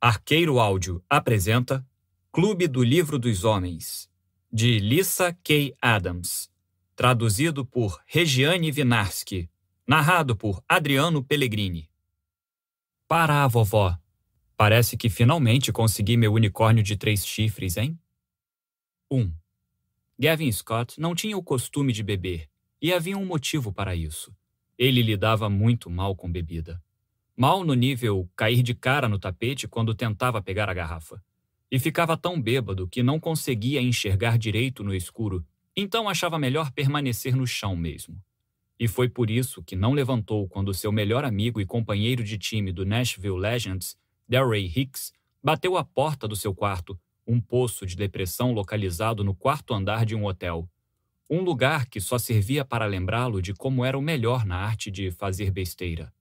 Arqueiro Áudio apresenta Clube do Livro dos Homens, de Lissa K. Adams, traduzido por Regiane Vinarski, narrado por Adriano Pellegrini. Para a vovó, parece que finalmente consegui meu unicórnio de três chifres, hein? 1. Um. Gavin Scott não tinha o costume de beber, e havia um motivo para isso. Ele lidava muito mal com bebida mal no nível cair de cara no tapete quando tentava pegar a garrafa. E ficava tão bêbado que não conseguia enxergar direito no escuro, então achava melhor permanecer no chão mesmo. E foi por isso que não levantou quando seu melhor amigo e companheiro de time do Nashville Legends, Delray Hicks, bateu à porta do seu quarto, um poço de depressão localizado no quarto andar de um hotel. Um lugar que só servia para lembrá-lo de como era o melhor na arte de fazer besteira.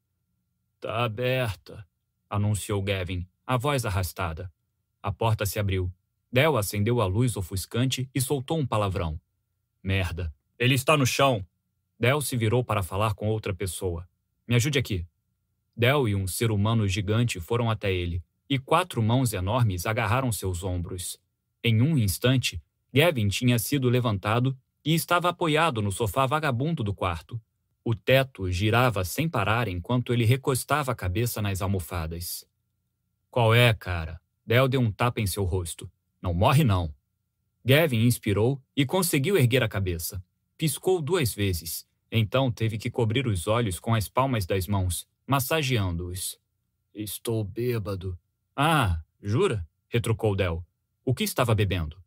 Tá aberta, anunciou Gavin, a voz arrastada. A porta se abriu. Del acendeu a luz ofuscante e soltou um palavrão. Merda. Ele está no chão. Del se virou para falar com outra pessoa. Me ajude aqui. Del e um ser humano gigante foram até ele, e quatro mãos enormes agarraram seus ombros. Em um instante, Gavin tinha sido levantado e estava apoiado no sofá vagabundo do quarto. O teto girava sem parar enquanto ele recostava a cabeça nas almofadas. Qual é, cara? Del deu um tapa em seu rosto. Não morre, não. Gavin inspirou e conseguiu erguer a cabeça. Piscou duas vezes. Então teve que cobrir os olhos com as palmas das mãos, massageando-os. Estou bêbado. Ah, jura? retrucou Del. O que estava bebendo?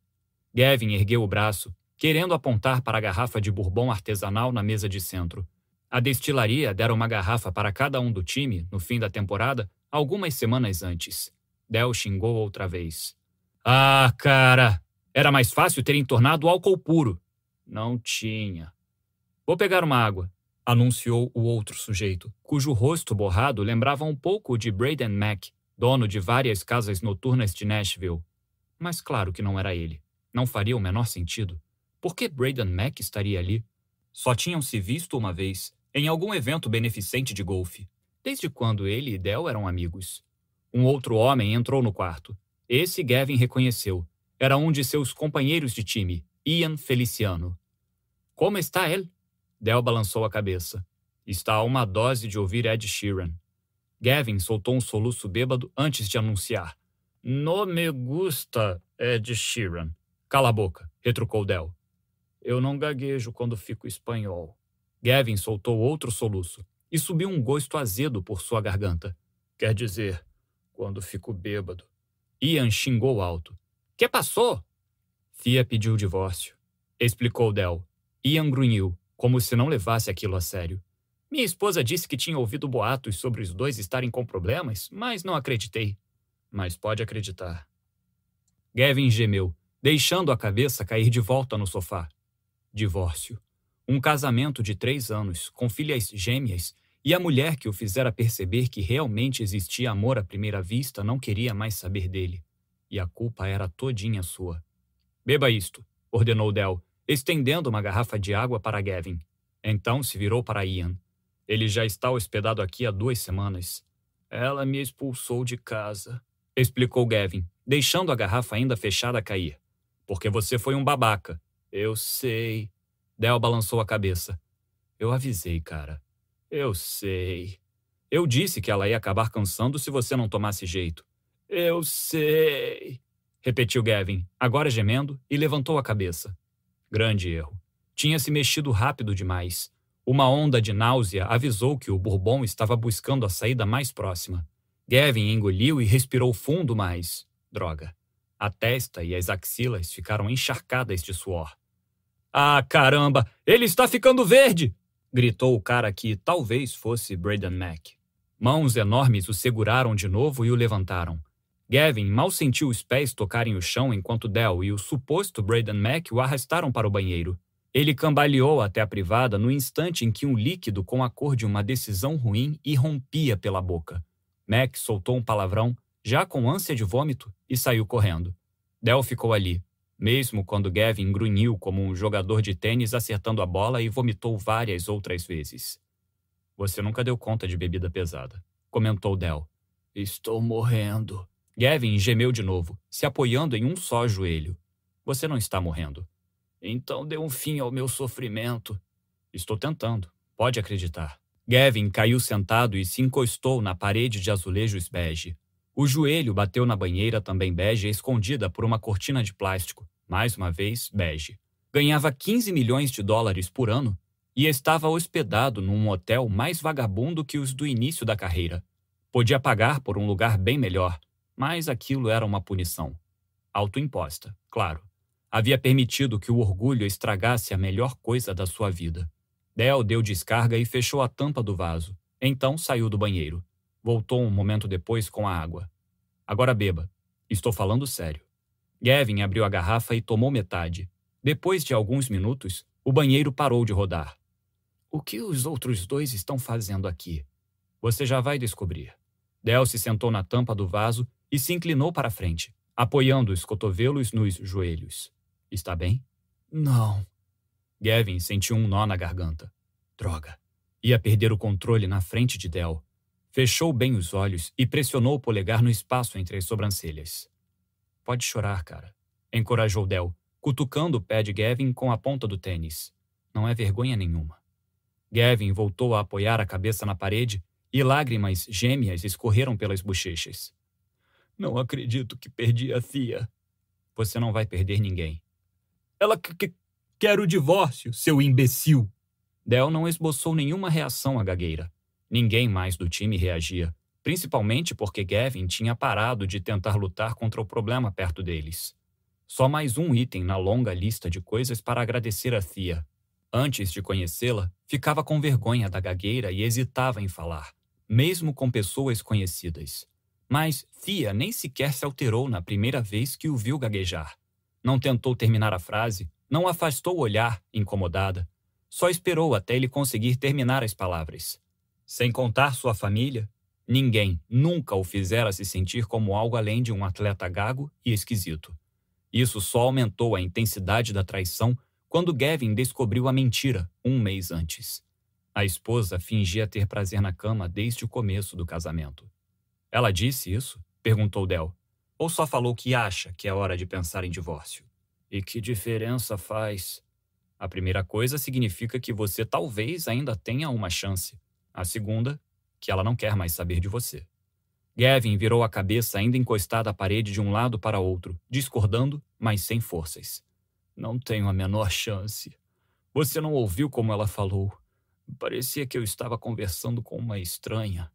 Gavin ergueu o braço, querendo apontar para a garrafa de bourbon artesanal na mesa de centro. A destilaria dera uma garrafa para cada um do time, no fim da temporada, algumas semanas antes. Del xingou outra vez. Ah, cara! Era mais fácil terem tornado álcool puro. Não tinha. Vou pegar uma água, anunciou o outro sujeito, cujo rosto borrado lembrava um pouco de Braden Mack, dono de várias casas noturnas de Nashville. Mas claro que não era ele. Não faria o menor sentido. Por que Braden Mack estaria ali? Só tinham se visto uma vez, em algum evento beneficente de golfe, desde quando ele e Del eram amigos. Um outro homem entrou no quarto. Esse Gavin reconheceu. Era um de seus companheiros de time, Ian Feliciano. Como está ele? Del balançou a cabeça. Está a uma dose de ouvir Ed Sheeran. Gavin soltou um soluço bêbado antes de anunciar. No me gusta Ed Sheeran. Cala a boca, retrucou Del. Eu não gaguejo quando fico espanhol. Gavin soltou outro soluço e subiu um gosto azedo por sua garganta. Quer dizer, quando fico bêbado. Ian xingou alto. Que passou? Fia pediu divórcio. Explicou Del. Ian grunhiu, como se não levasse aquilo a sério. Minha esposa disse que tinha ouvido boatos sobre os dois estarem com problemas, mas não acreditei. Mas pode acreditar. Gavin gemeu, deixando a cabeça cair de volta no sofá. Divórcio. Um casamento de três anos, com filhas gêmeas, e a mulher que o fizera perceber que realmente existia amor à primeira vista não queria mais saber dele. E a culpa era todinha sua. Beba isto, ordenou Del, estendendo uma garrafa de água para Gavin. Então se virou para Ian. Ele já está hospedado aqui há duas semanas. Ela me expulsou de casa, explicou Gavin, deixando a garrafa ainda fechada cair. Porque você foi um babaca. Eu sei, Del balançou a cabeça. Eu avisei, cara. Eu sei. Eu disse que ela ia acabar cansando se você não tomasse jeito. Eu sei. Repetiu Gavin, agora gemendo, e levantou a cabeça. Grande erro. Tinha se mexido rápido demais. Uma onda de náusea avisou que o Bourbon estava buscando a saída mais próxima. Gavin engoliu e respirou fundo mais. Droga. A testa e as axilas ficaram encharcadas de suor. Ah, caramba, ele está ficando verde! gritou o cara que talvez fosse Braden Mack. Mãos enormes o seguraram de novo e o levantaram. Gavin mal sentiu os pés tocarem o chão enquanto Del e o suposto Braden Mack o arrastaram para o banheiro. Ele cambaleou até a privada no instante em que um líquido com a cor de uma decisão ruim irrompia pela boca. Mac soltou um palavrão, já com ânsia de vômito, e saiu correndo. Del ficou ali, mesmo quando Gavin grunhiu como um jogador de tênis acertando a bola e vomitou várias outras vezes. Você nunca deu conta de bebida pesada, comentou Del. Estou morrendo. Gavin gemeu de novo, se apoiando em um só joelho. Você não está morrendo. Então dê um fim ao meu sofrimento. Estou tentando, pode acreditar. Gavin caiu sentado e se encostou na parede de azulejos bege. O joelho bateu na banheira também bege, escondida por uma cortina de plástico, mais uma vez bege. Ganhava 15 milhões de dólares por ano e estava hospedado num hotel mais vagabundo que os do início da carreira. Podia pagar por um lugar bem melhor, mas aquilo era uma punição. Autoimposta, claro. Havia permitido que o orgulho estragasse a melhor coisa da sua vida. Del deu descarga e fechou a tampa do vaso. Então saiu do banheiro. Voltou um momento depois com a água. Agora beba. Estou falando sério. Gavin abriu a garrafa e tomou metade. Depois de alguns minutos, o banheiro parou de rodar. O que os outros dois estão fazendo aqui? Você já vai descobrir. Del se sentou na tampa do vaso e se inclinou para a frente, apoiando os cotovelos nos joelhos. Está bem? Não. Gavin sentiu um nó na garganta. Droga. Ia perder o controle na frente de Del. Fechou bem os olhos e pressionou o polegar no espaço entre as sobrancelhas. Pode chorar, cara, encorajou Del, cutucando o pé de Gavin com a ponta do tênis. Não é vergonha nenhuma. Gavin voltou a apoiar a cabeça na parede e lágrimas gêmeas escorreram pelas bochechas. Não acredito que perdi a Thea. Você não vai perder ninguém. Ela que quer o divórcio, seu imbecil. Del não esboçou nenhuma reação à gagueira. Ninguém mais do time reagia, principalmente porque Gavin tinha parado de tentar lutar contra o problema perto deles. Só mais um item na longa lista de coisas para agradecer a Thea. Antes de conhecê-la, ficava com vergonha da gagueira e hesitava em falar, mesmo com pessoas conhecidas. Mas Thea nem sequer se alterou na primeira vez que o viu gaguejar. Não tentou terminar a frase, não afastou o olhar, incomodada. Só esperou até ele conseguir terminar as palavras. Sem contar sua família, ninguém nunca o fizera se sentir como algo além de um atleta gago e esquisito. Isso só aumentou a intensidade da traição quando Gavin descobriu a mentira um mês antes. A esposa fingia ter prazer na cama desde o começo do casamento. Ela disse isso? perguntou Del. Ou só falou que acha que é hora de pensar em divórcio? E que diferença faz? A primeira coisa significa que você talvez ainda tenha uma chance. A segunda, que ela não quer mais saber de você. Gavin virou a cabeça ainda encostada à parede de um lado para outro, discordando, mas sem forças. Não tenho a menor chance. Você não ouviu como ela falou. Parecia que eu estava conversando com uma estranha.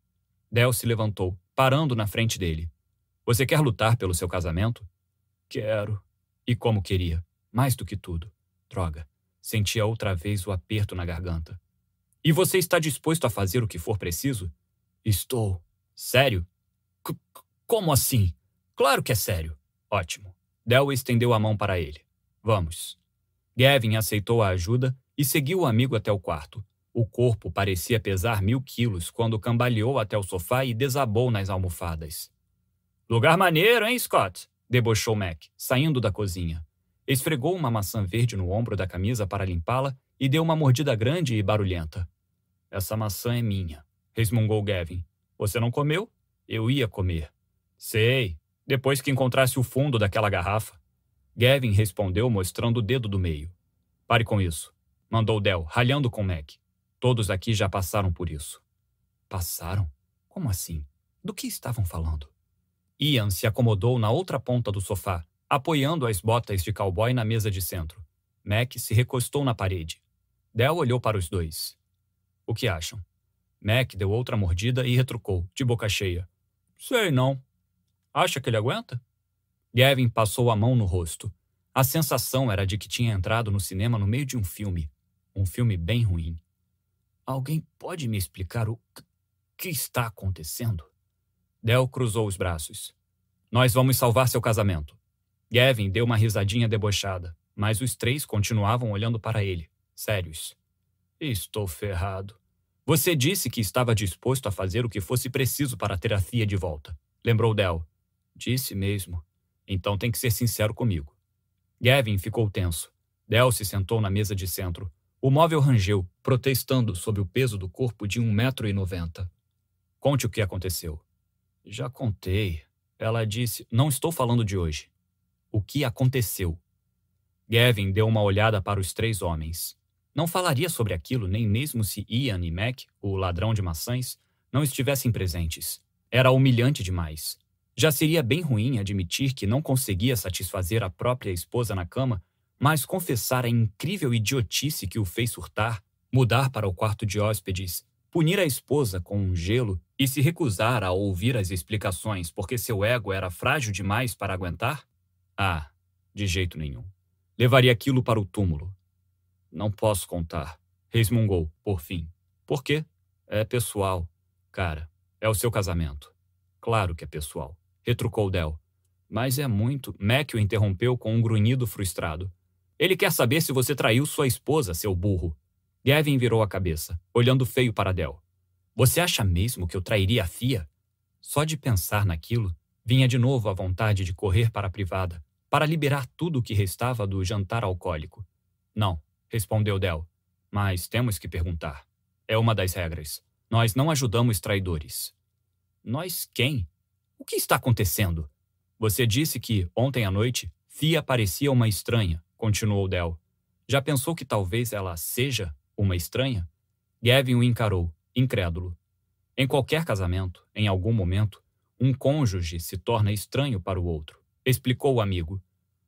Del se levantou, parando na frente dele. Você quer lutar pelo seu casamento? Quero. E como queria. Mais do que tudo. Droga. Sentia outra vez o aperto na garganta. E você está disposto a fazer o que for preciso? Estou. Sério? C como assim? Claro que é sério. Ótimo. Del estendeu a mão para ele. Vamos. Gavin aceitou a ajuda e seguiu o amigo até o quarto, o corpo parecia pesar mil quilos quando cambaleou até o sofá e desabou nas almofadas. Lugar maneiro, hein, Scott? debochou Mac, saindo da cozinha. Esfregou uma maçã verde no ombro da camisa para limpá-la e deu uma mordida grande e barulhenta. Essa maçã é minha, resmungou Gavin. Você não comeu? Eu ia comer. Sei, depois que encontrasse o fundo daquela garrafa. Gavin respondeu mostrando o dedo do meio. Pare com isso, mandou Del, ralhando com Mac. Todos aqui já passaram por isso. Passaram? Como assim? Do que estavam falando? Ian se acomodou na outra ponta do sofá, apoiando as botas de cowboy na mesa de centro. Mac se recostou na parede. Del olhou para os dois. O que acham? Mac deu outra mordida e retrucou, de boca cheia. Sei não. Acha que ele aguenta? Gavin passou a mão no rosto. A sensação era de que tinha entrado no cinema no meio de um filme. Um filme bem ruim. Alguém pode me explicar o que está acontecendo? Del cruzou os braços. Nós vamos salvar seu casamento. Gavin deu uma risadinha debochada, mas os três continuavam olhando para ele, sérios. Estou ferrado. Você disse que estava disposto a fazer o que fosse preciso para ter a Thea de volta. Lembrou Del. Disse mesmo. Então tem que ser sincero comigo. Gavin ficou tenso. Del se sentou na mesa de centro, o móvel rangeu, protestando sob o peso do corpo de um metro e noventa. Conte o que aconteceu. Já contei. Ela disse: Não estou falando de hoje. O que aconteceu? Gavin deu uma olhada para os três homens. Não falaria sobre aquilo nem mesmo se Ian e Mac, o ladrão de maçãs, não estivessem presentes. Era humilhante demais. Já seria bem ruim admitir que não conseguia satisfazer a própria esposa na cama, mas confessar a incrível idiotice que o fez surtar, mudar para o quarto de hóspedes, punir a esposa com um gelo e se recusar a ouvir as explicações porque seu ego era frágil demais para aguentar? Ah, de jeito nenhum. Levaria aquilo para o túmulo. Não posso contar, resmungou, por fim. Por quê? É pessoal. Cara, é o seu casamento. Claro que é pessoal retrucou Del. Mas é muito. Mac o interrompeu com um grunhido frustrado. Ele quer saber se você traiu sua esposa, seu burro. Gavin virou a cabeça, olhando feio para Del. Você acha mesmo que eu trairia a Fia? Só de pensar naquilo, vinha de novo a vontade de correr para a privada, para liberar tudo o que restava do jantar alcoólico. Não, respondeu Del. Mas temos que perguntar. É uma das regras. Nós não ajudamos traidores. Nós quem? O que está acontecendo? Você disse que, ontem à noite, Fia parecia uma estranha, continuou Del. Já pensou que talvez ela seja uma estranha? Gavin o encarou, incrédulo. Em qualquer casamento, em algum momento, um cônjuge se torna estranho para o outro, explicou o amigo.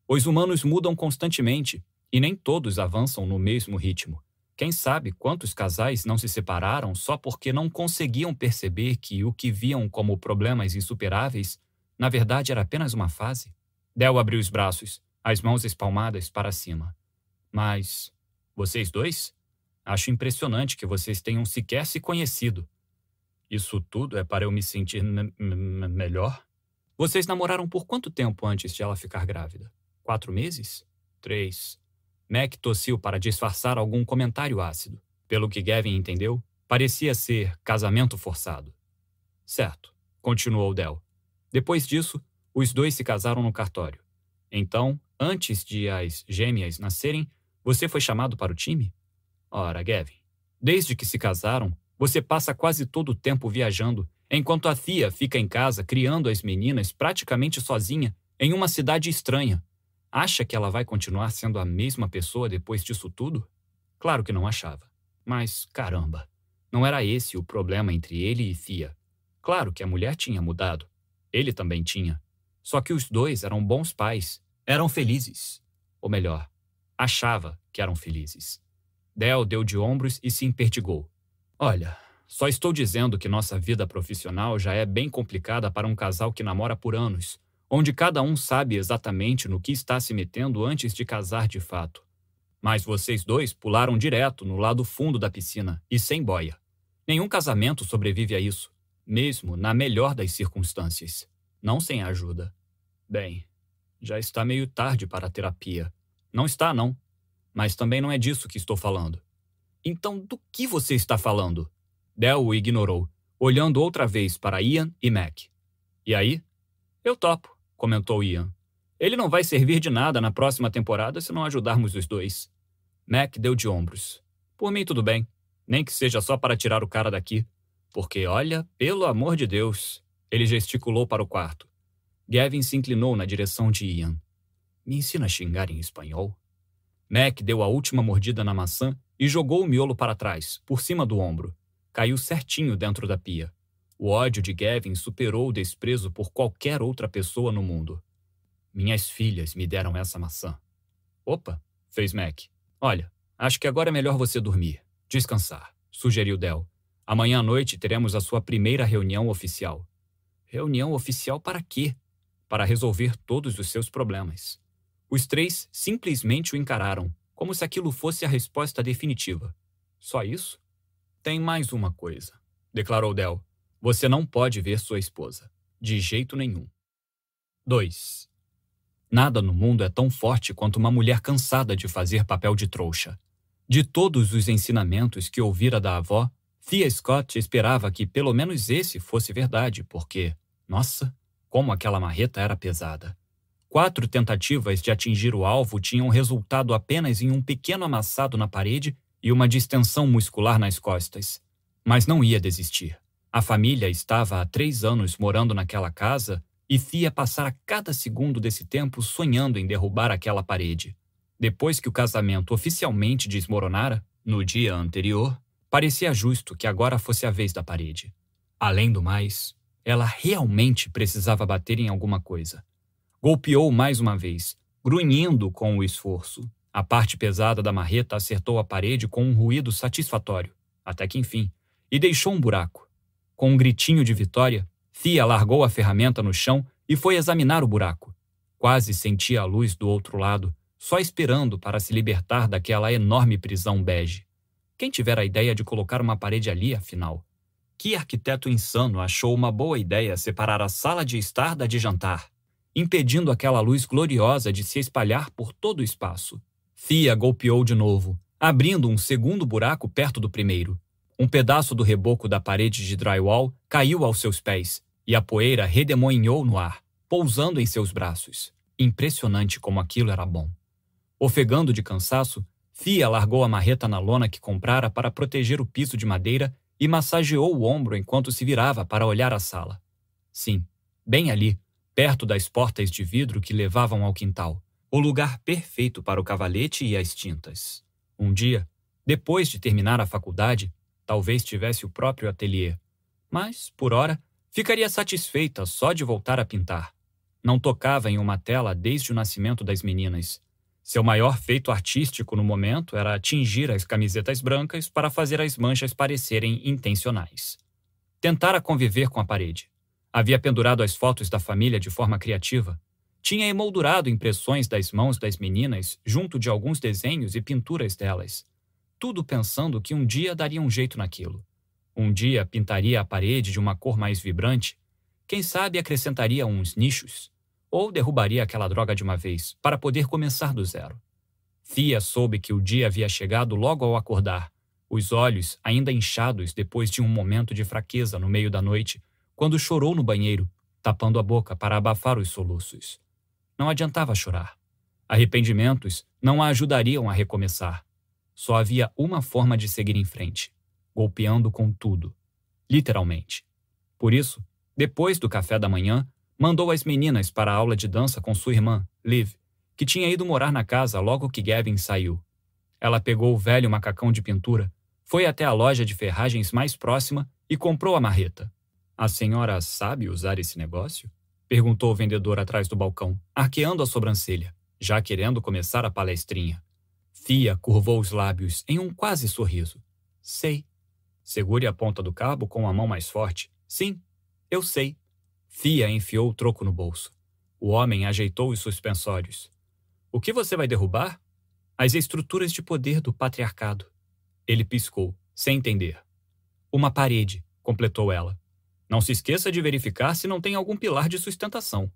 Os humanos mudam constantemente e nem todos avançam no mesmo ritmo. Quem sabe quantos casais não se separaram só porque não conseguiam perceber que o que viam como problemas insuperáveis, na verdade era apenas uma fase? Del abriu os braços, as mãos espalmadas para cima. Mas. Vocês dois? Acho impressionante que vocês tenham sequer se conhecido. Isso tudo é para eu me sentir melhor? Vocês namoraram por quanto tempo antes de ela ficar grávida? Quatro meses? Três. Mac tossiu para disfarçar algum comentário ácido. Pelo que Gavin entendeu, parecia ser casamento forçado. Certo, continuou Del. Depois disso, os dois se casaram no cartório. Então, antes de as gêmeas nascerem, você foi chamado para o time? Ora, Gavin, desde que se casaram, você passa quase todo o tempo viajando, enquanto a Thea fica em casa criando as meninas praticamente sozinha em uma cidade estranha, Acha que ela vai continuar sendo a mesma pessoa depois disso tudo? Claro que não achava. Mas, caramba, não era esse o problema entre ele e Fia. Claro que a mulher tinha mudado. Ele também tinha. Só que os dois eram bons pais. Eram felizes. Ou melhor, achava que eram felizes. Del deu de ombros e se impertigou. Olha, só estou dizendo que nossa vida profissional já é bem complicada para um casal que namora por anos onde cada um sabe exatamente no que está se metendo antes de casar de fato. Mas vocês dois pularam direto no lado fundo da piscina e sem boia. Nenhum casamento sobrevive a isso, mesmo na melhor das circunstâncias. Não sem ajuda. Bem, já está meio tarde para a terapia. Não está, não. Mas também não é disso que estou falando. Então, do que você está falando? Del o ignorou, olhando outra vez para Ian e Mac. E aí? Eu topo comentou Ian. Ele não vai servir de nada na próxima temporada se não ajudarmos os dois. Mac deu de ombros. Por mim, tudo bem. Nem que seja só para tirar o cara daqui. Porque, olha, pelo amor de Deus. Ele gesticulou para o quarto. Gavin se inclinou na direção de Ian. Me ensina a xingar em espanhol? Mac deu a última mordida na maçã e jogou o miolo para trás, por cima do ombro. Caiu certinho dentro da pia. O ódio de Gavin superou o desprezo por qualquer outra pessoa no mundo. Minhas filhas me deram essa maçã. Opa, fez Mac. Olha, acho que agora é melhor você dormir, descansar, sugeriu Del. Amanhã à noite teremos a sua primeira reunião oficial. Reunião oficial para quê? Para resolver todos os seus problemas. Os três simplesmente o encararam, como se aquilo fosse a resposta definitiva. Só isso? Tem mais uma coisa, declarou Del. Você não pode ver sua esposa. De jeito nenhum. 2. Nada no mundo é tão forte quanto uma mulher cansada de fazer papel de trouxa. De todos os ensinamentos que ouvira da avó, Thea Scott esperava que pelo menos esse fosse verdade, porque, nossa, como aquela marreta era pesada. Quatro tentativas de atingir o alvo tinham resultado apenas em um pequeno amassado na parede e uma distensão muscular nas costas. Mas não ia desistir. A família estava há três anos morando naquela casa e Fia passara cada segundo desse tempo sonhando em derrubar aquela parede. Depois que o casamento oficialmente desmoronara, no dia anterior, parecia justo que agora fosse a vez da parede. Além do mais, ela realmente precisava bater em alguma coisa. Golpeou mais uma vez, grunhindo com o esforço. A parte pesada da marreta acertou a parede com um ruído satisfatório, até que enfim, e deixou um buraco. Com um gritinho de vitória, Fia largou a ferramenta no chão e foi examinar o buraco. Quase sentia a luz do outro lado, só esperando para se libertar daquela enorme prisão bege. Quem tivera a ideia de colocar uma parede ali, afinal? Que arquiteto insano achou uma boa ideia separar a sala de estar da de jantar, impedindo aquela luz gloriosa de se espalhar por todo o espaço? Fia golpeou de novo, abrindo um segundo buraco perto do primeiro. Um pedaço do reboco da parede de drywall caiu aos seus pés e a poeira redemoinhou no ar, pousando em seus braços. Impressionante como aquilo era bom. Ofegando de cansaço, Fia largou a marreta na lona que comprara para proteger o piso de madeira e massageou o ombro enquanto se virava para olhar a sala. Sim, bem ali, perto das portas de vidro que levavam ao quintal, o lugar perfeito para o cavalete e as tintas. Um dia, depois de terminar a faculdade, talvez tivesse o próprio ateliê. Mas, por ora, ficaria satisfeita só de voltar a pintar. Não tocava em uma tela desde o nascimento das meninas. Seu maior feito artístico no momento era tingir as camisetas brancas para fazer as manchas parecerem intencionais. Tentara conviver com a parede. Havia pendurado as fotos da família de forma criativa. Tinha emoldurado impressões das mãos das meninas junto de alguns desenhos e pinturas delas. Tudo pensando que um dia daria um jeito naquilo. Um dia pintaria a parede de uma cor mais vibrante. Quem sabe acrescentaria uns nichos ou derrubaria aquela droga de uma vez, para poder começar do zero. Fia soube que o dia havia chegado logo ao acordar, os olhos ainda inchados depois de um momento de fraqueza no meio da noite, quando chorou no banheiro, tapando a boca para abafar os soluços. Não adiantava chorar. Arrependimentos não a ajudariam a recomeçar. Só havia uma forma de seguir em frente: golpeando com tudo. Literalmente. Por isso, depois do café da manhã, mandou as meninas para a aula de dança com sua irmã, Liv, que tinha ido morar na casa logo que Gavin saiu. Ela pegou o velho macacão de pintura, foi até a loja de ferragens mais próxima e comprou a marreta. A senhora sabe usar esse negócio? perguntou o vendedor atrás do balcão, arqueando a sobrancelha, já querendo começar a palestrinha. Fia curvou os lábios em um quase sorriso. Sei. Segure a ponta do cabo com a mão mais forte. Sim, eu sei. Fia enfiou o troco no bolso. O homem ajeitou os suspensórios. O que você vai derrubar? As estruturas de poder do patriarcado. Ele piscou, sem entender. Uma parede, completou ela. Não se esqueça de verificar se não tem algum pilar de sustentação.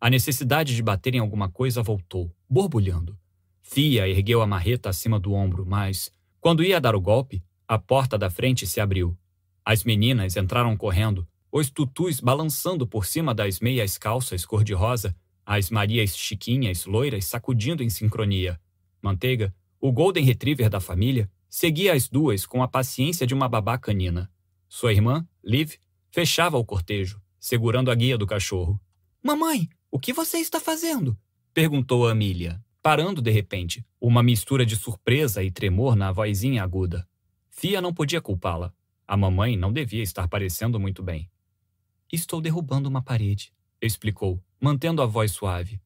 A necessidade de bater em alguma coisa voltou, borbulhando. Fia ergueu a marreta acima do ombro, mas, quando ia dar o golpe, a porta da frente se abriu. As meninas entraram correndo, os tutus balançando por cima das meias calças cor-de-rosa, as Marias chiquinhas loiras sacudindo em sincronia. Manteiga, o Golden Retriever da família, seguia as duas com a paciência de uma babá canina. Sua irmã, Liv, fechava o cortejo, segurando a guia do cachorro. Mamãe, o que você está fazendo? perguntou Amília, parando de repente, uma mistura de surpresa e tremor na vozinha aguda. Fia não podia culpá-la. A mamãe não devia estar parecendo muito bem. Estou derrubando uma parede, explicou, mantendo a voz suave.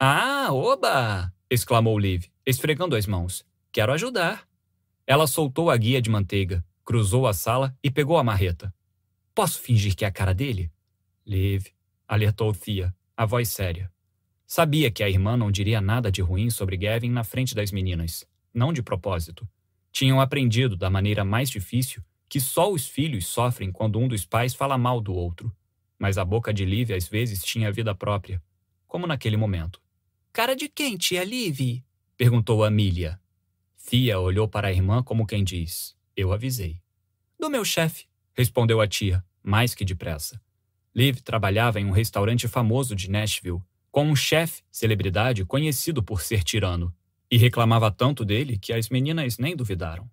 Ah, oba! exclamou Liv, esfregando as mãos. Quero ajudar. Ela soltou a guia de manteiga, cruzou a sala e pegou a marreta. Posso fingir que é a cara dele? Liv, alertou Thea, a voz séria. Sabia que a irmã não diria nada de ruim sobre Gavin na frente das meninas, não de propósito. Tinham aprendido da maneira mais difícil que só os filhos sofrem quando um dos pais fala mal do outro. Mas a boca de Liv às vezes tinha vida própria, como naquele momento. Cara de quem, tia Liv? perguntou Amília. Fia olhou para a irmã como quem diz: Eu avisei. Do meu chefe, respondeu a tia, mais que depressa. Liv trabalhava em um restaurante famoso de Nashville, com um chefe, celebridade conhecido por ser tirano, e reclamava tanto dele que as meninas nem duvidaram.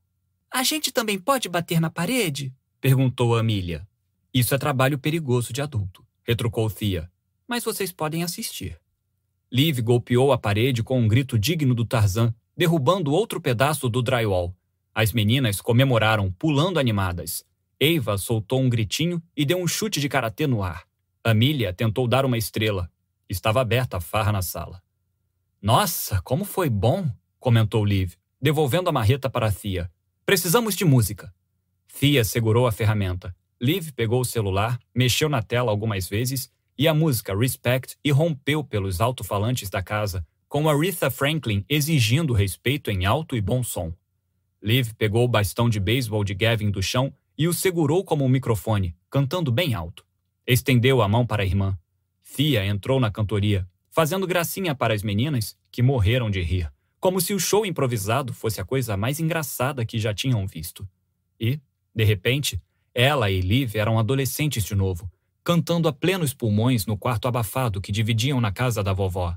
A gente também pode bater na parede? perguntou Amília. Isso é trabalho perigoso de adulto, retrucou Thea. Mas vocês podem assistir. Liv golpeou a parede com um grito digno do Tarzan, derrubando outro pedaço do drywall. As meninas comemoraram, pulando animadas. Eva soltou um gritinho e deu um chute de karatê no ar. Amelia tentou dar uma estrela. Estava aberta a farra na sala. Nossa, como foi bom! comentou Liv, devolvendo a marreta para Thea. Precisamos de música. Thea segurou a ferramenta. Liv pegou o celular, mexeu na tela algumas vezes e a música Respect irrompeu pelos alto-falantes da casa, com Aretha Franklin exigindo respeito em alto e bom som. Liv pegou o bastão de beisebol de Gavin do chão e o segurou como um microfone, cantando bem alto. Estendeu a mão para a irmã. Thea entrou na cantoria, fazendo gracinha para as meninas, que morreram de rir, como se o show improvisado fosse a coisa mais engraçada que já tinham visto. E, de repente, ela e Liv eram adolescentes de novo, cantando a plenos pulmões no quarto abafado que dividiam na casa da vovó.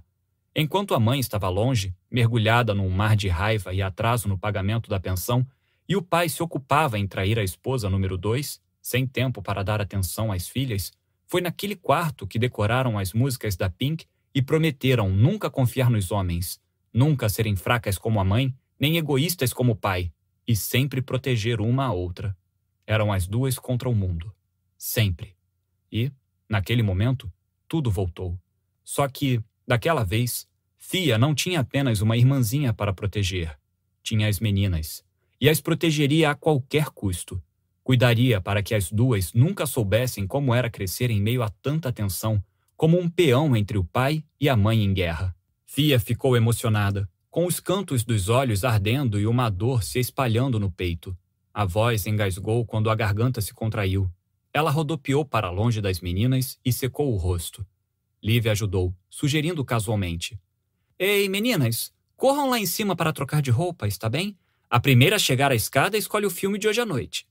Enquanto a mãe estava longe, mergulhada num mar de raiva e atraso no pagamento da pensão, e o pai se ocupava em trair a esposa número dois, sem tempo para dar atenção às filhas, foi naquele quarto que decoraram as músicas da Pink e prometeram nunca confiar nos homens, nunca serem fracas como a mãe, nem egoístas como o pai, e sempre proteger uma a outra. Eram as duas contra o mundo. Sempre. E, naquele momento, tudo voltou. Só que, daquela vez, Fia não tinha apenas uma irmãzinha para proteger. Tinha as meninas. E as protegeria a qualquer custo. Cuidaria para que as duas nunca soubessem como era crescer em meio a tanta tensão, como um peão entre o pai e a mãe em guerra. Fia ficou emocionada, com os cantos dos olhos ardendo e uma dor se espalhando no peito. A voz engasgou quando a garganta se contraiu. Ela rodopiou para longe das meninas e secou o rosto. Liv ajudou, sugerindo casualmente: Ei, meninas, corram lá em cima para trocar de roupa, está bem? A primeira a chegar à escada escolhe o filme de hoje à noite.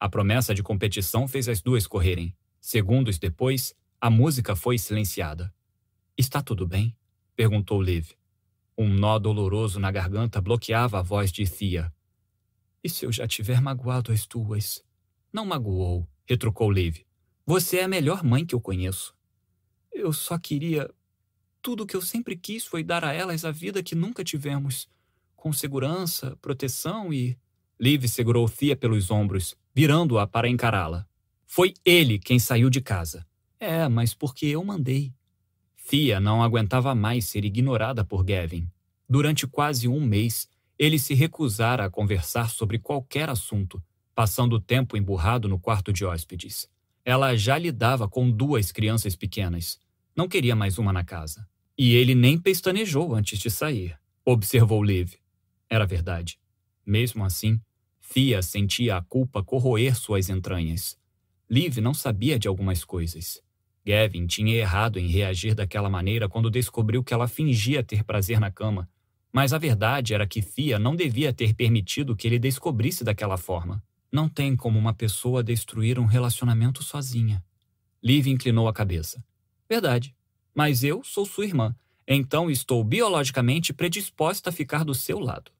A promessa de competição fez as duas correrem. Segundos depois, a música foi silenciada. Está tudo bem? perguntou Liv. Um nó doloroso na garganta bloqueava a voz de Thea. E se eu já tiver magoado as tuas? Não magoou, retrucou Liv. Você é a melhor mãe que eu conheço. Eu só queria. Tudo o que eu sempre quis foi dar a elas a vida que nunca tivemos. Com segurança, proteção e. Liv segurou Thea pelos ombros, virando-a para encará-la. Foi ele quem saiu de casa. É, mas porque eu mandei. Thea não aguentava mais ser ignorada por Gavin. Durante quase um mês, ele se recusara a conversar sobre qualquer assunto, passando o tempo emburrado no quarto de hóspedes. Ela já lidava com duas crianças pequenas. Não queria mais uma na casa. E ele nem pestanejou antes de sair, observou Liv. Era verdade. Mesmo assim, Fia sentia a culpa corroer suas entranhas. Liv não sabia de algumas coisas. Gavin tinha errado em reagir daquela maneira quando descobriu que ela fingia ter prazer na cama mas a verdade era que Fia não devia ter permitido que ele descobrisse daquela forma. Não tem como uma pessoa destruir um relacionamento sozinha. Liv inclinou a cabeça. Verdade. Mas eu sou sua irmã, então estou biologicamente predisposta a ficar do seu lado.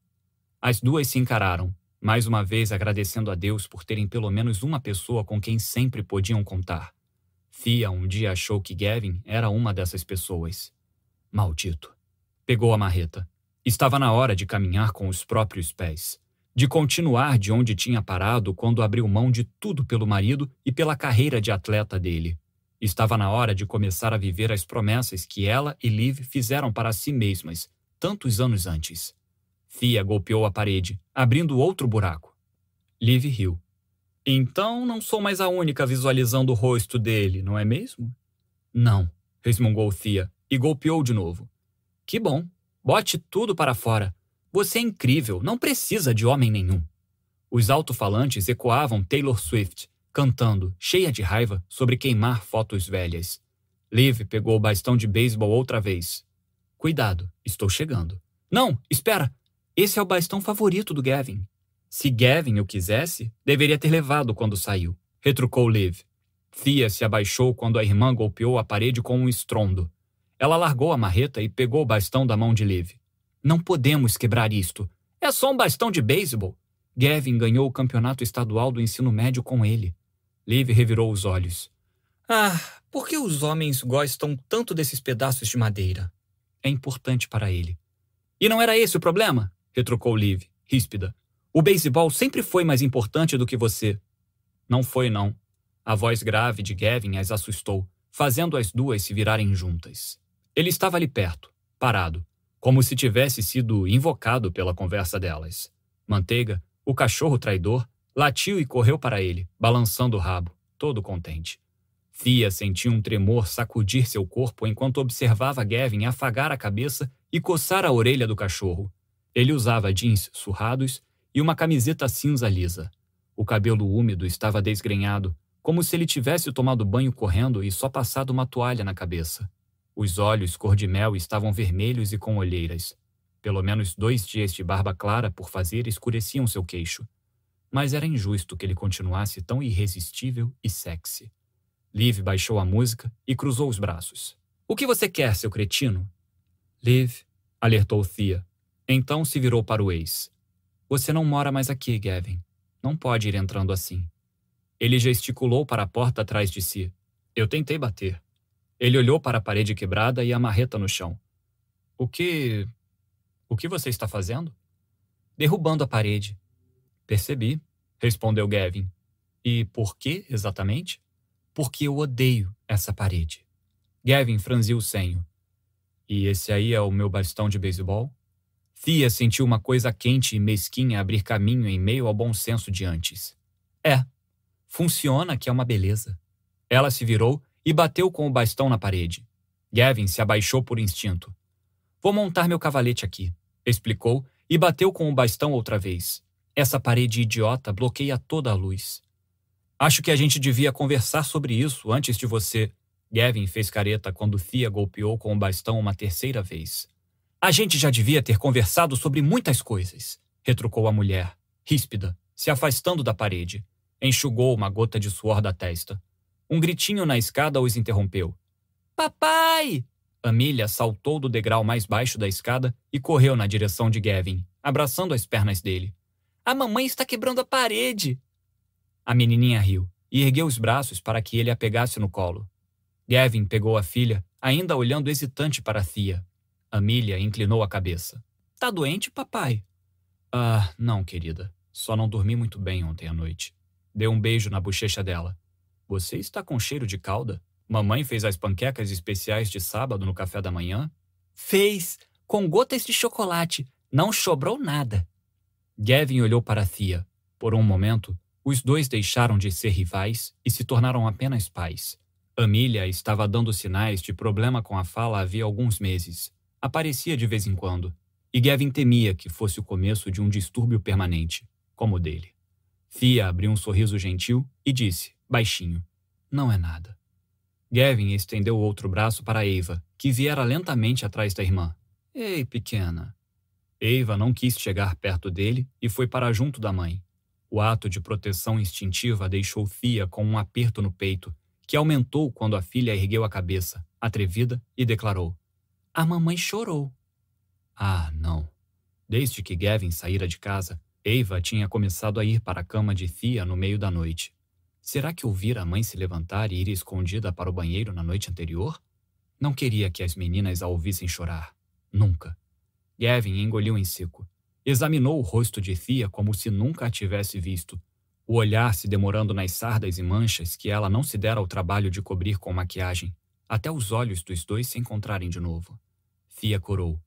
As duas se encararam, mais uma vez agradecendo a Deus por terem pelo menos uma pessoa com quem sempre podiam contar. Fia um dia achou que Gavin era uma dessas pessoas. Maldito. Pegou a marreta. Estava na hora de caminhar com os próprios pés, de continuar de onde tinha parado quando abriu mão de tudo pelo marido e pela carreira de atleta dele. Estava na hora de começar a viver as promessas que ela e Liv fizeram para si mesmas, tantos anos antes. Fia golpeou a parede, abrindo outro buraco. Liv riu. Então não sou mais a única visualizando o rosto dele, não é mesmo? Não, resmungou Thea e golpeou de novo. Que bom, Bote tudo para fora. Você é incrível, não precisa de homem nenhum. Os alto-falantes ecoavam Taylor Swift, cantando, cheia de raiva, sobre queimar fotos velhas. Liv pegou o bastão de beisebol outra vez. Cuidado, estou chegando. Não, espera! Esse é o bastão favorito do Gavin. Se Gavin o quisesse, deveria ter levado quando saiu, retrucou Liv. Thea se abaixou quando a irmã golpeou a parede com um estrondo. Ela largou a marreta e pegou o bastão da mão de Liv. Não podemos quebrar isto. É só um bastão de beisebol. Gavin ganhou o campeonato estadual do ensino médio com ele. Liv revirou os olhos. Ah, por que os homens gostam tanto desses pedaços de madeira? É importante para ele. E não era esse o problema? Retrucou Liv, ríspida. O beisebol sempre foi mais importante do que você. Não foi, não. A voz grave de Gavin as assustou, fazendo as duas se virarem juntas. Ele estava ali perto, parado, como se tivesse sido invocado pela conversa delas. Manteiga, o cachorro traidor, latiu e correu para ele, balançando o rabo, todo contente. Fia sentiu um tremor sacudir seu corpo enquanto observava Gavin afagar a cabeça e coçar a orelha do cachorro. Ele usava jeans surrados e uma camiseta cinza lisa. O cabelo úmido estava desgrenhado, como se ele tivesse tomado banho correndo e só passado uma toalha na cabeça. Os olhos cor de mel estavam vermelhos e com olheiras. Pelo menos dois dias de barba clara por fazer escureciam seu queixo. Mas era injusto que ele continuasse tão irresistível e sexy. Liv baixou a música e cruzou os braços. O que você quer, seu cretino? Liv, alertou Thea. Então se virou para o ex. Você não mora mais aqui, Gavin. Não pode ir entrando assim. Ele gesticulou para a porta atrás de si. Eu tentei bater. Ele olhou para a parede quebrada e a marreta no chão. O que. O que você está fazendo? Derrubando a parede. Percebi, respondeu Gavin. E por que exatamente? Porque eu odeio essa parede. Gavin franziu o senho. E esse aí é o meu bastão de beisebol? Thea sentiu uma coisa quente e mesquinha abrir caminho em meio ao bom senso de antes. É, funciona que é uma beleza. Ela se virou e bateu com o bastão na parede. Gavin se abaixou por instinto. Vou montar meu cavalete aqui, explicou e bateu com o bastão outra vez. Essa parede idiota bloqueia toda a luz. Acho que a gente devia conversar sobre isso antes de você. Gavin fez careta quando Thea golpeou com o bastão uma terceira vez. A gente já devia ter conversado sobre muitas coisas, retrucou a mulher, ríspida, se afastando da parede. Enxugou uma gota de suor da testa. Um gritinho na escada os interrompeu. Papai! Amília saltou do degrau mais baixo da escada e correu na direção de Gavin, abraçando as pernas dele. A mamãe está quebrando a parede! A menininha riu e ergueu os braços para que ele a pegasse no colo. Gavin pegou a filha, ainda olhando hesitante para Thea. Amília inclinou a cabeça. Tá doente, papai? Ah, não, querida. Só não dormi muito bem ontem à noite. Deu um beijo na bochecha dela. Você está com cheiro de calda? Mamãe fez as panquecas especiais de sábado no café da manhã? Fez, com gotas de chocolate. Não sobrou nada. Gavin olhou para Thea. Por um momento, os dois deixaram de ser rivais e se tornaram apenas pais. Amília estava dando sinais de problema com a fala havia alguns meses. Aparecia de vez em quando. E Gavin temia que fosse o começo de um distúrbio permanente, como o dele. Thea abriu um sorriso gentil e disse, baixinho: Não é nada. Gavin estendeu o outro braço para Eva, que viera lentamente atrás da irmã. Ei, pequena. Eva não quis chegar perto dele e foi para junto da mãe. O ato de proteção instintiva deixou Thea com um aperto no peito, que aumentou quando a filha ergueu a cabeça, atrevida, e declarou: A mamãe chorou. Ah, não. Desde que Gavin saíra de casa, Eva tinha começado a ir para a cama de Thea no meio da noite. Será que ouvira a mãe se levantar e ir escondida para o banheiro na noite anterior? Não queria que as meninas a ouvissem chorar. Nunca. Gavin engoliu em seco. Examinou o rosto de Thea como se nunca a tivesse visto. O olhar se demorando nas sardas e manchas que ela não se dera ao trabalho de cobrir com maquiagem, até os olhos dos dois se encontrarem de novo. Thea corou.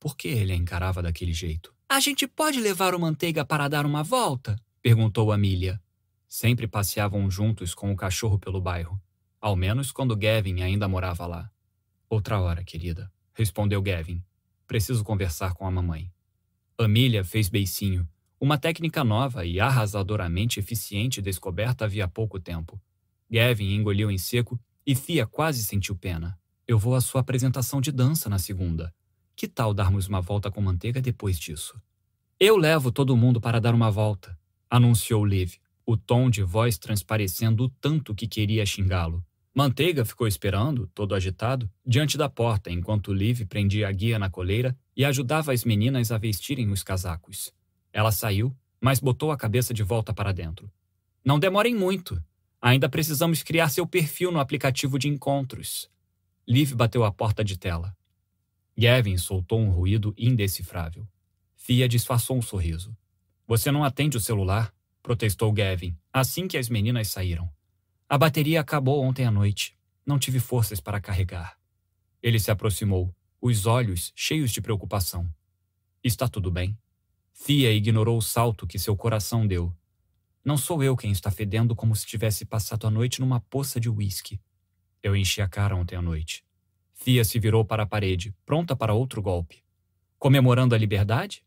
Por que ele a encarava daquele jeito? A gente pode levar o Manteiga para dar uma volta? perguntou Amília. Sempre passeavam juntos com o cachorro pelo bairro, ao menos quando Gavin ainda morava lá. Outra hora, querida, respondeu Gavin. Preciso conversar com a mamãe. Amília fez beicinho, uma técnica nova e arrasadoramente eficiente descoberta havia pouco tempo. Gavin engoliu em seco e Fia quase sentiu pena. Eu vou à sua apresentação de dança na segunda. Que tal darmos uma volta com manteiga depois disso? Eu levo todo mundo para dar uma volta, anunciou Liv, o tom de voz transparecendo o tanto que queria xingá-lo. Manteiga ficou esperando, todo agitado, diante da porta enquanto Liv prendia a guia na coleira e ajudava as meninas a vestirem os casacos. Ela saiu, mas botou a cabeça de volta para dentro. Não demorem muito. Ainda precisamos criar seu perfil no aplicativo de encontros. Liv bateu a porta de tela. Gavin soltou um ruído indecifrável. Fia disfarçou um sorriso. Você não atende o celular? protestou Gavin, assim que as meninas saíram. A bateria acabou ontem à noite. Não tive forças para carregar. Ele se aproximou, os olhos cheios de preocupação. Está tudo bem? Fia ignorou o salto que seu coração deu. Não sou eu quem está fedendo como se tivesse passado a noite numa poça de uísque. Eu enchi a cara ontem à noite. Fia se virou para a parede, pronta para outro golpe. Comemorando a liberdade?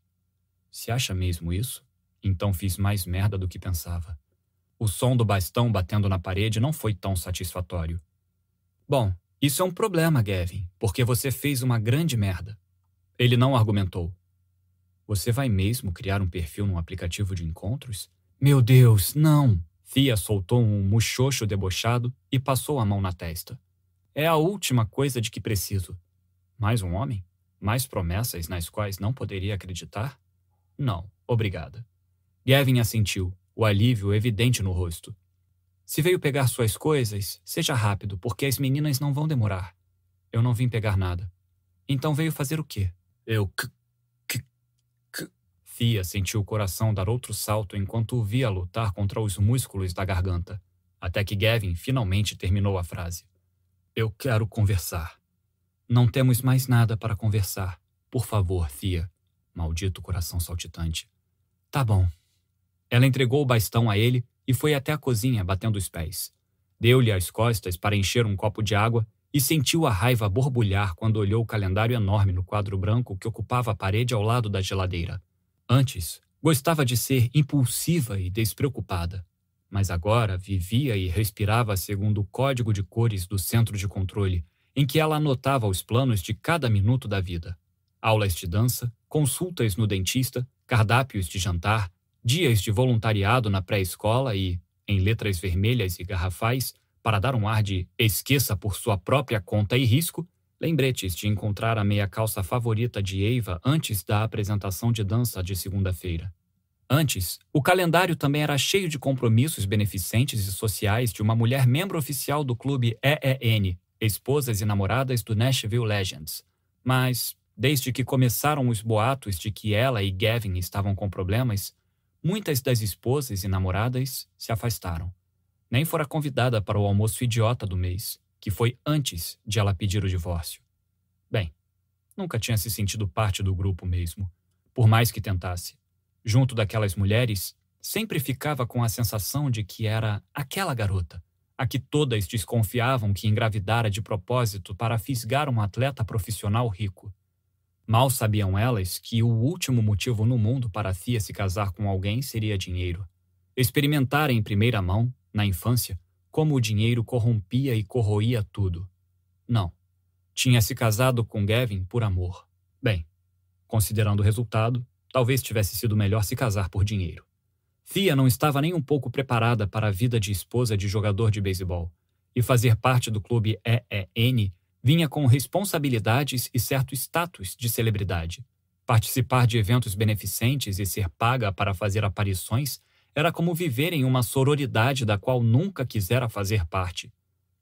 Se acha mesmo isso? Então fiz mais merda do que pensava. O som do bastão batendo na parede não foi tão satisfatório. Bom, isso é um problema, Gavin, porque você fez uma grande merda. Ele não argumentou. Você vai mesmo criar um perfil num aplicativo de encontros? Meu Deus, não! Fia soltou um muxoxo debochado e passou a mão na testa. É a última coisa de que preciso. Mais um homem? Mais promessas nas quais não poderia acreditar? Não, obrigada. Gavin assentiu, o alívio evidente no rosto. Se veio pegar suas coisas, seja rápido, porque as meninas não vão demorar. Eu não vim pegar nada. Então veio fazer o quê? Eu Fia sentiu o coração dar outro salto enquanto o via lutar contra os músculos da garganta, até que Gavin finalmente terminou a frase. Eu quero conversar. Não temos mais nada para conversar. Por favor, Fia. Maldito coração saltitante. Tá bom. Ela entregou o bastão a ele e foi até a cozinha batendo os pés. Deu-lhe as costas para encher um copo de água e sentiu a raiva borbulhar quando olhou o calendário enorme no quadro branco que ocupava a parede ao lado da geladeira. Antes, gostava de ser impulsiva e despreocupada, mas agora vivia e respirava segundo o código de cores do centro de controle, em que ela anotava os planos de cada minuto da vida. Aulas de dança, consultas no dentista, cardápios de jantar, dias de voluntariado na pré-escola e, em letras vermelhas e garrafais, para dar um ar de esqueça por sua própria conta e risco, Lembretes de encontrar a meia calça favorita de Eva antes da apresentação de dança de segunda-feira. Antes, o calendário também era cheio de compromissos beneficentes e sociais de uma mulher membro oficial do clube EEN, Esposas e Namoradas do Nashville Legends. Mas, desde que começaram os boatos de que ela e Gavin estavam com problemas, muitas das esposas e namoradas se afastaram. Nem fora convidada para o almoço idiota do mês que foi antes de ela pedir o divórcio. Bem, nunca tinha se sentido parte do grupo mesmo, por mais que tentasse. Junto daquelas mulheres, sempre ficava com a sensação de que era aquela garota, a que todas desconfiavam que engravidara de propósito para fisgar um atleta profissional rico. Mal sabiam elas que o último motivo no mundo para Fia se casar com alguém seria dinheiro. Experimentar em primeira mão, na infância, como o dinheiro corrompia e corroía tudo. Não. Tinha se casado com Gavin por amor. Bem, considerando o resultado, talvez tivesse sido melhor se casar por dinheiro. Fia não estava nem um pouco preparada para a vida de esposa de jogador de beisebol, e fazer parte do clube EEN vinha com responsabilidades e certo status de celebridade. Participar de eventos beneficentes e ser paga para fazer aparições era como viver em uma sororidade da qual nunca quisera fazer parte.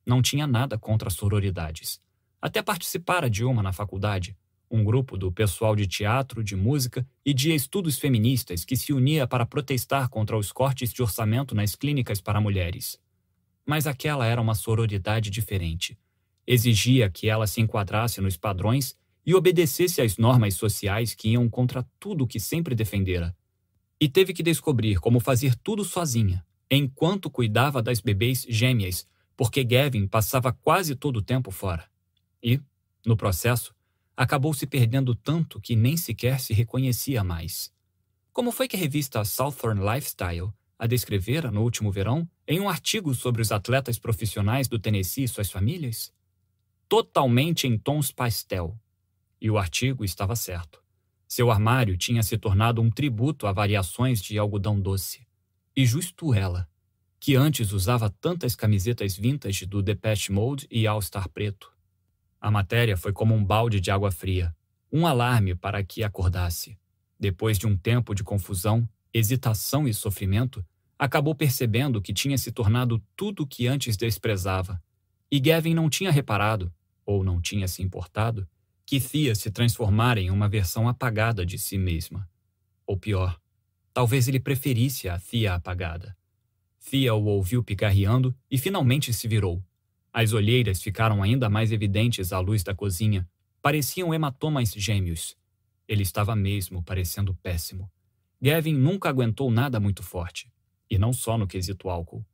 Não tinha nada contra sororidades. Até participara de uma na faculdade, um grupo do pessoal de teatro, de música e de estudos feministas que se unia para protestar contra os cortes de orçamento nas clínicas para mulheres. Mas aquela era uma sororidade diferente. Exigia que ela se enquadrasse nos padrões e obedecesse às normas sociais que iam contra tudo o que sempre defendera e teve que descobrir como fazer tudo sozinha, enquanto cuidava das bebês gêmeas, porque Gavin passava quase todo o tempo fora. E, no processo, acabou se perdendo tanto que nem sequer se reconhecia mais. Como foi que a revista Southern Lifestyle a descrevera no último verão em um artigo sobre os atletas profissionais do Tennessee e suas famílias? Totalmente em tons pastel. E o artigo estava certo. Seu armário tinha se tornado um tributo a variações de algodão doce. E justo ela, que antes usava tantas camisetas vintage do Depeche Mode e All Star preto. A matéria foi como um balde de água fria, um alarme para que acordasse. Depois de um tempo de confusão, hesitação e sofrimento, acabou percebendo que tinha se tornado tudo o que antes desprezava. E Gavin não tinha reparado, ou não tinha se importado, que Thea se transformara em uma versão apagada de si mesma. Ou pior, talvez ele preferisse a Thea apagada. Thea o ouviu picarreando e finalmente se virou. As olheiras ficaram ainda mais evidentes à luz da cozinha. Pareciam hematomas gêmeos. Ele estava mesmo parecendo péssimo. Gavin nunca aguentou nada muito forte. E não só no quesito álcool.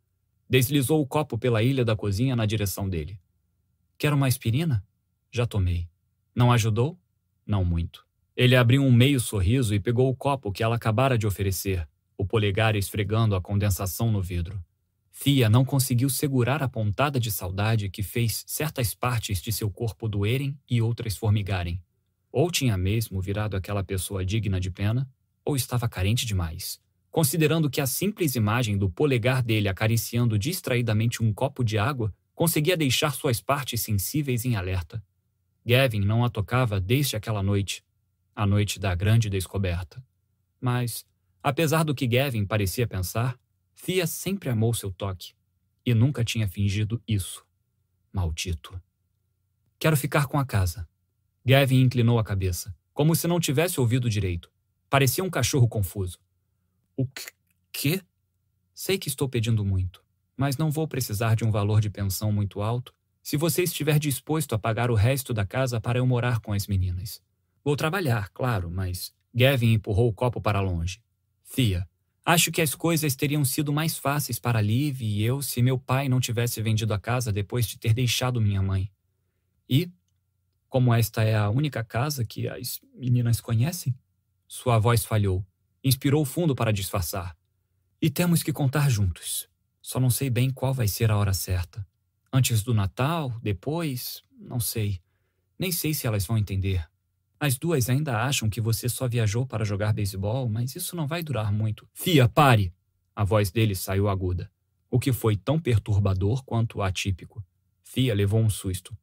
Deslizou o copo pela ilha da cozinha na direção dele. Quer uma aspirina? Já tomei. Não ajudou? Não muito. Ele abriu um meio sorriso e pegou o copo que ela acabara de oferecer, o polegar esfregando a condensação no vidro. Fia não conseguiu segurar a pontada de saudade que fez certas partes de seu corpo doerem e outras formigarem. Ou tinha mesmo virado aquela pessoa digna de pena, ou estava carente demais, considerando que a simples imagem do polegar dele acariciando distraidamente um copo de água conseguia deixar suas partes sensíveis em alerta. Gavin não a tocava desde aquela noite, a noite da grande descoberta. Mas, apesar do que Gavin parecia pensar, Thea sempre amou seu toque e nunca tinha fingido isso. Maldito. Quero ficar com a casa. Gavin inclinou a cabeça, como se não tivesse ouvido direito. Parecia um cachorro confuso. O quê? Sei que estou pedindo muito, mas não vou precisar de um valor de pensão muito alto se você estiver disposto a pagar o resto da casa para eu morar com as meninas. Vou trabalhar, claro, mas. Gavin empurrou o copo para longe. Thea, acho que as coisas teriam sido mais fáceis para Liv e eu se meu pai não tivesse vendido a casa depois de ter deixado minha mãe. E, como esta é a única casa que as meninas conhecem, sua voz falhou. Inspirou fundo para disfarçar. E temos que contar juntos. Só não sei bem qual vai ser a hora certa. Antes do Natal? Depois? Não sei. Nem sei se elas vão entender. As duas ainda acham que você só viajou para jogar beisebol, mas isso não vai durar muito. Fia, pare! A voz dele saiu aguda, o que foi tão perturbador quanto atípico. Fia levou um susto.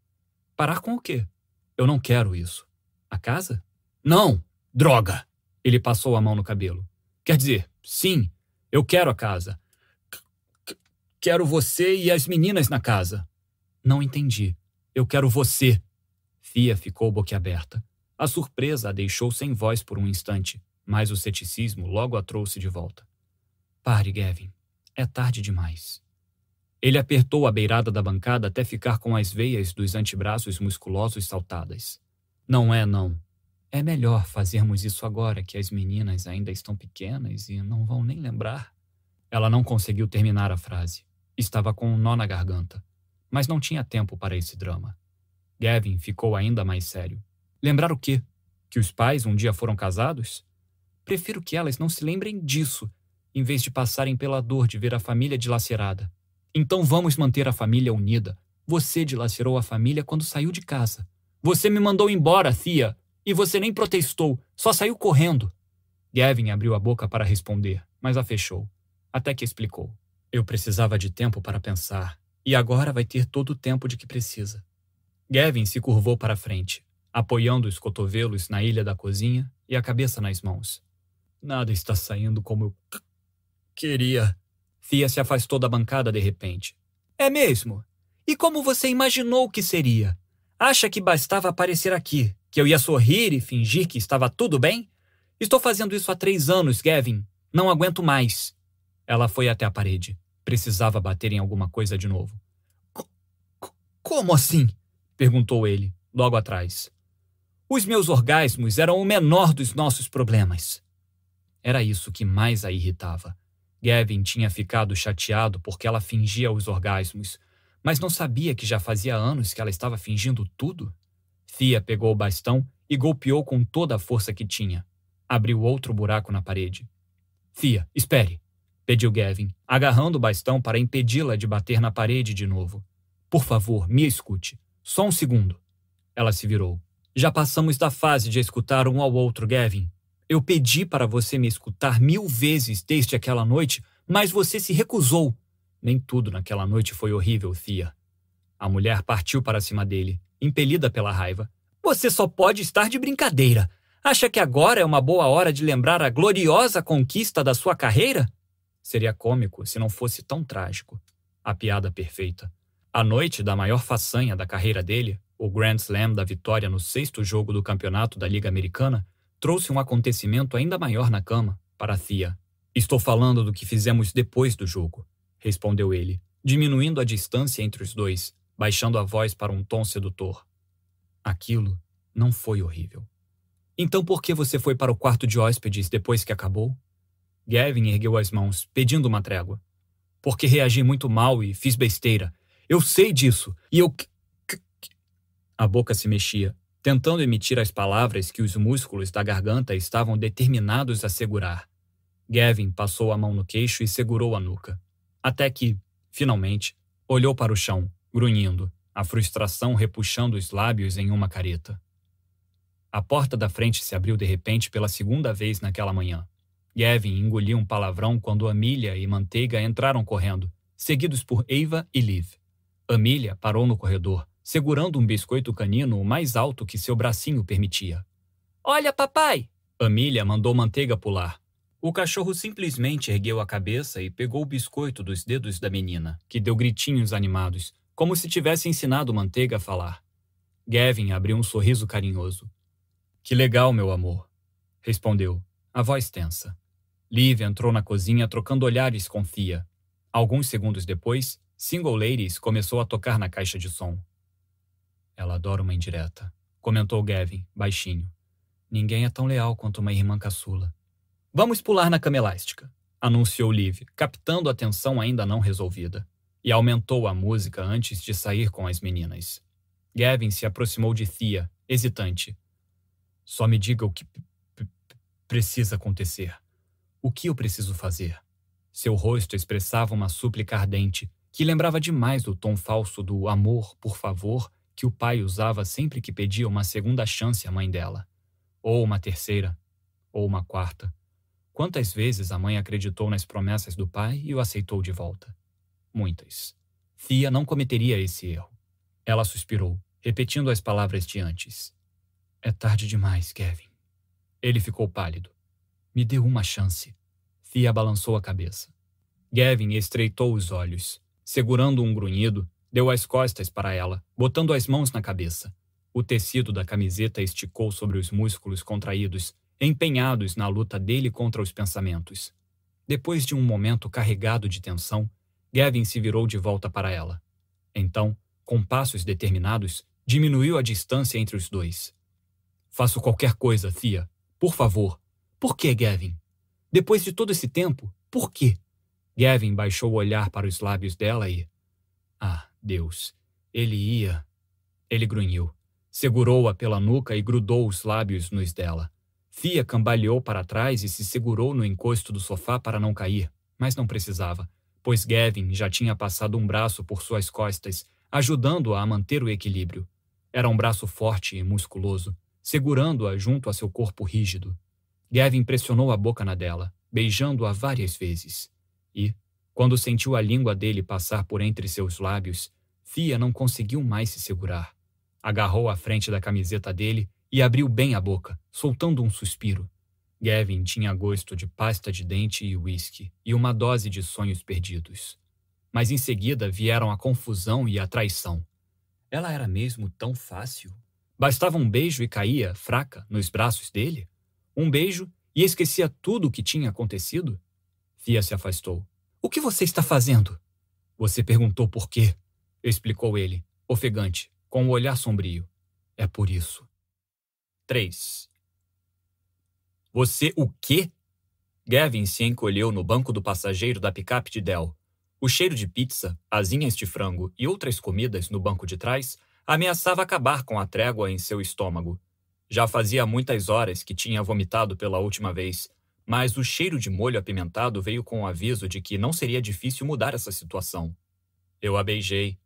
Parar com o quê? Eu não quero isso. A casa? Não! Droga! Ele passou a mão no cabelo. Quer dizer, sim, eu quero a casa. Quero você e as meninas na casa. Não entendi. Eu quero você. Fia ficou boquiaberta. A surpresa a deixou sem voz por um instante, mas o ceticismo logo a trouxe de volta. Pare, Gavin. É tarde demais. Ele apertou a beirada da bancada até ficar com as veias dos antebraços musculosos saltadas. Não é, não. É melhor fazermos isso agora que as meninas ainda estão pequenas e não vão nem lembrar. Ela não conseguiu terminar a frase. Estava com um nó na garganta, mas não tinha tempo para esse drama. Gavin ficou ainda mais sério. Lembrar o quê? Que os pais um dia foram casados? Prefiro que elas não se lembrem disso, em vez de passarem pela dor de ver a família dilacerada. Então vamos manter a família unida. Você dilacerou a família quando saiu de casa. Você me mandou embora, Thea, e você nem protestou, só saiu correndo. Gavin abriu a boca para responder, mas a fechou, até que explicou. Eu precisava de tempo para pensar, e agora vai ter todo o tempo de que precisa. Gavin se curvou para frente, apoiando os cotovelos na ilha da cozinha e a cabeça nas mãos. Nada está saindo como eu queria. Fia se afastou da bancada de repente. É mesmo? E como você imaginou que seria? Acha que bastava aparecer aqui, que eu ia sorrir e fingir que estava tudo bem? Estou fazendo isso há três anos, Gavin. Não aguento mais. Ela foi até a parede. Precisava bater em alguma coisa de novo. Como assim? perguntou ele, logo atrás. Os meus orgasmos eram o menor dos nossos problemas. Era isso que mais a irritava. Gavin tinha ficado chateado porque ela fingia os orgasmos, mas não sabia que já fazia anos que ela estava fingindo tudo? Fia pegou o bastão e golpeou com toda a força que tinha. Abriu outro buraco na parede. Fia, espere pediu Gavin, agarrando o bastão para impedi-la de bater na parede de novo. Por favor, me escute. Só um segundo. Ela se virou. Já passamos da fase de escutar um ao outro, Gavin. Eu pedi para você me escutar mil vezes desde aquela noite, mas você se recusou. Nem tudo naquela noite foi horrível, Thea. A mulher partiu para cima dele, impelida pela raiva. Você só pode estar de brincadeira. Acha que agora é uma boa hora de lembrar a gloriosa conquista da sua carreira? Seria cômico se não fosse tão trágico. A piada perfeita. A noite da maior façanha da carreira dele, o Grand Slam da vitória no sexto jogo do campeonato da Liga Americana, trouxe um acontecimento ainda maior na cama para Thea. Estou falando do que fizemos depois do jogo, respondeu ele, diminuindo a distância entre os dois, baixando a voz para um tom sedutor. Aquilo não foi horrível. Então por que você foi para o quarto de hóspedes depois que acabou? Gavin ergueu as mãos, pedindo uma trégua. Porque reagi muito mal e fiz besteira. Eu sei disso. E eu. A boca se mexia, tentando emitir as palavras que os músculos da garganta estavam determinados a segurar. Gavin passou a mão no queixo e segurou a nuca. Até que, finalmente, olhou para o chão, grunhindo, a frustração repuxando os lábios em uma careta. A porta da frente se abriu de repente pela segunda vez naquela manhã. Gavin engoliu um palavrão quando Amelia e Manteiga entraram correndo, seguidos por Eva e Liv. Amelia parou no corredor, segurando um biscoito canino o mais alto que seu bracinho permitia. Olha, papai! Amelia mandou Manteiga pular. O cachorro simplesmente ergueu a cabeça e pegou o biscoito dos dedos da menina, que deu gritinhos animados, como se tivesse ensinado Manteiga a falar. Gavin abriu um sorriso carinhoso. Que legal, meu amor, respondeu, a voz tensa. Liv entrou na cozinha trocando olhares com Fia. Alguns segundos depois, Single Ladies começou a tocar na caixa de som. Ela adora uma indireta, comentou Gavin, baixinho. Ninguém é tão leal quanto uma irmã caçula. Vamos pular na cama elástica, anunciou Liv, captando a tensão ainda não resolvida, e aumentou a música antes de sair com as meninas. Gavin se aproximou de Thea, hesitante. Só me diga o que precisa acontecer. O que eu preciso fazer? Seu rosto expressava uma súplica ardente, que lembrava demais do tom falso do amor, por favor, que o pai usava sempre que pedia uma segunda chance à mãe dela. Ou uma terceira, ou uma quarta. Quantas vezes a mãe acreditou nas promessas do pai e o aceitou de volta? Muitas. Fia não cometeria esse erro. Ela suspirou, repetindo as palavras de antes. É tarde demais, Kevin. Ele ficou pálido. Me dê uma chance. Fia balançou a cabeça. Gavin estreitou os olhos. Segurando um grunhido, deu as costas para ela, botando as mãos na cabeça. O tecido da camiseta esticou sobre os músculos contraídos, empenhados na luta dele contra os pensamentos. Depois de um momento carregado de tensão, Gavin se virou de volta para ela. Então, com passos determinados, diminuiu a distância entre os dois. Faço qualquer coisa, Fia. Por favor, por que, Gavin? Depois de todo esse tempo, por quê? Gavin baixou o olhar para os lábios dela e. Ah, Deus. Ele ia. Ele grunhiu. Segurou-a pela nuca e grudou os lábios nos dela. Fia cambaleou para trás e se segurou no encosto do sofá para não cair, mas não precisava, pois Gavin já tinha passado um braço por suas costas, ajudando-a a manter o equilíbrio. Era um braço forte e musculoso, segurando-a junto a seu corpo rígido. Gavin pressionou a boca na dela, beijando-a várias vezes. E, quando sentiu a língua dele passar por entre seus lábios, Fia não conseguiu mais se segurar. Agarrou a frente da camiseta dele e abriu bem a boca, soltando um suspiro. Gavin tinha gosto de pasta de dente e uísque, e uma dose de sonhos perdidos. Mas em seguida vieram a confusão e a traição. Ela era mesmo tão fácil? Bastava um beijo e caía, fraca, nos braços dele? Um beijo e esquecia tudo o que tinha acontecido? Fia se afastou. O que você está fazendo? Você perguntou por quê, explicou ele, ofegante, com um olhar sombrio. É por isso. 3. Você o quê? Gavin se encolheu no banco do passageiro da picape de Dell. O cheiro de pizza, asinhas de frango e outras comidas no banco de trás ameaçava acabar com a trégua em seu estômago. Já fazia muitas horas que tinha vomitado pela última vez, mas o cheiro de molho apimentado veio com o aviso de que não seria difícil mudar essa situação. Eu a beijei.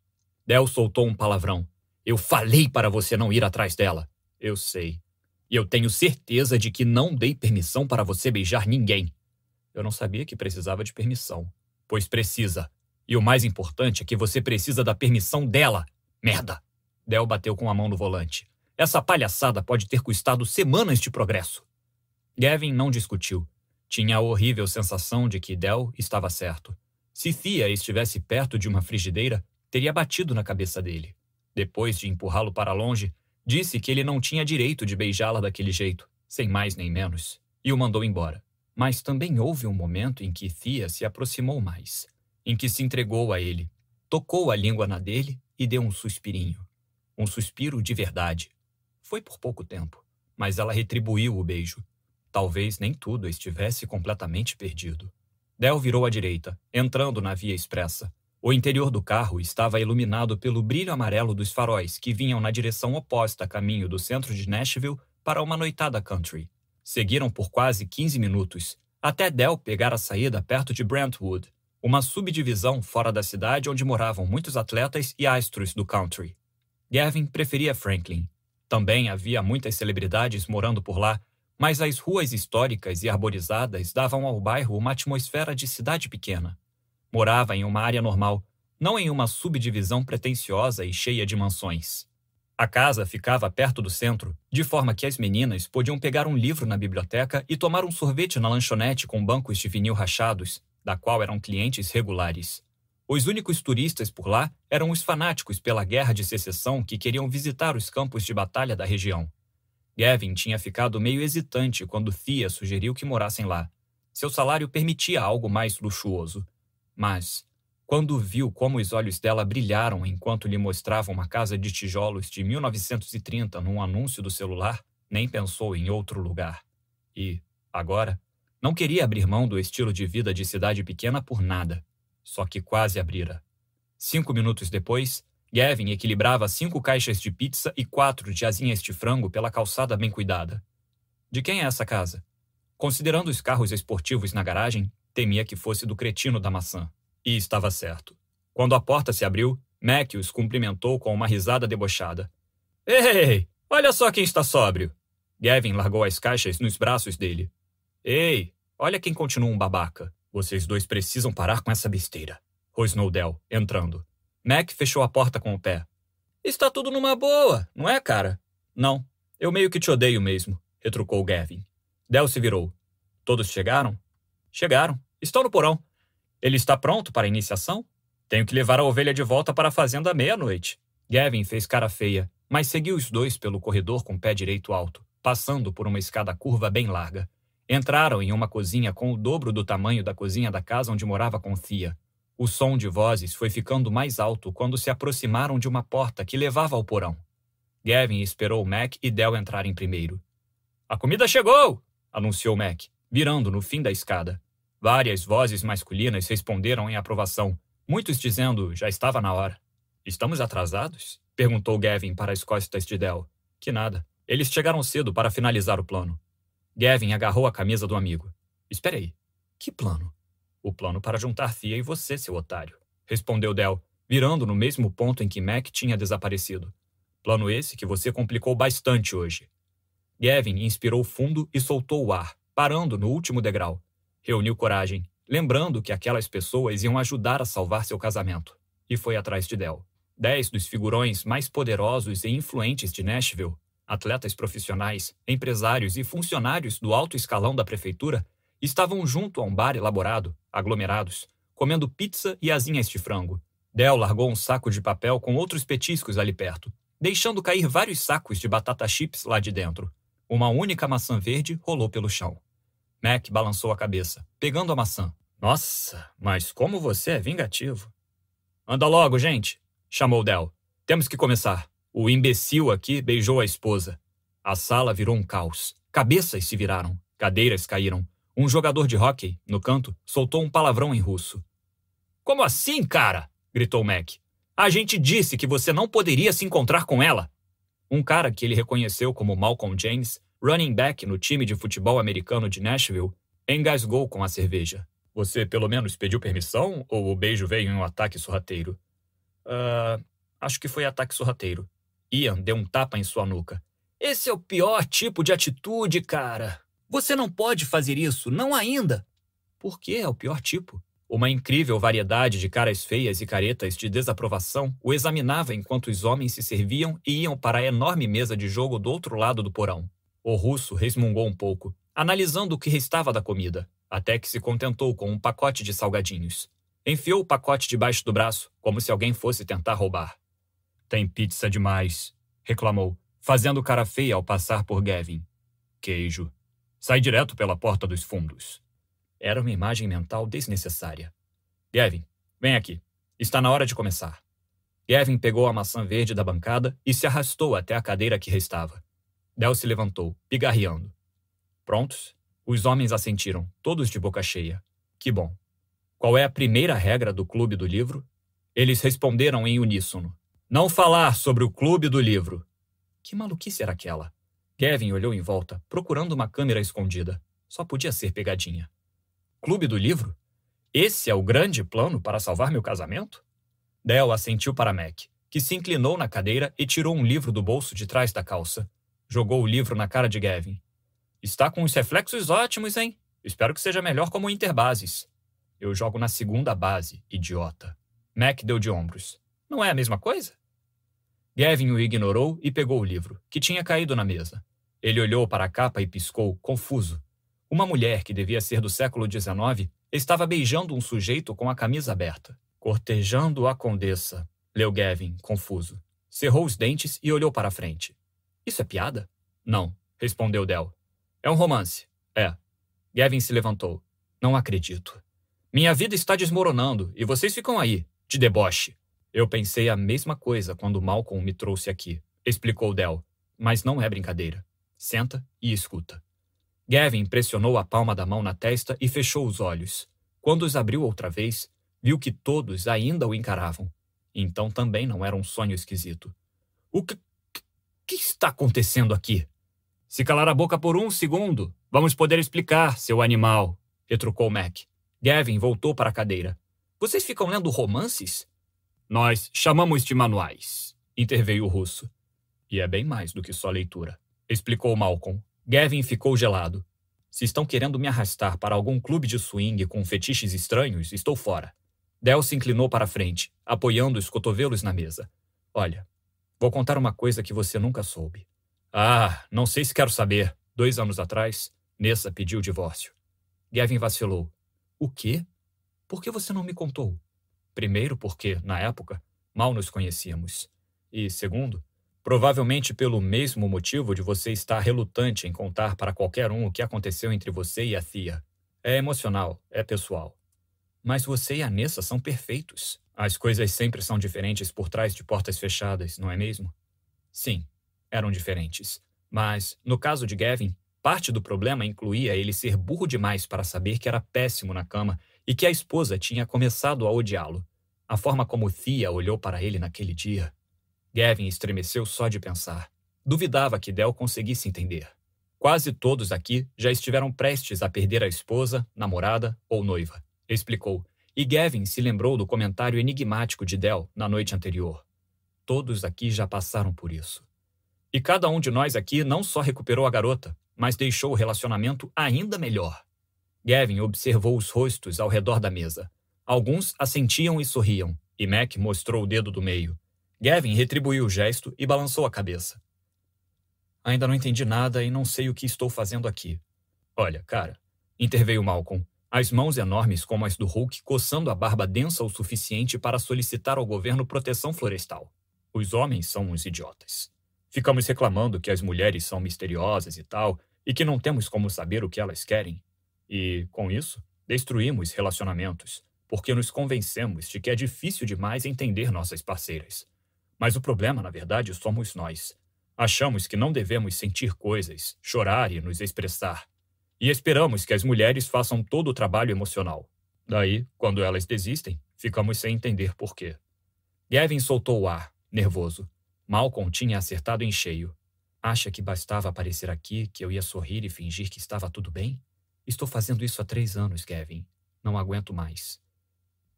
Del soltou um palavrão. Eu falei para você não ir atrás dela. Eu sei. E eu tenho certeza de que não dei permissão para você beijar ninguém. Eu não sabia que precisava de permissão. Pois precisa. E o mais importante é que você precisa da permissão dela. Merda! Del bateu com a mão no volante. Essa palhaçada pode ter custado semanas de progresso. Gavin não discutiu. Tinha a horrível sensação de que Del estava certo. Se Thea estivesse perto de uma frigideira, teria batido na cabeça dele. Depois de empurrá-lo para longe, disse que ele não tinha direito de beijá-la daquele jeito, sem mais nem menos, e o mandou embora. Mas também houve um momento em que Thea se aproximou mais, em que se entregou a ele, tocou a língua na dele e deu um suspirinho. Um suspiro de verdade. Foi por pouco tempo, mas ela retribuiu o beijo. Talvez nem tudo estivesse completamente perdido. Del virou à direita, entrando na via expressa. O interior do carro estava iluminado pelo brilho amarelo dos faróis que vinham na direção oposta a caminho do centro de Nashville para uma noitada country. Seguiram por quase 15 minutos, até Del pegar a saída perto de Brentwood, uma subdivisão fora da cidade onde moravam muitos atletas e astros do country. Gavin preferia Franklin. Também havia muitas celebridades morando por lá, mas as ruas históricas e arborizadas davam ao bairro uma atmosfera de cidade pequena. Morava em uma área normal, não em uma subdivisão pretensiosa e cheia de mansões. A casa ficava perto do centro, de forma que as meninas podiam pegar um livro na biblioteca e tomar um sorvete na lanchonete com bancos de vinil rachados, da qual eram clientes regulares. Os únicos turistas por lá eram os fanáticos pela guerra de secessão que queriam visitar os campos de batalha da região. Gavin tinha ficado meio hesitante quando Thea sugeriu que morassem lá. Seu salário permitia algo mais luxuoso. Mas, quando viu como os olhos dela brilharam enquanto lhe mostrava uma casa de tijolos de 1930 num anúncio do celular, nem pensou em outro lugar. E, agora, não queria abrir mão do estilo de vida de cidade pequena por nada. Só que quase abrira. Cinco minutos depois, Gavin equilibrava cinco caixas de pizza e quatro de asinhas de frango pela calçada bem cuidada. De quem é essa casa? Considerando os carros esportivos na garagem, temia que fosse do cretino da maçã. E estava certo. Quando a porta se abriu, Mac os cumprimentou com uma risada debochada. Ei, olha só quem está sóbrio! Gavin largou as caixas nos braços dele. Ei, olha quem continua um babaca. Vocês dois precisam parar com essa besteira. Rosnou Del, entrando. Mac fechou a porta com o pé. Está tudo numa boa, não é, cara? Não. Eu meio que te odeio mesmo, retrucou Gavin. Del se virou. Todos chegaram? Chegaram. Estão no porão. Ele está pronto para a iniciação? Tenho que levar a ovelha de volta para a fazenda à meia-noite. Gavin fez cara feia, mas seguiu os dois pelo corredor com o pé direito alto, passando por uma escada curva bem larga. Entraram em uma cozinha com o dobro do tamanho da cozinha da casa onde morava Thea, o som de vozes foi ficando mais alto quando se aproximaram de uma porta que levava ao porão. Gavin esperou Mac e Del entrarem primeiro. A comida chegou! anunciou Mac, virando no fim da escada. Várias vozes masculinas responderam em aprovação, muitos dizendo já estava na hora. Estamos atrasados? perguntou Gavin para as costas de Del. Que nada. Eles chegaram cedo para finalizar o plano. Gavin agarrou a camisa do amigo. Espere aí. Que plano? O plano para juntar Thea e você, seu otário, respondeu Del, virando no mesmo ponto em que Mac tinha desaparecido. Plano esse que você complicou bastante hoje. Gavin inspirou fundo e soltou o ar, parando no último degrau. Reuniu coragem, lembrando que aquelas pessoas iam ajudar a salvar seu casamento, e foi atrás de Del. Dez dos figurões mais poderosos e influentes de Nashville, atletas profissionais, empresários e funcionários do alto escalão da prefeitura, estavam junto a um bar elaborado, aglomerados, comendo pizza e asinhas de frango. Del largou um saco de papel com outros petiscos ali perto, deixando cair vários sacos de batata chips lá de dentro. Uma única maçã verde rolou pelo chão. Mac balançou a cabeça, pegando a maçã. Nossa, mas como você é vingativo. Anda logo, gente, chamou Del. Temos que começar. O imbecil aqui beijou a esposa. A sala virou um caos. Cabeças se viraram, cadeiras caíram, um jogador de hóquei, no canto, soltou um palavrão em russo. Como assim, cara? gritou Mac. A gente disse que você não poderia se encontrar com ela. Um cara que ele reconheceu como Malcolm James, running back no time de futebol americano de Nashville, engasgou com a cerveja. Você pelo menos pediu permissão ou o beijo veio em um ataque sorrateiro? Uh, acho que foi ataque sorrateiro. Ian deu um tapa em sua nuca. Esse é o pior tipo de atitude, cara. Você não pode fazer isso, não ainda. Por que é o pior tipo? Uma incrível variedade de caras feias e caretas de desaprovação o examinava enquanto os homens se serviam e iam para a enorme mesa de jogo do outro lado do porão. O russo resmungou um pouco, analisando o que restava da comida. até que se contentou com um pacote de salgadinhos. Enfiou o pacote debaixo do braço, como se alguém fosse tentar roubar. Tem pizza demais, reclamou, fazendo cara feia ao passar por Gavin. Queijo. Sai direto pela porta dos fundos. Era uma imagem mental desnecessária. Gavin, vem aqui. Está na hora de começar. Gavin pegou a maçã verde da bancada e se arrastou até a cadeira que restava. Del se levantou, pigarreando. Prontos? Os homens assentiram, todos de boca cheia. Que bom. Qual é a primeira regra do Clube do Livro? Eles responderam em uníssono: Não falar sobre o Clube do Livro. Que maluquice era aquela? Gavin olhou em volta, procurando uma câmera escondida. Só podia ser pegadinha. Clube do Livro? Esse é o grande plano para salvar meu casamento? Del assentiu para Mac, que se inclinou na cadeira e tirou um livro do bolso de trás da calça. Jogou o livro na cara de Gavin. Está com os reflexos ótimos, hein? Espero que seja melhor como interbases. Eu jogo na segunda base, idiota. Mac deu de ombros. Não é a mesma coisa? Gavin o ignorou e pegou o livro, que tinha caído na mesa. Ele olhou para a capa e piscou, confuso. Uma mulher que devia ser do século XIX estava beijando um sujeito com a camisa aberta. Cortejando a condessa, leu Gavin, confuso. Cerrou os dentes e olhou para a frente. Isso é piada? Não, respondeu Del. É um romance. É. Gavin se levantou. Não acredito. Minha vida está desmoronando e vocês ficam aí, de deboche. Eu pensei a mesma coisa quando Malcolm me trouxe aqui, explicou Del. Mas não é brincadeira. Senta e escuta. Gavin pressionou a palma da mão na testa e fechou os olhos. Quando os abriu outra vez, viu que todos ainda o encaravam. Então também não era um sonho esquisito. O que, que está acontecendo aqui? Se calar a boca por um segundo, vamos poder explicar, seu animal, retrucou Mac. Gavin voltou para a cadeira. Vocês ficam lendo romances? Nós chamamos de manuais, interveio o russo. E é bem mais do que só leitura, explicou Malcolm. Gavin ficou gelado. Se estão querendo me arrastar para algum clube de swing com fetiches estranhos, estou fora. Del se inclinou para a frente, apoiando os cotovelos na mesa. Olha, vou contar uma coisa que você nunca soube. Ah, não sei se quero saber. Dois anos atrás, Nessa pediu o divórcio. Gavin vacilou. O quê? Por que você não me contou? Primeiro, porque, na época, mal nos conhecíamos. E, segundo, provavelmente pelo mesmo motivo de você estar relutante em contar para qualquer um o que aconteceu entre você e a Thea. É emocional, é pessoal. Mas você e a Nessa são perfeitos. As coisas sempre são diferentes por trás de portas fechadas, não é mesmo? Sim, eram diferentes. Mas, no caso de Gavin, parte do problema incluía ele ser burro demais para saber que era péssimo na cama e que a esposa tinha começado a odiá-lo. A forma como Thea olhou para ele naquele dia. Gavin estremeceu só de pensar. Duvidava que Del conseguisse entender. Quase todos aqui já estiveram prestes a perder a esposa, namorada ou noiva explicou, e Gavin se lembrou do comentário enigmático de Del na noite anterior. Todos aqui já passaram por isso. E cada um de nós aqui não só recuperou a garota, mas deixou o relacionamento ainda melhor. Gavin observou os rostos ao redor da mesa. Alguns assentiam e sorriam, e Mac mostrou o dedo do meio. Gavin retribuiu o gesto e balançou a cabeça. Ainda não entendi nada e não sei o que estou fazendo aqui. Olha, cara, interveio Malcolm, as mãos enormes como as do Hulk coçando a barba densa o suficiente para solicitar ao governo proteção florestal. Os homens são uns idiotas. Ficamos reclamando que as mulheres são misteriosas e tal, e que não temos como saber o que elas querem. E, com isso, destruímos relacionamentos, porque nos convencemos de que é difícil demais entender nossas parceiras. Mas o problema, na verdade, somos nós. Achamos que não devemos sentir coisas, chorar e nos expressar, e esperamos que as mulheres façam todo o trabalho emocional. Daí, quando elas desistem, ficamos sem entender por quê. Gavin soltou o ar, nervoso. Malcolm tinha acertado em cheio. Acha que bastava aparecer aqui que eu ia sorrir e fingir que estava tudo bem? Estou fazendo isso há três anos, Gavin. Não aguento mais.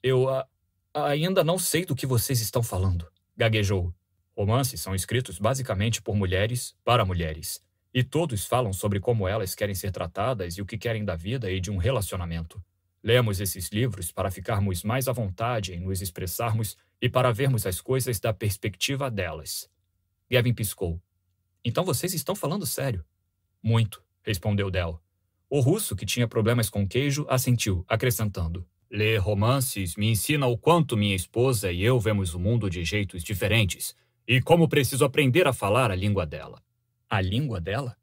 Eu uh, ainda não sei do que vocês estão falando, gaguejou. Romances são escritos basicamente por mulheres para mulheres. E todos falam sobre como elas querem ser tratadas e o que querem da vida e de um relacionamento. Lemos esses livros para ficarmos mais à vontade em nos expressarmos e para vermos as coisas da perspectiva delas. Gavin piscou. Então vocês estão falando sério? Muito, respondeu Del. O russo, que tinha problemas com queijo, assentiu, acrescentando: Ler romances me ensina o quanto minha esposa e eu vemos o mundo de jeitos diferentes e como preciso aprender a falar a língua dela. A língua dela?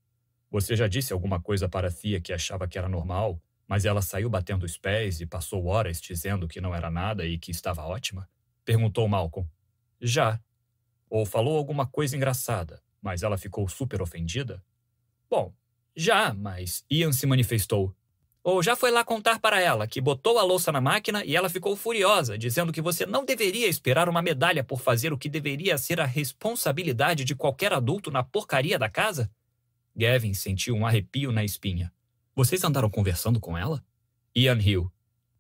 Você já disse alguma coisa para a Thea que achava que era normal, mas ela saiu batendo os pés e passou horas dizendo que não era nada e que estava ótima? Perguntou Malcolm. Já. Ou falou alguma coisa engraçada, mas ela ficou super ofendida? Bom, já, mas Ian se manifestou. Ou já foi lá contar para ela que botou a louça na máquina e ela ficou furiosa, dizendo que você não deveria esperar uma medalha por fazer o que deveria ser a responsabilidade de qualquer adulto na porcaria da casa? Gavin sentiu um arrepio na espinha. Vocês andaram conversando com ela? Ian riu.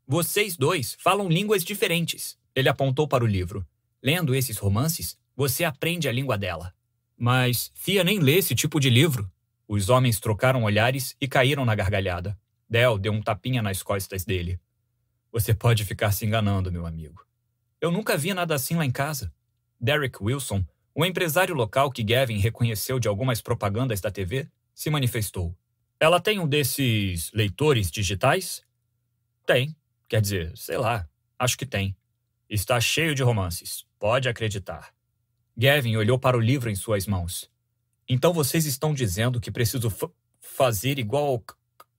Vocês dois falam línguas diferentes. Ele apontou para o livro. Lendo esses romances, você aprende a língua dela. Mas Fia nem lê esse tipo de livro. Os homens trocaram olhares e caíram na gargalhada. Del deu um tapinha nas costas dele. Você pode ficar se enganando, meu amigo. Eu nunca vi nada assim lá em casa. Derek Wilson, o empresário local que Gavin reconheceu de algumas propagandas da TV, se manifestou. Ela tem um desses leitores digitais? Tem. Quer dizer, sei lá, acho que tem. Está cheio de romances, pode acreditar. Gavin olhou para o livro em suas mãos. Então vocês estão dizendo que preciso fazer igual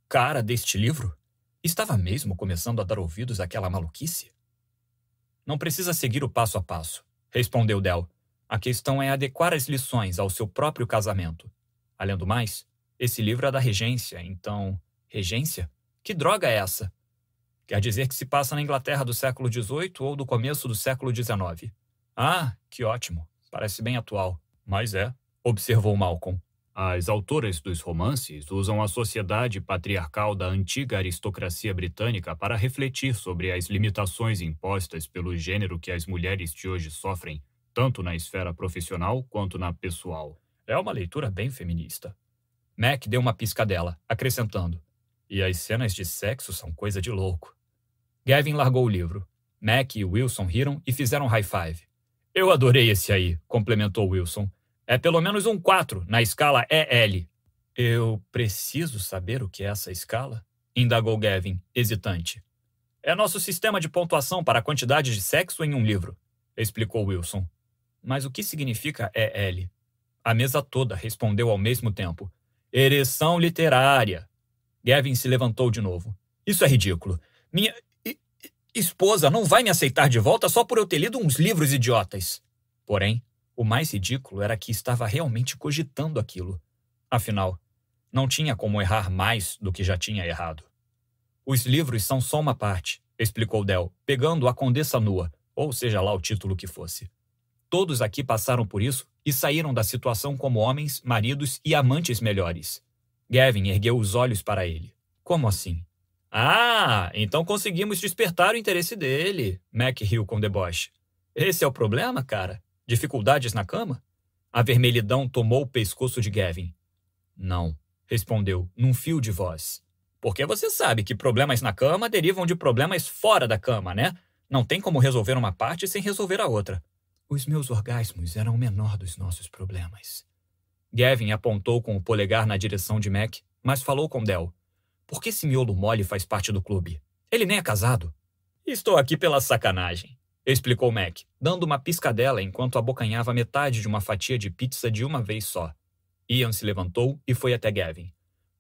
cara deste livro? Estava mesmo começando a dar ouvidos àquela maluquice? Não precisa seguir o passo a passo, respondeu Del. A questão é adequar as lições ao seu próprio casamento. Além do mais, esse livro é da regência, então. Regência? Que droga é essa? Quer dizer que se passa na Inglaterra do século XVIII ou do começo do século XIX. Ah, que ótimo. Parece bem atual. Mas é, observou Malcolm. As autoras dos romances usam a sociedade patriarcal da antiga aristocracia britânica para refletir sobre as limitações impostas pelo gênero que as mulheres de hoje sofrem, tanto na esfera profissional quanto na pessoal. É uma leitura bem feminista. Mac deu uma piscadela, acrescentando: E as cenas de sexo são coisa de louco. Gavin largou o livro. Mac e Wilson riram e fizeram high five. Eu adorei esse aí, complementou Wilson. É pelo menos um 4 na escala EL. Eu preciso saber o que é essa escala? indagou Gavin, hesitante. É nosso sistema de pontuação para a quantidade de sexo em um livro, explicou Wilson. Mas o que significa EL? A mesa toda respondeu ao mesmo tempo. Ereção literária. Gavin se levantou de novo. Isso é ridículo. Minha esposa não vai me aceitar de volta só por eu ter lido uns livros idiotas. Porém, o mais ridículo era que estava realmente cogitando aquilo. Afinal, não tinha como errar mais do que já tinha errado. Os livros são só uma parte, explicou Del, pegando a Condessa Nua, ou seja lá o título que fosse. Todos aqui passaram por isso e saíram da situação como homens, maridos e amantes melhores. Gavin ergueu os olhos para ele. Como assim? Ah, então conseguimos despertar o interesse dele, Mac riu com deboche. Esse é o problema, cara? Dificuldades na cama? A vermelhidão tomou o pescoço de Gavin. Não, respondeu, num fio de voz. Porque você sabe que problemas na cama derivam de problemas fora da cama, né? Não tem como resolver uma parte sem resolver a outra. Os meus orgasmos eram o menor dos nossos problemas. Gavin apontou com o polegar na direção de Mac, mas falou com Del. Por que esse miolo mole faz parte do clube? Ele nem é casado. Estou aqui pela sacanagem explicou Mac, dando uma piscadela enquanto abocanhava metade de uma fatia de pizza de uma vez só. Ian se levantou e foi até Gavin.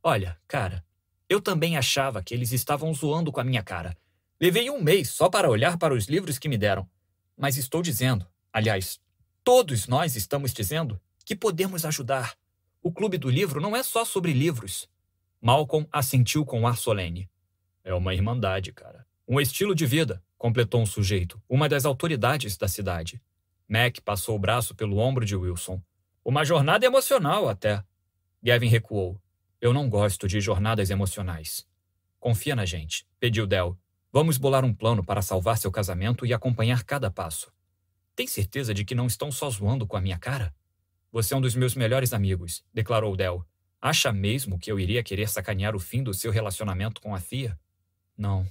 Olha, cara, eu também achava que eles estavam zoando com a minha cara. Levei um mês só para olhar para os livros que me deram. Mas estou dizendo, aliás, todos nós estamos dizendo, que podemos ajudar. O Clube do Livro não é só sobre livros. Malcolm assentiu com ar solene. É uma irmandade, cara. Um estilo de vida, completou um sujeito, uma das autoridades da cidade. Mac passou o braço pelo ombro de Wilson. Uma jornada emocional, até. Gavin recuou. Eu não gosto de jornadas emocionais. Confia na gente, pediu Del. Vamos bolar um plano para salvar seu casamento e acompanhar cada passo. Tem certeza de que não estão só zoando com a minha cara? Você é um dos meus melhores amigos, declarou Del. Acha mesmo que eu iria querer sacanear o fim do seu relacionamento com a Thea? Não.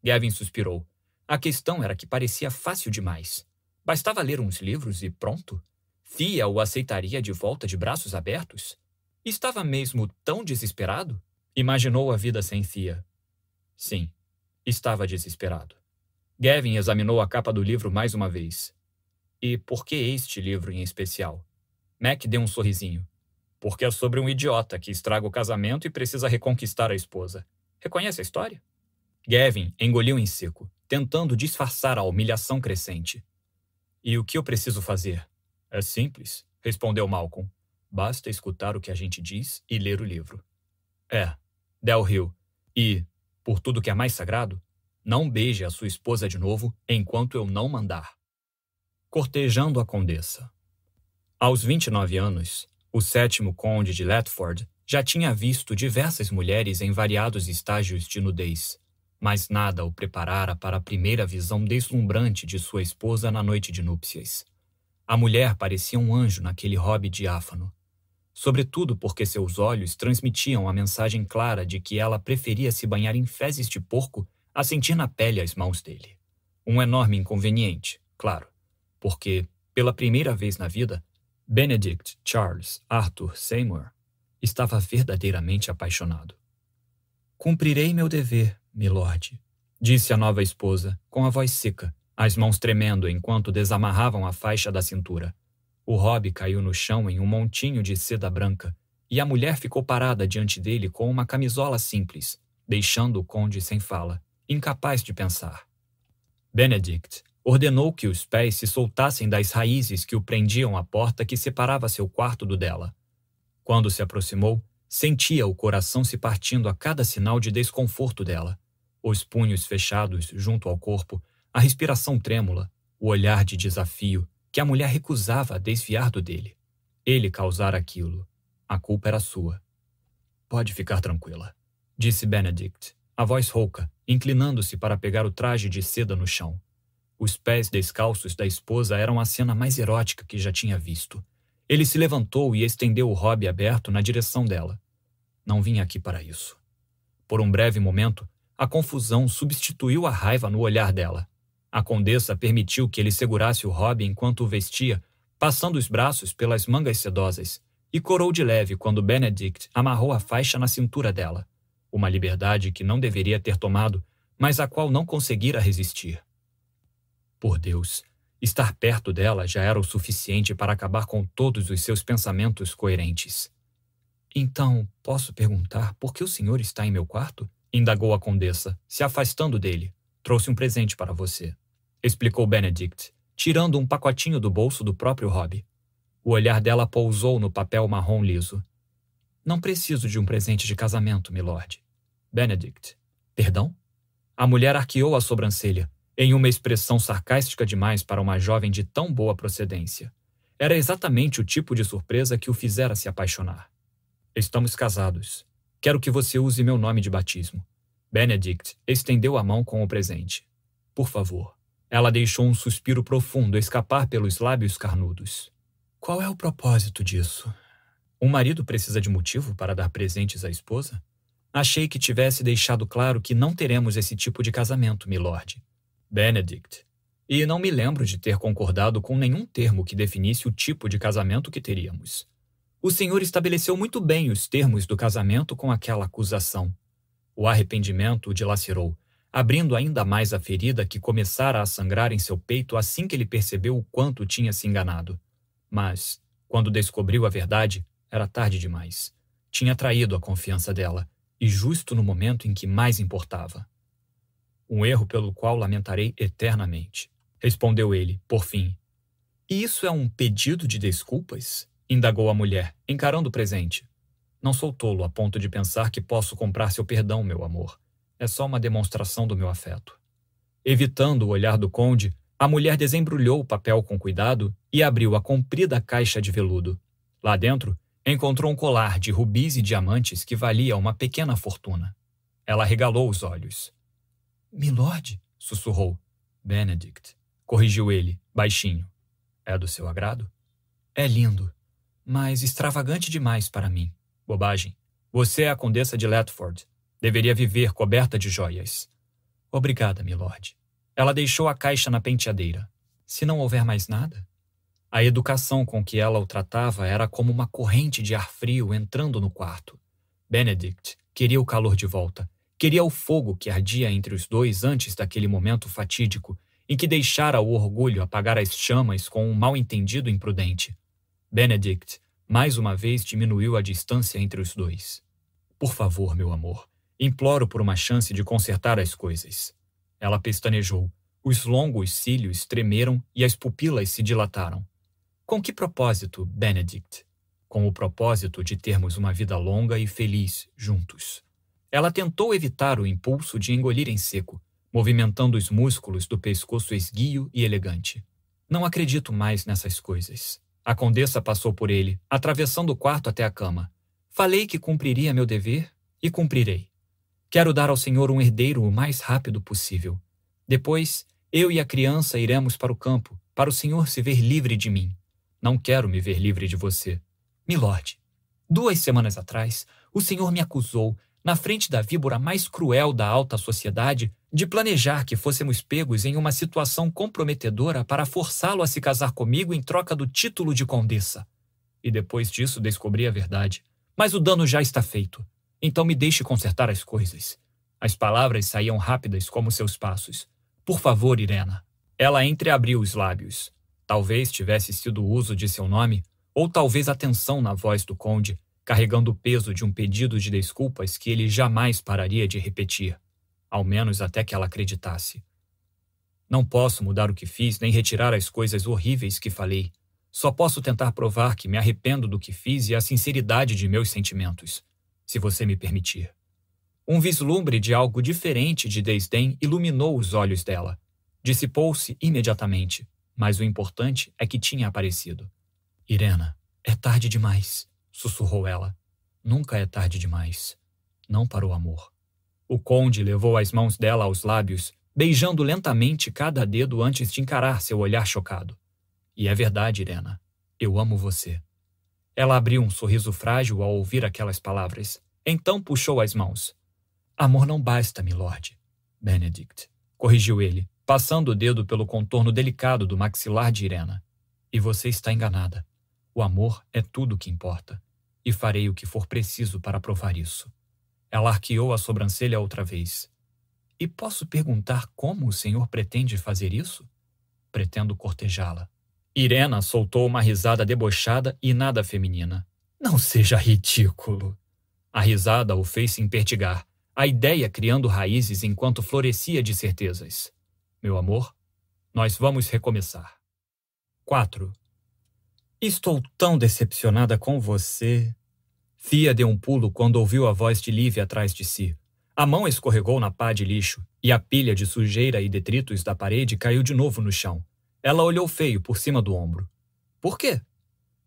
Gavin suspirou. A questão era que parecia fácil demais. Bastava ler uns livros e pronto? Fia o aceitaria de volta de braços abertos? Estava mesmo tão desesperado? Imaginou a vida sem Thea. Sim, estava desesperado. Gavin examinou a capa do livro mais uma vez. E por que este livro em especial? Mac deu um sorrisinho. Porque é sobre um idiota que estraga o casamento e precisa reconquistar a esposa. Reconhece a história? Gavin engoliu em seco, tentando disfarçar a humilhação crescente. E o que eu preciso fazer? É simples, respondeu Malcolm. Basta escutar o que a gente diz e ler o livro. É, Del Hill. E, por tudo que é mais sagrado, não beije a sua esposa de novo enquanto eu não mandar. Cortejando a condessa. Aos 29 anos, o sétimo conde de Letford já tinha visto diversas mulheres em variados estágios de nudez, mas nada o preparara para a primeira visão deslumbrante de sua esposa na noite de núpcias. A mulher parecia um anjo naquele hobby diáfano, sobretudo porque seus olhos transmitiam a mensagem clara de que ela preferia se banhar em fezes de porco a sentir na pele as mãos dele. Um enorme inconveniente, claro, porque, pela primeira vez na vida, Benedict Charles Arthur Seymour estava verdadeiramente apaixonado. Cumprirei meu dever, milord, disse a nova esposa, com a voz seca, as mãos tremendo enquanto desamarravam a faixa da cintura. O Rob caiu no chão em um montinho de seda branca, e a mulher ficou parada diante dele com uma camisola simples, deixando o conde sem fala, incapaz de pensar. Benedict ordenou que os pés se soltassem das raízes que o prendiam à porta que separava seu quarto do dela. Quando se aproximou, sentia o coração se partindo a cada sinal de desconforto dela. Os punhos fechados junto ao corpo, a respiração trêmula, o olhar de desafio, que a mulher recusava desviar do dele. Ele causara aquilo. A culpa era sua. Pode ficar tranquila, disse Benedict, a voz rouca, inclinando-se para pegar o traje de seda no chão. Os pés descalços da esposa eram a cena mais erótica que já tinha visto. Ele se levantou e estendeu o hobby aberto na direção dela. Não vim aqui para isso. Por um breve momento, a confusão substituiu a raiva no olhar dela. A condessa permitiu que ele segurasse o hobby enquanto o vestia, passando os braços pelas mangas sedosas, e corou de leve quando Benedict amarrou a faixa na cintura dela. Uma liberdade que não deveria ter tomado, mas a qual não conseguira resistir. Por Deus, estar perto dela já era o suficiente para acabar com todos os seus pensamentos coerentes. Então, posso perguntar por que o senhor está em meu quarto? Indagou a condessa, se afastando dele. Trouxe um presente para você, explicou Benedict, tirando um pacotinho do bolso do próprio Rob. O olhar dela pousou no papel marrom liso. Não preciso de um presente de casamento, milord. Benedict. Perdão? A mulher arqueou a sobrancelha, em uma expressão sarcástica demais para uma jovem de tão boa procedência. Era exatamente o tipo de surpresa que o fizera se apaixonar. Estamos casados. Quero que você use meu nome de batismo. Benedict estendeu a mão com o presente. Por favor. Ela deixou um suspiro profundo escapar pelos lábios carnudos. Qual é o propósito disso? Um marido precisa de motivo para dar presentes à esposa? Achei que tivesse deixado claro que não teremos esse tipo de casamento, milord. Benedict. E não me lembro de ter concordado com nenhum termo que definisse o tipo de casamento que teríamos. O senhor estabeleceu muito bem os termos do casamento com aquela acusação. O arrependimento o dilacerou, abrindo ainda mais a ferida que começara a sangrar em seu peito assim que ele percebeu o quanto tinha se enganado. Mas, quando descobriu a verdade, era tarde demais. Tinha traído a confiança dela, e justo no momento em que mais importava. Um erro pelo qual lamentarei eternamente, respondeu ele, por fim. E isso é um pedido de desculpas? Indagou a mulher, encarando o presente. Não sou tolo a ponto de pensar que posso comprar seu perdão, meu amor. É só uma demonstração do meu afeto. Evitando o olhar do conde, a mulher desembrulhou o papel com cuidado e abriu a comprida caixa de veludo. Lá dentro, encontrou um colar de rubis e diamantes que valia uma pequena fortuna. Ela regalou os olhos. Milord, sussurrou. Benedict, corrigiu ele, baixinho. É do seu agrado? É lindo, mas extravagante demais para mim. Bobagem. Você é a condessa de Letford. Deveria viver coberta de joias. Obrigada, milord. Ela deixou a caixa na penteadeira. Se não houver mais nada? A educação com que ela o tratava era como uma corrente de ar frio entrando no quarto. Benedict Queria o calor de volta. Queria o fogo que ardia entre os dois antes daquele momento fatídico em que deixara o orgulho apagar as chamas com um mal-entendido imprudente. Benedict, mais uma vez, diminuiu a distância entre os dois. Por favor, meu amor, imploro por uma chance de consertar as coisas. Ela pestanejou. Os longos cílios tremeram e as pupilas se dilataram. Com que propósito, Benedict? Com o propósito de termos uma vida longa e feliz juntos. Ela tentou evitar o impulso de engolir em seco, movimentando os músculos do pescoço esguio e elegante. Não acredito mais nessas coisas. A condessa passou por ele, atravessando o quarto até a cama. Falei que cumpriria meu dever e cumprirei. Quero dar ao senhor um herdeiro o mais rápido possível. Depois, eu e a criança iremos para o campo, para o senhor se ver livre de mim. Não quero me ver livre de você. Milord, duas semanas atrás, o senhor me acusou na frente da víbora mais cruel da alta sociedade, de planejar que fôssemos pegos em uma situação comprometedora para forçá-lo a se casar comigo em troca do título de condessa. E depois disso descobri a verdade. Mas o dano já está feito. Então me deixe consertar as coisas. As palavras saíam rápidas como seus passos. Por favor, Irena. Ela entreabriu os lábios. Talvez tivesse sido o uso de seu nome, ou talvez a tensão na voz do conde, carregando o peso de um pedido de desculpas que ele jamais pararia de repetir, ao menos até que ela acreditasse. Não posso mudar o que fiz nem retirar as coisas horríveis que falei. Só posso tentar provar que me arrependo do que fiz e a sinceridade de meus sentimentos, se você me permitir. Um vislumbre de algo diferente de desdém iluminou os olhos dela. Dissipou-se imediatamente, mas o importante é que tinha aparecido. Irena, é tarde demais sussurrou ela. Nunca é tarde demais. Não para o amor. O conde levou as mãos dela aos lábios, beijando lentamente cada dedo antes de encarar seu olhar chocado. E é verdade, Irena. Eu amo você. Ela abriu um sorriso frágil ao ouvir aquelas palavras. Então puxou as mãos. Amor não basta, milord. Benedict. Corrigiu ele, passando o dedo pelo contorno delicado do maxilar de Irena. E você está enganada. O amor é tudo o que importa e farei o que for preciso para provar isso. Ela arqueou a sobrancelha outra vez. E posso perguntar como o senhor pretende fazer isso? Pretendo cortejá-la. Irena soltou uma risada debochada e nada feminina. Não seja ridículo. A risada o fez se impertigar, a ideia criando raízes enquanto florescia de certezas. Meu amor, nós vamos recomeçar. 4. Estou tão decepcionada com você. Fia deu um pulo quando ouviu a voz de Lívia atrás de si. A mão escorregou na pá de lixo e a pilha de sujeira e detritos da parede caiu de novo no chão. Ela olhou feio por cima do ombro. Por quê?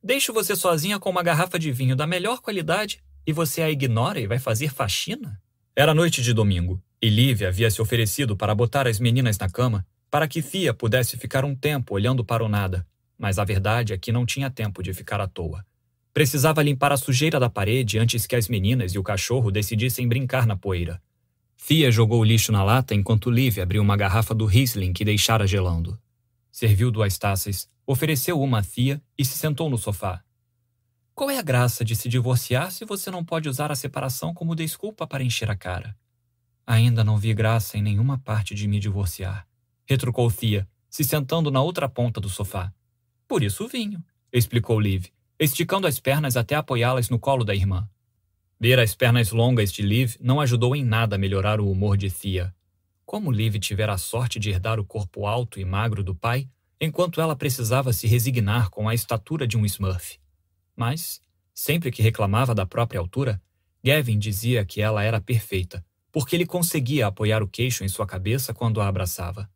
Deixo você sozinha com uma garrafa de vinho da melhor qualidade e você a ignora e vai fazer faxina? Era noite de domingo e Lívia havia se oferecido para botar as meninas na cama para que Fia pudesse ficar um tempo olhando para o nada, mas a verdade é que não tinha tempo de ficar à toa. Precisava limpar a sujeira da parede antes que as meninas e o cachorro decidissem brincar na poeira. Fia jogou o lixo na lata enquanto Liv abriu uma garrafa do Riesling que deixara gelando. Serviu duas taças, ofereceu uma a Fia e se sentou no sofá. Qual é a graça de se divorciar se você não pode usar a separação como desculpa para encher a cara? Ainda não vi graça em nenhuma parte de me divorciar, retrucou Fia, se sentando na outra ponta do sofá. Por isso vinho, explicou Liv, esticando as pernas até apoiá-las no colo da irmã. Ver as pernas longas de Liv não ajudou em nada a melhorar o humor de Thea. Como Liv tivera a sorte de herdar o corpo alto e magro do pai, enquanto ela precisava se resignar com a estatura de um Smurf. Mas, sempre que reclamava da própria altura, Gavin dizia que ela era perfeita, porque ele conseguia apoiar o queixo em sua cabeça quando a abraçava.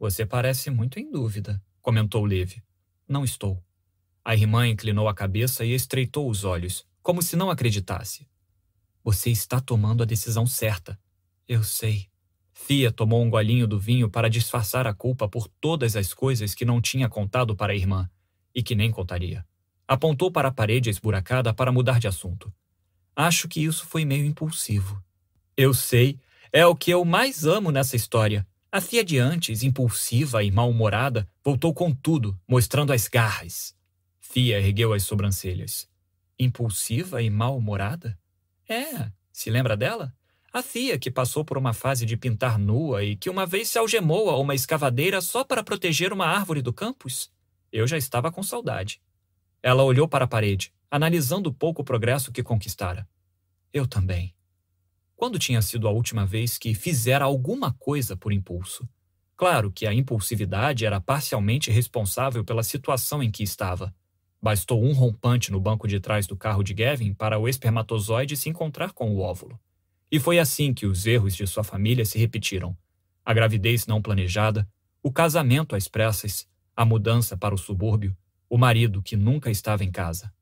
Você parece muito em dúvida, comentou Liv. Não estou. A irmã inclinou a cabeça e estreitou os olhos, como se não acreditasse. Você está tomando a decisão certa. Eu sei. Fia tomou um golinho do vinho para disfarçar a culpa por todas as coisas que não tinha contado para a irmã e que nem contaria. Apontou para a parede esburacada para mudar de assunto. Acho que isso foi meio impulsivo. Eu sei. É o que eu mais amo nessa história. A Fia de antes, impulsiva e mal-humorada, voltou com tudo, mostrando as garras. Fia ergueu as sobrancelhas. Impulsiva e mal-humorada? É, Se lembra dela? A Thea que passou por uma fase de pintar nua e que uma vez se algemou a uma escavadeira só para proteger uma árvore do campus? Eu já estava com saudade. Ela olhou para a parede, analisando o pouco progresso que conquistara. Eu também. Quando tinha sido a última vez que fizera alguma coisa por impulso? Claro que a impulsividade era parcialmente responsável pela situação em que estava. Bastou um rompante no banco de trás do carro de Gavin para o espermatozoide se encontrar com o óvulo. E foi assim que os erros de sua família se repetiram: a gravidez não planejada, o casamento às pressas, a mudança para o subúrbio, o marido que nunca estava em casa.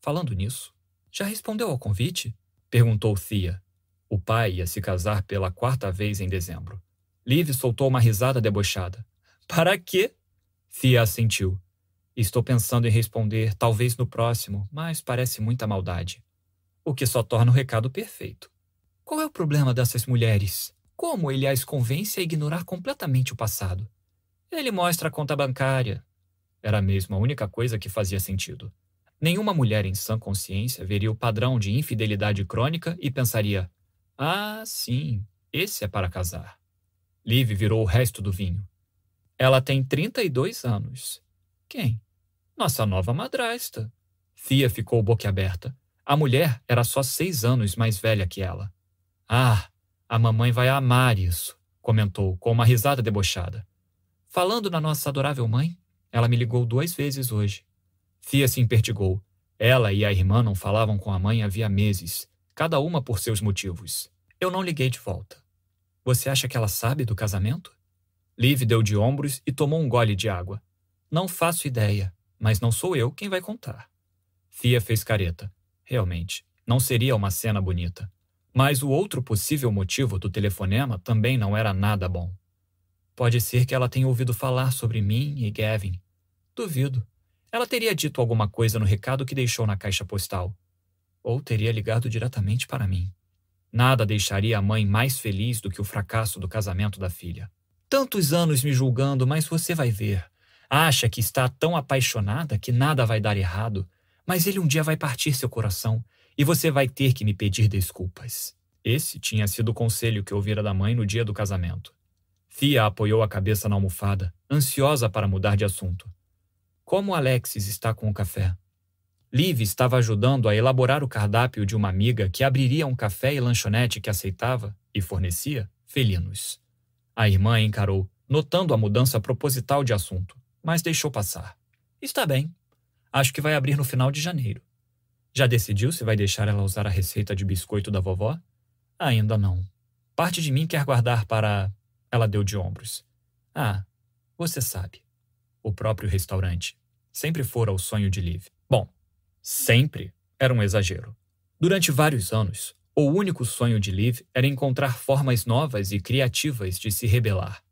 Falando nisso, já respondeu ao convite? perguntou Thea. O pai ia se casar pela quarta vez em dezembro. Liv soltou uma risada debochada. Para quê? Thea assentiu. Estou pensando em responder, talvez no próximo, mas parece muita maldade. O que só torna o recado perfeito. Qual é o problema dessas mulheres? Como ele as convence a ignorar completamente o passado? Ele mostra a conta bancária. Era mesmo a única coisa que fazia sentido. Nenhuma mulher em sã consciência veria o padrão de infidelidade crônica e pensaria: Ah, sim, esse é para casar. Liv virou o resto do vinho. Ela tem 32 anos. Quem? Nossa nova madrasta. Fia ficou boquiaberta. A mulher era só seis anos mais velha que ela. Ah, a mamãe vai amar isso, comentou com uma risada debochada. Falando na nossa adorável mãe, ela me ligou duas vezes hoje. Fia se impertigou. Ela e a irmã não falavam com a mãe havia meses, cada uma por seus motivos. Eu não liguei de volta. Você acha que ela sabe do casamento? Liv deu de ombros e tomou um gole de água. Não faço ideia, mas não sou eu quem vai contar. Fia fez careta. Realmente, não seria uma cena bonita. Mas o outro possível motivo do telefonema também não era nada bom. Pode ser que ela tenha ouvido falar sobre mim e Gavin. Duvido. Ela teria dito alguma coisa no recado que deixou na caixa postal. Ou teria ligado diretamente para mim. Nada deixaria a mãe mais feliz do que o fracasso do casamento da filha. Tantos anos me julgando, mas você vai ver. Acha que está tão apaixonada que nada vai dar errado, mas ele um dia vai partir seu coração e você vai ter que me pedir desculpas. Esse tinha sido o conselho que ouvira da mãe no dia do casamento. Fia apoiou a cabeça na almofada, ansiosa para mudar de assunto. Como Alexis está com o café? Liv estava ajudando a elaborar o cardápio de uma amiga que abriria um café e lanchonete que aceitava e fornecia felinos. A irmã encarou, notando a mudança proposital de assunto, mas deixou passar. Está bem. Acho que vai abrir no final de janeiro. Já decidiu se vai deixar ela usar a receita de biscoito da vovó? Ainda não. Parte de mim quer guardar para. Ela deu de ombros. Ah, você sabe. O próprio restaurante. Sempre fora o sonho de Liv. Bom, sempre era um exagero. Durante vários anos, o único sonho de Liv era encontrar formas novas e criativas de se rebelar.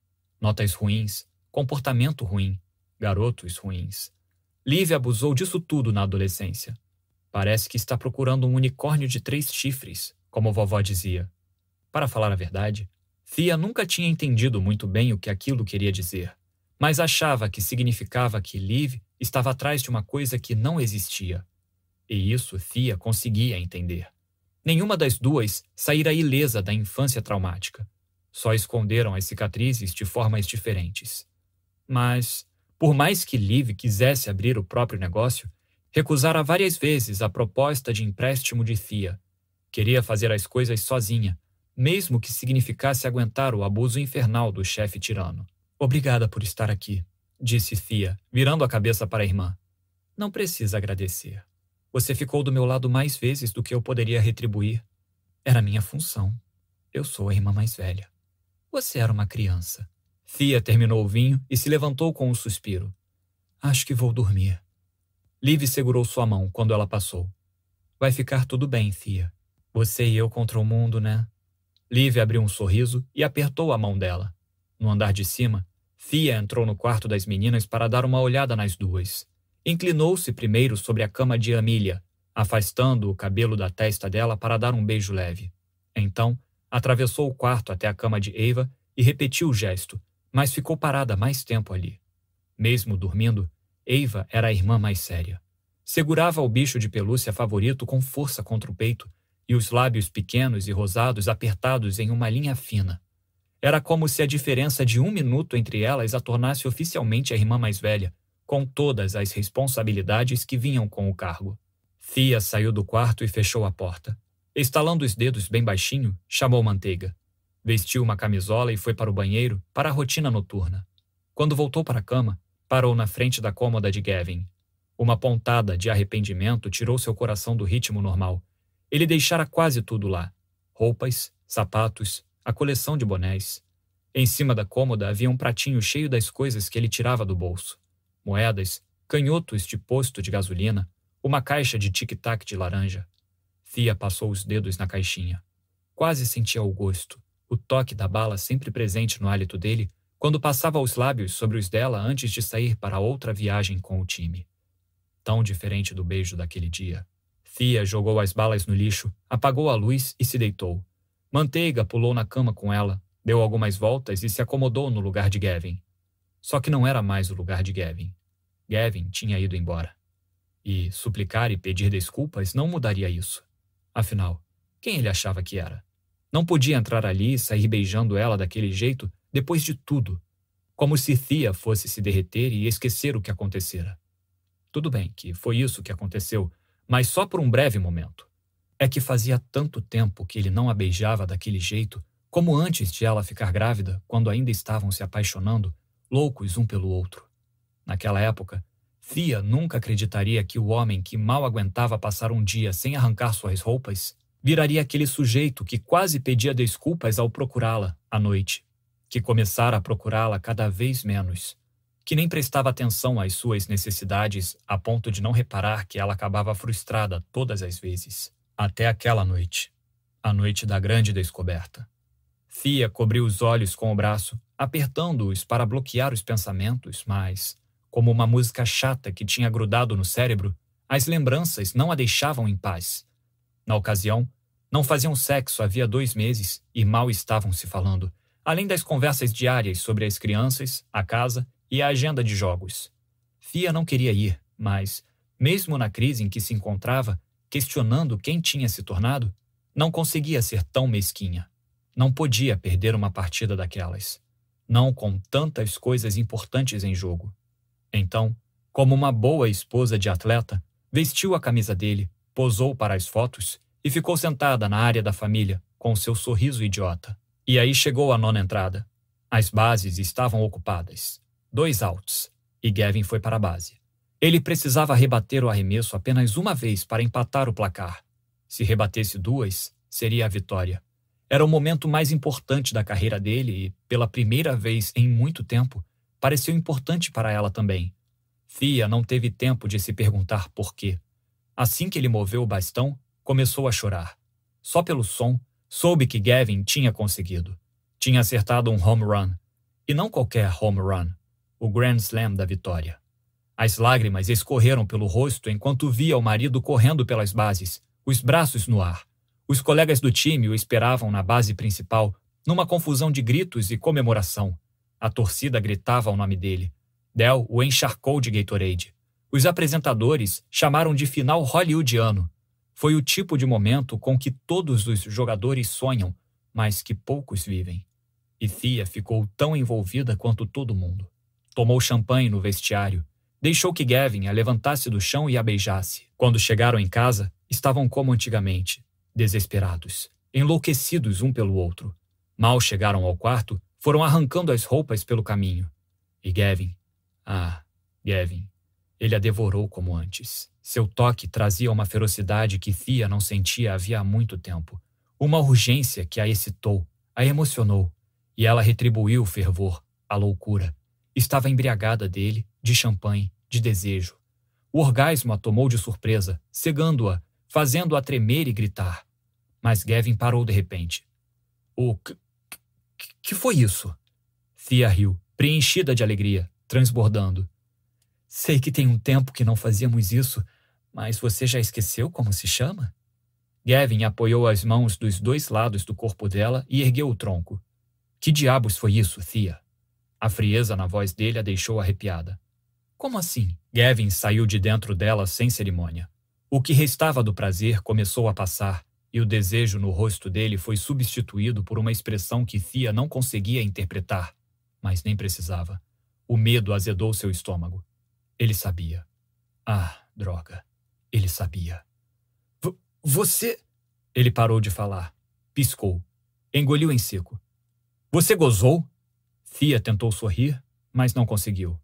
Notas ruins, comportamento ruim, garotos ruins. Liv abusou disso tudo na adolescência. Parece que está procurando um unicórnio de três chifres, como vovó dizia. Para falar a verdade, Thea nunca tinha entendido muito bem o que aquilo queria dizer, mas achava que significava que Liv estava atrás de uma coisa que não existia. E isso Thea conseguia entender. Nenhuma das duas saíra ilesa da infância traumática. Só esconderam as cicatrizes de formas diferentes. Mas, por mais que Liv quisesse abrir o próprio negócio, Recusara várias vezes a proposta de empréstimo de Thea. Queria fazer as coisas sozinha, mesmo que significasse aguentar o abuso infernal do chefe tirano. Obrigada por estar aqui, disse Thea, virando a cabeça para a irmã. Não precisa agradecer. Você ficou do meu lado mais vezes do que eu poderia retribuir. Era minha função. Eu sou a irmã mais velha. Você era uma criança. Thea terminou o vinho e se levantou com um suspiro. Acho que vou dormir. Liv segurou sua mão quando ela passou. Vai ficar tudo bem, Fia. Você e eu contra o mundo, né? Liv abriu um sorriso e apertou a mão dela. No andar de cima, Fia entrou no quarto das meninas para dar uma olhada nas duas. Inclinou-se primeiro sobre a cama de Amília, afastando o cabelo da testa dela para dar um beijo leve. Então, atravessou o quarto até a cama de Eva e repetiu o gesto, mas ficou parada mais tempo ali. Mesmo dormindo, Eva era a irmã mais séria. Segurava o bicho de pelúcia favorito com força contra o peito, e os lábios pequenos e rosados apertados em uma linha fina. Era como se a diferença de um minuto entre elas a tornasse oficialmente a irmã mais velha, com todas as responsabilidades que vinham com o cargo. Fia saiu do quarto e fechou a porta. Estalando os dedos bem baixinho, chamou Manteiga. Vestiu uma camisola e foi para o banheiro para a rotina noturna. Quando voltou para a cama, parou na frente da cômoda de Gavin. Uma pontada de arrependimento tirou seu coração do ritmo normal. Ele deixara quase tudo lá: roupas, sapatos, a coleção de bonés. Em cima da cômoda havia um pratinho cheio das coisas que ele tirava do bolso: moedas, canhotos de posto de gasolina, uma caixa de tic-tac de laranja. Fia passou os dedos na caixinha. Quase sentia o gosto, o toque da bala sempre presente no hálito dele quando passava os lábios sobre os dela antes de sair para outra viagem com o time. Tão diferente do beijo daquele dia. Fia jogou as balas no lixo, apagou a luz e se deitou. Manteiga pulou na cama com ela, deu algumas voltas e se acomodou no lugar de Gavin. Só que não era mais o lugar de Gavin. Gavin tinha ido embora. E suplicar e pedir desculpas não mudaria isso. Afinal, quem ele achava que era? Não podia entrar ali e sair beijando ela daquele jeito depois de tudo, como se Thea fosse se derreter e esquecer o que acontecera. Tudo bem que foi isso que aconteceu, mas só por um breve momento. É que fazia tanto tempo que ele não a beijava daquele jeito, como antes de ela ficar grávida, quando ainda estavam se apaixonando, loucos um pelo outro. Naquela época, Fia nunca acreditaria que o homem que mal aguentava passar um dia sem arrancar suas roupas viraria aquele sujeito que quase pedia desculpas ao procurá-la à noite, que começara a procurá-la cada vez menos, que nem prestava atenção às suas necessidades a ponto de não reparar que ela acabava frustrada todas as vezes. Até aquela noite, a noite da grande descoberta. Fia cobriu os olhos com o braço, apertando-os para bloquear os pensamentos, mas, como uma música chata que tinha grudado no cérebro, as lembranças não a deixavam em paz. Na ocasião, não faziam sexo havia dois meses e mal estavam se falando, além das conversas diárias sobre as crianças, a casa e a agenda de jogos. Fia não queria ir, mas, mesmo na crise em que se encontrava, questionando quem tinha se tornado, não conseguia ser tão mesquinha. Não podia perder uma partida daquelas. Não com tantas coisas importantes em jogo. Então, como uma boa esposa de atleta, vestiu a camisa dele, posou para as fotos e ficou sentada na área da família, com seu sorriso idiota. E aí chegou a nona entrada. As bases estavam ocupadas. Dois outs. E Gavin foi para a base. Ele precisava rebater o arremesso apenas uma vez para empatar o placar. Se rebatesse duas, seria a vitória. Era o momento mais importante da carreira dele e, pela primeira vez em muito tempo, pareceu importante para ela também. Fia não teve tempo de se perguntar por quê. Assim que ele moveu o bastão, começou a chorar. Só pelo som, soube que Gavin tinha conseguido. Tinha acertado um home run. E não qualquer home run, o Grand Slam da vitória. As lágrimas escorreram pelo rosto enquanto via o marido correndo pelas bases, os braços no ar. Os colegas do time o esperavam na base principal, numa confusão de gritos e comemoração. A torcida gritava o nome dele. Dell o encharcou de Gatorade. Os apresentadores chamaram de final hollywoodiano. Foi o tipo de momento com que todos os jogadores sonham, mas que poucos vivem. E Thea ficou tão envolvida quanto todo mundo. Tomou champanhe no vestiário, Deixou que Gavin a levantasse do chão e a beijasse. Quando chegaram em casa, estavam como antigamente, desesperados, enlouquecidos um pelo outro. Mal chegaram ao quarto, foram arrancando as roupas pelo caminho. E Gavin, ah, Gavin, ele a devorou como antes. Seu toque trazia uma ferocidade que Thea não sentia havia muito tempo. Uma urgência que a excitou, a emocionou, e ela retribuiu o fervor, a loucura. Estava embriagada dele, de champanhe, de desejo. O orgasmo a tomou de surpresa, cegando-a, fazendo-a tremer e gritar. Mas Gavin parou de repente. O que, que foi isso? Thea riu, preenchida de alegria, transbordando. Sei que tem um tempo que não fazíamos isso, mas você já esqueceu como se chama? Gavin apoiou as mãos dos dois lados do corpo dela e ergueu o tronco. Que diabos foi isso, Thea? A frieza na voz dele a deixou arrepiada. Como assim? Gavin saiu de dentro dela sem cerimônia. O que restava do prazer começou a passar, e o desejo no rosto dele foi substituído por uma expressão que Thea não conseguia interpretar, mas nem precisava. O medo azedou seu estômago. Ele sabia. Ah, droga. Ele sabia. V você. Ele parou de falar. Piscou. Engoliu em seco. Você gozou? Thea tentou sorrir, mas não conseguiu.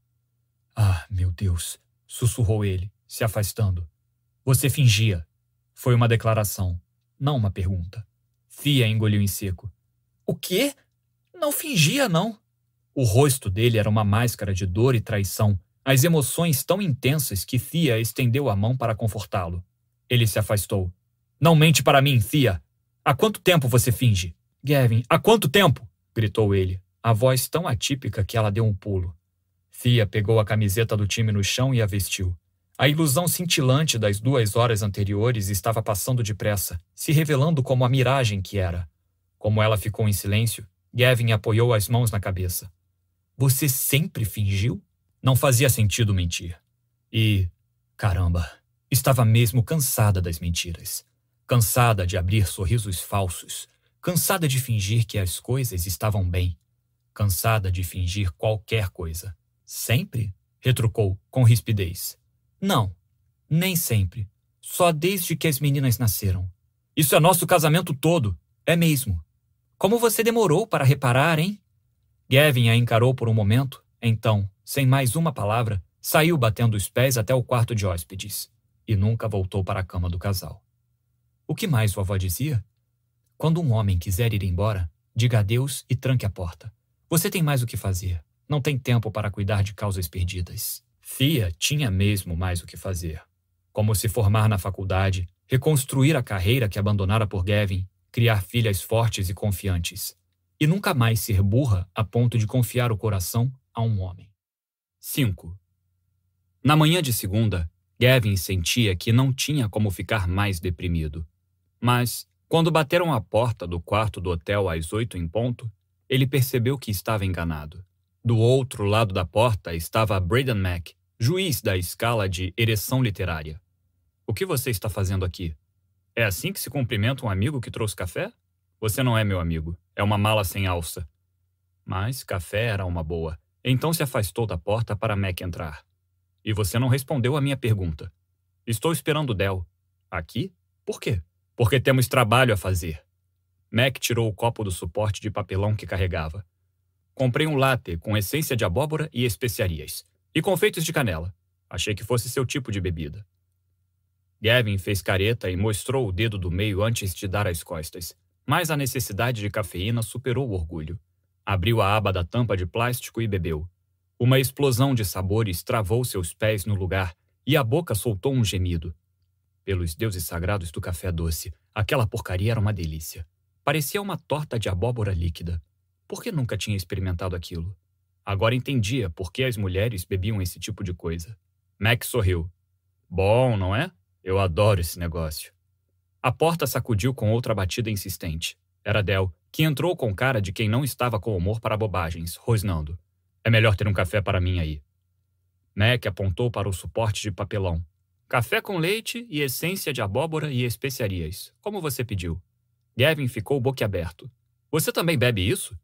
Ah, meu Deus, sussurrou ele, se afastando. Você fingia. Foi uma declaração, não uma pergunta. Thea engoliu em seco. O quê? Não fingia, não. O rosto dele era uma máscara de dor e traição, as emoções tão intensas que Thea estendeu a mão para confortá-lo. Ele se afastou. Não mente para mim, Thea. Há quanto tempo você finge? Gavin, há quanto tempo? gritou ele, a voz tão atípica que ela deu um pulo. Thea pegou a camiseta do time no chão e a vestiu. A ilusão cintilante das duas horas anteriores estava passando depressa, se revelando como a miragem que era. Como ela ficou em silêncio, Gavin apoiou as mãos na cabeça. Você sempre fingiu? Não fazia sentido mentir. E, caramba, estava mesmo cansada das mentiras. Cansada de abrir sorrisos falsos. Cansada de fingir que as coisas estavam bem. Cansada de fingir qualquer coisa. Sempre? retrucou, com rispidez. Não, nem sempre. Só desde que as meninas nasceram. Isso é nosso casamento todo, é mesmo. Como você demorou para reparar, hein? Gavin a encarou por um momento, então, sem mais uma palavra, saiu batendo os pés até o quarto de hóspedes e nunca voltou para a cama do casal. O que mais avó dizia? Quando um homem quiser ir embora, diga adeus e tranque a porta. Você tem mais o que fazer. Não tem tempo para cuidar de causas perdidas. Fia tinha mesmo mais o que fazer. Como se formar na faculdade, reconstruir a carreira que abandonara por Gavin, criar filhas fortes e confiantes e nunca mais ser burra a ponto de confiar o coração a um homem. 5. Na manhã de segunda, Gavin sentia que não tinha como ficar mais deprimido. Mas, quando bateram à porta do quarto do hotel às oito em ponto, ele percebeu que estava enganado. Do outro lado da porta estava Braden Mack, juiz da escala de ereção literária. O que você está fazendo aqui? É assim que se cumprimenta um amigo que trouxe café? Você não é meu amigo. É uma mala sem alça. Mas café era uma boa. Então se afastou da porta para Mac entrar. E você não respondeu à minha pergunta. Estou esperando Del. Aqui? Por quê? Porque temos trabalho a fazer. Mac tirou o copo do suporte de papelão que carregava. Comprei um latte com essência de abóbora e especiarias. E confeitos de canela. Achei que fosse seu tipo de bebida. Gavin fez careta e mostrou o dedo do meio antes de dar as costas. Mas a necessidade de cafeína superou o orgulho. Abriu a aba da tampa de plástico e bebeu. Uma explosão de sabores travou seus pés no lugar e a boca soltou um gemido. Pelos deuses sagrados do café doce, aquela porcaria era uma delícia. Parecia uma torta de abóbora líquida. Por que nunca tinha experimentado aquilo? Agora entendia por que as mulheres bebiam esse tipo de coisa. Mac sorriu. Bom, não é? Eu adoro esse negócio. A porta sacudiu com outra batida insistente. Era Del, que entrou com cara de quem não estava com humor para bobagens, rosnando. É melhor ter um café para mim aí. Mac apontou para o suporte de papelão. Café com leite e essência de abóbora e especiarias, como você pediu. Gavin ficou boquiaberto. Você também bebe isso?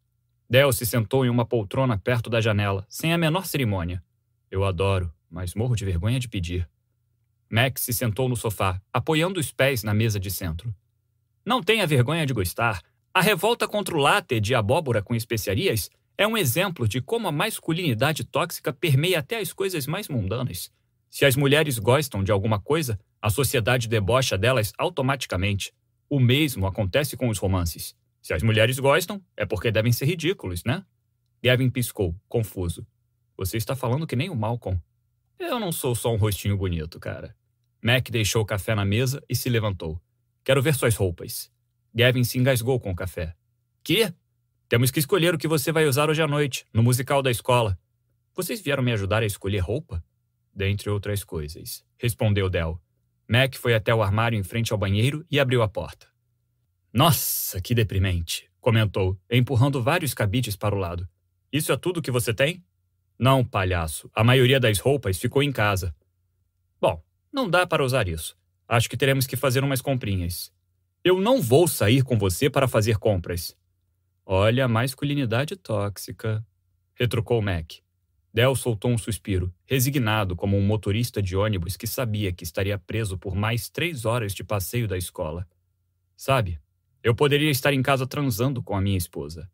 Del se sentou em uma poltrona perto da janela, sem a menor cerimônia. Eu adoro, mas morro de vergonha de pedir. Max se sentou no sofá, apoiando os pés na mesa de centro. Não tenha vergonha de gostar. A revolta contra o latte de abóbora com especiarias é um exemplo de como a masculinidade tóxica permeia até as coisas mais mundanas. Se as mulheres gostam de alguma coisa, a sociedade debocha delas automaticamente. O mesmo acontece com os romances. Se as mulheres gostam, é porque devem ser ridículos, né? Gavin piscou, confuso. Você está falando que nem o Malcolm. Eu não sou só um rostinho bonito, cara. Mac deixou o café na mesa e se levantou. Quero ver suas roupas. Gavin se engasgou com o café. Que? Temos que escolher o que você vai usar hoje à noite, no musical da escola. Vocês vieram me ajudar a escolher roupa? Dentre outras coisas, respondeu Del. Mac foi até o armário em frente ao banheiro e abriu a porta. Nossa, que deprimente, comentou, empurrando vários cabides para o lado. Isso é tudo que você tem? Não, palhaço. A maioria das roupas ficou em casa. Bom, não dá para usar isso. Acho que teremos que fazer umas comprinhas. Eu não vou sair com você para fazer compras. Olha a masculinidade tóxica, retrucou Mac. Del soltou um suspiro, resignado como um motorista de ônibus que sabia que estaria preso por mais três horas de passeio da escola. Sabe, eu poderia estar em casa transando com a minha esposa.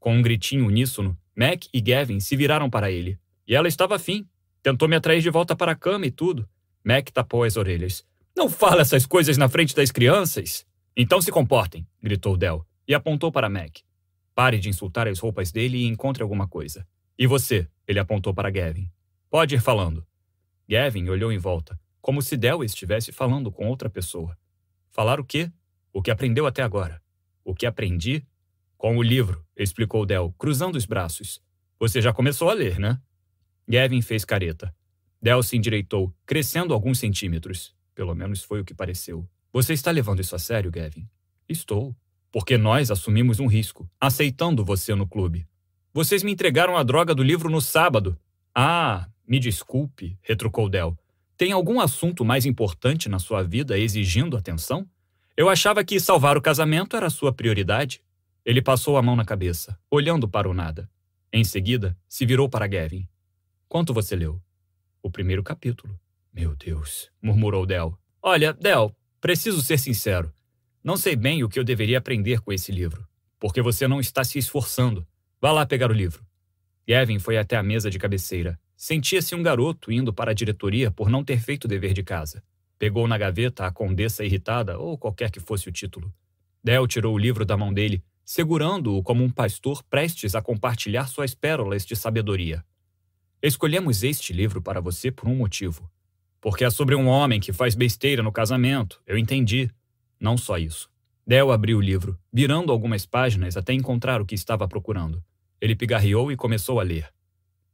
Com um gritinho uníssono, Mac e Gavin se viraram para ele. E ela estava afim. Tentou me atrair de volta para a cama e tudo. Mac tapou as orelhas. Não fala essas coisas na frente das crianças! Então se comportem, gritou Del, e apontou para Mac. Pare de insultar as roupas dele e encontre alguma coisa. E você? Ele apontou para Gavin. Pode ir falando. Gavin olhou em volta, como se Del estivesse falando com outra pessoa. Falar o quê? O que aprendeu até agora. O que aprendi? Com o livro, explicou Del, cruzando os braços. Você já começou a ler, né? Gavin fez careta. Del se endireitou, crescendo alguns centímetros. Pelo menos foi o que pareceu. Você está levando isso a sério, Gavin? Estou. Porque nós assumimos um risco, aceitando você no clube. Vocês me entregaram a droga do livro no sábado. Ah, me desculpe, retrucou Del. Tem algum assunto mais importante na sua vida exigindo atenção? Eu achava que salvar o casamento era sua prioridade. Ele passou a mão na cabeça, olhando para o nada. Em seguida, se virou para Gavin. Quanto você leu? O primeiro capítulo. Meu Deus, murmurou Del. Olha, Del, preciso ser sincero. Não sei bem o que eu deveria aprender com esse livro, porque você não está se esforçando. Vá lá pegar o livro. Gavin foi até a mesa de cabeceira. Sentia-se um garoto indo para a diretoria por não ter feito o dever de casa. Pegou na gaveta a condessa irritada, ou qualquer que fosse o título. Del tirou o livro da mão dele, segurando-o como um pastor prestes a compartilhar suas pérolas de sabedoria. Escolhemos este livro para você por um motivo. Porque é sobre um homem que faz besteira no casamento, eu entendi. Não só isso. Del abriu o livro, virando algumas páginas até encontrar o que estava procurando. Ele pigarreou e começou a ler.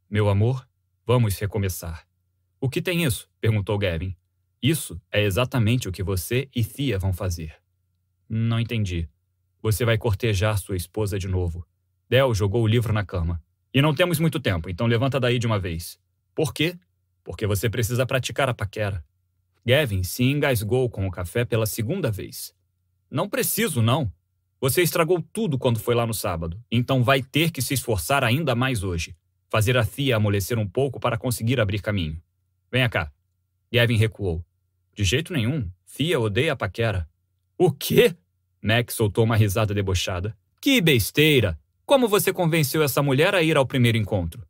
Meu amor, vamos recomeçar. O que tem isso? perguntou Gavin. Isso é exatamente o que você e Thea vão fazer. Não entendi. Você vai cortejar sua esposa de novo. Del jogou o livro na cama. E não temos muito tempo, então levanta daí de uma vez. Por quê? Porque você precisa praticar a paquera. Gavin se engasgou com o café pela segunda vez. Não preciso, não. Você estragou tudo quando foi lá no sábado, então vai ter que se esforçar ainda mais hoje. Fazer a Thea amolecer um pouco para conseguir abrir caminho. Venha cá. Gavin recuou. De jeito nenhum. Thea odeia a paquera. O quê? Max soltou uma risada debochada. Que besteira! Como você convenceu essa mulher a ir ao primeiro encontro?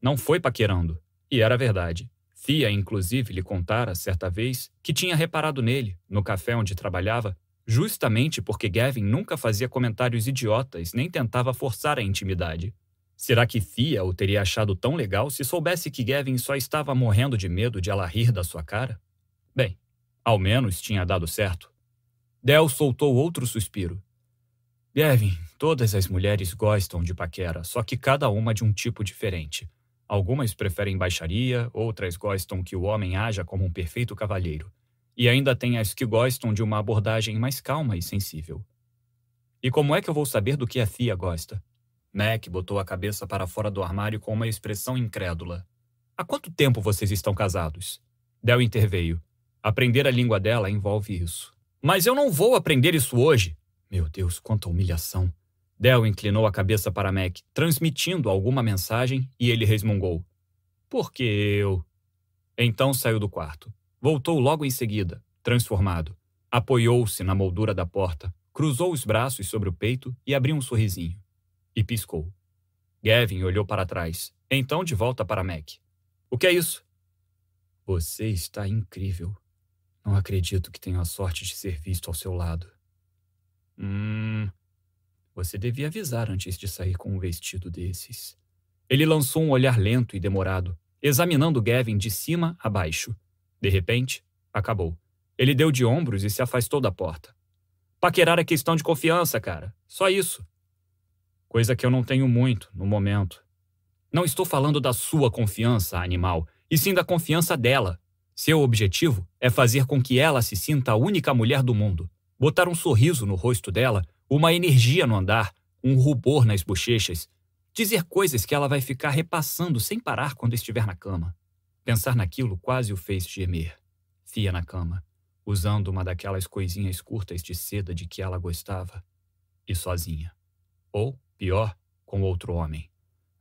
Não foi paquerando. E era verdade. Thea, inclusive, lhe contara, certa vez, que tinha reparado nele, no café onde trabalhava, justamente porque Gavin nunca fazia comentários idiotas nem tentava forçar a intimidade. Será que Thea o teria achado tão legal se soubesse que Gavin só estava morrendo de medo de ela rir da sua cara? Bem, ao menos tinha dado certo. Del soltou outro suspiro. Gavin, todas as mulheres gostam de paquera, só que cada uma de um tipo diferente. Algumas preferem baixaria, outras gostam que o homem haja como um perfeito cavalheiro. E ainda tem as que gostam de uma abordagem mais calma e sensível. E como é que eu vou saber do que a Thea gosta? Mac botou a cabeça para fora do armário com uma expressão incrédula. Há quanto tempo vocês estão casados? Del interveio. Aprender a língua dela envolve isso. Mas eu não vou aprender isso hoje. Meu Deus, quanta humilhação. Del inclinou a cabeça para Mac, transmitindo alguma mensagem, e ele resmungou. Por que eu? Então saiu do quarto. Voltou logo em seguida, transformado. Apoiou-se na moldura da porta, cruzou os braços sobre o peito e abriu um sorrisinho. E piscou. Gavin olhou para trás, então de volta para Mac. O que é isso? Você está incrível. Não acredito que tenha a sorte de ser visto ao seu lado. Hum. Você devia avisar antes de sair com um vestido desses. Ele lançou um olhar lento e demorado, examinando Gavin de cima a baixo. De repente, acabou. Ele deu de ombros e se afastou da porta. Paquerar é questão de confiança, cara. Só isso. Coisa que eu não tenho muito, no momento. Não estou falando da sua confiança, animal, e sim da confiança dela. Seu objetivo é fazer com que ela se sinta a única mulher do mundo. Botar um sorriso no rosto dela, uma energia no andar, um rubor nas bochechas. Dizer coisas que ela vai ficar repassando sem parar quando estiver na cama. Pensar naquilo quase o fez gemer. Fia na cama. usando uma daquelas coisinhas curtas de seda de que ela gostava, e sozinha. Ou, pior, com outro homem.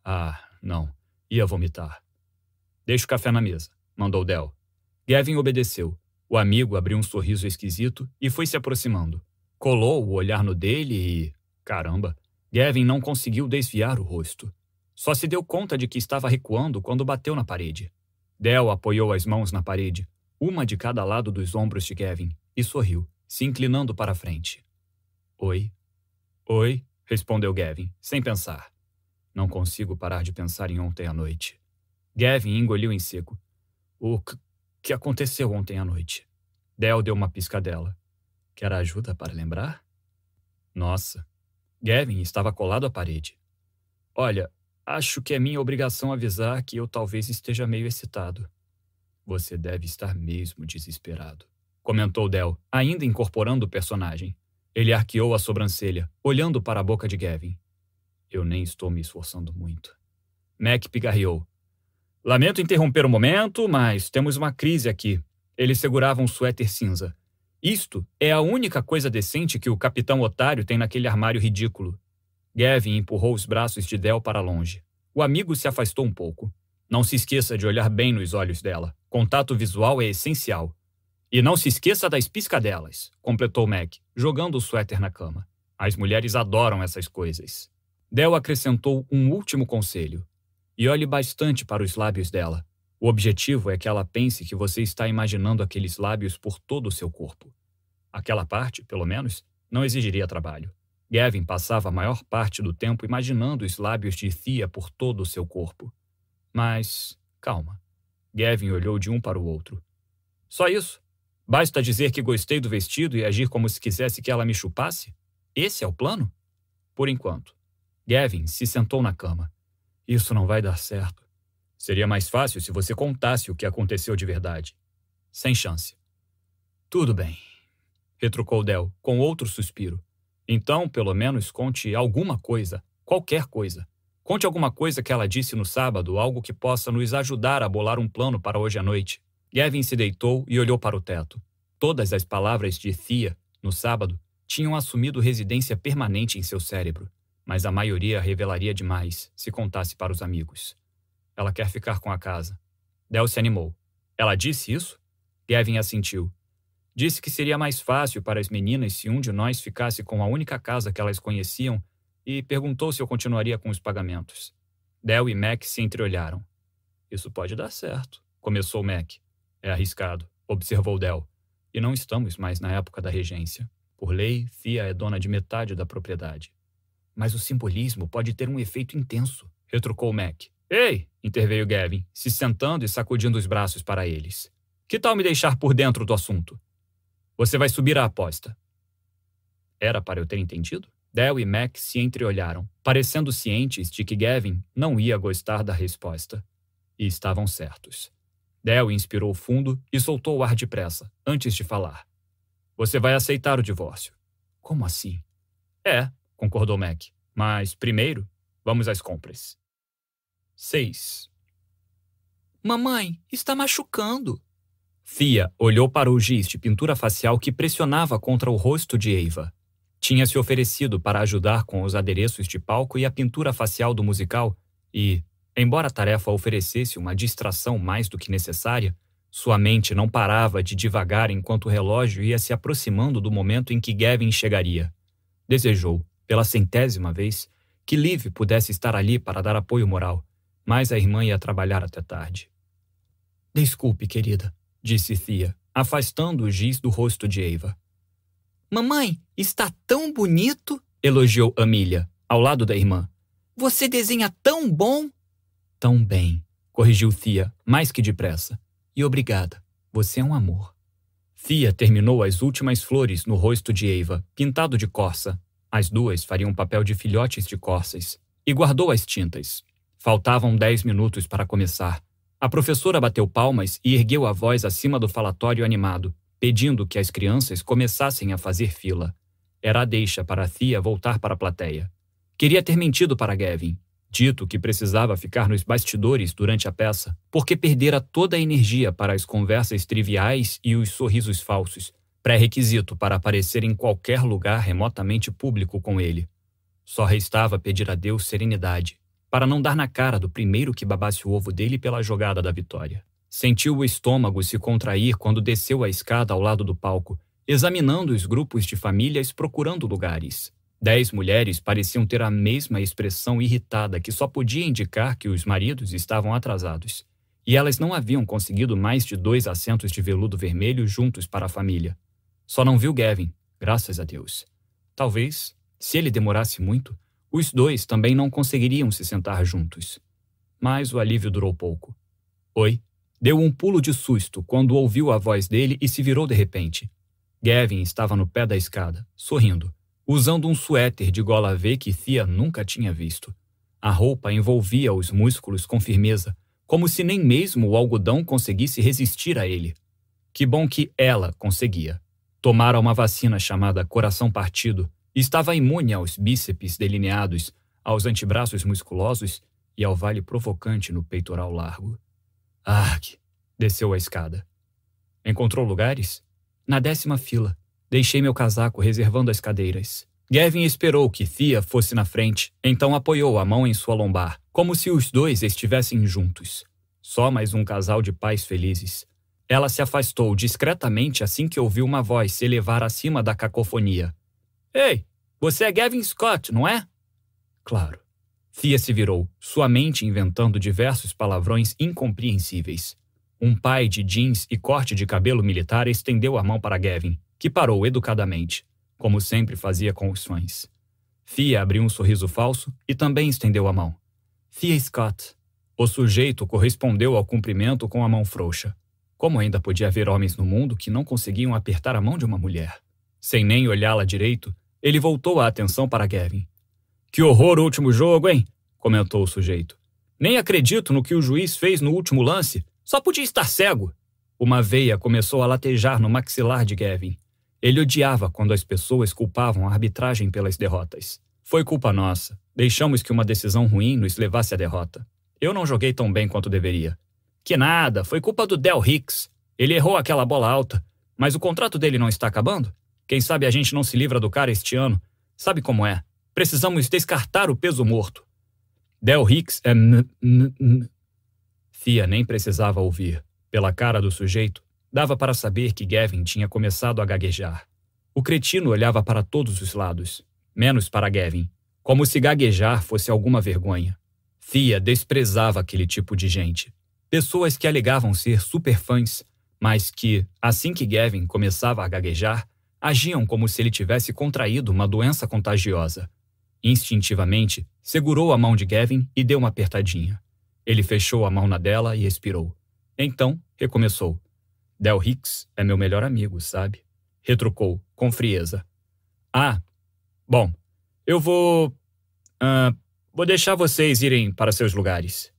Ah, não, ia vomitar. Deixa o café na mesa, mandou Del. Gavin obedeceu. O amigo abriu um sorriso esquisito e foi se aproximando. Colou o olhar no dele e. Caramba! Gavin não conseguiu desviar o rosto. Só se deu conta de que estava recuando quando bateu na parede. Del apoiou as mãos na parede, uma de cada lado dos ombros de Gavin, e sorriu, se inclinando para a frente. Oi. Oi, respondeu Gavin, sem pensar. Não consigo parar de pensar em ontem à noite. Gavin engoliu em seco. O que aconteceu ontem à noite? Del deu uma piscadela. Quer ajuda para lembrar? Nossa. Gavin estava colado à parede. Olha, acho que é minha obrigação avisar que eu talvez esteja meio excitado. Você deve estar mesmo desesperado, comentou Del, ainda incorporando o personagem. Ele arqueou a sobrancelha, olhando para a boca de Gavin. Eu nem estou me esforçando muito. Mac pigarreou. Lamento interromper o momento, mas temos uma crise aqui. Ele segurava um suéter cinza. Isto é a única coisa decente que o capitão otário tem naquele armário ridículo. Gavin empurrou os braços de Del para longe. O amigo se afastou um pouco. Não se esqueça de olhar bem nos olhos dela. Contato visual é essencial. E não se esqueça das piscadelas, completou Mac, jogando o suéter na cama. As mulheres adoram essas coisas. Del acrescentou um último conselho e olhe bastante para os lábios dela. O objetivo é que ela pense que você está imaginando aqueles lábios por todo o seu corpo. Aquela parte, pelo menos, não exigiria trabalho. Gavin passava a maior parte do tempo imaginando os lábios de Thea por todo o seu corpo. Mas, calma. Gavin olhou de um para o outro. Só isso? Basta dizer que gostei do vestido e agir como se quisesse que ela me chupasse? Esse é o plano? Por enquanto. Gavin se sentou na cama. Isso não vai dar certo. Seria mais fácil se você contasse o que aconteceu de verdade. Sem chance. Tudo bem, retrucou Del, com outro suspiro. Então, pelo menos, conte alguma coisa, qualquer coisa. Conte alguma coisa que ela disse no sábado, algo que possa nos ajudar a bolar um plano para hoje à noite. Gavin se deitou e olhou para o teto. Todas as palavras de Thea, no sábado, tinham assumido residência permanente em seu cérebro mas a maioria revelaria demais se contasse para os amigos. Ela quer ficar com a casa. Del se animou. Ela disse isso? Gavin assentiu. Disse que seria mais fácil para as meninas se um de nós ficasse com a única casa que elas conheciam e perguntou se eu continuaria com os pagamentos. Del e Mac se entreolharam. Isso pode dar certo, começou Mac. É arriscado, observou Del. E não estamos mais na época da regência. Por lei, Fia é dona de metade da propriedade. Mas o simbolismo pode ter um efeito intenso, retrucou Mac. Ei! interveio Gavin, se sentando e sacudindo os braços para eles. Que tal me deixar por dentro do assunto? Você vai subir a aposta. Era para eu ter entendido? Del e Mac se entreolharam, parecendo cientes de que Gavin não ia gostar da resposta. E estavam certos. Del inspirou fundo e soltou o ar depressa, antes de falar. Você vai aceitar o divórcio. Como assim? É, concordou Mac. Mas, primeiro, vamos às compras. 6. Mamãe, está machucando. Fia olhou para o giz de pintura facial que pressionava contra o rosto de Eva. Tinha se oferecido para ajudar com os adereços de palco e a pintura facial do musical e, embora a tarefa oferecesse uma distração mais do que necessária, sua mente não parava de divagar enquanto o relógio ia se aproximando do momento em que Gavin chegaria. Desejou, pela centésima vez, que Liv pudesse estar ali para dar apoio moral, mas a irmã ia trabalhar até tarde. Desculpe, querida, disse Thea, afastando o giz do rosto de Eva. Mamãe, está tão bonito, elogiou Amília, ao lado da irmã. Você desenha tão bom. Tão bem, corrigiu Thea, mais que depressa. E obrigada, você é um amor. Thea terminou as últimas flores no rosto de Eva, pintado de corça, as duas fariam papel de filhotes de corças. E guardou as tintas. Faltavam dez minutos para começar. A professora bateu palmas e ergueu a voz acima do falatório animado, pedindo que as crianças começassem a fazer fila. Era a deixa para a Thea voltar para a plateia. Queria ter mentido para Gavin. Dito que precisava ficar nos bastidores durante a peça, porque perdera toda a energia para as conversas triviais e os sorrisos falsos, pré-requisito para aparecer em qualquer lugar remotamente público com ele. Só restava pedir a Deus serenidade, para não dar na cara do primeiro que babasse o ovo dele pela jogada da vitória. Sentiu o estômago se contrair quando desceu a escada ao lado do palco, examinando os grupos de famílias procurando lugares. Dez mulheres pareciam ter a mesma expressão irritada que só podia indicar que os maridos estavam atrasados. E elas não haviam conseguido mais de dois assentos de veludo vermelho juntos para a família. Só não viu Gavin, graças a Deus. Talvez, se ele demorasse muito, os dois também não conseguiriam se sentar juntos. Mas o alívio durou pouco. Oi, Deu um pulo de susto quando ouviu a voz dele e se virou de repente. Gavin estava no pé da escada, sorrindo, usando um suéter de gola V que Thea nunca tinha visto. A roupa envolvia os músculos com firmeza, como se nem mesmo o algodão conseguisse resistir a ele. Que bom que ela conseguia. Tomara uma vacina chamada coração partido e estava imune aos bíceps delineados, aos antebraços musculosos e ao vale provocante no peitoral largo. Arg! Desceu a escada. Encontrou lugares? Na décima fila. Deixei meu casaco reservando as cadeiras. Gavin esperou que Thea fosse na frente, então apoiou a mão em sua lombar, como se os dois estivessem juntos. Só mais um casal de pais felizes. Ela se afastou discretamente assim que ouviu uma voz se elevar acima da cacofonia. Ei, você é Gavin Scott, não é? Claro. Thea se virou, sua mente inventando diversos palavrões incompreensíveis. Um pai de jeans e corte de cabelo militar estendeu a mão para Gavin, que parou educadamente, como sempre fazia com os fãs. Thea abriu um sorriso falso e também estendeu a mão. Thea Scott. O sujeito correspondeu ao cumprimento com a mão frouxa. Como ainda podia haver homens no mundo que não conseguiam apertar a mão de uma mulher? Sem nem olhá-la direito, ele voltou a atenção para Gavin que horror o último jogo, hein? comentou o sujeito. Nem acredito no que o juiz fez no último lance. Só podia estar cego. Uma veia começou a latejar no maxilar de Gavin. Ele odiava quando as pessoas culpavam a arbitragem pelas derrotas. Foi culpa nossa. Deixamos que uma decisão ruim nos levasse à derrota. Eu não joguei tão bem quanto deveria. Que nada, foi culpa do Del Hicks. Ele errou aquela bola alta. Mas o contrato dele não está acabando? Quem sabe a gente não se livra do cara este ano? Sabe como é? Precisamos descartar o peso morto. Del Hicks é. Fia nem precisava ouvir. Pela cara do sujeito, dava para saber que Gavin tinha começado a gaguejar. O cretino olhava para todos os lados, menos para Gavin, como se gaguejar fosse alguma vergonha. Fia desprezava aquele tipo de gente. Pessoas que alegavam ser superfãs, mas que, assim que Gavin começava a gaguejar, agiam como se ele tivesse contraído uma doença contagiosa. Instintivamente, segurou a mão de Gavin e deu uma apertadinha. Ele fechou a mão na dela e expirou. Então, recomeçou. Del Hicks é meu melhor amigo, sabe? Retrucou, com frieza. Ah, bom, eu vou. Uh, vou deixar vocês irem para seus lugares,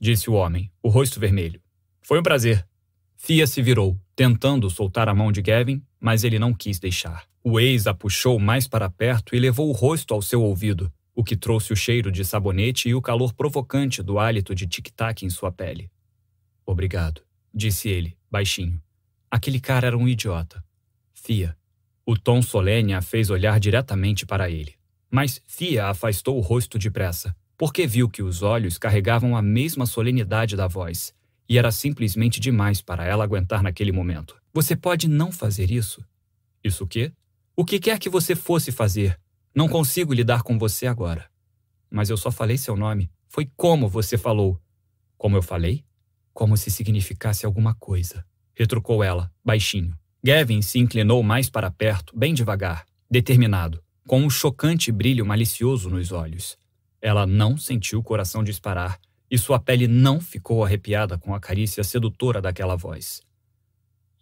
disse o homem, o rosto vermelho. Foi um prazer. Fia se virou, tentando soltar a mão de Gavin, mas ele não quis deixar. O ex a puxou mais para perto e levou o rosto ao seu ouvido, o que trouxe o cheiro de sabonete e o calor provocante do hálito de tic-tac em sua pele. Obrigado, disse ele, baixinho. Aquele cara era um idiota. Fia. O tom solene a fez olhar diretamente para ele. Mas Fia afastou o rosto depressa, porque viu que os olhos carregavam a mesma solenidade da voz, e era simplesmente demais para ela aguentar naquele momento. Você pode não fazer isso? Isso o quê? O que quer que você fosse fazer, não consigo lidar com você agora. Mas eu só falei seu nome. Foi como você falou. Como eu falei? Como se significasse alguma coisa. Retrucou ela, baixinho. Gavin se inclinou mais para perto, bem devagar, determinado, com um chocante brilho malicioso nos olhos. Ela não sentiu o coração disparar e sua pele não ficou arrepiada com a carícia sedutora daquela voz.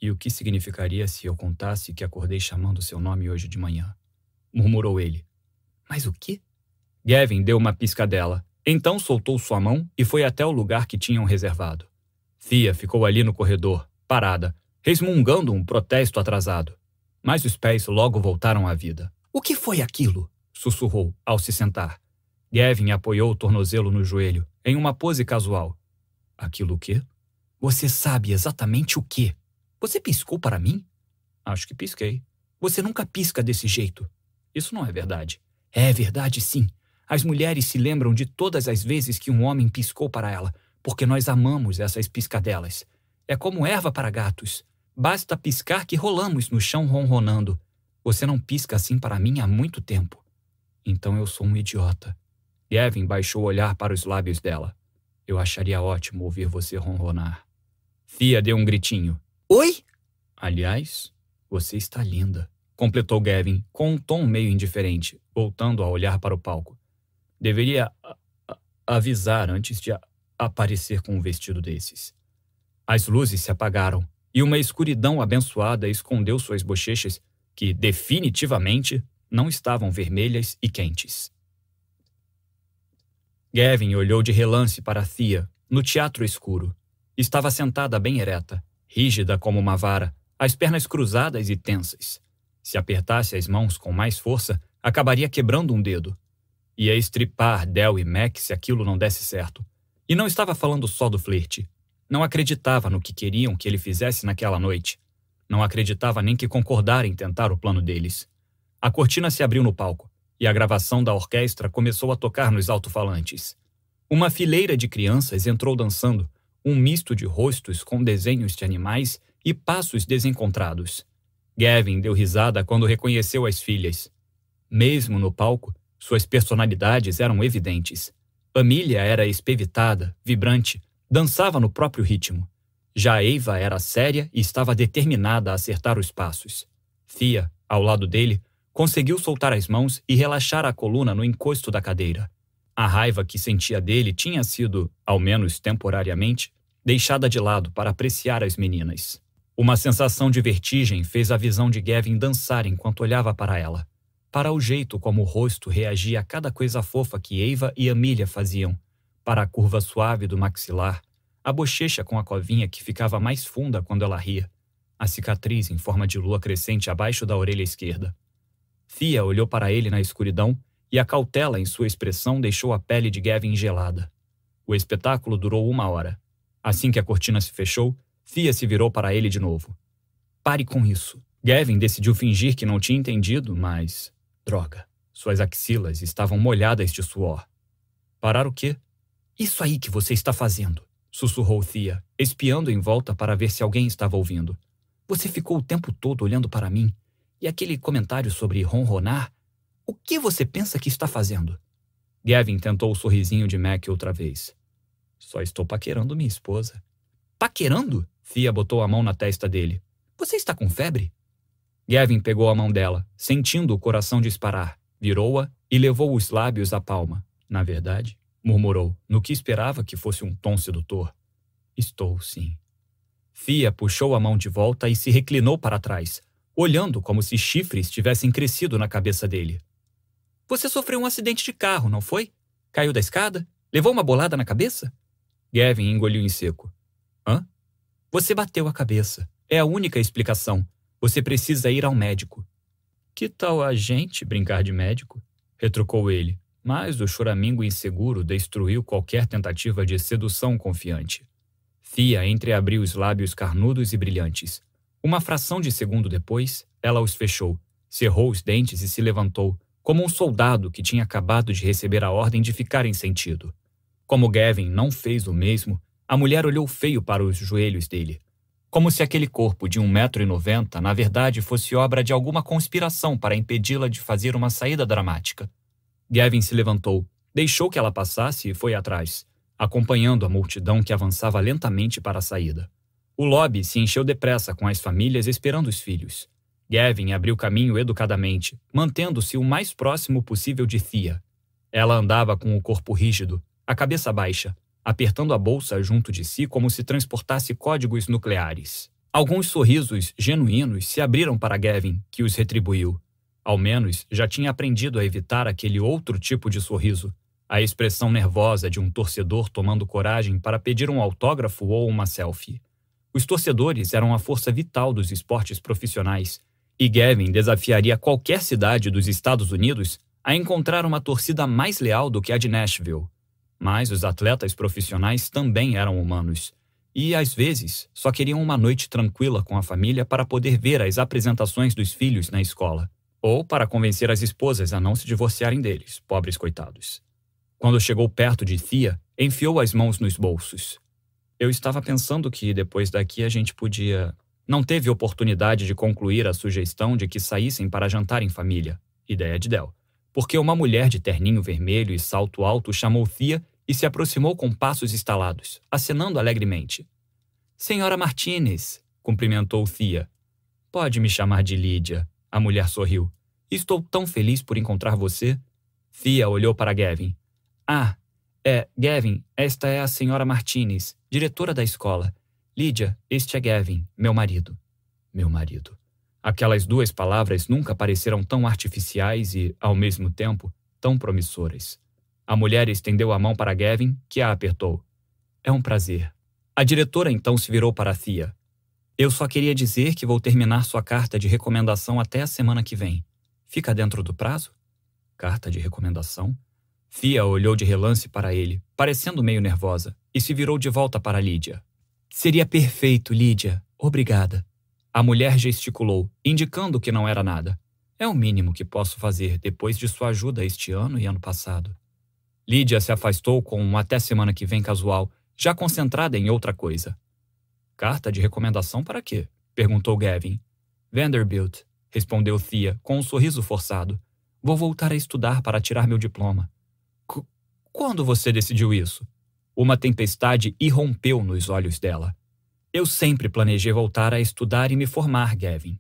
E o que significaria se eu contasse que acordei chamando seu nome hoje de manhã? murmurou ele. Mas o quê? Gavin deu uma piscadela. Então soltou sua mão e foi até o lugar que tinham reservado. Fia ficou ali no corredor, parada, resmungando um protesto atrasado. Mas os pés logo voltaram à vida. O que foi aquilo? sussurrou ao se sentar. Gavin apoiou o tornozelo no joelho, em uma pose casual. Aquilo o quê? Você sabe exatamente o quê? Você piscou para mim? Acho que pisquei. Você nunca pisca desse jeito. Isso não é verdade. É verdade, sim. As mulheres se lembram de todas as vezes que um homem piscou para ela, porque nós amamos essas piscadelas. É como erva para gatos. Basta piscar que rolamos no chão ronronando. Você não pisca assim para mim há muito tempo. Então eu sou um idiota. Gavin baixou o olhar para os lábios dela. Eu acharia ótimo ouvir você ronronar. Fia deu um gritinho. Oi? Aliás, você está linda, completou Gavin com um tom meio indiferente, voltando a olhar para o palco. Deveria avisar antes de aparecer com um vestido desses. As luzes se apagaram e uma escuridão abençoada escondeu suas bochechas, que definitivamente não estavam vermelhas e quentes. Gavin olhou de relance para Thea, no teatro escuro. Estava sentada bem ereta, rígida como uma vara, as pernas cruzadas e tensas. Se apertasse as mãos com mais força, acabaria quebrando um dedo. Ia estripar Del e Mac se aquilo não desse certo. E não estava falando só do flerte. Não acreditava no que queriam que ele fizesse naquela noite. Não acreditava nem que concordara em tentar o plano deles. A cortina se abriu no palco e a gravação da orquestra começou a tocar nos alto-falantes. Uma fileira de crianças entrou dançando, um misto de rostos com desenhos de animais e passos desencontrados. Gavin deu risada quando reconheceu as filhas. Mesmo no palco, suas personalidades eram evidentes. Amília era espevitada, vibrante, dançava no próprio ritmo. Já Eva era séria e estava determinada a acertar os passos. Fia, ao lado dele, Conseguiu soltar as mãos e relaxar a coluna no encosto da cadeira. A raiva que sentia dele tinha sido, ao menos temporariamente, deixada de lado para apreciar as meninas. Uma sensação de vertigem fez a visão de Gavin dançar enquanto olhava para ela, para o jeito como o rosto reagia a cada coisa fofa que Eva e Amília faziam, para a curva suave do maxilar, a bochecha com a covinha que ficava mais funda quando ela ria, a cicatriz em forma de lua crescente abaixo da orelha esquerda. Fia olhou para ele na escuridão e a cautela em sua expressão deixou a pele de Gavin gelada. O espetáculo durou uma hora. Assim que a cortina se fechou, Fia se virou para ele de novo. Pare com isso. Gavin decidiu fingir que não tinha entendido, mas. Droga. Suas axilas estavam molhadas de suor. Parar o quê? Isso aí que você está fazendo, sussurrou Thea, espiando em volta para ver se alguém estava ouvindo. Você ficou o tempo todo olhando para mim e aquele comentário sobre ronronar? O que você pensa que está fazendo? Gavin tentou o sorrisinho de Mac outra vez. Só estou paquerando minha esposa. Paquerando? Fia botou a mão na testa dele. Você está com febre? Gavin pegou a mão dela, sentindo o coração disparar, virou-a e levou os lábios à palma. Na verdade, murmurou, no que esperava que fosse um tom sedutor. Estou, sim. Fia puxou a mão de volta e se reclinou para trás, olhando como se chifres tivessem crescido na cabeça dele. Você sofreu um acidente de carro, não foi? Caiu da escada? Levou uma bolada na cabeça? Gavin engoliu em seco. Hã? Você bateu a cabeça. É a única explicação. Você precisa ir ao médico. Que tal a gente brincar de médico? retrucou ele, mas o choramingo inseguro destruiu qualquer tentativa de sedução confiante. Fia entreabriu os lábios carnudos e brilhantes. Uma fração de segundo depois, ela os fechou, cerrou os dentes e se levantou, como um soldado que tinha acabado de receber a ordem de ficar em sentido. Como Gavin não fez o mesmo, a mulher olhou feio para os joelhos dele, como se aquele corpo de um metro e noventa, na verdade, fosse obra de alguma conspiração para impedi-la de fazer uma saída dramática. Gavin se levantou, deixou que ela passasse e foi atrás, acompanhando a multidão que avançava lentamente para a saída. O lobby se encheu depressa com as famílias esperando os filhos. Gavin abriu caminho educadamente, mantendo-se o mais próximo possível de Thea. Ela andava com o corpo rígido, a cabeça baixa, apertando a bolsa junto de si como se transportasse códigos nucleares. Alguns sorrisos genuínos se abriram para Gavin, que os retribuiu. Ao menos já tinha aprendido a evitar aquele outro tipo de sorriso, a expressão nervosa de um torcedor tomando coragem para pedir um autógrafo ou uma selfie. Os torcedores eram a força vital dos esportes profissionais, e Gavin desafiaria qualquer cidade dos Estados Unidos a encontrar uma torcida mais leal do que a de Nashville. Mas os atletas profissionais também eram humanos. E, às vezes, só queriam uma noite tranquila com a família para poder ver as apresentações dos filhos na escola. Ou para convencer as esposas a não se divorciarem deles, pobres coitados. Quando chegou perto de Thea, enfiou as mãos nos bolsos. Eu estava pensando que depois daqui a gente podia. Não teve oportunidade de concluir a sugestão de que saíssem para jantar em família. Ideia de Del porque uma mulher de terninho vermelho e salto alto chamou Thea e se aproximou com passos estalados, acenando alegremente. Senhora Martinez, cumprimentou Thea. Pode me chamar de Lídia, a mulher sorriu. Estou tão feliz por encontrar você. Thea olhou para Gavin. Ah, é, Gavin, esta é a senhora Martinez, diretora da escola. Lídia, este é Gavin, meu marido. Meu marido. Aquelas duas palavras nunca pareceram tão artificiais e, ao mesmo tempo, tão promissoras. A mulher estendeu a mão para Gavin, que a apertou. É um prazer. A diretora então se virou para a Thea. Eu só queria dizer que vou terminar sua carta de recomendação até a semana que vem. Fica dentro do prazo? Carta de recomendação? Thea olhou de relance para ele, parecendo meio nervosa, e se virou de volta para Lídia. Seria perfeito, Lídia. Obrigada. A mulher gesticulou, indicando que não era nada. É o mínimo que posso fazer depois de sua ajuda este ano e ano passado. Lídia se afastou com um até semana que vem casual, já concentrada em outra coisa. Carta de recomendação para quê? perguntou Gavin. Vanderbilt, respondeu Thea, com um sorriso forçado. Vou voltar a estudar para tirar meu diploma. Qu quando você decidiu isso? Uma tempestade irrompeu nos olhos dela. Eu sempre planejei voltar a estudar e me formar, Gavin.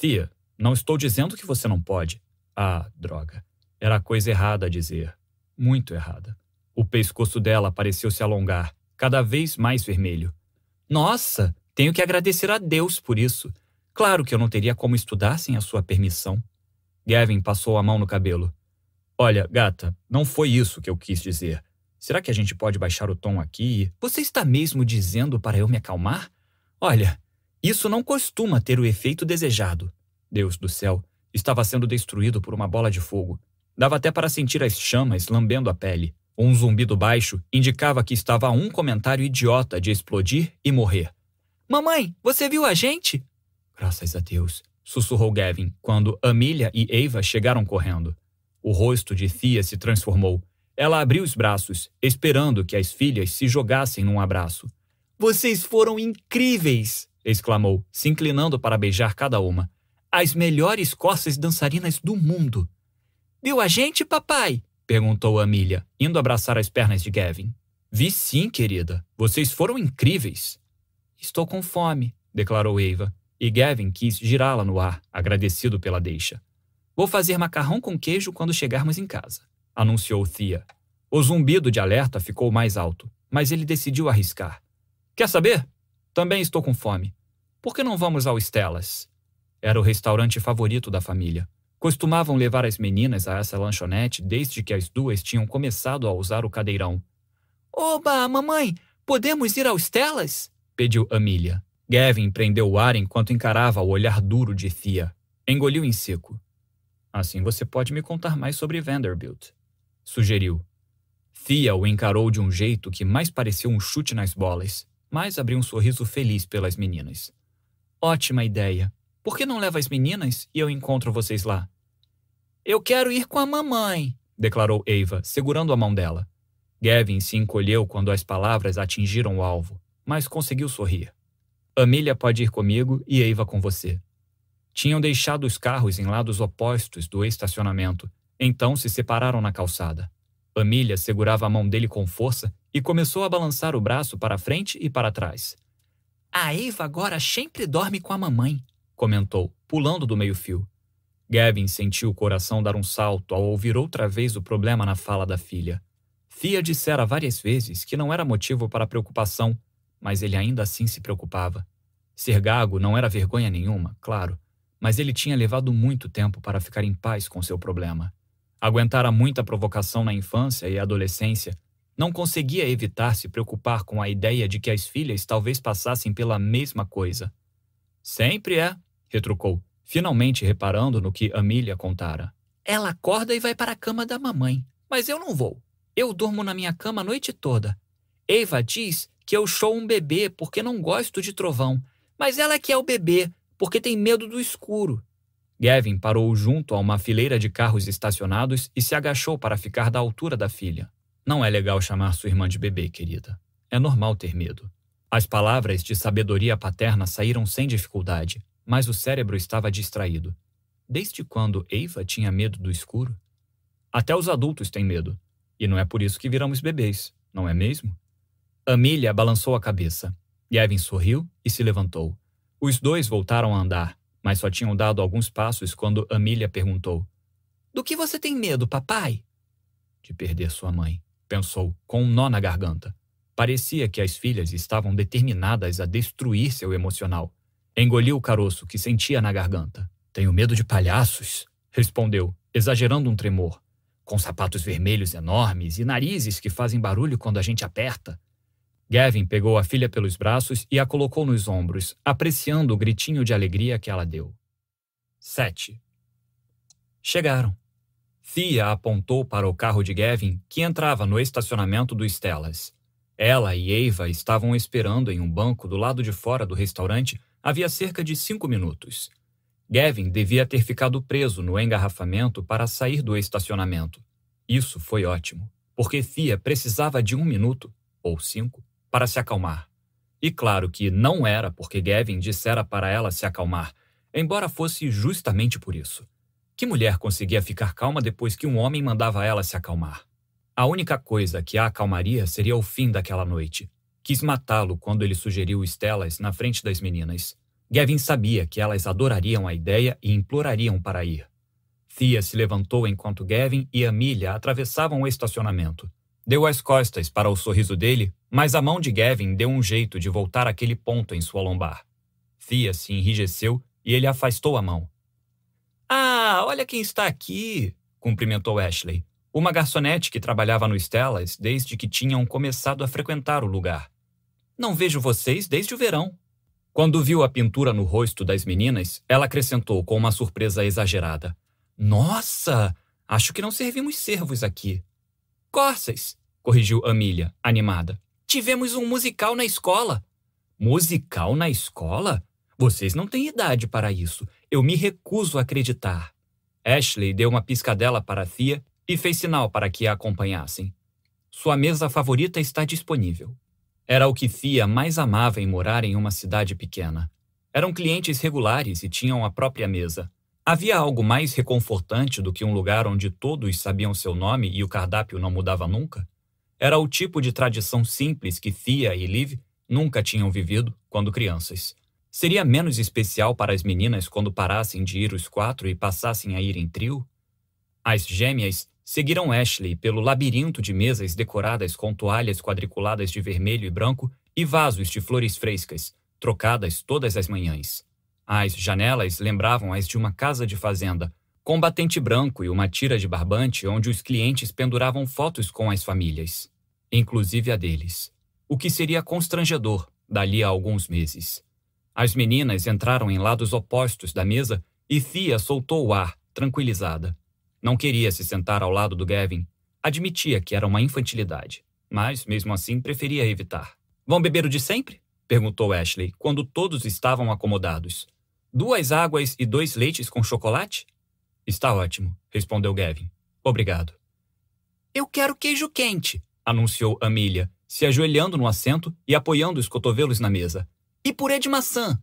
Thea, não estou dizendo que você não pode. Ah, droga. Era a coisa errada a dizer. Muito errada. O pescoço dela pareceu se alongar, cada vez mais vermelho. Nossa, tenho que agradecer a Deus por isso. Claro que eu não teria como estudar sem a sua permissão. Gavin passou a mão no cabelo. Olha, gata, não foi isso que eu quis dizer. Será que a gente pode baixar o tom aqui? Você está mesmo dizendo para eu me acalmar? Olha, isso não costuma ter o efeito desejado. Deus do céu, estava sendo destruído por uma bola de fogo. Dava até para sentir as chamas lambendo a pele. Um zumbido baixo indicava que estava a um comentário idiota de explodir e morrer. Mamãe, você viu a gente? Graças a Deus, sussurrou Gavin quando Amelia e Eva chegaram correndo. O rosto de Thea se transformou ela abriu os braços, esperando que as filhas se jogassem num abraço. Vocês foram incríveis! exclamou, se inclinando para beijar cada uma. As melhores costas dançarinas do mundo. Viu a gente, papai? perguntou Amília, indo abraçar as pernas de Gavin. Vi sim, querida. Vocês foram incríveis. Estou com fome, declarou Eva, e Gavin quis girá-la no ar, agradecido pela deixa. Vou fazer macarrão com queijo quando chegarmos em casa anunciou Thea. O zumbido de alerta ficou mais alto, mas ele decidiu arriscar. Quer saber? Também estou com fome. Por que não vamos ao Stellas? Era o restaurante favorito da família. Costumavam levar as meninas a essa lanchonete desde que as duas tinham começado a usar o cadeirão. Oba, mamãe, podemos ir ao Stellas? pediu Amília. Gavin prendeu o ar enquanto encarava o olhar duro de Thea. Engoliu em seco. Assim você pode me contar mais sobre Vanderbilt sugeriu. Thea o encarou de um jeito que mais pareceu um chute nas bolas, mas abriu um sorriso feliz pelas meninas. Ótima ideia. Por que não leva as meninas e eu encontro vocês lá? Eu quero ir com a mamãe, declarou Eva, segurando a mão dela. Gavin se encolheu quando as palavras atingiram o alvo, mas conseguiu sorrir. Amelia pode ir comigo e Eva com você. Tinham deixado os carros em lados opostos do estacionamento então se separaram na calçada. Amília segurava a mão dele com força e começou a balançar o braço para frente e para trás. A Eva agora sempre dorme com a mamãe, comentou, pulando do meio-fio. Gavin sentiu o coração dar um salto ao ouvir outra vez o problema na fala da filha. Fia dissera várias vezes que não era motivo para preocupação, mas ele ainda assim se preocupava. Ser gago não era vergonha nenhuma, claro, mas ele tinha levado muito tempo para ficar em paz com seu problema. Aguentara muita provocação na infância e adolescência, não conseguia evitar se preocupar com a ideia de que as filhas talvez passassem pela mesma coisa. Sempre é, retrucou, finalmente reparando no que Amília contara. Ela acorda e vai para a cama da mamãe, mas eu não vou. Eu durmo na minha cama a noite toda. Eva diz que eu sou um bebê porque não gosto de trovão, mas ela que é o bebê porque tem medo do escuro. Gavin parou junto a uma fileira de carros estacionados e se agachou para ficar da altura da filha. Não é legal chamar sua irmã de bebê, querida. É normal ter medo. As palavras de sabedoria paterna saíram sem dificuldade, mas o cérebro estava distraído. Desde quando Eva tinha medo do escuro? Até os adultos têm medo. E não é por isso que viramos bebês, não é mesmo? Amília balançou a cabeça. Gavin sorriu e se levantou. Os dois voltaram a andar, mas só tinham dado alguns passos quando Amília perguntou: Do que você tem medo, papai? De perder sua mãe, pensou, com um nó na garganta. Parecia que as filhas estavam determinadas a destruir seu emocional. Engoliu o caroço que sentia na garganta. Tenho medo de palhaços, respondeu, exagerando um tremor. Com sapatos vermelhos enormes e narizes que fazem barulho quando a gente aperta. Gavin pegou a filha pelos braços e a colocou nos ombros, apreciando o gritinho de alegria que ela deu. 7. Chegaram. Thea apontou para o carro de Gavin, que entrava no estacionamento do Stellas. Ela e Eva estavam esperando em um banco do lado de fora do restaurante havia cerca de cinco minutos. Gavin devia ter ficado preso no engarrafamento para sair do estacionamento. Isso foi ótimo, porque Thea precisava de um minuto, ou cinco, para se acalmar. E claro que não era porque Gavin dissera para ela se acalmar, embora fosse justamente por isso. Que mulher conseguia ficar calma depois que um homem mandava ela se acalmar? A única coisa que a acalmaria seria o fim daquela noite. Quis matá-lo quando ele sugeriu Estelas na frente das meninas. Gavin sabia que elas adorariam a ideia e implorariam para ir. Thea se levantou enquanto Gavin e Amelia atravessavam o estacionamento. Deu as costas para o sorriso dele, mas a mão de Gavin deu um jeito de voltar aquele ponto em sua lombar. Thea se enrijeceu e ele afastou a mão. Ah, olha quem está aqui! cumprimentou Ashley, uma garçonete que trabalhava no Stellas desde que tinham começado a frequentar o lugar. Não vejo vocês desde o verão. Quando viu a pintura no rosto das meninas, ela acrescentou com uma surpresa exagerada: Nossa! Acho que não servimos servos aqui. Corças, corrigiu Amília, animada. Tivemos um musical na escola. Musical na escola? Vocês não têm idade para isso. Eu me recuso a acreditar. Ashley deu uma piscadela para Thea e fez sinal para que a acompanhassem. Sua mesa favorita está disponível. Era o que Thea mais amava em morar em uma cidade pequena. Eram clientes regulares e tinham a própria mesa. Havia algo mais reconfortante do que um lugar onde todos sabiam seu nome e o cardápio não mudava nunca? Era o tipo de tradição simples que Thea e Liv nunca tinham vivido quando crianças. Seria menos especial para as meninas quando parassem de ir os quatro e passassem a ir em trio? As gêmeas seguiram Ashley pelo labirinto de mesas decoradas com toalhas quadriculadas de vermelho e branco e vasos de flores frescas, trocadas todas as manhãs. As janelas lembravam as de uma casa de fazenda, com batente branco e uma tira de barbante onde os clientes penduravam fotos com as famílias, inclusive a deles. O que seria constrangedor dali a alguns meses. As meninas entraram em lados opostos da mesa e Thea soltou o ar, tranquilizada. Não queria se sentar ao lado do Gavin. Admitia que era uma infantilidade, mas, mesmo assim, preferia evitar. Vão beber o de sempre? perguntou Ashley, quando todos estavam acomodados. Duas águas e dois leites com chocolate? Está ótimo, respondeu Gavin. Obrigado. Eu quero queijo quente, anunciou Amelia, se ajoelhando no assento e apoiando os cotovelos na mesa. E purê de maçã.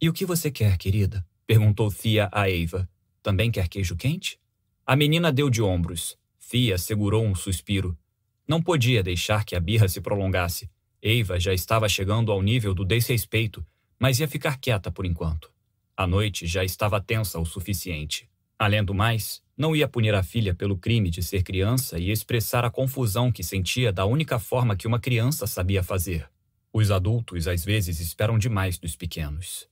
E o que você quer, querida? perguntou Thea a Eva. Também quer queijo quente? A menina deu de ombros. Thea segurou um suspiro. Não podia deixar que a birra se prolongasse. Eva já estava chegando ao nível do desrespeito, mas ia ficar quieta por enquanto. A noite já estava tensa o suficiente. Além do mais, não ia punir a filha pelo crime de ser criança e expressar a confusão que sentia da única forma que uma criança sabia fazer. Os adultos às vezes esperam demais dos pequenos.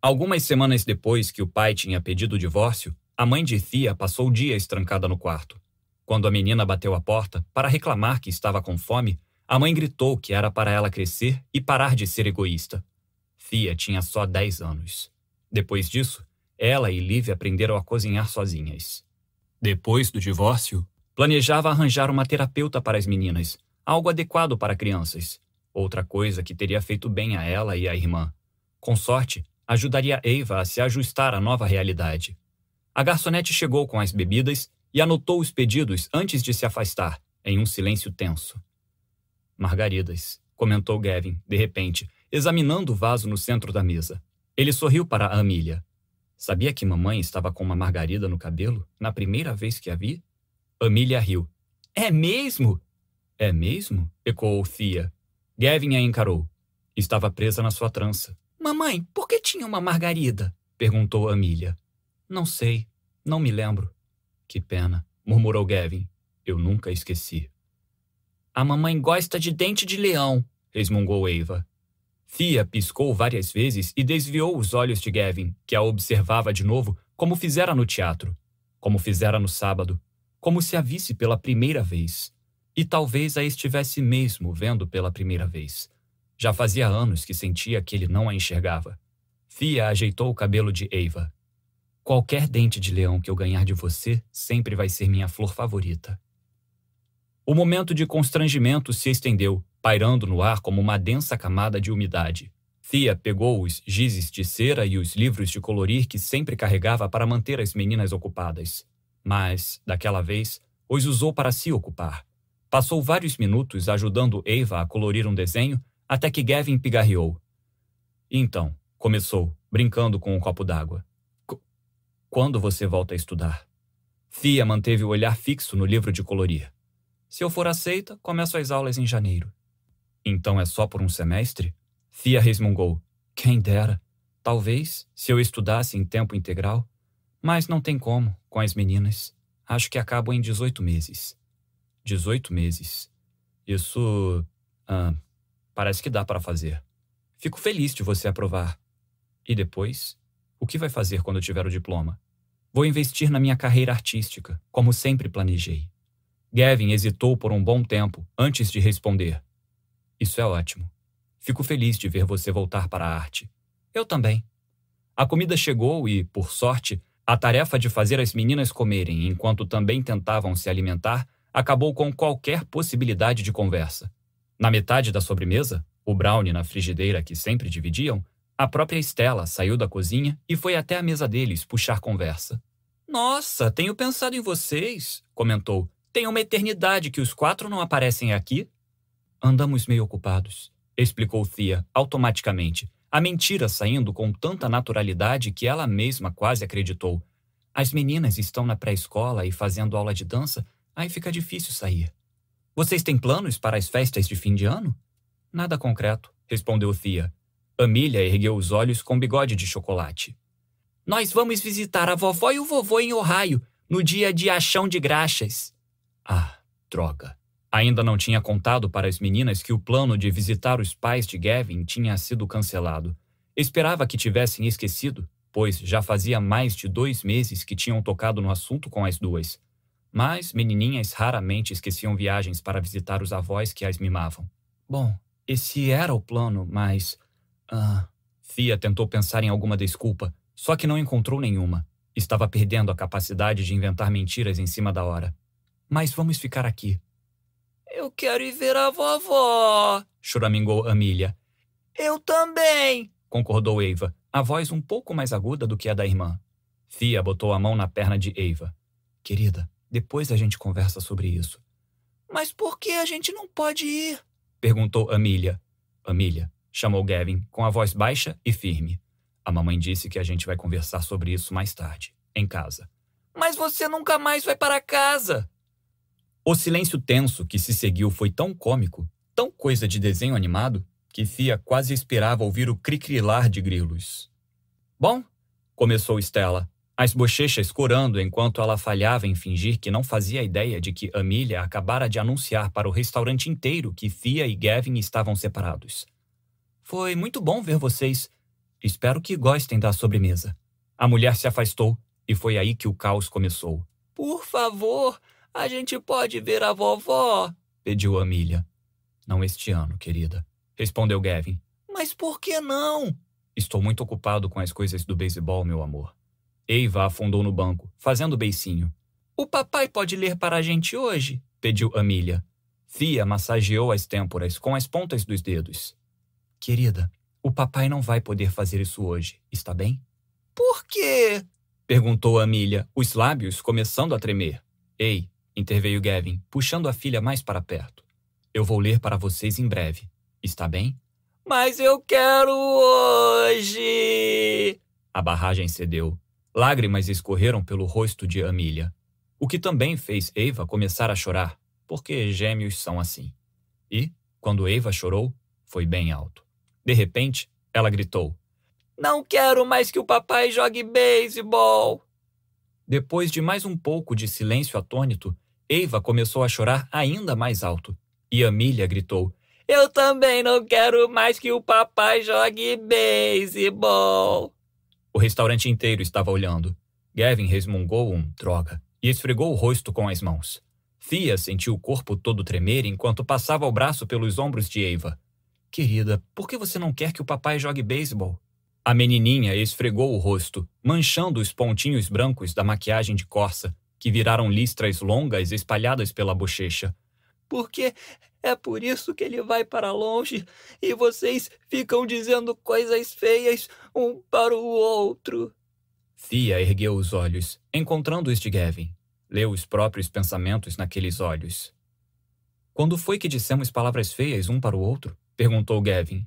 Algumas semanas depois que o pai tinha pedido o divórcio, a mãe de Thea passou dias trancada no quarto. Quando a menina bateu a porta para reclamar que estava com fome, a mãe gritou que era para ela crescer e parar de ser egoísta. Thea tinha só 10 anos. Depois disso, ela e Liv aprenderam a cozinhar sozinhas. Depois do divórcio, planejava arranjar uma terapeuta para as meninas, algo adequado para crianças. Outra coisa que teria feito bem a ela e à irmã. Com sorte, ajudaria Eva a se ajustar à nova realidade. A garçonete chegou com as bebidas e anotou os pedidos antes de se afastar, em um silêncio tenso. Margaridas, comentou Gavin, de repente, examinando o vaso no centro da mesa. Ele sorriu para a Amília. Sabia que mamãe estava com uma margarida no cabelo na primeira vez que a vi? Amília riu. É mesmo? É mesmo? ecoou Fia. Gavin a encarou. Estava presa na sua trança. Mamãe, por que tinha uma margarida? perguntou Amília. Não sei. Não me lembro. Que pena, murmurou Gavin. Eu nunca esqueci. A mamãe gosta de dente de leão, resmungou Eva. Fia piscou várias vezes e desviou os olhos de Gavin, que a observava de novo como fizera no teatro, como fizera no sábado, como se a visse pela primeira vez. E talvez a estivesse mesmo vendo pela primeira vez. Já fazia anos que sentia que ele não a enxergava. Fia ajeitou o cabelo de Eva. Qualquer dente de leão que eu ganhar de você sempre vai ser minha flor favorita. O momento de constrangimento se estendeu, pairando no ar como uma densa camada de umidade. Thea pegou os gizes de cera e os livros de colorir que sempre carregava para manter as meninas ocupadas. Mas, daquela vez, os usou para se ocupar. Passou vários minutos ajudando Eva a colorir um desenho até que Gavin pigarreou. Então, começou, brincando com um copo d'água. Quando você volta a estudar? Fia manteve o olhar fixo no livro de colorir. Se eu for aceita, começo as aulas em janeiro. Então é só por um semestre? Fia resmungou. Quem dera. Talvez, se eu estudasse em tempo integral. Mas não tem como, com as meninas. Acho que acabo em 18 meses. 18 meses. Isso. Ah, parece que dá para fazer. Fico feliz de você aprovar. E depois? O que vai fazer quando tiver o diploma? Vou investir na minha carreira artística, como sempre planejei. Gavin hesitou por um bom tempo antes de responder. Isso é ótimo. Fico feliz de ver você voltar para a arte. Eu também. A comida chegou e, por sorte, a tarefa de fazer as meninas comerem enquanto também tentavam se alimentar acabou com qualquer possibilidade de conversa. Na metade da sobremesa, o brownie na frigideira que sempre dividiam, a própria Estela saiu da cozinha e foi até a mesa deles puxar conversa. Nossa, tenho pensado em vocês, comentou. Tem uma eternidade que os quatro não aparecem aqui. Andamos meio ocupados, explicou Thea automaticamente, a mentira saindo com tanta naturalidade que ela mesma quase acreditou. As meninas estão na pré-escola e fazendo aula de dança, aí fica difícil sair. Vocês têm planos para as festas de fim de ano? Nada concreto, respondeu Thea. Amília ergueu os olhos com bigode de chocolate. Nós vamos visitar a vovó e o vovô em Ohio, no dia de Achão de Graxas. Ah, droga. Ainda não tinha contado para as meninas que o plano de visitar os pais de Gavin tinha sido cancelado. Esperava que tivessem esquecido, pois já fazia mais de dois meses que tinham tocado no assunto com as duas. Mas menininhas raramente esqueciam viagens para visitar os avós que as mimavam. Bom, esse era o plano, mas ah. Fia tentou pensar em alguma desculpa, só que não encontrou nenhuma. Estava perdendo a capacidade de inventar mentiras em cima da hora. Mas vamos ficar aqui. Eu quero ir ver a vovó, choramingou Amília. Eu também, concordou Eva, a voz um pouco mais aguda do que a da irmã. Fia botou a mão na perna de Eva. Querida, depois a gente conversa sobre isso. Mas por que a gente não pode ir? perguntou Amília. Amília, chamou Gavin com a voz baixa e firme. A mamãe disse que a gente vai conversar sobre isso mais tarde, em casa. Mas você nunca mais vai para casa! O silêncio tenso que se seguiu foi tão cômico, tão coisa de desenho animado, que Fia quase esperava ouvir o cricrilar de grilos. Bom, começou Stella, as bochechas corando enquanto ela falhava em fingir que não fazia ideia de que Amília acabara de anunciar para o restaurante inteiro que Fia e Gavin estavam separados. Foi muito bom ver vocês. Espero que gostem da sobremesa. A mulher se afastou e foi aí que o caos começou. Por favor, a gente pode ver a vovó? pediu Amília. Não este ano, querida, respondeu Gavin. Mas por que não? Estou muito ocupado com as coisas do beisebol, meu amor. Eva afundou no banco, fazendo beicinho. O papai pode ler para a gente hoje? pediu Amília. Fia massageou as têmporas com as pontas dos dedos. Querida, o papai não vai poder fazer isso hoje, está bem? Por quê? perguntou Amília, os lábios começando a tremer. Ei, interveio Gavin, puxando a filha mais para perto. Eu vou ler para vocês em breve. Está bem? Mas eu quero hoje! A barragem cedeu. Lágrimas escorreram pelo rosto de Amília, o que também fez Eva começar a chorar, porque gêmeos são assim. E, quando Eva chorou, foi bem alto. De repente, ela gritou: Não quero mais que o papai jogue beisebol! Depois de mais um pouco de silêncio atônito, Eva começou a chorar ainda mais alto. E Amília gritou: Eu também não quero mais que o papai jogue beisebol. O restaurante inteiro estava olhando. Gavin resmungou um droga e esfregou o rosto com as mãos. Thea sentiu o corpo todo tremer enquanto passava o braço pelos ombros de Eva. Querida, por que você não quer que o papai jogue beisebol? A menininha esfregou o rosto, manchando os pontinhos brancos da maquiagem de corça, que viraram listras longas espalhadas pela bochecha. Porque é por isso que ele vai para longe e vocês ficam dizendo coisas feias um para o outro. Thea ergueu os olhos, encontrando Gavin. Leu os próprios pensamentos naqueles olhos. Quando foi que dissemos palavras feias um para o outro? perguntou Gavin.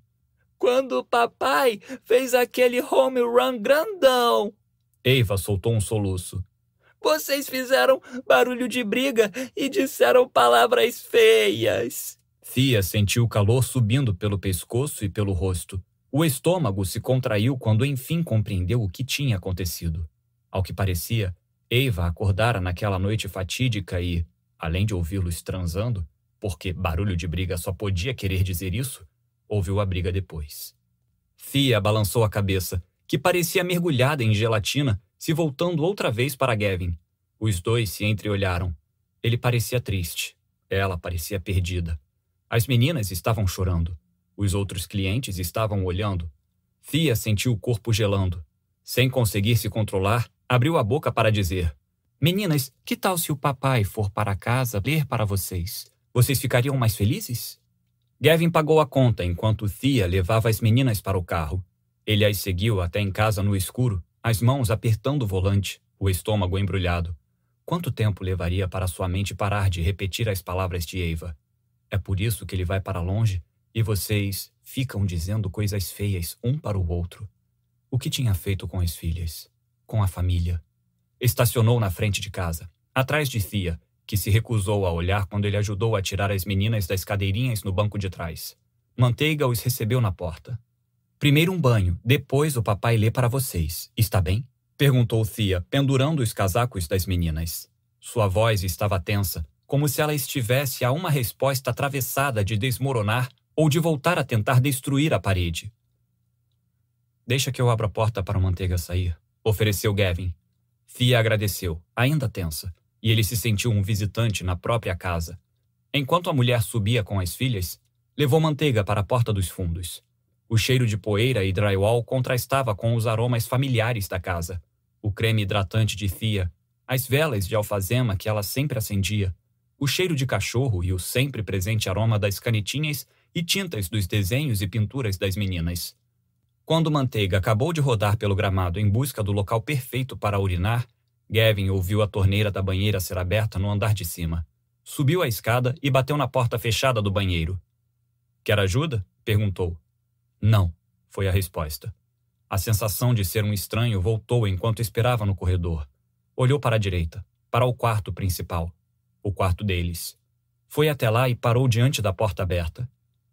Quando o papai fez aquele home run grandão. Eva soltou um soluço. Vocês fizeram barulho de briga e disseram palavras feias. Fia sentiu o calor subindo pelo pescoço e pelo rosto. O estômago se contraiu quando enfim compreendeu o que tinha acontecido. Ao que parecia, Eva acordara naquela noite fatídica e, além de ouvi-los transando, porque barulho de briga só podia querer dizer isso, ouviu a briga depois. Fia balançou a cabeça, que parecia mergulhada em gelatina, se voltando outra vez para Gavin. Os dois se entreolharam. Ele parecia triste. Ela parecia perdida. As meninas estavam chorando. Os outros clientes estavam olhando. Fia sentiu o corpo gelando. Sem conseguir se controlar, abriu a boca para dizer: Meninas, que tal se o papai for para casa ler para vocês? Vocês ficariam mais felizes? Gavin pagou a conta enquanto Thea levava as meninas para o carro. Ele as seguiu até em casa no escuro, as mãos apertando o volante, o estômago embrulhado. Quanto tempo levaria para sua mente parar de repetir as palavras de Eva? É por isso que ele vai para longe e vocês ficam dizendo coisas feias um para o outro. O que tinha feito com as filhas? Com a família? Estacionou na frente de casa, atrás de Thea, que se recusou a olhar quando ele ajudou a tirar as meninas das cadeirinhas no banco de trás. Manteiga os recebeu na porta. Primeiro um banho, depois o papai lê para vocês. Está bem? Perguntou Thea, pendurando os casacos das meninas. Sua voz estava tensa, como se ela estivesse a uma resposta atravessada de desmoronar ou de voltar a tentar destruir a parede. Deixa que eu abra a porta para o Manteiga sair, ofereceu Gavin. Thea agradeceu, ainda tensa, e ele se sentiu um visitante na própria casa. Enquanto a mulher subia com as filhas, levou Manteiga para a porta dos fundos. O cheiro de poeira e drywall contrastava com os aromas familiares da casa. O creme hidratante de Fia, as velas de alfazema que ela sempre acendia, o cheiro de cachorro e o sempre presente aroma das canetinhas e tintas dos desenhos e pinturas das meninas. Quando Manteiga acabou de rodar pelo gramado em busca do local perfeito para urinar, Gavin ouviu a torneira da banheira ser aberta no andar de cima. Subiu a escada e bateu na porta fechada do banheiro. Quer ajuda? perguntou. Não, foi a resposta. A sensação de ser um estranho voltou enquanto esperava no corredor. Olhou para a direita, para o quarto principal, o quarto deles. Foi até lá e parou diante da porta aberta.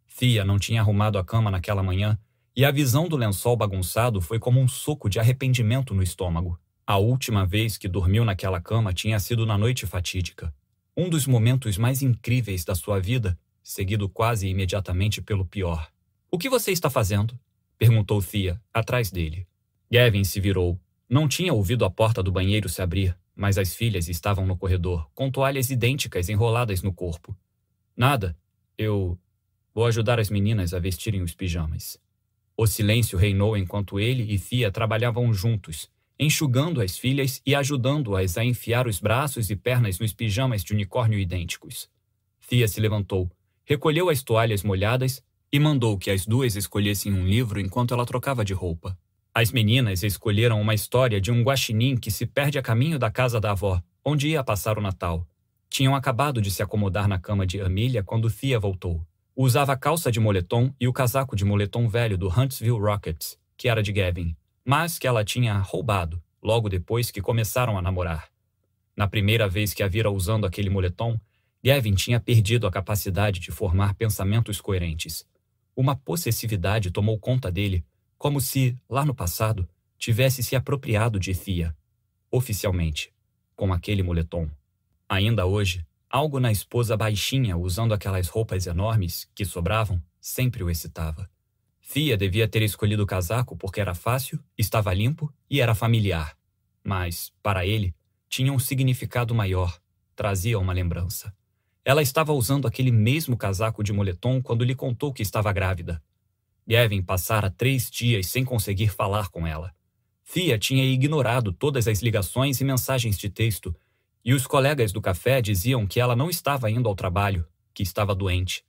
Fia não tinha arrumado a cama naquela manhã e a visão do lençol bagunçado foi como um soco de arrependimento no estômago. A última vez que dormiu naquela cama tinha sido na noite fatídica. Um dos momentos mais incríveis da sua vida, seguido quase imediatamente pelo pior. O que você está fazendo? perguntou Thea, atrás dele. Gavin se virou. Não tinha ouvido a porta do banheiro se abrir, mas as filhas estavam no corredor, com toalhas idênticas enroladas no corpo. Nada. Eu vou ajudar as meninas a vestirem os pijamas. O silêncio reinou enquanto ele e Thea trabalhavam juntos, enxugando as filhas e ajudando-as a enfiar os braços e pernas nos pijamas de unicórnio idênticos. Thea se levantou, recolheu as toalhas molhadas e mandou que as duas escolhessem um livro enquanto ela trocava de roupa. As meninas escolheram uma história de um guaxinim que se perde a caminho da casa da avó, onde ia passar o Natal. Tinham acabado de se acomodar na cama de Amília quando Thea voltou. Usava a calça de moletom e o casaco de moletom velho do Huntsville Rockets, que era de Gavin, mas que ela tinha roubado logo depois que começaram a namorar. Na primeira vez que a vira usando aquele moletom, Gavin tinha perdido a capacidade de formar pensamentos coerentes. Uma possessividade tomou conta dele, como se, lá no passado, tivesse se apropriado de Thea, oficialmente, com aquele moletom. Ainda hoje, Algo na esposa baixinha, usando aquelas roupas enormes que sobravam, sempre o excitava. Fia devia ter escolhido o casaco porque era fácil, estava limpo e era familiar. Mas, para ele, tinha um significado maior, trazia uma lembrança. Ela estava usando aquele mesmo casaco de moletom quando lhe contou que estava grávida. Gavin passara três dias sem conseguir falar com ela. Fia tinha ignorado todas as ligações e mensagens de texto e os colegas do café diziam que ela não estava indo ao trabalho, que estava doente.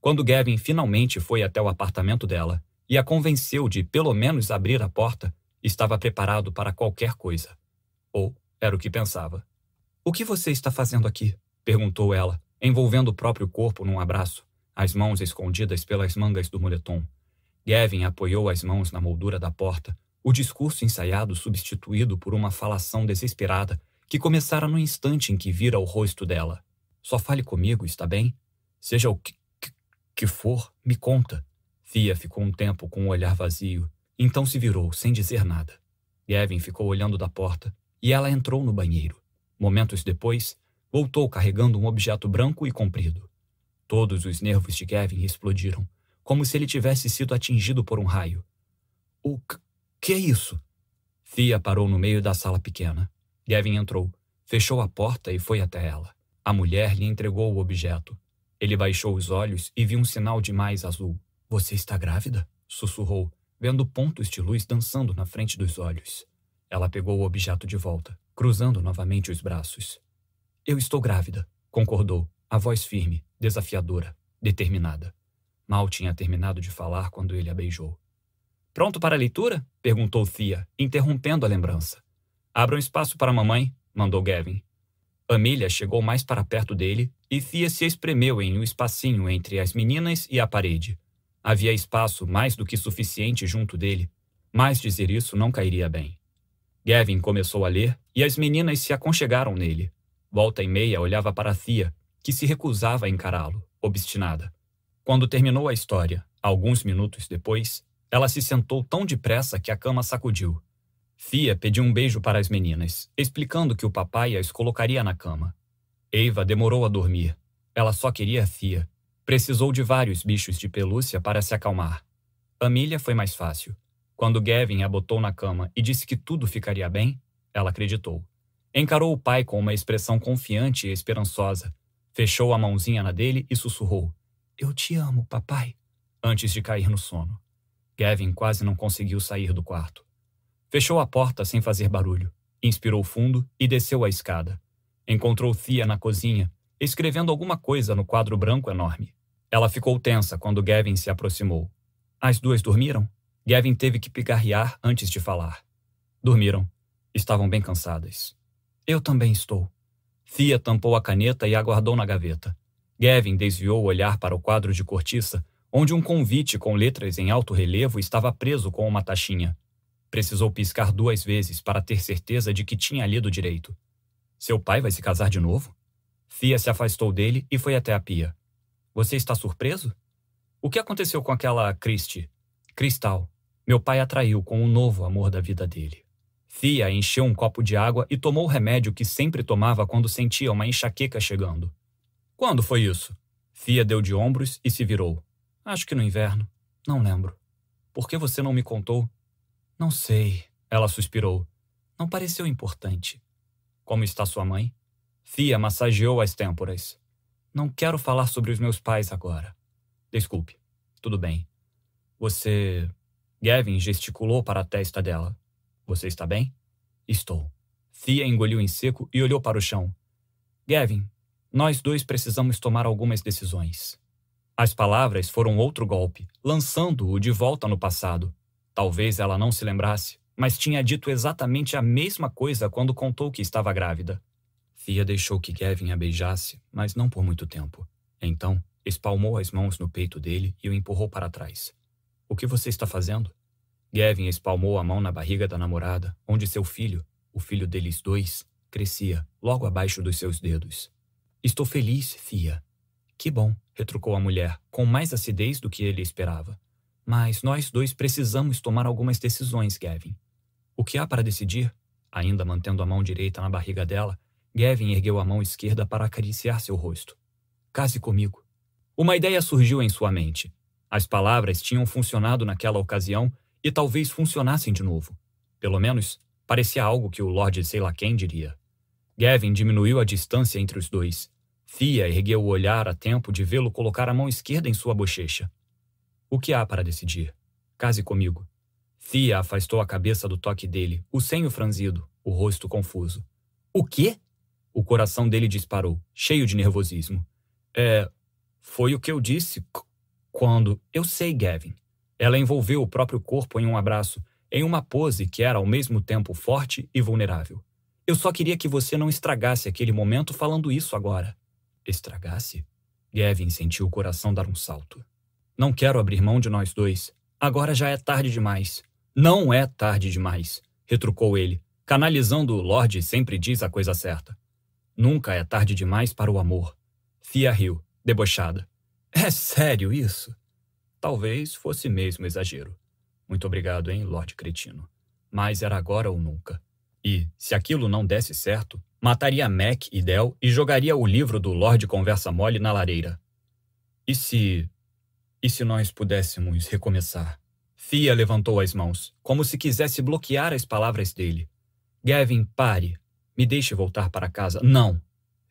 Quando Gavin finalmente foi até o apartamento dela e a convenceu de pelo menos abrir a porta, estava preparado para qualquer coisa. Ou era o que pensava. O que você está fazendo aqui? perguntou ela, envolvendo o próprio corpo num abraço, as mãos escondidas pelas mangas do moletom. Gavin apoiou as mãos na moldura da porta, o discurso ensaiado substituído por uma falação desesperada que começara no instante em que vira o rosto dela. Só fale comigo, está bem? Seja o que, que, que for, me conta. Fia ficou um tempo com o um olhar vazio, então se virou, sem dizer nada. Gavin ficou olhando da porta e ela entrou no banheiro. Momentos depois, voltou carregando um objeto branco e comprido. Todos os nervos de Gavin explodiram, como se ele tivesse sido atingido por um raio. O que é isso? Fia parou no meio da sala pequena. Gavin entrou, fechou a porta e foi até ela. A mulher lhe entregou o objeto. Ele baixou os olhos e viu um sinal de mais azul. Você está grávida? sussurrou, vendo pontos de luz dançando na frente dos olhos. Ela pegou o objeto de volta, cruzando novamente os braços. Eu estou grávida, concordou, a voz firme, desafiadora, determinada. Mal tinha terminado de falar quando ele a beijou. Pronto para a leitura? perguntou Thea, interrompendo a lembrança. Abra um espaço para a mamãe, mandou Gavin. Amília chegou mais para perto dele e Fia se espremeu em um espacinho entre as meninas e a parede. Havia espaço mais do que suficiente junto dele, mas dizer isso não cairia bem. Gavin começou a ler e as meninas se aconchegaram nele. Volta e meia olhava para Thea, que se recusava a encará-lo, obstinada. Quando terminou a história, alguns minutos depois, ela se sentou tão depressa que a cama sacudiu. Fia pediu um beijo para as meninas, explicando que o papai as colocaria na cama. Eva demorou a dormir. Ela só queria Fia. Precisou de vários bichos de pelúcia para se acalmar. Amília foi mais fácil. Quando Gavin a botou na cama e disse que tudo ficaria bem, ela acreditou. Encarou o pai com uma expressão confiante e esperançosa. Fechou a mãozinha na dele e sussurrou: Eu te amo, papai, antes de cair no sono. Gavin quase não conseguiu sair do quarto. Fechou a porta sem fazer barulho, inspirou fundo e desceu a escada. Encontrou Thea na cozinha, escrevendo alguma coisa no quadro branco enorme. Ela ficou tensa quando Gavin se aproximou. As duas dormiram? Gavin teve que pigarrear antes de falar. Dormiram. Estavam bem cansadas. Eu também estou. Thea tampou a caneta e aguardou na gaveta. Gavin desviou o olhar para o quadro de cortiça, onde um convite com letras em alto relevo estava preso com uma taxinha. Precisou piscar duas vezes para ter certeza de que tinha lido direito. Seu pai vai se casar de novo? Fia se afastou dele e foi até a pia. Você está surpreso? O que aconteceu com aquela Christie? Cristal. Meu pai atraiu com o novo amor da vida dele. Fia encheu um copo de água e tomou o remédio que sempre tomava quando sentia uma enxaqueca chegando. Quando foi isso? Fia deu de ombros e se virou. Acho que no inverno. Não lembro. Por que você não me contou? Não sei, ela suspirou. Não pareceu importante. Como está sua mãe? Fia massageou as têmporas. Não quero falar sobre os meus pais agora. Desculpe. Tudo bem. Você. Gavin gesticulou para a testa dela. Você está bem? Estou. Thea engoliu em seco e olhou para o chão. Gavin, nós dois precisamos tomar algumas decisões. As palavras foram outro golpe, lançando-o de volta no passado. Talvez ela não se lembrasse, mas tinha dito exatamente a mesma coisa quando contou que estava grávida. Thea deixou que Gavin a beijasse, mas não por muito tempo. Então, espalmou as mãos no peito dele e o empurrou para trás. O que você está fazendo? Gavin espalmou a mão na barriga da namorada, onde seu filho, o filho deles dois, crescia, logo abaixo dos seus dedos. Estou feliz, Fia. Que bom, retrucou a mulher, com mais acidez do que ele esperava. Mas nós dois precisamos tomar algumas decisões, Gavin. O que há para decidir? Ainda mantendo a mão direita na barriga dela, Gavin ergueu a mão esquerda para acariciar seu rosto. Case comigo. Uma ideia surgiu em sua mente. As palavras tinham funcionado naquela ocasião e talvez funcionassem de novo. Pelo menos, parecia algo que o Lord sei lá quem diria. Gavin diminuiu a distância entre os dois. Fia ergueu o olhar a tempo de vê-lo colocar a mão esquerda em sua bochecha. O que há para decidir? Case comigo. Fia afastou a cabeça do toque dele, o senho franzido, o rosto confuso. O quê? O coração dele disparou, cheio de nervosismo. É. Foi o que eu disse quando. Eu sei, Gavin. Ela envolveu o próprio corpo em um abraço, em uma pose que era ao mesmo tempo forte e vulnerável. Eu só queria que você não estragasse aquele momento falando isso agora. Estragasse? Gavin sentiu o coração dar um salto. Não quero abrir mão de nós dois. Agora já é tarde demais. Não é tarde demais, retrucou ele, canalizando o Lorde sempre diz a coisa certa. Nunca é tarde demais para o amor. Fia riu, debochada. É sério isso? Talvez fosse mesmo exagero. Muito obrigado, hein, Lorde Cretino. Mas era agora ou nunca. E, se aquilo não desse certo, mataria Mac e Del e jogaria o livro do Lorde Conversa Mole na lareira. E se. E se nós pudéssemos recomeçar? Fia levantou as mãos, como se quisesse bloquear as palavras dele. Gavin, pare. Me deixe voltar para casa. Não!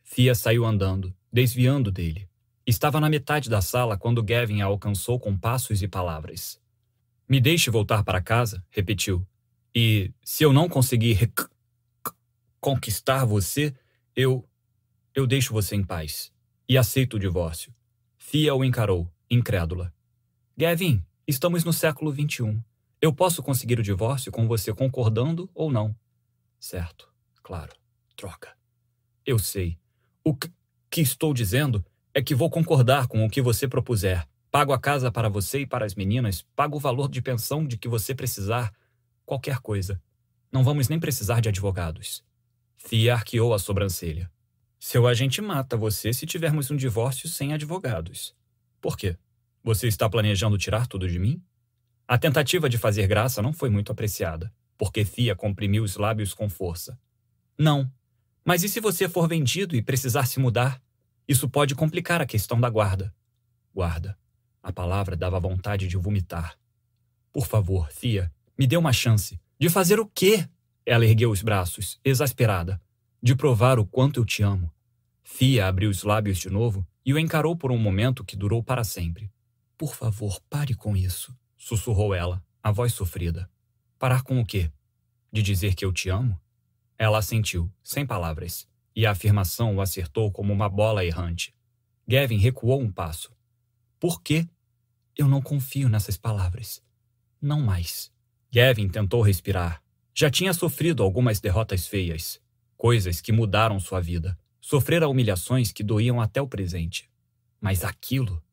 Fia saiu andando, desviando dele. Estava na metade da sala quando Gavin a alcançou com passos e palavras. Me deixe voltar para casa, repetiu. E se eu não conseguir conquistar você, eu. Eu deixo você em paz. E aceito o divórcio. Fia o encarou, incrédula. Gavin, estamos no século XXI. Eu posso conseguir o divórcio com você concordando ou não. Certo, claro. Troca. Eu sei. O que estou dizendo é que vou concordar com o que você propuser. Pago a casa para você e para as meninas, pago o valor de pensão de que você precisar, qualquer coisa. Não vamos nem precisar de advogados. Fia arqueou a sobrancelha. Seu agente mata você se tivermos um divórcio sem advogados. Por quê? Você está planejando tirar tudo de mim? A tentativa de fazer graça não foi muito apreciada, porque Fia comprimiu os lábios com força. Não. Mas e se você for vendido e precisar se mudar? Isso pode complicar a questão da guarda. Guarda. A palavra dava vontade de vomitar. Por favor, Fia, me dê uma chance. De fazer o quê? Ela ergueu os braços, exasperada. De provar o quanto eu te amo. Fia abriu os lábios de novo e o encarou por um momento que durou para sempre. Por favor, pare com isso, sussurrou ela, a voz sofrida. Parar com o quê? De dizer que eu te amo? Ela assentiu, sem palavras e a afirmação o acertou como uma bola errante. Gavin recuou um passo. Por quê? Eu não confio nessas palavras. Não mais. Gavin tentou respirar. Já tinha sofrido algumas derrotas feias, coisas que mudaram sua vida. Sofrera humilhações que doíam até o presente. Mas aquilo.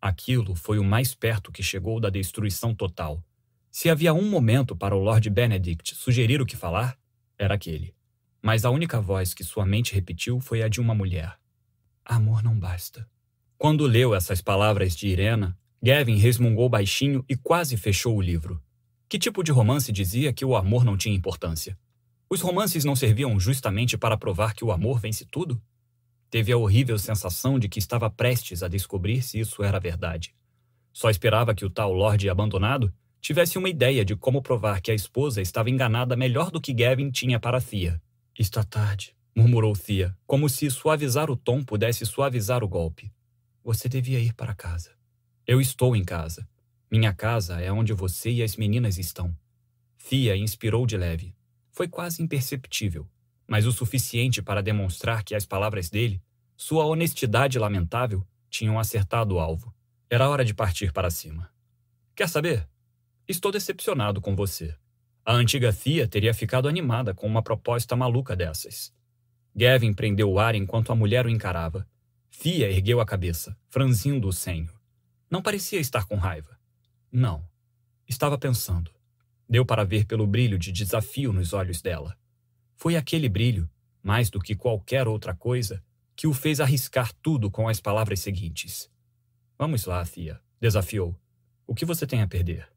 Aquilo foi o mais perto que chegou da destruição total. Se havia um momento para o Lord Benedict sugerir o que falar, era aquele mas a única voz que sua mente repetiu foi a de uma mulher. Amor não basta. Quando leu essas palavras de Irena, Gavin resmungou baixinho e quase fechou o livro. Que tipo de romance dizia que o amor não tinha importância? Os romances não serviam justamente para provar que o amor vence tudo? Teve a horrível sensação de que estava prestes a descobrir se isso era verdade. Só esperava que o tal Lorde abandonado tivesse uma ideia de como provar que a esposa estava enganada melhor do que Gavin tinha para Thea. Está tarde, murmurou Thea, como se suavizar o tom pudesse suavizar o golpe. Você devia ir para casa. Eu estou em casa. Minha casa é onde você e as meninas estão. Thea inspirou de leve. Foi quase imperceptível, mas o suficiente para demonstrar que as palavras dele, sua honestidade lamentável, tinham acertado o alvo. Era hora de partir para cima. Quer saber? Estou decepcionado com você. A antiga Fia teria ficado animada com uma proposta maluca dessas. Gavin prendeu o ar enquanto a mulher o encarava. Fia ergueu a cabeça, franzindo o senho. Não parecia estar com raiva. Não. Estava pensando. Deu para ver pelo brilho de desafio nos olhos dela. Foi aquele brilho, mais do que qualquer outra coisa, que o fez arriscar tudo com as palavras seguintes. Vamos lá, Fia, desafiou. O que você tem a perder?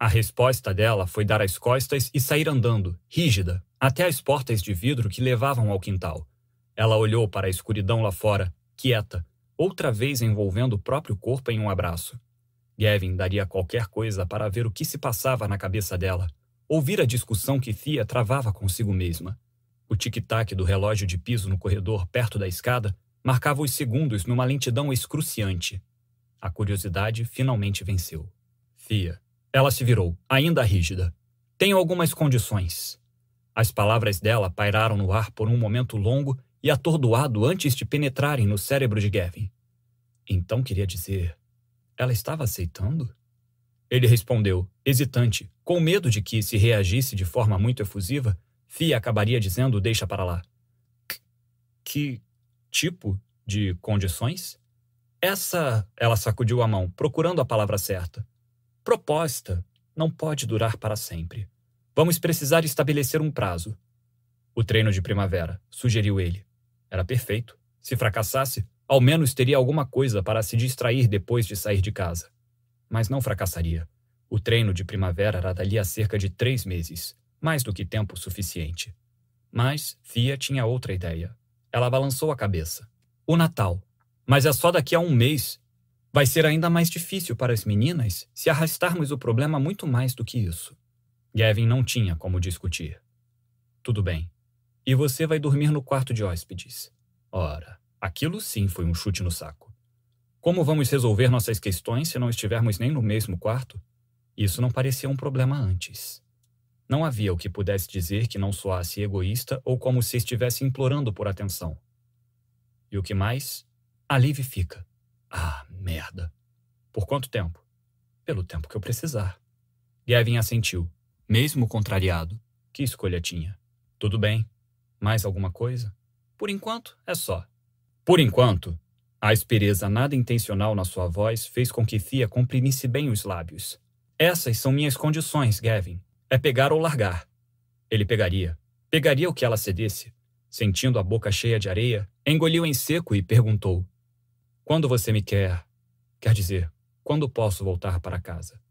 A resposta dela foi dar as costas e sair andando, rígida, até as portas de vidro que levavam ao quintal. Ela olhou para a escuridão lá fora, quieta, outra vez envolvendo o próprio corpo em um abraço. Gavin daria qualquer coisa para ver o que se passava na cabeça dela, ouvir a discussão que Thea travava consigo mesma. O tic-tac do relógio de piso no corredor perto da escada marcava os segundos numa lentidão excruciante. A curiosidade finalmente venceu. Thea. Ela se virou, ainda rígida. Tenho algumas condições. As palavras dela pairaram no ar por um momento longo e atordoado antes de penetrarem no cérebro de Gavin. Então queria dizer. Ela estava aceitando? Ele respondeu, hesitante, com medo de que, se reagisse de forma muito efusiva, Fia acabaria dizendo deixa para lá. Que tipo de condições? Essa. Ela sacudiu a mão, procurando a palavra certa. Proposta não pode durar para sempre. Vamos precisar estabelecer um prazo. O treino de primavera, sugeriu ele. Era perfeito. Se fracassasse, ao menos teria alguma coisa para se distrair depois de sair de casa. Mas não fracassaria. O treino de primavera era dali a cerca de três meses, mais do que tempo suficiente. Mas Fia tinha outra ideia. Ela balançou a cabeça. O Natal. Mas é só daqui a um mês. Vai ser ainda mais difícil para as meninas se arrastarmos o problema muito mais do que isso. Gavin não tinha como discutir. Tudo bem, e você vai dormir no quarto de hóspedes. Ora, aquilo sim foi um chute no saco. Como vamos resolver nossas questões se não estivermos nem no mesmo quarto? Isso não parecia um problema antes. Não havia o que pudesse dizer que não soasse egoísta ou como se estivesse implorando por atenção. E o que mais? A Liv fica. Ah, merda. Por quanto tempo? Pelo tempo que eu precisar. Gavin assentiu, mesmo contrariado. Que escolha tinha? Tudo bem, mais alguma coisa? Por enquanto, é só. Por enquanto, a aspereza nada intencional na sua voz fez com que Thea comprimisse bem os lábios. Essas são minhas condições, Gavin. É pegar ou largar. Ele pegaria. Pegaria o que ela cedesse. Sentindo a boca cheia de areia, engoliu em seco e perguntou: Quando você me quer? Quer dizer, quando posso voltar para casa?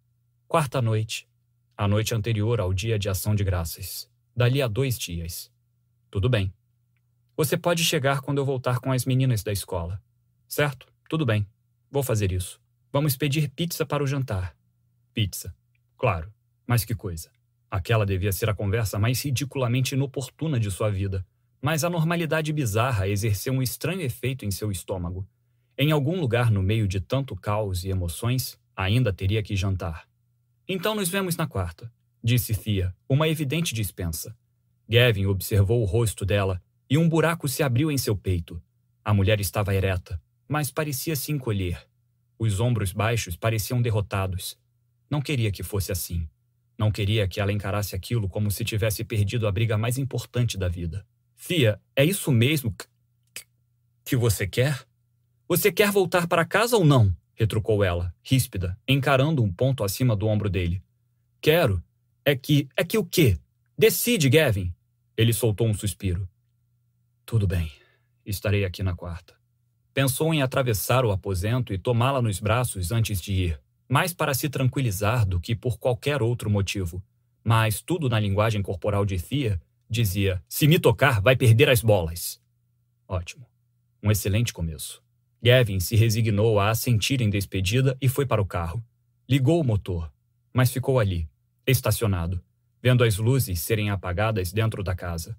Quarta noite. A noite anterior ao dia de ação de graças. Dali a dois dias. Tudo bem. Você pode chegar quando eu voltar com as meninas da escola. Certo? Tudo bem. Vou fazer isso. Vamos pedir pizza para o jantar. Pizza. Claro. Mas que coisa. Aquela devia ser a conversa mais ridiculamente inoportuna de sua vida. Mas a normalidade bizarra exerceu um estranho efeito em seu estômago. Em algum lugar no meio de tanto caos e emoções, ainda teria que jantar. Então nos vemos na quarta, disse Thea, uma evidente dispensa. Gavin observou o rosto dela e um buraco se abriu em seu peito. A mulher estava ereta, mas parecia se encolher. Os ombros baixos pareciam derrotados. Não queria que fosse assim. Não queria que ela encarasse aquilo como se tivesse perdido a briga mais importante da vida. Fia, é isso mesmo que você quer? Você quer voltar para casa ou não? retrucou ela, ríspida, encarando um ponto acima do ombro dele. Quero. É que. É que o quê? Decide, Gavin. Ele soltou um suspiro. Tudo bem, estarei aqui na quarta. Pensou em atravessar o aposento e tomá-la nos braços antes de ir, mais para se tranquilizar do que por qualquer outro motivo. Mas tudo na linguagem corporal de Thea dizia: se me tocar, vai perder as bolas. Ótimo. Um excelente começo. Gavin se resignou a assentir em despedida e foi para o carro. Ligou o motor, mas ficou ali, estacionado, vendo as luzes serem apagadas dentro da casa.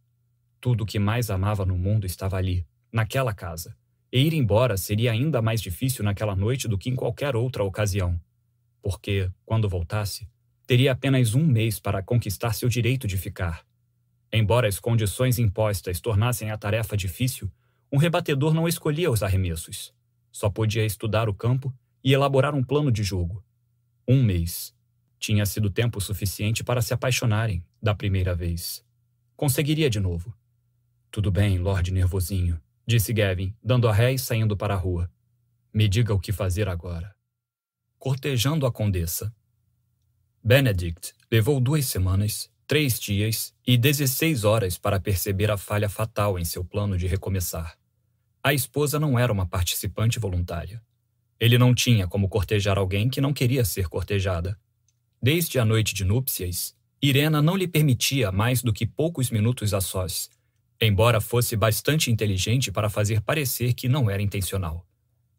Tudo o que mais amava no mundo estava ali, naquela casa. E ir embora seria ainda mais difícil naquela noite do que em qualquer outra ocasião. Porque, quando voltasse, teria apenas um mês para conquistar seu direito de ficar. Embora as condições impostas tornassem a tarefa difícil, um rebatedor não escolhia os arremessos. Só podia estudar o campo e elaborar um plano de jogo. Um mês. Tinha sido tempo suficiente para se apaixonarem da primeira vez. Conseguiria de novo. Tudo bem, Lorde Nervosinho, disse Gavin, dando a ré e saindo para a rua. Me diga o que fazer agora. Cortejando a condessa. Benedict levou duas semanas, três dias e 16 horas para perceber a falha fatal em seu plano de recomeçar. A esposa não era uma participante voluntária. Ele não tinha como cortejar alguém que não queria ser cortejada. Desde a noite de núpcias, Irena não lhe permitia mais do que poucos minutos a sós, embora fosse bastante inteligente para fazer parecer que não era intencional.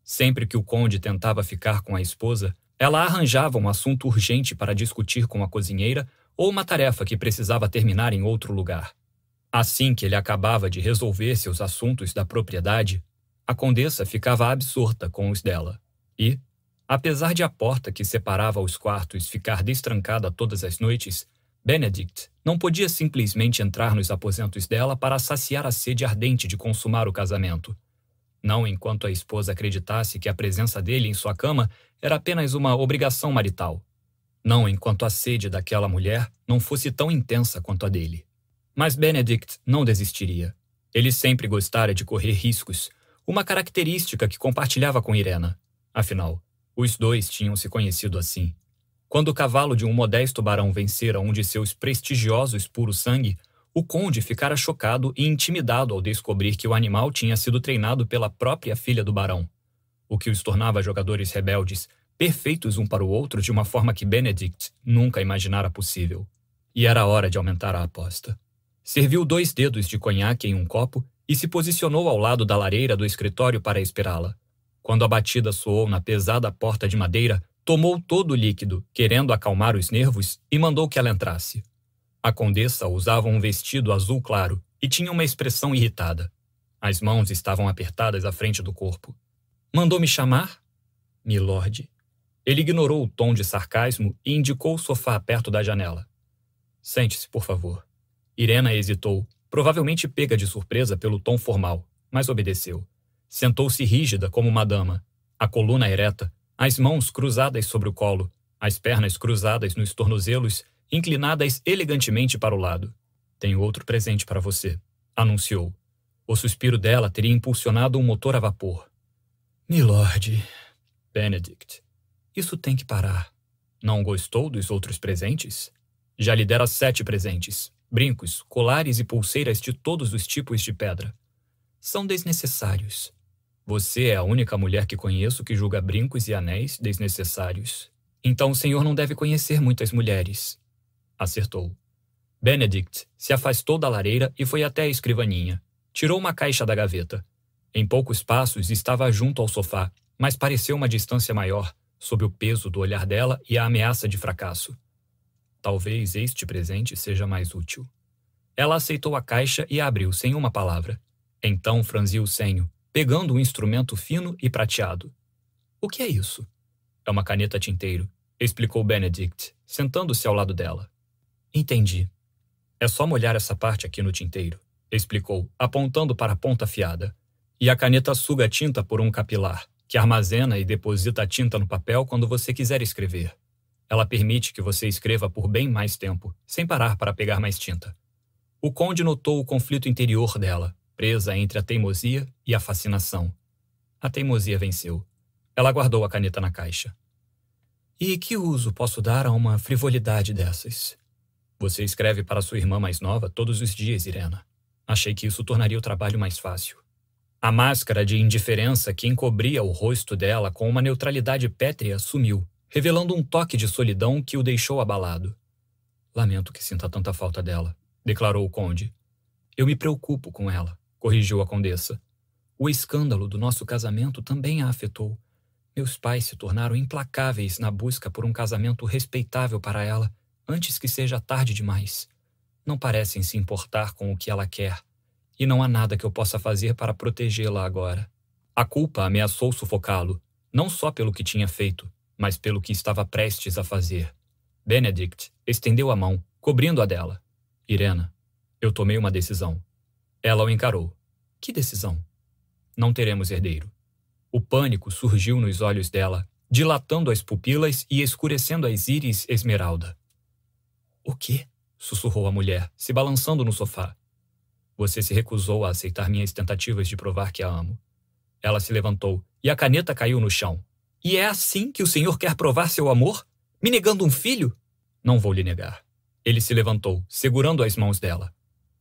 Sempre que o conde tentava ficar com a esposa, ela arranjava um assunto urgente para discutir com a cozinheira ou uma tarefa que precisava terminar em outro lugar. Assim que ele acabava de resolver seus assuntos da propriedade, a condessa ficava absorta com os dela. E, apesar de a porta que separava os quartos ficar destrancada todas as noites, Benedict não podia simplesmente entrar nos aposentos dela para saciar a sede ardente de consumar o casamento. Não enquanto a esposa acreditasse que a presença dele em sua cama era apenas uma obrigação marital. Não enquanto a sede daquela mulher não fosse tão intensa quanto a dele. Mas Benedict não desistiria. Ele sempre gostara de correr riscos, uma característica que compartilhava com Irena. Afinal, os dois tinham se conhecido assim. Quando o cavalo de um modesto barão vencera um de seus prestigiosos puro sangue, o conde ficara chocado e intimidado ao descobrir que o animal tinha sido treinado pela própria filha do barão, o que os tornava jogadores rebeldes, perfeitos um para o outro de uma forma que Benedict nunca imaginara possível. E era hora de aumentar a aposta. Serviu dois dedos de conhaque em um copo e se posicionou ao lado da lareira do escritório para esperá-la. Quando a batida soou na pesada porta de madeira, tomou todo o líquido, querendo acalmar os nervos, e mandou que ela entrasse. A condessa usava um vestido azul claro e tinha uma expressão irritada. As mãos estavam apertadas à frente do corpo. Mandou me chamar? Milord. Ele ignorou o tom de sarcasmo e indicou o sofá perto da janela. Sente-se, por favor. Irena hesitou, provavelmente pega de surpresa pelo tom formal, mas obedeceu. Sentou-se rígida como uma dama, a coluna ereta, as mãos cruzadas sobre o colo, as pernas cruzadas nos tornozelos, inclinadas elegantemente para o lado. Tenho outro presente para você, anunciou. O suspiro dela teria impulsionado um motor a vapor. Milord, Benedict, isso tem que parar. Não gostou dos outros presentes? Já lhe dera sete presentes brincos, colares e pulseiras de todos os tipos de pedra. São desnecessários. Você é a única mulher que conheço que julga brincos e anéis desnecessários. Então o senhor não deve conhecer muitas mulheres. Acertou. Benedict se afastou da lareira e foi até a escrivaninha. Tirou uma caixa da gaveta. Em poucos passos estava junto ao sofá, mas pareceu uma distância maior, sob o peso do olhar dela e a ameaça de fracasso. Talvez este presente seja mais útil. Ela aceitou a caixa e abriu sem uma palavra. Então franziu o senho, pegando um instrumento fino e prateado. O que é isso? É uma caneta tinteiro, explicou Benedict, sentando-se ao lado dela. Entendi. É só molhar essa parte aqui no tinteiro, explicou, apontando para a ponta afiada. E a caneta suga a tinta por um capilar, que armazena e deposita a tinta no papel quando você quiser escrever. Ela permite que você escreva por bem mais tempo, sem parar para pegar mais tinta. O conde notou o conflito interior dela, presa entre a teimosia e a fascinação. A teimosia venceu. Ela guardou a caneta na caixa. E que uso posso dar a uma frivolidade dessas? Você escreve para sua irmã mais nova todos os dias, Irena. Achei que isso tornaria o trabalho mais fácil. A máscara de indiferença que encobria o rosto dela com uma neutralidade pétrea sumiu, revelando um toque de solidão que o deixou abalado. Lamento que sinta tanta falta dela, declarou o conde. Eu me preocupo com ela, corrigiu a condessa. O escândalo do nosso casamento também a afetou. Meus pais se tornaram implacáveis na busca por um casamento respeitável para ela, antes que seja tarde demais. Não parecem se importar com o que ela quer, e não há nada que eu possa fazer para protegê-la agora. A culpa ameaçou sufocá-lo, não só pelo que tinha feito, mas pelo que estava prestes a fazer. Benedict estendeu a mão, cobrindo a dela. Irena, Eu tomei uma decisão. Ela o encarou. Que decisão? Não teremos herdeiro. O pânico surgiu nos olhos dela, dilatando as pupilas e escurecendo as íris esmeralda. O quê? sussurrou a mulher, se balançando no sofá. Você se recusou a aceitar minhas tentativas de provar que a amo. Ela se levantou e a caneta caiu no chão. E é assim que o senhor quer provar seu amor? Me negando um filho? Não vou lhe negar. Ele se levantou, segurando as mãos dela.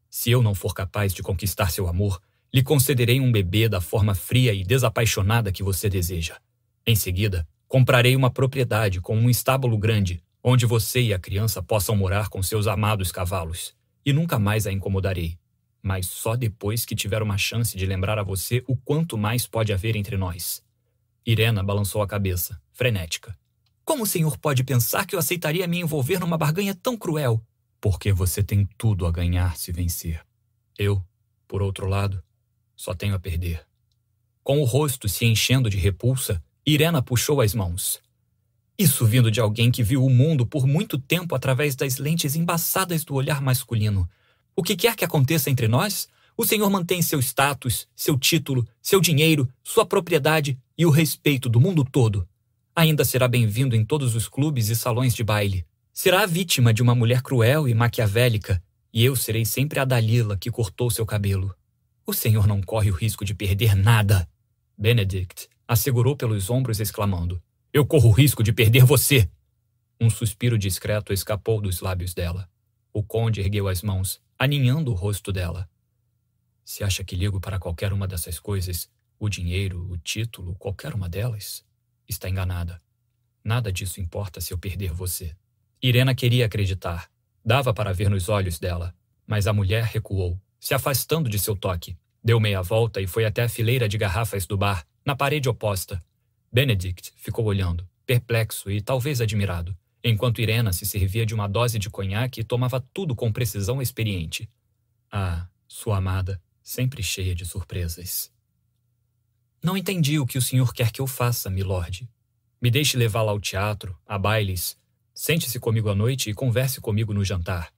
Se eu não for capaz de conquistar seu amor, lhe concederei um bebê da forma fria e desapaixonada que você deseja. Em seguida, comprarei uma propriedade com um estábulo grande, onde você e a criança possam morar com seus amados cavalos, e nunca mais a incomodarei mas só depois que tiver uma chance de lembrar a você o quanto mais pode haver entre nós. Irena balançou a cabeça, frenética. Como o senhor pode pensar que eu aceitaria me envolver numa barganha tão cruel? Porque você tem tudo a ganhar se vencer. Eu, por outro lado, só tenho a perder. Com o rosto se enchendo de repulsa, Irena puxou as mãos. Isso vindo de alguém que viu o mundo por muito tempo através das lentes embaçadas do olhar masculino o que quer que aconteça entre nós, o Senhor mantém seu status, seu título, seu dinheiro, sua propriedade e o respeito do mundo todo. Ainda será bem-vindo em todos os clubes e salões de baile. Será a vítima de uma mulher cruel e maquiavélica, e eu serei sempre a Dalila que cortou seu cabelo. O Senhor não corre o risco de perder nada. Benedict assegurou pelos ombros, exclamando: Eu corro o risco de perder você. Um suspiro discreto escapou dos lábios dela. O conde ergueu as mãos, aninhando o rosto dela. Se acha que ligo para qualquer uma dessas coisas, o dinheiro, o título, qualquer uma delas, está enganada. Nada disso importa se eu perder você. Irena queria acreditar. Dava para ver nos olhos dela. Mas a mulher recuou, se afastando de seu toque. Deu meia volta e foi até a fileira de garrafas do bar, na parede oposta. Benedict ficou olhando, perplexo e talvez admirado enquanto Irena se servia de uma dose de conhaque e tomava tudo com precisão experiente. Ah, sua amada, sempre cheia de surpresas. Não entendi o que o senhor quer que eu faça, milord. Me deixe levá-la ao teatro, a bailes. Sente-se comigo à noite e converse comigo no jantar.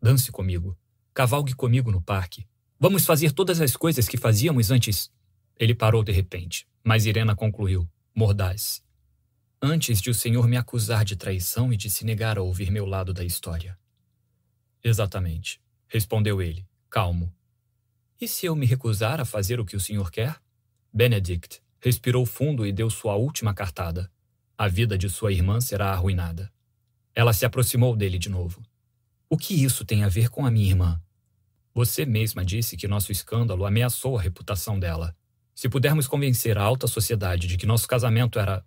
Dance comigo. Cavalgue comigo no parque. Vamos fazer todas as coisas que fazíamos antes. Ele parou de repente, mas Irena concluiu, mordaz antes de o Senhor me acusar de traição e de se negar a ouvir meu lado da história. Exatamente, respondeu ele, calmo. E se eu me recusar a fazer o que o Senhor quer? Benedict respirou fundo e deu sua última cartada. A vida de sua irmã será arruinada. Ela se aproximou dele de novo. O que isso tem a ver com a minha irmã? Você mesma disse que nosso escândalo ameaçou a reputação dela. Se pudermos convencer a alta sociedade de que nosso casamento era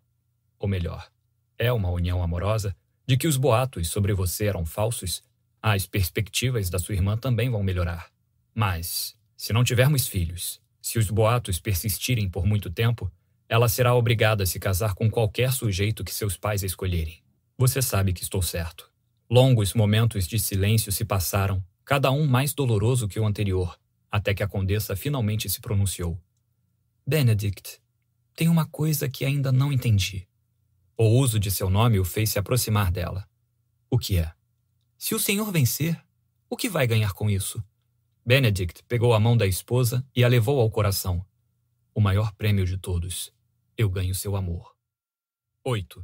ou melhor, é uma união amorosa, de que os boatos sobre você eram falsos, as perspectivas da sua irmã também vão melhorar. Mas, se não tivermos filhos, se os boatos persistirem por muito tempo, ela será obrigada a se casar com qualquer sujeito que seus pais escolherem. Você sabe que estou certo. Longos momentos de silêncio se passaram, cada um mais doloroso que o anterior, até que a condessa finalmente se pronunciou. Benedict, tem uma coisa que ainda não entendi. O uso de seu nome o fez se aproximar dela. O que é? Se o senhor vencer, o que vai ganhar com isso? Benedict pegou a mão da esposa e a levou ao coração. O maior prêmio de todos. Eu ganho seu amor. 8.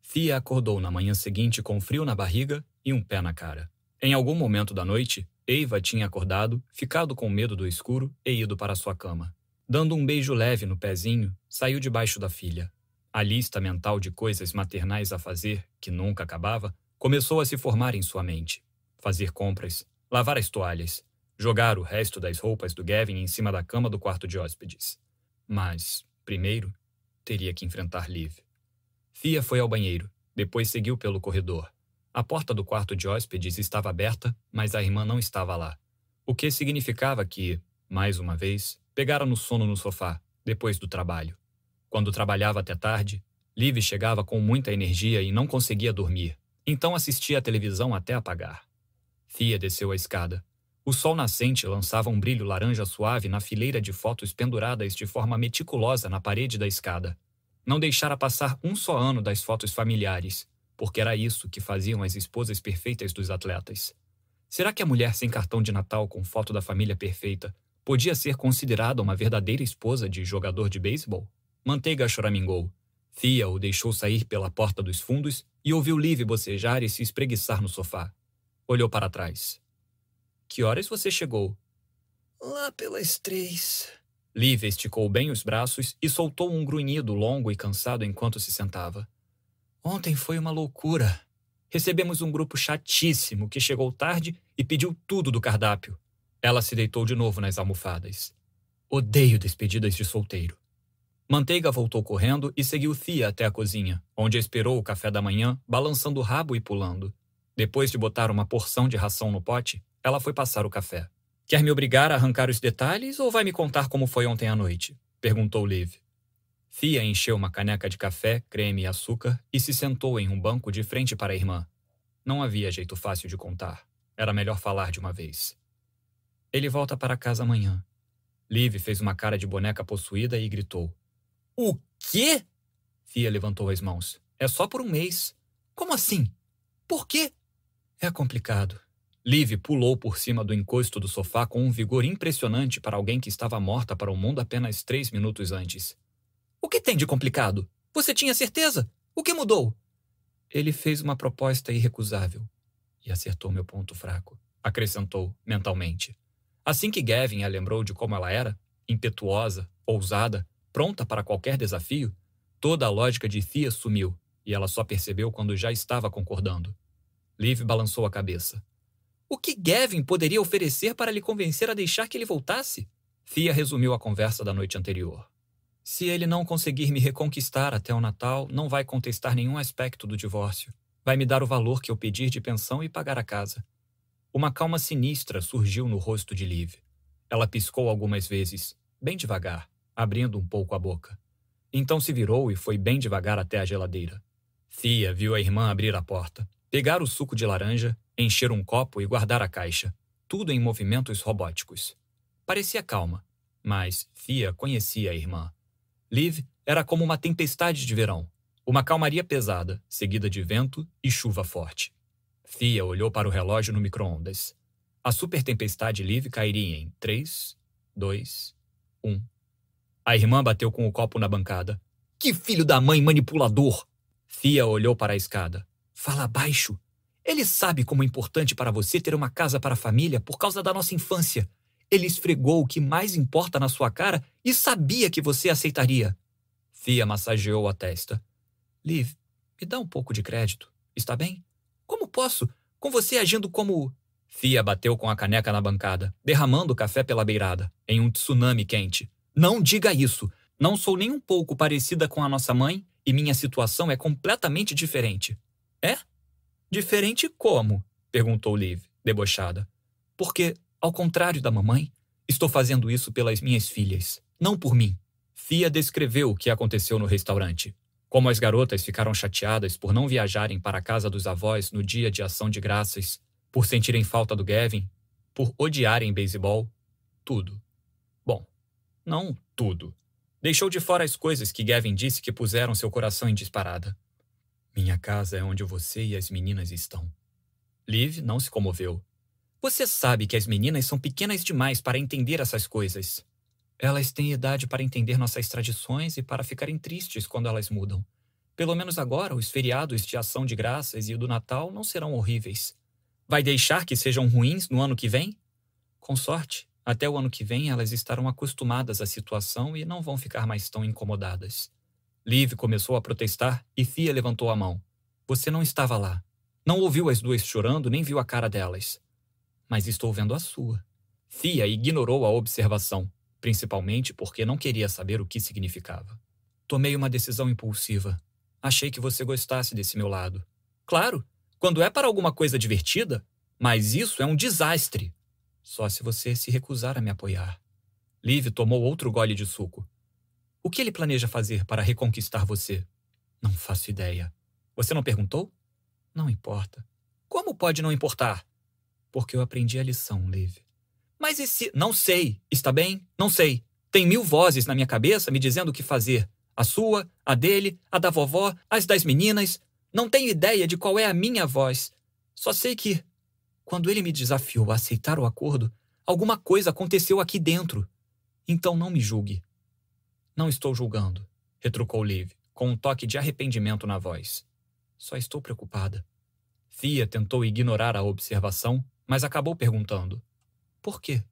Fia acordou na manhã seguinte com frio na barriga e um pé na cara. Em algum momento da noite, Eva tinha acordado, ficado com medo do escuro e ido para sua cama. Dando um beijo leve no pezinho, saiu debaixo da filha. A lista mental de coisas maternais a fazer, que nunca acabava, começou a se formar em sua mente. Fazer compras, lavar as toalhas, jogar o resto das roupas do Gavin em cima da cama do quarto de hóspedes. Mas, primeiro, teria que enfrentar Liv. Fia foi ao banheiro, depois seguiu pelo corredor. A porta do quarto de hóspedes estava aberta, mas a irmã não estava lá. O que significava que, mais uma vez, pegara no sono no sofá, depois do trabalho. Quando trabalhava até tarde, Liv chegava com muita energia e não conseguia dormir, então assistia à televisão até apagar. Fia desceu a escada. O sol nascente lançava um brilho laranja suave na fileira de fotos penduradas de forma meticulosa na parede da escada. Não deixara passar um só ano das fotos familiares, porque era isso que faziam as esposas perfeitas dos atletas. Será que a mulher sem cartão de Natal com foto da família perfeita podia ser considerada uma verdadeira esposa de jogador de beisebol? Manteiga choramingou. Fia o deixou sair pela porta dos fundos e ouviu Liv bocejar e se espreguiçar no sofá. Olhou para trás. Que horas você chegou? Lá pelas três. Liv esticou bem os braços e soltou um grunhido longo e cansado enquanto se sentava. Ontem foi uma loucura. Recebemos um grupo chatíssimo que chegou tarde e pediu tudo do cardápio. Ela se deitou de novo nas almofadas. Odeio despedidas de solteiro. Manteiga voltou correndo e seguiu Thea até a cozinha, onde esperou o café da manhã, balançando o rabo e pulando. Depois de botar uma porção de ração no pote, ela foi passar o café. Quer me obrigar a arrancar os detalhes ou vai me contar como foi ontem à noite? perguntou Liv. Fia encheu uma caneca de café, creme e açúcar e se sentou em um banco de frente para a irmã. Não havia jeito fácil de contar. Era melhor falar de uma vez. Ele volta para casa amanhã. Liv fez uma cara de boneca possuída e gritou. O quê? Fia levantou as mãos. É só por um mês. Como assim? Por quê? É complicado. Liv pulou por cima do encosto do sofá com um vigor impressionante para alguém que estava morta para o mundo apenas três minutos antes. O que tem de complicado? Você tinha certeza? O que mudou? Ele fez uma proposta irrecusável. E acertou meu ponto fraco, acrescentou mentalmente. Assim que Gavin a lembrou de como ela era, impetuosa, ousada, pronta para qualquer desafio, toda a lógica de Thea sumiu e ela só percebeu quando já estava concordando. Liv balançou a cabeça. O que Gavin poderia oferecer para lhe convencer a deixar que ele voltasse? Fia resumiu a conversa da noite anterior. Se ele não conseguir me reconquistar até o Natal, não vai contestar nenhum aspecto do divórcio. Vai me dar o valor que eu pedir de pensão e pagar a casa. Uma calma sinistra surgiu no rosto de Liv. Ela piscou algumas vezes, bem devagar, abrindo um pouco a boca. Então se virou e foi bem devagar até a geladeira. Fia viu a irmã abrir a porta, pegar o suco de laranja encher um copo e guardar a caixa, tudo em movimentos robóticos. Parecia calma, mas Fia conhecia a irmã. Liv era como uma tempestade de verão, uma calmaria pesada, seguida de vento e chuva forte. Fia olhou para o relógio no micro-ondas. A super tempestade Liv cairia em 3, 2, 1. A irmã bateu com o copo na bancada. Que filho da mãe manipulador! Fia olhou para a escada. Fala baixo, ele sabe como é importante para você ter uma casa para a família por causa da nossa infância. Ele esfregou o que mais importa na sua cara e sabia que você aceitaria. Fia massageou a testa. Liv, me dá um pouco de crédito, está bem? Como posso? Com você agindo como. Fia bateu com a caneca na bancada, derramando o café pela beirada, em um tsunami quente. Não diga isso! Não sou nem um pouco parecida com a nossa mãe e minha situação é completamente diferente. Diferente como? perguntou Liv, debochada. Porque, ao contrário da mamãe, estou fazendo isso pelas minhas filhas, não por mim. Fia descreveu o que aconteceu no restaurante. Como as garotas ficaram chateadas por não viajarem para a casa dos avós no dia de ação de graças, por sentirem falta do Gavin, por odiarem beisebol, tudo. Bom, não tudo. Deixou de fora as coisas que Gavin disse que puseram seu coração em disparada. Minha casa é onde você e as meninas estão. Liv não se comoveu. Você sabe que as meninas são pequenas demais para entender essas coisas. Elas têm idade para entender nossas tradições e para ficarem tristes quando elas mudam. Pelo menos agora, os feriados de ação de graças e o do Natal não serão horríveis. Vai deixar que sejam ruins no ano que vem? Com sorte, até o ano que vem elas estarão acostumadas à situação e não vão ficar mais tão incomodadas. Liv começou a protestar e Fia levantou a mão. Você não estava lá. Não ouviu as duas chorando nem viu a cara delas. Mas estou vendo a sua. Fia ignorou a observação, principalmente porque não queria saber o que significava. Tomei uma decisão impulsiva. Achei que você gostasse desse meu lado. Claro, quando é para alguma coisa divertida, mas isso é um desastre. Só se você se recusar a me apoiar. Liv tomou outro gole de suco. O que ele planeja fazer para reconquistar você? Não faço ideia. Você não perguntou? Não importa. Como pode não importar? Porque eu aprendi a lição, Liv. Mas e se. Não sei, está bem? Não sei. Tem mil vozes na minha cabeça me dizendo o que fazer. A sua, a dele, a da vovó, as das meninas. Não tenho ideia de qual é a minha voz. Só sei que. Quando ele me desafiou a aceitar o acordo, alguma coisa aconteceu aqui dentro. Então não me julgue. Não estou julgando, retrucou Liv, com um toque de arrependimento na voz. Só estou preocupada. Fia tentou ignorar a observação, mas acabou perguntando: Por quê?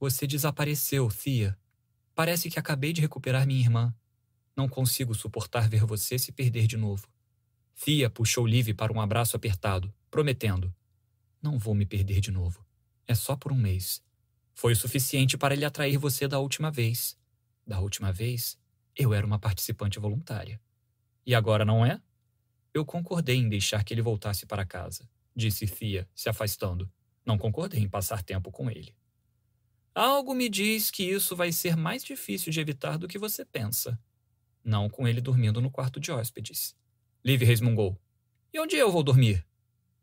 Você desapareceu, Fia. Parece que acabei de recuperar minha irmã. Não consigo suportar ver você se perder de novo. Fia puxou Liv para um abraço apertado, prometendo: Não vou me perder de novo. É só por um mês. Foi o suficiente para ele atrair você da última vez. Da última vez, eu era uma participante voluntária. E agora não é? Eu concordei em deixar que ele voltasse para casa, disse Fia, se afastando. Não concordei em passar tempo com ele. Algo me diz que isso vai ser mais difícil de evitar do que você pensa. Não com ele dormindo no quarto de hóspedes. Liv resmungou. E onde eu vou dormir?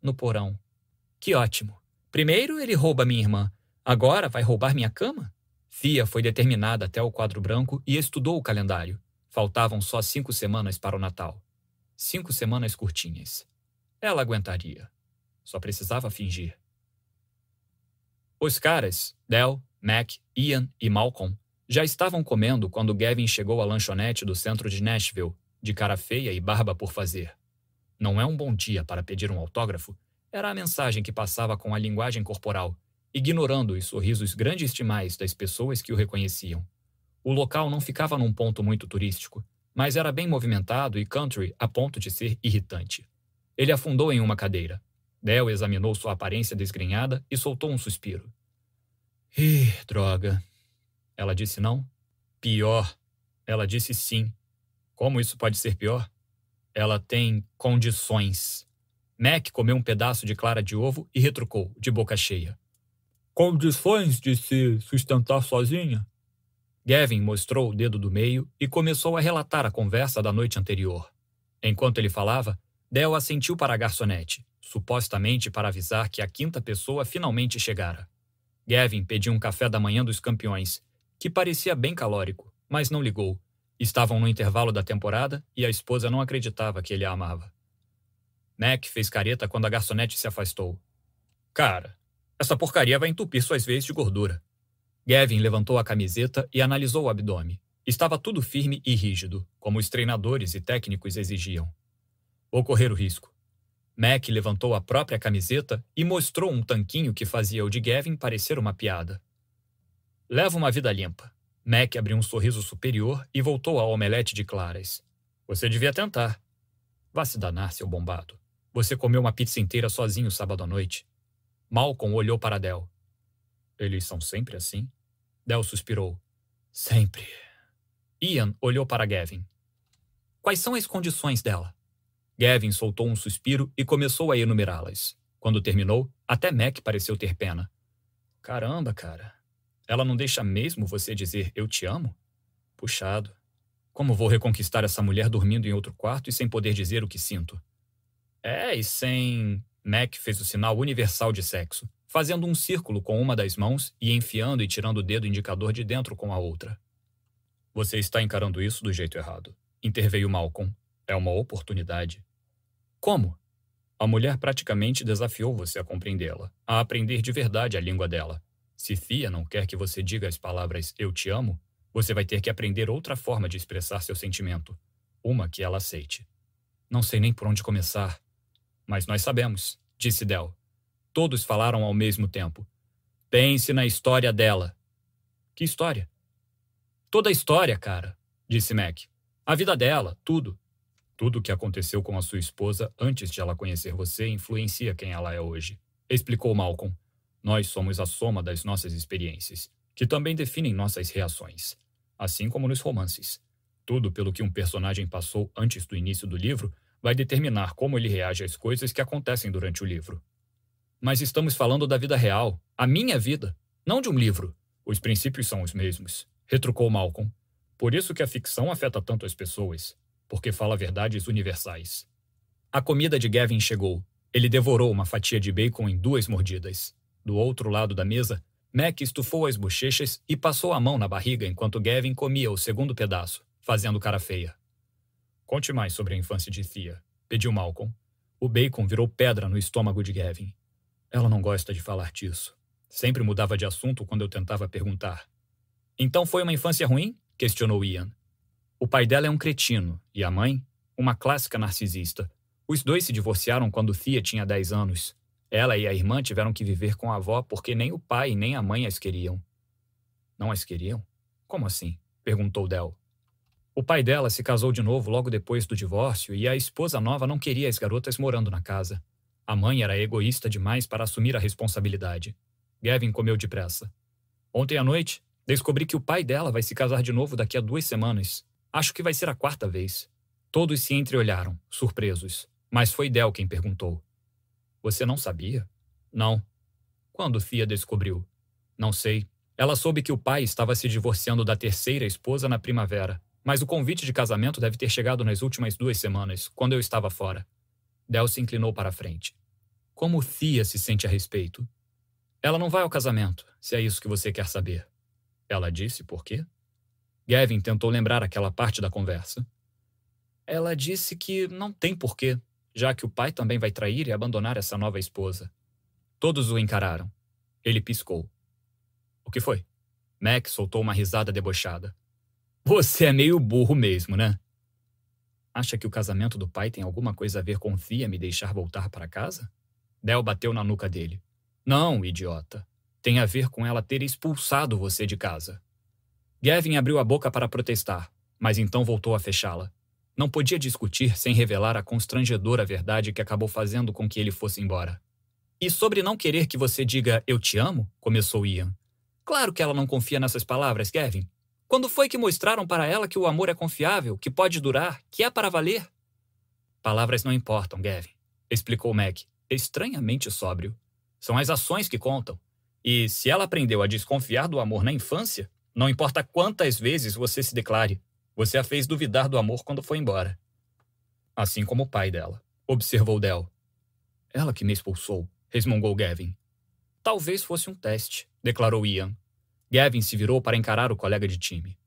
No porão. Que ótimo. Primeiro ele rouba minha irmã, Agora vai roubar minha cama? Fia foi determinada até o quadro branco e estudou o calendário. Faltavam só cinco semanas para o Natal. Cinco semanas curtinhas. Ela aguentaria. Só precisava fingir. Os caras, Del, Mac, Ian e Malcolm, já estavam comendo quando Gavin chegou à lanchonete do centro de Nashville, de cara feia e barba por fazer. Não é um bom dia para pedir um autógrafo, era a mensagem que passava com a linguagem corporal, ignorando os sorrisos grandes demais das pessoas que o reconheciam. O local não ficava num ponto muito turístico, mas era bem movimentado e country a ponto de ser irritante. Ele afundou em uma cadeira. Del examinou sua aparência desgrenhada e soltou um suspiro. Ih, droga. Ela disse não? Pior. Ela disse sim. Como isso pode ser pior? Ela tem condições. Mac comeu um pedaço de clara de ovo e retrucou, de boca cheia condições de se sustentar sozinha? Gavin mostrou o dedo do meio e começou a relatar a conversa da noite anterior. Enquanto ele falava, Del assentiu para a garçonete, supostamente para avisar que a quinta pessoa finalmente chegara. Gavin pediu um café da manhã dos campeões, que parecia bem calórico, mas não ligou. Estavam no intervalo da temporada e a esposa não acreditava que ele a amava. Mac fez careta quando a garçonete se afastou. Cara, essa porcaria vai entupir suas veias de gordura. Gavin levantou a camiseta e analisou o abdômen. Estava tudo firme e rígido, como os treinadores e técnicos exigiam. Vou correr o risco. Mac levantou a própria camiseta e mostrou um tanquinho que fazia o de Gavin parecer uma piada. Leva uma vida limpa. Mac abriu um sorriso superior e voltou ao omelete de claras. Você devia tentar. Vá se danar, seu bombado. Você comeu uma pizza inteira sozinho sábado à noite. Malcolm olhou para Del. Eles são sempre assim? Del suspirou. Sempre. Ian olhou para Gavin. Quais são as condições dela? Gavin soltou um suspiro e começou a enumerá-las. Quando terminou, até Mac pareceu ter pena. Caramba, cara. Ela não deixa mesmo você dizer eu te amo? Puxado. Como vou reconquistar essa mulher dormindo em outro quarto e sem poder dizer o que sinto? É, e sem. Mac fez o sinal universal de sexo, fazendo um círculo com uma das mãos e enfiando e tirando o dedo indicador de dentro com a outra. Você está encarando isso do jeito errado, interveio Malcolm. É uma oportunidade. Como? A mulher praticamente desafiou você a compreendê-la, a aprender de verdade a língua dela. Se Fia não quer que você diga as palavras eu te amo, você vai ter que aprender outra forma de expressar seu sentimento, uma que ela aceite. Não sei nem por onde começar, mas nós sabemos, disse Del. Todos falaram ao mesmo tempo. Pense na história dela. Que história? Toda a história, cara, disse Mac. A vida dela, tudo. Tudo o que aconteceu com a sua esposa antes de ela conhecer você influencia quem ela é hoje, explicou Malcolm. Nós somos a soma das nossas experiências, que também definem nossas reações, assim como nos romances. Tudo pelo que um personagem passou antes do início do livro vai determinar como ele reage às coisas que acontecem durante o livro. Mas estamos falando da vida real, a minha vida, não de um livro. Os princípios são os mesmos, retrucou Malcolm. Por isso que a ficção afeta tanto as pessoas, porque fala verdades universais. A comida de Gavin chegou. Ele devorou uma fatia de bacon em duas mordidas. Do outro lado da mesa, Mac estufou as bochechas e passou a mão na barriga enquanto Gavin comia o segundo pedaço, fazendo cara feia. Conte mais sobre a infância de Thea, pediu Malcolm. O bacon virou pedra no estômago de Gavin. Ela não gosta de falar disso. Sempre mudava de assunto quando eu tentava perguntar. Então foi uma infância ruim? questionou Ian. O pai dela é um cretino e a mãe, uma clássica narcisista. Os dois se divorciaram quando Thea tinha 10 anos. Ela e a irmã tiveram que viver com a avó porque nem o pai nem a mãe as queriam. Não as queriam? Como assim? perguntou Del. O pai dela se casou de novo logo depois do divórcio e a esposa nova não queria as garotas morando na casa. A mãe era egoísta demais para assumir a responsabilidade. Gavin comeu depressa. Ontem à noite, descobri que o pai dela vai se casar de novo daqui a duas semanas. Acho que vai ser a quarta vez. Todos se entreolharam, surpresos. Mas foi Del quem perguntou. Você não sabia? Não. Quando Fia descobriu? Não sei. Ela soube que o pai estava se divorciando da terceira esposa na primavera, mas o convite de casamento deve ter chegado nas últimas duas semanas, quando eu estava fora. Del se inclinou para a frente. Como Fia se sente a respeito? Ela não vai ao casamento, se é isso que você quer saber. Ela disse por quê? Gavin tentou lembrar aquela parte da conversa. Ela disse que não tem porquê, já que o pai também vai trair e abandonar essa nova esposa. Todos o encararam. Ele piscou. O que foi? Mac soltou uma risada debochada. Você é meio burro mesmo, né? Acha que o casamento do pai tem alguma coisa a ver com Fia me deixar voltar para casa? Del bateu na nuca dele. Não, idiota. Tem a ver com ela ter expulsado você de casa. Gavin abriu a boca para protestar, mas então voltou a fechá-la. Não podia discutir sem revelar a constrangedora verdade que acabou fazendo com que ele fosse embora. E sobre não querer que você diga eu te amo? começou Ian. Claro que ela não confia nessas palavras, Gavin. Quando foi que mostraram para ela que o amor é confiável, que pode durar, que é para valer? Palavras não importam, Gavin, explicou Mac, estranhamente sóbrio. São as ações que contam. E se ela aprendeu a desconfiar do amor na infância, não importa quantas vezes você se declare, você a fez duvidar do amor quando foi embora. Assim como o pai dela, observou Del. Ela que me expulsou, resmungou Gavin. Talvez fosse um teste, declarou Ian. Gavin se virou para encarar o colega de time.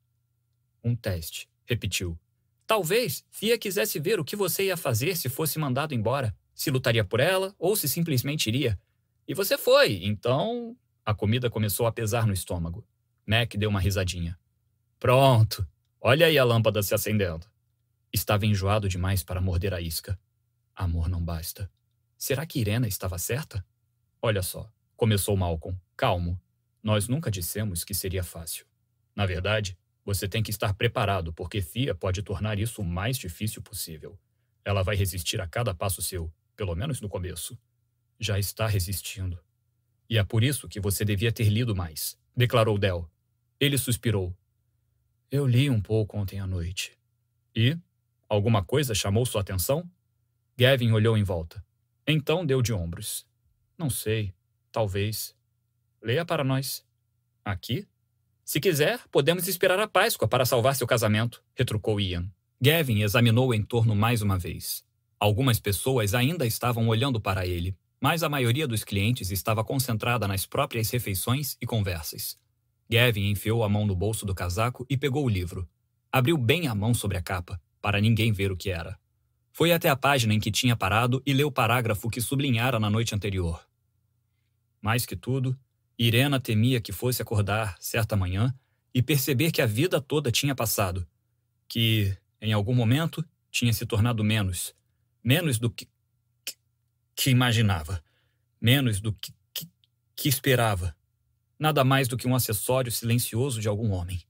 Um teste, repetiu. Talvez Fia quisesse ver o que você ia fazer se fosse mandado embora. Se lutaria por ela ou se simplesmente iria. E você foi, então. A comida começou a pesar no estômago. Mac deu uma risadinha. Pronto. Olha aí a lâmpada se acendendo. Estava enjoado demais para morder a isca. Amor não basta. Será que Irena estava certa? Olha só, começou Malcolm, calmo. Nós nunca dissemos que seria fácil. Na verdade, você tem que estar preparado, porque Fia pode tornar isso o mais difícil possível. Ela vai resistir a cada passo seu, pelo menos no começo. Já está resistindo. E é por isso que você devia ter lido mais, declarou Del. Ele suspirou. Eu li um pouco ontem à noite. E? Alguma coisa chamou sua atenção? Gavin olhou em volta. Então deu de ombros. Não sei. Talvez. Leia para nós. Aqui? Se quiser, podemos esperar a Páscoa para salvar seu casamento, retrucou Ian. Gavin examinou o entorno mais uma vez. Algumas pessoas ainda estavam olhando para ele, mas a maioria dos clientes estava concentrada nas próprias refeições e conversas. Gavin enfiou a mão no bolso do casaco e pegou o livro. Abriu bem a mão sobre a capa, para ninguém ver o que era. Foi até a página em que tinha parado e leu o parágrafo que sublinhara na noite anterior. Mais que tudo, Irena temia que fosse acordar certa manhã e perceber que a vida toda tinha passado, que, em algum momento, tinha se tornado menos, menos do que, que, que imaginava, menos do que, que, que esperava nada mais do que um acessório silencioso de algum homem.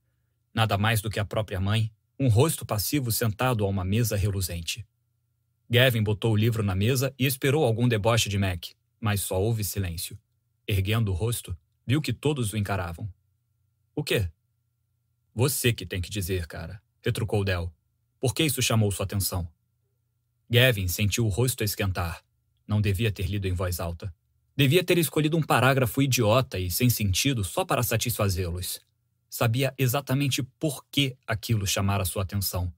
Nada mais do que a própria mãe, um rosto passivo sentado a uma mesa reluzente. Gavin botou o livro na mesa e esperou algum deboche de Mac, mas só houve silêncio. Erguendo o rosto, viu que todos o encaravam. O quê? Você que tem que dizer, cara, retrucou Del. Por que isso chamou sua atenção? Gavin sentiu o rosto esquentar. Não devia ter lido em voz alta. Devia ter escolhido um parágrafo idiota e sem sentido só para satisfazê-los. Sabia exatamente por que aquilo chamara sua atenção.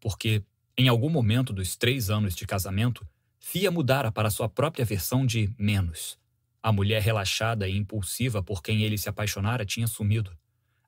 Porque, em algum momento dos três anos de casamento, Fia mudara para sua própria versão de menos. A mulher relaxada e impulsiva por quem ele se apaixonara tinha sumido.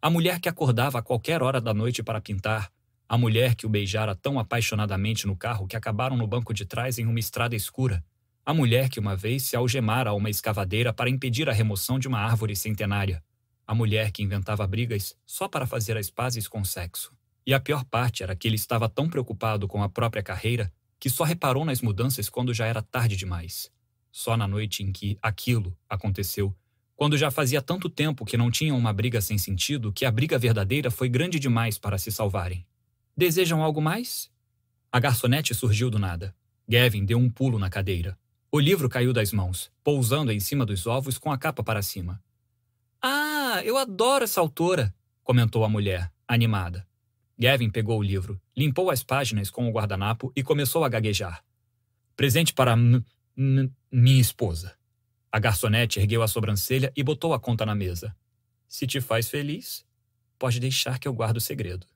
A mulher que acordava a qualquer hora da noite para pintar. A mulher que o beijara tão apaixonadamente no carro que acabaram no banco de trás em uma estrada escura A mulher que uma vez se algemara a uma escavadeira para impedir a remoção de uma árvore centenária. A mulher que inventava brigas só para fazer as pazes com o sexo. E a pior parte era que ele estava tão preocupado com a própria carreira que só reparou nas mudanças quando já era tarde demais. Só na noite em que aquilo aconteceu, quando já fazia tanto tempo que não tinham uma briga sem sentido que a briga verdadeira foi grande demais para se salvarem. Desejam algo mais? A garçonete surgiu do nada. Gavin deu um pulo na cadeira. O livro caiu das mãos, pousando em cima dos ovos com a capa para cima. Ah, eu adoro essa autora, comentou a mulher, animada. Gavin pegou o livro, limpou as páginas com o guardanapo e começou a gaguejar. Presente para minha esposa. A garçonete ergueu a sobrancelha e botou a conta na mesa. Se te faz feliz, pode deixar que eu guarde o segredo.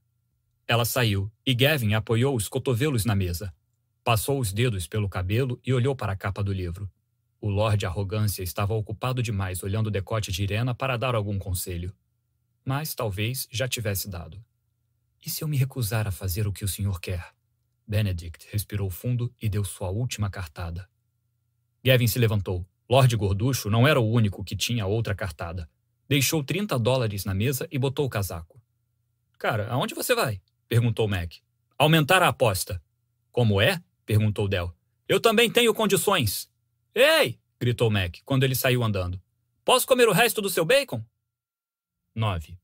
Ela saiu e Gavin apoiou os cotovelos na mesa. Passou os dedos pelo cabelo e olhou para a capa do livro. O Lorde Arrogância estava ocupado demais olhando o decote de Irena para dar algum conselho. Mas talvez já tivesse dado. E se eu me recusar a fazer o que o senhor quer? Benedict respirou fundo e deu sua última cartada. Gavin se levantou. Lord Gorducho não era o único que tinha outra cartada. Deixou 30 dólares na mesa e botou o casaco. Cara, aonde você vai? perguntou Mac. Aumentar a aposta. Como é? perguntou Del. Eu também tenho condições. Ei! gritou Mac quando ele saiu andando. Posso comer o resto do seu bacon? 9.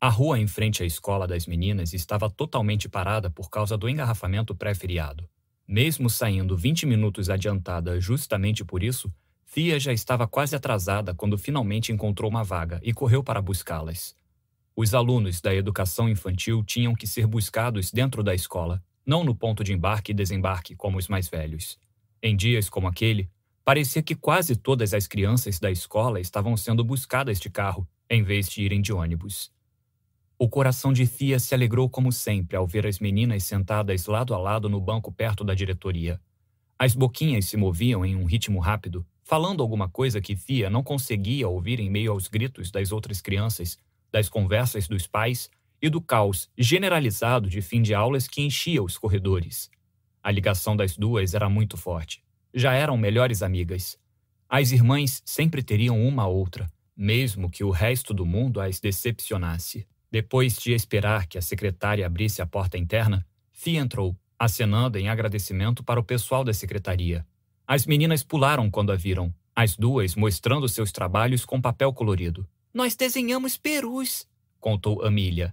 A rua em frente à escola das meninas estava totalmente parada por causa do engarrafamento pré-feriado. Mesmo saindo 20 minutos adiantada justamente por isso, Thea já estava quase atrasada quando finalmente encontrou uma vaga e correu para buscá-las. Os alunos da educação infantil tinham que ser buscados dentro da escola, não no ponto de embarque e desembarque como os mais velhos. Em dias como aquele, parecia que quase todas as crianças da escola estavam sendo buscadas de carro, em vez de irem de ônibus. O coração de Thea se alegrou como sempre ao ver as meninas sentadas lado a lado no banco perto da diretoria. As boquinhas se moviam em um ritmo rápido, falando alguma coisa que Thea não conseguia ouvir em meio aos gritos das outras crianças, das conversas dos pais e do caos generalizado de fim de aulas que enchia os corredores. A ligação das duas era muito forte. Já eram melhores amigas. As irmãs sempre teriam uma a outra, mesmo que o resto do mundo as decepcionasse. Depois de esperar que a secretária abrisse a porta interna, Fia entrou, acenando em agradecimento para o pessoal da secretaria. As meninas pularam quando a viram, as duas mostrando seus trabalhos com papel colorido. Nós desenhamos perus, contou Amília.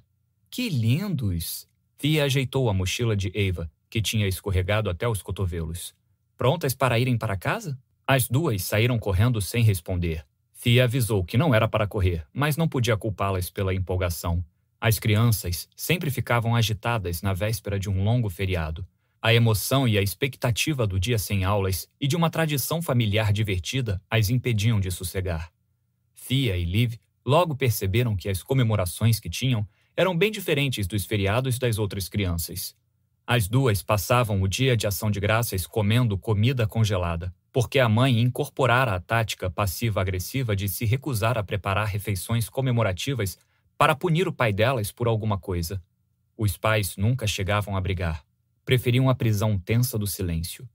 Que lindos! Fia ajeitou a mochila de Eva, que tinha escorregado até os cotovelos. Prontas para irem para casa? As duas saíram correndo sem responder. Thea avisou que não era para correr, mas não podia culpá-las pela empolgação. As crianças sempre ficavam agitadas na véspera de um longo feriado. A emoção e a expectativa do dia sem aulas e de uma tradição familiar divertida as impediam de sossegar. Thea e Liv logo perceberam que as comemorações que tinham eram bem diferentes dos feriados das outras crianças. As duas passavam o dia de ação de graças comendo comida congelada, porque a mãe incorporara a tática passiva-agressiva de se recusar a preparar refeições comemorativas para punir o pai delas por alguma coisa. Os pais nunca chegavam a brigar. Preferiam a prisão tensa do silêncio.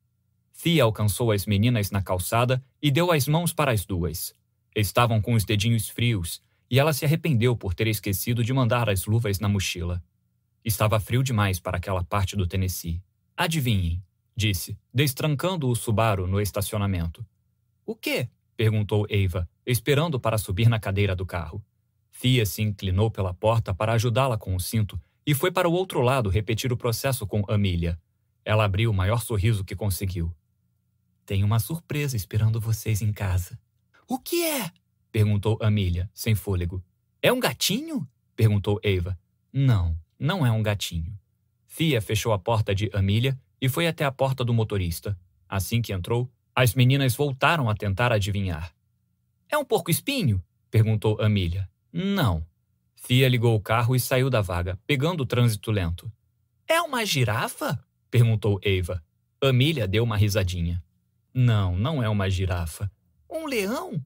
Thea alcançou as meninas na calçada e deu as mãos para as duas. Estavam com os dedinhos frios e ela se arrependeu por ter esquecido de mandar as luvas na mochila. Estava frio demais para aquela parte do Tennessee. Adivinhem, disse, destrancando o Subaru no estacionamento. O quê? perguntou Eva, esperando para subir na cadeira do carro. Fia se inclinou pela porta para ajudá-la com o cinto e foi para o outro lado repetir o processo com Amília. Ela abriu o maior sorriso que conseguiu. Tem uma surpresa esperando vocês em casa. O que é? perguntou Amília, sem fôlego. É um gatinho? perguntou Eva. Não, não é um gatinho. Fia fechou a porta de Amília e foi até a porta do motorista. Assim que entrou, as meninas voltaram a tentar adivinhar. É um porco-espinho? perguntou Amília. Não. Fia ligou o carro e saiu da vaga, pegando o trânsito lento. É uma girafa? perguntou Eva. Amília deu uma risadinha. Não, não é uma girafa. Um leão?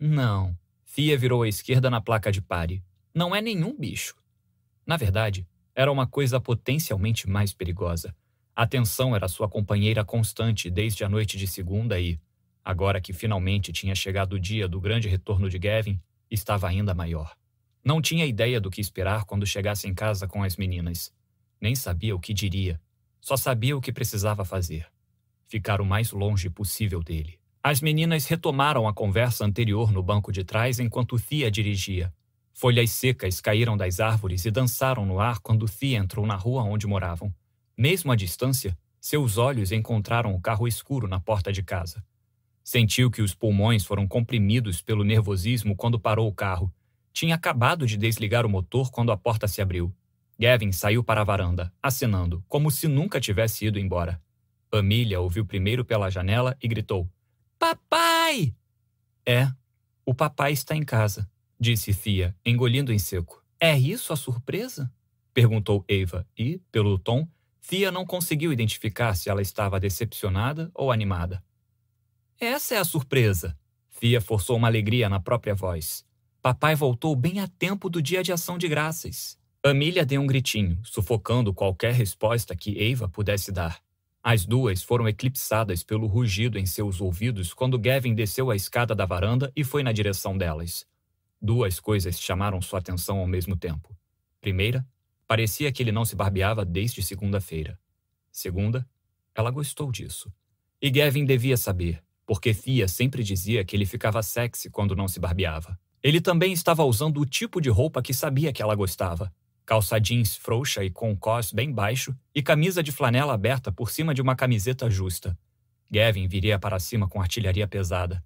Não. Fia virou à esquerda na placa de pare. Não é nenhum bicho. Na verdade, era uma coisa potencialmente mais perigosa. A tensão era sua companheira constante desde a noite de segunda e, agora que finalmente tinha chegado o dia do grande retorno de Gavin, estava ainda maior. Não tinha ideia do que esperar quando chegasse em casa com as meninas. Nem sabia o que diria. Só sabia o que precisava fazer. Ficar o mais longe possível dele. As meninas retomaram a conversa anterior no banco de trás enquanto Thea dirigia. Folhas secas caíram das árvores e dançaram no ar quando Thea entrou na rua onde moravam. Mesmo à distância, seus olhos encontraram o carro escuro na porta de casa. Sentiu que os pulmões foram comprimidos pelo nervosismo quando parou o carro. Tinha acabado de desligar o motor quando a porta se abriu. Gavin saiu para a varanda, acenando, como se nunca tivesse ido embora. Amília ouviu primeiro pela janela e gritou: Papai! É, o papai está em casa, disse Thea, engolindo em seco. É isso a surpresa? perguntou Eva e, pelo tom, Thea não conseguiu identificar se ela estava decepcionada ou animada. Essa é a surpresa. Thea forçou uma alegria na própria voz. Papai voltou bem a tempo do dia de ação de graças. Amília deu um gritinho, sufocando qualquer resposta que Eva pudesse dar. As duas foram eclipsadas pelo rugido em seus ouvidos quando Gavin desceu a escada da varanda e foi na direção delas. Duas coisas chamaram sua atenção ao mesmo tempo. Primeira, parecia que ele não se barbeava desde segunda-feira. Segunda, ela gostou disso. E Gavin devia saber, porque Thea sempre dizia que ele ficava sexy quando não se barbeava. Ele também estava usando o tipo de roupa que sabia que ela gostava, calça jeans frouxa e com cos bem baixo e camisa de flanela aberta por cima de uma camiseta justa. Gavin viria para cima com artilharia pesada.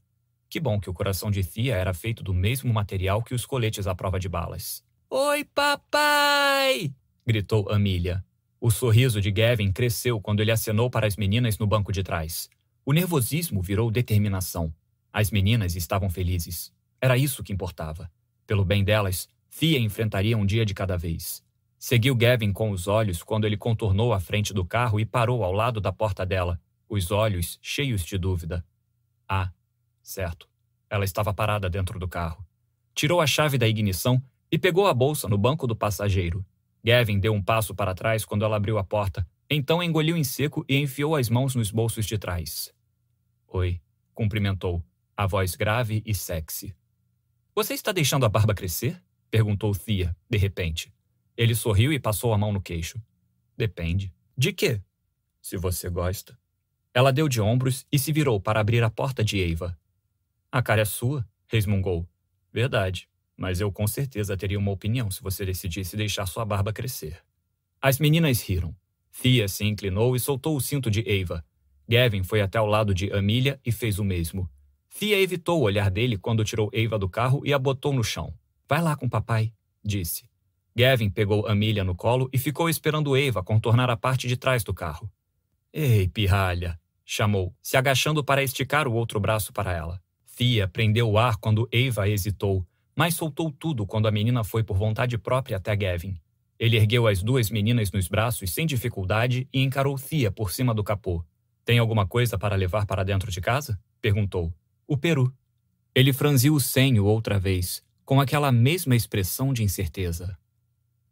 Que bom que o coração de Thea era feito do mesmo material que os coletes à prova de balas. Oi, papai! gritou Amelia. O sorriso de Gavin cresceu quando ele acenou para as meninas no banco de trás. O nervosismo virou determinação. As meninas estavam felizes. Era isso que importava. Pelo bem delas, Thea enfrentaria um dia de cada vez. Seguiu Gavin com os olhos quando ele contornou a frente do carro e parou ao lado da porta dela, os olhos cheios de dúvida. Ah, certo. Ela estava parada dentro do carro. Tirou a chave da ignição e pegou a bolsa no banco do passageiro. Gavin deu um passo para trás quando ela abriu a porta, então engoliu em seco e enfiou as mãos nos bolsos de trás. Oi, cumprimentou, a voz grave e sexy. Você está deixando a barba crescer? Perguntou Thea, de repente. Ele sorriu e passou a mão no queixo. Depende. De quê? Se você gosta. Ela deu de ombros e se virou para abrir a porta de Eva. A cara é sua, resmungou. Verdade, mas eu com certeza teria uma opinião se você decidisse deixar sua barba crescer. As meninas riram. Thea se inclinou e soltou o cinto de Eva. Gavin foi até ao lado de Amelia e fez o mesmo. Thea evitou o olhar dele quando tirou Eva do carro e a botou no chão. Vai lá com papai, disse. Gavin pegou Amelia no colo e ficou esperando Eva contornar a parte de trás do carro. Ei, pirralha, chamou, se agachando para esticar o outro braço para ela. Thea prendeu o ar quando Eva hesitou, mas soltou tudo quando a menina foi por vontade própria até Gavin. Ele ergueu as duas meninas nos braços sem dificuldade e encarou Thea por cima do capô. Tem alguma coisa para levar para dentro de casa? perguntou. O peru. Ele franziu o senho outra vez, com aquela mesma expressão de incerteza.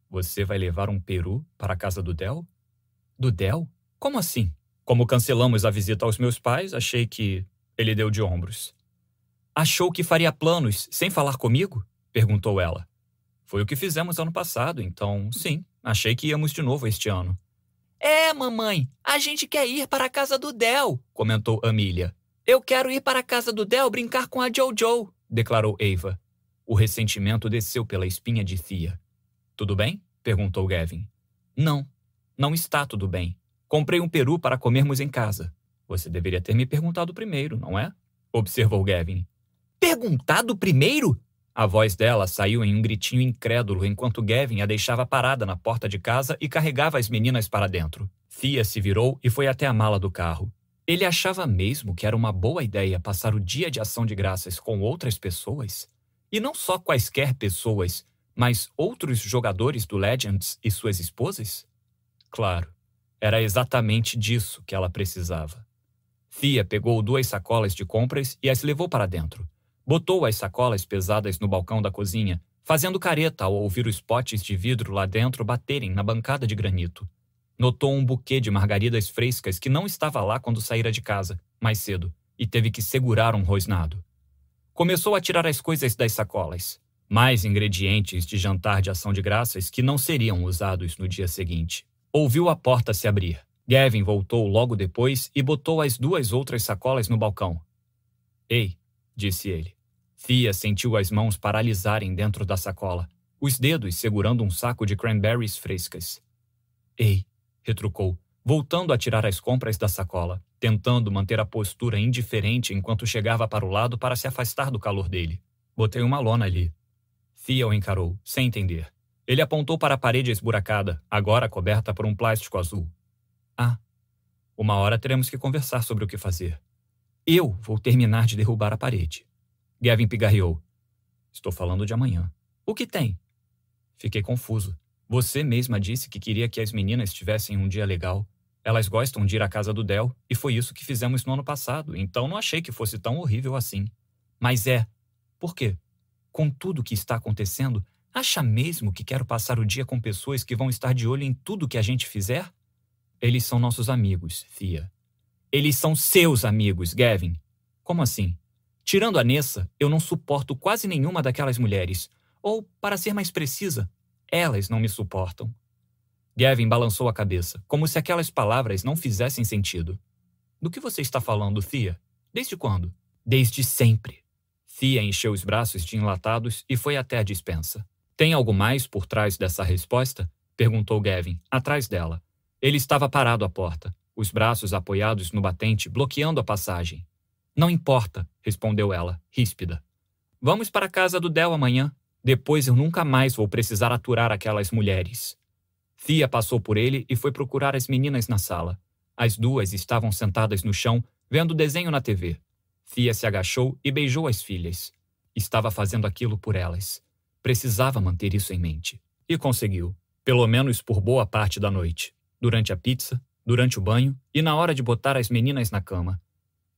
Você vai levar um peru para a casa do Del? Do Del? Como assim? Como cancelamos a visita aos meus pais, achei que. Ele deu de ombros. Achou que faria planos sem falar comigo? perguntou ela. Foi o que fizemos ano passado, então, sim, achei que íamos de novo este ano. É, mamãe, a gente quer ir para a casa do Del, comentou Amília. Eu quero ir para a casa do Del brincar com a Jojo, declarou Eva. O ressentimento desceu pela espinha de Thea. Tudo bem? perguntou Gavin. Não, não está tudo bem. Comprei um peru para comermos em casa. Você deveria ter me perguntado primeiro, não é? observou Gavin. Perguntado primeiro? A voz dela saiu em um gritinho incrédulo enquanto Gavin a deixava parada na porta de casa e carregava as meninas para dentro. Thea se virou e foi até a mala do carro. Ele achava mesmo que era uma boa ideia passar o dia de ação de graças com outras pessoas? E não só quaisquer pessoas, mas outros jogadores do Legends e suas esposas? Claro, era exatamente disso que ela precisava. Thea pegou duas sacolas de compras e as levou para dentro. Botou as sacolas pesadas no balcão da cozinha, fazendo careta ao ouvir os potes de vidro lá dentro baterem na bancada de granito. Notou um buquê de margaridas frescas que não estava lá quando saíra de casa, mais cedo, e teve que segurar um rosnado. Começou a tirar as coisas das sacolas. Mais ingredientes de jantar de ação de graças que não seriam usados no dia seguinte. Ouviu a porta se abrir. Gavin voltou logo depois e botou as duas outras sacolas no balcão. Ei, disse ele. Fia sentiu as mãos paralisarem dentro da sacola, os dedos segurando um saco de cranberries frescas. Ei, retrucou, voltando a tirar as compras da sacola, tentando manter a postura indiferente enquanto chegava para o lado para se afastar do calor dele. Botei uma lona ali. Fia o encarou, sem entender. Ele apontou para a parede esburacada, agora coberta por um plástico azul. Ah, uma hora teremos que conversar sobre o que fazer. Eu vou terminar de derrubar a parede. Gavin pigarreou. Estou falando de amanhã. O que tem? Fiquei confuso. Você mesma disse que queria que as meninas tivessem um dia legal. Elas gostam de ir à casa do Del, e foi isso que fizemos no ano passado, então não achei que fosse tão horrível assim. Mas é. Por quê? Com tudo o que está acontecendo, acha mesmo que quero passar o dia com pessoas que vão estar de olho em tudo que a gente fizer? Eles são nossos amigos, Fia. Eles são seus amigos, Gavin. Como assim? Tirando a Nessa, eu não suporto quase nenhuma daquelas mulheres. Ou, para ser mais precisa, elas não me suportam. Gavin balançou a cabeça, como se aquelas palavras não fizessem sentido. Do que você está falando, Thea? Desde quando? Desde sempre. Thea encheu os braços de enlatados e foi até a dispensa. Tem algo mais por trás dessa resposta? perguntou Gavin, atrás dela. Ele estava parado à porta, os braços apoiados no batente, bloqueando a passagem. Não importa, respondeu ela, ríspida. Vamos para a casa do Del amanhã. Depois eu nunca mais vou precisar aturar aquelas mulheres. Fia passou por ele e foi procurar as meninas na sala. As duas estavam sentadas no chão, vendo desenho na TV. Fia se agachou e beijou as filhas. Estava fazendo aquilo por elas. Precisava manter isso em mente. E conseguiu, pelo menos por boa parte da noite. Durante a pizza, durante o banho e na hora de botar as meninas na cama.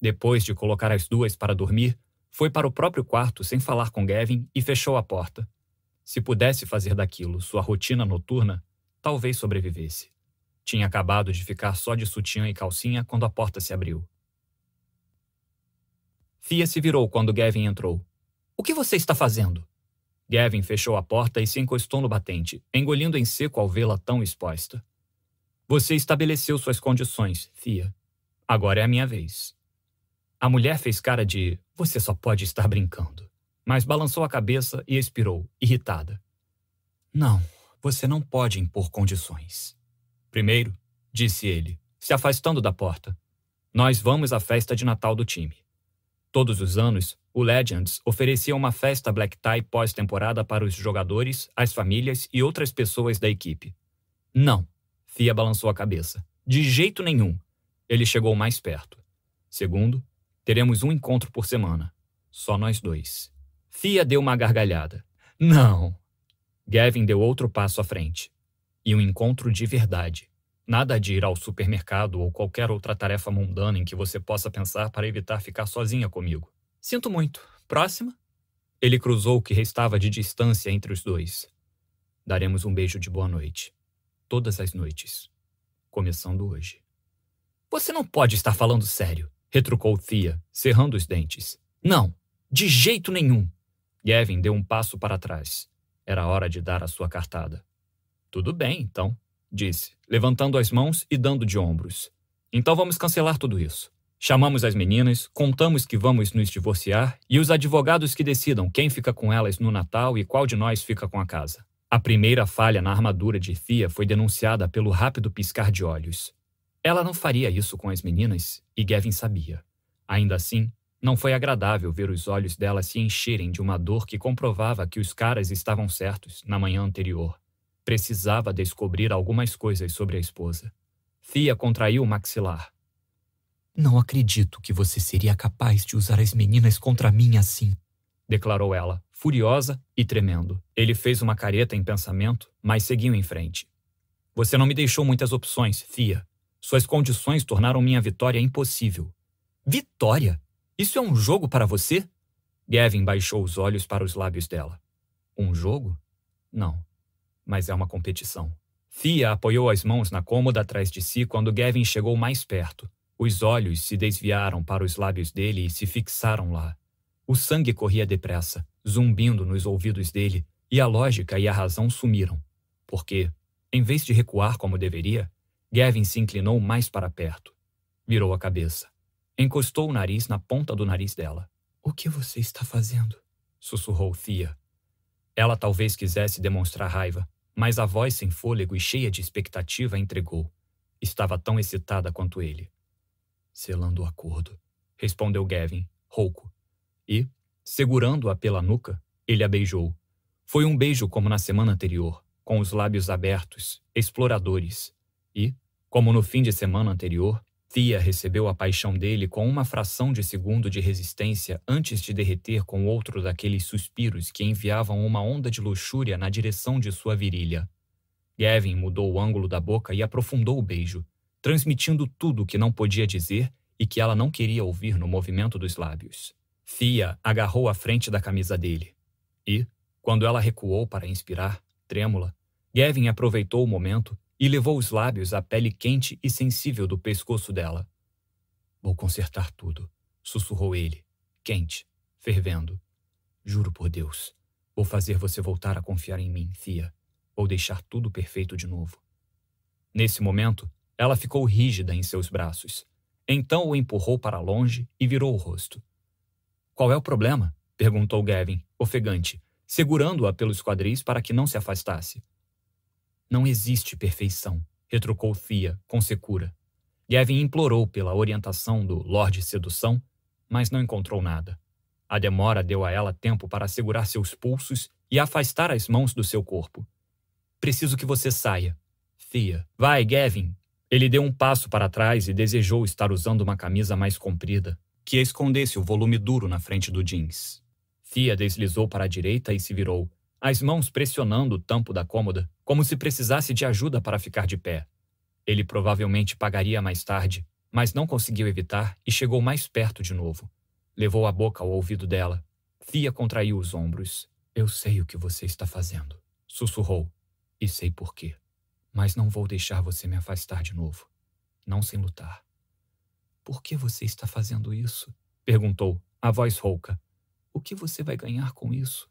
Depois de colocar as duas para dormir, foi para o próprio quarto sem falar com Gavin e fechou a porta. Se pudesse fazer daquilo sua rotina noturna, talvez sobrevivesse. Tinha acabado de ficar só de sutiã e calcinha quando a porta se abriu. Fia se virou quando Gavin entrou. O que você está fazendo? Gavin fechou a porta e se encostou no batente, engolindo em seco ao vê-la tão exposta. Você estabeleceu suas condições, Fia. Agora é a minha vez. A mulher fez cara de você só pode estar brincando, mas balançou a cabeça e expirou, irritada. Não, você não pode impor condições. Primeiro, disse ele, se afastando da porta, nós vamos à festa de Natal do time. Todos os anos, o Legends oferecia uma festa black tie pós-temporada para os jogadores, as famílias e outras pessoas da equipe. Não, Fia balançou a cabeça. De jeito nenhum. Ele chegou mais perto. Segundo, teremos um encontro por semana. Só nós dois. Fia deu uma gargalhada. Não. Gavin deu outro passo à frente. E um encontro de verdade. Nada de ir ao supermercado ou qualquer outra tarefa mundana em que você possa pensar para evitar ficar sozinha comigo. Sinto muito. Próxima? Ele cruzou o que restava de distância entre os dois. Daremos um beijo de boa noite todas as noites, começando hoje. Você não pode estar falando sério, retrucou Thea, cerrando os dentes. Não, de jeito nenhum. Gavin deu um passo para trás. Era hora de dar a sua cartada. Tudo bem, então, disse, levantando as mãos e dando de ombros. Então vamos cancelar tudo isso. Chamamos as meninas, contamos que vamos nos divorciar e os advogados que decidam quem fica com elas no Natal e qual de nós fica com a casa. A primeira falha na armadura de Thea foi denunciada pelo rápido piscar de olhos. Ela não faria isso com as meninas, e Gavin sabia. Ainda assim, não foi agradável ver os olhos dela se encherem de uma dor que comprovava que os caras estavam certos na manhã anterior. Precisava descobrir algumas coisas sobre a esposa. Thea contraiu o maxilar. Não acredito que você seria capaz de usar as meninas contra mim assim, declarou ela, furiosa e tremendo. Ele fez uma careta em pensamento, mas seguiu em frente. Você não me deixou muitas opções, Fia. Suas condições tornaram minha vitória impossível. Vitória? Isso é um jogo para você? Gavin baixou os olhos para os lábios dela. Um jogo? Não. Mas é uma competição. Thea apoiou as mãos na cômoda atrás de si quando Gavin chegou mais perto. Os olhos se desviaram para os lábios dele e se fixaram lá. O sangue corria depressa, zumbindo nos ouvidos dele, e a lógica e a razão sumiram. Porque, em vez de recuar como deveria, Gavin se inclinou mais para perto. Virou a cabeça. Encostou o nariz na ponta do nariz dela. O que você está fazendo? sussurrou Thea. Ela talvez quisesse demonstrar raiva, mas a voz sem fôlego e cheia de expectativa entregou. Estava tão excitada quanto ele. Selando o acordo, respondeu Gavin, rouco. E, segurando-a pela nuca, ele a beijou. Foi um beijo como na semana anterior, com os lábios abertos, exploradores. E, como no fim de semana anterior, Thea recebeu a paixão dele com uma fração de segundo de resistência antes de derreter com outro daqueles suspiros que enviavam uma onda de luxúria na direção de sua virilha. Gavin mudou o ângulo da boca e aprofundou o beijo, transmitindo tudo o que não podia dizer e que ela não queria ouvir no movimento dos lábios. Thea agarrou a frente da camisa dele. E, quando ela recuou para inspirar, trêmula, Gavin aproveitou o momento e levou os lábios à pele quente e sensível do pescoço dela. Vou consertar tudo, sussurrou ele, quente, fervendo. Juro por Deus, vou fazer você voltar a confiar em mim, Fia. Vou deixar tudo perfeito de novo. Nesse momento, ela ficou rígida em seus braços. Então o empurrou para longe e virou o rosto. Qual é o problema? perguntou Gavin, ofegante, segurando-a pelos quadris para que não se afastasse. Não existe perfeição, retrucou Thea, com secura. Gavin implorou pela orientação do Lorde Sedução, mas não encontrou nada. A demora deu a ela tempo para segurar seus pulsos e afastar as mãos do seu corpo. Preciso que você saia. Thea. Vai, Gavin. Ele deu um passo para trás e desejou estar usando uma camisa mais comprida, que escondesse o volume duro na frente do jeans. Thea deslizou para a direita e se virou, as mãos pressionando o tampo da cômoda, como se precisasse de ajuda para ficar de pé. Ele provavelmente pagaria mais tarde, mas não conseguiu evitar e chegou mais perto de novo. Levou a boca ao ouvido dela. Fia contraiu os ombros. Eu sei o que você está fazendo, sussurrou. E sei por quê. Mas não vou deixar você me afastar de novo. Não sem lutar. Por que você está fazendo isso? perguntou, a voz rouca. O que você vai ganhar com isso?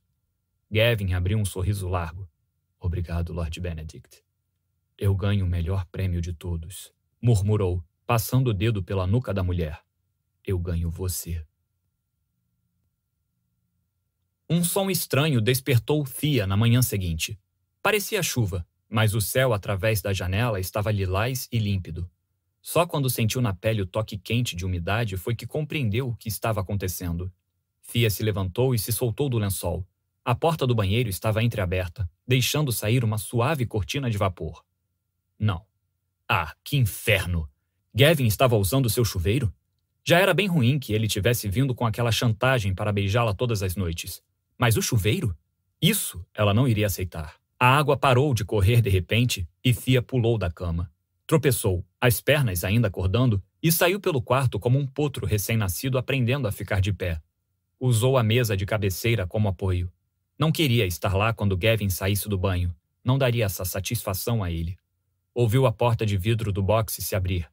Gavin abriu um sorriso largo. Obrigado, Lord Benedict. Eu ganho o melhor prêmio de todos, murmurou, passando o dedo pela nuca da mulher. Eu ganho você. Um som estranho despertou Thea na manhã seguinte. Parecia chuva, mas o céu através da janela estava lilás e límpido. Só quando sentiu na pele o toque quente de umidade foi que compreendeu o que estava acontecendo. Thea se levantou e se soltou do lençol. A porta do banheiro estava entreaberta, deixando sair uma suave cortina de vapor. Não. Ah, que inferno! Gavin estava usando seu chuveiro? Já era bem ruim que ele tivesse vindo com aquela chantagem para beijá-la todas as noites. Mas o chuveiro? Isso ela não iria aceitar. A água parou de correr de repente e Thea pulou da cama. Tropeçou, as pernas ainda acordando, e saiu pelo quarto como um potro recém-nascido aprendendo a ficar de pé. Usou a mesa de cabeceira como apoio. Não queria estar lá quando Gavin saísse do banho. Não daria essa satisfação a ele. Ouviu a porta de vidro do boxe se abrir.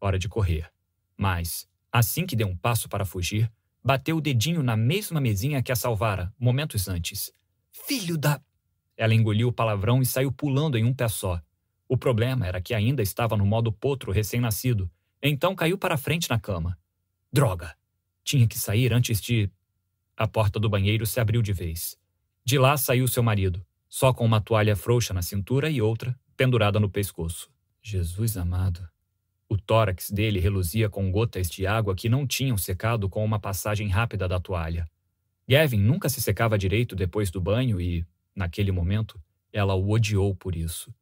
Hora de correr. Mas, assim que deu um passo para fugir, bateu o dedinho na mesma mesinha que a salvara, momentos antes. Filho da. Ela engoliu o palavrão e saiu pulando em um pé só. O problema era que ainda estava no modo potro recém-nascido, então caiu para frente na cama. Droga! Tinha que sair antes de. A porta do banheiro se abriu de vez. De lá saiu seu marido, só com uma toalha frouxa na cintura e outra pendurada no pescoço. Jesus amado. O tórax dele reluzia com gotas de água que não tinham secado com uma passagem rápida da toalha. Gavin nunca se secava direito depois do banho e, naquele momento, ela o odiou por isso.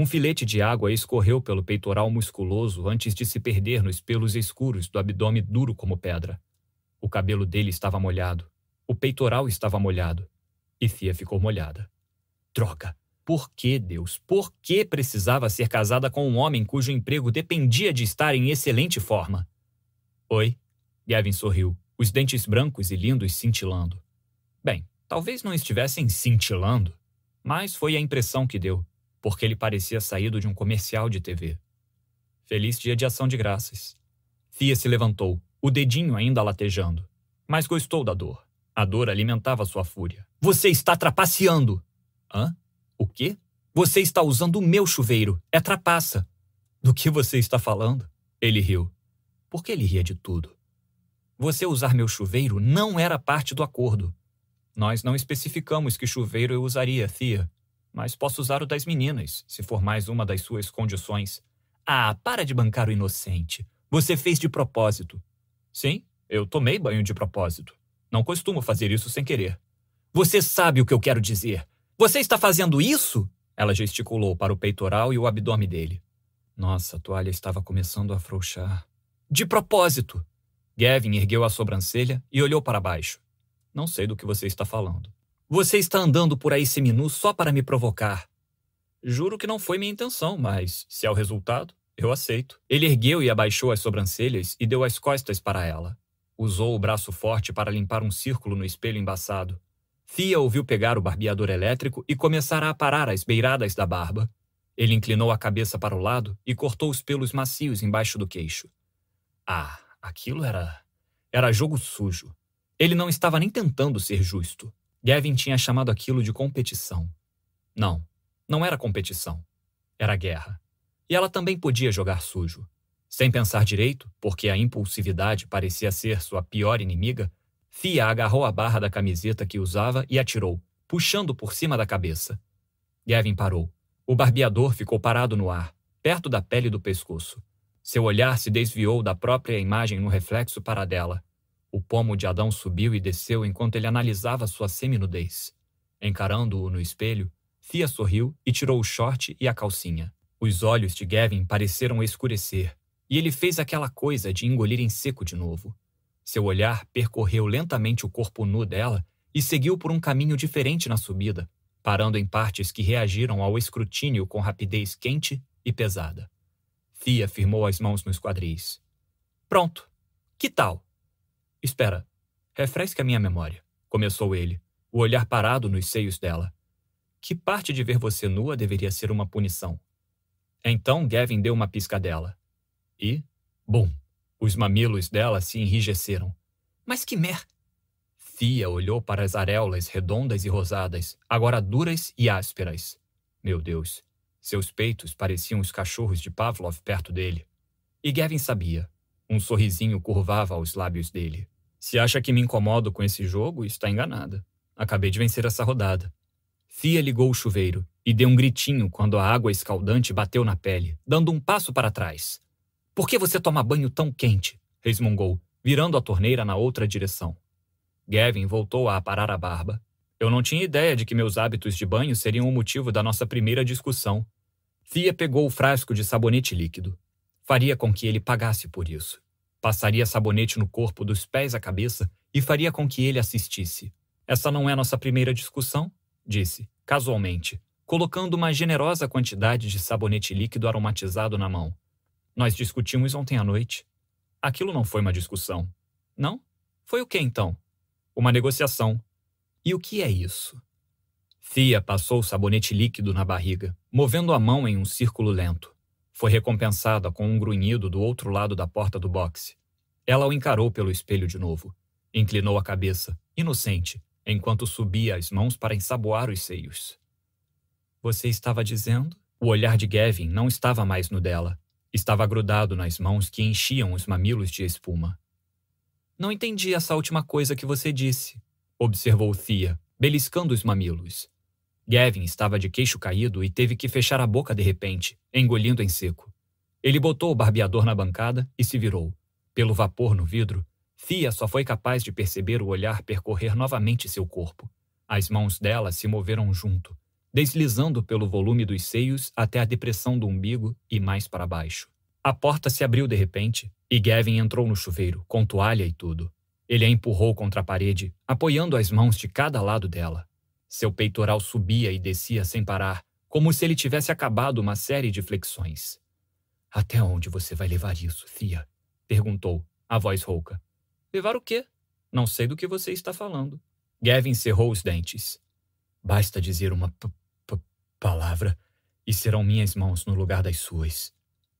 Um filete de água escorreu pelo peitoral musculoso antes de se perder nos pelos escuros do abdômen duro como pedra. O cabelo dele estava molhado. O peitoral estava molhado. E Fia ficou molhada. Droga! Por que, Deus? Por que precisava ser casada com um homem cujo emprego dependia de estar em excelente forma? Oi? Gavin sorriu, os dentes brancos e lindos cintilando. Bem, talvez não estivessem cintilando, mas foi a impressão que deu. Porque ele parecia saído de um comercial de TV. Feliz dia de ação de graças. Thea se levantou, o dedinho ainda latejando, mas gostou da dor. A dor alimentava sua fúria. Você está trapaceando! Hã? O quê? Você está usando o meu chuveiro. É trapaça. Do que você está falando? Ele riu. Por que ele ria de tudo? Você usar meu chuveiro não era parte do acordo. Nós não especificamos que chuveiro eu usaria, Thea. Mas posso usar o das meninas, se for mais uma das suas condições. Ah, para de bancar o inocente. Você fez de propósito. Sim, eu tomei banho de propósito. Não costumo fazer isso sem querer. Você sabe o que eu quero dizer. Você está fazendo isso? Ela gesticulou para o peitoral e o abdômen dele. Nossa, a toalha estava começando a afrouxar. De propósito! Gavin ergueu a sobrancelha e olhou para baixo. Não sei do que você está falando. Você está andando por aí seminu só para me provocar. Juro que não foi minha intenção, mas se é o resultado, eu aceito. Ele ergueu e abaixou as sobrancelhas e deu as costas para ela. Usou o braço forte para limpar um círculo no espelho embaçado. Fia ouviu pegar o barbeador elétrico e começar a aparar as beiradas da barba. Ele inclinou a cabeça para o lado e cortou os pelos macios embaixo do queixo. Ah, aquilo era. era jogo sujo. Ele não estava nem tentando ser justo. Gavin tinha chamado aquilo de competição. Não, não era competição. Era guerra. E ela também podia jogar sujo. Sem pensar direito, porque a impulsividade parecia ser sua pior inimiga, Fia agarrou a barra da camiseta que usava e atirou, puxando por cima da cabeça. Gavin parou. O barbeador ficou parado no ar, perto da pele do pescoço. Seu olhar se desviou da própria imagem no reflexo para dela. O pomo de Adão subiu e desceu enquanto ele analisava sua seminudez. Encarando-o no espelho, Fia sorriu e tirou o short e a calcinha. Os olhos de Gavin pareceram escurecer, e ele fez aquela coisa de engolir em seco de novo. Seu olhar percorreu lentamente o corpo nu dela e seguiu por um caminho diferente na subida, parando em partes que reagiram ao escrutínio com rapidez quente e pesada. Fia firmou as mãos nos quadris. Pronto. Que tal? Espera. Refresque a minha memória, começou ele, o olhar parado nos seios dela. Que parte de ver você nua deveria ser uma punição? Então Gavin deu uma piscadela. E, bum, os mamilos dela se enrijeceram. Mas que mer... Fia olhou para as areolas redondas e rosadas, agora duras e ásperas. Meu Deus, seus peitos pareciam os cachorros de Pavlov perto dele. E Gavin sabia. Um sorrisinho curvava aos lábios dele. Se acha que me incomodo com esse jogo, está enganada. Acabei de vencer essa rodada. Fia ligou o chuveiro e deu um gritinho quando a água escaldante bateu na pele, dando um passo para trás. Por que você toma banho tão quente? resmungou, virando a torneira na outra direção. Gavin voltou a aparar a barba. Eu não tinha ideia de que meus hábitos de banho seriam o motivo da nossa primeira discussão. Fia pegou o frasco de sabonete líquido. Faria com que ele pagasse por isso. Passaria sabonete no corpo dos pés à cabeça e faria com que ele assistisse. Essa não é nossa primeira discussão, disse, casualmente, colocando uma generosa quantidade de sabonete líquido aromatizado na mão. Nós discutimos ontem à noite. Aquilo não foi uma discussão. Não? Foi o que então? Uma negociação. E o que é isso? Fia passou o sabonete líquido na barriga, movendo a mão em um círculo lento. Foi recompensada com um grunhido do outro lado da porta do boxe. Ela o encarou pelo espelho de novo. Inclinou a cabeça, inocente, enquanto subia as mãos para ensaboar os seios. Você estava dizendo? O olhar de Gavin não estava mais no dela. Estava grudado nas mãos que enchiam os mamilos de espuma. Não entendi essa última coisa que você disse, observou Thea, beliscando os mamilos. Gavin estava de queixo caído e teve que fechar a boca de repente, engolindo em seco. Ele botou o barbeador na bancada e se virou. Pelo vapor no vidro, Thea só foi capaz de perceber o olhar percorrer novamente seu corpo. As mãos dela se moveram junto, deslizando pelo volume dos seios até a depressão do umbigo e mais para baixo. A porta se abriu de repente e Gavin entrou no chuveiro, com toalha e tudo. Ele a empurrou contra a parede, apoiando as mãos de cada lado dela. Seu peitoral subia e descia sem parar, como se ele tivesse acabado uma série de flexões. Até onde você vai levar isso, Fia? perguntou, a voz rouca. Levar o quê? Não sei do que você está falando. Gavin cerrou os dentes. Basta dizer uma palavra e serão minhas mãos no lugar das suas.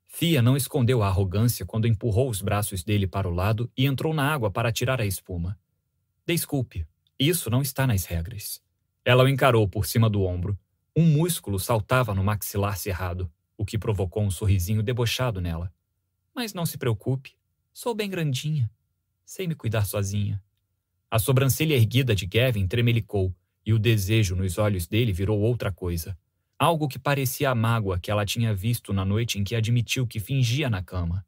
Fia não escondeu a arrogância quando empurrou os braços dele para o lado e entrou na água para tirar a espuma. Desculpe, isso não está nas regras. Ela o encarou por cima do ombro. Um músculo saltava no maxilar cerrado, o que provocou um sorrisinho debochado nela. Mas não se preocupe, sou bem grandinha. Sei me cuidar sozinha. A sobrancelha erguida de Gavin tremelicou e o desejo nos olhos dele virou outra coisa. Algo que parecia a mágoa que ela tinha visto na noite em que admitiu que fingia na cama.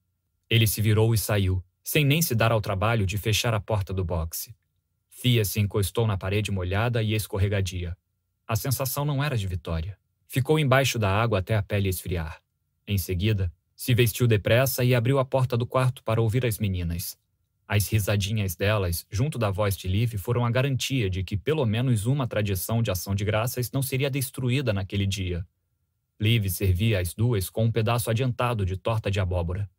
Ele se virou e saiu, sem nem se dar ao trabalho de fechar a porta do boxe. Fia se encostou na parede molhada e escorregadia. A sensação não era de vitória. Ficou embaixo da água até a pele esfriar. Em seguida, se vestiu depressa e abriu a porta do quarto para ouvir as meninas. As risadinhas delas, junto da voz de Liv, foram a garantia de que pelo menos uma tradição de ação de graças não seria destruída naquele dia. Liv servia as duas com um pedaço adiantado de torta de abóbora.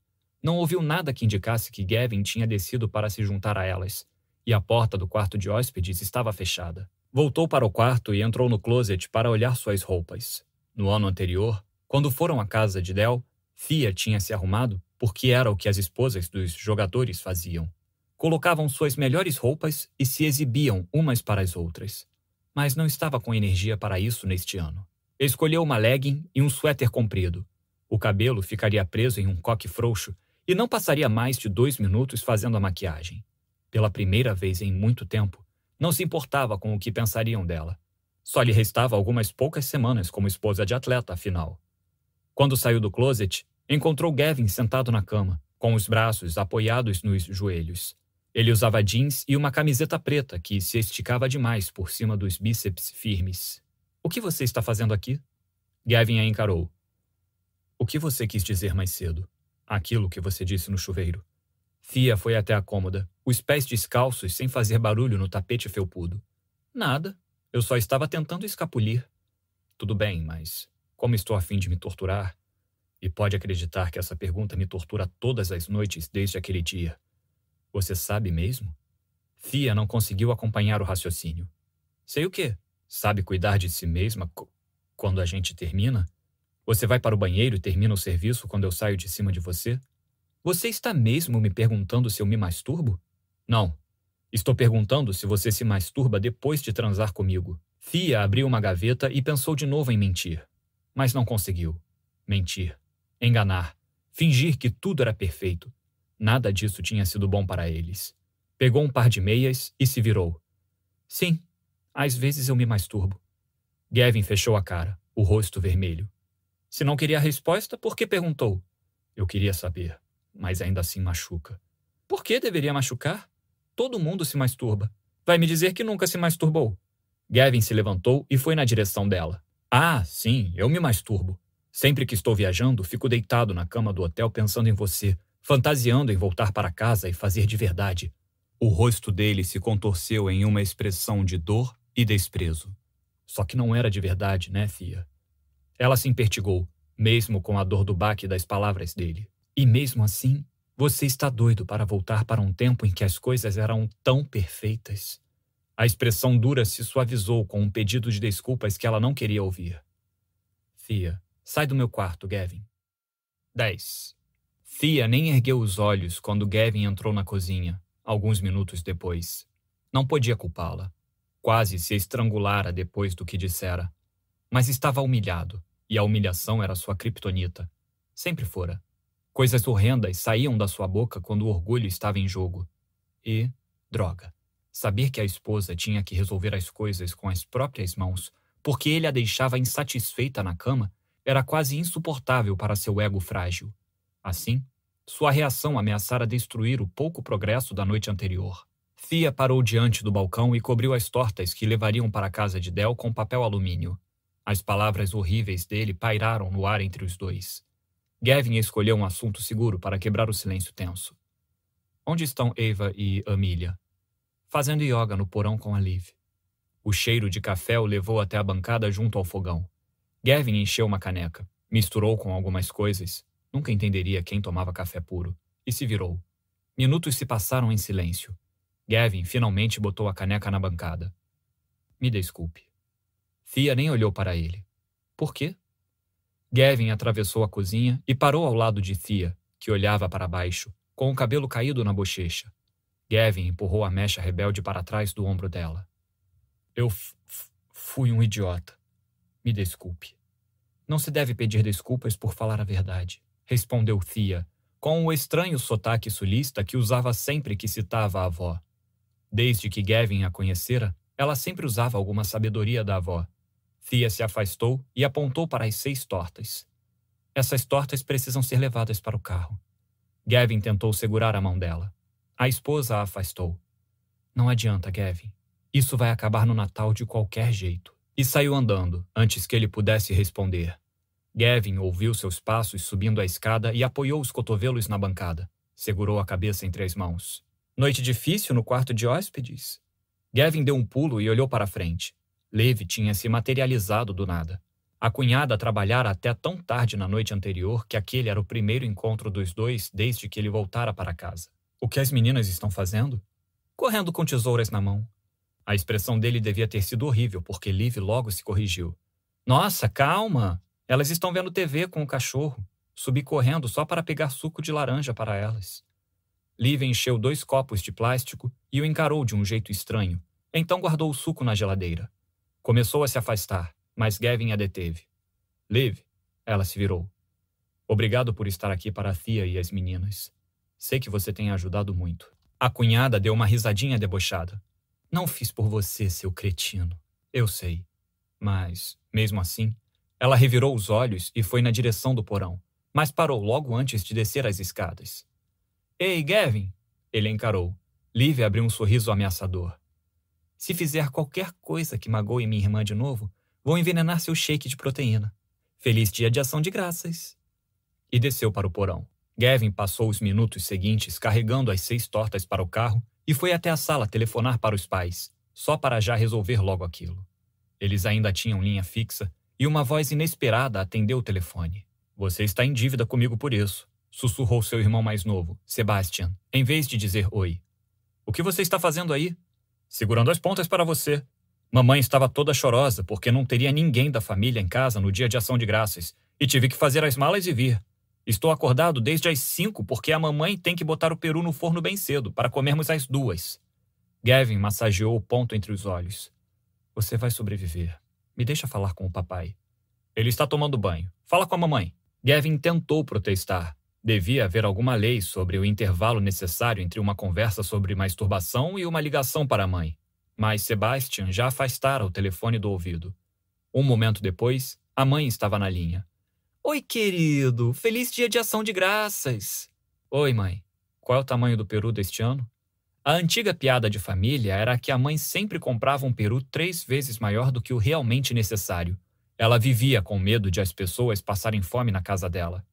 Não ouviu nada que indicasse que Gavin tinha descido para se juntar a elas, e a porta do quarto de hóspedes estava fechada. Voltou para o quarto e entrou no closet para olhar suas roupas. No ano anterior, quando foram à casa de Del, Fia tinha se arrumado porque era o que as esposas dos jogadores faziam. Colocavam suas melhores roupas e se exibiam umas para as outras. Mas não estava com energia para isso neste ano. Escolheu uma legging e um suéter comprido. O cabelo ficaria preso em um coque frouxo e não passaria mais de dois minutos fazendo a maquiagem. Pela primeira vez em muito tempo, não se importava com o que pensariam dela. Só lhe restava algumas poucas semanas como esposa de atleta, afinal. Quando saiu do closet, encontrou Gavin sentado na cama, com os braços apoiados nos joelhos. Ele usava jeans e uma camiseta preta que se esticava demais por cima dos bíceps firmes. O que você está fazendo aqui? Gavin a encarou. O que você quis dizer mais cedo? Aquilo que você disse no chuveiro. Fia foi até a cômoda, os pés descalços sem fazer barulho no tapete felpudo. Nada. Eu só estava tentando escapulir. Tudo bem, mas como estou a fim de me torturar? E pode acreditar que essa pergunta me tortura todas as noites desde aquele dia. Você sabe mesmo? Fia não conseguiu acompanhar o raciocínio. Sei o quê? Sabe cuidar de si mesma quando a gente termina? Você vai para o banheiro e termina o serviço quando eu saio de cima de você? Você está mesmo me perguntando se eu me masturbo? Não. Estou perguntando se você se masturba depois de transar comigo. Fia abriu uma gaveta e pensou de novo em mentir. Mas não conseguiu. Mentir. Enganar. Fingir que tudo era perfeito. Nada disso tinha sido bom para eles. Pegou um par de meias e se virou. Sim, às vezes eu me masturbo. Gavin fechou a cara, o rosto vermelho. Se não queria a resposta, por que perguntou? Eu queria saber, mas ainda assim machuca. Por que deveria machucar? Todo mundo se masturba. Vai me dizer que nunca se masturbou. Gavin se levantou e foi na direção dela. Ah, sim, eu me masturbo. Sempre que estou viajando, fico deitado na cama do hotel pensando em você, fantasiando em voltar para casa e fazer de verdade. O rosto dele se contorceu em uma expressão de dor e desprezo. Só que não era de verdade, né, Fia? Ela se impertigou, mesmo com a dor do baque das palavras dele. E mesmo assim, você está doido para voltar para um tempo em que as coisas eram tão perfeitas. A expressão dura se suavizou com um pedido de desculpas que ela não queria ouvir. Fia, sai do meu quarto, Gavin. 10. Fia nem ergueu os olhos quando Gavin entrou na cozinha, alguns minutos depois. Não podia culpá-la. Quase se estrangulara depois do que dissera. Mas estava humilhado, e a humilhação era sua criptonita. Sempre fora. Coisas horrendas saíam da sua boca quando o orgulho estava em jogo. E, droga, saber que a esposa tinha que resolver as coisas com as próprias mãos, porque ele a deixava insatisfeita na cama, era quase insuportável para seu ego frágil. Assim, sua reação ameaçara destruir o pouco progresso da noite anterior. Fia parou diante do balcão e cobriu as tortas que levariam para a casa de Del com papel alumínio. As palavras horríveis dele pairaram no ar entre os dois. Gavin escolheu um assunto seguro para quebrar o silêncio tenso. Onde estão Eva e Amelia? Fazendo yoga no porão com a Liv. O cheiro de café o levou até a bancada junto ao fogão. Gavin encheu uma caneca, misturou com algumas coisas Nunca entenderia quem tomava café puro. E se virou. Minutos se passaram em silêncio. Gavin finalmente botou a caneca na bancada. Me desculpe. Fia nem olhou para ele. Por quê? Gavin atravessou a cozinha e parou ao lado de Thea, que olhava para baixo, com o cabelo caído na bochecha. Gavin empurrou a mecha rebelde para trás do ombro dela. Eu fui um idiota. Me desculpe. Não se deve pedir desculpas por falar a verdade, respondeu Thea, com o estranho sotaque sulista que usava sempre que citava a avó. Desde que Gavin a conhecera, ela sempre usava alguma sabedoria da avó. Thea se afastou e apontou para as seis tortas. Essas tortas precisam ser levadas para o carro. Gavin tentou segurar a mão dela. A esposa a afastou. Não adianta, Gavin. Isso vai acabar no Natal de qualquer jeito. E saiu andando, antes que ele pudesse responder. Gavin ouviu seus passos subindo a escada e apoiou os cotovelos na bancada. Segurou a cabeça entre as mãos. Noite difícil no quarto de hóspedes? Gavin deu um pulo e olhou para frente. Levi tinha se materializado do nada. A cunhada trabalhara até tão tarde na noite anterior que aquele era o primeiro encontro dos dois desde que ele voltara para casa. O que as meninas estão fazendo? Correndo com tesouras na mão. A expressão dele devia ter sido horrível, porque Liv logo se corrigiu. Nossa, calma! Elas estão vendo TV com o cachorro. Subi correndo só para pegar suco de laranja para elas. Liv encheu dois copos de plástico e o encarou de um jeito estranho. Então guardou o suco na geladeira. Começou a se afastar mas Gavin a deteve. Liv, ela se virou. Obrigado por estar aqui para a Thea e as meninas. Sei que você tem ajudado muito. A cunhada deu uma risadinha debochada. Não fiz por você, seu cretino. Eu sei. Mas, mesmo assim, ela revirou os olhos e foi na direção do porão, mas parou logo antes de descer as escadas. Ei, Gavin! Ele encarou. Liv abriu um sorriso ameaçador. Se fizer qualquer coisa que magoe minha irmã de novo, Vou envenenar seu shake de proteína. Feliz dia de ação de graças. E desceu para o porão. Gavin passou os minutos seguintes carregando as seis tortas para o carro e foi até a sala telefonar para os pais, só para já resolver logo aquilo. Eles ainda tinham linha fixa e uma voz inesperada atendeu o telefone. Você está em dívida comigo por isso, sussurrou seu irmão mais novo, Sebastian, em vez de dizer oi. O que você está fazendo aí? Segurando as pontas para você, Mamãe estava toda chorosa porque não teria ninguém da família em casa no dia de ação de graças e tive que fazer as malas e vir. Estou acordado desde as cinco porque a mamãe tem que botar o peru no forno bem cedo para comermos às duas. Gavin massageou o ponto entre os olhos. Você vai sobreviver. Me deixa falar com o papai. Ele está tomando banho. Fala com a mamãe. Gavin tentou protestar. Devia haver alguma lei sobre o intervalo necessário entre uma conversa sobre masturbação e uma ligação para a mãe mas Sebastian já afastara o telefone do ouvido. Um momento depois, a mãe estava na linha. Oi, querido! Feliz dia de ação de graças! Oi, mãe. Qual é o tamanho do peru deste ano? A antiga piada de família era que a mãe sempre comprava um peru três vezes maior do que o realmente necessário. Ela vivia com medo de as pessoas passarem fome na casa dela.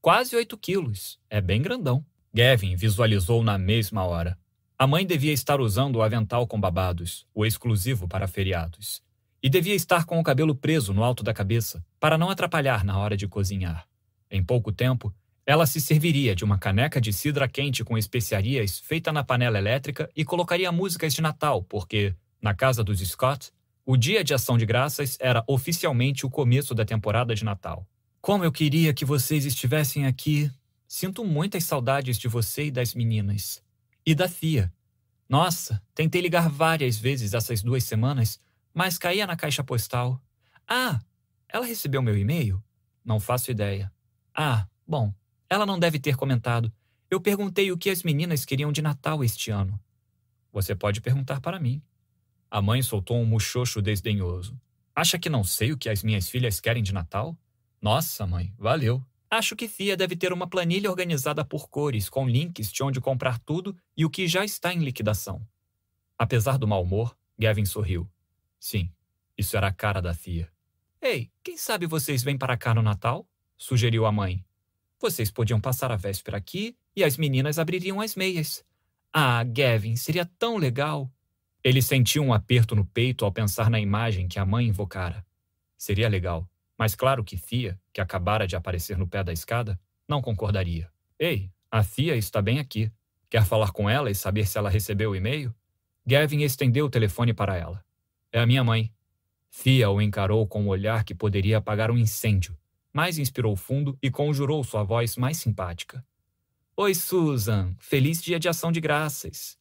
Quase oito quilos. É bem grandão. Gavin visualizou na mesma hora. A mãe devia estar usando o avental com babados, o exclusivo para feriados. E devia estar com o cabelo preso no alto da cabeça, para não atrapalhar na hora de cozinhar. Em pouco tempo, ela se serviria de uma caneca de cidra quente com especiarias feita na panela elétrica e colocaria músicas de Natal, porque, na casa dos Scott, o dia de ação de graças era oficialmente o começo da temporada de Natal. Como eu queria que vocês estivessem aqui. Sinto muitas saudades de você e das meninas. E da Fia. Nossa, tentei ligar várias vezes essas duas semanas, mas caía na caixa postal. Ah, ela recebeu meu e-mail? Não faço ideia. Ah, bom, ela não deve ter comentado. Eu perguntei o que as meninas queriam de Natal este ano. Você pode perguntar para mim. A mãe soltou um muxoxo desdenhoso. Acha que não sei o que as minhas filhas querem de Natal? Nossa, mãe, valeu. Acho que Fia deve ter uma planilha organizada por cores, com links de onde comprar tudo e o que já está em liquidação. Apesar do mau humor, Gavin sorriu. Sim, isso era a cara da Fia. Ei, quem sabe vocês vêm para cá no Natal? sugeriu a mãe. Vocês podiam passar a véspera aqui e as meninas abririam as meias. Ah, Gavin, seria tão legal! Ele sentiu um aperto no peito ao pensar na imagem que a mãe invocara. Seria legal. Mas claro que Thea, que acabara de aparecer no pé da escada, não concordaria. Ei, a Thea está bem aqui. Quer falar com ela e saber se ela recebeu o e-mail? Gavin estendeu o telefone para ela. É a minha mãe. Thea o encarou com um olhar que poderia apagar um incêndio, mais inspirou fundo e conjurou sua voz mais simpática. Oi, Susan. Feliz dia de ação de graças.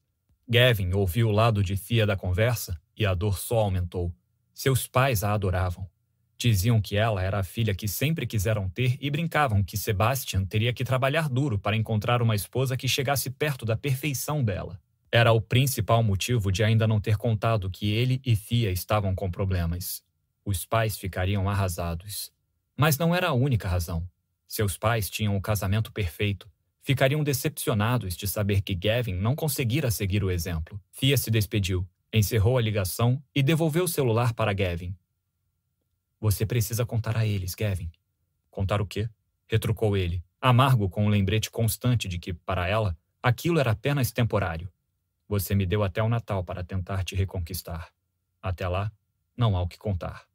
Gavin ouviu o lado de Thea da conversa e a dor só aumentou. Seus pais a adoravam. Diziam que ela era a filha que sempre quiseram ter e brincavam que Sebastian teria que trabalhar duro para encontrar uma esposa que chegasse perto da perfeição dela. Era o principal motivo de ainda não ter contado que ele e Thea estavam com problemas. Os pais ficariam arrasados. Mas não era a única razão. Seus pais tinham o casamento perfeito. Ficariam decepcionados de saber que Gavin não conseguira seguir o exemplo. Thea se despediu, encerrou a ligação e devolveu o celular para Gavin. Você precisa contar a eles, Gavin. Contar o quê? retrucou ele, amargo com o um lembrete constante de que, para ela, aquilo era apenas temporário. Você me deu até o Natal para tentar te reconquistar. Até lá, não há o que contar.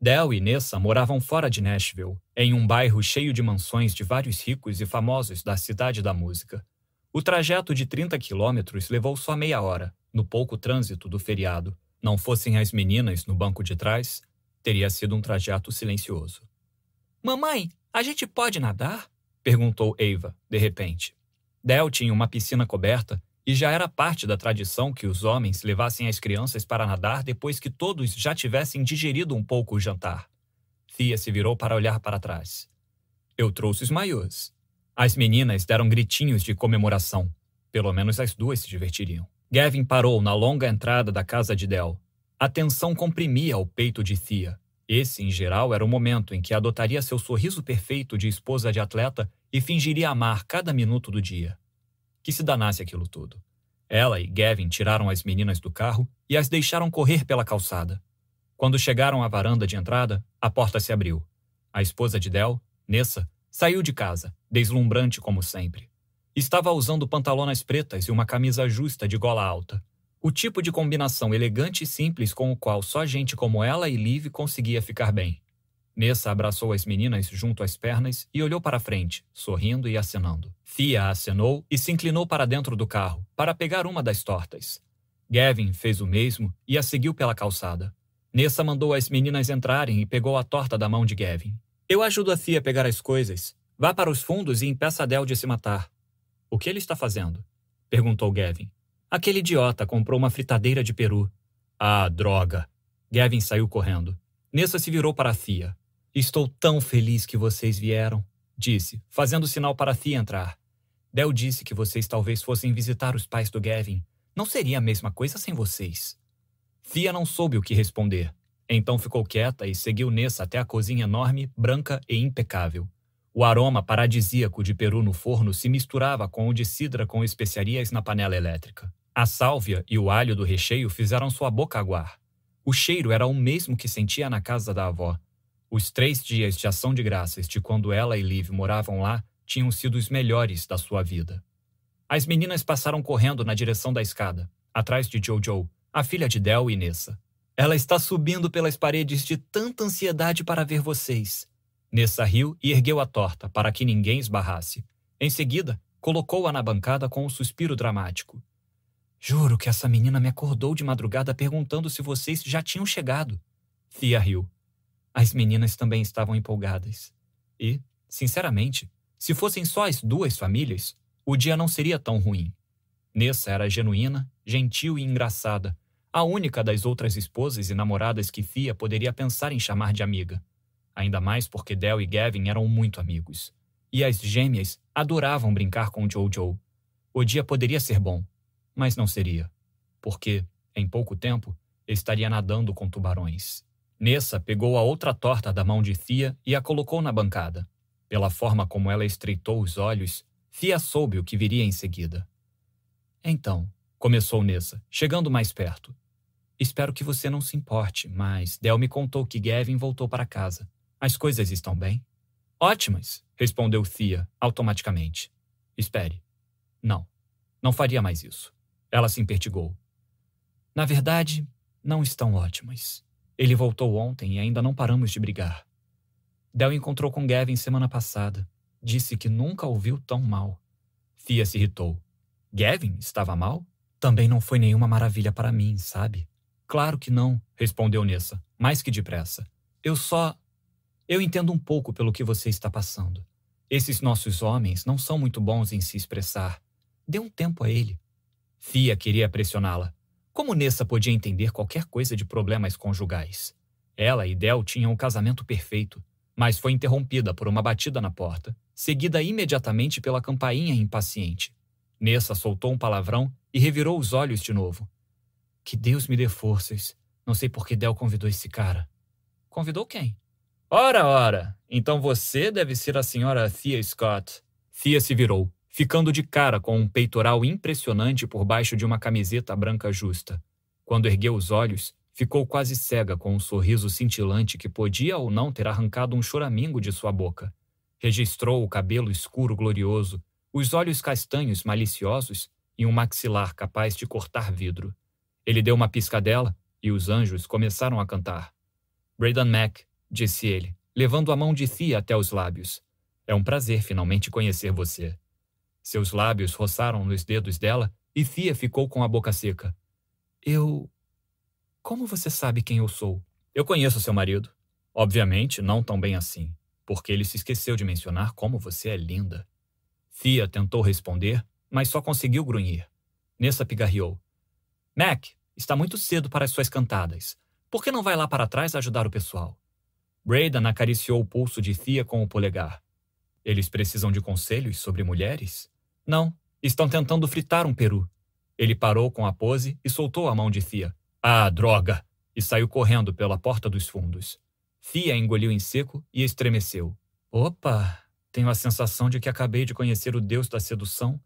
Del e Nessa moravam fora de Nashville, em um bairro cheio de mansões de vários ricos e famosos da cidade da música. O trajeto de 30 quilômetros levou só meia hora, no pouco trânsito do feriado, não fossem as meninas no banco de trás, teria sido um trajeto silencioso. Mamãe, a gente pode nadar? perguntou Eva, de repente. Del tinha uma piscina coberta e já era parte da tradição que os homens levassem as crianças para nadar depois que todos já tivessem digerido um pouco o jantar. Fia se virou para olhar para trás. Eu trouxe os maiôs. As meninas deram gritinhos de comemoração. Pelo menos as duas se divertiriam. Gavin parou na longa entrada da casa de Del. A tensão comprimia o peito de Thea. Esse, em geral, era o momento em que adotaria seu sorriso perfeito de esposa de atleta e fingiria amar cada minuto do dia. Que se danasse aquilo tudo. Ela e Gavin tiraram as meninas do carro e as deixaram correr pela calçada. Quando chegaram à varanda de entrada, a porta se abriu. A esposa de Del, Nessa, saiu de casa, deslumbrante como sempre. Estava usando pantalonas pretas e uma camisa justa de gola alta. O tipo de combinação elegante e simples com o qual só gente como ela e Liv conseguia ficar bem. Nessa abraçou as meninas junto às pernas e olhou para frente, sorrindo e acenando. Fia acenou e se inclinou para dentro do carro, para pegar uma das tortas. Gavin fez o mesmo e a seguiu pela calçada. Nessa mandou as meninas entrarem e pegou a torta da mão de Gavin. Eu ajudo a Fia a pegar as coisas. Vá para os fundos e impeça a Del de se matar. O que ele está fazendo? Perguntou Gavin. Aquele idiota comprou uma fritadeira de peru. Ah, droga! Gavin saiu correndo. Nessa se virou para a Thea. Estou tão feliz que vocês vieram, disse, fazendo sinal para a Thea entrar. Del disse que vocês talvez fossem visitar os pais do Gavin. Não seria a mesma coisa sem vocês. Thea não soube o que responder. Então ficou quieta e seguiu Nessa até a cozinha enorme, branca e impecável. O aroma paradisíaco de peru no forno se misturava com o de cidra com especiarias na panela elétrica. A sálvia e o alho do recheio fizeram sua boca aguar. O cheiro era o mesmo que sentia na casa da avó. Os três dias de ação de graças de quando ela e Liv moravam lá tinham sido os melhores da sua vida. As meninas passaram correndo na direção da escada, atrás de Jojo, a filha de Del e Nessa. Ela está subindo pelas paredes de tanta ansiedade para ver vocês, Nessa riu e ergueu a torta para que ninguém esbarrasse. Em seguida, colocou-a na bancada com um suspiro dramático. Juro que essa menina me acordou de madrugada perguntando se vocês já tinham chegado. Fia riu. As meninas também estavam empolgadas. E, sinceramente, se fossem só as duas famílias, o dia não seria tão ruim. Nessa era genuína, gentil e engraçada, a única das outras esposas e namoradas que Fia poderia pensar em chamar de amiga ainda mais porque Del e Gavin eram muito amigos. E as gêmeas adoravam brincar com Jojo. O dia poderia ser bom, mas não seria, porque, em pouco tempo, estaria nadando com tubarões. Nessa pegou a outra torta da mão de Thea e a colocou na bancada. Pela forma como ela estreitou os olhos, Thea soube o que viria em seguida. Então, começou Nessa, chegando mais perto. Espero que você não se importe, mas Del me contou que Gavin voltou para casa. As coisas estão bem? Ótimas, respondeu Thea automaticamente. Espere. Não, não faria mais isso. Ela se impertigou. Na verdade, não estão ótimas. Ele voltou ontem e ainda não paramos de brigar. Del encontrou com Gavin semana passada. Disse que nunca ouviu tão mal. Thea se irritou. Gavin estava mal? Também não foi nenhuma maravilha para mim, sabe? Claro que não, respondeu Nessa, mais que depressa. Eu só Eu entendo um pouco pelo que você está passando. Esses nossos homens não são muito bons em se expressar. Dê um tempo a ele. Fia queria pressioná-la. Como Nessa podia entender qualquer coisa de problemas conjugais? Ela e Del tinham o um casamento perfeito, mas foi interrompida por uma batida na porta, seguida imediatamente pela campainha impaciente. Nessa soltou um palavrão e revirou os olhos de novo. Que Deus me dê forças. Não sei por que Del convidou esse cara. Convidou quem? Ora, ora! Então você deve ser a senhora Thea Scott. Thea se virou, ficando de cara com um peitoral impressionante por baixo de uma camiseta branca justa. Quando ergueu os olhos, ficou quase cega com um sorriso cintilante que podia ou não ter arrancado um choramingo de sua boca. Registrou o cabelo escuro glorioso, os olhos castanhos maliciosos e um maxilar capaz de cortar vidro. Ele deu uma piscadela e os anjos começaram a cantar. Braden Mack, disse ele, levando a mão de Thea até os lábios. É um prazer finalmente conhecer você. Seus lábios roçaram nos dedos dela e Thea ficou com a boca seca. Eu. Como você sabe quem eu sou? Eu conheço seu marido. Obviamente, não tão bem assim, porque ele se esqueceu de mencionar como você é linda. Thea tentou responder, mas só conseguiu grunhir. Nessa pigarreou. Mac, está muito cedo para as suas cantadas. Por que não vai lá para trás ajudar o pessoal? Braden acariciou o pulso de Thea com o polegar. Eles precisam de conselhos sobre mulheres? Não, estão tentando fritar um peru. Ele parou com a pose e soltou a mão de Thea. Ah, droga! E saiu correndo pela porta dos fundos. Thea engoliu em seco e estremeceu. Opa! Tenho a sensação de que acabei de conhecer o deus da sedução.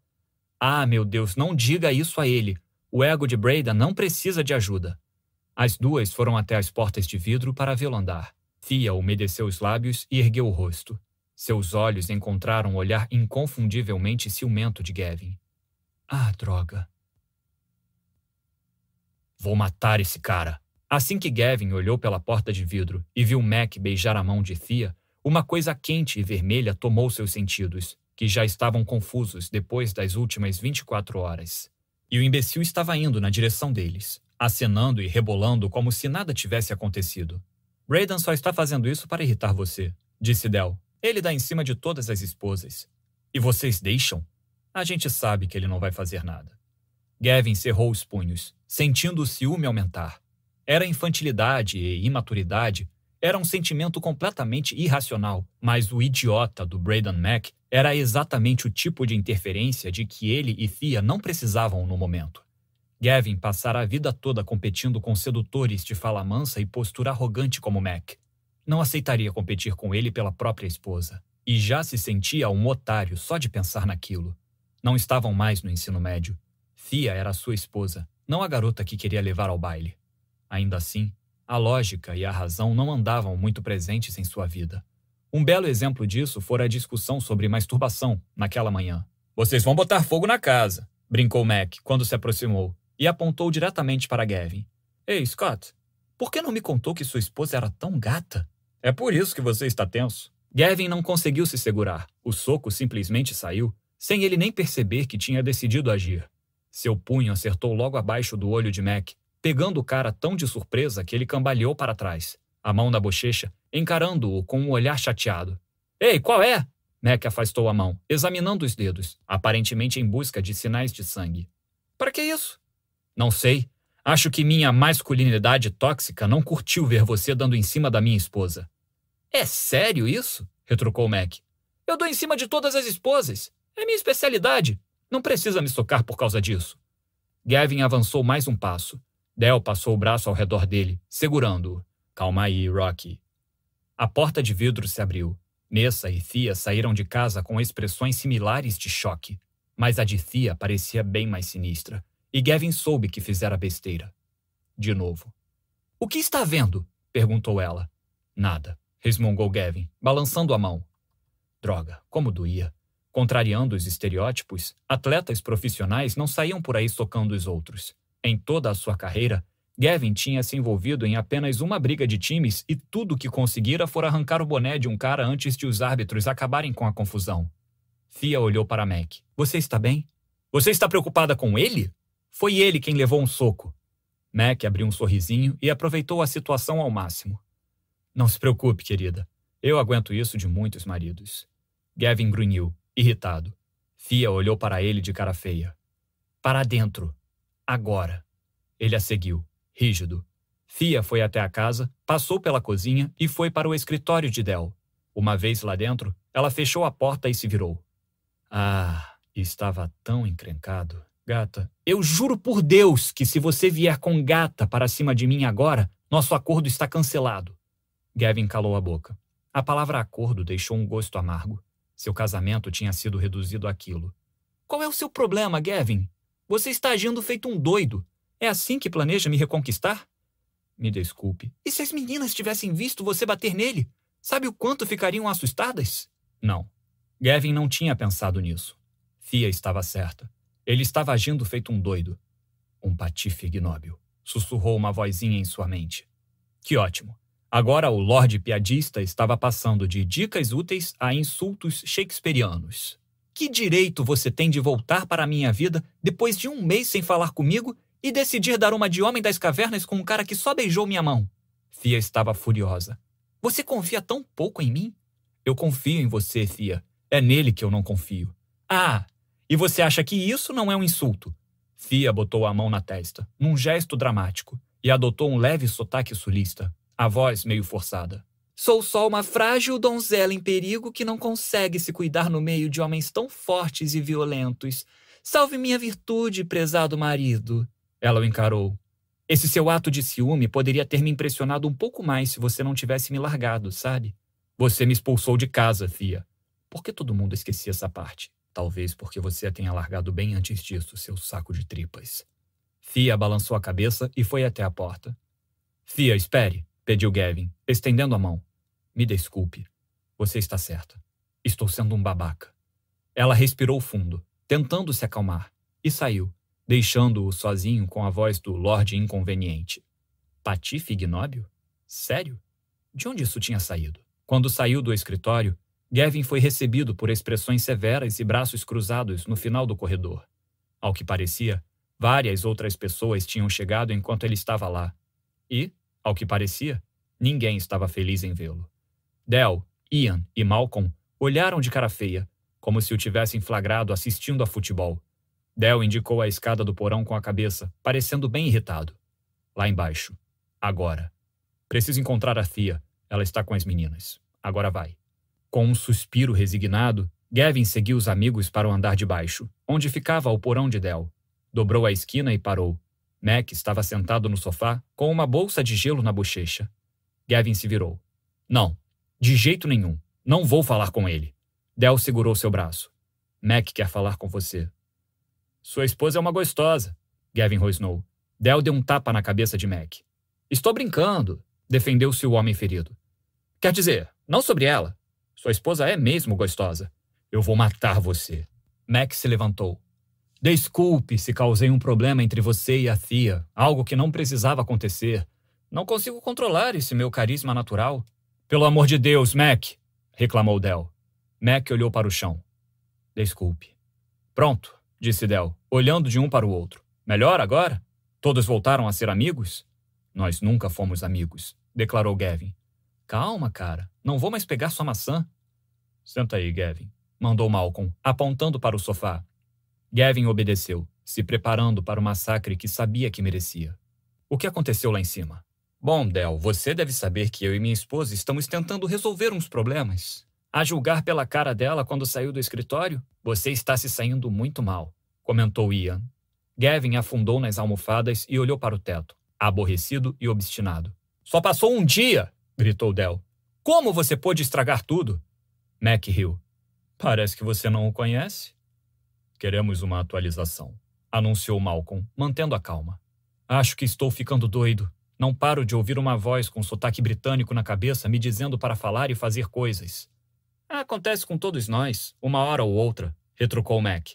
Ah, meu Deus, não diga isso a ele. O ego de Braden não precisa de ajuda. As duas foram até as portas de vidro para vê-lo andar. Thea umedeceu os lábios e ergueu o rosto. Seus olhos encontraram o olhar inconfundivelmente ciumento de Gavin. Ah, droga. Vou matar esse cara. Assim que Gavin olhou pela porta de vidro e viu Mac beijar a mão de Thea, uma coisa quente e vermelha tomou seus sentidos, que já estavam confusos depois das últimas 24 horas. E o imbecil estava indo na direção deles, acenando e rebolando como se nada tivesse acontecido. Braden só está fazendo isso para irritar você, disse Del. Ele dá em cima de todas as esposas. E vocês deixam? A gente sabe que ele não vai fazer nada. Gavin cerrou os punhos, sentindo o ciúme aumentar. Era infantilidade e imaturidade, era um sentimento completamente irracional, mas o idiota do Braden Mack era exatamente o tipo de interferência de que ele e Thea não precisavam no momento. Gavin passara a vida toda competindo com sedutores de fala mansa e postura arrogante como Mac. Não aceitaria competir com ele pela própria esposa. E já se sentia um otário só de pensar naquilo. Não estavam mais no ensino médio. Thea era sua esposa, não a garota que queria levar ao baile. Ainda assim, a lógica e a razão não andavam muito presentes em sua vida. Um belo exemplo disso fora a discussão sobre masturbação naquela manhã. Vocês vão botar fogo na casa, brincou Mac quando se aproximou e apontou diretamente para Gavin. Ei, Scott, por que não me contou que sua esposa era tão gata? É por isso que você está tenso. Gavin não conseguiu se segurar. O soco simplesmente saiu, sem ele nem perceber que tinha decidido agir. Seu punho acertou logo abaixo do olho de Mac, pegando o cara tão de surpresa que ele cambaleou para trás, a mão na bochecha, encarando-o com um olhar chateado. Ei, qual é? Mac afastou a mão, examinando os dedos, aparentemente em busca de sinais de sangue. Para que isso? Não sei. Acho que minha masculinidade tóxica não curtiu ver você dando em cima da minha esposa. É sério isso? retrucou Mac. Eu dou em cima de todas as esposas. É minha especialidade. Não precisa me socar por causa disso. Gavin avançou mais um passo. Del passou o braço ao redor dele, segurando-o. Calma aí, Rocky. A porta de vidro se abriu. Nessa e Thea saíram de casa com expressões similares de choque, mas a de Thea parecia bem mais sinistra. E Gavin soube que fizera besteira. De novo. O que está vendo? perguntou ela. Nada, resmungou Gavin, balançando a mão. Droga, como doía. Contrariando os estereótipos, atletas profissionais não saíam por aí socando os outros. Em toda a sua carreira, Gavin tinha se envolvido em apenas uma briga de times e tudo o que conseguira fora arrancar o boné de um cara antes de os árbitros acabarem com a confusão. Fia olhou para Mac. Você está bem? Você está preocupada com ele? Foi ele quem levou um soco. Mac abriu um sorrisinho e aproveitou a situação ao máximo. Não se preocupe, querida. Eu aguento isso de muitos maridos. Gavin grunhiu, irritado. Fia olhou para ele de cara feia. Para dentro. Agora. Ele a seguiu, rígido. Fia foi até a casa, passou pela cozinha e foi para o escritório de Del. Uma vez lá dentro, ela fechou a porta e se virou. Ah, estava tão encrencado. Gata, eu juro por Deus que se você vier com gata para cima de mim agora, nosso acordo está cancelado. Gavin calou a boca. A palavra acordo deixou um gosto amargo. Seu casamento tinha sido reduzido àquilo. Qual é o seu problema, Gavin? Você está agindo feito um doido. É assim que planeja me reconquistar? Me desculpe. E se as meninas tivessem visto você bater nele? Sabe o quanto ficariam assustadas? Não. Gavin não tinha pensado nisso. Fia estava certa. Ele estava agindo feito um doido. Um patife ignóbil. Sussurrou uma vozinha em sua mente. Que ótimo. Agora o Lorde Piadista estava passando de dicas úteis a insultos shakespearianos. Que direito você tem de voltar para a minha vida depois de um mês sem falar comigo e decidir dar uma de homem das cavernas com um cara que só beijou minha mão? Fia estava furiosa. Você confia tão pouco em mim? Eu confio em você, Fia. É nele que eu não confio. Ah, e você acha que isso não é um insulto? Fia botou a mão na testa, num gesto dramático, e adotou um leve sotaque sulista, a voz meio forçada. Sou só uma frágil donzela em perigo que não consegue se cuidar no meio de homens tão fortes e violentos. Salve minha virtude, prezado marido. Ela o encarou. Esse seu ato de ciúme poderia ter me impressionado um pouco mais se você não tivesse me largado, sabe? Você me expulsou de casa, Fia. Por que todo mundo esquecia essa parte? Talvez porque você a tenha largado bem antes disso, seu saco de tripas. Fia balançou a cabeça e foi até a porta. Fia, espere, pediu Gavin, estendendo a mão. Me desculpe. Você está certa. Estou sendo um babaca. Ela respirou fundo, tentando se acalmar, e saiu, deixando-o sozinho com a voz do Lorde Inconveniente. Patife ignóbil? Sério? De onde isso tinha saído? Quando saiu do escritório, Gavin foi recebido por expressões severas e braços cruzados no final do corredor. Ao que parecia, várias outras pessoas tinham chegado enquanto ele estava lá. E, ao que parecia, ninguém estava feliz em vê-lo. Del, Ian e Malcolm olharam de cara feia, como se o tivessem flagrado assistindo a futebol. Del indicou a escada do porão com a cabeça, parecendo bem irritado. Lá embaixo. Agora. Preciso encontrar a Thea. Ela está com as meninas. Agora vai. Com um suspiro resignado, Gavin seguiu os amigos para o andar de baixo, onde ficava o porão de Del. Dobrou a esquina e parou. Mac estava sentado no sofá, com uma bolsa de gelo na bochecha. Gavin se virou. Não, de jeito nenhum. Não vou falar com ele. Del segurou seu braço. Mac quer falar com você. Sua esposa é uma gostosa, Gavin rosnou. Del deu um tapa na cabeça de Mac. Estou brincando, defendeu-se o homem ferido. Quer dizer, não sobre ela. Sua esposa é mesmo gostosa. Eu vou matar você. Max se levantou. Desculpe se causei um problema entre você e a Thea, algo que não precisava acontecer. Não consigo controlar esse meu carisma natural. Pelo amor de Deus, Mac! reclamou Del. Mac olhou para o chão. Desculpe. Pronto, disse Del, olhando de um para o outro. Melhor agora? Todos voltaram a ser amigos? Nós nunca fomos amigos, declarou Gavin. Calma, cara. Não vou mais pegar sua maçã. Senta aí, Gavin, mandou Malcolm, apontando para o sofá. Gavin obedeceu, se preparando para o massacre que sabia que merecia. O que aconteceu lá em cima? Bom, Del, você deve saber que eu e minha esposa estamos tentando resolver uns problemas. A julgar pela cara dela quando saiu do escritório, você está se saindo muito mal, comentou Ian. Gavin afundou nas almofadas e olhou para o teto, aborrecido e obstinado. Só passou um dia! Gritou Del. Como você pôde estragar tudo? Mac riu. Parece que você não o conhece. Queremos uma atualização, anunciou Malcolm, mantendo a calma. Acho que estou ficando doido. Não paro de ouvir uma voz com sotaque britânico na cabeça me dizendo para falar e fazer coisas. Acontece com todos nós, uma hora ou outra, retrucou Mac.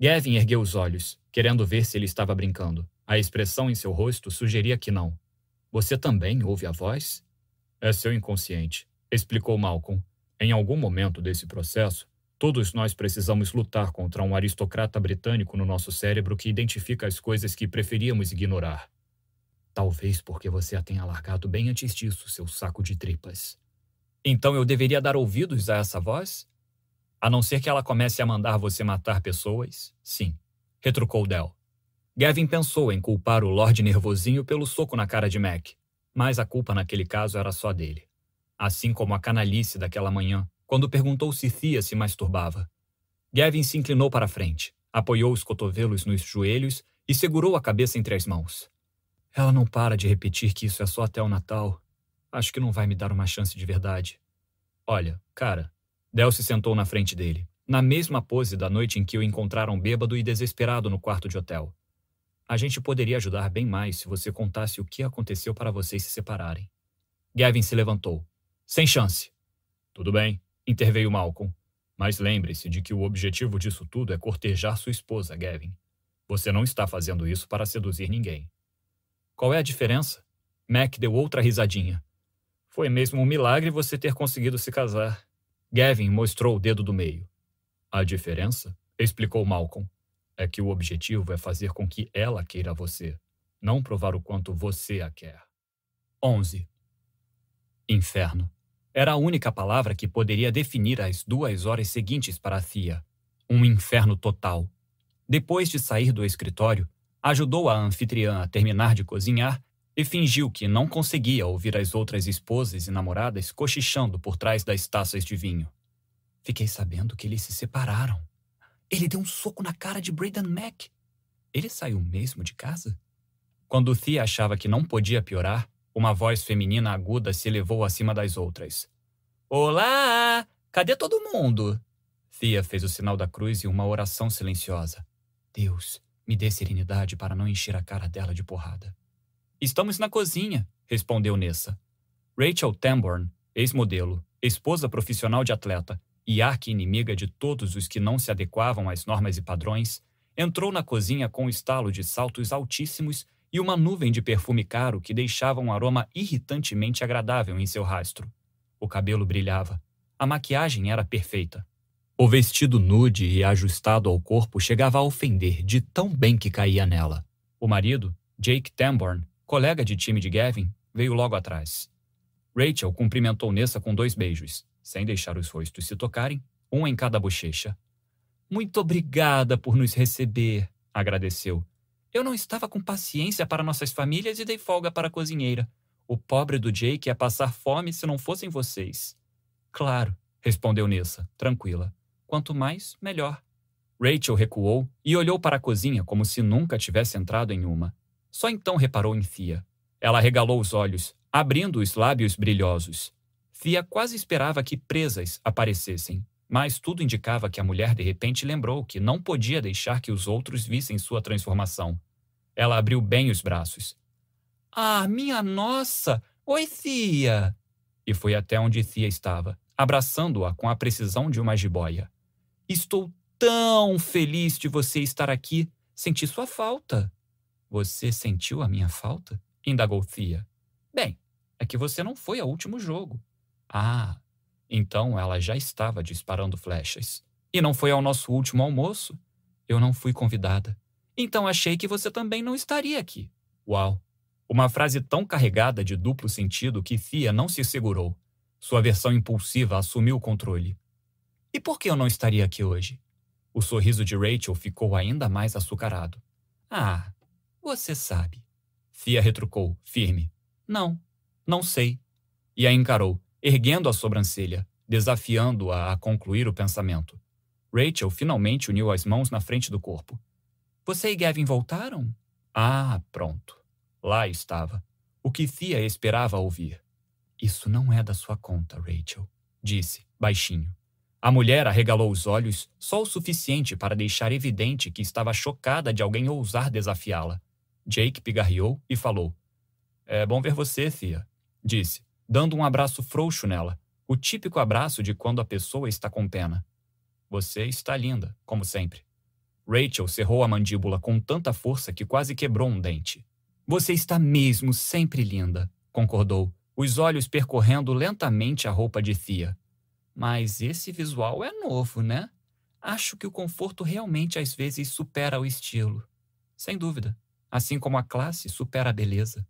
Gavin ergueu os olhos, querendo ver se ele estava brincando. A expressão em seu rosto sugeria que não. Você também ouve a voz? É seu inconsciente, explicou Malcolm. Em algum momento desse processo, todos nós precisamos lutar contra um aristocrata britânico no nosso cérebro que identifica as coisas que preferíamos ignorar. Talvez porque você a tenha largado bem antes disso, seu saco de tripas. Então eu deveria dar ouvidos a essa voz? A não ser que ela comece a mandar você matar pessoas? Sim, retrucou Dell. Gavin pensou em culpar o Lorde Nervosinho pelo soco na cara de Mac, mas a culpa naquele caso era só dele. Assim como a canalice daquela manhã, quando perguntou se Thea se masturbava. Gavin se inclinou para a frente, apoiou os cotovelos nos joelhos e segurou a cabeça entre as mãos. Ela não para de repetir que isso é só até o Natal. Acho que não vai me dar uma chance de verdade. Olha, cara. Del se sentou na frente dele, na mesma pose da noite em que o encontraram bêbado e desesperado no quarto de hotel. A gente poderia ajudar bem mais se você contasse o que aconteceu para vocês se separarem. Gavin se levantou. Sem chance. Tudo bem, interveio Malcolm. Mas lembre-se de que o objetivo disso tudo é cortejar sua esposa, Gavin. Você não está fazendo isso para seduzir ninguém. Qual é a diferença? Mac deu outra risadinha. Foi mesmo um milagre você ter conseguido se casar. Gavin mostrou o dedo do meio. A diferença, explicou Malcolm, é que o objetivo é fazer com que ela queira você, não provar o quanto você a quer. 11. Inferno. Era a única palavra que poderia definir as duas horas seguintes para a Thea. Um inferno total. Depois de sair do escritório, ajudou a anfitriã a terminar de cozinhar e fingiu que não conseguia ouvir as outras esposas e namoradas cochichando por trás das taças de vinho. Fiquei sabendo que eles se separaram. Ele deu um soco na cara de Braden Mack. Ele saiu mesmo de casa? Quando Thea achava que não podia piorar, uma voz feminina aguda se elevou acima das outras. Olá! Cadê todo mundo? Thea fez o sinal da cruz e uma oração silenciosa. Deus, me dê serenidade para não encher a cara dela de porrada. Estamos na cozinha, respondeu Nessa. Rachel Tamborn, ex-modelo, esposa profissional de atleta e arqui-inimiga de todos os que não se adequavam às normas e padrões, entrou na cozinha com um estalo de saltos altíssimos e uma nuvem de perfume caro que deixava um aroma irritantemente agradável em seu rastro. O cabelo brilhava. A maquiagem era perfeita. O vestido nude e ajustado ao corpo chegava a ofender de tão bem que caía nela. O marido, Jake Tamborn, colega de time de Gavin, veio logo atrás. Rachel cumprimentou Nessa com dois beijos, sem deixar os rostos se tocarem, um em cada bochecha. Muito obrigada por nos receber, agradeceu. Eu não estava com paciência para nossas famílias e dei folga para a cozinheira. O pobre do Jake ia passar fome se não fossem vocês. Claro, respondeu Nessa, tranquila. Quanto mais, melhor. Rachel recuou e olhou para a cozinha como se nunca tivesse entrado em uma. Só então reparou em Thea. Ela regalou os olhos, abrindo os lábios brilhosos. Thea quase esperava que presas aparecessem, mas tudo indicava que a mulher de repente lembrou que não podia deixar que os outros vissem sua transformação. Ela abriu bem os braços. Ah, minha nossa! Oi, Thea! E foi até onde Thea estava, abraçando-a com a precisão de uma jiboia. Estou tão feliz de você estar aqui. Senti sua falta. Você sentiu a minha falta? indagou Thea. Bem, é que você não foi ao último jogo. Ah, então ela já estava disparando flechas. E não foi ao nosso último almoço? Eu não fui convidada. Então achei que você também não estaria aqui. Uau! Uma frase tão carregada de duplo sentido que Thea não se segurou. Sua versão impulsiva assumiu o controle. E por que eu não estaria aqui hoje? O sorriso de Rachel ficou ainda mais açucarado. Ah, você sabe. Fia retrucou, firme. Não, não sei. E a encarou, erguendo a sobrancelha, desafiando-a a concluir o pensamento. Rachel finalmente uniu as mãos na frente do corpo. Você e Gavin voltaram? Ah, pronto. Lá estava. O que Thea esperava ouvir. Isso não é da sua conta, Rachel, disse, baixinho. A mulher arregalou os olhos só o suficiente para deixar evidente que estava chocada de alguém ousar desafiá-la. Jake pigarreou e falou: É bom ver você, Thea, disse, dando um abraço frouxo nela, o típico abraço de quando a pessoa está com pena. Você está linda, como sempre. Rachel cerrou a mandíbula com tanta força que quase quebrou um dente. Você está mesmo sempre linda, concordou, os olhos percorrendo lentamente a roupa de Thea. Mas esse visual é novo, né? Acho que o conforto realmente às vezes supera o estilo. Sem dúvida. Assim como a classe supera a beleza.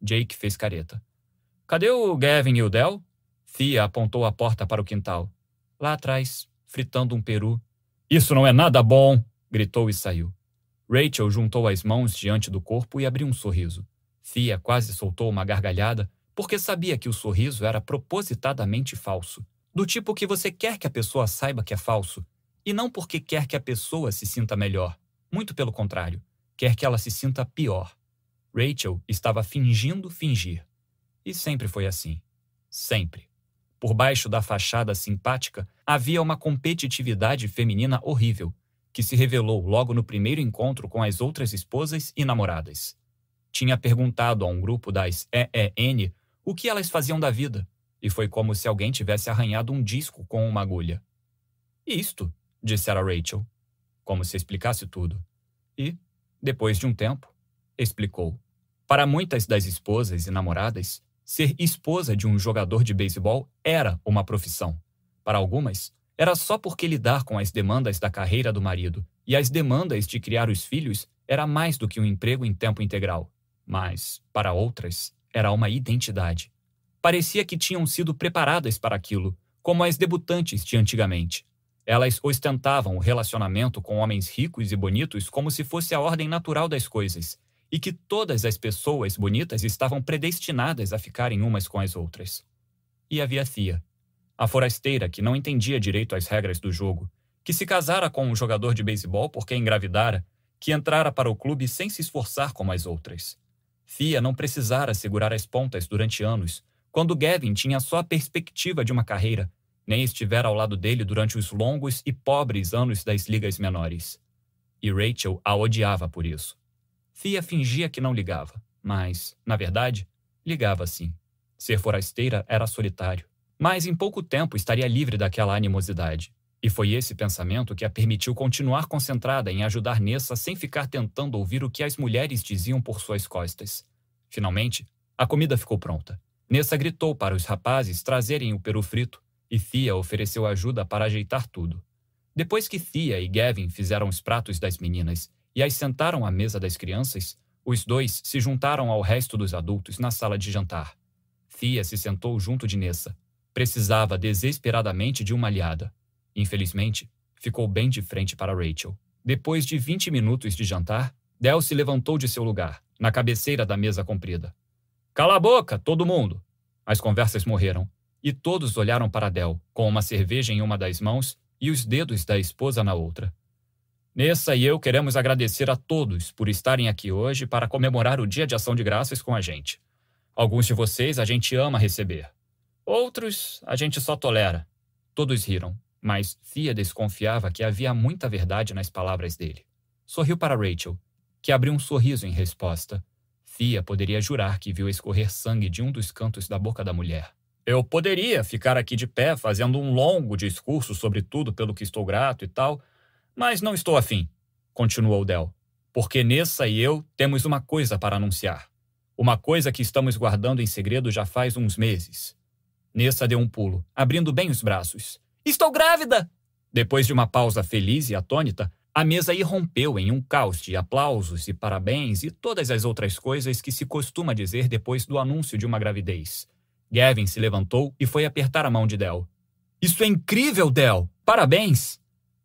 Jake fez careta. Cadê o Gavin e o Del? Thea apontou a porta para o quintal. Lá atrás, fritando um peru. Isso não é nada bom! gritou e saiu. Rachel juntou as mãos diante do corpo e abriu um sorriso. Thea quase soltou uma gargalhada, porque sabia que o sorriso era propositadamente falso. Do tipo que você quer que a pessoa saiba que é falso, e não porque quer que a pessoa se sinta melhor. Muito pelo contrário, quer que ela se sinta pior. Rachel estava fingindo fingir. E sempre foi assim. Sempre. Por baixo da fachada simpática havia uma competitividade feminina horrível, que se revelou logo no primeiro encontro com as outras esposas e namoradas. Tinha perguntado a um grupo das EEN o que elas faziam da vida, e foi como se alguém tivesse arranhado um disco com uma agulha. Isto, dissera Rachel, como se explicasse tudo. E, depois de um tempo, explicou. Para muitas das esposas e namoradas, Ser esposa de um jogador de beisebol era uma profissão. Para algumas, era só porque lidar com as demandas da carreira do marido e as demandas de criar os filhos era mais do que um emprego em tempo integral. Mas, para outras, era uma identidade. Parecia que tinham sido preparadas para aquilo, como as debutantes de antigamente. Elas ostentavam o relacionamento com homens ricos e bonitos como se fosse a ordem natural das coisas, e que todas as pessoas bonitas estavam predestinadas a ficarem umas com as outras. E havia Thea, a forasteira que não entendia direito as regras do jogo, que se casara com um jogador de beisebol porque engravidara, que entrara para o clube sem se esforçar como as outras. Thea não precisara segurar as pontas durante anos, quando Gavin tinha só a perspectiva de uma carreira, nem estivera ao lado dele durante os longos e pobres anos das ligas menores. E Rachel a odiava por isso. Thea fingia que não ligava, mas, na verdade, ligava sim. Ser forasteira era solitário. Mas em pouco tempo estaria livre daquela animosidade. E foi esse pensamento que a permitiu continuar concentrada em ajudar Nessa sem ficar tentando ouvir o que as mulheres diziam por suas costas. Finalmente, a comida ficou pronta. Nessa gritou para os rapazes trazerem o peru frito e Thea ofereceu ajuda para ajeitar tudo. Depois que Thea e Gavin fizeram os pratos das meninas e as sentaram à mesa das crianças, os dois se juntaram ao resto dos adultos na sala de jantar. Thea se sentou junto de Nessa. Precisava desesperadamente de uma aliada. Infelizmente, ficou bem de frente para Rachel. Depois de 20 minutos de jantar, Del se levantou de seu lugar, na cabeceira da mesa comprida. Cala a boca, todo mundo! As conversas morreram, e todos olharam para Del, com uma cerveja em uma das mãos e os dedos da esposa na outra. Nessa e eu queremos agradecer a todos por estarem aqui hoje para comemorar o Dia de Ação de Graças com a gente. Alguns de vocês a gente ama receber. Outros a gente só tolera. Todos riram, mas Fia desconfiava que havia muita verdade nas palavras dele. Sorriu para Rachel, que abriu um sorriso em resposta. Fia poderia jurar que viu escorrer sangue de um dos cantos da boca da mulher. Eu poderia ficar aqui de pé fazendo um longo discurso sobre tudo pelo que estou grato e tal, mas não estou afim, continuou Del, porque Nessa e eu temos uma coisa para anunciar. Uma coisa que estamos guardando em segredo já faz uns meses. Nessa deu um pulo, abrindo bem os braços. Estou grávida! Depois de uma pausa feliz e atônita, a mesa irrompeu em um caos de aplausos e parabéns e todas as outras coisas que se costuma dizer depois do anúncio de uma gravidez. Gavin se levantou e foi apertar a mão de Del. Isso é incrível, Del! Parabéns!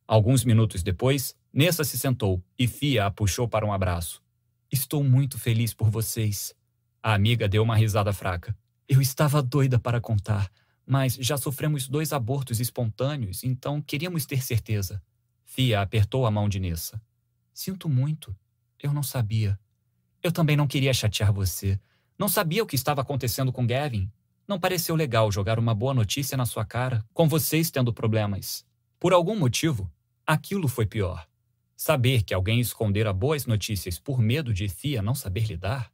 Alguns minutos depois, Nessa se sentou e Fia a puxou para um abraço. Estou muito feliz por vocês. A amiga deu uma risada fraca. Eu estava doida para contar, mas já sofremos dois abortos espontâneos, então queríamos ter certeza. Fia apertou a mão de Nessa. Sinto muito. Eu não sabia. Eu também não queria chatear você. Não sabia o que estava acontecendo com Gavin. Não pareceu legal jogar uma boa notícia na sua cara, com vocês tendo problemas. Por algum motivo, Aquilo foi pior. Saber que alguém escondera boas notícias por medo de Thea não saber lidar.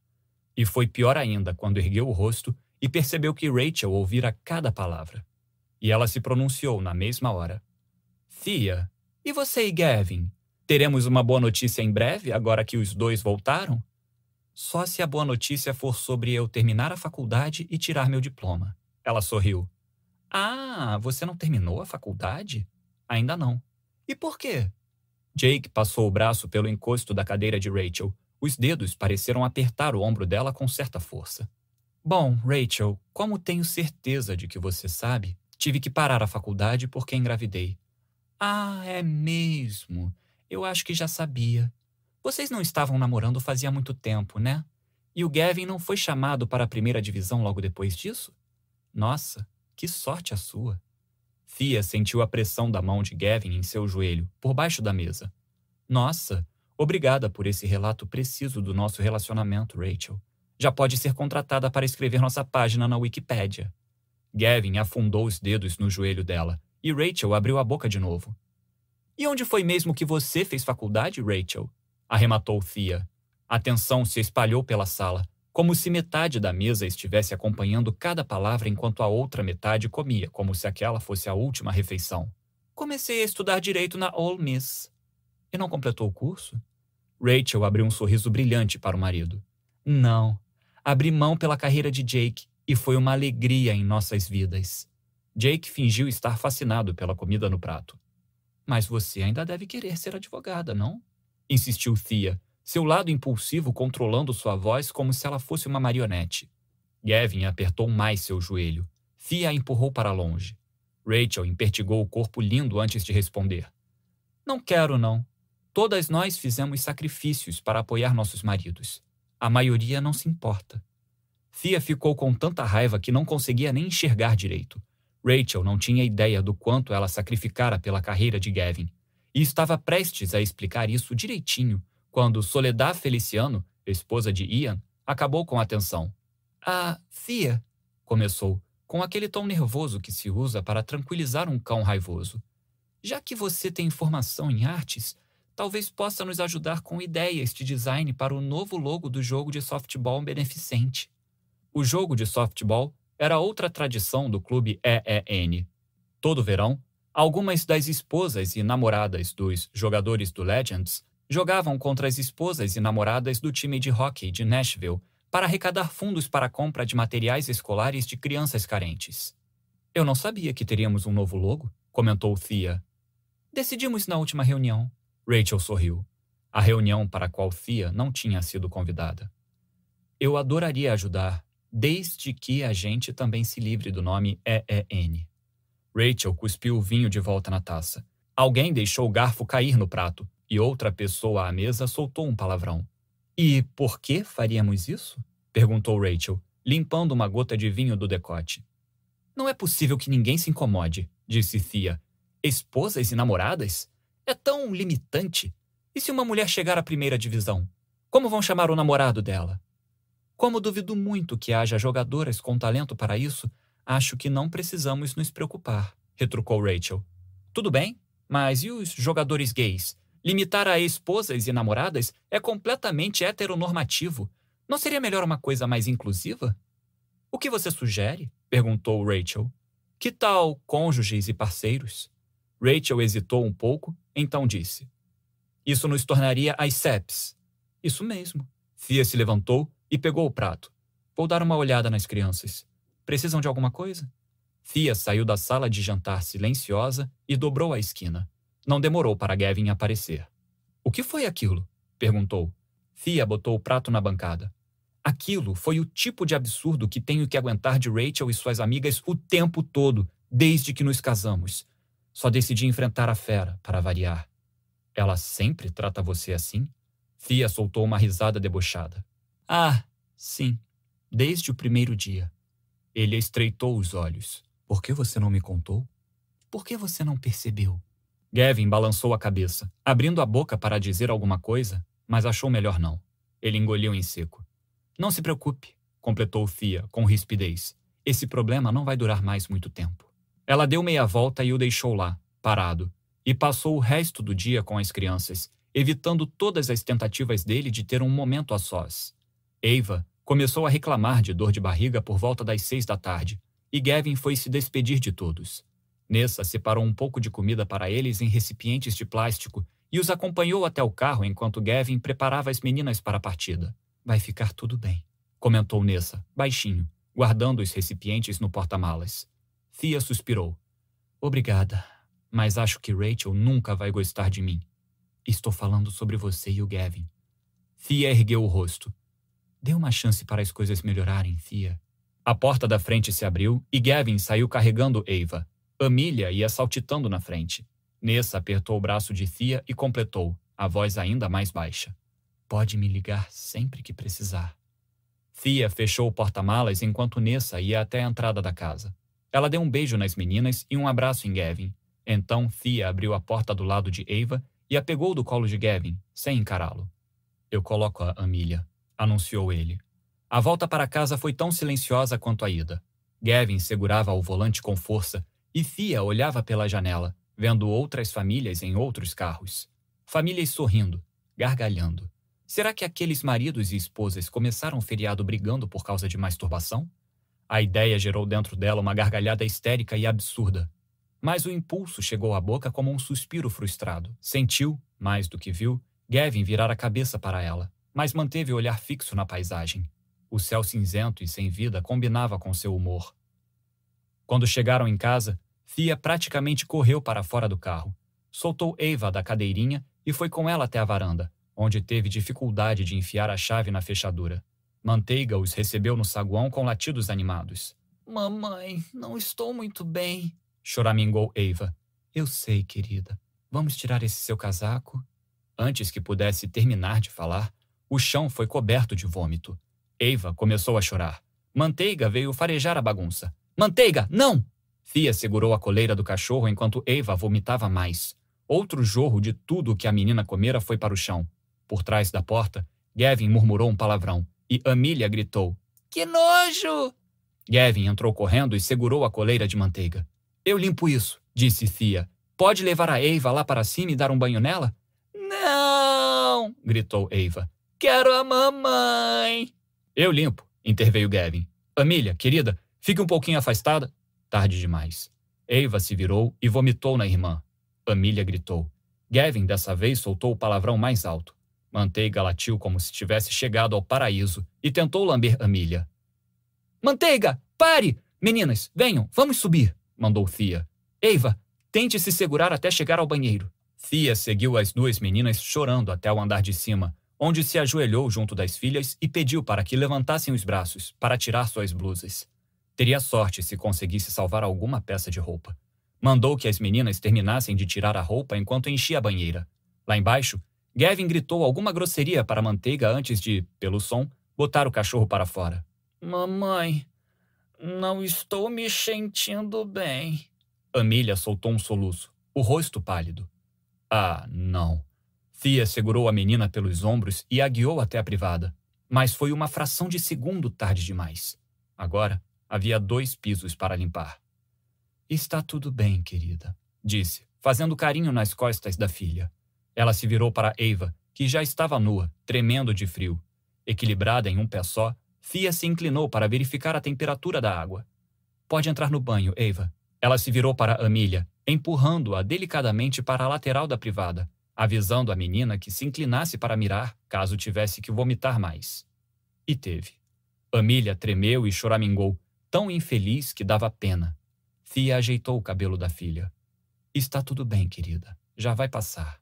E foi pior ainda quando ergueu o rosto e percebeu que Rachel ouvira cada palavra. E ela se pronunciou na mesma hora. Thea, e você e Gavin? Teremos uma boa notícia em breve, agora que os dois voltaram? Só se a boa notícia for sobre eu terminar a faculdade e tirar meu diploma. Ela sorriu. Ah, você não terminou a faculdade? Ainda não. E por quê? Jake passou o braço pelo encosto da cadeira de Rachel. Os dedos pareceram apertar o ombro dela com certa força. Bom, Rachel, como tenho certeza de que você sabe, tive que parar a faculdade porque engravidei. Ah, é mesmo. Eu acho que já sabia. Vocês não estavam namorando fazia muito tempo, né? E o Gavin não foi chamado para a primeira divisão logo depois disso? Nossa, que sorte a sua. Fia sentiu a pressão da mão de Gavin em seu joelho, por baixo da mesa. Nossa, obrigada por esse relato preciso do nosso relacionamento, Rachel. Já pode ser contratada para escrever nossa página na Wikipédia. Gavin afundou os dedos no joelho dela e Rachel abriu a boca de novo. E onde foi mesmo que você fez faculdade, Rachel? Arrematou Thea. A tensão se espalhou pela sala, como se metade da mesa estivesse acompanhando cada palavra enquanto a outra metade comia, como se aquela fosse a última refeição. Comecei a estudar direito na Ole Miss. E não completou o curso? Rachel abriu um sorriso brilhante para o marido. Não. Abri mão pela carreira de Jake e foi uma alegria em nossas vidas. Jake fingiu estar fascinado pela comida no prato. Mas você ainda deve querer ser advogada, não? Insistiu Thea, seu lado impulsivo controlando sua voz como se ela fosse uma marionete. Gavin apertou mais seu joelho. Thea a empurrou para longe. Rachel impertigou o corpo lindo antes de responder. Não quero, não. Todas nós fizemos sacrifícios para apoiar nossos maridos. A maioria não se importa. Thea ficou com tanta raiva que não conseguia nem enxergar direito. Rachel não tinha ideia do quanto ela sacrificara pela carreira de Gavin, e estava prestes a explicar isso direitinho quando Soledad Feliciano, esposa de Ian, acabou com a atenção. Ah, Thea, começou, com aquele tom nervoso que se usa para tranquilizar um cão raivoso. Já que você tem formação em artes, talvez possa nos ajudar com ideias de design para o novo logo do jogo de softball beneficente. O jogo de softball era outra tradição do clube EEN. Todo verão, algumas das esposas e namoradas dos jogadores do Legends jogavam contra as esposas e namoradas do time de hockey de Nashville para arrecadar fundos para a compra de materiais escolares de crianças carentes. Eu não sabia que teríamos um novo logo, comentou Thea. Decidimos na última reunião. Rachel sorriu. A reunião para a qual Thea não tinha sido convidada. Eu adoraria ajudar, desde que a gente também se livre do nome EEN. Rachel cuspiu o vinho de volta na taça. Alguém deixou o garfo cair no prato e outra pessoa à mesa soltou um palavrão. E por que faríamos isso? perguntou Rachel, limpando uma gota de vinho do decote. Não é possível que ninguém se incomode, disse Thea. Esposas e namoradas? É tão limitante. E se uma mulher chegar à primeira divisão? Como vão chamar o namorado dela? Como duvido muito que haja jogadoras com talento para isso, acho que não precisamos nos preocupar, retrucou Rachel. Tudo bem, mas e os jogadores gays? Limitar a esposas e namoradas é completamente heteronormativo. Não seria melhor uma coisa mais inclusiva? O que você sugere? perguntou Rachel. Que tal cônjuges e parceiros? Rachel hesitou um pouco, então disse: Isso nos tornaria as SEPs. Isso mesmo. Fia se levantou e pegou o prato. Vou dar uma olhada nas crianças. Precisam de alguma coisa? Fia saiu da sala de jantar silenciosa e dobrou a esquina. Não demorou para Gavin aparecer. O que foi aquilo? perguntou. Fia botou o prato na bancada. Aquilo foi o tipo de absurdo que tenho que aguentar de Rachel e suas amigas o tempo todo, desde que nos casamos. Só decidi enfrentar a fera, para variar. Ela sempre trata você assim? Fia soltou uma risada debochada. Ah, sim, desde o primeiro dia. Ele estreitou os olhos. Por que você não me contou? Por que você não percebeu? Gavin balançou a cabeça, abrindo a boca para dizer alguma coisa, mas achou melhor não. Ele engoliu em seco. Não se preocupe, completou Fia com rispidez. Esse problema não vai durar mais muito tempo. Ela deu meia volta e o deixou lá, parado, e passou o resto do dia com as crianças, evitando todas as tentativas dele de ter um momento a sós. Eva começou a reclamar de dor de barriga por volta das seis da tarde, e Gavin foi se despedir de todos. Nessa separou um pouco de comida para eles em recipientes de plástico e os acompanhou até o carro enquanto Gavin preparava as meninas para a partida. Vai ficar tudo bem, comentou Nessa, baixinho, guardando os recipientes no porta-malas. Thea suspirou. Obrigada, mas acho que Rachel nunca vai gostar de mim. Estou falando sobre você e o Gavin. Thea ergueu o rosto. Dê uma chance para as coisas melhorarem, Fia. A porta da frente se abriu e Gavin saiu carregando Eva. Amília ia saltitando na frente. Nessa apertou o braço de Thea e completou, a voz ainda mais baixa. Pode me ligar sempre que precisar. Thea fechou o porta-malas enquanto Nessa ia até a entrada da casa. Ela deu um beijo nas meninas e um abraço em Gavin. Então Thea abriu a porta do lado de Eva e a pegou do colo de Gavin, sem encará-lo. Eu coloco a Amília, anunciou ele. A volta para casa foi tão silenciosa quanto a ida. Gavin segurava o volante com força e Thea olhava pela janela, vendo outras famílias em outros carros. Famílias sorrindo, gargalhando. Será que aqueles maridos e esposas começaram o feriado brigando por causa de masturbação? A ideia gerou dentro dela uma gargalhada histérica e absurda. Mas o impulso chegou à boca como um suspiro frustrado. Sentiu, mais do que viu, Gavin virar a cabeça para ela, mas manteve o olhar fixo na paisagem. O céu cinzento e sem vida combinava com seu humor. Quando chegaram em casa, Fia praticamente correu para fora do carro. Soltou Eva da cadeirinha e foi com ela até a varanda, onde teve dificuldade de enfiar a chave na fechadura. Manteiga os recebeu no saguão com latidos animados. Mamãe, não estou muito bem, choramingou Eva. Eu sei, querida. Vamos tirar esse seu casaco? Antes que pudesse terminar de falar, o chão foi coberto de vômito. Eva começou a chorar. Manteiga veio farejar a bagunça. Manteiga, não! Fia segurou a coleira do cachorro enquanto Eva vomitava mais. Outro jorro de tudo o que a menina comera foi para o chão. Por trás da porta, Gavin murmurou um palavrão e Amília gritou: Que nojo! Gavin entrou correndo e segurou a coleira de manteiga. Eu limpo isso, disse Thea. Pode levar a Eva lá para cima e dar um banho nela? Não! gritou Eva. Quero a mamãe! Eu limpo, interveio Gavin. Amília, querida, fique um pouquinho afastada. Tarde demais. Eva se virou e vomitou na irmã. Amília gritou. Gavin dessa vez soltou o palavrão mais alto. Manteiga latiu como se tivesse chegado ao paraíso e tentou lamber Amília. Manteiga, pare! Meninas, venham, vamos subir, mandou Thea. Eva, tente se segurar até chegar ao banheiro. Thea seguiu as duas meninas chorando até o andar de cima, onde se ajoelhou junto das filhas e pediu para que levantassem os braços para tirar suas blusas. Teria sorte se conseguisse salvar alguma peça de roupa. Mandou que as meninas terminassem de tirar a roupa enquanto enchia a banheira. Lá embaixo, Gavin gritou alguma grosseria para a manteiga antes de, pelo som, botar o cachorro para fora. Mamãe, não estou me sentindo bem. Amília soltou um soluço, o rosto pálido. Ah, não. Thea segurou a menina pelos ombros e a guiou até a privada. Mas foi uma fração de segundo tarde demais. Agora, havia dois pisos para limpar. Está tudo bem, querida, disse, fazendo carinho nas costas da filha. Ela se virou para Eva, que já estava nua, tremendo de frio. Equilibrada em um pé só, Fia se inclinou para verificar a temperatura da água. Pode entrar no banho, Eva. Ela se virou para Amília, empurrando-a delicadamente para a lateral da privada, avisando a menina que se inclinasse para mirar caso tivesse que vomitar mais. E teve. Amília tremeu e choramingou, tão infeliz que dava pena. Fia ajeitou o cabelo da filha. Está tudo bem, querida. Já vai passar.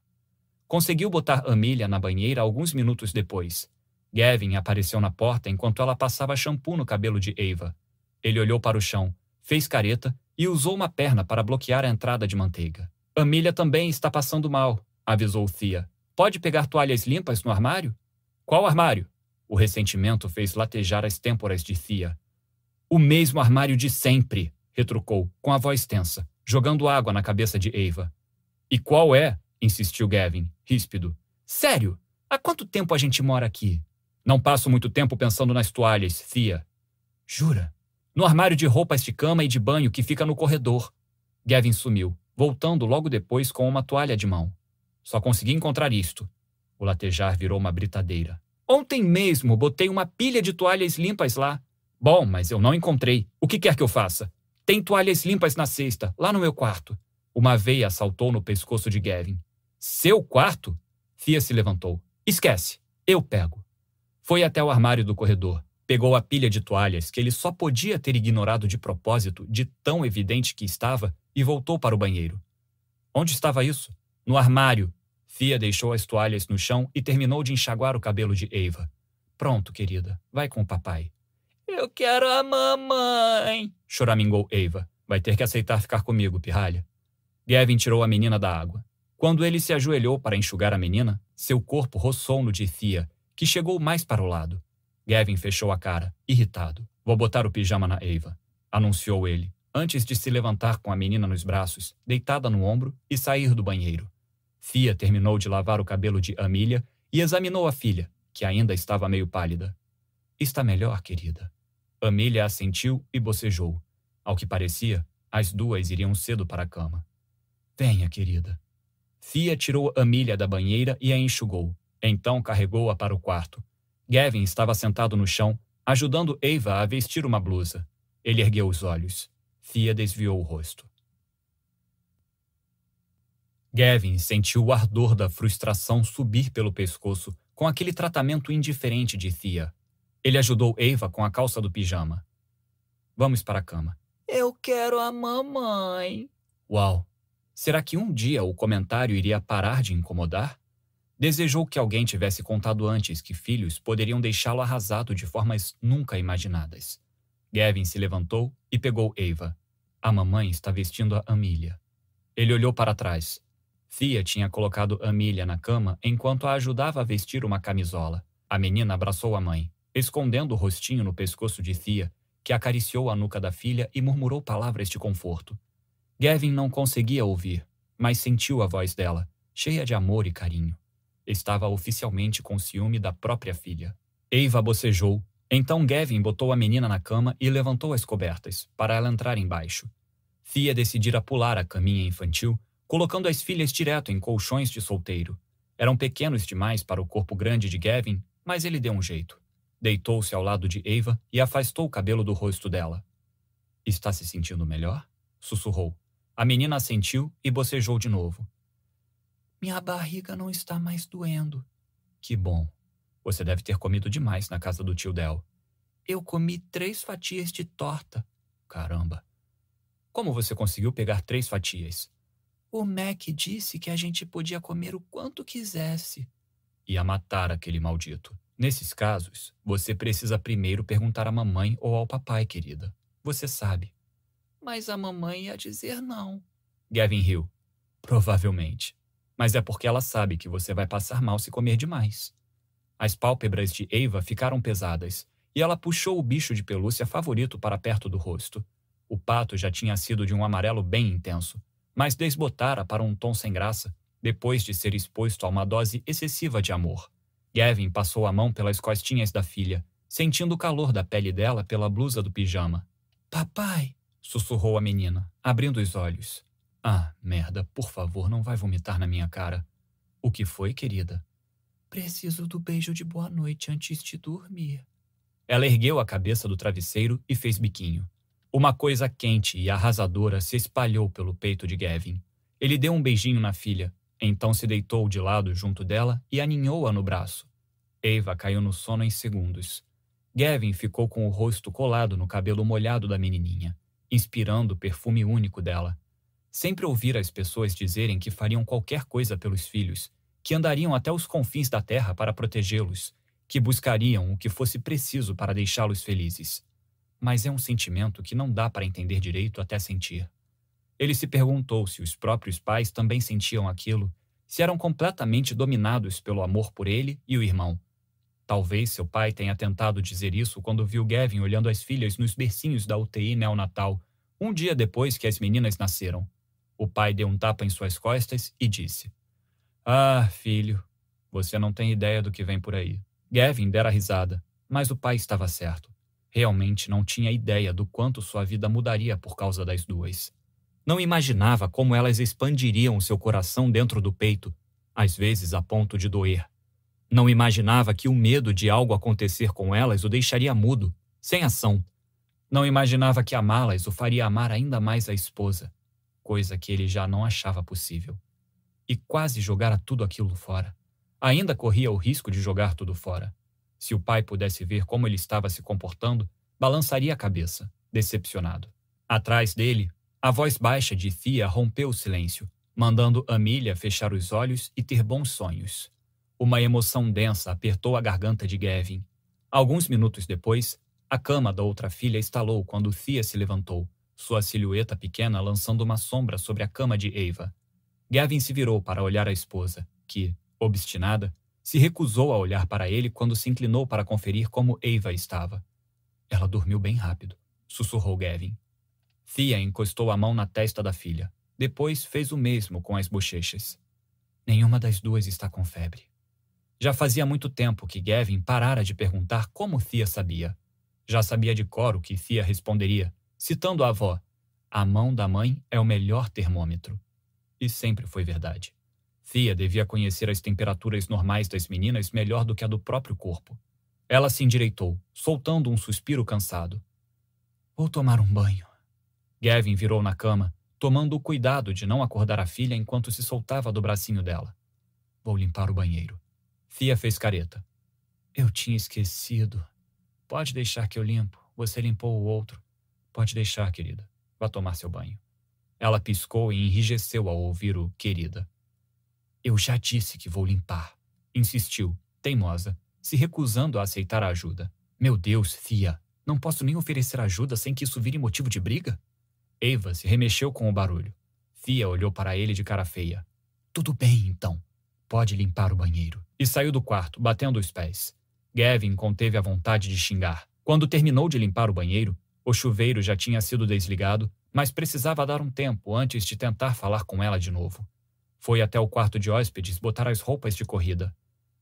Conseguiu botar Amília na banheira alguns minutos depois. Gavin apareceu na porta enquanto ela passava shampoo no cabelo de Eva. Ele olhou para o chão, fez careta e usou uma perna para bloquear a entrada de manteiga. Amília também está passando mal, avisou Thea. Pode pegar toalhas limpas no armário? Qual armário? O ressentimento fez latejar as têmporas de Thea. O mesmo armário de sempre, retrucou, com a voz tensa, jogando água na cabeça de Eva. E qual é? insistiu Gavin, ríspido. Sério? Há quanto tempo a gente mora aqui? Não passo muito tempo pensando nas toalhas, Thea. Jura? No armário de roupas de cama e de banho que fica no corredor. Gavin sumiu, voltando logo depois com uma toalha de mão. Só consegui encontrar isto. O latejar virou uma britadeira. Ontem mesmo botei uma pilha de toalhas limpas lá. Bom, mas eu não encontrei. O que quer que eu faça? Tem toalhas limpas na cesta, lá no meu quarto. Uma veia saltou no pescoço de Gavin. Seu quarto? Fia se levantou. Esquece, eu pego. Foi até o armário do corredor. Pegou a pilha de toalhas que ele só podia ter ignorado de propósito, de tão evidente que estava, e voltou para o banheiro. Onde estava isso? No armário. Fia deixou as toalhas no chão e terminou de enxaguar o cabelo de Eva. Pronto, querida. Vai com o papai. Eu quero a mamãe, choramingou Eva. Vai ter que aceitar ficar comigo, pirralha. Gavin tirou a menina da água. Quando ele se ajoelhou para enxugar a menina, seu corpo roçou no de Thea, que chegou mais para o lado. Gavin fechou a cara, irritado. Vou botar o pijama na Eva, anunciou ele, antes de se levantar com a menina nos braços, deitada no ombro, e sair do banheiro. Thea terminou de lavar o cabelo de Amelia e examinou a filha, que ainda estava meio pálida. Está melhor, querida. Amelia assentiu e bocejou. Ao que parecia, as duas iriam cedo para a cama. Venha, querida. Thea tirou Amelia da banheira e a enxugou. Então carregou-a para o quarto. Gavin estava sentado no chão, ajudando Eva a vestir uma blusa. Ele ergueu os olhos. Thea desviou o rosto. Gavin sentiu o ardor da frustração subir pelo pescoço com aquele tratamento indiferente de Thea. Ele ajudou Eva com a calça do pijama. Vamos para a cama. Eu quero a mamãe. Uau! Será que um dia o comentário iria parar de incomodar? Desejou que alguém tivesse contado antes que filhos poderiam deixá-lo arrasado de formas nunca imaginadas. Gavin se levantou e pegou Eva. A mamãe está vestindo a Amelia. Ele olhou para trás. Thea tinha colocado Amelia na cama enquanto a ajudava a vestir uma camisola. A menina abraçou a mãe, escondendo o rostinho no pescoço de Thea, que acariciou a nuca da filha e murmurou palavras de conforto. Gavin não conseguia ouvir, mas sentiu a voz dela, cheia de amor e carinho. Estava oficialmente com ciúme da própria filha. Eva bocejou. Então Gavin botou a menina na cama e levantou as cobertas, para ela entrar embaixo. Thea decidira pular a caminha infantil, colocando as filhas direto em colchões de solteiro. Eram pequenos demais para o corpo grande de Gavin, mas ele deu um jeito. Deitou-se ao lado de Eva e afastou o cabelo do rosto dela. Está se sentindo melhor? sussurrou. A menina assentiu e bocejou de novo. Minha barriga não está mais doendo. Que bom. Você deve ter comido demais na casa do tio Del. Eu comi três fatias de torta. Caramba. Como você conseguiu pegar três fatias? O Mac disse que a gente podia comer o quanto quisesse. Ia matar aquele maldito. Nesses casos, você precisa primeiro perguntar à mamãe ou ao papai, querida. Você sabe. Mas a mamãe ia dizer não. Gavin riu. Provavelmente mas é porque ela sabe que você vai passar mal se comer demais. As pálpebras de Eva ficaram pesadas e ela puxou o bicho de pelúcia favorito para perto do rosto. O pato já tinha sido de um amarelo bem intenso, mas desbotara para um tom sem graça depois de ser exposto a uma dose excessiva de amor. Gavin passou a mão pelas costinhas da filha, sentindo o calor da pele dela pela blusa do pijama. Papai! sussurrou a menina, abrindo os olhos. Ah, merda, por favor, não vai vomitar na minha cara. O que foi, querida? Preciso do beijo de boa noite antes de dormir. Ela ergueu a cabeça do travesseiro e fez biquinho. Uma coisa quente e arrasadora se espalhou pelo peito de Gavin. Ele deu um beijinho na filha, então se deitou de lado junto dela e aninhou-a no braço. Eva caiu no sono em segundos. Gavin ficou com o rosto colado no cabelo molhado da menininha, inspirando o perfume único dela. Sempre ouvira as pessoas dizerem que fariam qualquer coisa pelos filhos, que andariam até os confins da terra para protegê-los, que buscariam o que fosse preciso para deixá-los felizes. Mas é um sentimento que não dá para entender direito até sentir. Ele se perguntou se os próprios pais também sentiam aquilo, se eram completamente dominados pelo amor por ele e o irmão. Talvez seu pai tenha tentado dizer isso quando viu Gavin olhando as filhas nos bercinhos da UTI neonatal, um dia depois que as meninas nasceram. O pai deu um tapa em suas costas e disse: Ah, filho, você não tem ideia do que vem por aí. Gavin dera risada, mas o pai estava certo. Realmente não tinha ideia do quanto sua vida mudaria por causa das duas. Não imaginava como elas expandiriam seu coração dentro do peito, às vezes a ponto de doer. Não imaginava que o medo de algo acontecer com elas o deixaria mudo, sem ação. Não imaginava que amá-las o faria amar ainda mais a esposa coisa que ele já não achava possível. E quase jogara tudo aquilo fora. Ainda corria o risco de jogar tudo fora. Se o pai pudesse ver como ele estava se comportando, balançaria a cabeça, decepcionado. Atrás dele, a voz baixa de Thea rompeu o silêncio, mandando Amília fechar os olhos e ter bons sonhos. Uma emoção densa apertou a garganta de Gavin. Alguns minutos depois, A cama da outra filha estalou quando Thea se levantou, sua silhueta pequena lançando uma sombra sobre a cama de Eva. Gavin se virou para olhar a esposa, que, obstinada, se recusou a olhar para ele quando se inclinou para conferir como Eva estava. Ela dormiu bem rápido, sussurrou Gavin. Thea encostou a mão na testa da filha. Depois fez o mesmo com as bochechas. Nenhuma das duas está com febre. Já fazia muito tempo que Gavin parara de perguntar como Thea sabia. Já sabia de cor o que Thea responderia, citando a avó: A mão da mãe é o melhor termômetro. E sempre foi verdade. Thea devia conhecer as temperaturas normais das meninas melhor do que a do próprio corpo. Ela se endireitou, soltando um suspiro cansado. Vou tomar um banho. Gavin virou na cama, tomando o cuidado de não acordar a filha enquanto se soltava do bracinho dela. Vou limpar o banheiro. Thea fez careta. Eu tinha esquecido. Pode deixar que eu limpo. Você limpou o outro. Pode deixar, querida. Vá tomar seu banho. Ela piscou e enrijeceu ao ouvir o querida. Eu já disse que vou limpar. Insistiu, teimosa, se recusando a aceitar a ajuda. Meu Deus, Thea, não posso nem oferecer ajuda sem que isso vire motivo de briga? Eva se remexeu com o barulho. Thea olhou para ele de cara feia. Tudo bem, então. Pode limpar o banheiro. E saiu do quarto, batendo os pés. Gavin conteve a vontade de xingar. Quando terminou de limpar o banheiro, o chuveiro já tinha sido desligado, mas precisava dar um tempo antes de tentar falar com ela de novo. Foi até o quarto de hóspedes botar as roupas de corrida.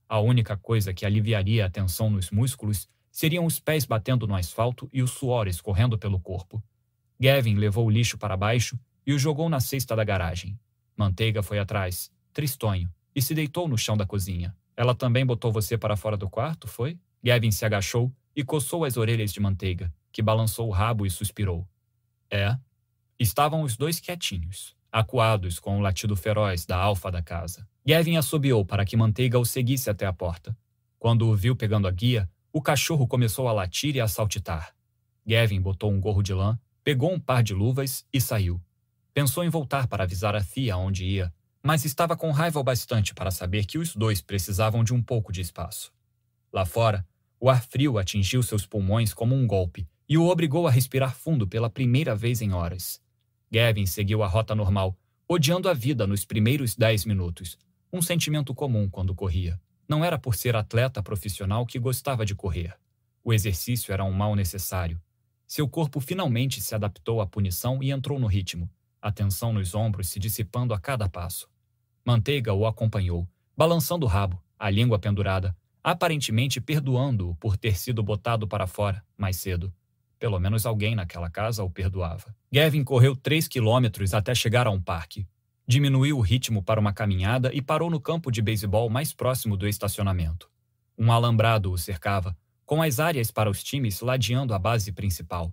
A única coisa que aliviaria a tensão nos músculos seriam os pés batendo no asfalto e o suor escorrendo pelo corpo. Gavin levou o lixo para baixo e o jogou na cesta da garagem. Manteiga foi atrás, tristonho, e se deitou no chão da cozinha. Ela também botou você para fora do quarto, foi? Gavin se agachou e coçou as orelhas de Manteiga, que balançou o rabo e suspirou. É. Estavam os dois quietinhos acuados com o latido feroz da alfa da casa. Gavin assobiou para que Manteiga o seguisse até a porta. Quando o viu pegando a guia, o cachorro começou a latir e a saltitar. Gavin botou um gorro de lã, pegou um par de luvas e saiu. Pensou em voltar para avisar a Thea onde ia, mas estava com raiva o bastante para saber que os dois precisavam de um pouco de espaço. Lá fora, o ar frio atingiu seus pulmões como um golpe e o obrigou a respirar fundo pela primeira vez em horas. Gavin seguiu a rota normal, odiando a vida nos primeiros dez minutos. Um sentimento comum quando corria. Não era por ser atleta profissional que gostava de correr. O exercício era um mal necessário. Seu corpo finalmente se adaptou à punição e entrou no ritmo, a tensão nos ombros se dissipando a cada passo. Manteiga o acompanhou, balançando o rabo, a língua pendurada, aparentemente perdoando-o por ter sido botado para fora mais cedo. Pelo menos alguém naquela casa o perdoava. Gavin correu três quilômetros até chegar a um parque. Diminuiu o ritmo para uma caminhada e parou no campo de beisebol mais próximo do estacionamento. Um alambrado o cercava, com as áreas para os times ladeando a base principal.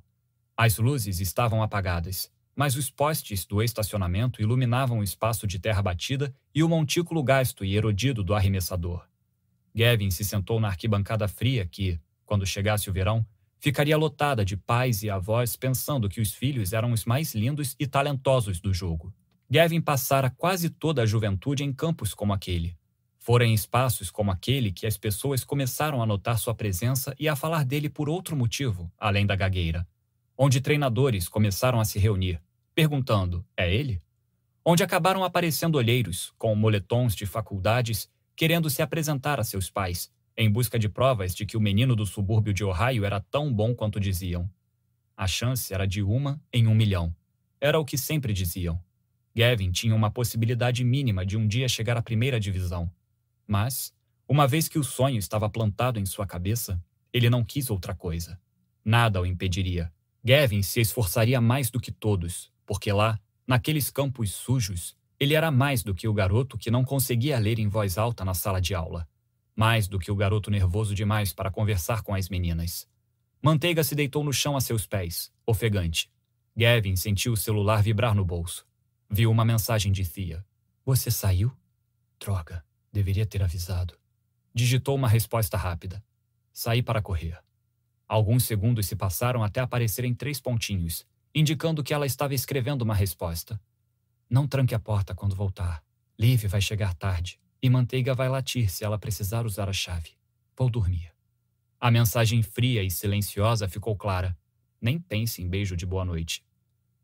As luzes estavam apagadas, mas os postes do estacionamento iluminavam o espaço de terra batida e o montículo gasto e erodido do arremessador. Gavin se sentou na arquibancada fria que, quando chegasse o verão, ficaria lotada de pais e avós pensando que os filhos eram os mais lindos e talentosos do jogo. Gavin passara quase toda a juventude em campos como aquele. Fora em espaços como aquele que as pessoas começaram a notar sua presença e a falar dele por outro motivo, além da gagueira. Onde treinadores começaram a se reunir, perguntando: é ele? Onde acabaram aparecendo olheiros, com moletons de faculdades, querendo se apresentar a seus pais, em busca de provas de que o menino do subúrbio de Ohio era tão bom quanto diziam. A chance era de uma em um milhão. Era o que sempre diziam. Gavin tinha uma possibilidade mínima de um dia chegar à primeira divisão. Mas, uma vez que o sonho estava plantado em sua cabeça, ele não quis outra coisa. Nada o impediria. Gavin se esforçaria mais do que todos, porque lá, naqueles campos sujos, ele era mais do que o garoto que não conseguia ler em voz alta na sala de aula mais do que o garoto nervoso demais para conversar com as meninas. Manteiga se deitou no chão a seus pés, ofegante. Gavin sentiu o celular vibrar no bolso. Viu uma mensagem de Thea. Você saiu? Droga, deveria ter avisado. Digitou uma resposta rápida. Saí para correr. Alguns segundos se passaram até aparecerem três pontinhos, indicando que ela estava escrevendo uma resposta. Não tranque a porta quando voltar. Liv vai chegar tarde. E Manteiga vai latir se ela precisar usar a chave. Vou dormir. A mensagem fria e silenciosa ficou clara. Nem pense em beijo de boa noite.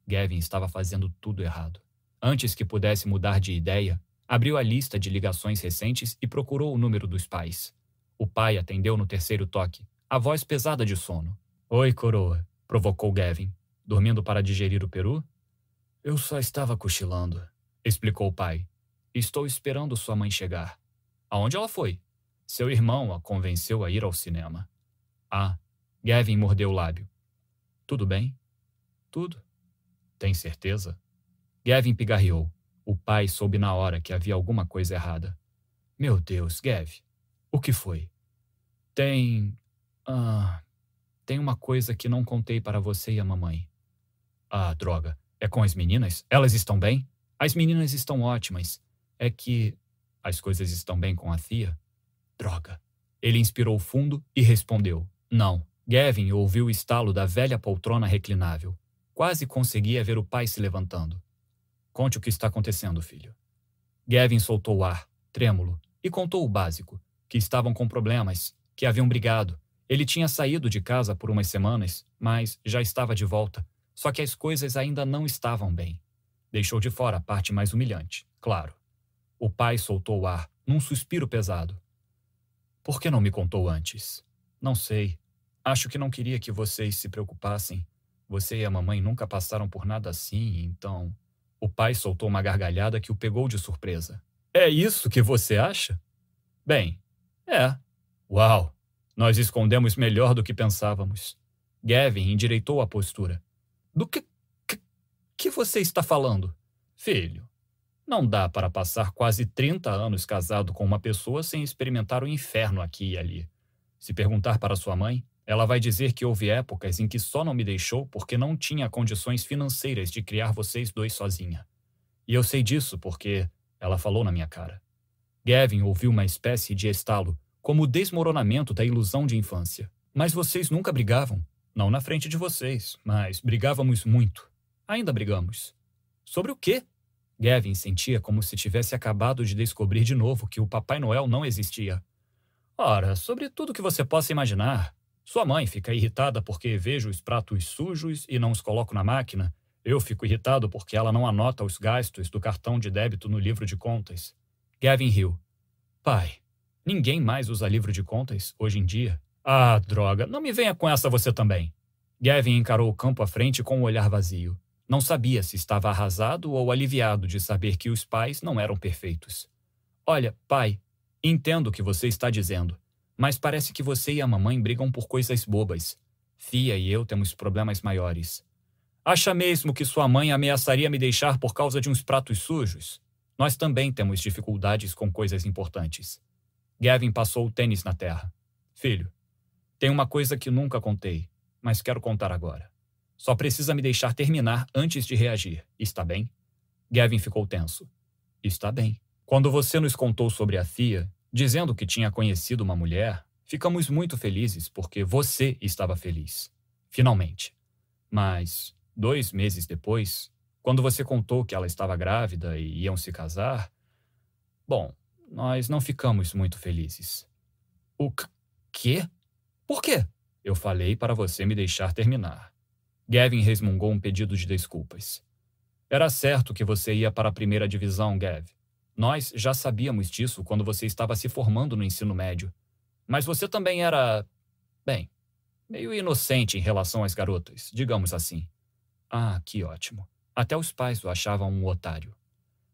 Gavin estava fazendo tudo errado. Antes que pudesse mudar de ideia, abriu a lista de ligações recentes e procurou o número dos pais. O pai atendeu no terceiro toque, a voz pesada de sono. Oi, coroa, provocou Gavin. Dormindo para digerir o peru? Eu só estava cochilando, explicou o pai. Estou esperando sua mãe chegar. Aonde ela foi? Seu irmão a convenceu a ir ao cinema. Ah, Gavin mordeu o lábio. Tudo bem? Tudo. Tem certeza? Gavin pigarreou. O pai soube na hora que havia alguma coisa errada. Meu Deus, Gav, o que foi? Tem. Ah. Tem uma coisa que não contei para você e a mamãe. Ah, droga. É com as meninas? Elas estão bem? As meninas estão ótimas. É que. As coisas estão bem com a Thea? Droga. Ele inspirou fundo e respondeu: Não. Gavin ouviu o estalo da velha poltrona reclinável. Quase conseguia ver o pai se levantando. Conte o que está acontecendo, filho. Gavin soltou o ar, trêmulo, e contou o básico: que estavam com problemas, que haviam brigado. Ele tinha saído de casa por umas semanas, mas já estava de volta. Só que as coisas ainda não estavam bem. Deixou de fora a parte mais humilhante, claro. O pai soltou o ar, num suspiro pesado. Por que não me contou antes? Não sei. Acho que não queria que vocês se preocupassem. Você e a mamãe nunca passaram por nada assim, então. O pai soltou uma gargalhada que o pegou de surpresa. É isso que você acha? Bem, é. Uau! Nós escondemos melhor do que pensávamos. Gavin endireitou a postura. Do que, que, que você está falando? Filho, não dá para passar quase 30 anos casado com uma pessoa sem experimentar o inferno aqui e ali. Se perguntar para sua mãe, ela vai dizer que houve épocas em que só não me deixou porque não tinha condições financeiras de criar vocês dois sozinha. E eu sei disso porque ela falou na minha cara. Gavin ouviu uma espécie de estalo, como o desmoronamento da ilusão de infância. Mas vocês nunca brigavam. Não na frente de vocês, mas brigávamos muito. Ainda brigamos. Sobre o quê? Gavin sentia como se tivesse acabado de descobrir de novo que o Papai Noel não existia. Ora, sobre tudo que você possa imaginar. Sua mãe fica irritada porque vejo os pratos sujos e não os coloco na máquina. Eu fico irritado porque ela não anota os gastos do cartão de débito no livro de contas. Gavin riu. Pai, ninguém mais usa livro de contas hoje em dia. Ah, droga, não me venha com essa você também. Gavin encarou o campo à frente com um olhar vazio. Não sabia se estava arrasado ou aliviado de saber que os pais não eram perfeitos. Olha, pai, entendo o que você está dizendo. Mas parece que você e a mamãe brigam por coisas bobas. Fia e eu temos problemas maiores. Acha mesmo que sua mãe ameaçaria me deixar por causa de uns pratos sujos? Nós também temos dificuldades com coisas importantes. Gavin passou o tênis na terra. Filho, tem uma coisa que nunca contei, mas quero contar agora. Só precisa me deixar terminar antes de reagir, está bem? Gavin ficou tenso. Está bem. Quando você nos contou sobre a Fia, Dizendo que tinha conhecido uma mulher, ficamos muito felizes porque você estava feliz. Finalmente. Mas, dois meses depois, quando você contou que ela estava grávida e iam se casar, bom, nós não ficamos muito felizes. O quê? Por quê? Eu falei para você me deixar terminar. Gavin resmungou um pedido de desculpas. Era certo que você ia para a primeira divisão, Gav. Nós já sabíamos disso quando você estava se formando no ensino médio. Mas você também era. bem, meio inocente em relação às garotas, digamos assim. Ah, que ótimo. Até os pais o achavam um otário.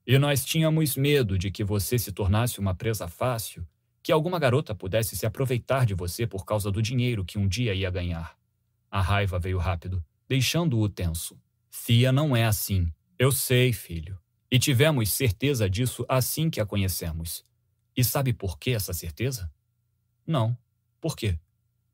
E nós tínhamos medo de que você se tornasse uma presa fácil, que alguma garota pudesse se aproveitar de você por causa do dinheiro que um dia ia ganhar. A raiva veio rápido, deixando-o tenso. Fia não é assim. Eu sei, filho. E tivemos certeza disso assim que a conhecemos. E sabe por que essa certeza? Não. Por quê?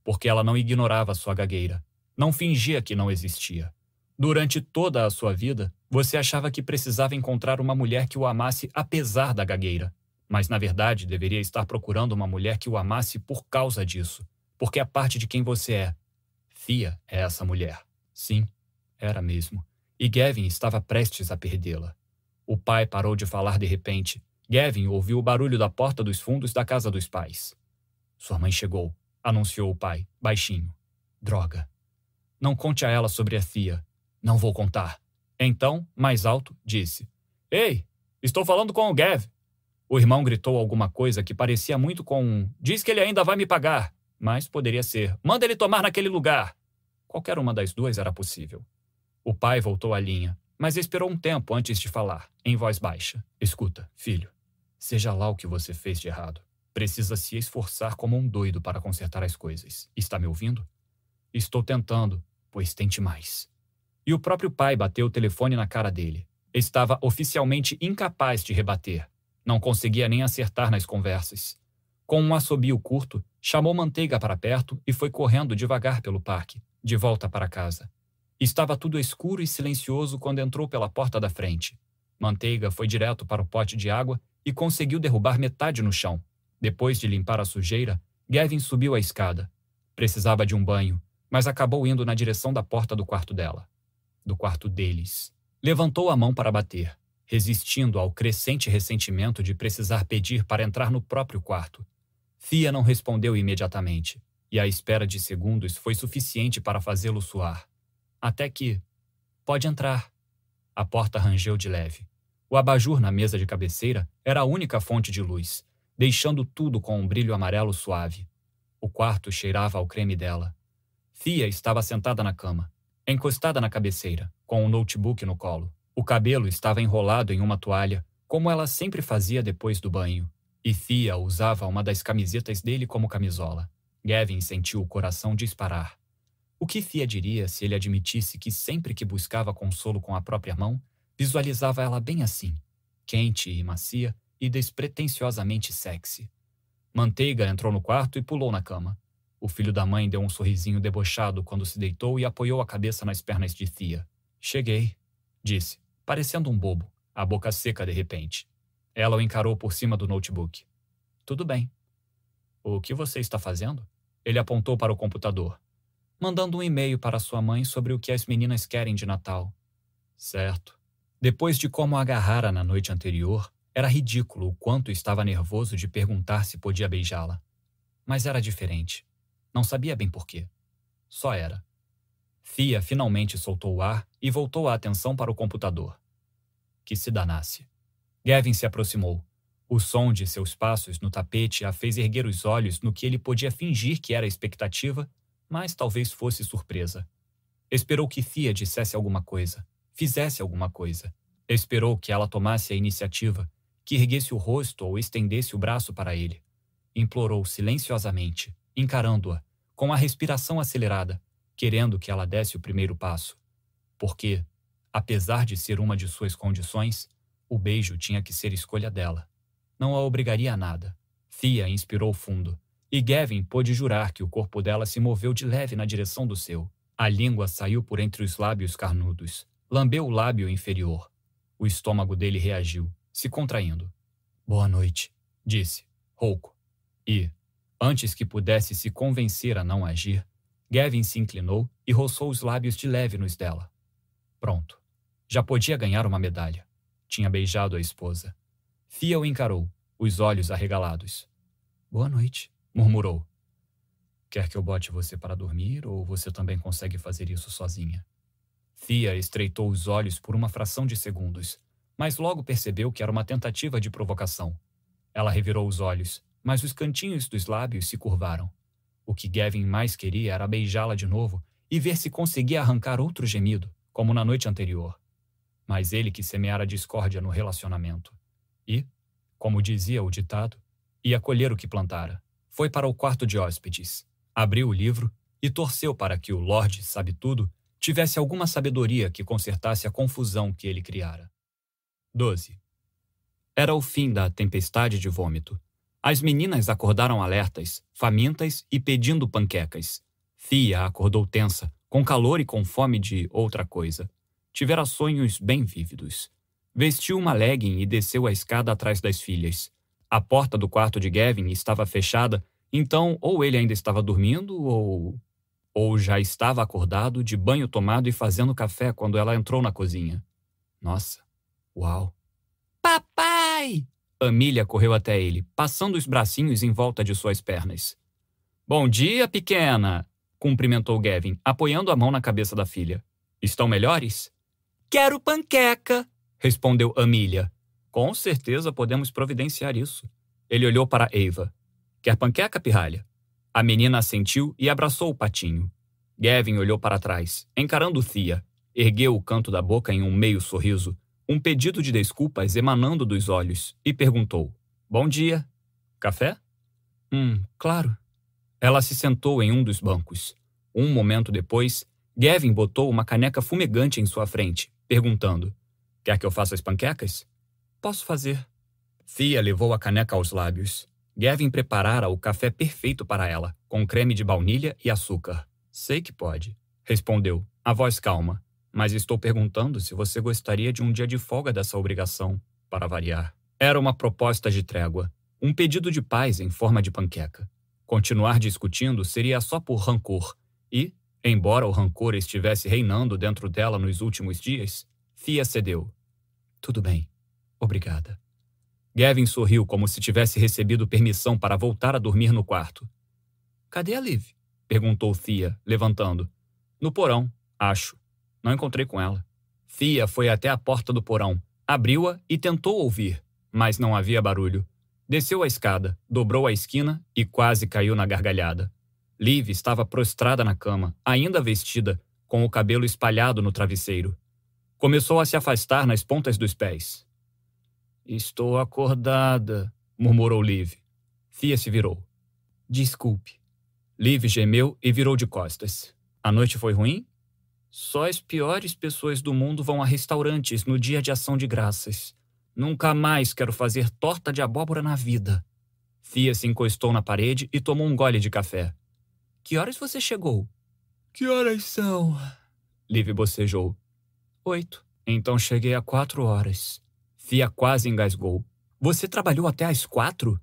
Porque ela não ignorava sua gagueira, não fingia que não existia. Durante toda a sua vida, você achava que precisava encontrar uma mulher que o amasse apesar da gagueira. Mas, na verdade, deveria estar procurando uma mulher que o amasse por causa disso, porque é parte de quem você é. Fia é essa mulher. Sim, era mesmo. E Gavin estava prestes a perdê-la. O pai parou de falar de repente. Gavin ouviu o barulho da porta dos fundos da casa dos pais. Sua mãe chegou, anunciou o pai, baixinho. Droga. Não conte a ela sobre a Fia. Não vou contar. Então, mais alto, disse: Ei, estou falando com o Gav. O irmão gritou alguma coisa que parecia muito com um Diz que ele ainda vai me pagar. Mas poderia ser: Manda ele tomar naquele lugar. Qualquer uma das duas era possível. O pai voltou à linha, mas esperou um tempo antes de falar, em voz baixa: Escuta, filho. Seja lá o que você fez de errado. Precisa se esforçar como um doido para consertar as coisas. Está me ouvindo? Estou tentando, pois tente mais. E o próprio pai bateu o telefone na cara dele. Estava oficialmente incapaz de rebater. Não conseguia nem acertar nas conversas. Com um assobio curto, chamou Manteiga para perto e foi correndo devagar pelo parque, de volta para casa. Estava tudo escuro e silencioso quando entrou pela porta da frente. Manteiga foi direto para o pote de água e conseguiu derrubar metade no chão. Depois de limpar a sujeira, Gavin subiu a escada. Precisava de um banho, mas acabou indo na direção da porta do quarto dela do quarto deles. Levantou a mão para bater, resistindo ao crescente ressentimento de precisar pedir para entrar no próprio quarto. Fia não respondeu imediatamente, e a espera de segundos foi suficiente para fazê-lo suar. Até que. Pode entrar. A porta rangeu de leve. O abajur na mesa de cabeceira era a única fonte de luz, deixando tudo com um brilho amarelo suave. O quarto cheirava ao creme dela. Fia estava sentada na cama, encostada na cabeceira, com o um notebook no colo. O cabelo estava enrolado em uma toalha, como ela sempre fazia depois do banho, e Thea usava uma das camisetas dele como camisola. Gavin sentiu o coração disparar. O que Thea diria se ele admitisse que sempre que buscava consolo com a própria mão, visualizava ela bem assim, quente e macia e despretensiosamente sexy. Manteiga entrou no quarto e pulou na cama. O filho da mãe deu um sorrisinho debochado quando se deitou e apoiou a cabeça nas pernas de Thea. Cheguei, disse, parecendo um bobo, a boca seca de repente. Ela o encarou por cima do notebook. Tudo bem. O que você está fazendo? Ele apontou para o computador. Mandando um e-mail para sua mãe sobre o que as meninas querem de Natal. Certo. Depois de como agarrara na noite anterior, era ridículo o quanto estava nervoso de perguntar se podia beijá-la. Mas era diferente. Não sabia bem porquê. Só era. Fia finalmente soltou o ar e voltou a atenção para o computador. Que se danasse. Gavin se aproximou. O som de seus passos no tapete a fez erguer os olhos no que ele podia fingir que era expectativa, mas talvez fosse surpresa. Esperou que Fia dissesse alguma coisa, fizesse alguma coisa. Esperou que ela tomasse a iniciativa, que erguesse o rosto ou estendesse o braço para ele. Implorou silenciosamente, encarando-a, com a respiração acelerada, querendo que ela desse o primeiro passo. Porque, apesar de ser uma de suas condições, o beijo tinha que ser escolha dela. Não a obrigaria a nada. Fia inspirou fundo, e Gavin pôde jurar que o corpo dela se moveu de leve na direção do seu. A língua saiu por entre os lábios carnudos, lambeu o lábio inferior. O estômago dele reagiu, se contraindo. Boa noite, disse, rouco. E, Antes que pudesse se convencer a não agir, Gavin se inclinou e roçou os lábios de leve nos dela. Pronto. Já podia ganhar uma medalha. Tinha beijado a esposa. Fia o encarou, os olhos arregalados. Boa noite, murmurou. Quer que eu bote você para dormir ou você também consegue fazer isso sozinha? Fia estreitou os olhos por uma fração de segundos, mas logo percebeu que era uma tentativa de provocação. Ela revirou os olhos, mas os cantinhos dos lábios se curvaram. O que Gavin mais queria era beijá-la de novo e ver se conseguia arrancar outro gemido, como na noite anterior. Mas ele que semeara discórdia no relacionamento. E, como dizia o ditado, ia colher o que plantara. Foi para o quarto de hóspedes, abriu o livro e torceu para que o Lorde Sabe-Tudo tivesse alguma sabedoria que consertasse a confusão que ele criara. 12. Era o fim da tempestade de vômito. As meninas acordaram alertas, famintas e pedindo panquecas. Fia acordou tensa, com calor e com fome de outra coisa. Tivera sonhos bem vívidos. Vestiu uma legging e desceu a escada atrás das filhas. A porta do quarto de Gavin estava fechada, então ou ele ainda estava dormindo ou. ou já estava acordado, de banho tomado e fazendo café quando ela entrou na cozinha. Nossa, uau! Papai! Amília correu até ele, passando os bracinhos em volta de suas pernas. Bom dia, pequena! cumprimentou Gavin, apoiando a mão na cabeça da filha. Estão melhores? Quero panqueca! respondeu Amília. Com certeza podemos providenciar isso. Ele olhou para Eva. Quer panqueca, pirralha? A menina assentiu e abraçou o patinho. Gavin olhou para trás, encarando Thea. Ergueu o canto da boca em um meio sorriso, um pedido de desculpas emanando dos olhos, e perguntou: Bom dia. Café? Hum, claro. Ela se sentou em um dos bancos. Um momento depois, Gavin botou uma caneca fumegante em sua frente, perguntando: Quer que eu faça as panquecas? Posso fazer. Thea levou a caneca aos lábios. Gavin preparara o café perfeito para ela, com creme de baunilha e açúcar. Sei que pode, respondeu, a voz calma. Mas estou perguntando se você gostaria de um dia de folga dessa obrigação, para variar. Era uma proposta de trégua, um pedido de paz em forma de panqueca. Continuar discutindo seria só por rancor, e, embora o rancor estivesse reinando dentro dela nos últimos dias, Fia cedeu. Tudo bem, obrigada. Gavin sorriu como se tivesse recebido permissão para voltar a dormir no quarto. Cadê a Liv? perguntou Thea, levantando. No porão, acho. Não encontrei com ela. Thea foi até a porta do porão, abriu-a e tentou ouvir, mas não havia barulho. Desceu a escada, dobrou a esquina e quase caiu na gargalhada. Liv estava prostrada na cama, ainda vestida, com o cabelo espalhado no travesseiro. Começou a se afastar nas pontas dos pés. Estou acordada, murmurou Liv. Fia se virou. Desculpe. Liv gemeu e virou de costas. A noite foi ruim? Só as piores pessoas do mundo vão a restaurantes no dia de ação de graças. Nunca mais quero fazer torta de abóbora na vida. Fia se encostou na parede e tomou um gole de café. Que horas você chegou? Que horas são? Liv bocejou. Oito. Então cheguei a quatro horas. Fia quase engasgou. Você trabalhou até às quatro?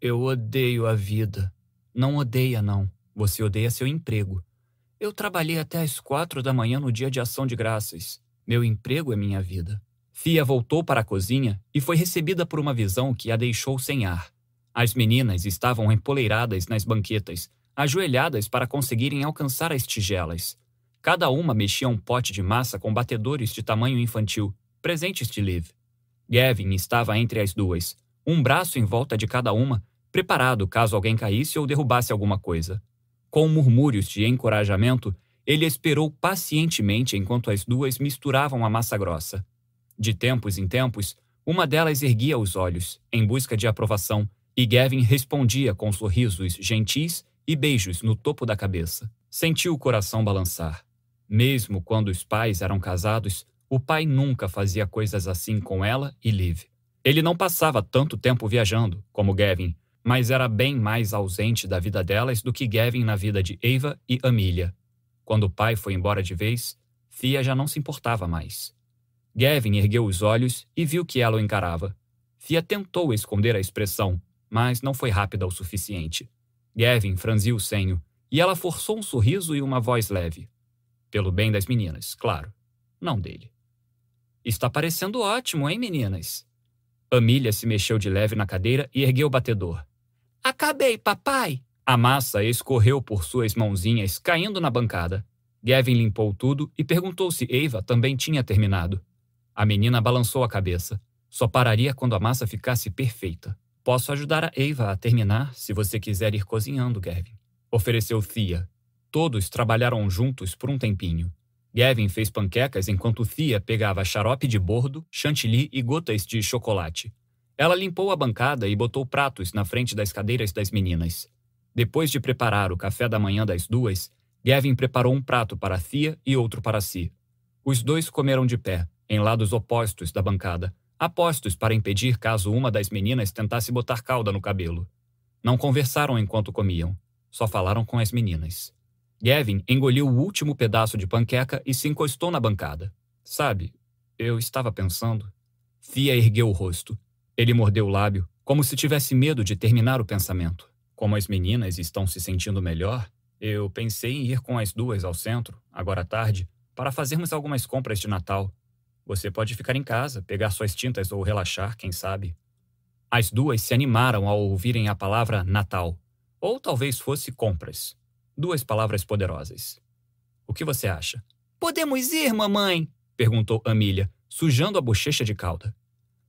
Eu odeio a vida. Não odeia, não. Você odeia seu emprego. Eu trabalhei até às quatro da manhã no dia de ação de graças. Meu emprego é minha vida. Fia voltou para a cozinha e foi recebida por uma visão que a deixou sem ar. As meninas estavam empoleiradas nas banquetas, ajoelhadas para conseguirem alcançar as tigelas. Cada uma mexia um pote de massa com batedores de tamanho infantil, presentes de Liv. Gavin estava entre as duas, um braço em volta de cada uma, preparado caso alguém caísse ou derrubasse alguma coisa. Com murmúrios de encorajamento, ele esperou pacientemente enquanto as duas misturavam a massa grossa. De tempos em tempos, uma delas erguia os olhos, em busca de aprovação, e Gavin respondia com sorrisos gentis e beijos no topo da cabeça. Sentiu o coração balançar. Mesmo quando os pais eram casados, o pai nunca fazia coisas assim com ela e Liv. Ele não passava tanto tempo viajando, como Gavin, mas era bem mais ausente da vida delas do que Gavin na vida de Eva e Amelia. Quando o pai foi embora de vez, Fia já não se importava mais. Gavin ergueu os olhos e viu que ela o encarava. Fia tentou esconder a expressão, mas não foi rápida o suficiente. Gavin franziu o senho, e ela forçou um sorriso e uma voz leve. Pelo bem das meninas, claro, não dele. Está parecendo ótimo, hein, meninas? Amília se mexeu de leve na cadeira e ergueu o batedor. Acabei, papai! A massa escorreu por suas mãozinhas, caindo na bancada. Gavin limpou tudo e perguntou se Eva também tinha terminado. A menina balançou a cabeça. Só pararia quando a massa ficasse perfeita. Posso ajudar a Eva a terminar se você quiser ir cozinhando, Gavin. Ofereceu Thea. Todos trabalharam juntos por um tempinho. Gavin fez panquecas enquanto Thea pegava xarope de bordo, chantilly e gotas de chocolate. Ela limpou a bancada e botou pratos na frente das cadeiras das meninas. Depois de preparar o café da manhã das duas, Gavin preparou um prato para Thea e outro para si. Os dois comeram de pé, em lados opostos da bancada, apostos para impedir caso uma das meninas tentasse botar cauda no cabelo. Não conversaram enquanto comiam, só falaram com as meninas. Gavin engoliu o último pedaço de panqueca e se encostou na bancada. Sabe, eu estava pensando. Fia ergueu o rosto. Ele mordeu o lábio, como se tivesse medo de terminar o pensamento. Como as meninas estão se sentindo melhor, eu pensei em ir com as duas ao centro, agora à tarde, para fazermos algumas compras de Natal. Você pode ficar em casa, pegar suas tintas ou relaxar, quem sabe. As duas se animaram ao ouvirem a palavra Natal. Ou talvez fosse compras. Duas palavras poderosas. O que você acha? Podemos ir, mamãe? perguntou Amília, sujando a bochecha de calda.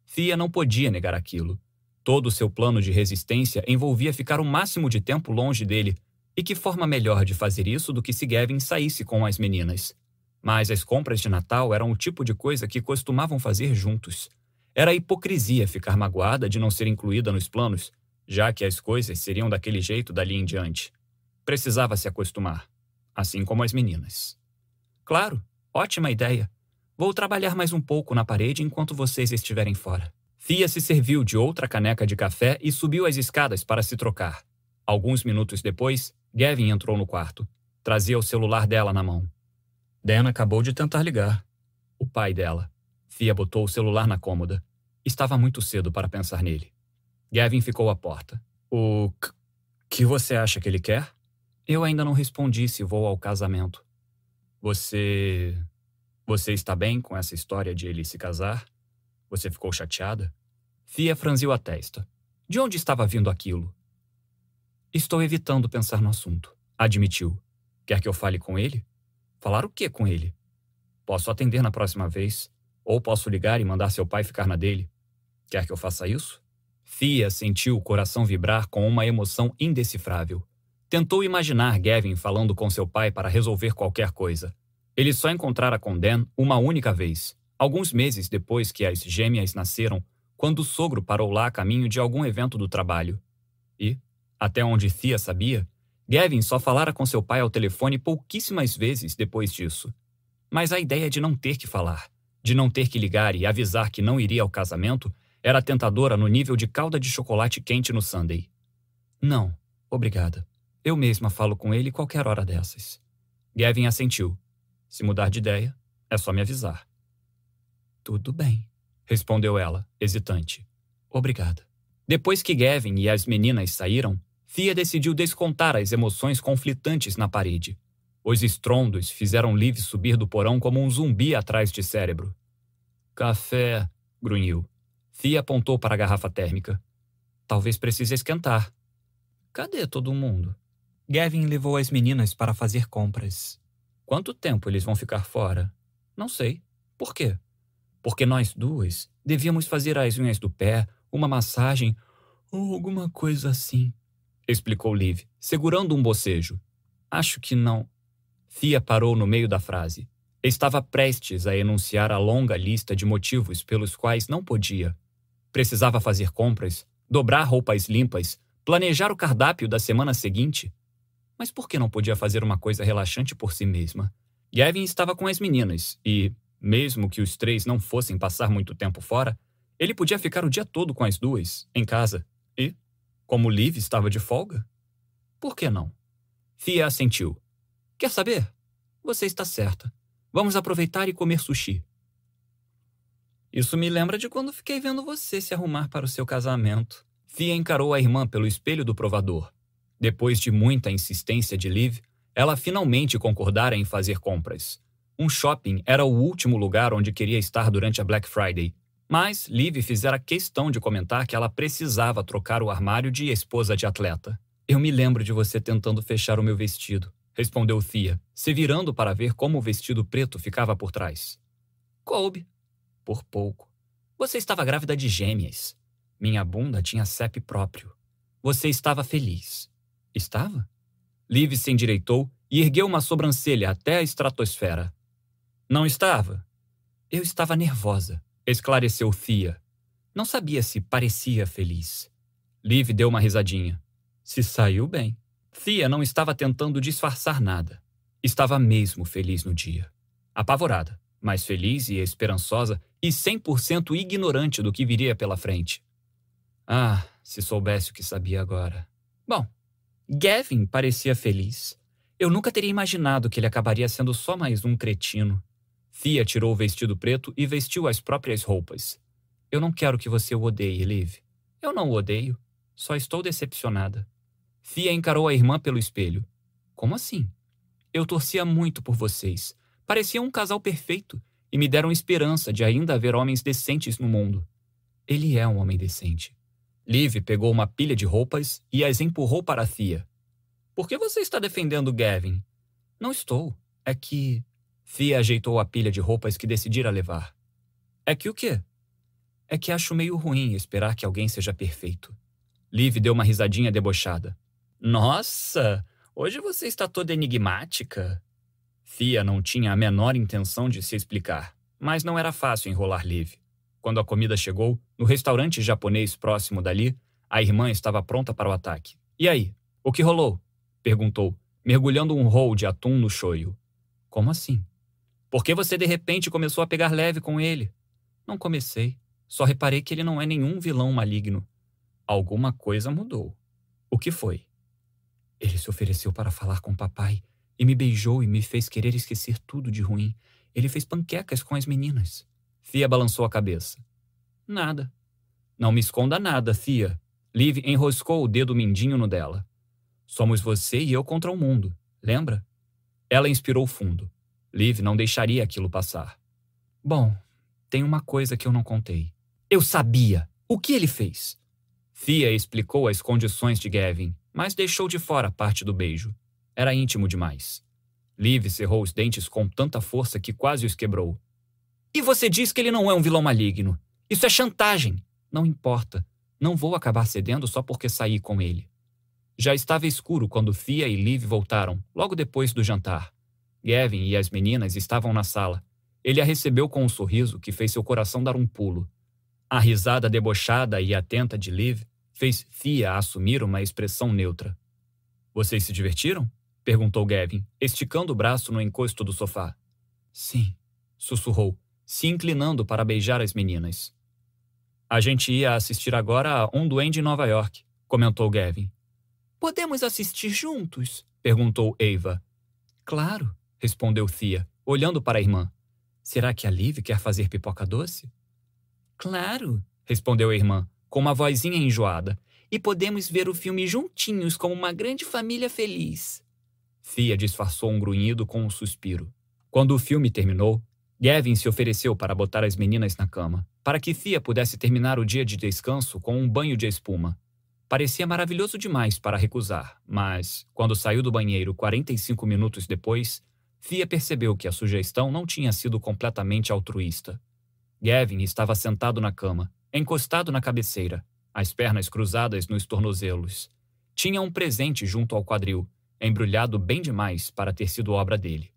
Fia não podia negar aquilo. Todo o seu plano de resistência envolvia ficar o máximo de tempo longe dele, e que forma melhor de fazer isso do que se Gavin saísse com as meninas. Mas as compras de Natal eram o tipo de coisa que costumavam fazer juntos. Era hipocrisia ficar magoada de não ser incluída nos planos, já que as coisas seriam daquele jeito dali em diante. Precisava se acostumar, assim como as meninas. Claro, ótima ideia. Vou trabalhar mais um pouco na parede enquanto vocês estiverem fora. Fia se serviu de outra caneca de café e subiu as escadas para se trocar. Alguns minutos depois, Gavin entrou no quarto. Trazia o celular dela na mão. Dan acabou de tentar ligar. O pai dela. Fia botou o celular na cômoda. Estava muito cedo para pensar nele. Gavin ficou à porta. O que você acha que ele quer? Eu ainda não respondi se vou ao casamento. Você. Você está bem com essa história de ele se casar? Você ficou chateada? Fia franziu a testa. De onde estava vindo aquilo? Estou evitando pensar no assunto, admitiu. Quer que eu fale com ele? Falar o que com ele? Posso atender na próxima vez, ou posso ligar e mandar seu pai ficar na dele. Quer que eu faça isso? Fia sentiu o coração vibrar com uma emoção indecifrável. Tentou imaginar Gavin falando com seu pai para resolver qualquer coisa. Ele só encontrara com Dan uma única vez, alguns meses depois que as gêmeas nasceram, quando o sogro parou lá a caminho de algum evento do trabalho. E, até onde Thea sabia, Gavin só falara com seu pai ao telefone pouquíssimas vezes depois disso. Mas a ideia de não ter que falar, de não ter que ligar e avisar que não iria ao casamento, era tentadora no nível de calda de chocolate quente no Sunday. Não, obrigada. Eu mesma falo com ele qualquer hora dessas. Gavin assentiu. Se mudar de ideia, é só me avisar. Tudo bem, respondeu ela, hesitante. Obrigada. Depois que Gavin e as meninas saíram, Fia decidiu descontar as emoções conflitantes na parede. Os estrondos fizeram Liv subir do porão como um zumbi atrás de cérebro. Café, grunhiu. Fia apontou para a garrafa térmica. Talvez precise esquentar. Cadê todo mundo? Gavin levou as meninas para fazer compras. Quanto tempo eles vão ficar fora? Não sei. Por quê? Porque nós duas devíamos fazer as unhas do pé, uma massagem ou alguma coisa assim, explicou Liv, segurando um bocejo. Acho que não. Fia parou no meio da frase. Estava prestes a enunciar a longa lista de motivos pelos quais não podia. Precisava fazer compras, dobrar roupas limpas, planejar o cardápio da semana seguinte. Mas por que não podia fazer uma coisa relaxante por si mesma? Gavin estava com as meninas e, mesmo que os três não fossem passar muito tempo fora, ele podia ficar o dia todo com as duas, em casa. E, como Liv estava de folga, por que não? Fia assentiu. Quer saber? Você está certa. Vamos aproveitar e comer sushi. Isso me lembra de quando fiquei vendo você se arrumar para o seu casamento. Fia encarou a irmã pelo espelho do provador. Depois de muita insistência de Liv, ela finalmente concordara em fazer compras. Um shopping era o último lugar onde queria estar durante a Black Friday. Mas Liv fizera questão de comentar que ela precisava trocar o armário de esposa de atleta. Eu me lembro de você tentando fechar o meu vestido, respondeu Thea, se virando para ver como o vestido preto ficava por trás. Coube, por pouco. Você estava grávida de gêmeas. Minha bunda tinha CEP próprio. Você estava feliz. Estava? Liv se endireitou e ergueu uma sobrancelha até a estratosfera. Não estava? Eu estava nervosa, esclareceu Thea. Não sabia se parecia feliz. Liv deu uma risadinha. Se saiu bem. Thea não estava tentando disfarçar nada. Estava mesmo feliz no dia. Apavorada, mas feliz e esperançosa e 100% ignorante do que viria pela frente. Ah, se soubesse o que sabia agora. Bom, Gavin parecia feliz. Eu nunca teria imaginado que ele acabaria sendo só mais um cretino. Fia tirou o vestido preto e vestiu as próprias roupas. Eu não quero que você o odeie, Liv. Eu não o odeio. Só estou decepcionada. Fia encarou a irmã pelo espelho. Como assim? Eu torcia muito por vocês. Parecia um casal perfeito e me deram esperança de ainda haver homens decentes no mundo. Ele é um homem decente. Liv pegou uma pilha de roupas e as empurrou para a Thea. Por que você está defendendo Gavin? Não estou. É que. Thea ajeitou a pilha de roupas que decidira levar. É que o quê? É que acho meio ruim esperar que alguém seja perfeito. Liv deu uma risadinha debochada. Nossa, hoje você está toda enigmática. Thea não tinha a menor intenção de se explicar, mas não era fácil enrolar Liv. Quando a comida chegou, no restaurante japonês próximo dali, a irmã estava pronta para o ataque. E aí? O que rolou? perguntou, mergulhando um rol de atum no shoyu. Como assim? Por que você de repente começou a pegar leve com ele? Não comecei. Só reparei que ele não é nenhum vilão maligno. Alguma coisa mudou. O que foi? Ele se ofereceu para falar com papai e me beijou e me fez querer esquecer tudo de ruim. Ele fez panquecas com as meninas. Fia balançou a cabeça. Nada. Não me esconda nada, Fia. Liv enroscou o dedo mindinho no dela. Somos você e eu contra o mundo, lembra? Ela inspirou fundo. Liv não deixaria aquilo passar. Bom, tem uma coisa que eu não contei. Eu sabia! O que ele fez? Fia explicou as condições de Gavin, mas deixou de fora parte do beijo. Era íntimo demais. Liv cerrou os dentes com tanta força que quase os quebrou. E você diz que ele não é um vilão maligno. Isso é chantagem. Não importa. Não vou acabar cedendo só porque saí com ele. Já estava escuro quando Fia e Liv voltaram, logo depois do jantar. Gavin e as meninas estavam na sala. Ele a recebeu com um sorriso que fez seu coração dar um pulo. A risada debochada e atenta de Liv fez Fia assumir uma expressão neutra. Vocês se divertiram? perguntou Gavin, esticando o braço no encosto do sofá. Sim, sussurrou, se inclinando para beijar as meninas. A gente ia assistir agora a Um Duende em Nova York, comentou Gavin. Podemos assistir juntos? perguntou Eva. Claro, respondeu Thea, olhando para a irmã. Será que a Liv quer fazer pipoca doce? Claro, respondeu a irmã, com uma vozinha enjoada. E podemos ver o filme juntinhos como uma grande família feliz. Fia disfarçou um grunhido com um suspiro. Quando o filme terminou, Gavin se ofereceu para botar as meninas na cama, para que Fia pudesse terminar o dia de descanso com um banho de espuma. Parecia maravilhoso demais para recusar, mas, quando saiu do banheiro 45 minutos depois, Fia percebeu que a sugestão não tinha sido completamente altruísta. Gavin estava sentado na cama, encostado na cabeceira, as pernas cruzadas nos tornozelos. Tinha um presente junto ao quadril, embrulhado bem demais para ter sido obra dele.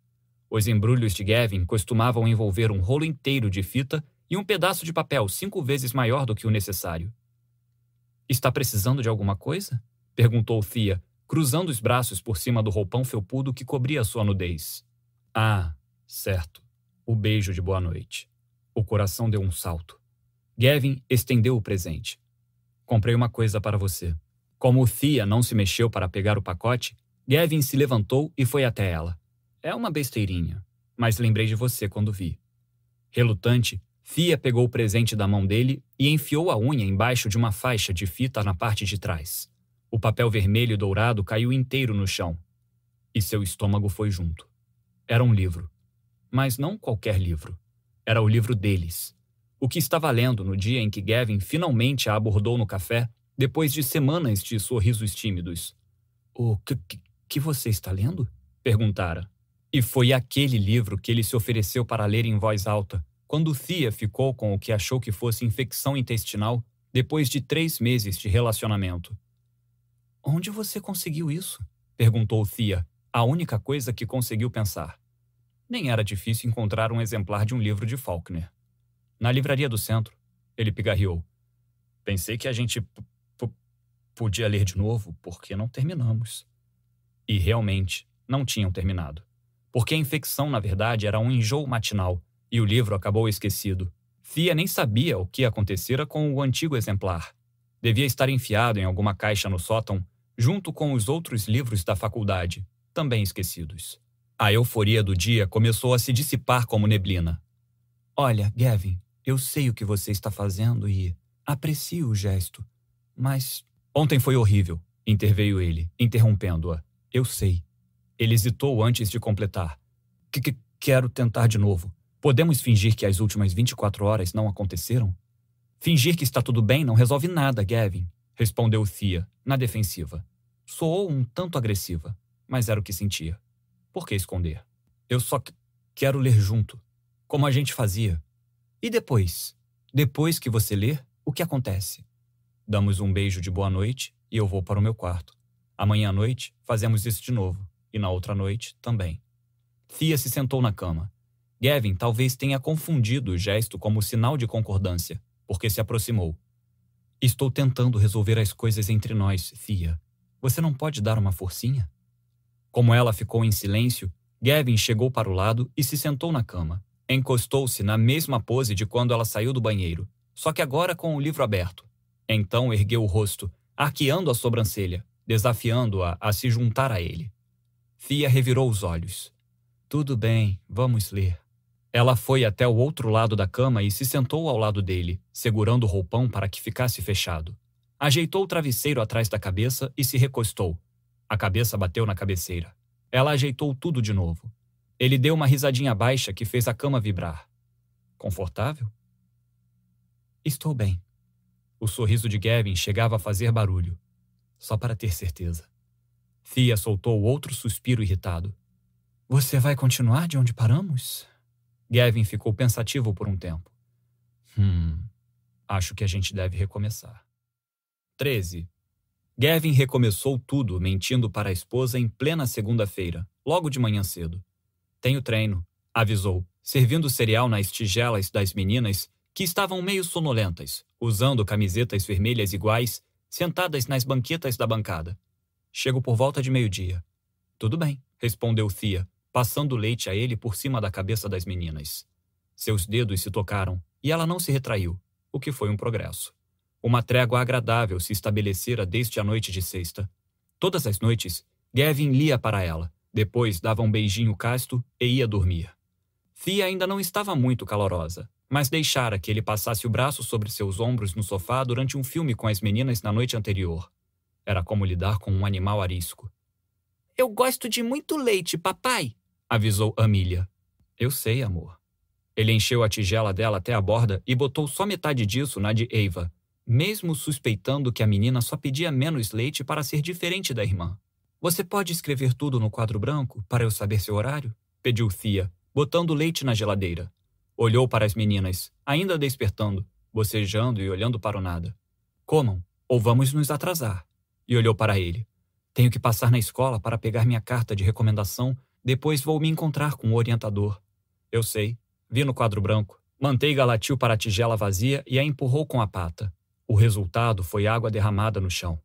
Os embrulhos de Gavin costumavam envolver um rolo inteiro de fita e um pedaço de papel cinco vezes maior do que o necessário. Está precisando de alguma coisa? perguntou Thea, cruzando os braços por cima do roupão felpudo que cobria sua nudez. Ah, certo. O beijo de boa noite. O coração deu um salto. Gavin estendeu o presente. Comprei uma coisa para você. Como Thea não se mexeu para pegar o pacote, Gavin se levantou e foi até ela. É uma besteirinha, mas lembrei de você quando vi. Relutante, Fia pegou o presente da mão dele e enfiou a unha embaixo de uma faixa de fita na parte de trás. O papel vermelho e dourado caiu inteiro no chão. E seu estômago foi junto. Era um livro. Mas não qualquer livro. Era o livro deles. O que estava lendo no dia em que Gavin finalmente a abordou no café, depois de semanas de sorrisos tímidos. O que, que você está lendo? perguntara. E foi aquele livro que ele se ofereceu para ler em voz alta, quando Thea ficou com o que achou que fosse infecção intestinal depois de três meses de relacionamento. Onde você conseguiu isso? perguntou Thea, a única coisa que conseguiu pensar. Nem era difícil encontrar um exemplar de um livro de Faulkner. Na livraria do centro, ele pigarreou. Pensei que a gente podia ler de novo porque não terminamos. E realmente, não tinham terminado. Porque a infecção, na verdade, era um enjoo matinal e o livro acabou esquecido. Fia nem sabia o que acontecera com o antigo exemplar. Devia estar enfiado em alguma caixa no sótão, junto com os outros livros da faculdade, também esquecidos. A euforia do dia começou a se dissipar como neblina. Olha, Gavin, eu sei o que você está fazendo e aprecio o gesto, mas. Ontem foi horrível, interveio ele, interrompendo-a. Eu sei. Ele hesitou antes de completar. Que, que quero tentar de novo. Podemos fingir que as últimas 24 horas não aconteceram? Fingir que está tudo bem não resolve nada, Gavin. respondeu Thea, na defensiva. Soou um tanto agressiva, mas era o que sentia. Por que esconder? Eu só quero ler junto, como a gente fazia. E depois? Depois que você ler, o que acontece? Damos um beijo de boa noite e eu vou para o meu quarto. Amanhã à noite fazemos isso de novo, e na outra noite também. Thea se sentou na cama. Gavin talvez tenha confundido o gesto como sinal de concordância, porque se aproximou. Estou tentando resolver as coisas entre nós, Thea. Você não pode dar uma forcinha? Como ela ficou em silêncio, Gavin chegou para o lado e se sentou na cama. Encostou-se na mesma pose de quando ela saiu do banheiro, só que agora com o livro aberto. Então ergueu o rosto, arqueando a sobrancelha, desafiando-a a se juntar a ele. Fia revirou os olhos. Tudo bem, vamos ler. Ela foi até o outro lado da cama e se sentou ao lado dele, segurando o roupão para que ficasse fechado. Ajeitou o travesseiro atrás da cabeça e se recostou. A cabeça bateu na cabeceira. Ela ajeitou tudo de novo. Ele deu uma risadinha baixa que fez a cama vibrar. Confortável? Estou bem. O sorriso de Gavin chegava a fazer barulho. Só para ter certeza. Thea soltou outro suspiro irritado. Você vai continuar de onde paramos? Gavin ficou pensativo por um tempo. Hum, acho que a gente deve recomeçar. 13. Gavin recomeçou tudo mentindo para a esposa em plena segunda-feira, logo de manhã cedo. Tenho treino, avisou, servindo cereal nas tigelas das meninas que estavam meio sonolentas, usando camisetas vermelhas iguais, sentadas nas banquetas da bancada. Chego por volta de meio-dia. Tudo bem, respondeu Thea, passando leite a ele por cima da cabeça das meninas. Seus dedos se tocaram e ela não se retraiu, o que foi um progresso. Uma trégua agradável se estabelecera desde a noite de sexta. Todas as noites, Gavin lia para ela, depois dava um beijinho casto e ia dormir. Thea ainda não estava muito calorosa, mas deixara que ele passasse o braço sobre seus ombros no sofá durante um filme com as meninas na noite anterior. Era como lidar com um animal arisco. Eu gosto de muito leite, papai, avisou Amília. Eu sei, amor. Ele encheu a tigela dela até a borda e botou só metade disso na de Eva, mesmo suspeitando que a menina só pedia menos leite para ser diferente da irmã. Você pode escrever tudo no quadro branco para eu saber seu horário? pediu Thea, botando leite na geladeira. Olhou para as meninas, ainda despertando, bocejando e olhando para o nada. Comam, ou vamos nos atrasar. E olhou para ele. Tenho que passar na escola para pegar minha carta de recomendação, depois vou me encontrar com o orientador. Eu sei. Vi no quadro branco. Manteiga latiu para a tigela vazia e a empurrou com a pata. O resultado foi água derramada no chão.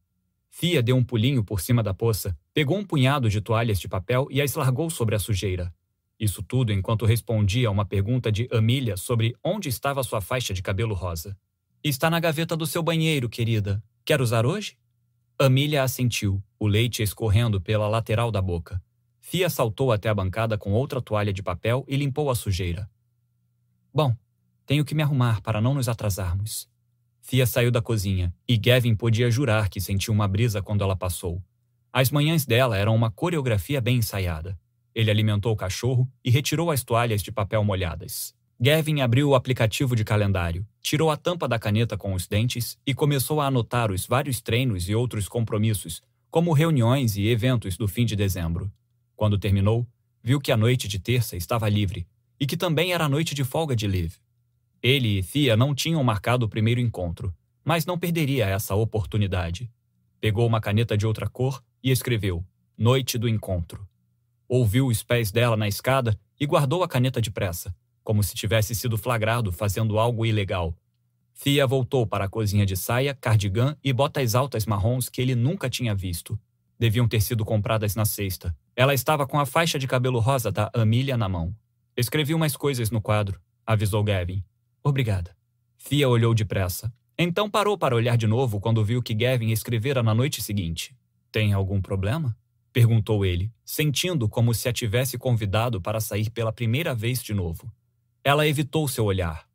Fia deu um pulinho por cima da poça, pegou um punhado de toalhas de papel e as largou sobre a sujeira. Isso tudo enquanto respondia a uma pergunta de Amília sobre onde estava sua faixa de cabelo rosa. Está na gaveta do seu banheiro, querida. Quer usar hoje? Amília assentiu, o leite escorrendo pela lateral da boca. Fia saltou até a bancada com outra toalha de papel e limpou a sujeira. Bom, tenho que me arrumar para não nos atrasarmos. Fia saiu da cozinha, e Gavin podia jurar que sentiu uma brisa quando ela passou. As manhãs dela eram uma coreografia bem ensaiada. Ele alimentou o cachorro e retirou as toalhas de papel molhadas. Gavin abriu o aplicativo de calendário, tirou a tampa da caneta com os dentes e começou a anotar os vários treinos e outros compromissos, como reuniões e eventos do fim de dezembro. Quando terminou, viu que a noite de terça estava livre e que também era a noite de folga de Liv. Ele e Thea não tinham marcado o primeiro encontro, mas não perderia essa oportunidade. Pegou uma caneta de outra cor e escreveu Noite do Encontro. Ouviu os pés dela na escada e guardou a caneta depressa, como se tivesse sido flagrado fazendo algo ilegal. Thea voltou para a cozinha de saia, cardigan e botas altas marrons que ele nunca tinha visto. Deviam ter sido compradas na sexta. Ela estava com a faixa de cabelo rosa da Amília na mão. Escrevi umas coisas no quadro, avisou Gavin. Obrigada. Fia olhou depressa. Então parou para olhar de novo quando viu que Gavin escrevera na noite seguinte. Tem algum problema? Perguntou ele, sentindo como se a tivesse convidado para sair pela primeira vez de novo. Ela evitou seu olhar.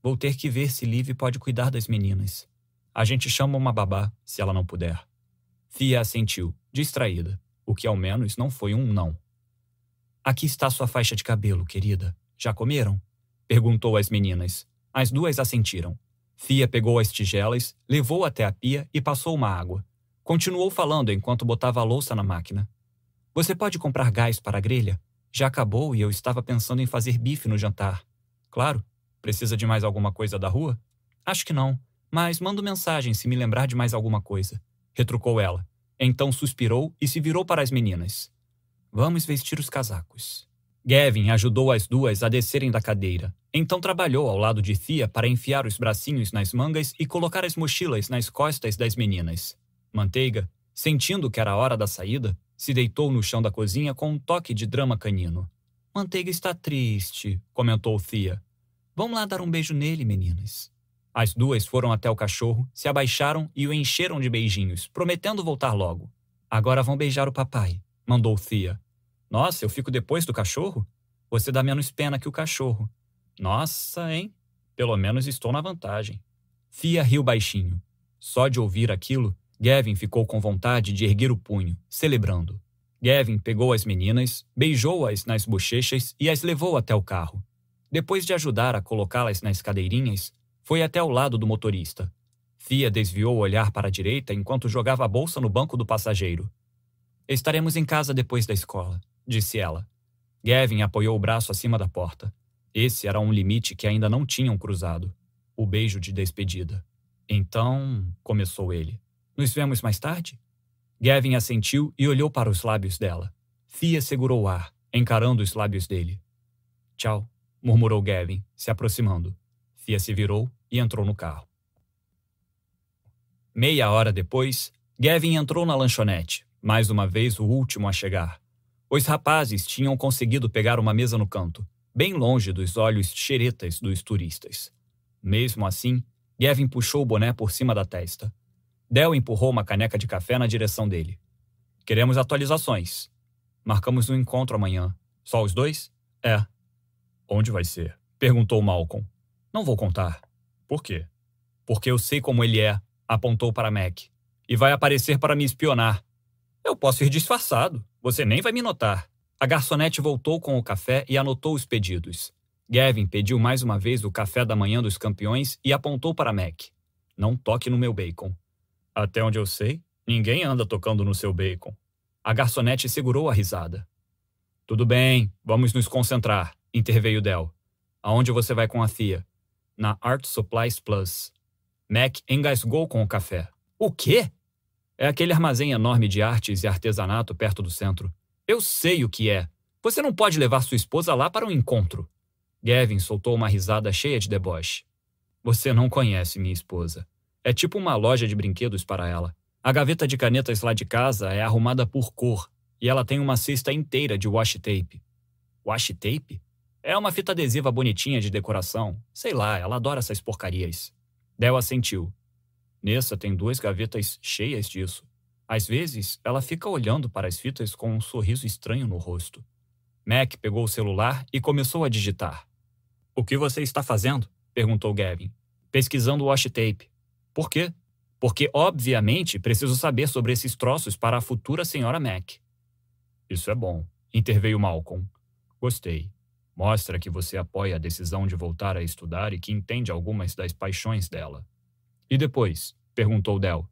Vou ter que ver se Liv pode cuidar das meninas. A gente chama uma babá, se ela não puder. Fia assentiu, distraída, o que ao menos não foi um não. Aqui está sua faixa de cabelo, querida. Já comeram? Perguntou às meninas. As duas assentiram. Fia pegou as tigelas, levou até a pia e passou uma água. Continuou falando enquanto botava a louça na máquina. Você pode comprar gás para a grelha? Já acabou e eu estava pensando em fazer bife no jantar. Claro. Precisa de mais alguma coisa da rua? Acho que não, mas mando mensagem se me lembrar de mais alguma coisa. Retrucou ela. Então suspirou e se virou para as meninas. Vamos vestir os casacos. Gavin ajudou as duas a descerem da cadeira. Então trabalhou ao lado de Thea para enfiar os bracinhos nas mangas e colocar as mochilas nas costas das meninas. Manteiga, sentindo que era hora da saída, se deitou no chão da cozinha com um toque de drama canino. Manteiga está triste, comentou Thea. Vamos lá dar um beijo nele, meninas. As duas foram até o cachorro, se abaixaram e o encheram de beijinhos, prometendo voltar logo. Agora vão beijar o papai, mandou Thea. Nossa, eu fico depois do cachorro? Você dá menos pena que o cachorro. Nossa, hein? Pelo menos estou na vantagem. Thea riu baixinho. Só de ouvir aquilo, Gavin ficou com vontade de erguer o punho, celebrando. Gavin pegou as meninas, beijou-as nas bochechas e as levou até o carro. Depois de ajudar a colocá-las nas cadeirinhas, foi até o lado do motorista. Fia desviou o olhar para a direita enquanto jogava a bolsa no banco do passageiro. Estaremos em casa depois da escola, disse ela. Gavin apoiou o braço acima da porta. Esse era um limite que ainda não tinham cruzado. O beijo de despedida. Então, começou ele. Nos vemos mais tarde? Gavin assentiu e olhou para os lábios dela. Fia segurou o ar, encarando os lábios dele. Tchau, murmurou Gavin, se aproximando. Fia se virou e entrou no carro. Meia hora depois, Gavin entrou na lanchonete, mais uma vez o último a chegar. Os rapazes tinham conseguido pegar uma mesa no canto, bem longe dos olhos xeretas dos turistas. Mesmo assim, Gavin puxou o boné por cima da testa. Del empurrou uma caneca de café na direção dele. Queremos atualizações. Marcamos um encontro amanhã. Só os dois? É. Onde vai ser? Perguntou Malcolm. Não vou contar. Por quê? Porque eu sei como ele é, apontou para Mac. E vai aparecer para me espionar. Eu posso ir disfarçado. Você nem vai me notar. A garçonete voltou com o café e anotou os pedidos. Gavin pediu mais uma vez o café da manhã dos campeões e apontou para Mac. Não toque no meu bacon. Até onde eu sei, ninguém anda tocando no seu bacon. A garçonete segurou a risada. Tudo bem, vamos nos concentrar, interveio Del. Aonde você vai com a Thea? Na Art Supplies Plus. Mac engasgou com o café. O quê? É aquele armazém enorme de artes e artesanato perto do centro. Eu sei o que é. Você não pode levar sua esposa lá para um encontro. Gavin soltou uma risada cheia de deboche. Você não conhece minha esposa. É tipo uma loja de brinquedos para ela. A gaveta de canetas lá de casa é arrumada por cor e ela tem uma cesta inteira de washi tape. Washi tape? É uma fita adesiva bonitinha de decoração. Sei lá, ela adora essas porcarias. Del assentiu. Nessa tem duas gavetas cheias disso. Às vezes, ela fica olhando para as fitas com um sorriso estranho no rosto. Mac pegou o celular e começou a digitar. O que você está fazendo? perguntou Gavin. Pesquisando o washi tape. Por quê? Porque, obviamente, preciso saber sobre esses troços para a futura senhora Mac. Isso é bom, interveio Malcolm. Gostei. Mostra que você apoia a decisão de voltar a estudar e que entende algumas das paixões dela. E depois? perguntou Del.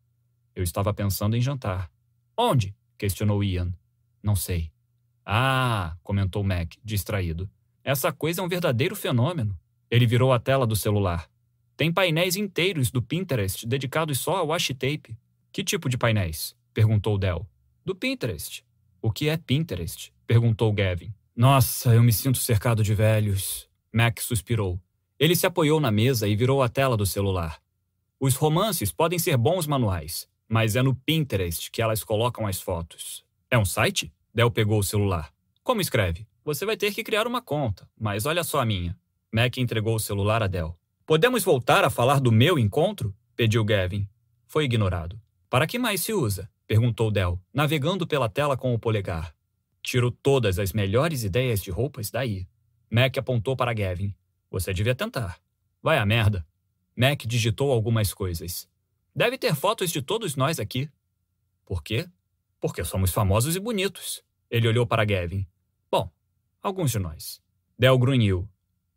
Eu estava pensando em jantar. Onde? questionou Ian. Não sei. Ah, comentou Mac, distraído. Essa coisa é um verdadeiro fenômeno. Ele virou a tela do celular. Tem painéis inteiros do Pinterest dedicados só ao washi tape. Que tipo de painéis? perguntou Del. Do Pinterest. O que é Pinterest? perguntou Gavin. Nossa, eu me sinto cercado de velhos. Mac suspirou. Ele se apoiou na mesa e virou a tela do celular. Os romances podem ser bons manuais, mas é no Pinterest que elas colocam as fotos. É um site? Del pegou o celular. Como escreve? Você vai ter que criar uma conta, mas olha só a minha. Mac entregou o celular a Del. Podemos voltar a falar do meu encontro? pediu Gavin. Foi ignorado. Para que mais se usa? perguntou Del, navegando pela tela com o polegar. Tiro todas as melhores ideias de roupas daí. Mac apontou para Gavin. Você devia tentar. Vai a merda. Mac digitou algumas coisas. Deve ter fotos de todos nós aqui. Por quê? Porque somos famosos e bonitos. Ele olhou para Gavin. Bom, alguns de nós. Del grunhiu.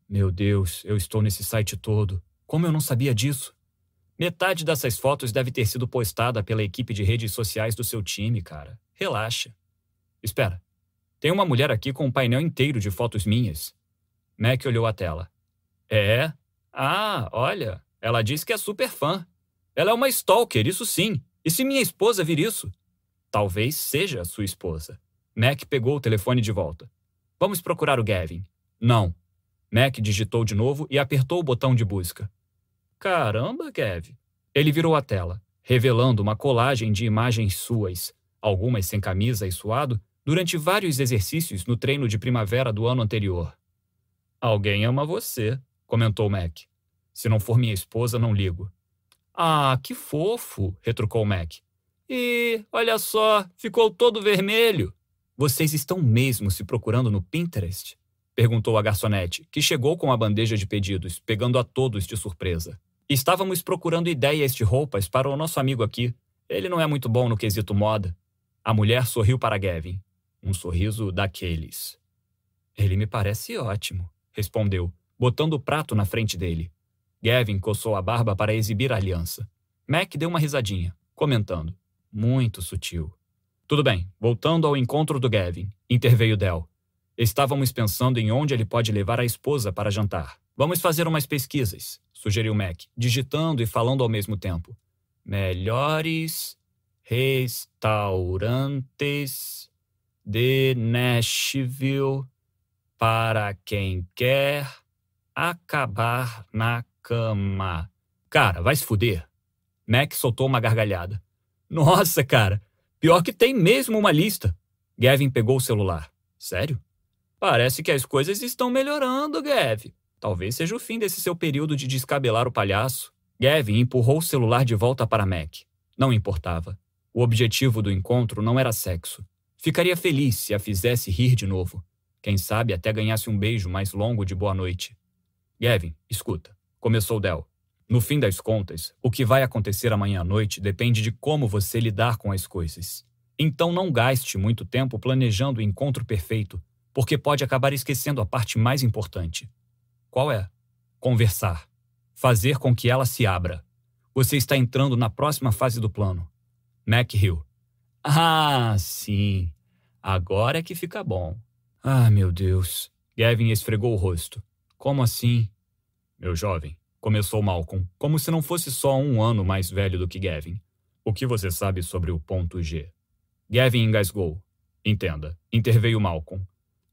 Meu Deus, eu estou nesse site todo. Como eu não sabia disso? Metade dessas fotos deve ter sido postada pela equipe de redes sociais do seu time, cara. Relaxa. Espera. Tem uma mulher aqui com um painel inteiro de fotos minhas. Mac olhou a tela. É? Ah, olha. Ela disse que é super fã. Ela é uma stalker, isso sim. E se minha esposa vir isso? Talvez seja sua esposa. Mac pegou o telefone de volta. Vamos procurar o Gavin. Não. Mac digitou de novo e apertou o botão de busca. Caramba, Gav. Ele virou a tela, revelando uma colagem de imagens suas, algumas sem camisa e suado, durante vários exercícios no treino de primavera do ano anterior. Alguém ama você, comentou Mac. Se não for minha esposa, não ligo. Ah, que fofo, retrucou Mac. E, olha só, ficou todo vermelho. Vocês estão mesmo se procurando no Pinterest? Perguntou a garçonete, que chegou com a bandeja de pedidos, pegando a todos de surpresa. Estávamos procurando ideias de roupas para o nosso amigo aqui. Ele não é muito bom no quesito moda. A mulher sorriu para Gavin. Um sorriso daqueles. Ele me parece ótimo, respondeu, botando o prato na frente dele. Gavin coçou a barba para exibir a aliança. Mac deu uma risadinha, comentando. Muito sutil. Tudo bem, voltando ao encontro do Gavin, interveio Dell. Estávamos pensando em onde ele pode levar a esposa para jantar. Vamos fazer umas pesquisas, sugeriu Mac, digitando e falando ao mesmo tempo. Melhores restaurantes de Nashville para quem quer acabar na cama. Cara, vai se fuder. Mac soltou uma gargalhada. Nossa, cara, Pior que tem mesmo uma lista. Gavin pegou o celular. Sério? Parece que as coisas estão melhorando, Gav. Talvez seja o fim desse seu período de descabelar o palhaço. Gavin empurrou o celular de volta para Mac. Não importava. O objetivo do encontro não era sexo. Ficaria feliz se a fizesse rir de novo. Quem sabe até ganhasse um beijo mais longo de boa noite. Gavin, escuta. Começou Del. No fim das contas, o que vai acontecer amanhã à noite depende de como você lidar com as coisas. Então não gaste muito tempo planejando o encontro perfeito, porque pode acabar esquecendo a parte mais importante. Qual é? Conversar. Fazer com que ela se abra. Você está entrando na próxima fase do plano. Mac Hill. Ah, sim. Agora é que fica bom. Ah, meu Deus. Gavin esfregou o rosto. Como assim? Meu jovem, Começou Malcolm, como se não fosse só um ano mais velho do que Gavin. O que você sabe sobre o ponto G? Gavin engasgou. Entenda, interveio Malcolm.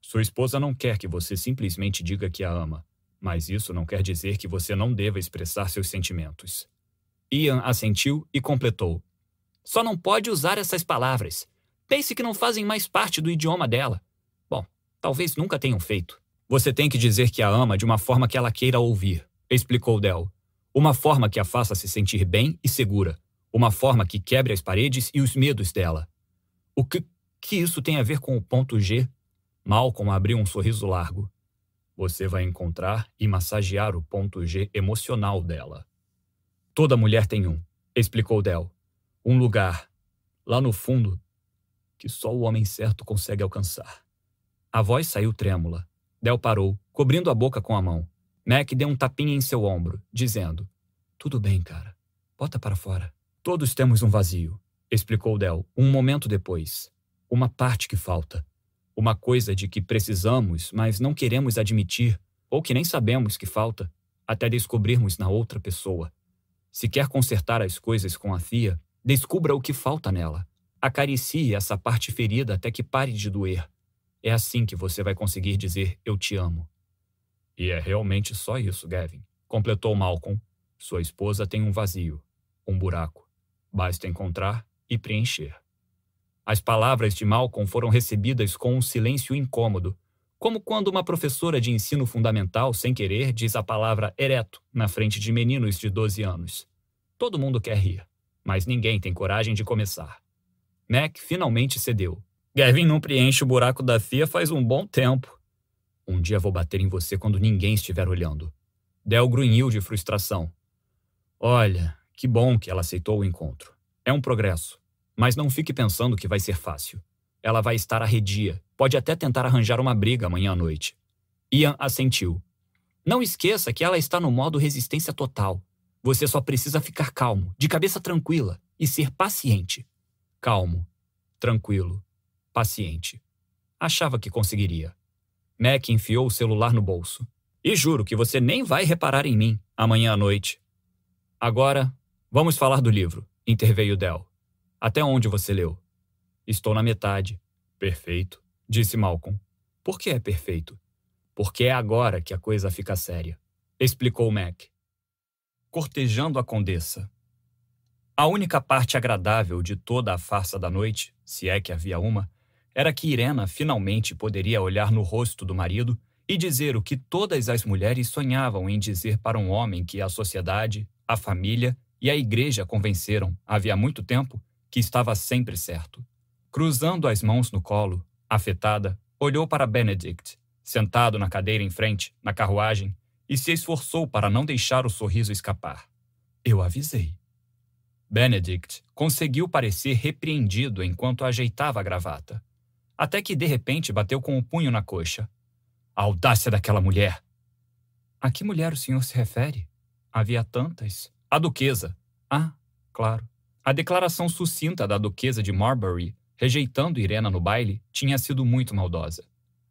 Sua esposa não quer que você simplesmente diga que a ama, mas isso não quer dizer que você não deva expressar seus sentimentos. Ian assentiu e completou. Só não pode usar essas palavras. Pense que não fazem mais parte do idioma dela. Bom, talvez nunca tenham feito. Você tem que dizer que a ama de uma forma que ela queira ouvir explicou Del. Uma forma que a faça se sentir bem e segura. Uma forma que quebre as paredes e os medos dela. O que, que isso tem a ver com o ponto G? Malcolm abriu um sorriso largo. Você vai encontrar e massagear o ponto G emocional dela. Toda mulher tem um, explicou Del. Um lugar, lá no fundo, que só o homem certo consegue alcançar. A voz saiu trêmula. Del parou, cobrindo a boca com a mão. Mac deu um tapinha em seu ombro, dizendo: Tudo bem, cara. Bota para fora. Todos temos um vazio, explicou Del um momento depois. Uma parte que falta. Uma coisa de que precisamos, mas não queremos admitir, ou que nem sabemos que falta, até descobrirmos na outra pessoa. Se quer consertar as coisas com a Fia, descubra o que falta nela. Acaricie essa parte ferida até que pare de doer. É assim que você vai conseguir dizer eu te amo. E é realmente só isso, Gavin, completou Malcolm. Sua esposa tem um vazio, um buraco. Basta encontrar e preencher. As palavras de Malcolm foram recebidas com um silêncio incômodo, como quando uma professora de ensino fundamental, sem querer, diz a palavra ereto na frente de meninos de 12 anos. Todo mundo quer rir, mas ninguém tem coragem de começar. Mac finalmente cedeu. Gavin não preenche o buraco da FIA faz um bom tempo. Um dia vou bater em você quando ninguém estiver olhando. Del grunhiu de frustração. Olha, que bom que ela aceitou o encontro. É um progresso. Mas não fique pensando que vai ser fácil. Ela vai estar arredia. Pode até tentar arranjar uma briga amanhã à noite. Ian assentiu. Não esqueça que ela está no modo resistência total. Você só precisa ficar calmo, de cabeça tranquila e ser paciente. Calmo, tranquilo, paciente. Achava que conseguiria. Mac enfiou o celular no bolso. E juro que você nem vai reparar em mim amanhã à noite. Agora, vamos falar do livro, interveio Dell. Até onde você leu? Estou na metade. Perfeito, disse Malcolm. Por que é perfeito? Porque é agora que a coisa fica séria, explicou Mac. Cortejando a condessa. A única parte agradável de toda a farsa da noite, se é que havia uma, era que Irena finalmente poderia olhar no rosto do marido e dizer o que todas as mulheres sonhavam em dizer para um homem que a sociedade, a família e a igreja convenceram, havia muito tempo, que estava sempre certo. Cruzando as mãos no colo, afetada, olhou para Benedict, sentado na cadeira em frente, na carruagem, e se esforçou para não deixar o sorriso escapar. Eu avisei. Benedict conseguiu parecer repreendido enquanto ajeitava a gravata, até que de repente bateu com o punho na coxa. A audácia daquela mulher! A que mulher o senhor se refere? Havia tantas. A duquesa. Ah, claro. A declaração sucinta da duquesa de Marbury, rejeitando Irena no baile, tinha sido muito maldosa.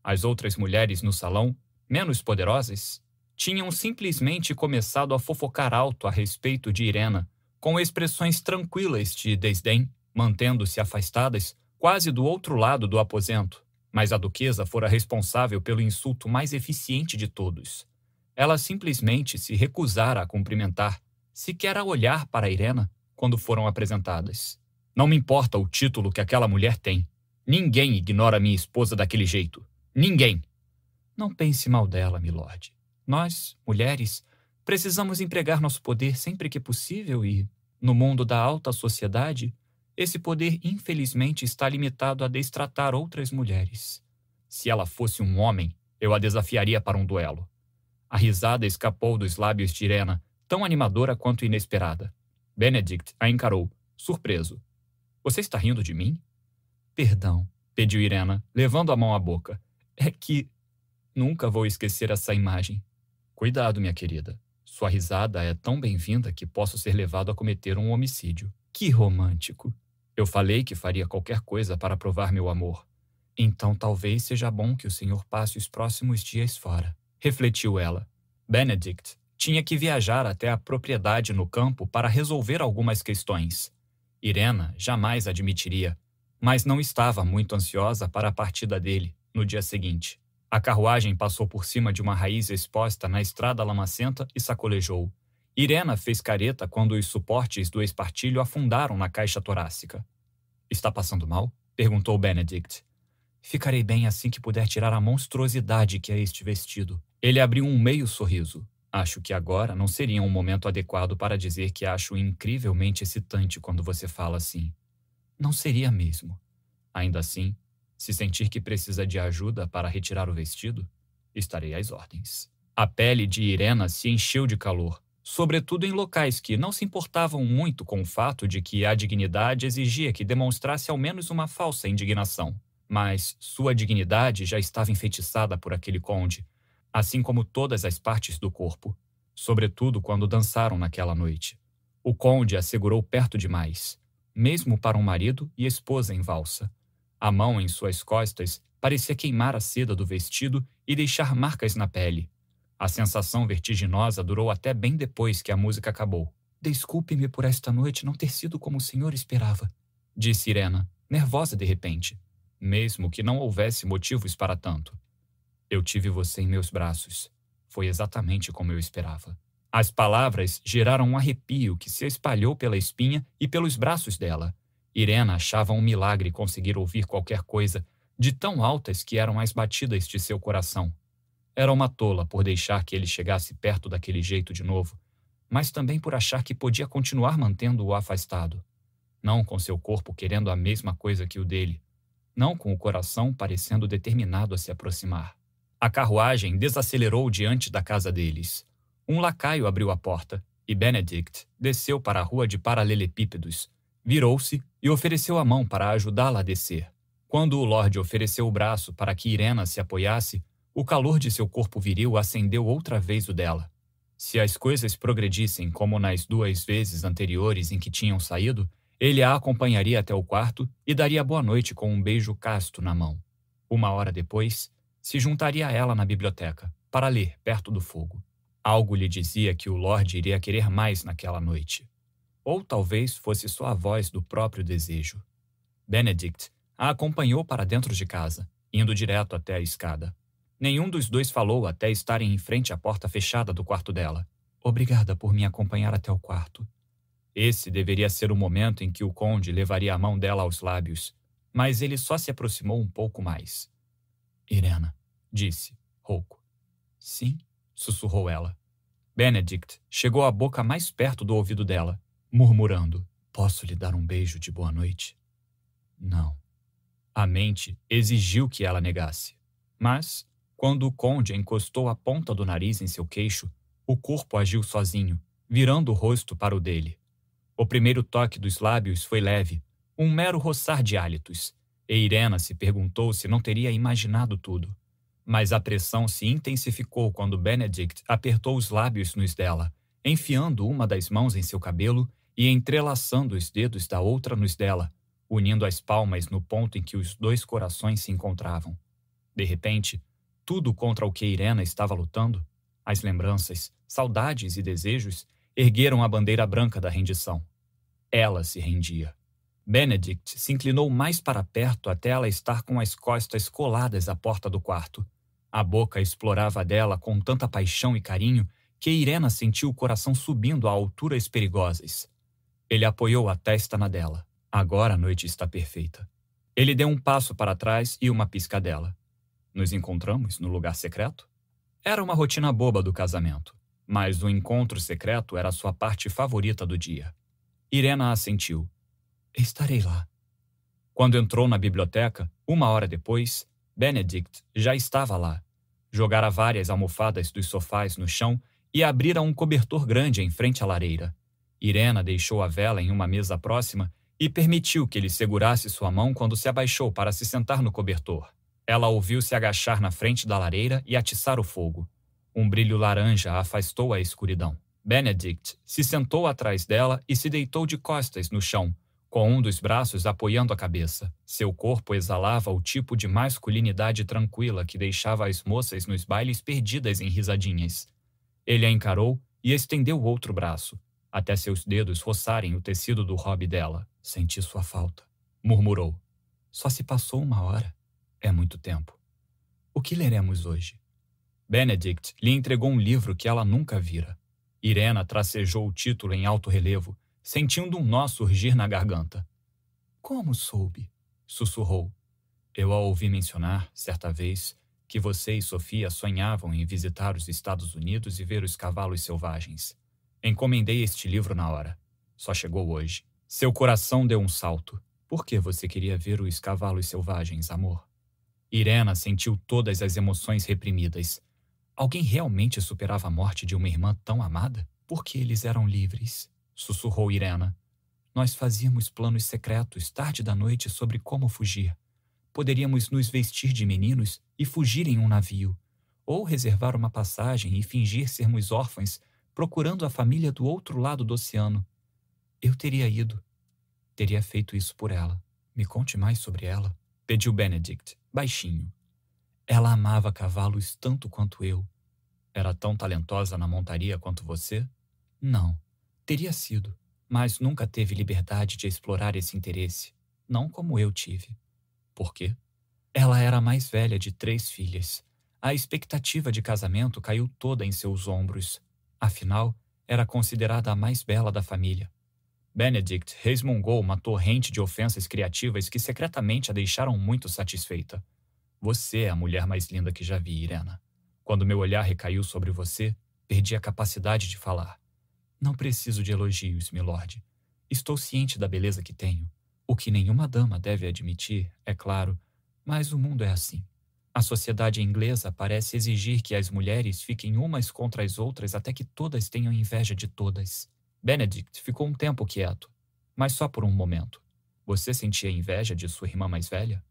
As outras mulheres no salão, menos poderosas, tinham simplesmente começado a fofocar alto a respeito de Irena, com expressões tranquilas de desdém, mantendo-se afastadas, quase do outro lado do aposento, mas a duquesa fora responsável pelo insulto mais eficiente de todos. Ela simplesmente se recusara a cumprimentar, sequer a olhar para Irena, quando foram apresentadas. Não me importa o título que aquela mulher tem. Ninguém ignora minha esposa daquele jeito. Ninguém. Não pense mal dela, milord. Nós, mulheres, precisamos empregar nosso poder sempre que possível e, no mundo da alta sociedade, esse poder, infelizmente, está limitado a destratar outras mulheres. Se ela fosse um homem, eu a desafiaria para um duelo. A risada escapou dos lábios de Irena, tão animadora quanto inesperada. Benedict a encarou, surpreso. Você está rindo de mim? Perdão, pediu Irena, levando a mão à boca. É que. Nunca vou esquecer essa imagem. Cuidado, minha querida. Sua risada é tão bem-vinda que posso ser levado a cometer um homicídio. Que romântico. Eu falei que faria qualquer coisa para provar meu amor. Então talvez seja bom que o senhor passe os próximos dias fora, refletiu ela. Benedict tinha que viajar até a propriedade no campo para resolver algumas questões. Irena jamais admitiria, mas não estava muito ansiosa para a partida dele no dia seguinte. A carruagem passou por cima de uma raiz exposta na estrada lamacenta e sacolejou. Irena fez careta quando os suportes do espartilho afundaram na caixa torácica. Está passando mal? perguntou Benedict. Ficarei bem assim que puder tirar a monstruosidade que é este vestido. Ele abriu um meio sorriso. Acho que agora não seria um momento adequado para dizer que acho incrivelmente excitante quando você fala assim. Não seria mesmo. Ainda assim, se sentir que precisa de ajuda para retirar o vestido, estarei às ordens. A pele de Irena se encheu de calor sobretudo em locais que não se importavam muito com o fato de que a dignidade exigia que demonstrasse ao menos uma falsa indignação. Mas sua dignidade já estava enfeitiçada por aquele conde, assim como todas as partes do corpo, sobretudo quando dançaram naquela noite. O conde a segurou perto demais, mesmo para um marido e esposa em valsa. A mão em suas costas parecia queimar a seda do vestido e deixar marcas na pele, a sensação vertiginosa durou até bem depois que a música acabou. Desculpe-me por esta noite não ter sido como o senhor esperava, disse Irena, nervosa de repente, mesmo que não houvesse motivos para tanto. Eu tive você em meus braços. Foi exatamente como eu esperava. As palavras geraram um arrepio que se espalhou pela espinha e pelos braços dela. Irena achava um milagre conseguir ouvir qualquer coisa, de tão altas que eram as batidas de seu coração. Era uma tola por deixar que ele chegasse perto daquele jeito de novo, mas também por achar que podia continuar mantendo-o afastado. Não com seu corpo querendo a mesma coisa que o dele, não com o coração parecendo determinado a se aproximar. A carruagem desacelerou diante da casa deles. Um lacaio abriu a porta e Benedict desceu para a rua de paralelepípedos, virou-se e ofereceu a mão para ajudá-la a descer. Quando o Lorde ofereceu o braço para que Irena se apoiasse, o calor de seu corpo viril acendeu outra vez o dela. Se as coisas progredissem como nas duas vezes anteriores em que tinham saído, ele a acompanharia até o quarto e daria boa noite com um beijo casto na mão. Uma hora depois, se juntaria a ela na biblioteca, para ler perto do fogo. Algo lhe dizia que o Lorde iria querer mais naquela noite. Ou talvez fosse só a voz do próprio desejo. Benedict a acompanhou para dentro de casa, indo direto até a escada. Nenhum dos dois falou até estarem em frente à porta fechada do quarto dela. Obrigada por me acompanhar até o quarto. Esse deveria ser o momento em que o conde levaria a mão dela aos lábios, mas ele só se aproximou um pouco mais. Irena, disse, rouco. Sim, sussurrou ela. Benedict chegou a boca mais perto do ouvido dela murmurando: Posso lhe dar um beijo de boa noite? Não. A mente exigiu que ela negasse. Mas, quando o conde encostou a ponta do nariz em seu queixo, o corpo agiu sozinho, virando o rosto para o dele. O primeiro toque dos lábios foi leve, um mero roçar de hálitos, e Irena se perguntou se não teria imaginado tudo. Mas a pressão se intensificou quando Benedict apertou os lábios nos dela, enfiando uma das mãos em seu cabelo e entrelaçando os dedos da outra nos dela, unindo as palmas no ponto em que os dois corações se encontravam. De repente, tudo contra o que Irena estava lutando, as lembranças, saudades e desejos, ergueram a bandeira branca da rendição. Ela se rendia. Benedict se inclinou mais para perto até ela estar com as costas coladas à porta do quarto. A boca explorava dela com tanta paixão e carinho que Irena sentiu o coração subindo a alturas perigosas. Ele apoiou a testa na dela. Agora a noite está perfeita. Ele deu um passo para trás e uma piscadela. Nos encontramos no lugar secreto? Era uma rotina boba do casamento, mas o encontro secreto era sua parte favorita do dia. Irena assentiu. Estarei lá. Quando entrou na biblioteca, uma hora depois, Benedict já estava lá. Jogara várias almofadas dos sofás no chão e abrira um cobertor grande em frente à lareira. Irena deixou a vela em uma mesa próxima e permitiu que ele segurasse sua mão quando se abaixou para se sentar no cobertor. Ela ouviu se agachar na frente da lareira e atiçar o fogo. Um brilho laranja afastou a escuridão. Benedict se sentou atrás dela e se deitou de costas no chão, com um dos braços apoiando a cabeça. Seu corpo exalava o tipo de masculinidade tranquila que deixava as moças nos bailes perdidas em risadinhas. Ele a encarou e estendeu o outro braço, até seus dedos roçarem o tecido do hobby dela. Senti sua falta, murmurou. Só se passou uma hora. É muito tempo. O que leremos hoje? Benedict lhe entregou um livro que ela nunca vira. Irena tracejou o título em alto relevo, sentindo um nó surgir na garganta. Como soube? sussurrou. Eu a ouvi mencionar, certa vez, que você e Sofia sonhavam em visitar os Estados Unidos e ver os cavalos selvagens. Encomendei este livro na hora. Só chegou hoje. Seu coração deu um salto. Por que você queria ver os cavalos selvagens, amor? Irena sentiu todas as emoções reprimidas. Alguém realmente superava a morte de uma irmã tão amada? Porque eles eram livres, sussurrou Irena. Nós fazíamos planos secretos tarde da noite sobre como fugir. Poderíamos nos vestir de meninos e fugir em um navio, ou reservar uma passagem e fingir sermos órfãos procurando a família do outro lado do oceano. Eu teria ido. Teria feito isso por ela. Me conte mais sobre ela, pediu Benedict, baixinho. Ela amava cavalos tanto quanto eu. Era tão talentosa na montaria quanto você? Não. Teria sido, mas nunca teve liberdade de explorar esse interesse, não como eu tive. Por quê? Ela era a mais velha de três filhas. A expectativa de casamento caiu toda em seus ombros. Afinal, era considerada a mais bela da família. Benedict resmungou uma torrente de ofensas criativas que secretamente a deixaram muito satisfeita. Você é a mulher mais linda que já vi, Irena. Quando meu olhar recaiu sobre você, perdi a capacidade de falar. Não preciso de elogios, milord. Estou ciente da beleza que tenho. O que nenhuma dama deve admitir, é claro, mas o mundo é assim. A sociedade inglesa parece exigir que as mulheres fiquem umas contra as outras até que todas tenham inveja de todas. Benedict ficou um tempo quieto, mas só por um momento. Você sentia inveja de sua irmã mais velha?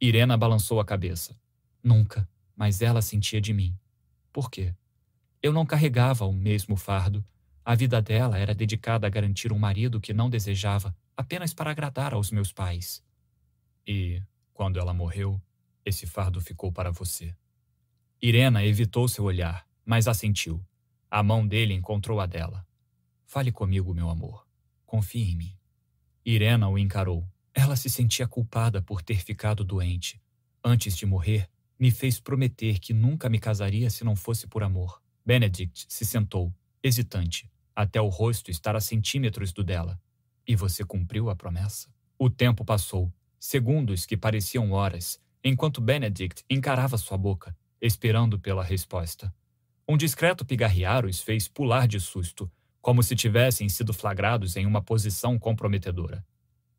Irena balançou a cabeça. Nunca, mas ela sentia de mim. Por quê? Eu não carregava o mesmo fardo. A vida dela era dedicada a garantir um marido que não desejava apenas para agradar aos meus pais. E, quando ela morreu, esse fardo ficou para você. Irena evitou seu olhar, mas assentiu. A mão dele encontrou a dela. Fale comigo, meu amor. Confie em mim. Irena o encarou. Ela se sentia culpada por ter ficado doente. Antes de morrer, me fez prometer que nunca me casaria se não fosse por amor. Benedict se sentou, hesitante, até o rosto estar a centímetros do dela. E você cumpriu a promessa? O tempo passou, segundos que pareciam horas, enquanto Benedict encarava sua boca, esperando pela resposta. Um discreto pigarrear os fez pular de susto, como se tivessem sido flagrados em uma posição comprometedora.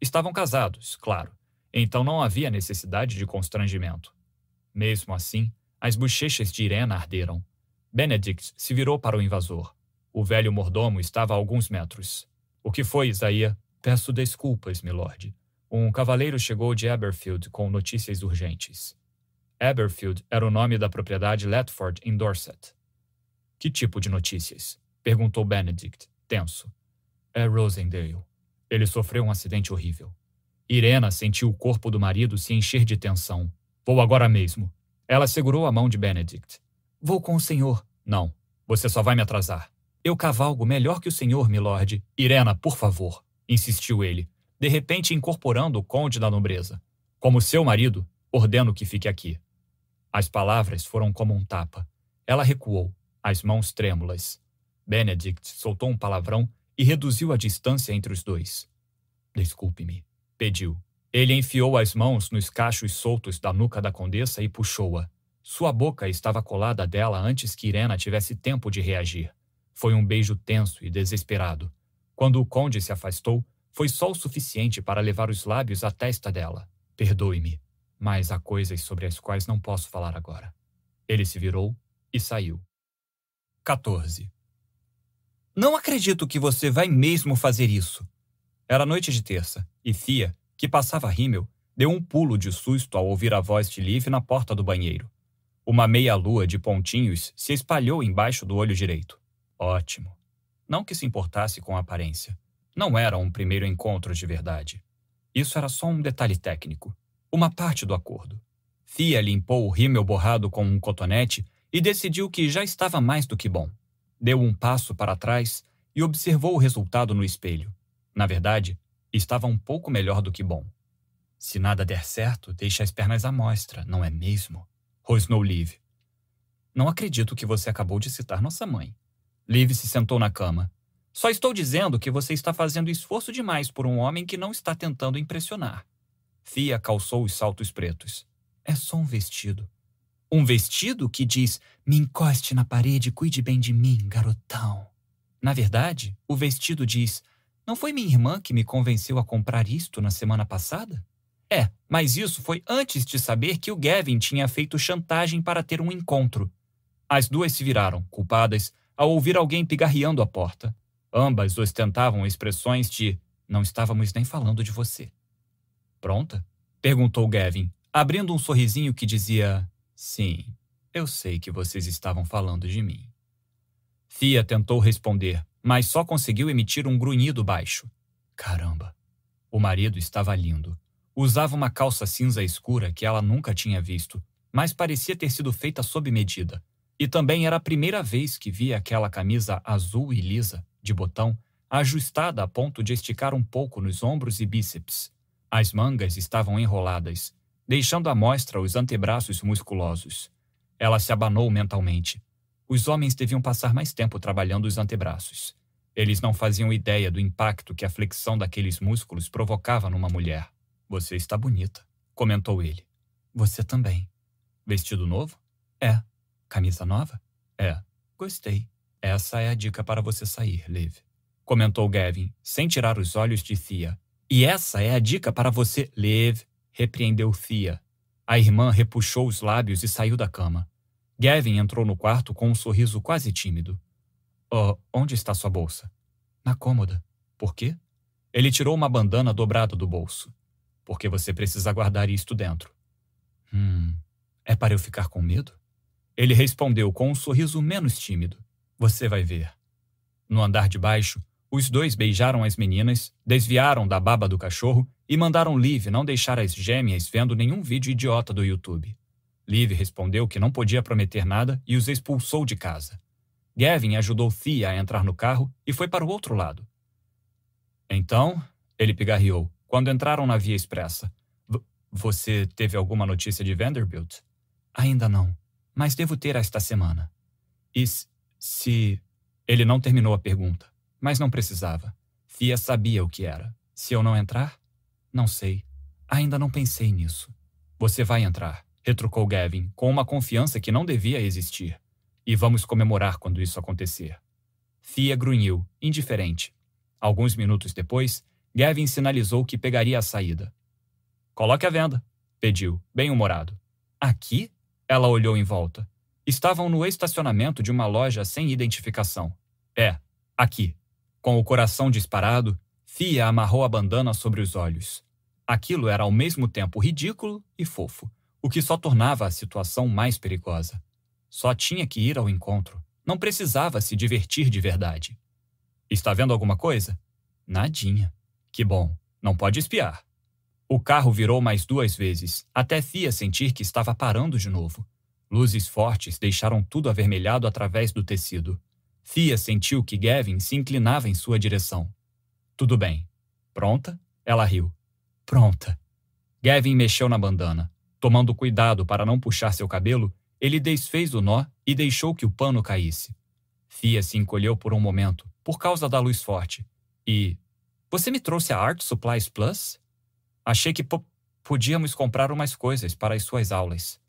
Estavam casados, claro, então não havia necessidade de constrangimento. Mesmo assim, as bochechas de Irena arderam. Benedict se virou para o invasor. O velho mordomo estava a alguns metros. O que foi, Isaías? Peço desculpas, milord. Um cavaleiro chegou de Aberfield com notícias urgentes. Aberfield era o nome da propriedade Letford em Dorset. Que tipo de notícias? Perguntou Benedict, tenso. É Rosendale. Ele sofreu um acidente horrível. Irena sentiu o corpo do marido se encher de tensão. Vou agora mesmo. Ela segurou a mão de Benedict. Vou com o senhor. Não, você só vai me atrasar. Eu cavalgo melhor que o senhor, milord. Irena, por favor, insistiu ele, de repente incorporando o conde da nobreza. Como seu marido, ordeno que fique aqui. As palavras foram como um tapa. Ela recuou, as mãos trêmulas. Benedict soltou um palavrão e reduziu a distância entre os dois. Desculpe-me, pediu. Ele enfiou as mãos nos cachos soltos da nuca da condessa e puxou-a. Sua boca estava colada dela antes que Irena tivesse tempo de reagir. Foi um beijo tenso e desesperado. Quando o conde se afastou, foi só o suficiente para levar os lábios à testa dela. Perdoe-me, mas há coisas sobre as quais não posso falar agora. Ele se virou e saiu. 14. Não acredito que você vai mesmo fazer isso. Era noite de terça, e Fia, que passava rímel, deu um pulo de susto ao ouvir a voz de Liv na porta do banheiro. Uma meia-lua de pontinhos se espalhou embaixo do olho direito. Ótimo. Não que se importasse com a aparência. Não era um primeiro encontro de verdade. Isso era só um detalhe técnico. Uma parte do acordo. Fia limpou o rímel borrado com um cotonete e decidiu que já estava mais do que bom. Deu um passo para trás e observou o resultado no espelho. Na verdade, estava um pouco melhor do que bom. Se nada der certo, deixe as pernas à mostra, não é mesmo? Rosnou Liv. Não acredito que você acabou de citar nossa mãe. Liv se sentou na cama. Só estou dizendo que você está fazendo esforço demais por um homem que não está tentando impressionar. Fia calçou os saltos pretos. É só um vestido. Um vestido que diz: Me encoste na parede e cuide bem de mim, garotão. Na verdade, o vestido diz: Não foi minha irmã que me convenceu a comprar isto na semana passada? É, mas isso foi antes de saber que o Gavin tinha feito chantagem para ter um encontro. As duas se viraram, culpadas, ao ouvir alguém pigarreando a porta. Ambas ostentavam expressões de: Não estávamos nem falando de você. Pronta? perguntou Gavin, abrindo um sorrisinho que dizia: Sim, eu sei que vocês estavam falando de mim. Fia tentou responder, mas só conseguiu emitir um grunhido baixo. Caramba! O marido estava lindo. Usava uma calça cinza escura que ela nunca tinha visto, mas parecia ter sido feita sob medida. E também era a primeira vez que via aquela camisa azul e lisa, de botão, ajustada a ponto de esticar um pouco nos ombros e bíceps. As mangas estavam enroladas, deixando à mostra os antebraços musculosos. Ela se abanou mentalmente. Os homens deviam passar mais tempo trabalhando os antebraços. Eles não faziam ideia do impacto que a flexão daqueles músculos provocava numa mulher. Você está bonita, comentou ele. Você também. Vestido novo? É. Camisa nova? É. Gostei. Essa é a dica para você sair, Liv. Comentou Gavin, sem tirar os olhos de Thea. E essa é a dica para você, Liv, repreendeu Thea. A irmã repuxou os lábios e saiu da cama. Gavin entrou no quarto com um sorriso quase tímido. Oh, onde está sua bolsa? Na cômoda. Por quê? Ele tirou uma bandana dobrada do bolso. Porque você precisa guardar isto dentro. Hum, é para eu ficar com medo? Ele respondeu com um sorriso menos tímido. Você vai ver. No andar de baixo, os dois beijaram as meninas, desviaram da baba do cachorro e mandaram Liv não deixar as gêmeas vendo nenhum vídeo idiota do YouTube. Liv respondeu que não podia prometer nada e os expulsou de casa. Gavin ajudou Thea a entrar no carro e foi para o outro lado. Então, ele pigarreou, quando entraram na via expressa. Você teve alguma notícia de Vanderbilt? Ainda não, mas devo ter esta semana. E se. Ele não terminou a pergunta, mas não precisava. Fia sabia o que era. Se eu não entrar? Não sei. Ainda não pensei nisso. Você vai entrar, retrucou Gavin, com uma confiança que não devia existir. E vamos comemorar quando isso acontecer. Fia grunhiu, indiferente. Alguns minutos depois, Gavin sinalizou que pegaria a saída. Coloque a venda, pediu, bem-humorado. Aqui? Ela olhou em volta. Estavam no estacionamento de uma loja sem identificação. É, aqui. Com o coração disparado, Fia amarrou a bandana sobre os olhos. Aquilo era ao mesmo tempo ridículo e fofo, o que só tornava a situação mais perigosa. Só tinha que ir ao encontro. Não precisava se divertir de verdade. Está vendo alguma coisa? Nadinha. Que bom, não pode espiar. O carro virou mais duas vezes, até Fia sentir que estava parando de novo. Luzes fortes deixaram tudo avermelhado através do tecido. Fia sentiu que Gavin se inclinava em sua direção. Tudo bem. Pronta? Ela riu. Pronta. Gavin mexeu na bandana. Tomando cuidado para não puxar seu cabelo, ele desfez o nó e deixou que o pano caísse. Fia se encolheu por um momento, por causa da luz forte. E. Você me trouxe a Art Supplies Plus? Achei que podíamos comprar umas coisas para as suas aulas.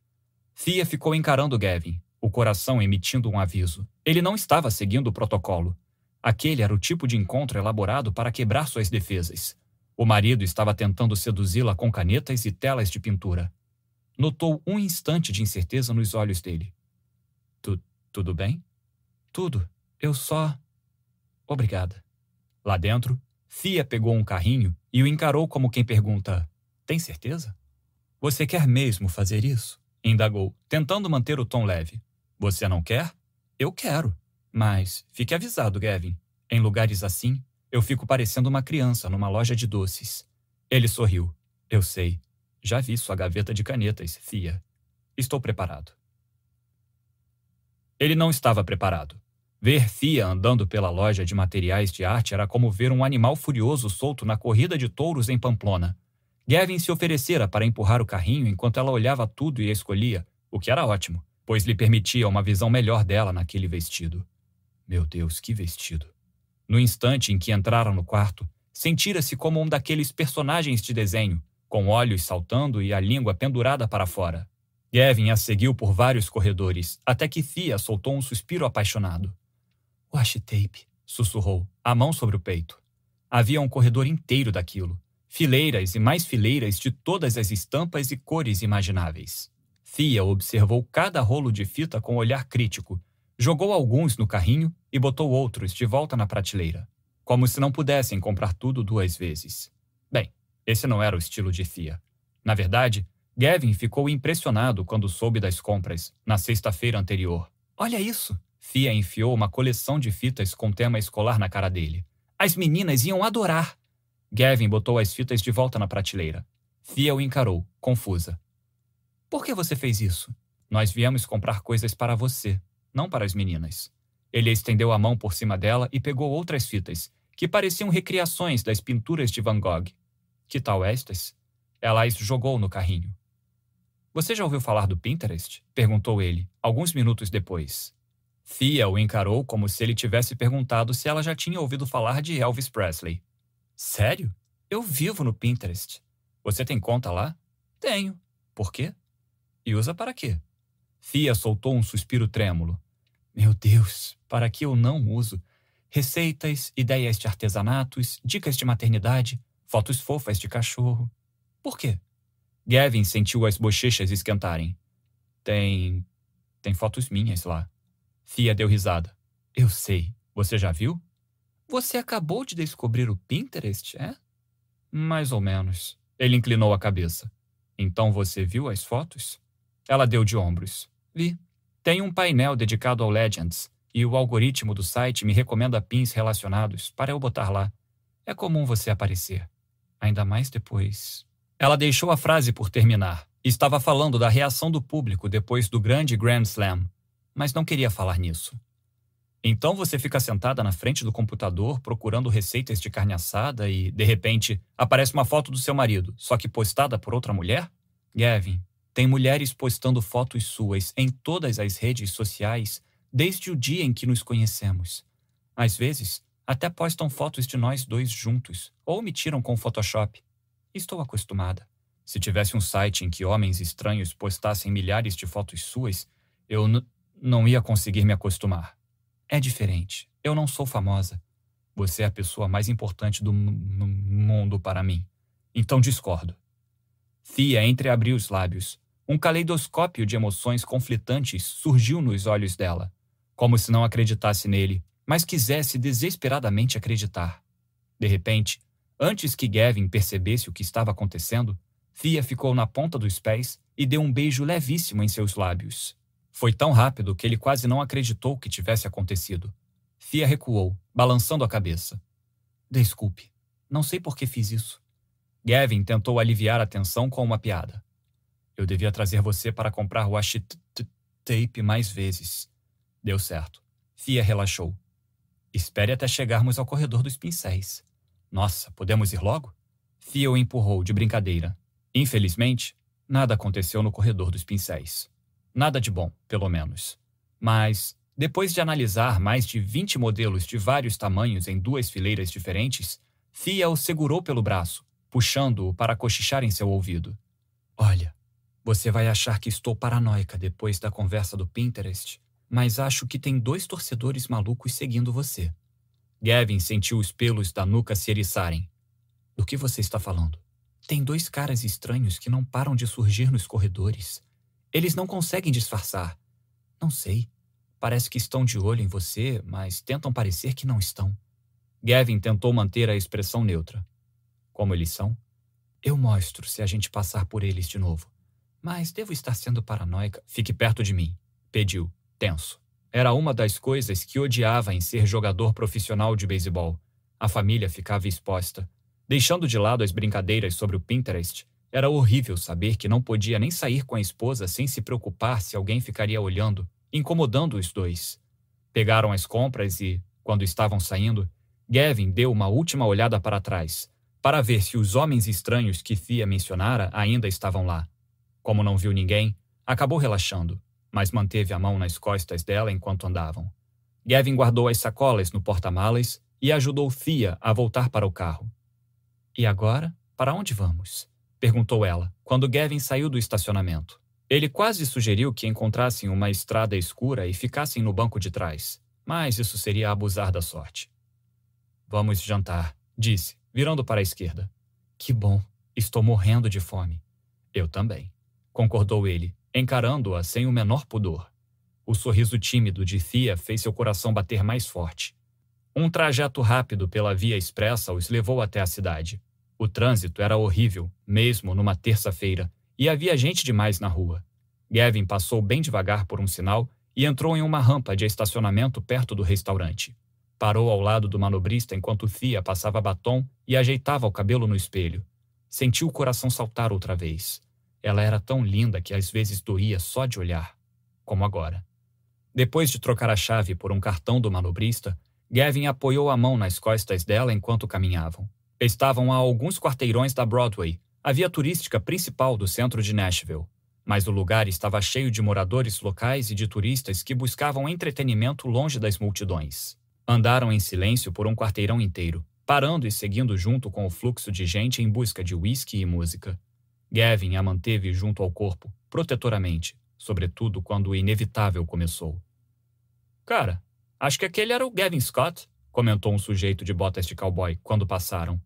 Fia ficou encarando Gavin, o coração emitindo um aviso. Ele não estava seguindo o protocolo. Aquele era o tipo de encontro elaborado para quebrar suas defesas. O marido estava tentando seduzi-la com canetas e telas de pintura. Notou um instante de incerteza nos olhos dele. Tu, tudo bem? Tudo. Eu só. Obrigada. Lá dentro, Fia pegou um carrinho e o encarou como quem pergunta: Tem certeza? Você quer mesmo fazer isso? indagou, tentando manter o tom leve. Você não quer? Eu quero. Mas fique avisado, Gavin. Em lugares assim, eu fico parecendo uma criança numa loja de doces. Ele sorriu. Eu sei. Já vi sua gaveta de canetas, Fia. Estou preparado. Ele não estava preparado. Ver Fia andando pela loja de materiais de arte era como ver um animal furioso solto na corrida de touros em Pamplona. Gavin se oferecera para empurrar o carrinho enquanto ela olhava tudo e escolhia, o que era ótimo, pois lhe permitia uma visão melhor dela naquele vestido. Meu Deus, que vestido! No instante em que entraram no quarto, sentira-se como um daqueles personagens de desenho, com olhos saltando e a língua pendurada para fora. Gavin a seguiu por vários corredores, até que Fia soltou um suspiro apaixonado. Washi tape, sussurrou, a mão sobre o peito. Havia um corredor inteiro daquilo. Fileiras e mais fileiras de todas as estampas e cores imagináveis. Fia observou cada rolo de fita com olhar crítico, jogou alguns no carrinho e botou outros de volta na prateleira, como se não pudessem comprar tudo duas vezes. Bem, esse não era o estilo de Fia. Na verdade, Gavin ficou impressionado quando soube das compras, na sexta-feira anterior. Olha isso! Fia enfiou uma coleção de fitas com tema escolar na cara dele. As meninas iam adorar. Gavin botou as fitas de volta na prateleira. Fia o encarou, confusa. Por que você fez isso? Nós viemos comprar coisas para você, não para as meninas. Ele estendeu a mão por cima dela e pegou outras fitas, que pareciam recriações das pinturas de Van Gogh. Que tal estas? Ela as jogou no carrinho. Você já ouviu falar do Pinterest? perguntou ele, alguns minutos depois. Fia o encarou como se ele tivesse perguntado se ela já tinha ouvido falar de Elvis Presley. Sério? Eu vivo no Pinterest. Você tem conta lá? Tenho. Por quê? E usa para quê? Fia soltou um suspiro trêmulo. Meu Deus, para que eu não uso? Receitas, ideias de artesanatos, dicas de maternidade, fotos fofas de cachorro. Por quê? Gavin sentiu as bochechas esquentarem. Tem. tem fotos minhas lá. Fia deu risada. Eu sei. Você já viu? Você acabou de descobrir o Pinterest, é? Mais ou menos. Ele inclinou a cabeça. Então você viu as fotos? Ela deu de ombros. Vi. Tem um painel dedicado ao Legends. e o algoritmo do site me recomenda pins relacionados para eu botar lá. É comum você aparecer. Ainda mais depois. Ela deixou a frase por terminar. Estava falando da reação do público depois do grande Grand Slam, mas não queria falar nisso. Então você fica sentada na frente do computador procurando receitas de carne assada e, de repente, aparece uma foto do seu marido, só que postada por outra mulher? Gavin, tem mulheres postando fotos suas em todas as redes sociais desde o dia em que nos conhecemos. Às vezes, até postam fotos de nós dois juntos ou me tiram com Photoshop. Estou acostumada. Se tivesse um site em que homens estranhos postassem milhares de fotos suas, eu não ia conseguir me acostumar. É diferente. Eu não sou famosa. Você é a pessoa mais importante do mundo para mim. Então discordo. Fia entreabriu os lábios. Um caleidoscópio de emoções conflitantes surgiu nos olhos dela, como se não acreditasse nele, mas quisesse desesperadamente acreditar. De repente, antes que Gavin percebesse o que estava acontecendo, Fia ficou na ponta dos pés e deu um beijo levíssimo em seus lábios. Foi tão rápido que ele quase não acreditou que tivesse acontecido. Fia recuou, balançando a cabeça. Desculpe, não sei por que fiz isso. Gavin tentou aliviar a tensão com uma piada. Eu devia trazer você para comprar washi tape mais vezes. Deu certo. Fia relaxou. Espere até chegarmos ao corredor dos pincéis. Nossa, podemos ir logo? Fia o empurrou de brincadeira. Infelizmente, nada aconteceu no corredor dos pincéis. Nada de bom, pelo menos. Mas, depois de analisar mais de 20 modelos de vários tamanhos em duas fileiras diferentes, Fia o segurou pelo braço, puxando-o para cochichar em seu ouvido. Olha, você vai achar que estou paranoica depois da conversa do Pinterest, mas acho que tem dois torcedores malucos seguindo você. Gavin sentiu os pelos da nuca se eriçarem. Do que você está falando? Tem dois caras estranhos que não param de surgir nos corredores. Eles não conseguem disfarçar. Não sei. Parece que estão de olho em você, mas tentam parecer que não estão. Gavin tentou manter a expressão neutra. Como eles são? Eu mostro se a gente passar por eles de novo. Mas devo estar sendo paranoica. Fique perto de mim, pediu, tenso. Era uma das coisas que odiava em ser jogador profissional de beisebol. A família ficava exposta. Deixando de lado as brincadeiras sobre o Pinterest, era horrível saber que não podia nem sair com a esposa sem se preocupar se alguém ficaria olhando, incomodando os dois. Pegaram as compras e, quando estavam saindo, Gavin deu uma última olhada para trás, para ver se os homens estranhos que Thea mencionara ainda estavam lá. Como não viu ninguém, acabou relaxando, mas manteve a mão nas costas dela enquanto andavam. Gavin guardou as sacolas no porta-malas e ajudou Thea a voltar para o carro. E agora, para onde vamos? Perguntou ela, quando Gavin saiu do estacionamento. Ele quase sugeriu que encontrassem uma estrada escura e ficassem no banco de trás, mas isso seria abusar da sorte. Vamos jantar, disse, virando para a esquerda. Que bom, estou morrendo de fome. Eu também, concordou ele, encarando-a sem o menor pudor. O sorriso tímido de Thea fez seu coração bater mais forte. Um trajeto rápido pela via expressa os levou até a cidade. O trânsito era horrível, mesmo numa terça-feira, e havia gente demais na rua. Gavin passou bem devagar por um sinal e entrou em uma rampa de estacionamento perto do restaurante. Parou ao lado do manobrista enquanto Thea passava batom e ajeitava o cabelo no espelho. Sentiu o coração saltar outra vez. Ela era tão linda que às vezes doía só de olhar, como agora. Depois de trocar a chave por um cartão do manobrista, Gavin apoiou a mão nas costas dela enquanto caminhavam. Estavam a alguns quarteirões da Broadway, a via turística principal do centro de Nashville. Mas o lugar estava cheio de moradores locais e de turistas que buscavam entretenimento longe das multidões. Andaram em silêncio por um quarteirão inteiro, parando e seguindo junto com o fluxo de gente em busca de whisky e música. Gavin a manteve junto ao corpo, protetoramente, sobretudo quando o inevitável começou. Cara, acho que aquele era o Gavin Scott, comentou um sujeito de botas de cowboy quando passaram.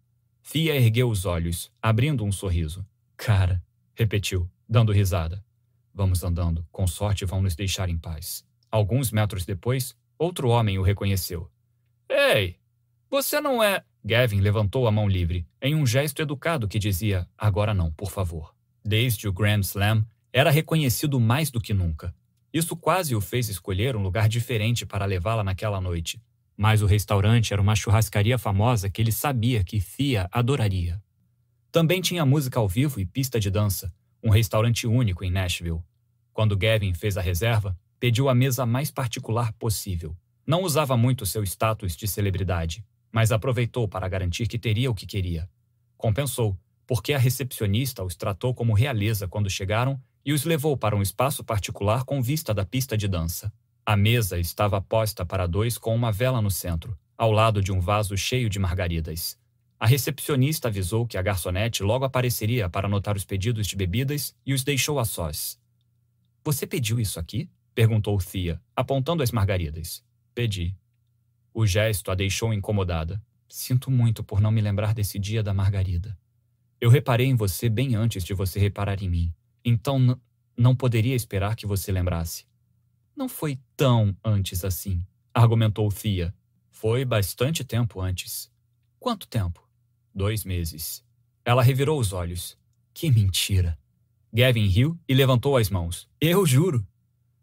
Fia ergueu os olhos, abrindo um sorriso. Cara, repetiu, dando risada. Vamos andando, com sorte vão nos deixar em paz. Alguns metros depois, outro homem o reconheceu. Ei, você não é. Gavin levantou a mão livre, em um gesto educado que dizia: Agora não, por favor. Desde o Grand Slam, era reconhecido mais do que nunca. Isso quase o fez escolher um lugar diferente para levá-la naquela noite. Mas o restaurante era uma churrascaria famosa que ele sabia que Thea adoraria. Também tinha música ao vivo e pista de dança, um restaurante único em Nashville. Quando Gavin fez a reserva, pediu a mesa mais particular possível. Não usava muito seu status de celebridade, mas aproveitou para garantir que teria o que queria. Compensou, porque a recepcionista os tratou como realeza quando chegaram e os levou para um espaço particular com vista da pista de dança. A mesa estava posta para dois com uma vela no centro, ao lado de um vaso cheio de margaridas. A recepcionista avisou que a garçonete logo apareceria para anotar os pedidos de bebidas e os deixou a sós. Você pediu isso aqui? perguntou Thea, apontando as margaridas. Pedi. O gesto a deixou incomodada. Sinto muito por não me lembrar desse dia da margarida. Eu reparei em você bem antes de você reparar em mim, então não poderia esperar que você lembrasse. Não foi tão antes assim, argumentou Thea. Foi bastante tempo antes. Quanto tempo? Dois meses. Ela revirou os olhos. Que mentira. Gavin riu e levantou as mãos. Eu juro.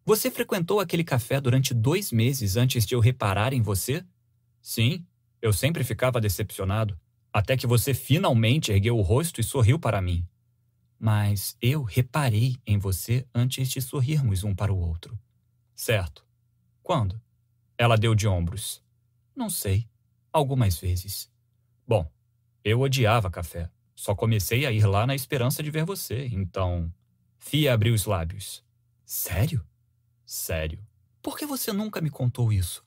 Você frequentou aquele café durante dois meses antes de eu reparar em você? Sim, eu sempre ficava decepcionado, até que você finalmente ergueu o rosto e sorriu para mim. Mas eu reparei em você antes de sorrirmos um para o outro. Certo. Quando? Ela deu de ombros. Não sei. Algumas vezes. Bom, eu odiava café. Só comecei a ir lá na esperança de ver você, então. Fia abriu os lábios. Sério? Sério. Por que você nunca me contou isso?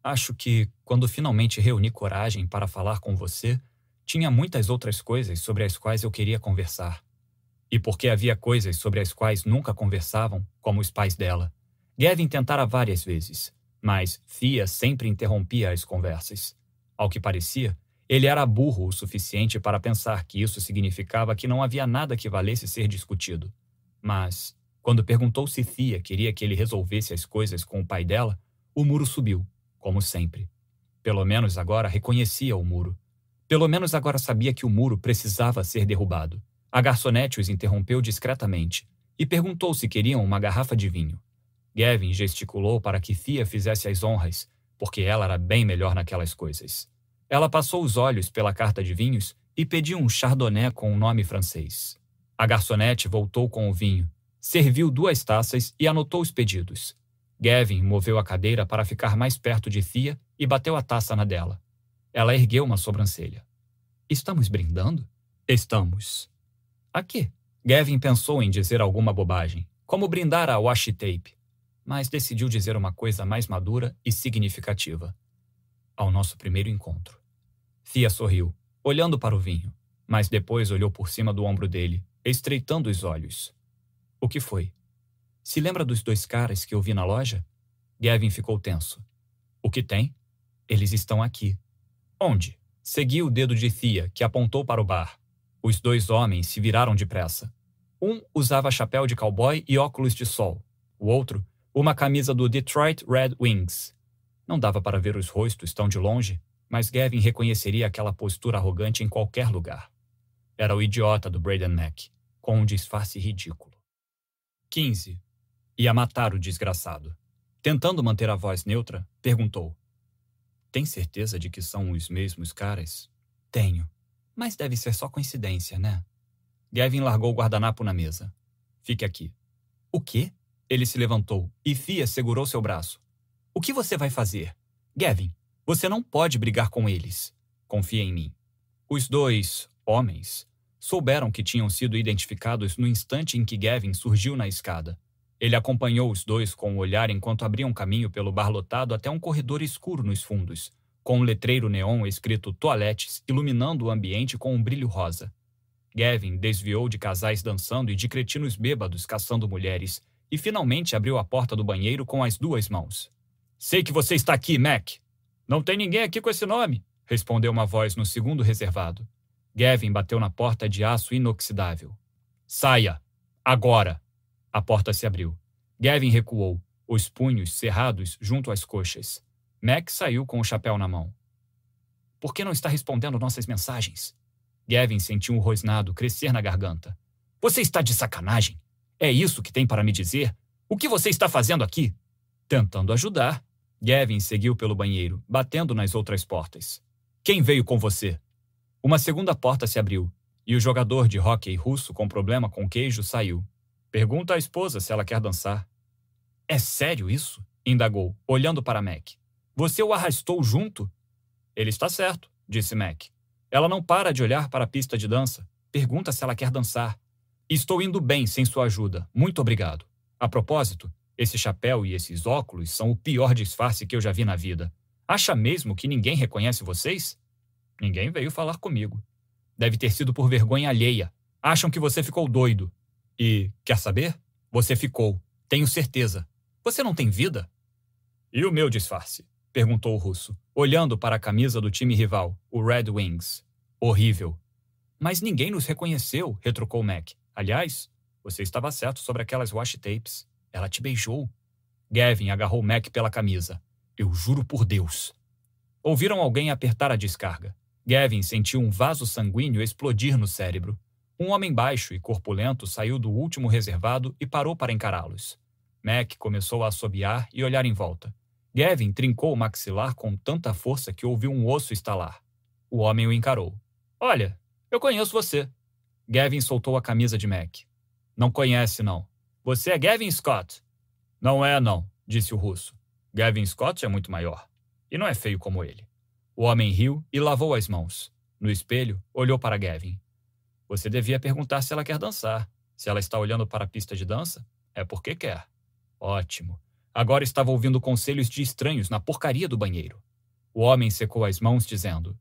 Acho que, quando finalmente reuni coragem para falar com você, tinha muitas outras coisas sobre as quais eu queria conversar. E porque havia coisas sobre as quais nunca conversavam, como os pais dela. Gavin tentara várias vezes, mas Fia sempre interrompia as conversas. Ao que parecia, ele era burro o suficiente para pensar que isso significava que não havia nada que valesse ser discutido. Mas, quando perguntou se Thea queria que ele resolvesse as coisas com o pai dela, o muro subiu, como sempre. Pelo menos agora reconhecia o muro. Pelo menos agora sabia que o muro precisava ser derrubado. A garçonete os interrompeu discretamente e perguntou se queriam uma garrafa de vinho. Gavin gesticulou para que Thea fizesse as honras, porque ela era bem melhor naquelas coisas. Ela passou os olhos pela carta de vinhos e pediu um chardonnay com um nome francês. A garçonete voltou com o vinho, serviu duas taças e anotou os pedidos. Gavin moveu a cadeira para ficar mais perto de Thea e bateu a taça na dela. Ela ergueu uma sobrancelha. Estamos brindando? Estamos. A quê? Gavin pensou em dizer alguma bobagem, como brindar a washi tape, mas decidiu dizer uma coisa mais madura e significativa. Ao nosso primeiro encontro. Fia sorriu, olhando para o vinho, mas depois olhou por cima do ombro dele, estreitando os olhos. O que foi? Se lembra dos dois caras que eu vi na loja? Gavin ficou tenso. O que tem? Eles estão aqui. Onde? Segui o dedo de Thea, que apontou para o bar. Os dois homens se viraram depressa. Um usava chapéu de cowboy e óculos de sol. O outro, uma camisa do Detroit Red Wings. Não dava para ver os rostos tão de longe, mas Gavin reconheceria aquela postura arrogante em qualquer lugar. Era o idiota do Braden Mack, com um disfarce ridículo. 15. Ia matar o desgraçado. Tentando manter a voz neutra, perguntou: Tem certeza de que são os mesmos caras? Tenho. Mas deve ser só coincidência, né? Gavin largou o guardanapo na mesa. Fique aqui. O quê? Ele se levantou e Fia segurou seu braço. O que você vai fazer? Gavin, você não pode brigar com eles. Confia em mim. Os dois homens souberam que tinham sido identificados no instante em que Gavin surgiu na escada. Ele acompanhou os dois com o olhar enquanto abriam caminho pelo bar lotado até um corredor escuro nos fundos, com um letreiro neon escrito Toaletes iluminando o ambiente com um brilho rosa. Gavin desviou de casais dançando e de cretinos bêbados caçando mulheres e finalmente abriu a porta do banheiro com as duas mãos. Sei que você está aqui, Mac, não tem ninguém aqui com esse nome, respondeu uma voz no segundo reservado. Gavin bateu na porta de aço inoxidável. Saia! Agora! A porta se abriu. Gavin recuou, os punhos cerrados junto às coxas. Mac saiu com o chapéu na mão. Por que não está respondendo nossas mensagens? Gavin sentiu um rosnado crescer na garganta. Você está de sacanagem? É isso que tem para me dizer? O que você está fazendo aqui? Tentando ajudar. Gavin seguiu pelo banheiro, batendo nas outras portas. Quem veio com você? Uma segunda porta se abriu, e o jogador de hóquei russo com problema com queijo saiu. Pergunta à esposa se ela quer dançar. É sério isso? indagou, olhando para Mac. Você o arrastou junto? Ele está certo, disse Mac. Ela não para de olhar para a pista de dança. Pergunta se ela quer dançar. Estou indo bem sem sua ajuda. Muito obrigado. A propósito, esse chapéu e esses óculos são o pior disfarce que eu já vi na vida. Acha mesmo que ninguém reconhece vocês? Ninguém veio falar comigo. Deve ter sido por vergonha alheia. Acham que você ficou doido. E, quer saber? Você ficou. Tenho certeza. Você não tem vida? E o meu disfarce? perguntou o russo, olhando para a camisa do time rival, o Red Wings. Horrível. Mas ninguém nos reconheceu, retrucou Mac. Aliás, você estava certo sobre aquelas washi tapes. Ela te beijou. Gavin agarrou Mac pela camisa. Eu juro por Deus. Ouviram alguém apertar a descarga. Gavin sentiu um vaso sanguíneo explodir no cérebro. Um homem baixo e corpulento saiu do último reservado e parou para encará-los. Mac começou a assobiar e olhar em volta. Gavin trincou o maxilar com tanta força que ouviu um osso estalar. O homem o encarou. Olha, eu conheço você. Gavin soltou a camisa de Mac. Não conhece, não. Você é Gavin Scott. Não é, não, disse o russo. Gavin Scott é muito maior. E não é feio como ele. O homem riu e lavou as mãos. No espelho, olhou para Gavin. Você devia perguntar se ela quer dançar. Se ela está olhando para a pista de dança, é porque quer. Ótimo. Agora estava ouvindo conselhos de estranhos na porcaria do banheiro. O homem secou as mãos, dizendo: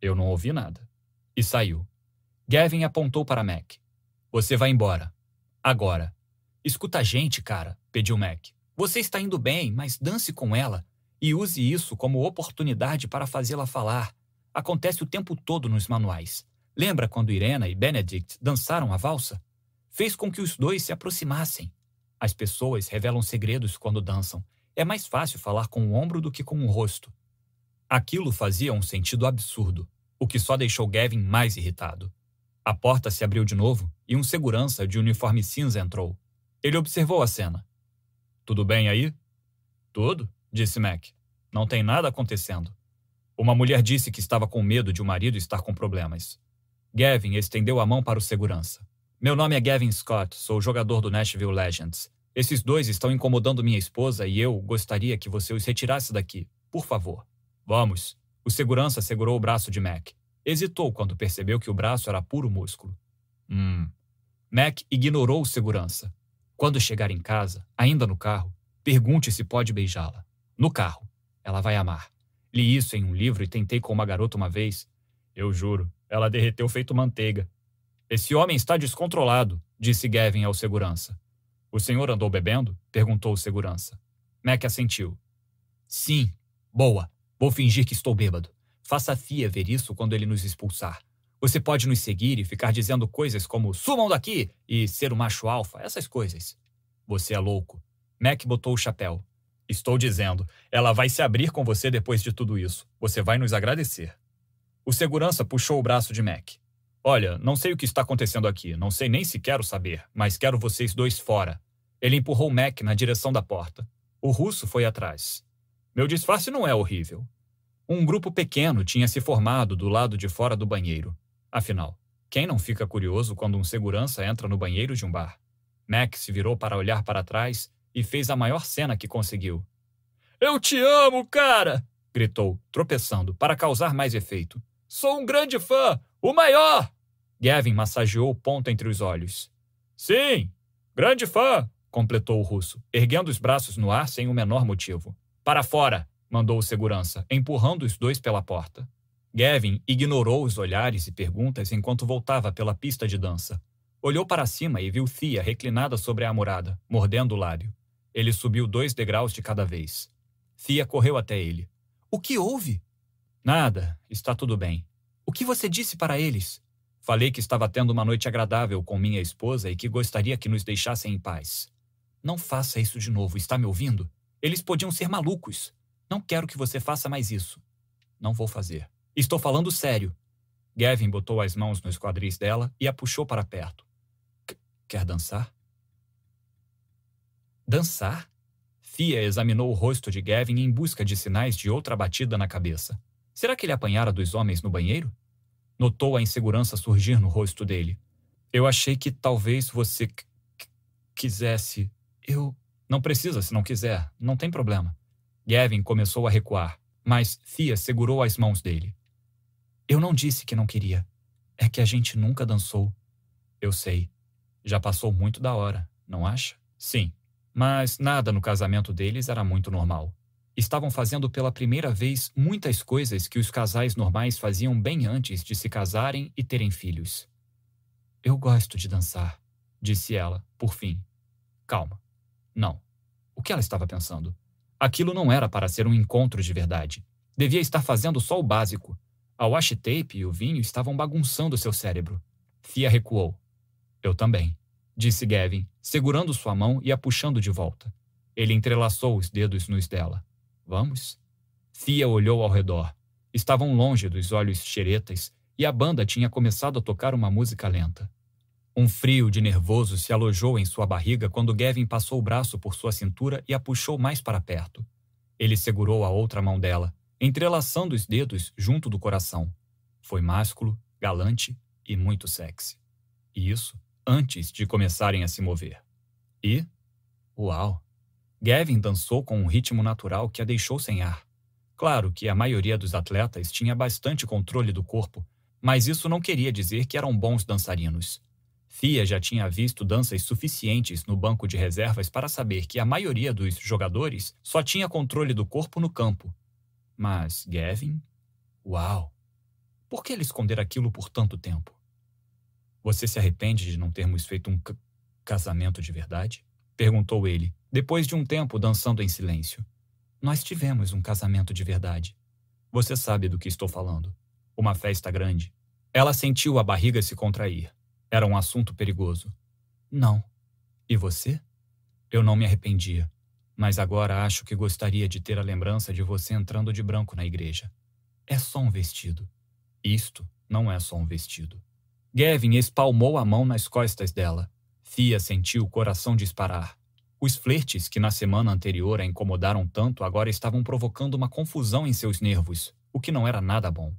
Eu não ouvi nada. E saiu. Gavin apontou para Mac. Você vai embora. Agora. Escuta a gente, cara, pediu Mac. Você está indo bem, mas dance com ela e use isso como oportunidade para fazê-la falar. Acontece o tempo todo nos manuais. Lembra quando Irena e Benedict dançaram a valsa? Fez com que os dois se aproximassem. As pessoas revelam segredos quando dançam. É mais fácil falar com o ombro do que com o rosto. Aquilo fazia um sentido absurdo, o que só deixou Gavin mais irritado. A porta se abriu de novo e um segurança de uniforme cinza entrou. Ele observou a cena. Tudo bem aí? Tudo, disse Mac. Não tem nada acontecendo. Uma mulher disse que estava com medo de o marido estar com problemas. Gavin estendeu a mão para o segurança. Meu nome é Gavin Scott, sou jogador do Nashville Legends. Esses dois estão incomodando minha esposa e eu gostaria que você os retirasse daqui, por favor. Vamos. O segurança segurou o braço de Mac. Hesitou quando percebeu que o braço era puro músculo. Hum. Mac ignorou o segurança. Quando chegar em casa, ainda no carro, pergunte se pode beijá-la. No carro. Ela vai amar. Li isso em um livro e tentei com uma garota uma vez. Eu juro, ela derreteu feito manteiga. Esse homem está descontrolado, disse Gavin ao segurança. O senhor andou bebendo? perguntou o segurança. Mac assentiu. Sim. Boa. Vou fingir que estou bêbado. Faça a FIA ver isso quando ele nos expulsar. Você pode nos seguir e ficar dizendo coisas como sumam daqui e ser o macho alfa, essas coisas. Você é louco. Mac botou o chapéu. Estou dizendo, ela vai se abrir com você depois de tudo isso. Você vai nos agradecer. O segurança puxou o braço de Mac. Olha, não sei o que está acontecendo aqui, não sei nem se quero saber, mas quero vocês dois fora. Ele empurrou Mac na direção da porta. O russo foi atrás. Meu disfarce não é horrível. Um grupo pequeno tinha se formado do lado de fora do banheiro. Afinal, quem não fica curioso quando um segurança entra no banheiro de um bar? Mac se virou para olhar para trás e fez a maior cena que conseguiu. Eu te amo, cara! gritou, tropeçando, para causar mais efeito. Sou um grande fã! O maior! Gavin massageou o ponto entre os olhos. Sim, grande fã, completou o russo, erguendo os braços no ar sem o menor motivo. Para fora, mandou o segurança, empurrando os dois pela porta. Gavin ignorou os olhares e perguntas enquanto voltava pela pista de dança. Olhou para cima e viu Thea reclinada sobre a murada, mordendo o lábio. Ele subiu dois degraus de cada vez. Thea correu até ele. O que houve? Nada, está tudo bem. O que você disse para eles? Falei que estava tendo uma noite agradável com minha esposa e que gostaria que nos deixassem em paz. Não faça isso de novo, está me ouvindo? Eles podiam ser malucos. Não quero que você faça mais isso. Não vou fazer. Estou falando sério. Gavin botou as mãos nos quadris dela e a puxou para perto. Quer dançar? Dançar? Fia examinou o rosto de Gavin em busca de sinais de outra batida na cabeça. Será que ele apanhara dos homens no banheiro? Notou a insegurança surgir no rosto dele. Eu achei que talvez você quisesse. Eu. Não precisa se não quiser, não tem problema. Gavin começou a recuar, mas Fia segurou as mãos dele. Eu não disse que não queria. É que a gente nunca dançou. Eu sei. Já passou muito da hora, não acha? Sim. Mas nada no casamento deles era muito normal. Estavam fazendo pela primeira vez muitas coisas que os casais normais faziam bem antes de se casarem e terem filhos. Eu gosto de dançar, disse ela, por fim. Calma. Não. O que ela estava pensando? Aquilo não era para ser um encontro de verdade. Devia estar fazendo só o básico. A washi tape e o vinho estavam bagunçando seu cérebro. Fia recuou. Eu também, disse Gavin, segurando sua mão e a puxando de volta. Ele entrelaçou os dedos nos dela. Vamos? Fia olhou ao redor. Estavam longe dos olhos xeretas e a banda tinha começado a tocar uma música lenta. Um frio de nervoso se alojou em sua barriga quando Gavin passou o braço por sua cintura e a puxou mais para perto. Ele segurou a outra mão dela, entrelaçando os dedos junto do coração. Foi másculo, galante e muito sexy. E isso antes de começarem a se mover. E, uau! Gavin dançou com um ritmo natural que a deixou sem ar. Claro que a maioria dos atletas tinha bastante controle do corpo, mas isso não queria dizer que eram bons dançarinos. Fia já tinha visto danças suficientes no banco de reservas para saber que a maioria dos jogadores só tinha controle do corpo no campo. Mas Gavin? Uau! Por que ele esconder aquilo por tanto tempo? Você se arrepende de não termos feito um casamento de verdade? Perguntou ele, depois de um tempo dançando em silêncio. Nós tivemos um casamento de verdade. Você sabe do que estou falando. Uma festa grande. Ela sentiu a barriga se contrair. Era um assunto perigoso. Não. E você? Eu não me arrependia, mas agora acho que gostaria de ter a lembrança de você entrando de branco na igreja. É só um vestido. Isto não é só um vestido. Gavin espalmou a mão nas costas dela. Fia sentiu o coração disparar. Os flertes que na semana anterior a incomodaram tanto agora estavam provocando uma confusão em seus nervos, o que não era nada bom.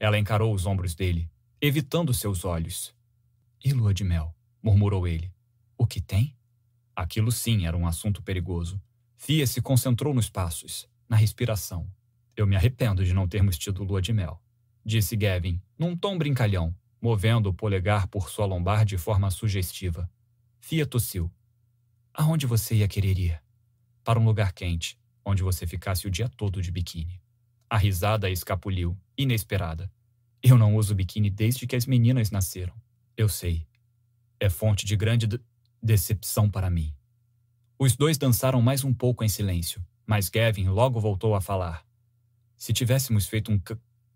Ela encarou os ombros dele, evitando seus olhos. E lua de mel? murmurou ele. O que tem? Aquilo sim era um assunto perigoso. Fia se concentrou nos passos, na respiração. Eu me arrependo de não termos tido lua de mel, disse Gavin, num tom brincalhão, movendo o polegar por sua lombar de forma sugestiva. Fia tossiu. Aonde você ia querer ir? Para um lugar quente, onde você ficasse o dia todo de biquíni. A risada escapuliu, inesperada. Eu não uso biquíni desde que as meninas nasceram. Eu sei. É fonte de grande decepção para mim. Os dois dançaram mais um pouco em silêncio, mas Gavin logo voltou a falar. Se tivéssemos feito um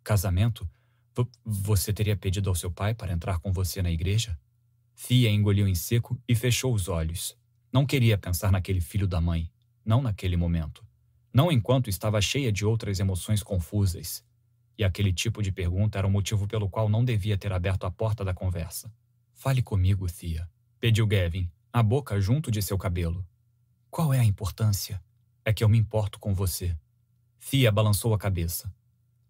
casamento, você teria pedido ao seu pai para entrar com você na igreja? Fia engoliu em seco e fechou os olhos. Não queria pensar naquele filho da mãe, não naquele momento. Não enquanto estava cheia de outras emoções confusas, e aquele tipo de pergunta era o motivo pelo qual não devia ter aberto a porta da conversa. Fale comigo, Thea, pediu Gavin, a boca junto de seu cabelo. Qual é a importância? É que eu me importo com você. Thea balançou a cabeça.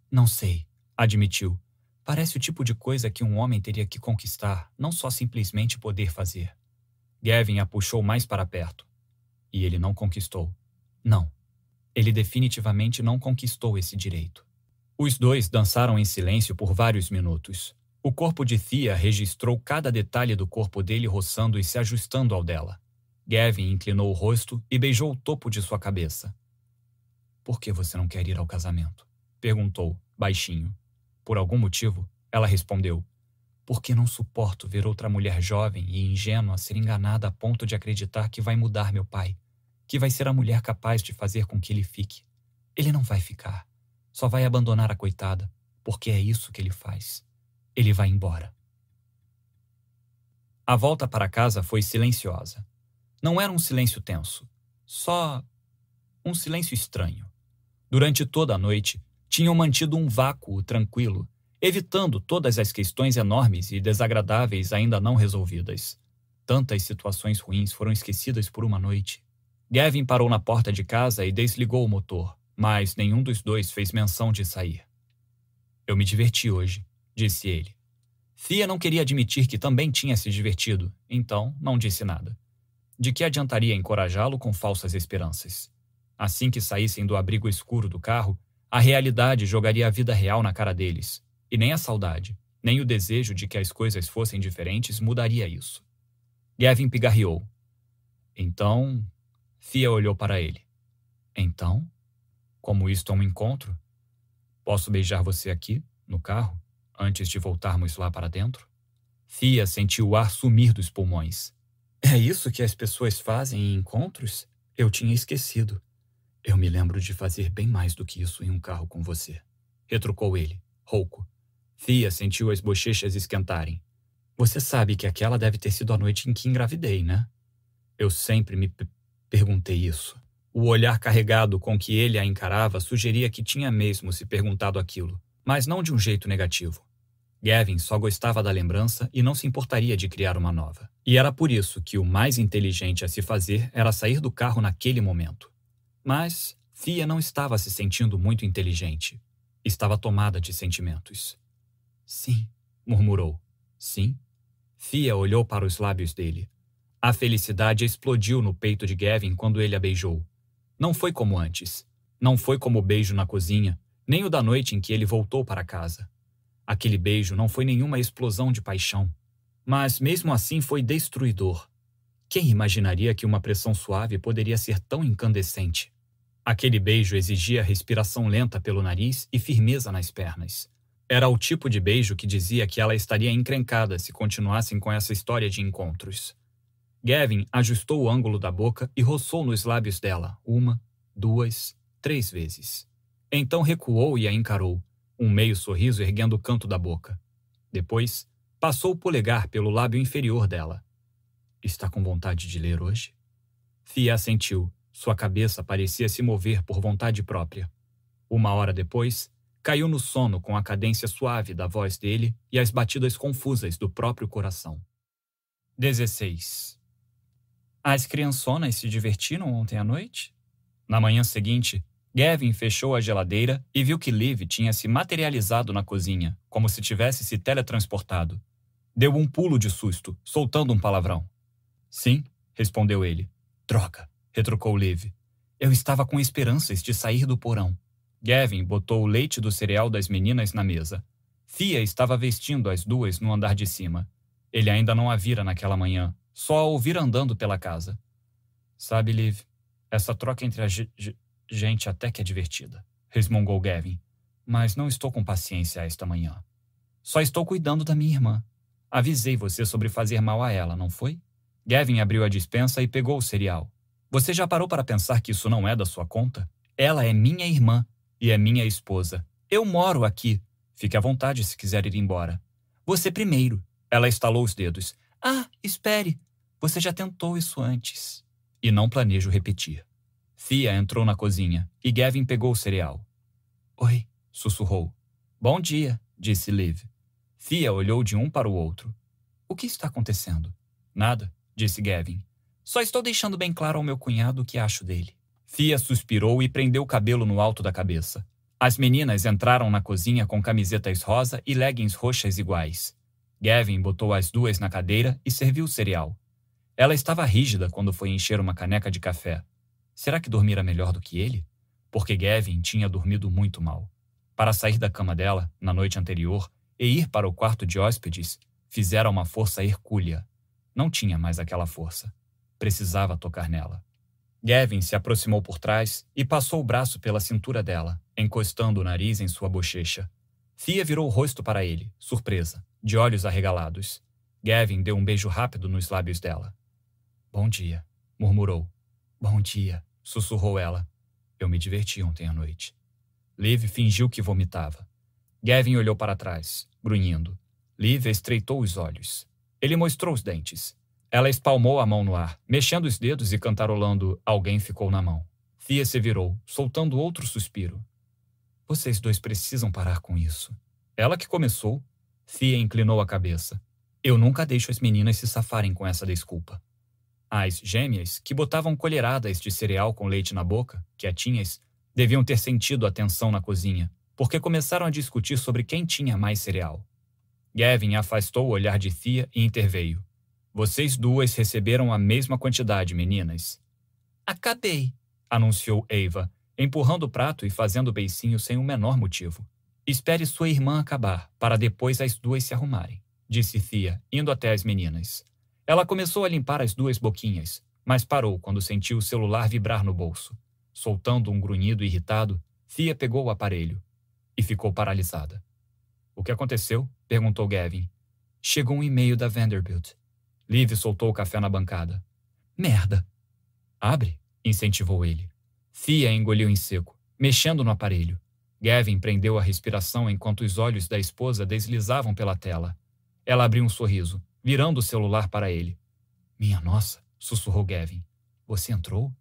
Não sei, admitiu. Parece o tipo de coisa que um homem teria que conquistar, não só simplesmente poder fazer. Gavin a puxou mais para perto. E ele não conquistou. Não. Ele definitivamente não conquistou esse direito. Os dois dançaram em silêncio por vários minutos. O corpo de Thea registrou cada detalhe do corpo dele roçando e se ajustando ao dela. Gavin inclinou o rosto e beijou o topo de sua cabeça. Por que você não quer ir ao casamento? perguntou, baixinho. Por algum motivo, ela respondeu. Porque não suporto ver outra mulher jovem e ingênua ser enganada a ponto de acreditar que vai mudar meu pai, que vai ser a mulher capaz de fazer com que ele fique. Ele não vai ficar. Só vai abandonar a coitada, porque é isso que ele faz. Ele vai embora. A volta para casa foi silenciosa. Não era um silêncio tenso, só um silêncio estranho. Durante toda a noite, tinham mantido um vácuo tranquilo, evitando todas as questões enormes e desagradáveis ainda não resolvidas. Tantas situações ruins foram esquecidas por uma noite. Gavin parou na porta de casa e desligou o motor, mas nenhum dos dois fez menção de sair. Eu me diverti hoje, disse ele. Fia não queria admitir que também tinha se divertido, então não disse nada. De que adiantaria encorajá-lo com falsas esperanças? Assim que saíssem do abrigo escuro do carro, a realidade jogaria a vida real na cara deles, e nem a saudade, nem o desejo de que as coisas fossem diferentes mudaria isso. Gavin pigarreou. Então, Fia olhou para ele. Então, como isto é um encontro, posso beijar você aqui, no carro, antes de voltarmos lá para dentro? Fia sentiu o ar sumir dos pulmões. É isso que as pessoas fazem em encontros? Eu tinha esquecido. Eu me lembro de fazer bem mais do que isso em um carro com você. Retrucou ele, rouco. Fia sentiu as bochechas esquentarem. Você sabe que aquela deve ter sido a noite em que engravidei, né? Eu sempre me perguntei isso. O olhar carregado com que ele a encarava sugeria que tinha mesmo se perguntado aquilo, mas não de um jeito negativo. Gavin só gostava da lembrança e não se importaria de criar uma nova. E era por isso que o mais inteligente a se fazer era sair do carro naquele momento. Mas Fia não estava se sentindo muito inteligente. Estava tomada de sentimentos. Sim, murmurou. Sim. Fia olhou para os lábios dele. A felicidade explodiu no peito de Gavin quando ele a beijou. Não foi como antes. Não foi como o beijo na cozinha, nem o da noite em que ele voltou para casa. Aquele beijo não foi nenhuma explosão de paixão. Mas mesmo assim foi destruidor. Quem imaginaria que uma pressão suave poderia ser tão incandescente? Aquele beijo exigia respiração lenta pelo nariz e firmeza nas pernas. Era o tipo de beijo que dizia que ela estaria encrencada se continuassem com essa história de encontros. Gavin ajustou o ângulo da boca e roçou nos lábios dela uma, duas, três vezes. Então recuou e a encarou, um meio sorriso erguendo o canto da boca. Depois, passou o polegar pelo lábio inferior dela. Está com vontade de ler hoje? Fia assentiu. Sua cabeça parecia se mover por vontade própria. Uma hora depois, caiu no sono com a cadência suave da voz dele e as batidas confusas do próprio coração. 16. As criançonas se divertiram ontem à noite? Na manhã seguinte, Gavin fechou a geladeira e viu que Liv tinha se materializado na cozinha, como se tivesse se teletransportado. Deu um pulo de susto, soltando um palavrão. Sim, respondeu ele. Droga, retrucou Liv. Eu estava com esperanças de sair do porão. Gavin botou o leite do cereal das meninas na mesa. Fia estava vestindo as duas no andar de cima. Ele ainda não a vira naquela manhã, só a ouvir andando pela casa. Sabe, Liv, essa troca entre a gente até que é divertida, resmungou Gavin. Mas não estou com paciência esta manhã. Só estou cuidando da minha irmã. Avisei você sobre fazer mal a ela, não foi? Gavin abriu a dispensa e pegou o cereal. Você já parou para pensar que isso não é da sua conta? Ela é minha irmã e é minha esposa. Eu moro aqui. Fique à vontade se quiser ir embora. Você primeiro. Ela estalou os dedos. Ah, espere. Você já tentou isso antes. E não planejo repetir. Fia entrou na cozinha e Gavin pegou o cereal. Oi, sussurrou. Bom dia, disse Liv. Fia olhou de um para o outro. O que está acontecendo? Nada disse Gavin. Só estou deixando bem claro ao meu cunhado o que acho dele. Fia suspirou e prendeu o cabelo no alto da cabeça. As meninas entraram na cozinha com camisetas rosa e leggings roxas iguais. Gavin botou as duas na cadeira e serviu o cereal. Ela estava rígida quando foi encher uma caneca de café. Será que dormira melhor do que ele? Porque Gavin tinha dormido muito mal. Para sair da cama dela, na noite anterior, e ir para o quarto de hóspedes, fizera uma força hercúlea. Não tinha mais aquela força. Precisava tocar nela. Gavin se aproximou por trás e passou o braço pela cintura dela, encostando o nariz em sua bochecha. Fia virou o rosto para ele, surpresa, de olhos arregalados. Gavin deu um beijo rápido nos lábios dela. Bom dia, murmurou. Bom dia, sussurrou ela. Eu me diverti ontem à noite. Liv fingiu que vomitava. Gavin olhou para trás, grunhindo. Liv estreitou os olhos. Ele mostrou os dentes. Ela espalmou a mão no ar, mexendo os dedos e cantarolando Alguém ficou na mão. Fia se virou, soltando outro suspiro. Vocês dois precisam parar com isso. Ela que começou. Fia inclinou a cabeça. Eu nunca deixo as meninas se safarem com essa desculpa. As gêmeas, que botavam colheradas de cereal com leite na boca, quietinhas, deviam ter sentido a tensão na cozinha, porque começaram a discutir sobre quem tinha mais cereal. Gavin afastou o olhar de Thea e interveio. Vocês duas receberam a mesma quantidade, meninas. Acabei, anunciou Eva, empurrando o prato e fazendo beicinho sem o menor motivo. Espere sua irmã acabar, para depois as duas se arrumarem, disse Thea, indo até as meninas. Ela começou a limpar as duas boquinhas, mas parou quando sentiu o celular vibrar no bolso. Soltando um grunhido irritado, Thea pegou o aparelho e ficou paralisada. O que aconteceu? perguntou Gavin. Chegou um e-mail da Vanderbilt. Liv soltou o café na bancada. Merda! Abre, incentivou ele. Thea engoliu em seco, mexendo no aparelho. Gavin prendeu a respiração enquanto os olhos da esposa deslizavam pela tela. Ela abriu um sorriso virando o celular para ele. Minha nossa, sussurrou Gavin. Você entrou?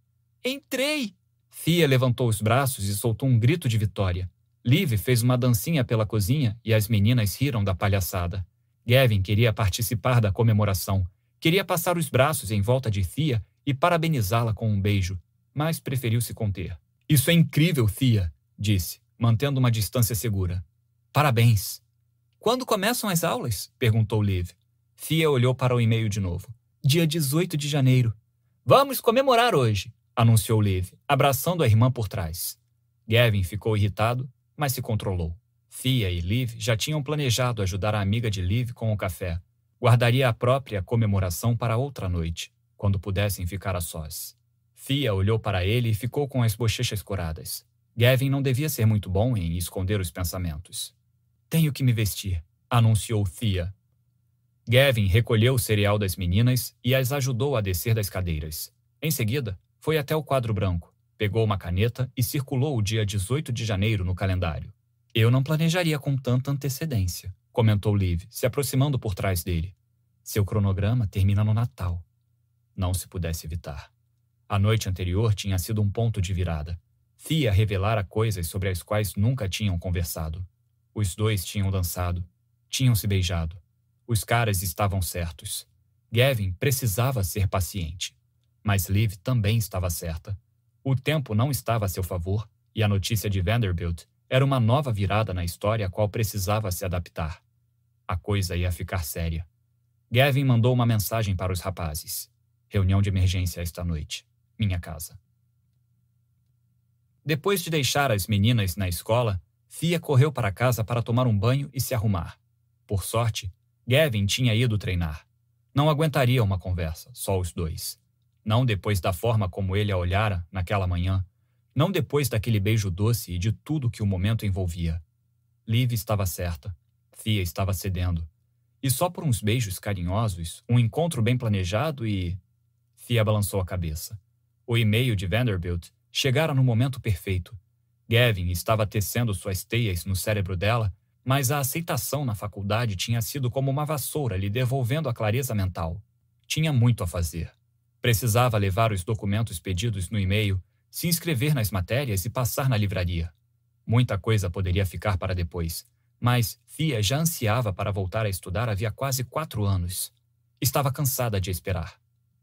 Entrei! Fia levantou os braços e soltou um grito de vitória. Liv fez uma dancinha pela cozinha e as meninas riram da palhaçada. Gavin queria participar da comemoração. Queria passar os braços em volta de Thea e parabenizá-la com um beijo, mas preferiu se conter. Isso é incrível, Thea, disse, mantendo uma distância segura. Parabéns. Quando começam as aulas? perguntou Liv. Fia olhou para o e-mail de novo. Dia 18 de janeiro. Vamos comemorar hoje, anunciou Liv, abraçando a irmã por trás. Gavin ficou irritado, mas se controlou. Fia e Liv já tinham planejado ajudar a amiga de Liv com o café. Guardaria a própria comemoração para outra noite, quando pudessem ficar a sós. Fia olhou para ele e ficou com as bochechas coradas. Gavin não devia ser muito bom em esconder os pensamentos. Tenho que me vestir, anunciou Thea, Gavin recolheu o cereal das meninas e as ajudou a descer das cadeiras. Em seguida, foi até o quadro branco, pegou uma caneta e circulou o dia 18 de janeiro no calendário. Eu não planejaria com tanta antecedência, comentou Liv, se aproximando por trás dele. Seu cronograma termina no Natal. Não se pudesse evitar. A noite anterior tinha sido um ponto de virada. Thea revelara coisas sobre as quais nunca tinham conversado. Os dois tinham dançado, tinham se beijado, os caras estavam certos. Gavin precisava ser paciente. Mas Liv também estava certa. O tempo não estava a seu favor e a notícia de Vanderbilt era uma nova virada na história a qual precisava se adaptar. A coisa ia ficar séria. Gavin mandou uma mensagem para os rapazes. Reunião de emergência esta noite. Minha casa. Depois de deixar as meninas na escola, Fia correu para casa para tomar um banho e se arrumar. Por sorte, Gavin tinha ido treinar. Não aguentaria uma conversa, só os dois. Não depois da forma como ele a olhara naquela manhã. Não depois daquele beijo doce e de tudo que o momento envolvia. Liv estava certa. Fia estava cedendo. E só por uns beijos carinhosos, um encontro bem planejado e. Fia balançou a cabeça. O e-mail de Vanderbilt chegara no momento perfeito. Gavin estava tecendo suas teias no cérebro dela mas a aceitação na faculdade tinha sido como uma vassoura lhe devolvendo a clareza mental. Tinha muito a fazer. Precisava levar os documentos pedidos no e-mail, se inscrever nas matérias e passar na livraria. Muita coisa poderia ficar para depois, mas Fia já ansiava para voltar a estudar havia quase quatro anos. Estava cansada de esperar.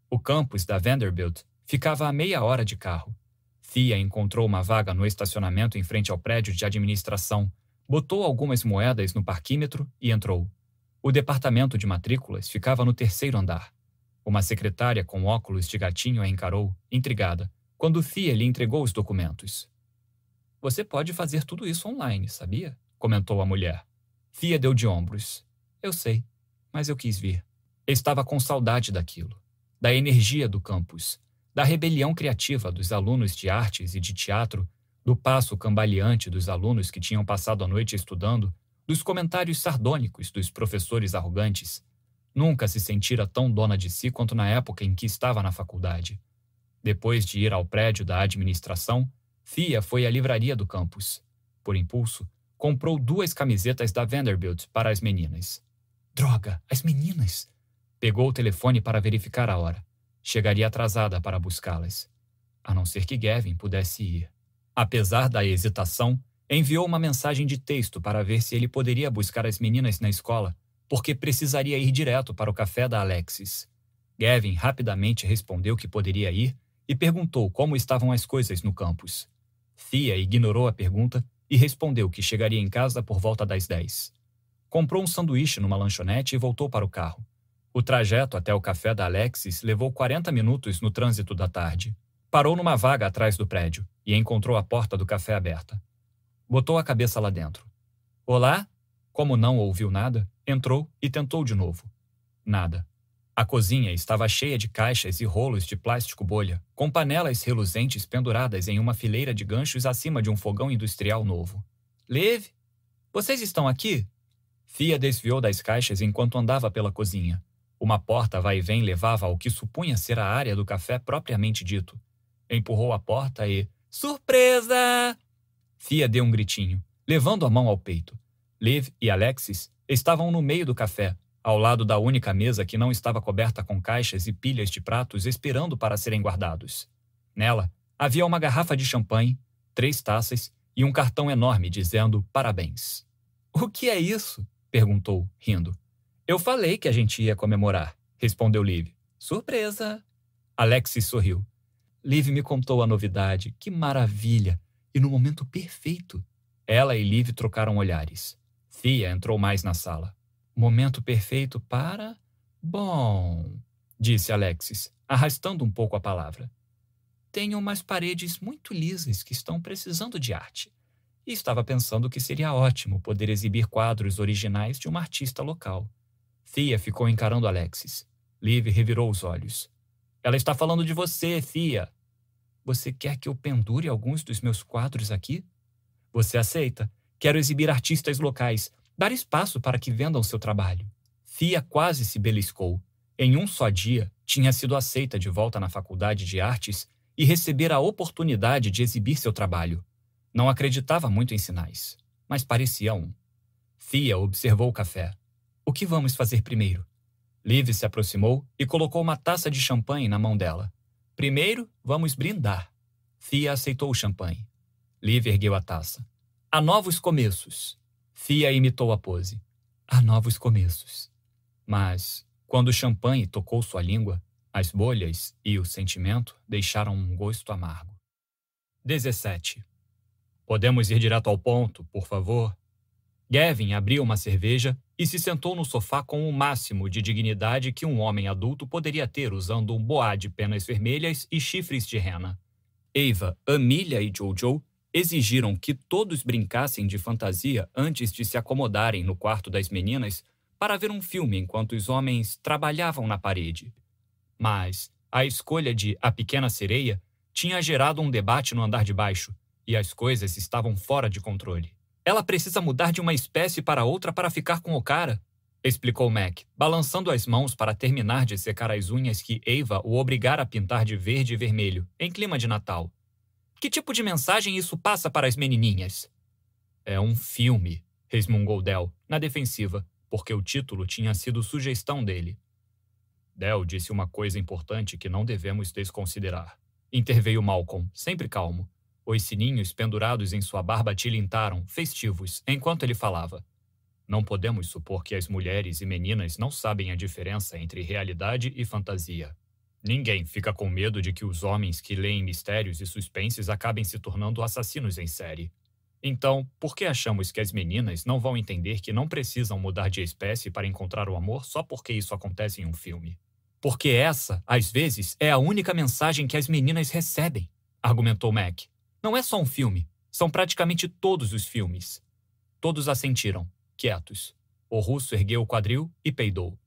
O campus da Vanderbilt ficava a meia hora de carro. Fia encontrou uma vaga no estacionamento em frente ao prédio de administração Botou algumas moedas no parquímetro e entrou. O departamento de matrículas ficava no terceiro andar. Uma secretária com óculos de gatinho a encarou, intrigada, quando Thea lhe entregou os documentos. Você pode fazer tudo isso online, sabia? comentou a mulher. Thea deu de ombros. Eu sei, mas eu quis vir. Estava com saudade daquilo, da energia do campus, da rebelião criativa dos alunos de artes e de teatro do passo cambaleante dos alunos que tinham passado a noite estudando, dos comentários sardônicos dos professores arrogantes. Nunca se sentira tão dona de si quanto na época em que estava na faculdade. Depois de ir ao prédio da administração, Fia foi à livraria do campus. Por impulso, comprou duas camisetas da Vanderbilt para as meninas. Droga, as meninas! Pegou o telefone para verificar a hora. Chegaria atrasada para buscá-las. A não ser que Gavin pudesse ir. Apesar da hesitação, enviou uma mensagem de texto para ver se ele poderia buscar as meninas na escola, porque precisaria ir direto para o café da Alexis. Gavin rapidamente respondeu que poderia ir e perguntou como estavam as coisas no campus. Thea ignorou a pergunta e respondeu que chegaria em casa por volta das 10. Comprou um sanduíche numa lanchonete e voltou para o carro. O trajeto até o café da Alexis levou 40 minutos no trânsito da tarde. Parou numa vaga atrás do prédio e encontrou a porta do café aberta. Botou a cabeça lá dentro. Olá? Como não ouviu nada, entrou e tentou de novo. Nada. A cozinha estava cheia de caixas e rolos de plástico bolha, com panelas reluzentes penduradas em uma fileira de ganchos acima de um fogão industrial novo. Leve? Vocês estão aqui? Fia desviou das caixas enquanto andava pela cozinha. Uma porta vai e vem levava ao que supunha ser a área do café propriamente dito. Empurrou a porta e. Surpresa! Fia deu um gritinho, levando a mão ao peito. Liv e Alexis estavam no meio do café, ao lado da única mesa que não estava coberta com caixas e pilhas de pratos esperando para serem guardados. Nela havia uma garrafa de champanhe, três taças e um cartão enorme dizendo parabéns. O que é isso? perguntou, rindo. Eu falei que a gente ia comemorar, respondeu Liv. Surpresa! Alexis sorriu. Liv me contou a novidade. Que maravilha! E no momento perfeito. Ela e Liv trocaram olhares. Fia entrou mais na sala. Momento perfeito para. Bom, disse Alexis, arrastando um pouco a palavra. Tenho umas paredes muito lisas que estão precisando de arte. E estava pensando que seria ótimo poder exibir quadros originais de uma artista local. Thea ficou encarando Alexis. Liv revirou os olhos. Ela está falando de você, Thea. Você quer que eu pendure alguns dos meus quadros aqui? Você aceita? Quero exibir artistas locais, dar espaço para que vendam seu trabalho. Thea quase se beliscou. Em um só dia, tinha sido aceita de volta na Faculdade de Artes e receber a oportunidade de exibir seu trabalho. Não acreditava muito em sinais, mas parecia um. Thea observou o café. O que vamos fazer primeiro? Liv se aproximou e colocou uma taça de champanhe na mão dela. Primeiro, vamos brindar. Fia aceitou o champanhe. Liv ergueu a taça. Há novos começos. Fia imitou a pose. Há novos começos. Mas, quando o champanhe tocou sua língua, as bolhas e o sentimento deixaram um gosto amargo. 17. Podemos ir direto ao ponto, por favor? Gavin abriu uma cerveja e se sentou no sofá com o máximo de dignidade que um homem adulto poderia ter usando um boá de penas vermelhas e chifres de rena. Eva, Amelia e Jojo exigiram que todos brincassem de fantasia antes de se acomodarem no quarto das meninas para ver um filme enquanto os homens trabalhavam na parede. Mas a escolha de A Pequena Sereia tinha gerado um debate no andar de baixo e as coisas estavam fora de controle. Ela precisa mudar de uma espécie para outra para ficar com o cara, explicou Mac, balançando as mãos para terminar de secar as unhas que Eva o obrigara a pintar de verde e vermelho, em clima de Natal. Que tipo de mensagem isso passa para as menininhas? É um filme, resmungou Del, na defensiva, porque o título tinha sido sugestão dele. Del disse uma coisa importante que não devemos desconsiderar. Interveio Malcolm, sempre calmo. Os sininhos pendurados em sua barba tilintaram, festivos, enquanto ele falava. Não podemos supor que as mulheres e meninas não sabem a diferença entre realidade e fantasia. Ninguém fica com medo de que os homens que leem mistérios e suspenses acabem se tornando assassinos em série. Então, por que achamos que as meninas não vão entender que não precisam mudar de espécie para encontrar o amor só porque isso acontece em um filme? Porque essa, às vezes, é a única mensagem que as meninas recebem, argumentou Mac. Não é só um filme, são praticamente todos os filmes. Todos assentiram, quietos. O russo ergueu o quadril e peidou.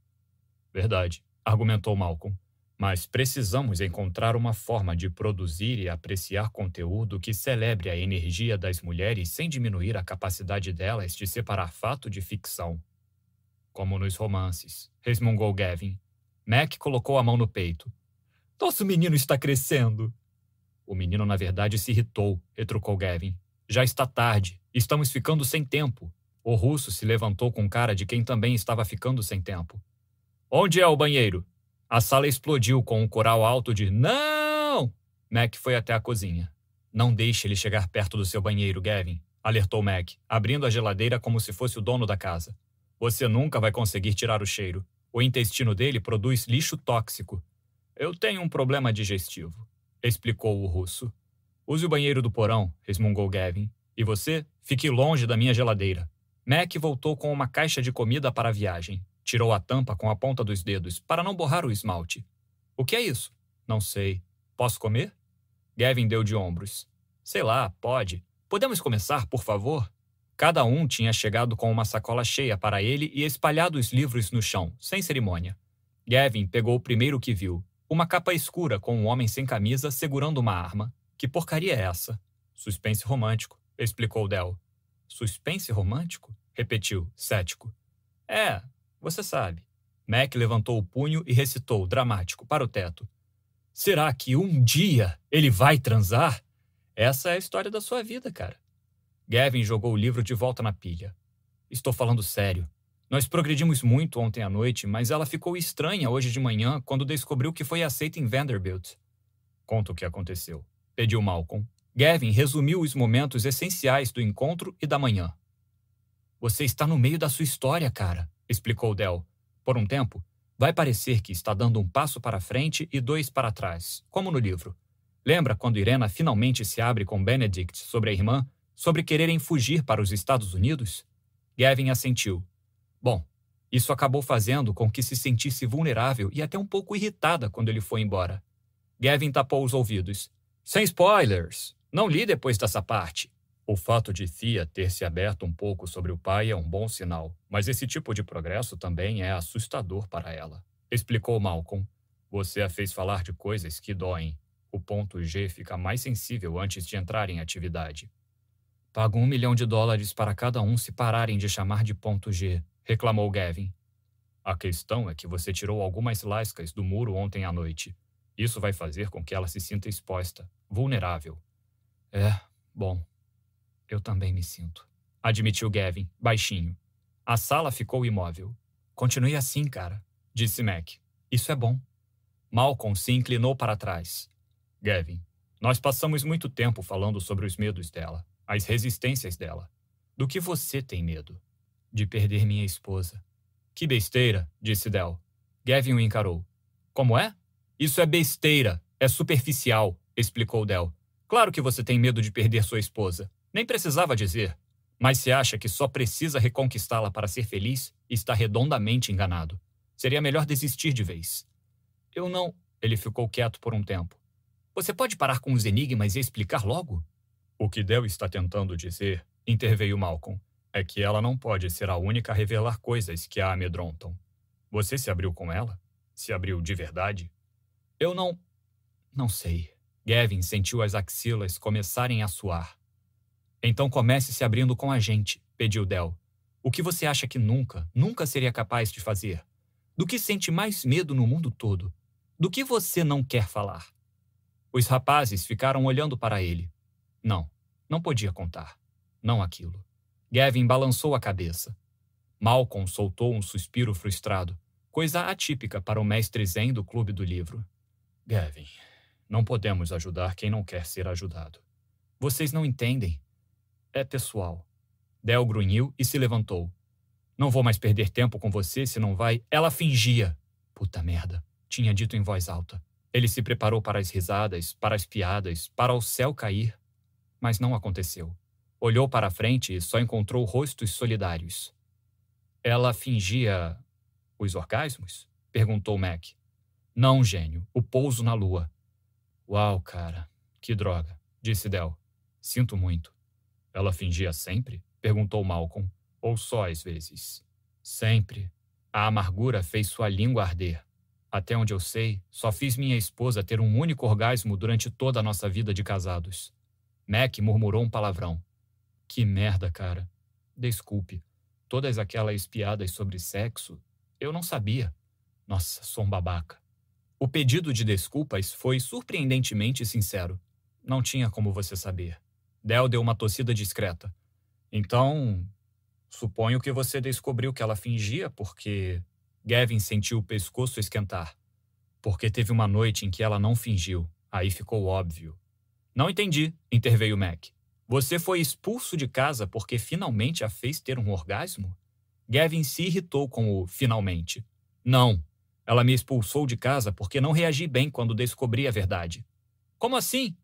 Verdade, argumentou Malcolm. Mas precisamos encontrar uma forma de produzir e apreciar conteúdo que celebre a energia das mulheres sem diminuir a capacidade delas de separar fato de ficção. Como nos romances, resmungou Gavin. Mac colocou a mão no peito. Nosso menino está crescendo. O menino, na verdade, se irritou, retrucou Gavin. Já está tarde. Estamos ficando sem tempo. O russo se levantou com cara de quem também estava ficando sem tempo. Onde é o banheiro? A sala explodiu com um coral alto de Não! Mac foi até a cozinha. Não deixe ele chegar perto do seu banheiro, Gavin, alertou Mac, abrindo a geladeira como se fosse o dono da casa. Você nunca vai conseguir tirar o cheiro. O intestino dele produz lixo tóxico. Eu tenho um problema digestivo, explicou o russo. Use o banheiro do porão, resmungou Gavin. E você, fique longe da minha geladeira. Mac voltou com uma caixa de comida para a viagem. Tirou a tampa com a ponta dos dedos, para não borrar o esmalte. O que é isso? Não sei. Posso comer? Gavin deu de ombros. Sei lá, pode. Podemos começar, por favor? Cada um tinha chegado com uma sacola cheia para ele e espalhado os livros no chão, sem cerimônia. Gavin pegou o primeiro que viu, uma capa escura com um homem sem camisa segurando uma arma. Que porcaria é essa? Suspense romântico, explicou Del. Suspense romântico? repetiu, cético. É, você sabe. Mac levantou o punho e recitou, dramático, para o teto. Será que um dia ele vai transar? Essa é a história da sua vida, cara. Gavin jogou o livro de volta na pilha. Estou falando sério. Nós progredimos muito ontem à noite, mas ela ficou estranha hoje de manhã quando descobriu que foi aceita em Vanderbilt. Conta o que aconteceu, pediu Malcolm. Gavin resumiu os momentos essenciais do encontro e da manhã. Você está no meio da sua história, cara, explicou Del. Por um tempo, vai parecer que está dando um passo para frente e dois para trás, como no livro. Lembra quando Irena finalmente se abre com Benedict sobre a irmã, sobre quererem fugir para os Estados Unidos? Gavin assentiu. Bom, isso acabou fazendo com que se sentisse vulnerável e até um pouco irritada quando ele foi embora. Gavin tapou os ouvidos. Sem spoilers! Não li depois dessa parte. O fato de Thea ter se aberto um pouco sobre o pai é um bom sinal, mas esse tipo de progresso também é assustador para ela. Explicou Malcolm. Você a fez falar de coisas que doem, o ponto G fica mais sensível antes de entrar em atividade. Pago um milhão de dólares para cada um se pararem de chamar de ponto G, reclamou Gavin. A questão é que você tirou algumas lascas do muro ontem à noite. Isso vai fazer com que ela se sinta exposta, vulnerável. É, bom. Eu também me sinto, admitiu Gavin, baixinho. A sala ficou imóvel. Continue assim, cara, disse Mac. Isso é bom. Malcolm se inclinou para trás. Gavin, nós passamos muito tempo falando sobre os medos dela, as resistências dela. Do que você tem medo? De perder minha esposa. Que besteira, disse Del. Gavin o encarou. Como é? Isso é besteira, é superficial, explicou Del. Claro que você tem medo de perder sua esposa. Nem precisava dizer. Mas se acha que só precisa reconquistá-la para ser feliz, está redondamente enganado. Seria melhor desistir de vez. Eu não. Ele ficou quieto por um tempo. Você pode parar com os enigmas e explicar logo? O que Del está tentando dizer, interveio Malcolm, é que ela não pode ser a única a revelar coisas que a amedrontam. Você se abriu com ela? Se abriu de verdade? Eu não. Não sei. Gavin sentiu as axilas começarem a suar. Então comece se abrindo com a gente, pediu Del. O que você acha que nunca, nunca seria capaz de fazer? Do que sente mais medo no mundo todo? Do que você não quer falar? Os rapazes ficaram olhando para ele. Não, não podia contar. Não aquilo. Gavin balançou a cabeça. Malcolm soltou um suspiro frustrado, coisa atípica para o mestre zen do clube do livro. Gavin, não podemos ajudar quem não quer ser ajudado. Vocês não entendem. É pessoal. Del grunhiu e se levantou. Não vou mais perder tempo com você se não vai. Ela fingia. Puta merda, tinha dito em voz alta. Ele se preparou para as risadas, para as piadas, para o céu cair. Mas não aconteceu. Olhou para a frente e só encontrou rostos solidários. Ela fingia. os orgasmos? perguntou Mac. Não, gênio, o pouso na lua. Uau, cara, que droga, disse Del. Sinto muito. Ela fingia sempre? perguntou Malcolm. Ou só às vezes? Sempre. A amargura fez sua língua arder. Até onde eu sei, só fiz minha esposa ter um único orgasmo durante toda a nossa vida de casados. Mac murmurou um palavrão. Que merda, cara. Desculpe. Todas aquelas piadas sobre sexo, eu não sabia. Nossa, sou um babaca. O pedido de desculpas foi surpreendentemente sincero. Não tinha como você saber. Del deu uma tossida discreta. Então, suponho que você descobriu que ela fingia porque Gavin sentiu o pescoço esquentar. Porque teve uma noite em que ela não fingiu. Aí ficou óbvio. Não entendi, interveio Mac. Você foi expulso de casa porque finalmente a fez ter um orgasmo? Gavin se irritou com o finalmente. Não. Ela me expulsou de casa porque não reagi bem quando descobri a verdade. Como assim?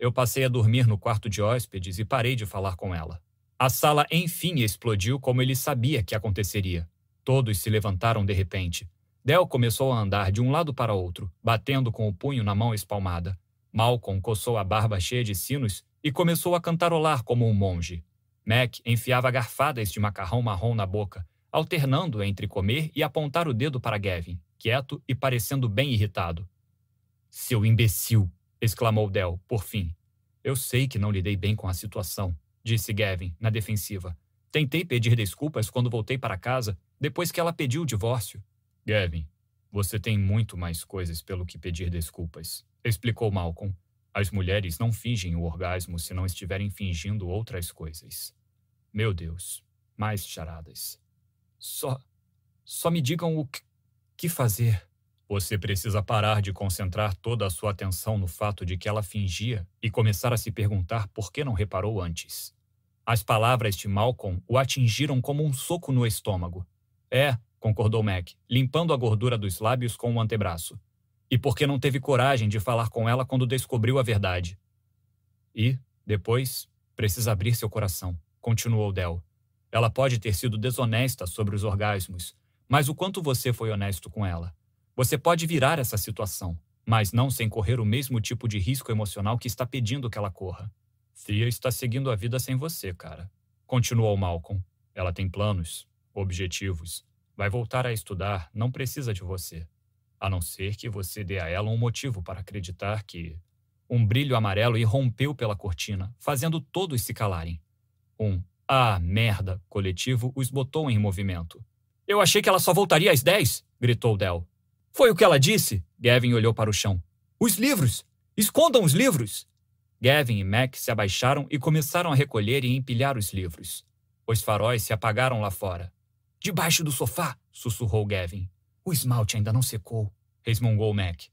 Eu passei a dormir no quarto de hóspedes e parei de falar com ela. A sala enfim explodiu como ele sabia que aconteceria. Todos se levantaram de repente. Del começou a andar de um lado para outro, batendo com o punho na mão espalmada. Malcolm coçou a barba cheia de sinos e começou a cantarolar como um monge. Mac enfiava garfadas de macarrão marrom na boca, alternando entre comer e apontar o dedo para Gavin, quieto e parecendo bem irritado. Seu imbecil! exclamou Del, por fim. Eu sei que não lidei bem com a situação, disse Gavin, na defensiva. Tentei pedir desculpas quando voltei para casa, depois que ela pediu o divórcio. Gavin, você tem muito mais coisas pelo que pedir desculpas, explicou Malcolm. As mulheres não fingem o orgasmo se não estiverem fingindo outras coisas. Meu Deus, mais charadas. Só. Só me digam o que, que fazer. Você precisa parar de concentrar toda a sua atenção no fato de que ela fingia e começar a se perguntar por que não reparou antes. As palavras de Malcolm o atingiram como um soco no estômago. É, concordou Mac, limpando a gordura dos lábios com o antebraço. E porque não teve coragem de falar com ela quando descobriu a verdade. E, depois, precisa abrir seu coração, continuou Del. Ela pode ter sido desonesta sobre os orgasmos, mas o quanto você foi honesto com ela? Você pode virar essa situação, mas não sem correr o mesmo tipo de risco emocional que está pedindo que ela corra. Thea está seguindo a vida sem você, cara. Continuou Malcolm. Ela tem planos, objetivos. Vai voltar a estudar, não precisa de você. A não ser que você dê a ela um motivo para acreditar que. Um brilho amarelo irrompeu pela cortina, fazendo todos se calarem. Um ah, merda coletivo os botou em movimento. Eu achei que ela só voltaria às 10, gritou Del. Foi o que ela disse? Gavin olhou para o chão. Os livros! Escondam os livros! Gavin e Mac se abaixaram e começaram a recolher e empilhar os livros. Os faróis se apagaram lá fora. Debaixo do sofá, sussurrou Gavin. O esmalte ainda não secou, resmungou Mac.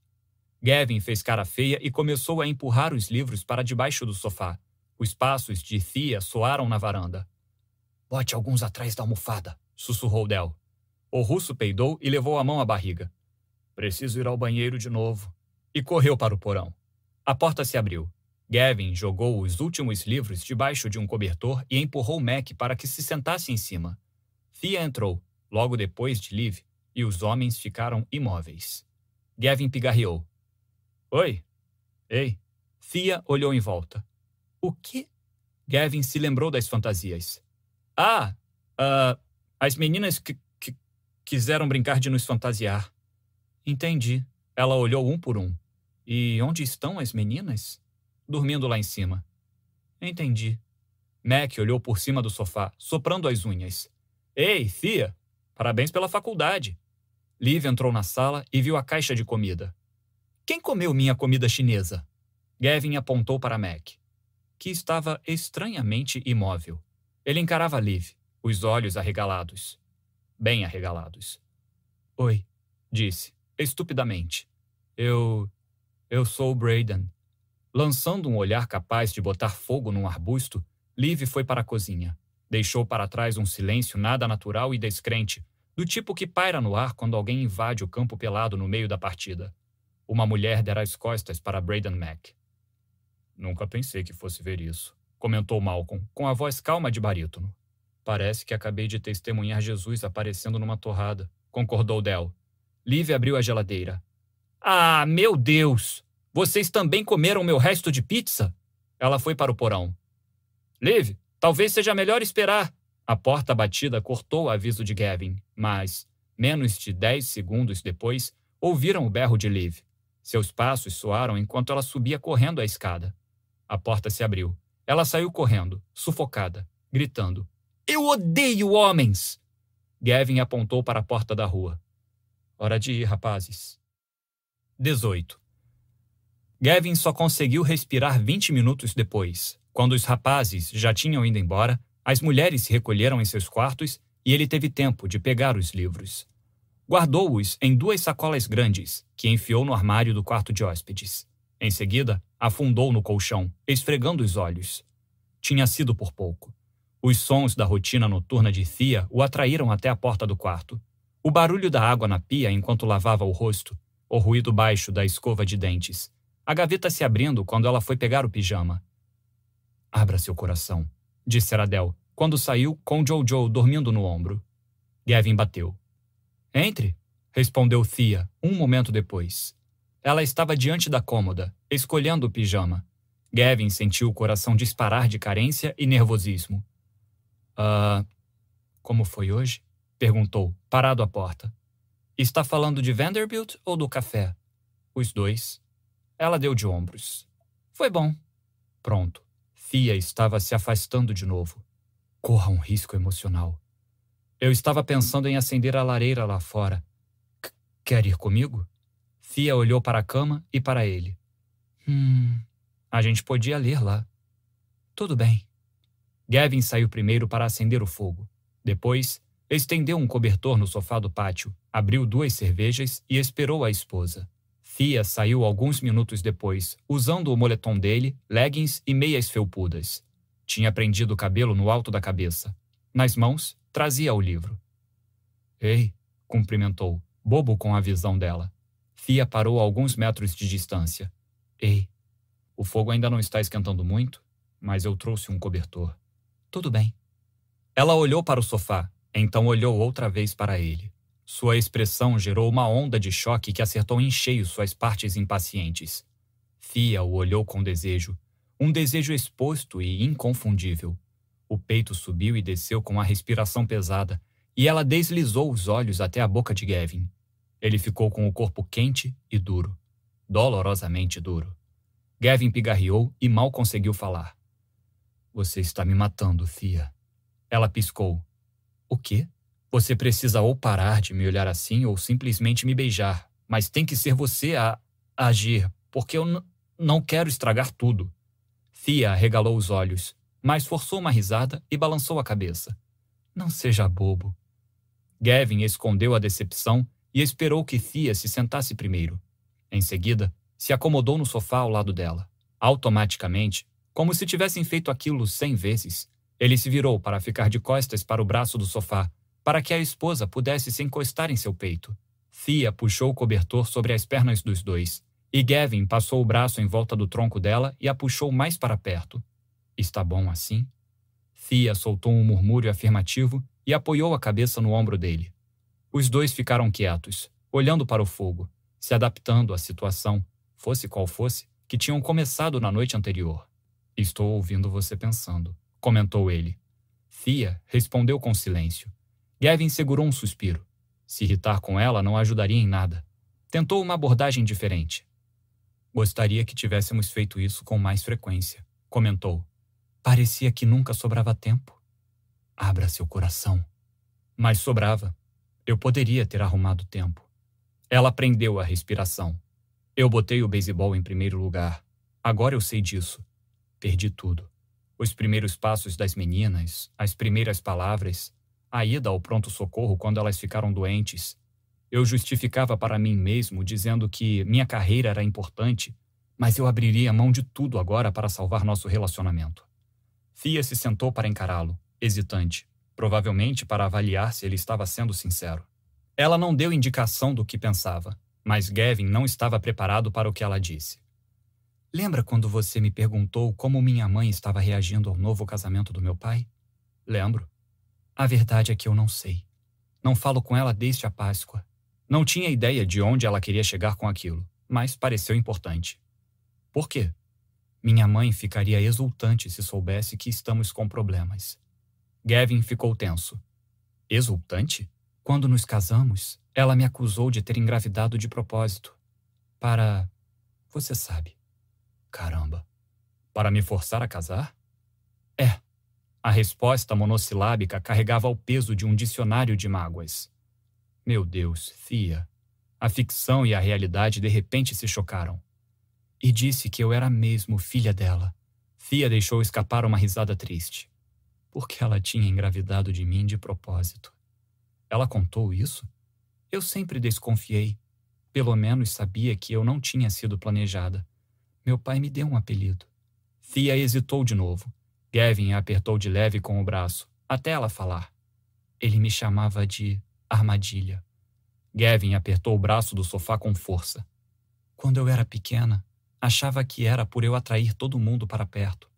Gavin fez cara feia e começou a empurrar os livros para debaixo do sofá. Os passos de Thea soaram na varanda. Bote alguns atrás da almofada, sussurrou Del. O russo peidou e levou a mão à barriga. Preciso ir ao banheiro de novo. E correu para o porão. A porta se abriu. Gavin jogou os últimos livros debaixo de um cobertor e empurrou Mac para que se sentasse em cima. Thea entrou, logo depois de Liv, e os homens ficaram imóveis. Gavin pigarreou. Oi? Ei. Thea olhou em volta. O quê? Gavin se lembrou das fantasias. Ah, uh, as meninas que, que quiseram brincar de nos fantasiar. Entendi. Ela olhou um por um. E onde estão as meninas? Dormindo lá em cima. Entendi. Mac olhou por cima do sofá, soprando as unhas. Ei, Fia! Parabéns pela faculdade. Liv entrou na sala e viu a caixa de comida. Quem comeu minha comida chinesa? Gavin apontou para Mac, que estava estranhamente imóvel. Ele encarava Liv, os olhos arregalados. Bem arregalados. Oi, disse estupidamente. Eu. Eu sou Braden. Lançando um olhar capaz de botar fogo num arbusto, Liv foi para a cozinha. Deixou para trás um silêncio nada natural e descrente, do tipo que paira no ar quando alguém invade o campo pelado no meio da partida. Uma mulher dera as costas para Braden Mack. Nunca pensei que fosse ver isso, comentou Malcolm, com a voz calma de barítono. Parece que acabei de testemunhar Jesus aparecendo numa torrada, concordou Del, Liv abriu a geladeira. Ah, meu Deus! Vocês também comeram meu resto de pizza? Ela foi para o porão. Liv, talvez seja melhor esperar. A porta batida cortou o aviso de Gavin, mas, menos de dez segundos depois, ouviram o berro de Liv. Seus passos soaram enquanto ela subia correndo a escada. A porta se abriu. Ela saiu correndo, sufocada, gritando: Eu odeio homens! Gavin apontou para a porta da rua. Hora de ir, rapazes. 18. Gavin só conseguiu respirar 20 minutos depois. Quando os rapazes já tinham ido embora, as mulheres se recolheram em seus quartos e ele teve tempo de pegar os livros. Guardou-os em duas sacolas grandes, que enfiou no armário do quarto de hóspedes. Em seguida, afundou no colchão, esfregando os olhos. Tinha sido por pouco. Os sons da rotina noturna de Thea o atraíram até a porta do quarto. O barulho da água na pia enquanto lavava o rosto, o ruído baixo da escova de dentes, a gaveta se abrindo quando ela foi pegar o pijama. Abra seu coração, disse Aradel, quando saiu com Jojo dormindo no ombro. Gavin bateu. Entre, respondeu Thea, um momento depois. Ela estava diante da cômoda, escolhendo o pijama. Gavin sentiu o coração disparar de carência e nervosismo. Ah, como foi hoje? perguntou, parado à porta. Está falando de Vanderbilt ou do café? Os dois. Ela deu de ombros. Foi bom. Pronto. Fia estava se afastando de novo. Corra um risco emocional. Eu estava pensando em acender a lareira lá fora. C quer ir comigo? Fia olhou para a cama e para ele. Hum, a gente podia ler lá. Tudo bem. Gavin saiu primeiro para acender o fogo. Depois, estendeu um cobertor no sofá do pátio, abriu duas cervejas e esperou a esposa. Fia saiu alguns minutos depois, usando o moletom dele, leggings e meias felpudas. Tinha prendido o cabelo no alto da cabeça. Nas mãos, trazia o livro. Ei, cumprimentou, bobo com a visão dela. Fia parou a alguns metros de distância. Ei, o fogo ainda não está esquentando muito, mas eu trouxe um cobertor. Tudo bem. Ela olhou para o sofá, então olhou outra vez para ele. Sua expressão gerou uma onda de choque que acertou em cheio suas partes impacientes. Fia o olhou com desejo, um desejo exposto e inconfundível. O peito subiu e desceu com a respiração pesada, e ela deslizou os olhos até a boca de Gavin. Ele ficou com o corpo quente e duro, dolorosamente duro. Gavin pigarreou e mal conseguiu falar. Você está me matando, Fia. Ela piscou. O quê? Você precisa ou parar de me olhar assim ou simplesmente me beijar, mas tem que ser você a, agir, porque eu não quero estragar tudo. Fia arregalou os olhos, mas forçou uma risada e balançou a cabeça. Não seja bobo. Gavin escondeu a decepção e esperou que Fia se sentasse primeiro. Em seguida, se acomodou no sofá ao lado dela. Automaticamente, como se tivessem feito aquilo cem vezes, ele se virou para ficar de costas para o braço do sofá, para que a esposa pudesse se encostar em seu peito. Thea puxou o cobertor sobre as pernas dos dois, e Gavin passou o braço em volta do tronco dela e a puxou mais para perto. Está bom assim? Thea soltou um murmúrio afirmativo e apoiou a cabeça no ombro dele. Os dois ficaram quietos, olhando para o fogo, se adaptando à situação fosse qual fosse, que tinham começado na noite anterior. Estou ouvindo você pensando, comentou ele. Fia respondeu com silêncio. Gavin segurou um suspiro. Se irritar com ela não ajudaria em nada. Tentou uma abordagem diferente. Gostaria que tivéssemos feito isso com mais frequência, comentou. Parecia que nunca sobrava tempo. Abra seu coração. Mas sobrava. Eu poderia ter arrumado tempo. Ela prendeu a respiração. Eu botei o beisebol em primeiro lugar. Agora eu sei disso. Perdi tudo. Os primeiros passos das meninas, as primeiras palavras, a ida ao pronto-socorro quando elas ficaram doentes. Eu justificava para mim mesmo, dizendo que minha carreira era importante, mas eu abriria mão de tudo agora para salvar nosso relacionamento. Fia se sentou para encará-lo, hesitante, provavelmente para avaliar se ele estava sendo sincero. Ela não deu indicação do que pensava mas Gavin não estava preparado para o que ela disse. Lembra quando você me perguntou como minha mãe estava reagindo ao novo casamento do meu pai? Lembro. A verdade é que eu não sei. Não falo com ela desde a Páscoa. Não tinha ideia de onde ela queria chegar com aquilo, mas pareceu importante. Por quê? Minha mãe ficaria exultante se soubesse que estamos com problemas. Gavin ficou tenso. Exultante? Quando nos casamos, ela me acusou de ter engravidado de propósito. Para. Você sabe. Caramba. Para me forçar a casar? É. A resposta monossilábica carregava o peso de um dicionário de mágoas. Meu Deus, Fia. A ficção e a realidade de repente se chocaram. E disse que eu era mesmo filha dela. Fia deixou escapar uma risada triste. Porque ela tinha engravidado de mim de propósito. Ela contou isso? Eu sempre desconfiei. Pelo menos sabia que eu não tinha sido planejada. Meu pai me deu um apelido. Fia hesitou de novo. Gavin a apertou de leve com o braço, até ela falar. Ele me chamava de Armadilha. Gavin apertou o braço do sofá com força. Quando eu era pequena, achava que era por eu atrair todo mundo para perto.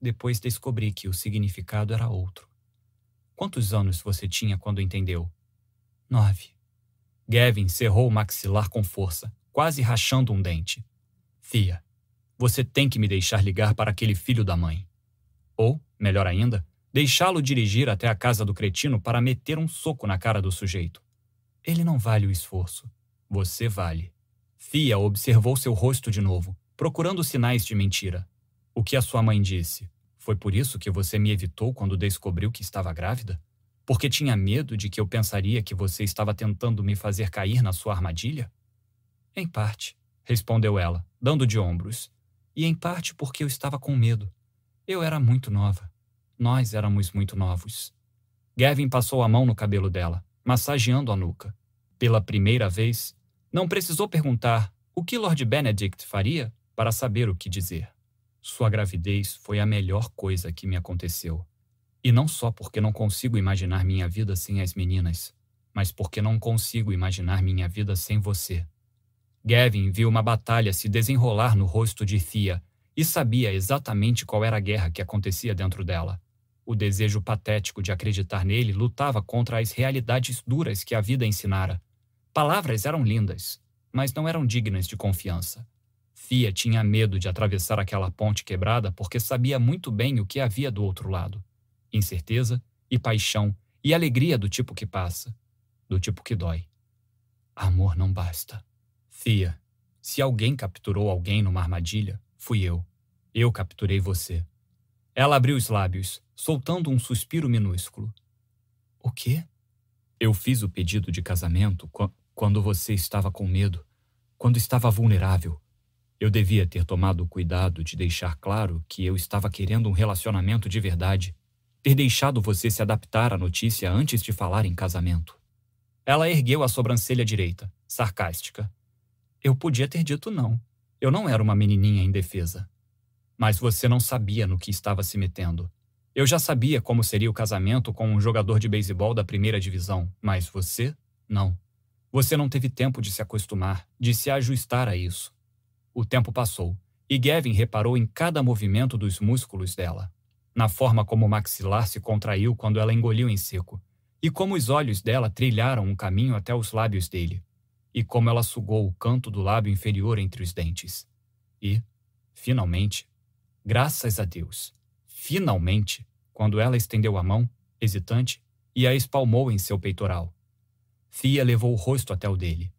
Depois descobri que o significado era outro. Quantos anos você tinha quando entendeu? Nove. Gavin cerrou o maxilar com força, quase rachando um dente. Fia, você tem que me deixar ligar para aquele filho da mãe. Ou, melhor ainda, deixá-lo dirigir até a casa do cretino para meter um soco na cara do sujeito. Ele não vale o esforço. Você vale. Fia observou seu rosto de novo, procurando sinais de mentira. O que a sua mãe disse? Foi por isso que você me evitou quando descobriu que estava grávida? Porque tinha medo de que eu pensaria que você estava tentando me fazer cair na sua armadilha? Em parte, respondeu ela, dando de ombros. E em parte porque eu estava com medo. Eu era muito nova. Nós éramos muito novos. Gavin passou a mão no cabelo dela massageando a nuca. Pela primeira vez, não precisou perguntar o que Lord Benedict faria para saber o que dizer. Sua gravidez foi a melhor coisa que me aconteceu. E não só porque não consigo imaginar minha vida sem as meninas, mas porque não consigo imaginar minha vida sem você. Gavin viu uma batalha se desenrolar no rosto de Thea e sabia exatamente qual era a guerra que acontecia dentro dela. O desejo patético de acreditar nele lutava contra as realidades duras que a vida ensinara. Palavras eram lindas, mas não eram dignas de confiança. Fia tinha medo de atravessar aquela ponte quebrada porque sabia muito bem o que havia do outro lado. Incerteza e paixão e alegria do tipo que passa, do tipo que dói. Amor não basta. Fia, se alguém capturou alguém numa armadilha, fui eu. Eu capturei você. Ela abriu os lábios, soltando um suspiro minúsculo. O quê? Eu fiz o pedido de casamento quando você estava com medo, quando estava vulnerável. Eu devia ter tomado o cuidado de deixar claro que eu estava querendo um relacionamento de verdade, ter deixado você se adaptar à notícia antes de falar em casamento. Ela ergueu a sobrancelha direita, sarcástica. Eu podia ter dito não. Eu não era uma menininha indefesa. Mas você não sabia no que estava se metendo. Eu já sabia como seria o casamento com um jogador de beisebol da primeira divisão, mas você, não. Você não teve tempo de se acostumar, de se ajustar a isso. O tempo passou, e Gavin reparou em cada movimento dos músculos dela, na forma como o maxilar se contraiu quando ela engoliu em seco, e como os olhos dela trilharam um caminho até os lábios dele, e como ela sugou o canto do lábio inferior entre os dentes. E, finalmente, Graças a Deus. Finalmente, quando ela estendeu a mão, hesitante, e a espalmou em seu peitoral. Fia levou o rosto até o dele.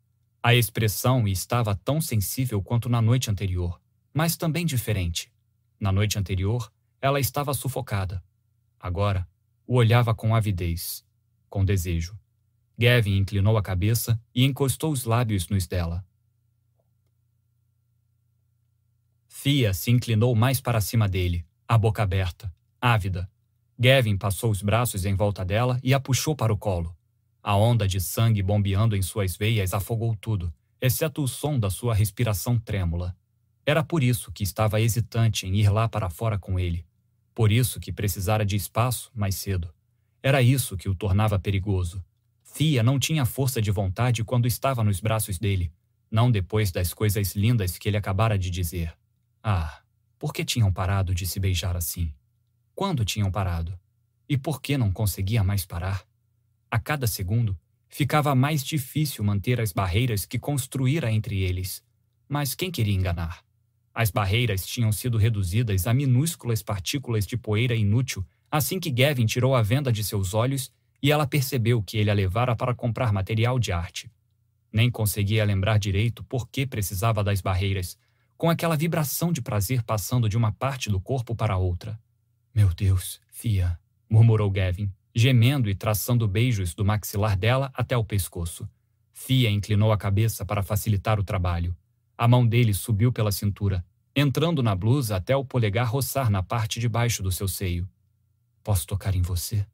A expressão estava tão sensível quanto na noite anterior, mas também diferente. Na noite anterior, ela estava sufocada. Agora, o olhava com avidez, com desejo. Gavin inclinou a cabeça e encostou os lábios nos dela. Fia se inclinou mais para cima dele, a boca aberta, ávida. Gavin passou os braços em volta dela e a puxou para o colo. A onda de sangue bombeando em suas veias afogou tudo, exceto o som da sua respiração trêmula. Era por isso que estava hesitante em ir lá para fora com ele. Por isso que precisara de espaço mais cedo. Era isso que o tornava perigoso. Fia não tinha força de vontade quando estava nos braços dele, não depois das coisas lindas que ele acabara de dizer. Ah, por que tinham parado de se beijar assim? Quando tinham parado? E por que não conseguia mais parar? A cada segundo, ficava mais difícil manter as barreiras que construíra entre eles. Mas quem queria enganar? As barreiras tinham sido reduzidas a minúsculas partículas de poeira inútil assim que Gavin tirou a venda de seus olhos e ela percebeu que ele a levara para comprar material de arte. Nem conseguia lembrar direito por que precisava das barreiras, com aquela vibração de prazer passando de uma parte do corpo para outra. Meu Deus, Fia, murmurou Gavin, gemendo e traçando beijos do maxilar dela até o pescoço. Fia inclinou a cabeça para facilitar o trabalho. A mão dele subiu pela cintura, entrando na blusa até o polegar roçar na parte de baixo do seu seio. Posso tocar em você?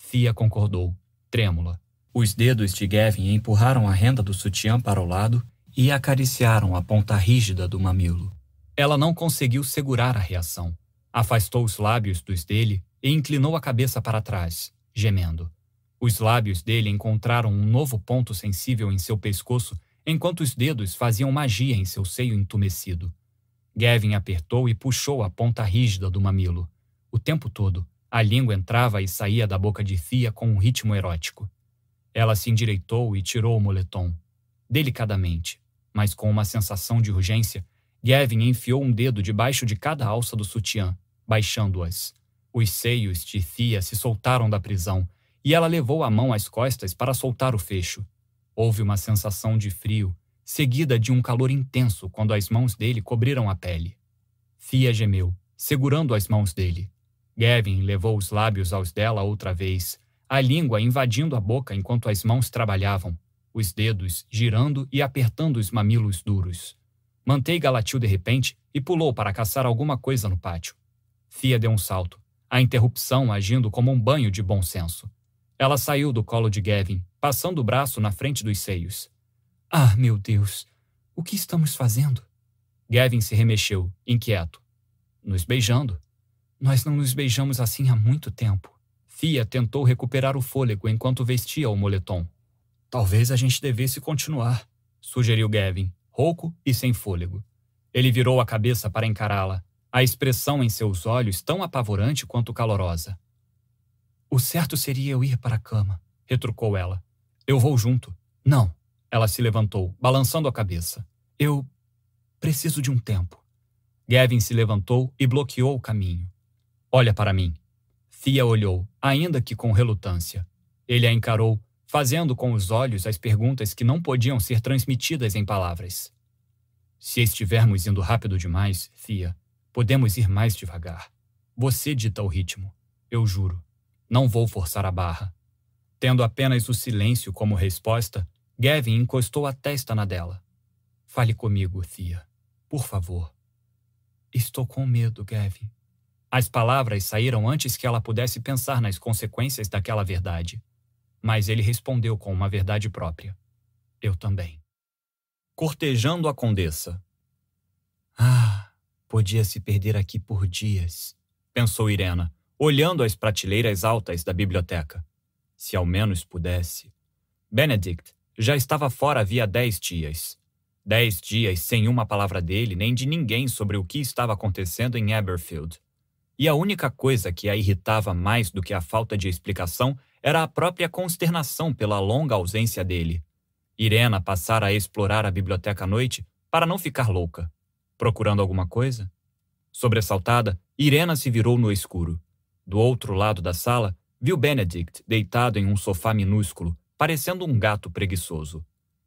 Fia concordou, trêmula. Os dedos de Gavin empurraram a renda do sutiã para o lado e acariciaram a ponta rígida do mamilo. Ela não conseguiu segurar a reação. Afastou os lábios dos dele e inclinou a cabeça para trás, gemendo. Os lábios dele encontraram um novo ponto sensível em seu pescoço, enquanto os dedos faziam magia em seu seio entumecido. Gavin apertou e puxou a ponta rígida do mamilo. O tempo todo, a língua entrava e saía da boca de Thea com um ritmo erótico. Ela se endireitou e tirou o moletom. Delicadamente, mas com uma sensação de urgência, Gavin enfiou um dedo debaixo de cada alça do sutiã, baixando-as. Os seios de Thea se soltaram da prisão e ela levou a mão às costas para soltar o fecho. Houve uma sensação de frio, seguida de um calor intenso quando as mãos dele cobriram a pele. Thea gemeu, segurando as mãos dele. Gavin levou os lábios aos dela outra vez, a língua invadindo a boca enquanto as mãos trabalhavam, os dedos girando e apertando os mamilos duros. Manteiga latiu de repente e pulou para caçar alguma coisa no pátio. Thea deu um salto, a interrupção agindo como um banho de bom senso. Ela saiu do colo de Gavin, passando o braço na frente dos seios. Ah, meu Deus! O que estamos fazendo? Gavin se remexeu, inquieto. Nos beijando. Nós não nos beijamos assim há muito tempo. Fia tentou recuperar o fôlego enquanto vestia o moletom. Talvez a gente devesse continuar, sugeriu Gavin, rouco e sem fôlego. Ele virou a cabeça para encará-la, a expressão em seus olhos tão apavorante quanto calorosa. O certo seria eu ir para a cama, retrucou ela. Eu vou junto. Não. Ela se levantou, balançando a cabeça. Eu preciso de um tempo. Gavin se levantou e bloqueou o caminho. Olha para mim. Thea olhou, ainda que com relutância. Ele a encarou, fazendo com os olhos as perguntas que não podiam ser transmitidas em palavras. Se estivermos indo rápido demais, Thea, podemos ir mais devagar. Você dita o ritmo. Eu juro. Não vou forçar a barra. Tendo apenas o silêncio como resposta, Gavin encostou a testa na dela. Fale comigo, Thea. Por favor. Estou com medo, Gavin. As palavras saíram antes que ela pudesse pensar nas consequências daquela verdade. Mas ele respondeu com uma verdade própria. Eu também. Cortejando a condessa. Ah, podia se perder aqui por dias, pensou Irena, olhando as prateleiras altas da biblioteca. Se ao menos pudesse. Benedict já estava fora havia dez dias. Dez dias sem uma palavra dele nem de ninguém sobre o que estava acontecendo em Aberfield. E a única coisa que a irritava mais do que a falta de explicação era a própria consternação pela longa ausência dele. Irena passara a explorar a biblioteca à noite para não ficar louca. Procurando alguma coisa? Sobressaltada, Irena se virou no escuro. Do outro lado da sala, viu Benedict deitado em um sofá minúsculo, parecendo um gato preguiçoso.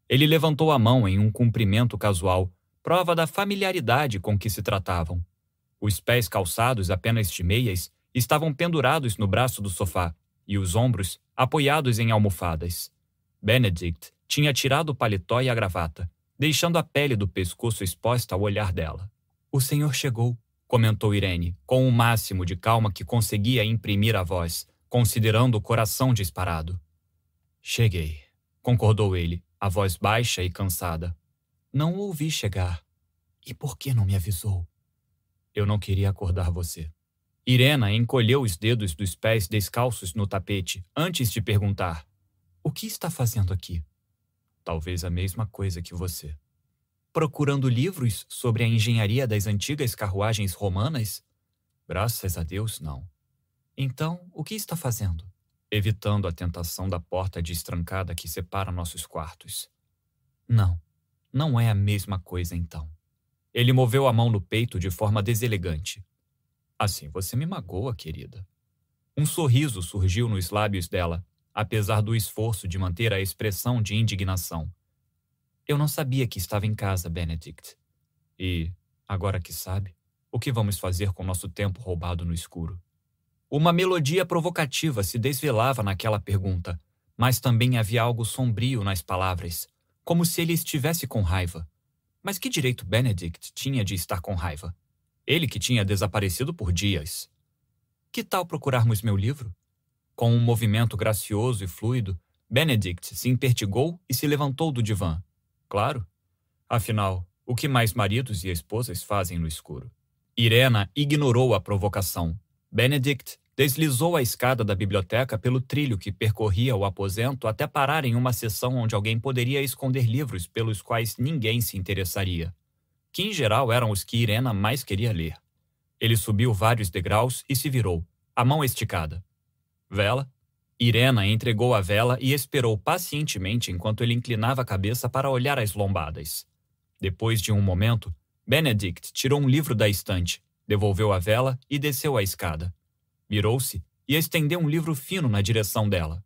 Ele levantou a mão em um cumprimento casual, prova da familiaridade com que se tratavam. Os pés calçados apenas de meias estavam pendurados no braço do sofá e os ombros apoiados em almofadas. Benedict tinha tirado o paletó e a gravata, deixando a pele do pescoço exposta ao olhar dela. O senhor chegou, comentou Irene, com o máximo de calma que conseguia imprimir à voz, considerando o coração disparado. Cheguei, concordou ele, a voz baixa e cansada. Não o ouvi chegar. E por que não me avisou? Eu não queria acordar você. Irena encolheu os dedos dos pés descalços no tapete antes de perguntar: O que está fazendo aqui? Talvez a mesma coisa que você procurando livros sobre a engenharia das antigas carruagens romanas? Graças a Deus, não. Então, o que está fazendo? Evitando a tentação da porta destrancada que separa nossos quartos. Não, não é a mesma coisa então. Ele moveu a mão no peito de forma deselegante. Assim você me magoa, querida. Um sorriso surgiu nos lábios dela, apesar do esforço de manter a expressão de indignação. Eu não sabia que estava em casa, Benedict. E, agora que sabe, o que vamos fazer com nosso tempo roubado no escuro? Uma melodia provocativa se desvelava naquela pergunta, mas também havia algo sombrio nas palavras, como se ele estivesse com raiva. Mas que direito Benedict tinha de estar com raiva? Ele que tinha desaparecido por dias. Que tal procurarmos meu livro? Com um movimento gracioso e fluido, Benedict se impertigou e se levantou do divã. Claro. Afinal, o que mais maridos e esposas fazem no escuro? Irena ignorou a provocação. Benedict Deslizou a escada da biblioteca pelo trilho que percorria o aposento até parar em uma seção onde alguém poderia esconder livros pelos quais ninguém se interessaria, que em geral eram os que Irena mais queria ler. Ele subiu vários degraus e se virou, a mão esticada. Vela? Irena entregou a vela e esperou pacientemente enquanto ele inclinava a cabeça para olhar as lombadas. Depois de um momento, Benedict tirou um livro da estante, devolveu a vela e desceu a escada. Virou-se e estendeu um livro fino na direção dela.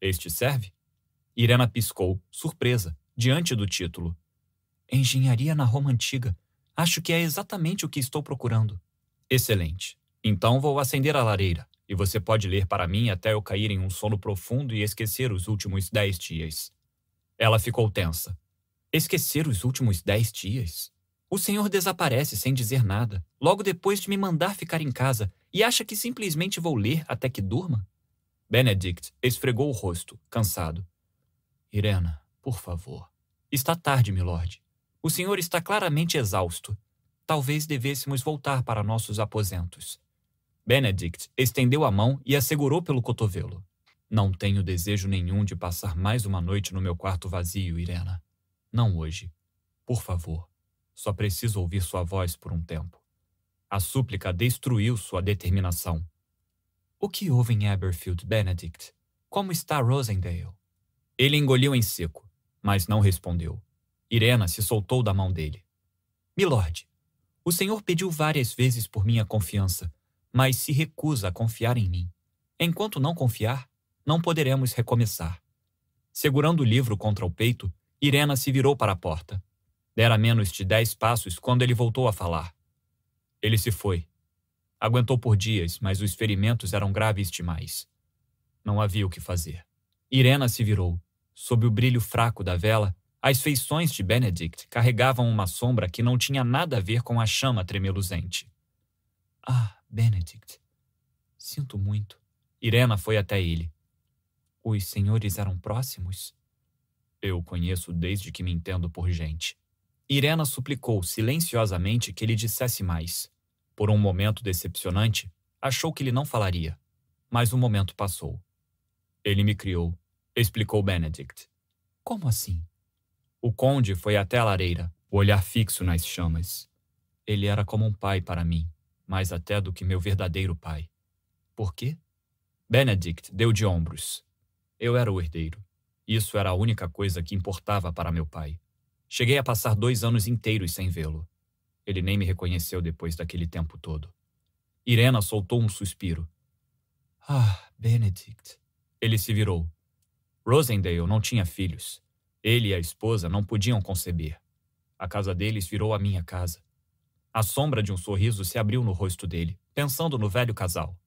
Este serve? Irena piscou, surpresa, diante do título. Engenharia na Roma Antiga. Acho que é exatamente o que estou procurando. Excelente. Então vou acender a lareira, e você pode ler para mim até eu cair em um sono profundo e esquecer os últimos dez dias. Ela ficou tensa. Esquecer os últimos dez dias? O senhor desaparece sem dizer nada, logo depois de me mandar ficar em casa, e acha que simplesmente vou ler até que durma? Benedict esfregou o rosto, cansado. Irena, por favor. Está tarde, milord. O senhor está claramente exausto. Talvez devêssemos voltar para nossos aposentos. Benedict estendeu a mão e a segurou pelo cotovelo. Não tenho desejo nenhum de passar mais uma noite no meu quarto vazio, Irena. Não hoje. Por favor. Só preciso ouvir sua voz por um tempo. A súplica destruiu sua determinação. O que houve em Aberfield, Benedict? Como está Rosendale? Ele engoliu em seco, mas não respondeu. Irena se soltou da mão dele. Milord, o senhor pediu várias vezes por minha confiança, mas se recusa a confiar em mim. Enquanto não confiar, não poderemos recomeçar. Segurando o livro contra o peito, Irena se virou para a porta. Dera menos de dez passos quando ele voltou a falar. Ele se foi. Aguentou por dias, mas os ferimentos eram graves demais. Não havia o que fazer. Irena se virou. Sob o brilho fraco da vela, as feições de Benedict carregavam uma sombra que não tinha nada a ver com a chama tremeluzente. Ah, Benedict. Sinto muito. Irena foi até ele. Os senhores eram próximos? Eu conheço desde que me entendo por gente. Irena suplicou silenciosamente que ele dissesse mais. Por um momento decepcionante, achou que ele não falaria. Mas o momento passou. Ele me criou, explicou Benedict. Como assim? O conde foi até a lareira, o olhar fixo nas chamas. Ele era como um pai para mim, mais até do que meu verdadeiro pai. Por quê? Benedict deu de ombros. Eu era o herdeiro. Isso era a única coisa que importava para meu pai. Cheguei a passar dois anos inteiros sem vê-lo. Ele nem me reconheceu depois daquele tempo todo. Irena soltou um suspiro. Ah, Benedict. Ele se virou. Rosendale não tinha filhos. Ele e a esposa não podiam conceber. A casa deles virou a minha casa. A sombra de um sorriso se abriu no rosto dele, pensando no velho casal.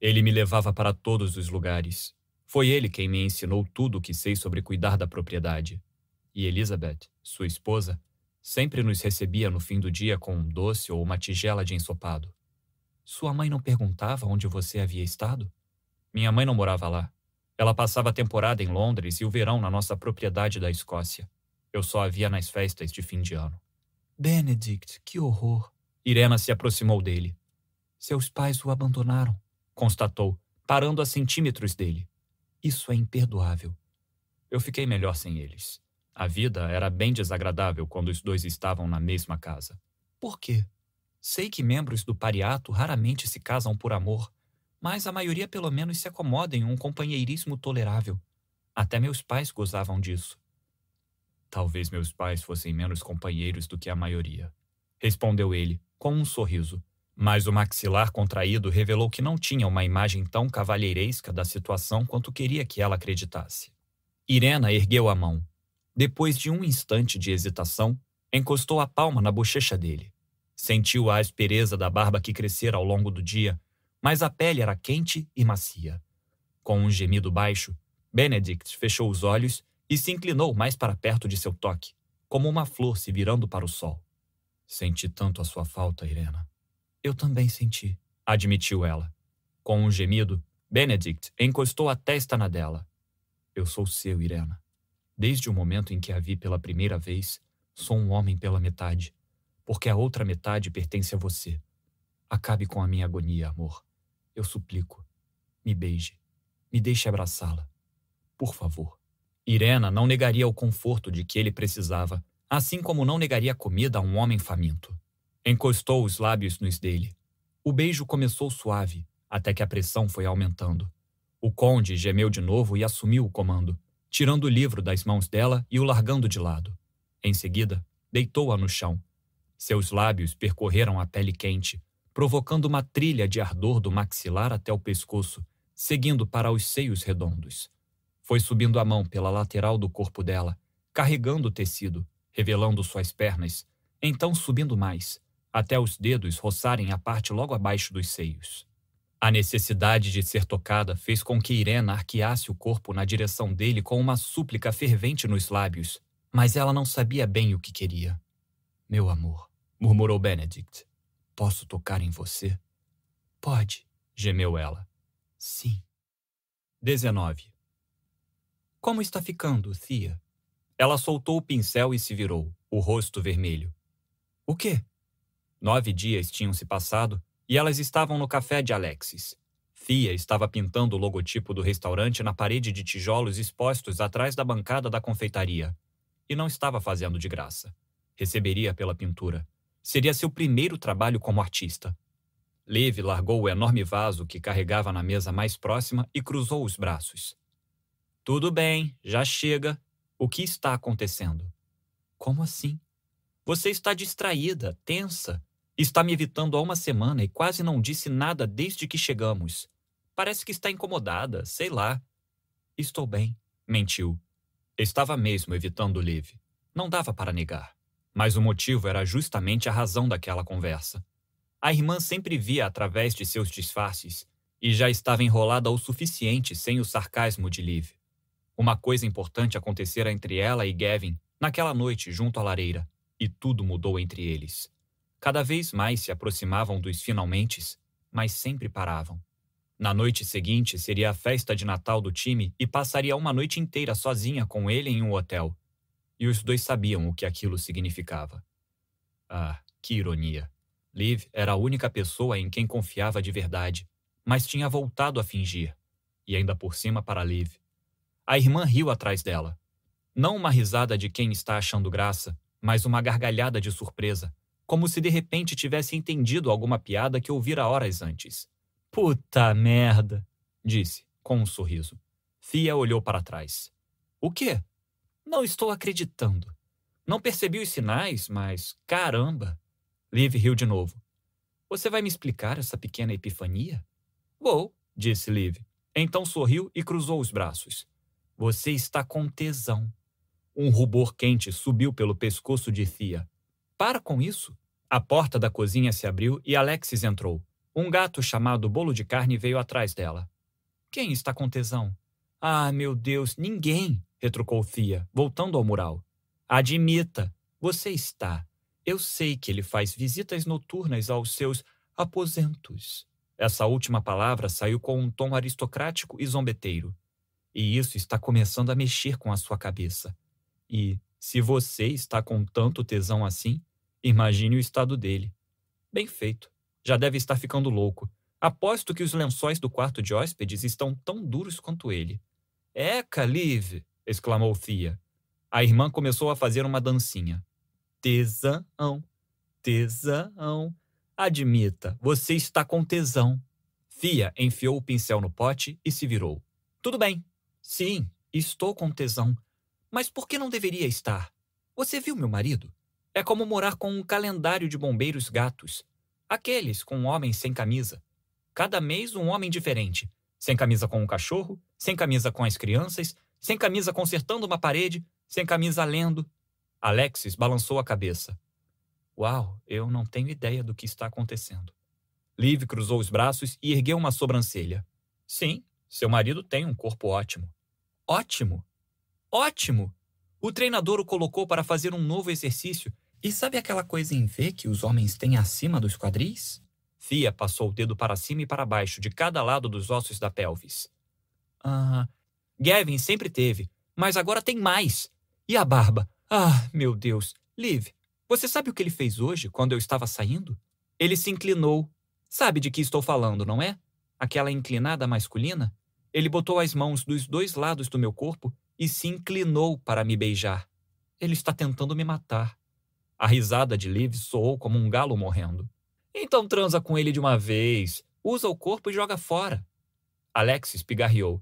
Ele me levava para todos os lugares. Foi ele quem me ensinou tudo o que sei sobre cuidar da propriedade e Elizabeth, sua esposa, sempre nos recebia no fim do dia com um doce ou uma tigela de ensopado. Sua mãe não perguntava onde você havia estado? Minha mãe não morava lá. Ela passava a temporada em Londres e o verão na nossa propriedade da Escócia. Eu só a via nas festas de fim de ano. Benedict, que horror! Irena se aproximou dele. Seus pais o abandonaram, constatou, parando a centímetros dele. Isso é imperdoável. Eu fiquei melhor sem eles. A vida era bem desagradável quando os dois estavam na mesma casa. Por quê? Sei que membros do pariato raramente se casam por amor, mas a maioria pelo menos se acomoda em um companheirismo tolerável. Até meus pais gozavam disso. Talvez meus pais fossem menos companheiros do que a maioria, respondeu ele, com um sorriso. Mas o maxilar contraído revelou que não tinha uma imagem tão cavalheiresca da situação quanto queria que ela acreditasse. Irena ergueu a mão, depois de um instante de hesitação, encostou a palma na bochecha dele. Sentiu a aspereza da barba que crescera ao longo do dia, mas a pele era quente e macia. Com um gemido baixo, Benedict fechou os olhos e se inclinou mais para perto de seu toque, como uma flor se virando para o sol. Senti tanto a sua falta, Irena. Eu também senti, admitiu ela. Com um gemido, Benedict encostou a testa na dela. Eu sou seu, Irena. Desde o momento em que a vi pela primeira vez, sou um homem pela metade, porque a outra metade pertence a você. Acabe com a minha agonia, amor. Eu suplico. Me beije. Me deixe abraçá-la. Por favor. Irena não negaria o conforto de que ele precisava, assim como não negaria comida a um homem faminto. Encostou os lábios nos dele. O beijo começou suave, até que a pressão foi aumentando. O conde gemeu de novo e assumiu o comando, tirando o livro das mãos dela e o largando de lado. Em seguida, deitou-a no chão. Seus lábios percorreram a pele quente, provocando uma trilha de ardor do maxilar até o pescoço, seguindo para os seios redondos. Foi subindo a mão pela lateral do corpo dela, carregando o tecido, revelando suas pernas, então subindo mais, até os dedos roçarem a parte logo abaixo dos seios. A necessidade de ser tocada fez com que Irena arqueasse o corpo na direção dele com uma súplica fervente nos lábios, mas ela não sabia bem o que queria. Meu amor, murmurou Benedict. Posso tocar em você? Pode, gemeu ela. Sim. 19. Como está ficando, Thea? Ela soltou o pincel e se virou, o rosto vermelho. O quê? Nove dias tinham se passado e elas estavam no café de Alexis. Fia estava pintando o logotipo do restaurante na parede de tijolos expostos atrás da bancada da confeitaria. E não estava fazendo de graça. Receberia pela pintura. Seria seu primeiro trabalho como artista. Liv largou o enorme vaso que carregava na mesa mais próxima e cruzou os braços. Tudo bem, já chega. O que está acontecendo? Como assim? Você está distraída, tensa. Está me evitando há uma semana e quase não disse nada desde que chegamos. Parece que está incomodada, sei lá. Estou bem, mentiu. Estava mesmo evitando Liv. Não dava para negar. Mas o motivo era justamente a razão daquela conversa. A irmã sempre via através de seus disfarces e já estava enrolada o suficiente sem o sarcasmo de Liv. Uma coisa importante acontecera entre ela e Gavin naquela noite junto à lareira, e tudo mudou entre eles. Cada vez mais se aproximavam dos finalmente, mas sempre paravam. Na noite seguinte seria a festa de Natal do time e passaria uma noite inteira sozinha com ele em um hotel. E os dois sabiam o que aquilo significava. Ah, que ironia! Liv era a única pessoa em quem confiava de verdade, mas tinha voltado a fingir. E ainda por cima para Liv. A irmã riu atrás dela. Não uma risada de quem está achando graça, mas uma gargalhada de surpresa, como se de repente tivesse entendido alguma piada que ouvira horas antes. Puta merda, disse, com um sorriso. Fia olhou para trás. O quê? Não estou acreditando. Não percebi os sinais, mas caramba. Liv riu de novo. Você vai me explicar essa pequena epifania? Vou, disse Liv. Então sorriu e cruzou os braços. Você está com tesão. Um rubor quente subiu pelo pescoço de Thea. Para com isso. A porta da cozinha se abriu e Alexis entrou. Um gato chamado Bolo de Carne veio atrás dela. Quem está com tesão? Ah, meu Deus, ninguém, retrucou Thea, voltando ao mural. Admita, você está. Eu sei que ele faz visitas noturnas aos seus aposentos. Essa última palavra saiu com um tom aristocrático e zombeteiro. E isso está começando a mexer com a sua cabeça. E, se você está com tanto tesão assim, Imagine o estado dele. Bem feito. Já deve estar ficando louco. Aposto que os lençóis do quarto de hóspedes estão tão duros quanto ele. Eca, Liv! exclamou Thea. A irmã começou a fazer uma dancinha. Tesão, tesão. Admita, você está com tesão. Thea enfiou o pincel no pote e se virou. Tudo bem. Sim, estou com tesão. Mas por que não deveria estar? Você viu meu marido? É como morar com um calendário de bombeiros gatos. Aqueles com homens sem camisa. Cada mês um homem diferente. Sem camisa com um cachorro, sem camisa com as crianças, sem camisa consertando uma parede, sem camisa lendo. Alexis balançou a cabeça. Uau, eu não tenho ideia do que está acontecendo. Liv cruzou os braços e ergueu uma sobrancelha. Sim, seu marido tem um corpo ótimo. Ótimo? Ótimo! O treinador o colocou para fazer um novo exercício e sabe aquela coisa em V que os homens têm acima dos quadris? Fia passou o dedo para cima e para baixo de cada lado dos ossos da pelvis. Ah, Gavin sempre teve, mas agora tem mais. E a barba? Ah, meu Deus. Liv, você sabe o que ele fez hoje quando eu estava saindo? Ele se inclinou. Sabe de que estou falando, não é? aquela inclinada masculina, ele botou as mãos dos dois lados do meu corpo e se inclinou para me beijar. Ele está tentando me matar. A risada de Liv soou como um galo morrendo. Então transa com ele de uma vez, usa o corpo e joga fora. Alexis pigarreou.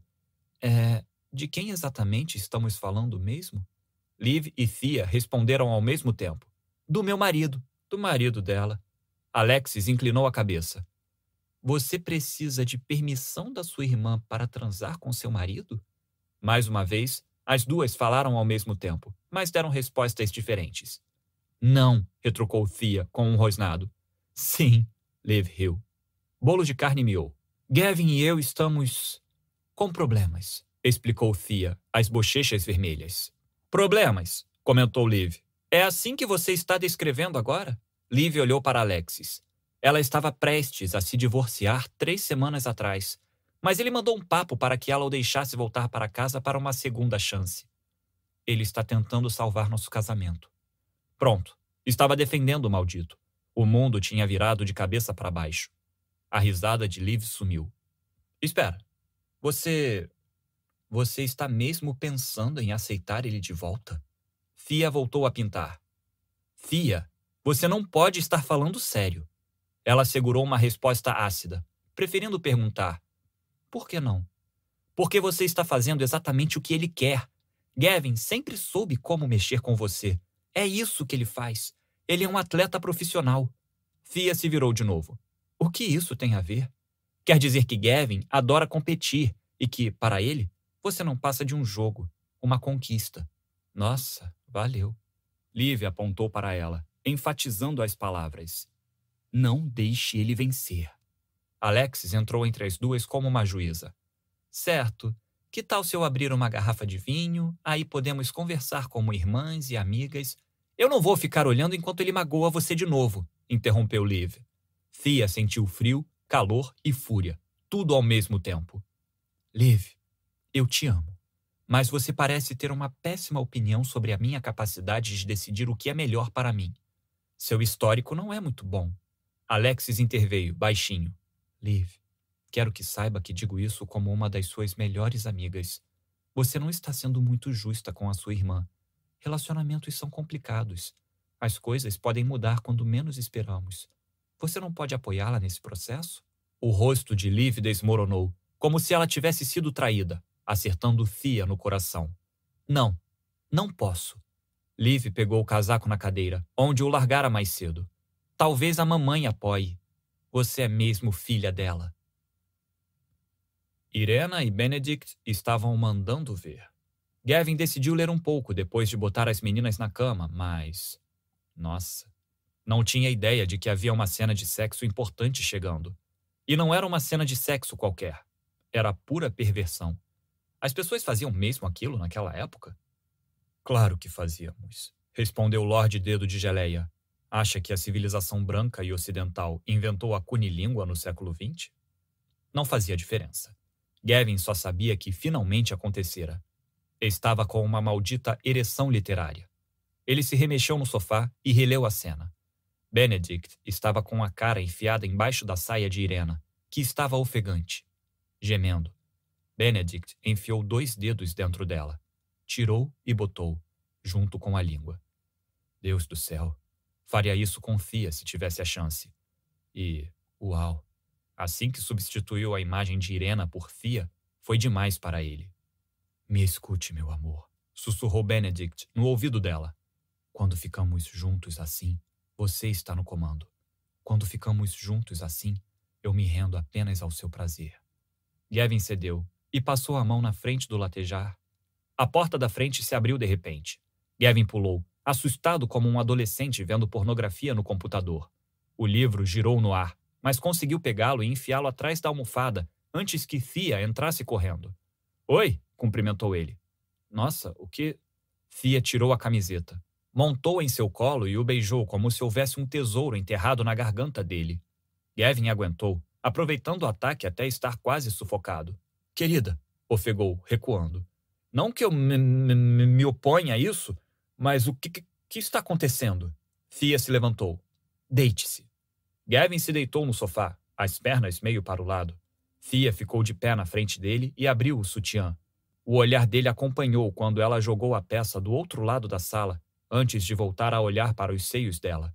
É, de quem exatamente estamos falando mesmo? Liv e Thea responderam ao mesmo tempo. Do meu marido, do marido dela. Alexis inclinou a cabeça. Você precisa de permissão da sua irmã para transar com seu marido? Mais uma vez, as duas falaram ao mesmo tempo, mas deram respostas diferentes. Não, retrucou Thea com um rosnado. Sim, Liv riu. Bolo de carne miou. Gavin e eu estamos com problemas, explicou Thea, as bochechas vermelhas. Problemas, comentou Liv. É assim que você está descrevendo agora? Liv olhou para Alexis. Ela estava prestes a se divorciar três semanas atrás, mas ele mandou um papo para que ela o deixasse voltar para casa para uma segunda chance. Ele está tentando salvar nosso casamento. Pronto, estava defendendo o maldito. O mundo tinha virado de cabeça para baixo. A risada de Liv sumiu. Espera, você. Você está mesmo pensando em aceitar ele de volta? Fia voltou a pintar. Fia, você não pode estar falando sério. Ela segurou uma resposta ácida, preferindo perguntar: Por que não? Porque você está fazendo exatamente o que ele quer. Gavin sempre soube como mexer com você. É isso que ele faz. Ele é um atleta profissional. Fia se virou de novo. O que isso tem a ver? Quer dizer que Gavin adora competir e que, para ele, você não passa de um jogo, uma conquista. Nossa, valeu. Lívia apontou para ela enfatizando as palavras: Não deixe ele vencer. Alexis entrou entre as duas como uma juíza. Certo. Que tal se eu abrir uma garrafa de vinho? Aí podemos conversar como irmãs e amigas. Eu não vou ficar olhando enquanto ele magoa você de novo, interrompeu Liv. Fia sentiu frio, calor e fúria, tudo ao mesmo tempo. Liv, eu te amo mas você parece ter uma péssima opinião sobre a minha capacidade de decidir o que é melhor para mim. Seu histórico não é muito bom. Alexis interveio, baixinho. Liv, quero que saiba que digo isso como uma das suas melhores amigas. Você não está sendo muito justa com a sua irmã. Relacionamentos são complicados. As coisas podem mudar quando menos esperamos. Você não pode apoiá-la nesse processo? O rosto de Liv desmoronou, como se ela tivesse sido traída, acertando Fia no coração. Não, não posso. Liv pegou o casaco na cadeira, onde o largara mais cedo. Talvez a mamãe apoie. Você é mesmo filha dela. Irena e Benedict estavam mandando ver. Gavin decidiu ler um pouco depois de botar as meninas na cama, mas. Nossa. Não tinha ideia de que havia uma cena de sexo importante chegando. E não era uma cena de sexo qualquer. Era pura perversão. As pessoas faziam mesmo aquilo naquela época? Claro que fazíamos, respondeu Lord Dedo de Geleia. Acha que a civilização branca e ocidental inventou a cunilíngua no século XX? Não fazia diferença. Gavin só sabia que finalmente acontecera. Estava com uma maldita ereção literária. Ele se remexeu no sofá e releu a cena. Benedict estava com a cara enfiada embaixo da saia de Irena, que estava ofegante, gemendo. Benedict enfiou dois dedos dentro dela tirou e botou, junto com a língua. Deus do céu, faria isso com Fia se tivesse a chance. E, uau, assim que substituiu a imagem de Irena por Fia, foi demais para ele. Me escute, meu amor, sussurrou Benedict no ouvido dela. Quando ficamos juntos assim, você está no comando. Quando ficamos juntos assim, eu me rendo apenas ao seu prazer. Gavin cedeu e passou a mão na frente do latejar a porta da frente se abriu de repente. Gavin pulou, assustado como um adolescente vendo pornografia no computador. O livro girou no ar, mas conseguiu pegá-lo e enfiá-lo atrás da almofada antes que Fia entrasse correndo. Oi, cumprimentou ele. Nossa, o que? Fia tirou a camiseta, montou em seu colo e o beijou como se houvesse um tesouro enterrado na garganta dele. Gavin aguentou, aproveitando o ataque até estar quase sufocado. Querida, ofegou, recuando. Não que eu me, oponha a isso, mas o que, que está acontecendo? Fia se levantou. Deite-se. Gavin se deitou no sofá, as pernas meio para o lado. Fia ficou de pé na frente dele e abriu o sutiã. O olhar dele acompanhou quando ela jogou a peça do outro lado da sala, antes de voltar a olhar para os seios dela.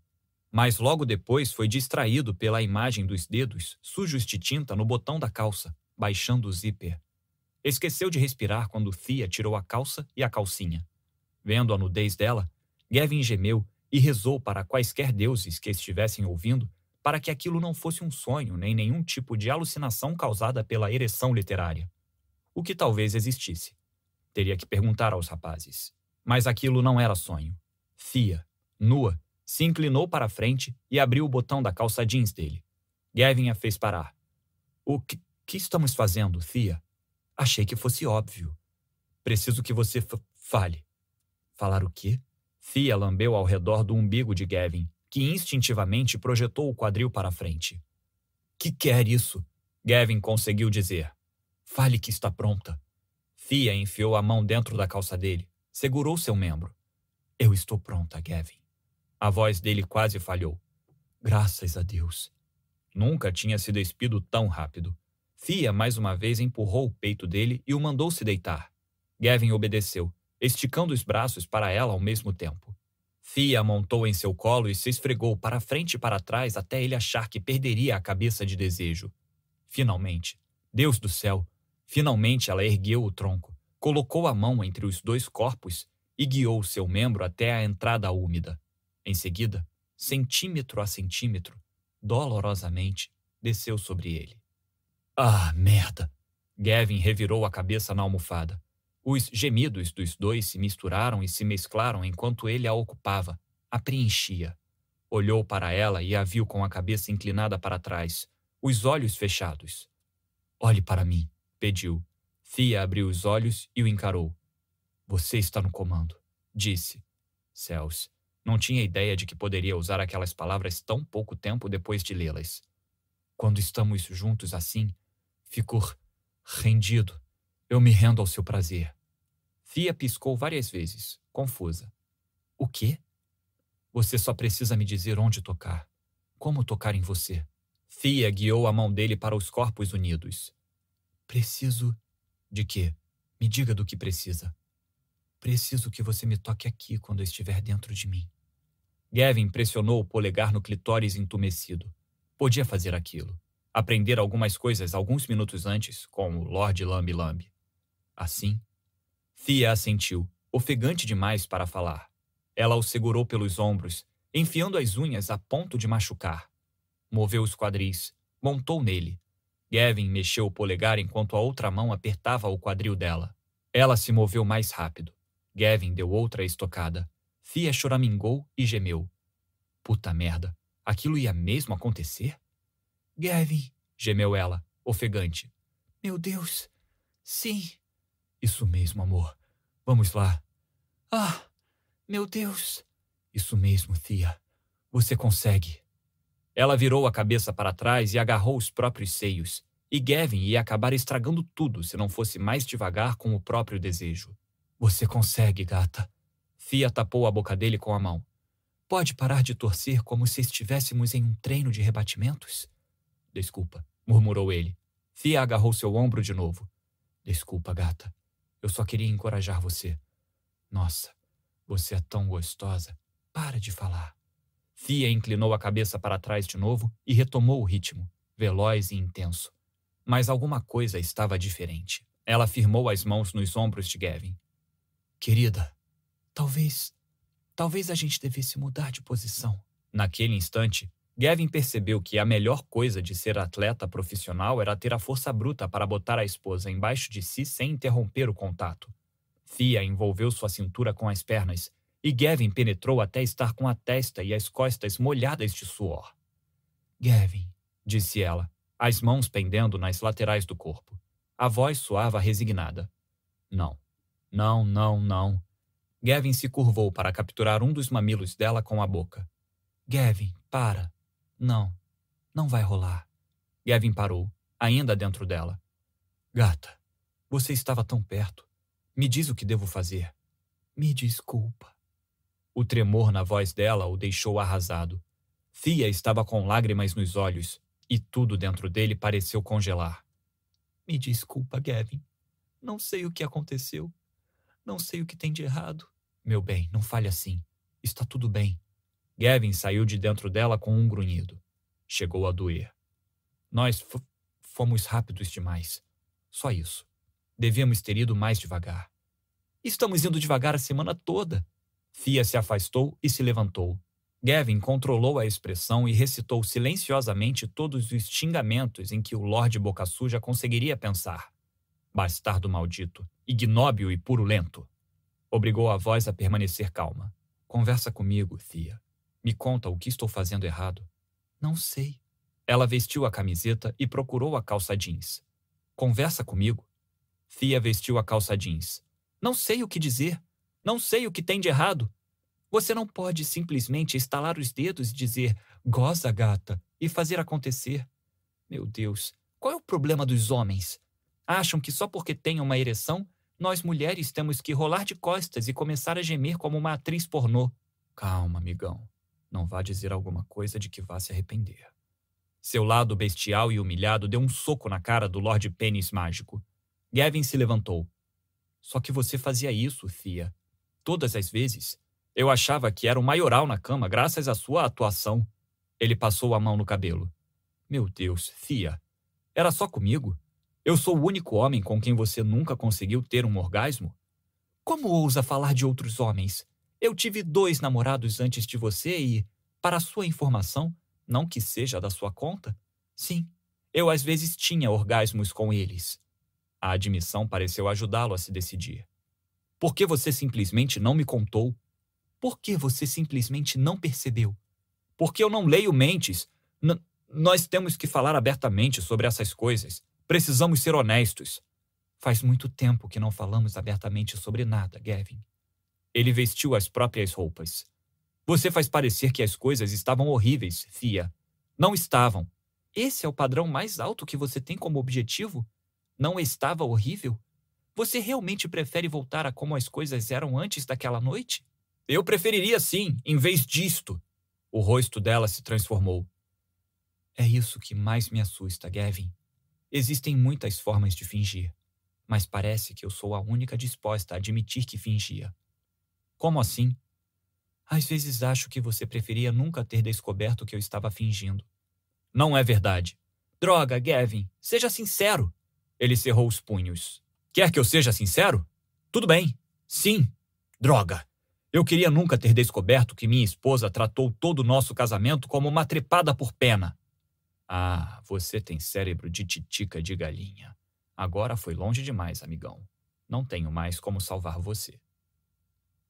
Mas logo depois foi distraído pela imagem dos dedos, sujos de tinta, no botão da calça, baixando o zíper. Esqueceu de respirar quando Thea tirou a calça e a calcinha. Vendo a nudez dela, Gavin gemeu e rezou para quaisquer deuses que estivessem ouvindo para que aquilo não fosse um sonho nem nenhum tipo de alucinação causada pela ereção literária. O que talvez existisse. Teria que perguntar aos rapazes. Mas aquilo não era sonho. Thea, nua, se inclinou para a frente e abriu o botão da calça jeans dele. Gavin a fez parar. O que, que estamos fazendo, Thea? Achei que fosse óbvio. Preciso que você fale. Falar o quê? Thea lambeu ao redor do umbigo de Gavin, que instintivamente projetou o quadril para a frente. Que quer isso? Gavin conseguiu dizer. Fale que está pronta. Thea enfiou a mão dentro da calça dele, segurou seu membro. Eu estou pronta, Gavin. A voz dele quase falhou. Graças a Deus. Nunca tinha se despido tão rápido. Thea mais uma vez empurrou o peito dele e o mandou se deitar. Gavin obedeceu, esticando os braços para ela ao mesmo tempo. Thea montou em seu colo e se esfregou para frente e para trás até ele achar que perderia a cabeça de desejo. Finalmente, Deus do céu, finalmente ela ergueu o tronco, colocou a mão entre os dois corpos e guiou seu membro até a entrada úmida. Em seguida, centímetro a centímetro, dolorosamente, desceu sobre ele. Ah, merda! Gavin revirou a cabeça na almofada. Os gemidos dos dois se misturaram e se mesclaram enquanto ele a ocupava, a preenchia. Olhou para ela e a viu com a cabeça inclinada para trás, os olhos fechados. Olhe para mim, pediu. Fia abriu os olhos e o encarou. Você está no comando, disse. Céus, não tinha ideia de que poderia usar aquelas palavras tão pouco tempo depois de lê-las. Quando estamos juntos assim, fico rendido. Eu me rendo ao seu prazer. Fia piscou várias vezes, confusa. O quê? Você só precisa me dizer onde tocar. Como tocar em você? Fia guiou a mão dele para os corpos unidos. Preciso. De quê? Me diga do que precisa. Preciso que você me toque aqui quando estiver dentro de mim. Gavin pressionou o polegar no clitóris entumecido. Podia fazer aquilo. Aprender algumas coisas alguns minutos antes, com o Lord Lambi Lambi. Assim, Thea assentiu, ofegante demais para falar. Ela o segurou pelos ombros, enfiando as unhas a ponto de machucar. Moveu os quadris, montou nele. Gavin mexeu o polegar enquanto a outra mão apertava o quadril dela. Ela se moveu mais rápido. Gavin deu outra estocada. Thea choramingou e gemeu. Puta merda, aquilo ia mesmo acontecer? Gavin, gemeu ela, ofegante. Meu Deus, sim. Isso mesmo, amor. Vamos lá. Ah, meu Deus. Isso mesmo, Thea. Você consegue. Ela virou a cabeça para trás e agarrou os próprios seios. E Gavin ia acabar estragando tudo se não fosse mais devagar com o próprio desejo. Você consegue, gata. Thea tapou a boca dele com a mão. Pode parar de torcer como se estivéssemos em um treino de rebatimentos? Desculpa, murmurou ele. Thea agarrou seu ombro de novo. Desculpa, gata. Eu só queria encorajar você. Nossa, você é tão gostosa. Para de falar. Fia inclinou a cabeça para trás de novo e retomou o ritmo, veloz e intenso. Mas alguma coisa estava diferente. Ela firmou as mãos nos ombros de Gavin. Querida, talvez. Talvez a gente devesse mudar de posição. Naquele instante, Gavin percebeu que a melhor coisa de ser atleta profissional era ter a força bruta para botar a esposa embaixo de si sem interromper o contato. Thea envolveu sua cintura com as pernas e Gavin penetrou até estar com a testa e as costas molhadas de suor. Gavin, disse ela, as mãos pendendo nas laterais do corpo. A voz soava resignada. Não, não, não, não. Gavin se curvou para capturar um dos mamilos dela com a boca. Gavin, para. Não, não vai rolar. Gavin parou, ainda dentro dela. Gata, você estava tão perto. Me diz o que devo fazer. Me desculpa. O tremor na voz dela o deixou arrasado. Fia estava com lágrimas nos olhos e tudo dentro dele pareceu congelar. Me desculpa, Gavin. Não sei o que aconteceu. Não sei o que tem de errado. Meu bem, não fale assim. Está tudo bem. Gavin saiu de dentro dela com um grunhido. Chegou a doer. Nós fomos rápidos demais. Só isso. Devíamos ter ido mais devagar. Estamos indo devagar a semana toda. Fia se afastou e se levantou. Gavin controlou a expressão e recitou silenciosamente todos os xingamentos em que o Lorde Boca Suja conseguiria pensar. Bastardo maldito, ignóbil e purulento. Obrigou a voz a permanecer calma. Conversa comigo, Thea. Me conta o que estou fazendo errado. Não sei. Ela vestiu a camiseta e procurou a calça jeans. Conversa comigo. Thea vestiu a calça jeans. Não sei o que dizer. Não sei o que tem de errado. Você não pode simplesmente estalar os dedos e dizer goza, gata, e fazer acontecer. Meu Deus, qual é o problema dos homens? Acham que só porque têm uma ereção, nós mulheres temos que rolar de costas e começar a gemer como uma atriz pornô. Calma, amigão. Não vá dizer alguma coisa de que vá se arrepender. Seu lado bestial e humilhado deu um soco na cara do Lord Pênis Mágico. Gavin se levantou. Só que você fazia isso, Thea. Todas as vezes. Eu achava que era o maioral na cama graças à sua atuação. Ele passou a mão no cabelo. Meu Deus, Thea. Era só comigo? Eu sou o único homem com quem você nunca conseguiu ter um orgasmo? Como ousa falar de outros homens? Eu tive dois namorados antes de você e, para sua informação, não que seja da sua conta, sim, eu às vezes tinha orgasmos com eles. A admissão pareceu ajudá-lo a se decidir. Por que você simplesmente não me contou? Por que você simplesmente não percebeu? Porque eu não leio mentes. N nós temos que falar abertamente sobre essas coisas. Precisamos ser honestos. Faz muito tempo que não falamos abertamente sobre nada, Gavin. Ele vestiu as próprias roupas. Você faz parecer que as coisas estavam horríveis, Fia. Não estavam. Esse é o padrão mais alto que você tem como objetivo? Não estava horrível? Você realmente prefere voltar a como as coisas eram antes daquela noite? Eu preferiria sim, em vez disto. O rosto dela se transformou. É isso que mais me assusta, Gavin. Existem muitas formas de fingir, mas parece que eu sou a única disposta a admitir que fingia. Como assim? Às vezes acho que você preferia nunca ter descoberto que eu estava fingindo. Não é verdade. Droga, Gavin, seja sincero. Ele cerrou os punhos. Quer que eu seja sincero? Tudo bem. Sim. Droga. Eu queria nunca ter descoberto que minha esposa tratou todo o nosso casamento como uma trepada por pena. Ah, você tem cérebro de titica de galinha. Agora foi longe demais, amigão. Não tenho mais como salvar você.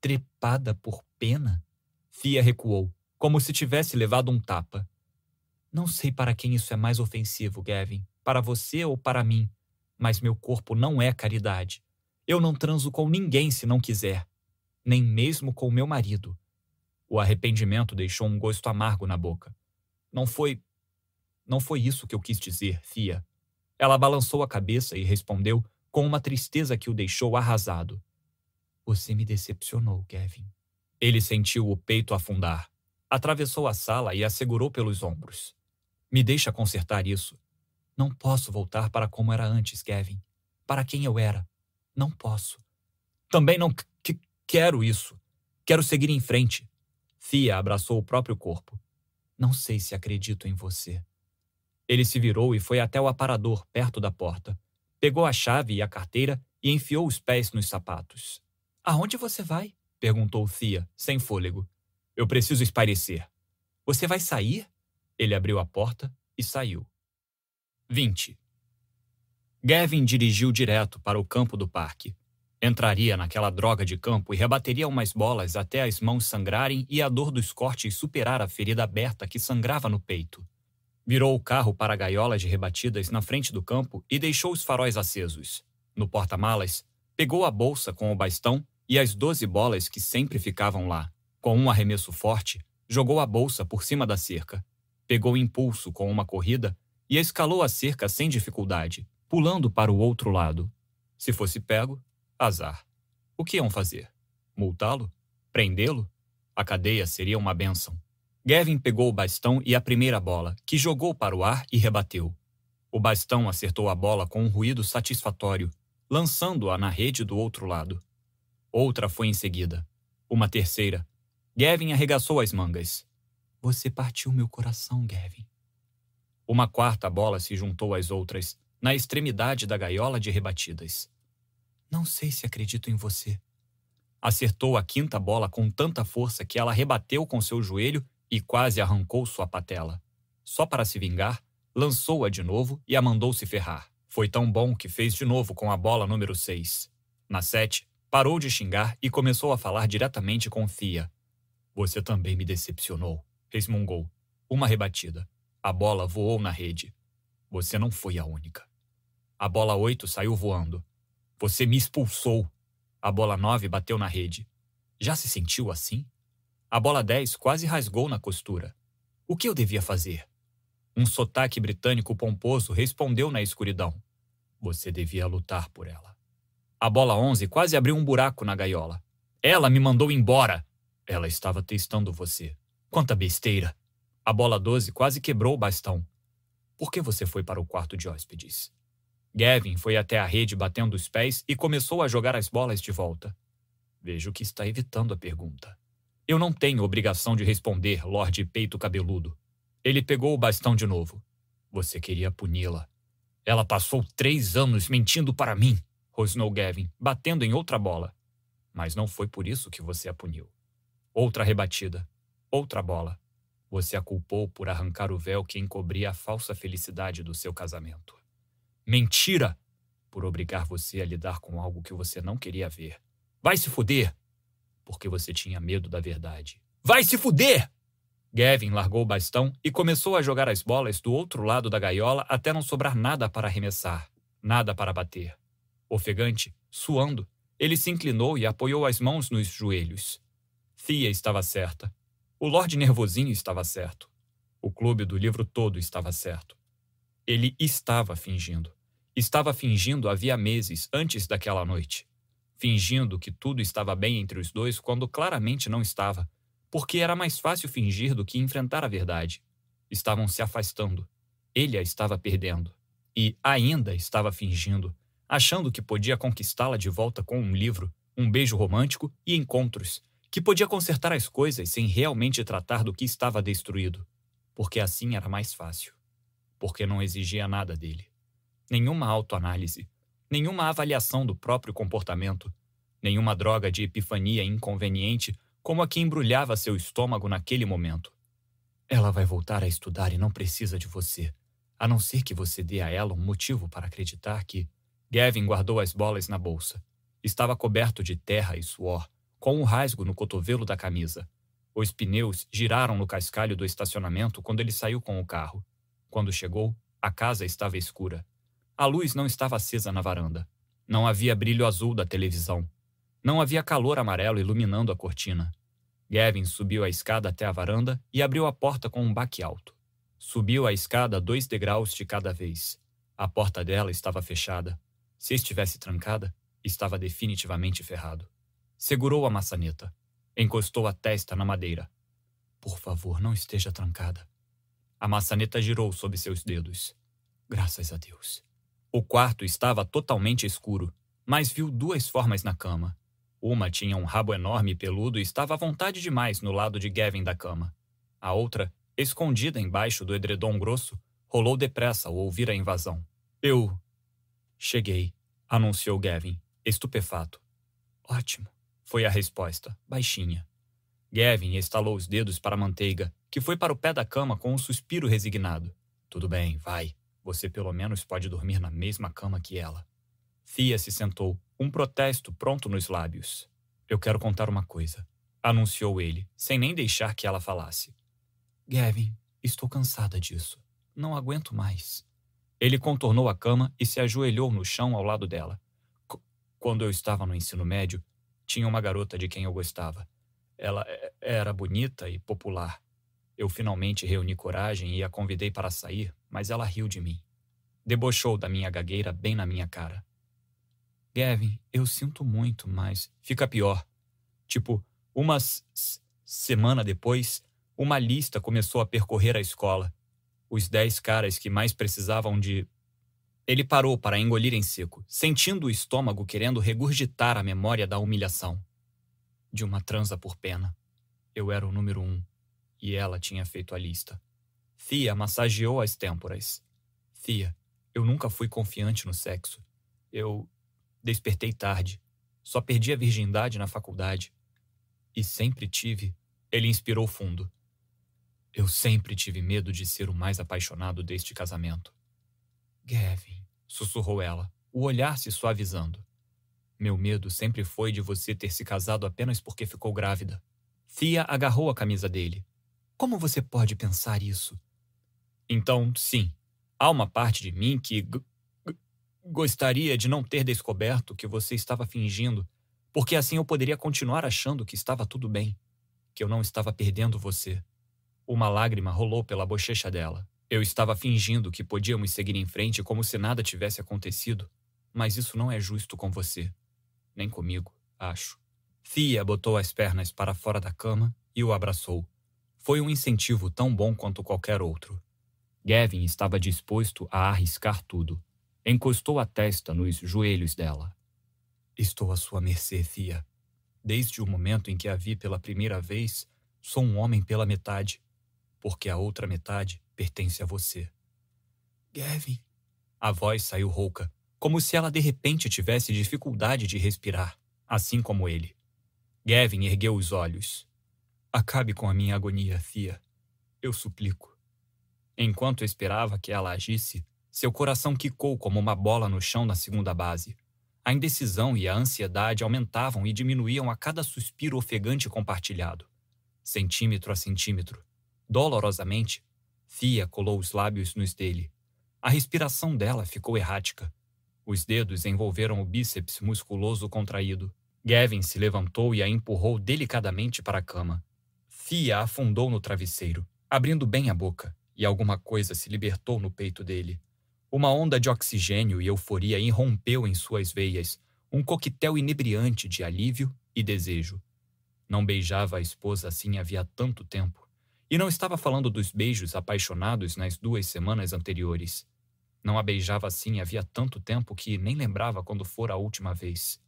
Trepada por pena? Fia recuou, como se tivesse levado um tapa. Não sei para quem isso é mais ofensivo, Gavin, para você ou para mim, mas meu corpo não é caridade. Eu não transo com ninguém se não quiser nem mesmo com meu marido. O arrependimento deixou um gosto amargo na boca. Não foi. Não foi isso que eu quis dizer, Fia. Ela balançou a cabeça e respondeu com uma tristeza que o deixou arrasado. Você me decepcionou, Kevin. Ele sentiu o peito afundar. Atravessou a sala e a segurou pelos ombros. Me deixa consertar isso. Não posso voltar para como era antes, Kevin. Para quem eu era. Não posso. Também não Quero isso. Quero seguir em frente. Fia abraçou o próprio corpo. Não sei se acredito em você. Ele se virou e foi até o aparador, perto da porta. Pegou a chave e a carteira e enfiou os pés nos sapatos. Aonde você vai? perguntou Fia, sem fôlego. Eu preciso espairecer. Você vai sair? Ele abriu a porta e saiu. 20. Gavin dirigiu direto para o campo do parque. Entraria naquela droga de campo e rebateria umas bolas até as mãos sangrarem e a dor dos cortes superar a ferida aberta que sangrava no peito. Virou o carro para a gaiola de rebatidas na frente do campo e deixou os faróis acesos. No porta-malas, pegou a bolsa com o bastão e as doze bolas que sempre ficavam lá. Com um arremesso forte, jogou a bolsa por cima da cerca. Pegou impulso com uma corrida e escalou a cerca sem dificuldade, pulando para o outro lado. Se fosse pego, Azar. O que iam fazer? Multá-lo? Prendê-lo? A cadeia seria uma bênção. Gavin pegou o bastão e a primeira bola, que jogou para o ar e rebateu. O bastão acertou a bola com um ruído satisfatório, lançando-a na rede do outro lado. Outra foi em seguida. Uma terceira. Gavin arregaçou as mangas. Você partiu meu coração, Gavin. Uma quarta bola se juntou às outras, na extremidade da gaiola de rebatidas. Não sei se acredito em você. Acertou a quinta bola com tanta força que ela rebateu com seu joelho e quase arrancou sua patela. Só para se vingar, lançou-a de novo e a mandou se ferrar. Foi tão bom que fez de novo com a bola número 6. Na sete, parou de xingar e começou a falar diretamente com Fia. Você também me decepcionou, resmungou. Uma rebatida. A bola voou na rede. Você não foi a única. A bola 8 saiu voando. Você me expulsou. A bola 9 bateu na rede. Já se sentiu assim? A bola 10 quase rasgou na costura. O que eu devia fazer? Um sotaque britânico pomposo respondeu na escuridão. Você devia lutar por ela. A bola 11 quase abriu um buraco na gaiola. Ela me mandou embora. Ela estava testando você. Quanta besteira. A bola 12 quase quebrou o bastão. Por que você foi para o quarto de hóspedes? Gavin foi até a rede batendo os pés e começou a jogar as bolas de volta. Vejo que está evitando a pergunta. Eu não tenho obrigação de responder, Lorde Peito Cabeludo. Ele pegou o bastão de novo. Você queria puni-la. Ela passou três anos mentindo para mim, rosnou Gavin, batendo em outra bola. Mas não foi por isso que você a puniu. Outra rebatida. Outra bola. Você a culpou por arrancar o véu que encobria a falsa felicidade do seu casamento. Mentira! Por obrigar você a lidar com algo que você não queria ver. Vai se fuder! Porque você tinha medo da verdade. Vai se fuder! Gavin largou o bastão e começou a jogar as bolas do outro lado da gaiola até não sobrar nada para arremessar, nada para bater. Ofegante, suando, ele se inclinou e apoiou as mãos nos joelhos. Thea estava certa. O Lorde Nervosinho estava certo. O clube do livro todo estava certo. Ele estava fingindo. Estava fingindo havia meses antes daquela noite. Fingindo que tudo estava bem entre os dois quando claramente não estava porque era mais fácil fingir do que enfrentar a verdade. Estavam se afastando. Ele a estava perdendo. E ainda estava fingindo, achando que podia conquistá-la de volta com um livro, um beijo romântico e encontros, que podia consertar as coisas sem realmente tratar do que estava destruído, porque assim era mais fácil. Porque não exigia nada dele. Nenhuma autoanálise, nenhuma avaliação do próprio comportamento, nenhuma droga de epifania inconveniente como a que embrulhava seu estômago naquele momento. Ela vai voltar a estudar e não precisa de você, a não ser que você dê a ela um motivo para acreditar que. Gavin guardou as bolas na bolsa. Estava coberto de terra e suor, com um rasgo no cotovelo da camisa. Os pneus giraram no cascalho do estacionamento quando ele saiu com o carro. Quando chegou, a casa estava escura. A luz não estava acesa na varanda. Não havia brilho azul da televisão. Não havia calor amarelo iluminando a cortina. Gavin subiu a escada até a varanda e abriu a porta com um baque alto. Subiu a escada dois degraus de cada vez. A porta dela estava fechada. Se estivesse trancada, estava definitivamente ferrado. Segurou a maçaneta. Encostou a testa na madeira. Por favor, não esteja trancada. A maçaneta girou sob seus dedos. Graças a Deus. O quarto estava totalmente escuro, mas viu duas formas na cama uma tinha um rabo enorme e peludo e estava à vontade demais no lado de Gavin da cama. A outra, escondida embaixo do edredom grosso, rolou depressa ao ouvir a invasão. Eu. Cheguei, anunciou Gavin, estupefato. Ótimo, foi a resposta, baixinha. Gavin estalou os dedos para a manteiga, que foi para o pé da cama com um suspiro resignado. Tudo bem, vai. Você pelo menos pode dormir na mesma cama que ela. Thea se sentou, um protesto pronto nos lábios. Eu quero contar uma coisa, anunciou ele, sem nem deixar que ela falasse. Gavin, estou cansada disso. Não aguento mais. Ele contornou a cama e se ajoelhou no chão ao lado dela. C quando eu estava no ensino médio, tinha uma garota de quem eu gostava. Ela é, era bonita e popular. Eu finalmente reuni coragem e a convidei para sair, mas ela riu de mim. Debochou da minha gagueira bem na minha cara. Gavin, eu sinto muito, mas fica pior. Tipo, uma semana depois, uma lista começou a percorrer a escola. Os dez caras que mais precisavam de Ele parou para engolir em seco, sentindo o estômago querendo regurgitar a memória da humilhação. De uma transa por pena. Eu era o número um, e ela tinha feito a lista. Fia massageou as têmporas. Fia, eu nunca fui confiante no sexo. Eu despertei tarde. Só perdi a virgindade na faculdade. E sempre tive. Ele inspirou fundo. Eu sempre tive medo de ser o mais apaixonado deste casamento. Gavin, sussurrou ela, o olhar se suavizando. Meu medo sempre foi de você ter se casado apenas porque ficou grávida. Fia agarrou a camisa dele. Como você pode pensar isso? Então, sim, há uma parte de mim que gostaria de não ter descoberto que você estava fingindo, porque assim eu poderia continuar achando que estava tudo bem, que eu não estava perdendo você. Uma lágrima rolou pela bochecha dela. Eu estava fingindo que podíamos seguir em frente como se nada tivesse acontecido, mas isso não é justo com você. Nem comigo, acho. Fia botou as pernas para fora da cama e o abraçou. Foi um incentivo tão bom quanto qualquer outro. Gavin estava disposto a arriscar tudo. Encostou a testa nos joelhos dela. Estou à sua mercê, Fia. Desde o momento em que a vi pela primeira vez, sou um homem pela metade porque a outra metade pertence a você. Gavin. A voz saiu rouca, como se ela de repente tivesse dificuldade de respirar, assim como ele. Gavin ergueu os olhos. Acabe com a minha agonia, Fia. Eu suplico. Enquanto esperava que ela agisse, seu coração quicou como uma bola no chão na segunda base. A indecisão e a ansiedade aumentavam e diminuíam a cada suspiro ofegante compartilhado. Centímetro a centímetro, Dolorosamente, Fia colou os lábios nos dele. A respiração dela ficou errática. Os dedos envolveram o bíceps musculoso contraído. Gavin se levantou e a empurrou delicadamente para a cama. Fia afundou no travesseiro, abrindo bem a boca, e alguma coisa se libertou no peito dele. Uma onda de oxigênio e euforia irrompeu em suas veias, um coquetel inebriante de alívio e desejo. Não beijava a esposa assim havia tanto tempo. E não estava falando dos beijos apaixonados nas duas semanas anteriores. Não a beijava assim havia tanto tempo que nem lembrava quando fora a última vez.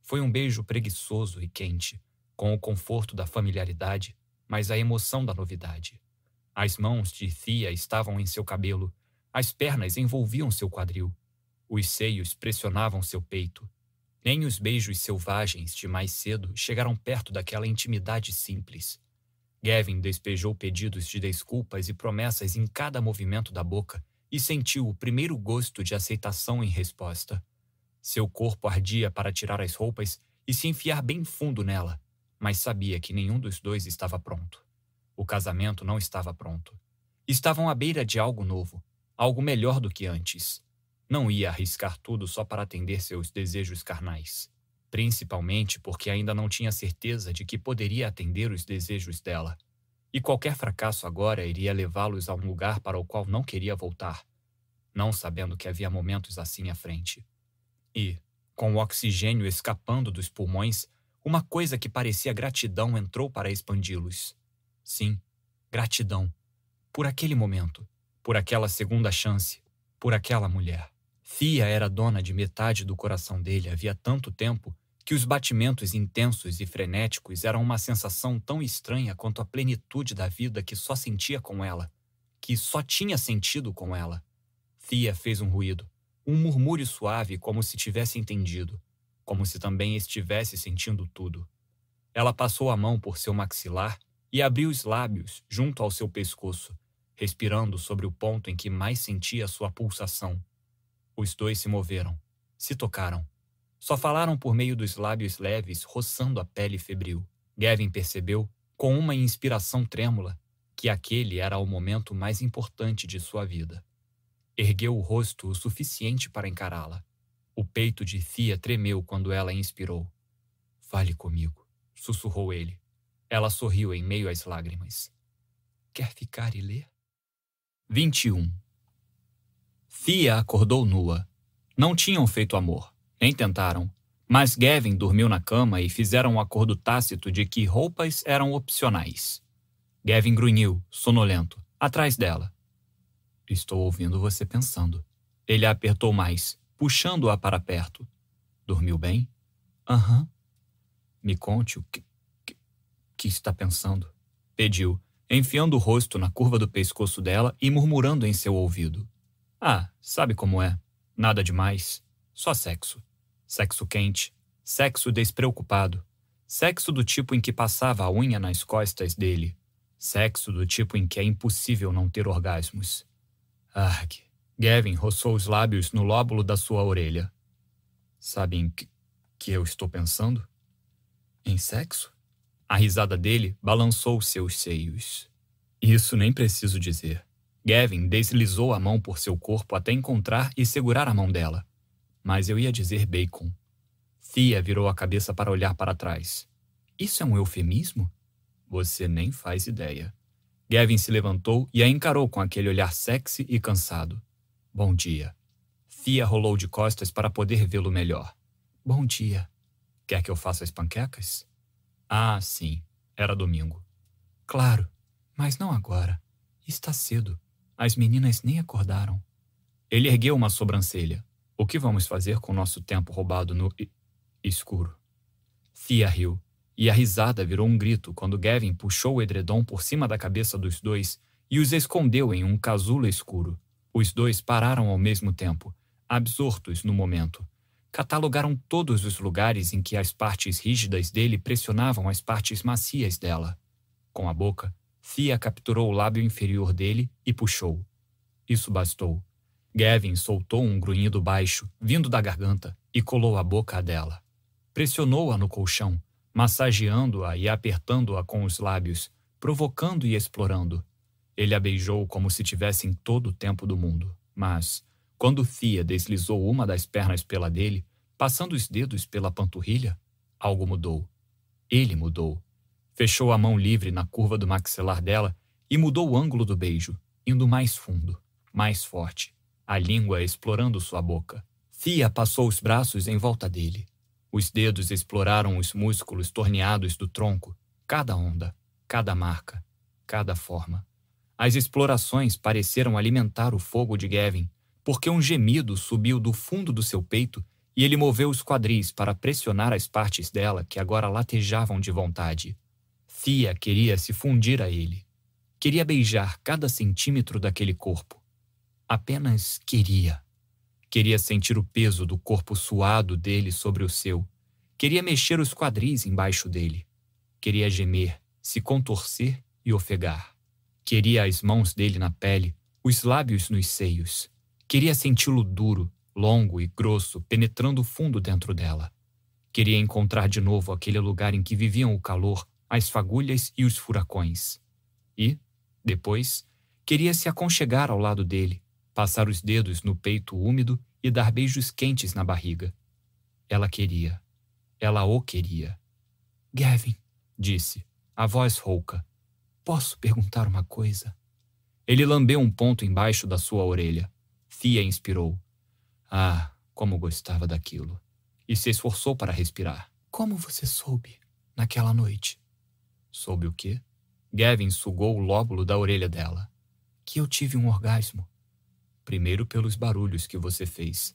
Foi um beijo preguiçoso e quente, com o conforto da familiaridade, mas a emoção da novidade. As mãos de Thea estavam em seu cabelo, as pernas envolviam seu quadril, os seios pressionavam seu peito. Nem os beijos selvagens de mais cedo chegaram perto daquela intimidade simples Gavin despejou pedidos de desculpas e promessas em cada movimento da boca e sentiu o primeiro gosto de aceitação em resposta. Seu corpo ardia para tirar as roupas e se enfiar bem fundo nela, mas sabia que nenhum dos dois estava pronto. O casamento não estava pronto. Estavam à beira de algo novo, algo melhor do que antes. Não ia arriscar tudo só para atender seus desejos carnais principalmente porque ainda não tinha certeza de que poderia atender os desejos dela. E qualquer fracasso agora iria levá-los a um lugar para o qual não queria voltar, não sabendo que havia momentos assim à frente. E, com o oxigênio escapando dos pulmões, uma coisa que parecia gratidão entrou para expandi-los. Sim, gratidão. Por aquele momento, por aquela segunda chance, por aquela mulher. Fia era dona de metade do coração dele havia tanto tempo que os batimentos intensos e frenéticos eram uma sensação tão estranha quanto a plenitude da vida que só sentia com ela, que só tinha sentido com ela. Thea fez um ruído, um murmúrio suave como se tivesse entendido, como se também estivesse sentindo tudo. Ela passou a mão por seu maxilar e abriu os lábios junto ao seu pescoço, respirando sobre o ponto em que mais sentia sua pulsação. Os dois se moveram, se tocaram só falaram por meio dos lábios leves roçando a pele febril. Gavin percebeu, com uma inspiração trêmula, que aquele era o momento mais importante de sua vida. Ergueu o rosto o suficiente para encará-la. O peito de Thea tremeu quando ela inspirou. Fale comigo, sussurrou ele. Ela sorriu em meio às lágrimas. Quer ficar e ler? 21. Thea acordou nua. Não tinham feito amor. Nem tentaram. Mas Gavin dormiu na cama e fizeram um acordo tácito de que roupas eram opcionais. Gavin grunhiu, sonolento, atrás dela. Estou ouvindo você pensando. Ele a apertou mais, puxando-a para perto. Dormiu bem? Aham. Uhum. Me conte o que, que, que está pensando. Pediu, enfiando o rosto na curva do pescoço dela e murmurando em seu ouvido. Ah, sabe como é. Nada demais. Só sexo. Sexo quente. Sexo despreocupado. Sexo do tipo em que passava a unha nas costas dele. Sexo do tipo em que é impossível não ter orgasmos. Arg. Gavin roçou os lábios no lóbulo da sua orelha. Sabem que, que eu estou pensando? Em sexo? A risada dele balançou seus seios. Isso nem preciso dizer. Gavin deslizou a mão por seu corpo até encontrar e segurar a mão dela. Mas eu ia dizer bacon. Thea virou a cabeça para olhar para trás. Isso é um eufemismo? Você nem faz ideia. Gavin se levantou e a encarou com aquele olhar sexy e cansado. Bom dia. Thea rolou de costas para poder vê-lo melhor. Bom dia. Quer que eu faça as panquecas? Ah, sim. Era domingo. Claro, mas não agora. Está cedo. As meninas nem acordaram. Ele ergueu uma sobrancelha. O que vamos fazer com nosso tempo roubado no escuro? Thea riu, e a risada virou um grito quando Gavin puxou o edredom por cima da cabeça dos dois e os escondeu em um casulo escuro. Os dois pararam ao mesmo tempo, absortos no momento. Catalogaram todos os lugares em que as partes rígidas dele pressionavam as partes macias dela. Com a boca, Thea capturou o lábio inferior dele e puxou. Isso bastou. Gavin soltou um grunhido baixo, vindo da garganta, e colou a boca a dela. Pressionou-a no colchão, massageando-a e apertando-a com os lábios, provocando e explorando. Ele a beijou como se tivessem todo o tempo do mundo. Mas, quando Thea deslizou uma das pernas pela dele, passando os dedos pela panturrilha, algo mudou. Ele mudou. Fechou a mão livre na curva do maxilar dela e mudou o ângulo do beijo, indo mais fundo, mais forte, a língua explorando sua boca. Fia passou os braços em volta dele. Os dedos exploraram os músculos torneados do tronco, cada onda, cada marca, cada forma. As explorações pareceram alimentar o fogo de Gavin, porque um gemido subiu do fundo do seu peito e ele moveu os quadris para pressionar as partes dela que agora latejavam de vontade. Fia queria se fundir a ele. Queria beijar cada centímetro daquele corpo. Apenas queria. Queria sentir o peso do corpo suado dele sobre o seu. Queria mexer os quadris embaixo dele. Queria gemer, se contorcer e ofegar. Queria as mãos dele na pele, os lábios nos seios. Queria senti-lo duro, longo e grosso, penetrando fundo dentro dela. Queria encontrar de novo aquele lugar em que viviam o calor, as fagulhas e os furacões. E, depois, queria se aconchegar ao lado dele, passar os dedos no peito úmido e dar beijos quentes na barriga. Ela queria. Ela o queria. Gavin, disse, a voz rouca. Posso perguntar uma coisa? Ele lambeu um ponto embaixo da sua orelha. Fia inspirou. Ah, como gostava daquilo. E se esforçou para respirar. Como você soube naquela noite? Soube o quê? Gavin sugou o lóbulo da orelha dela. Que eu tive um orgasmo. Primeiro pelos barulhos que você fez.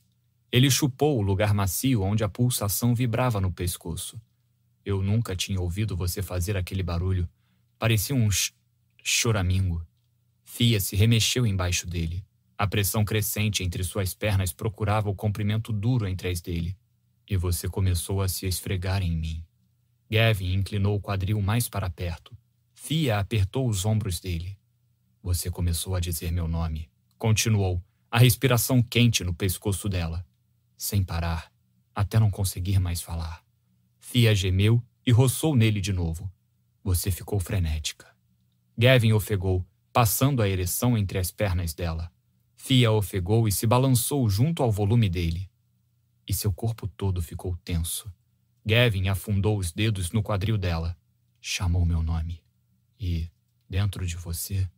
Ele chupou o lugar macio onde a pulsação vibrava no pescoço. Eu nunca tinha ouvido você fazer aquele barulho. Parecia um ch choramingo. Fia se remexeu embaixo dele. A pressão crescente entre suas pernas procurava o comprimento duro entre as dele. E você começou a se esfregar em mim. Gavin inclinou o quadril mais para perto. Fia apertou os ombros dele. Você começou a dizer meu nome. Continuou, a respiração quente no pescoço dela. Sem parar, até não conseguir mais falar. Fia gemeu e roçou nele de novo. Você ficou frenética. Gavin ofegou, passando a ereção entre as pernas dela. Fia ofegou e se balançou junto ao volume dele. E seu corpo todo ficou tenso. Gavin afundou os dedos no quadril dela. Chamou meu nome. E, dentro de você.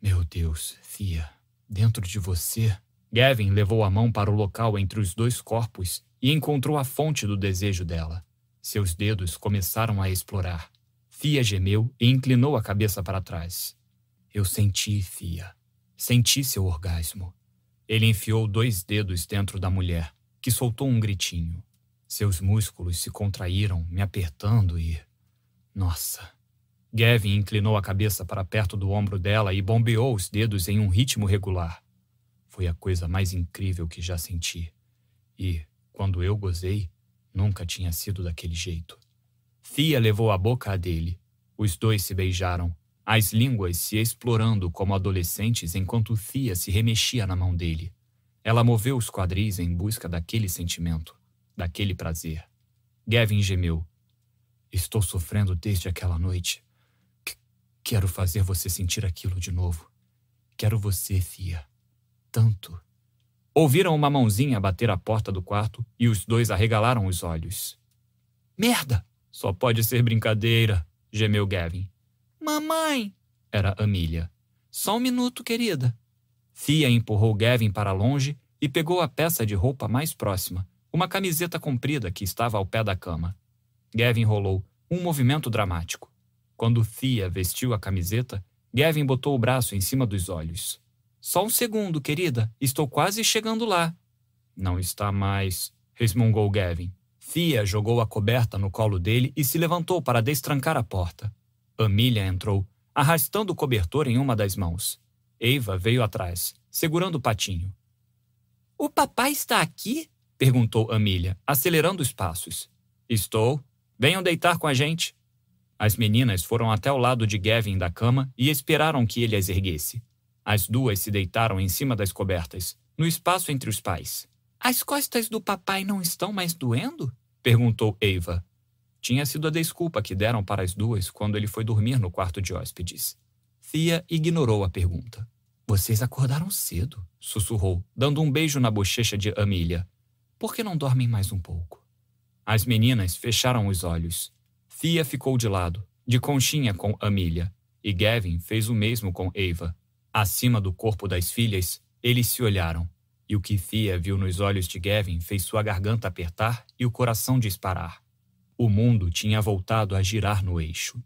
Meu Deus, Fia, dentro de você. Gavin levou a mão para o local entre os dois corpos e encontrou a fonte do desejo dela. Seus dedos começaram a explorar. Fia gemeu e inclinou a cabeça para trás. Eu senti, Fia. Senti seu orgasmo. Ele enfiou dois dedos dentro da mulher, que soltou um gritinho. Seus músculos se contraíram, me apertando e. Nossa! Gavin inclinou a cabeça para perto do ombro dela e bombeou os dedos em um ritmo regular. Foi a coisa mais incrível que já senti. E, quando eu gozei, nunca tinha sido daquele jeito. Fia levou a boca a dele. Os dois se beijaram, as línguas se explorando como adolescentes enquanto Fia se remexia na mão dele. Ela moveu os quadris em busca daquele sentimento, daquele prazer. Gavin gemeu. Estou sofrendo desde aquela noite. Quero fazer você sentir aquilo de novo. Quero você, Fia. Tanto. Ouviram uma mãozinha bater a porta do quarto e os dois arregalaram os olhos. Merda! Só pode ser brincadeira, gemeu Gavin. Mamãe! Era Amília. Só um minuto, querida. Fia empurrou Gavin para longe e pegou a peça de roupa mais próxima, uma camiseta comprida que estava ao pé da cama. Gavin rolou, um movimento dramático. Quando Thea vestiu a camiseta, Gavin botou o braço em cima dos olhos. Só um segundo, querida. Estou quase chegando lá. Não está mais, resmungou Gavin. Thea jogou a coberta no colo dele e se levantou para destrancar a porta. Amília entrou, arrastando o cobertor em uma das mãos. Eva veio atrás, segurando o patinho. O papai está aqui? perguntou Amília, acelerando os passos. Estou. Venham deitar com a gente. As meninas foram até o lado de Gavin da cama e esperaram que ele as erguesse. As duas se deitaram em cima das cobertas, no espaço entre os pais. As costas do papai não estão mais doendo? perguntou Eva. Tinha sido a desculpa que deram para as duas quando ele foi dormir no quarto de hóspedes. Thea ignorou a pergunta. Vocês acordaram cedo, sussurrou, dando um beijo na bochecha de Amília. Por que não dormem mais um pouco? As meninas fecharam os olhos. Thea ficou de lado, de conchinha com Amília, e Gavin fez o mesmo com Eva. Acima do corpo das filhas, eles se olharam, e o que Thea viu nos olhos de Gavin fez sua garganta apertar e o coração disparar. O mundo tinha voltado a girar no eixo.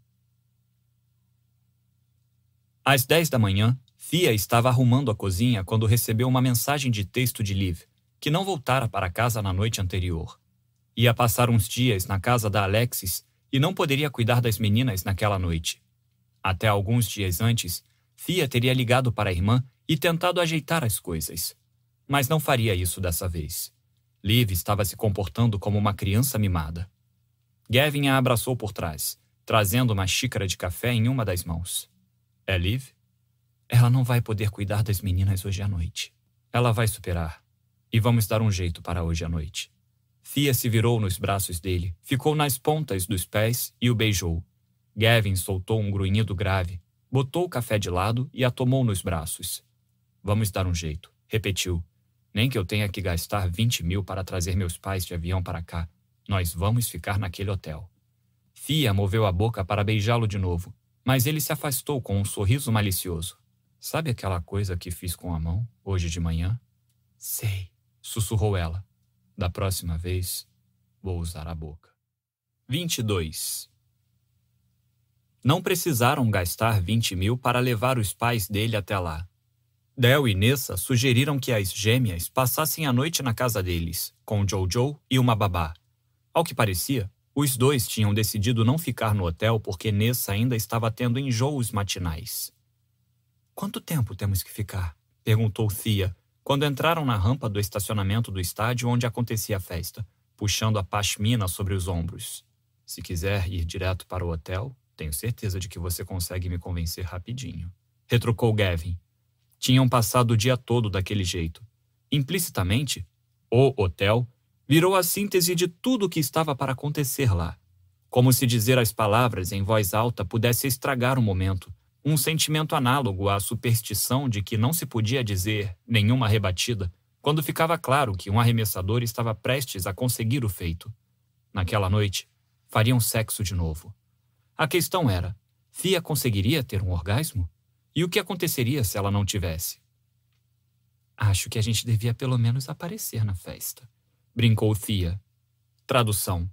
Às dez da manhã, Thea estava arrumando a cozinha quando recebeu uma mensagem de texto de Liv, que não voltara para casa na noite anterior. Ia passar uns dias na casa da Alexis e não poderia cuidar das meninas naquela noite. Até alguns dias antes, Fia teria ligado para a irmã e tentado ajeitar as coisas. Mas não faria isso dessa vez. Liv estava se comportando como uma criança mimada. Gavin a abraçou por trás, trazendo uma xícara de café em uma das mãos. É Liv? Ela não vai poder cuidar das meninas hoje à noite. Ela vai superar. E vamos dar um jeito para hoje à noite. Thea se virou nos braços dele, ficou nas pontas dos pés e o beijou. Gavin soltou um grunhido grave, botou o café de lado e a tomou nos braços. Vamos dar um jeito, repetiu. Nem que eu tenha que gastar 20 mil para trazer meus pais de avião para cá. Nós vamos ficar naquele hotel. Fia moveu a boca para beijá-lo de novo, mas ele se afastou com um sorriso malicioso. Sabe aquela coisa que fiz com a mão, hoje de manhã? Sei, sussurrou ela. Da próxima vez, vou usar a boca. 22. Não precisaram gastar 20 mil para levar os pais dele até lá. Del e Nessa sugeriram que as gêmeas passassem a noite na casa deles, com Jojo e uma babá. Ao que parecia, os dois tinham decidido não ficar no hotel porque Nessa ainda estava tendo enjoos matinais. Quanto tempo temos que ficar? perguntou Thea, quando entraram na rampa do estacionamento do estádio onde acontecia a festa, puxando a pashmina sobre os ombros. Se quiser ir direto para o hotel, tenho certeza de que você consegue me convencer rapidinho. Retrucou Gavin. Tinham passado o dia todo daquele jeito. Implicitamente, o hotel virou a síntese de tudo o que estava para acontecer lá. Como se dizer as palavras em voz alta pudesse estragar o momento, um sentimento análogo à superstição de que não se podia dizer nenhuma rebatida quando ficava claro que um arremessador estava prestes a conseguir o feito. Naquela noite, fariam sexo de novo. A questão era: Fia conseguiria ter um orgasmo? E o que aconteceria se ela não tivesse? Acho que a gente devia pelo menos aparecer na festa, brincou Fia. Tradução: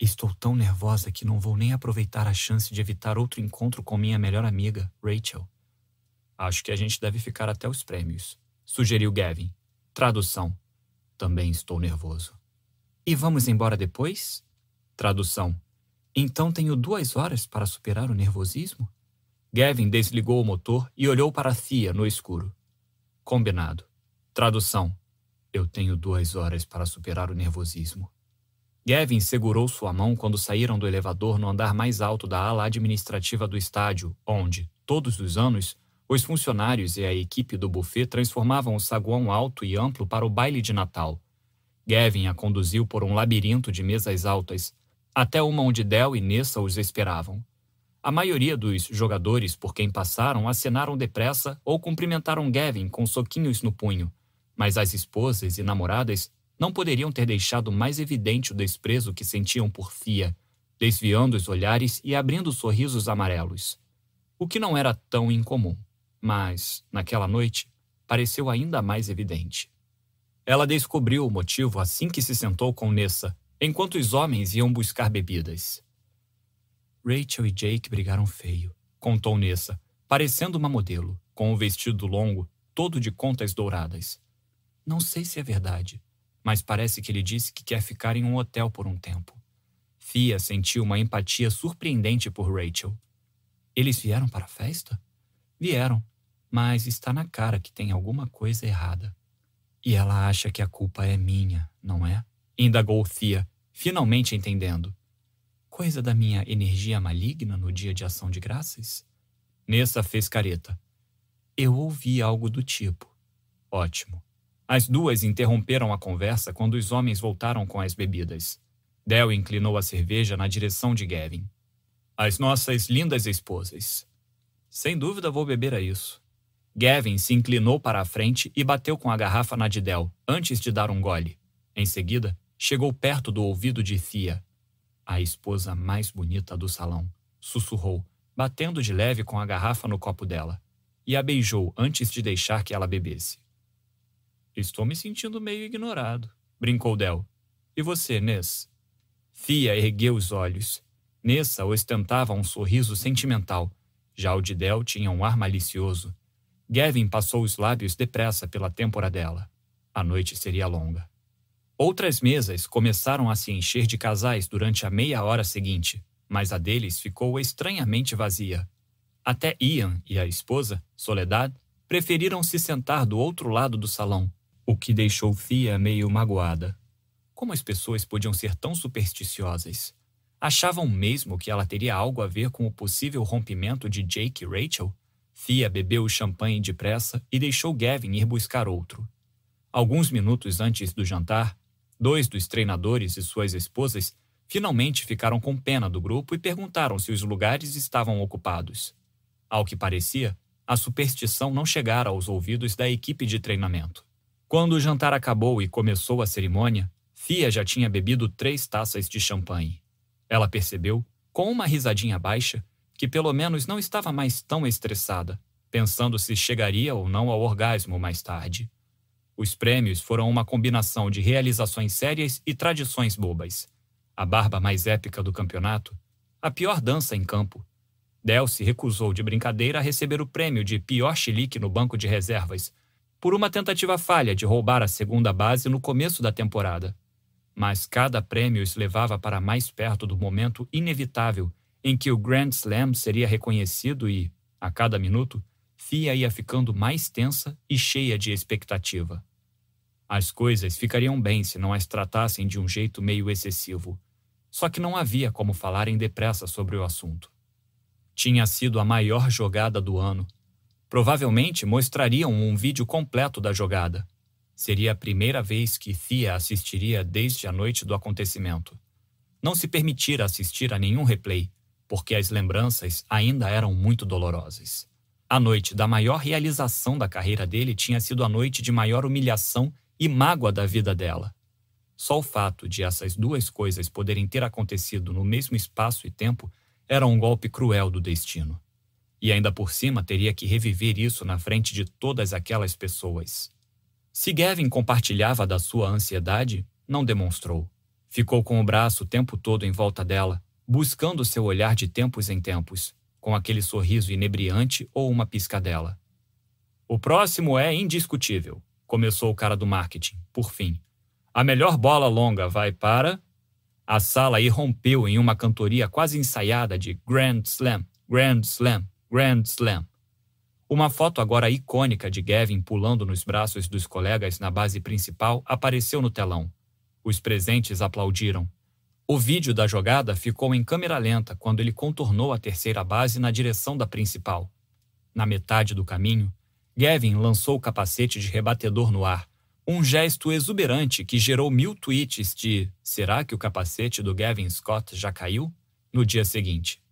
Estou tão nervosa que não vou nem aproveitar a chance de evitar outro encontro com minha melhor amiga, Rachel. Acho que a gente deve ficar até os prêmios, sugeriu Gavin. Tradução: Também estou nervoso. E vamos embora depois? Tradução: Então tenho duas horas para superar o nervosismo? Gavin desligou o motor e olhou para Thea no escuro. Combinado. Tradução: Eu tenho duas horas para superar o nervosismo. Gavin segurou sua mão quando saíram do elevador no andar mais alto da ala administrativa do estádio, onde, todos os anos, os funcionários e a equipe do buffet transformavam o saguão alto e amplo para o baile de Natal. Gavin a conduziu por um labirinto de mesas altas, até uma onde Del e Nessa os esperavam. A maioria dos jogadores por quem passaram acenaram depressa ou cumprimentaram Gavin com soquinhos no punho, mas as esposas e namoradas não poderiam ter deixado mais evidente o desprezo que sentiam por Fia, desviando os olhares e abrindo sorrisos amarelos. O que não era tão incomum, mas, naquela noite, pareceu ainda mais evidente. Ela descobriu o motivo assim que se sentou com Nessa, enquanto os homens iam buscar bebidas. Rachel e Jake brigaram feio, contou Nessa, parecendo uma modelo, com o um vestido longo, todo de contas douradas. Não sei se é verdade, mas parece que ele disse que quer ficar em um hotel por um tempo. Fia sentiu uma empatia surpreendente por Rachel. Eles vieram para a festa? Vieram, mas está na cara que tem alguma coisa errada. E ela acha que a culpa é minha, não é? Indagou Fia, finalmente entendendo. Coisa da minha energia maligna no dia de ação de graças? Nessa fez careta. Eu ouvi algo do tipo. Ótimo. As duas interromperam a conversa quando os homens voltaram com as bebidas. Del inclinou a cerveja na direção de Gavin. As nossas lindas esposas. Sem dúvida vou beber a isso. Gavin se inclinou para a frente e bateu com a garrafa na de Del, antes de dar um gole. Em seguida, chegou perto do ouvido de Thea, a esposa mais bonita do salão, sussurrou, batendo de leve com a garrafa no copo dela, e a beijou antes de deixar que ela bebesse. Estou me sentindo meio ignorado, brincou Del. E você, Ness? Fia ergueu os olhos. Nessa ostentava um sorriso sentimental. Já o de Del tinha um ar malicioso. Gavin passou os lábios depressa pela têmpora dela. A noite seria longa. Outras mesas começaram a se encher de casais durante a meia hora seguinte, mas a deles ficou estranhamente vazia. Até Ian e a esposa, Soledad, preferiram se sentar do outro lado do salão, o que deixou Fia meio magoada. Como as pessoas podiam ser tão supersticiosas? Achavam mesmo que ela teria algo a ver com o possível rompimento de Jake e Rachel? Fia bebeu o champanhe depressa e deixou Gavin ir buscar outro. Alguns minutos antes do jantar, Dois dos treinadores e suas esposas finalmente ficaram com pena do grupo e perguntaram se os lugares estavam ocupados. Ao que parecia, a superstição não chegara aos ouvidos da equipe de treinamento. Quando o jantar acabou e começou a cerimônia, Fia já tinha bebido três taças de champanhe. Ela percebeu, com uma risadinha baixa, que pelo menos não estava mais tão estressada, pensando se chegaria ou não ao orgasmo mais tarde. Os prêmios foram uma combinação de realizações sérias e tradições bobas. A barba mais épica do campeonato, a pior dança em campo. Del se recusou de brincadeira a receber o prêmio de pior chilique no banco de reservas, por uma tentativa falha de roubar a segunda base no começo da temporada. Mas cada prêmio os levava para mais perto do momento inevitável em que o Grand Slam seria reconhecido e, a cada minuto, Fia ia ficando mais tensa e cheia de expectativa. As coisas ficariam bem se não as tratassem de um jeito meio excessivo. Só que não havia como falarem depressa sobre o assunto. Tinha sido a maior jogada do ano. Provavelmente mostrariam um vídeo completo da jogada. Seria a primeira vez que Thea assistiria desde a noite do acontecimento. Não se permitira assistir a nenhum replay, porque as lembranças ainda eram muito dolorosas. A noite da maior realização da carreira dele tinha sido a noite de maior humilhação e mágoa da vida dela. Só o fato de essas duas coisas poderem ter acontecido no mesmo espaço e tempo era um golpe cruel do destino. E ainda por cima teria que reviver isso na frente de todas aquelas pessoas. Se Gavin compartilhava da sua ansiedade, não demonstrou. Ficou com o braço o tempo todo em volta dela, buscando seu olhar de tempos em tempos, com aquele sorriso inebriante ou uma piscadela. O próximo é indiscutível, começou o cara do marketing, por fim. A melhor bola longa vai para. A sala irrompeu em uma cantoria quase ensaiada de Grand Slam, Grand Slam, Grand Slam. Uma foto agora icônica de Gavin pulando nos braços dos colegas na base principal apareceu no telão. Os presentes aplaudiram. O vídeo da jogada ficou em câmera lenta quando ele contornou a terceira base na direção da principal. Na metade do caminho, Gavin lançou o capacete de rebatedor no ar, um gesto exuberante que gerou mil tweets de será que o capacete do Gavin Scott já caiu? no dia seguinte.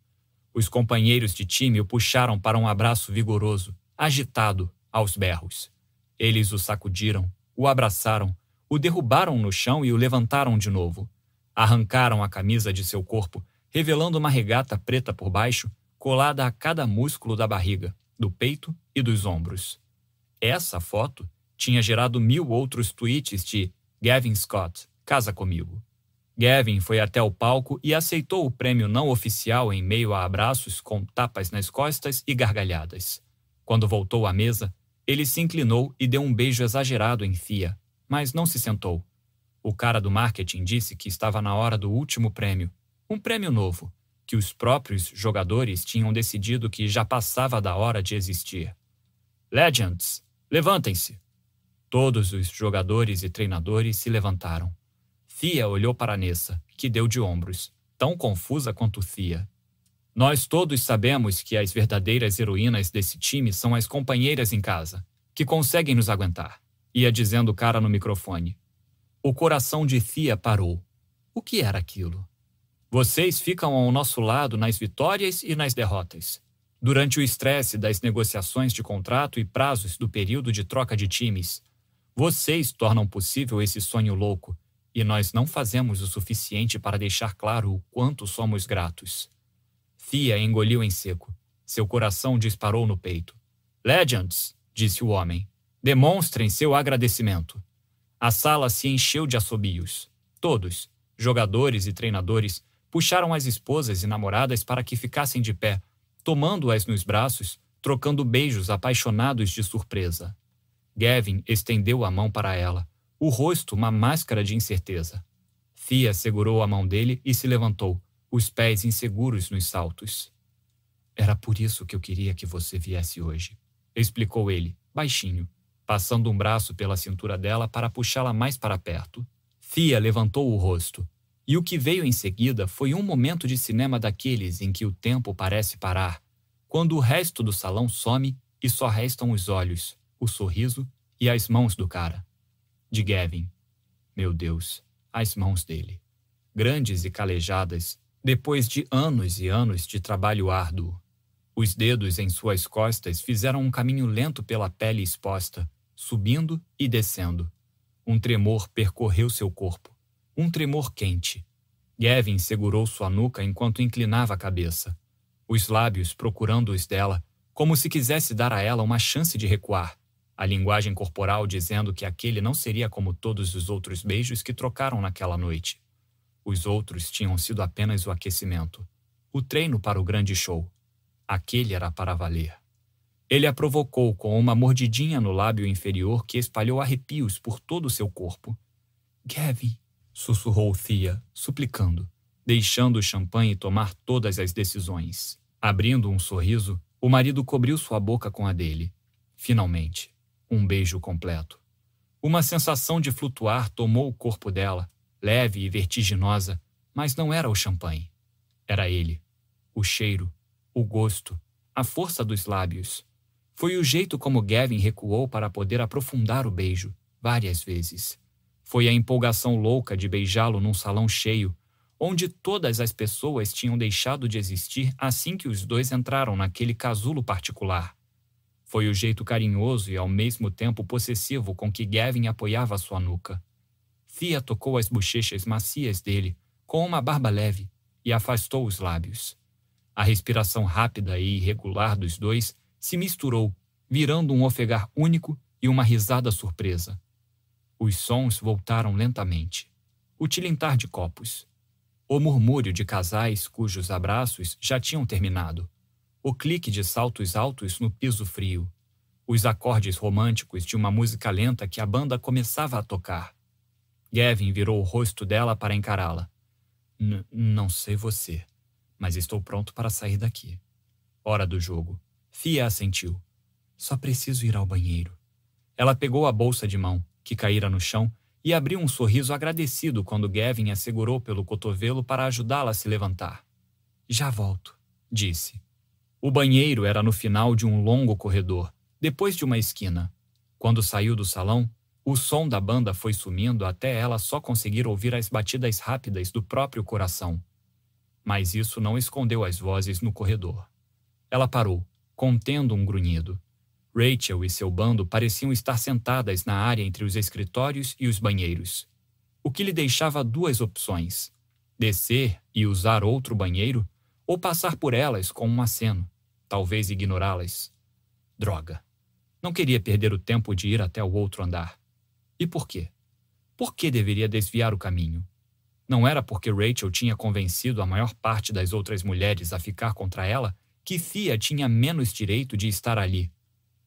Os companheiros de time o puxaram para um abraço vigoroso, agitado, aos berros. Eles o sacudiram, o abraçaram, o derrubaram no chão e o levantaram de novo. Arrancaram a camisa de seu corpo, revelando uma regata preta por baixo, colada a cada músculo da barriga, do peito e dos ombros. Essa foto tinha gerado mil outros tweets de Gavin Scott, casa comigo. Gavin foi até o palco e aceitou o prêmio não oficial em meio a abraços com tapas nas costas e gargalhadas. Quando voltou à mesa, ele se inclinou e deu um beijo exagerado em Thea, mas não se sentou. O cara do marketing disse que estava na hora do último prêmio, um prêmio novo, que os próprios jogadores tinham decidido que já passava da hora de existir. Legends, levantem-se! Todos os jogadores e treinadores se levantaram. Thea olhou para Nessa, que deu de ombros, tão confusa quanto Thea. Nós todos sabemos que as verdadeiras heroínas desse time são as companheiras em casa, que conseguem nos aguentar, ia dizendo o cara no microfone. O coração de Thea parou. O que era aquilo? Vocês ficam ao nosso lado nas vitórias e nas derrotas. Durante o estresse das negociações de contrato e prazos do período de troca de times, vocês tornam possível esse sonho louco e nós não fazemos o suficiente para deixar claro o quanto somos gratos. Thea engoliu em seco. Seu coração disparou no peito. Legends, disse o homem, demonstrem seu agradecimento. A sala se encheu de assobios. Todos, jogadores e treinadores, puxaram as esposas e namoradas para que ficassem de pé, tomando-as nos braços, trocando beijos apaixonados de surpresa. Gavin estendeu a mão para ela, o rosto uma máscara de incerteza. Fia segurou a mão dele e se levantou, os pés inseguros nos saltos. Era por isso que eu queria que você viesse hoje, explicou ele, baixinho, passando um braço pela cintura dela para puxá-la mais para perto. Fia levantou o rosto, e o que veio em seguida foi um momento de cinema daqueles em que o tempo parece parar, quando o resto do salão some e só restam os olhos, o sorriso e as mãos do cara de Gavin. Meu Deus, as mãos dele. Grandes e calejadas, depois de anos e anos de trabalho árduo. Os dedos em suas costas fizeram um caminho lento pela pele exposta, subindo e descendo. Um tremor percorreu seu corpo. Um tremor quente. Gavin segurou sua nuca enquanto inclinava a cabeça. Os lábios procurando os dela, como se quisesse dar a ela uma chance de recuar a linguagem corporal dizendo que aquele não seria como todos os outros beijos que trocaram naquela noite. Os outros tinham sido apenas o aquecimento, o treino para o grande show. Aquele era para valer. Ele a provocou com uma mordidinha no lábio inferior que espalhou arrepios por todo o seu corpo. Gavin, sussurrou Thea, suplicando, deixando o champanhe tomar todas as decisões. Abrindo um sorriso, o marido cobriu sua boca com a dele. Finalmente um beijo completo. Uma sensação de flutuar tomou o corpo dela, leve e vertiginosa, mas não era o champanhe. Era ele. O cheiro, o gosto, a força dos lábios. Foi o jeito como Gavin recuou para poder aprofundar o beijo, várias vezes. Foi a empolgação louca de beijá-lo num salão cheio, onde todas as pessoas tinham deixado de existir assim que os dois entraram naquele casulo particular. Foi o jeito carinhoso e ao mesmo tempo possessivo com que Gavin apoiava sua nuca. Thea tocou as bochechas macias dele com uma barba leve e afastou os lábios. A respiração rápida e irregular dos dois se misturou, virando um ofegar único e uma risada surpresa. Os sons voltaram lentamente. O tilintar de copos. O murmúrio de casais cujos abraços já tinham terminado o clique de saltos altos no piso frio, os acordes românticos de uma música lenta que a banda começava a tocar. Gavin virou o rosto dela para encará-la. Não sei você, mas estou pronto para sair daqui. Hora do jogo. Fia assentiu. Só preciso ir ao banheiro. Ela pegou a bolsa de mão, que caíra no chão, e abriu um sorriso agradecido quando Gavin a segurou pelo cotovelo para ajudá-la a se levantar. Já volto, disse. O banheiro era no final de um longo corredor, depois de uma esquina. Quando saiu do salão, o som da banda foi sumindo até ela só conseguir ouvir as batidas rápidas do próprio coração. Mas isso não escondeu as vozes no corredor. Ela parou, contendo um grunhido. Rachel e seu bando pareciam estar sentadas na área entre os escritórios e os banheiros, o que lhe deixava duas opções: descer e usar outro banheiro, ou passar por elas com um aceno, talvez ignorá-las. Droga! Não queria perder o tempo de ir até o outro andar. E por quê? Por que deveria desviar o caminho? Não era porque Rachel tinha convencido a maior parte das outras mulheres a ficar contra ela que Thea tinha menos direito de estar ali.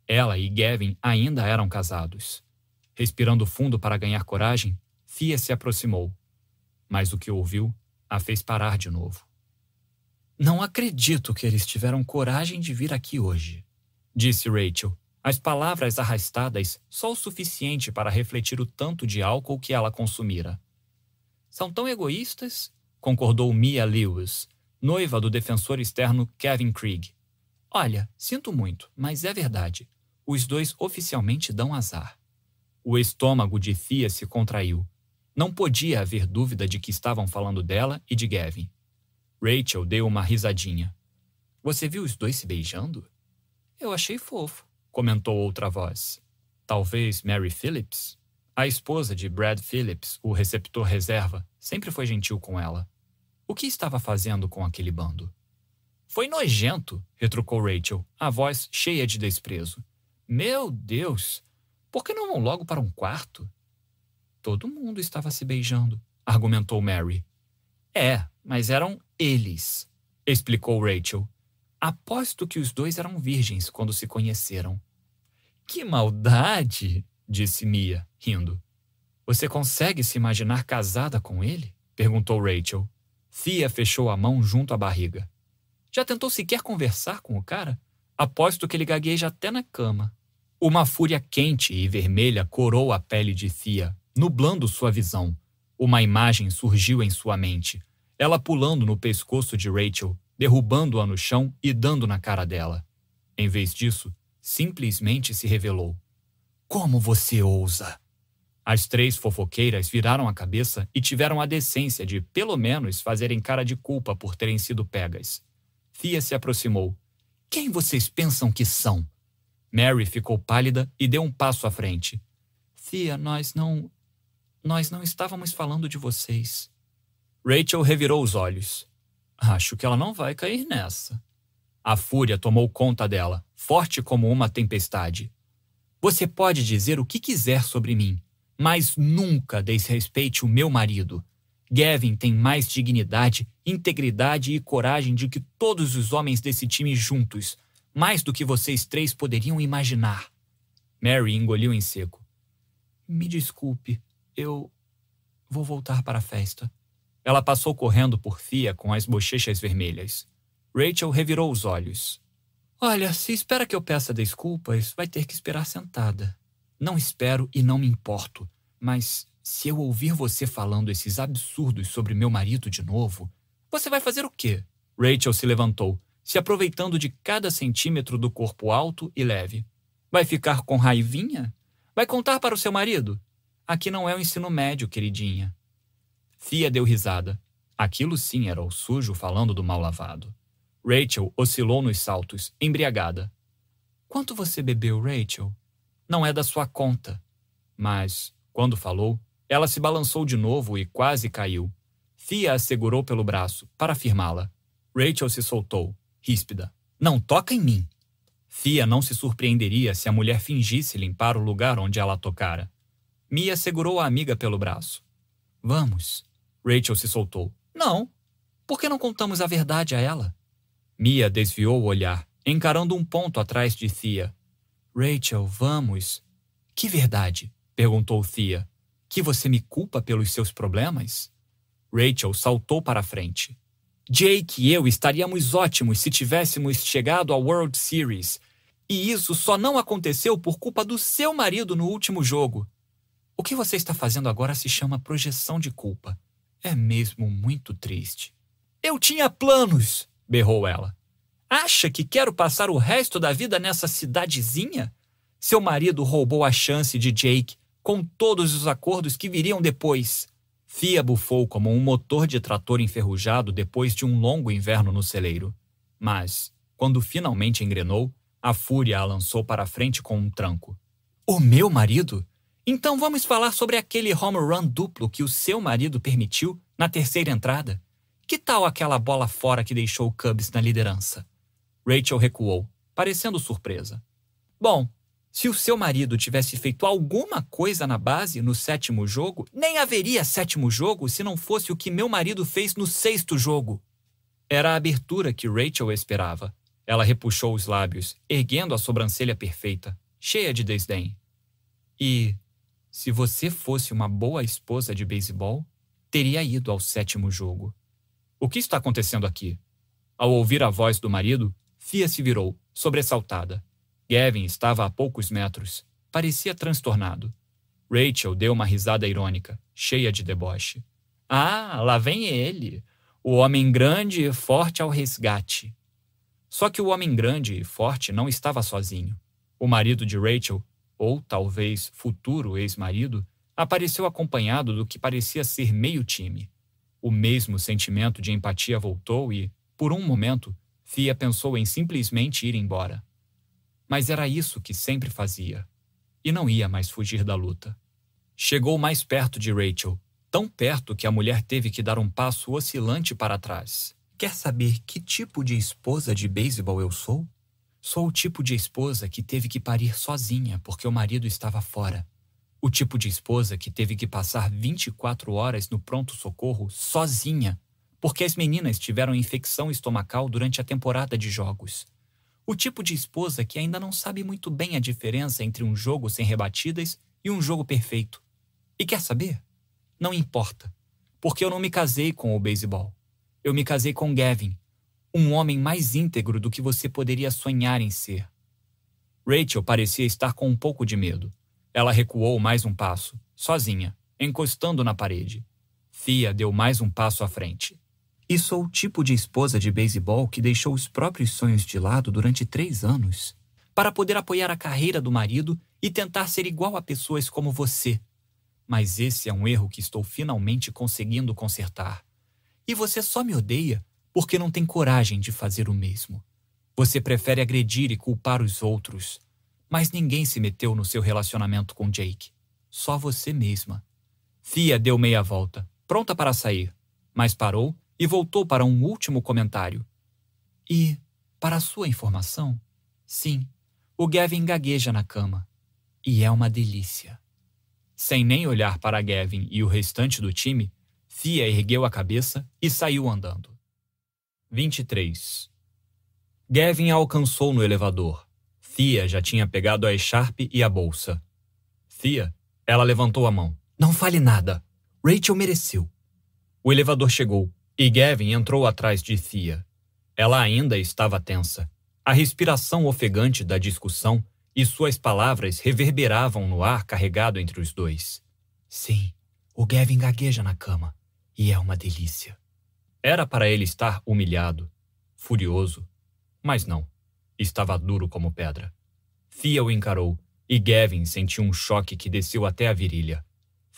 Ela e Gavin ainda eram casados. Respirando fundo para ganhar coragem, Thea se aproximou. Mas o que ouviu a fez parar de novo. Não acredito que eles tiveram coragem de vir aqui hoje, disse Rachel, as palavras arrastadas só o suficiente para refletir o tanto de álcool que ela consumira. São tão egoístas, concordou Mia Lewis, noiva do defensor externo Kevin Krieg. Olha, sinto muito, mas é verdade. Os dois oficialmente dão azar. O estômago de Thea se contraiu. Não podia haver dúvida de que estavam falando dela e de Gavin. Rachel deu uma risadinha. Você viu os dois se beijando? Eu achei fofo comentou outra voz. Talvez Mary Phillips? A esposa de Brad Phillips, o receptor reserva, sempre foi gentil com ela. O que estava fazendo com aquele bando? Foi nojento, retrucou Rachel, a voz cheia de desprezo. Meu Deus! Por que não vão logo para um quarto? Todo mundo estava se beijando, argumentou Mary. É, mas eram eles, explicou Rachel. Aposto que os dois eram virgens quando se conheceram. Que maldade! disse Mia, rindo. Você consegue se imaginar casada com ele? perguntou Rachel. Thea fechou a mão junto à barriga. Já tentou sequer conversar com o cara? Aposto que ele gagueja até na cama. Uma fúria quente e vermelha corou a pele de Thea, nublando sua visão. Uma imagem surgiu em sua mente. Ela pulando no pescoço de Rachel, derrubando-a no chão e dando na cara dela. Em vez disso, simplesmente se revelou. Como você ousa? As três fofoqueiras viraram a cabeça e tiveram a decência de, pelo menos, fazerem cara de culpa por terem sido pegas. Fia se aproximou. Quem vocês pensam que são? Mary ficou pálida e deu um passo à frente. Fia, nós não. Nós não estávamos falando de vocês. Rachel revirou os olhos. Acho que ela não vai cair nessa. A fúria tomou conta dela, forte como uma tempestade. Você pode dizer o que quiser sobre mim, mas nunca desrespeite o meu marido. Gavin tem mais dignidade, integridade e coragem do que todos os homens desse time juntos, mais do que vocês três poderiam imaginar. Mary engoliu em seco. Me desculpe, eu vou voltar para a festa. Ela passou correndo por Fia com as bochechas vermelhas. Rachel revirou os olhos. Olha, se espera que eu peça desculpas, vai ter que esperar sentada. Não espero e não me importo, mas se eu ouvir você falando esses absurdos sobre meu marido de novo, você vai fazer o quê? Rachel se levantou, se aproveitando de cada centímetro do corpo alto e leve. Vai ficar com raivinha? Vai contar para o seu marido? Aqui não é o ensino médio, queridinha. Fia deu risada. Aquilo sim era o sujo falando do mal lavado. Rachel oscilou nos saltos, embriagada. Quanto você bebeu, Rachel? Não é da sua conta. Mas, quando falou, ela se balançou de novo e quase caiu. Fia a segurou pelo braço, para firmá-la. Rachel se soltou, ríspida. Não toca em mim! Fia não se surpreenderia se a mulher fingisse limpar o lugar onde ela tocara. Mia segurou a amiga pelo braço. Vamos, Rachel se soltou. Não. Por que não contamos a verdade a ela? Mia desviou o olhar, encarando um ponto atrás de Thea. Rachel, vamos. Que verdade? perguntou Thea. Que você me culpa pelos seus problemas? Rachel saltou para a frente. Jake e eu estaríamos ótimos se tivéssemos chegado à World Series. E isso só não aconteceu por culpa do seu marido no último jogo. O que você está fazendo agora se chama projeção de culpa. É mesmo muito triste. Eu tinha planos, berrou ela. Acha que quero passar o resto da vida nessa cidadezinha? Seu marido roubou a chance de Jake com todos os acordos que viriam depois. Fia bufou como um motor de trator enferrujado depois de um longo inverno no celeiro. Mas, quando finalmente engrenou, a fúria a lançou para frente com um tranco. O meu marido? Então vamos falar sobre aquele home run duplo que o seu marido permitiu na terceira entrada? Que tal aquela bola fora que deixou o Cubs na liderança? Rachel recuou, parecendo surpresa. Bom, se o seu marido tivesse feito alguma coisa na base no sétimo jogo, nem haveria sétimo jogo se não fosse o que meu marido fez no sexto jogo. Era a abertura que Rachel esperava. Ela repuxou os lábios, erguendo a sobrancelha perfeita, cheia de desdém. E, se você fosse uma boa esposa de beisebol, teria ido ao sétimo jogo. O que está acontecendo aqui? Ao ouvir a voz do marido, Fia se virou, sobressaltada. Gavin estava a poucos metros. Parecia transtornado. Rachel deu uma risada irônica, cheia de deboche. Ah, lá vem ele, o homem grande e forte ao resgate. Só que o homem grande e forte não estava sozinho. O marido de Rachel, ou talvez futuro ex-marido, apareceu acompanhado do que parecia ser meio time. O mesmo sentimento de empatia voltou e, por um momento, Fia pensou em simplesmente ir embora. Mas era isso que sempre fazia. E não ia mais fugir da luta. Chegou mais perto de Rachel, tão perto que a mulher teve que dar um passo oscilante para trás. Quer saber que tipo de esposa de beisebol eu sou? Sou o tipo de esposa que teve que parir sozinha porque o marido estava fora. O tipo de esposa que teve que passar 24 horas no pronto-socorro sozinha porque as meninas tiveram infecção estomacal durante a temporada de jogos. O tipo de esposa que ainda não sabe muito bem a diferença entre um jogo sem rebatidas e um jogo perfeito. E quer saber? Não importa, porque eu não me casei com o beisebol. Eu me casei com Gavin, um homem mais íntegro do que você poderia sonhar em ser. Rachel parecia estar com um pouco de medo. Ela recuou mais um passo, sozinha, encostando na parede. Fia deu mais um passo à frente. E sou o tipo de esposa de beisebol que deixou os próprios sonhos de lado durante três anos para poder apoiar a carreira do marido e tentar ser igual a pessoas como você. Mas esse é um erro que estou finalmente conseguindo consertar. E você só me odeia porque não tem coragem de fazer o mesmo. Você prefere agredir e culpar os outros. Mas ninguém se meteu no seu relacionamento com Jake. Só você mesma. Fia deu meia volta, pronta para sair, mas parou e voltou para um último comentário. E, para sua informação, sim, o Gavin gagueja na cama. E é uma delícia. Sem nem olhar para Gavin e o restante do time, Fia ergueu a cabeça e saiu andando. 23. Gavin a alcançou no elevador. Fia já tinha pegado a echarpe e a bolsa. Fia, ela levantou a mão. Não fale nada. Rachel mereceu. O elevador chegou e Gavin entrou atrás de Thea. Ela ainda estava tensa. A respiração ofegante da discussão e suas palavras reverberavam no ar carregado entre os dois. Sim, o Gavin gagueja na cama. E é uma delícia. Era para ele estar humilhado, furioso. Mas não. Estava duro como pedra. Thea o encarou e Gavin sentiu um choque que desceu até a virilha.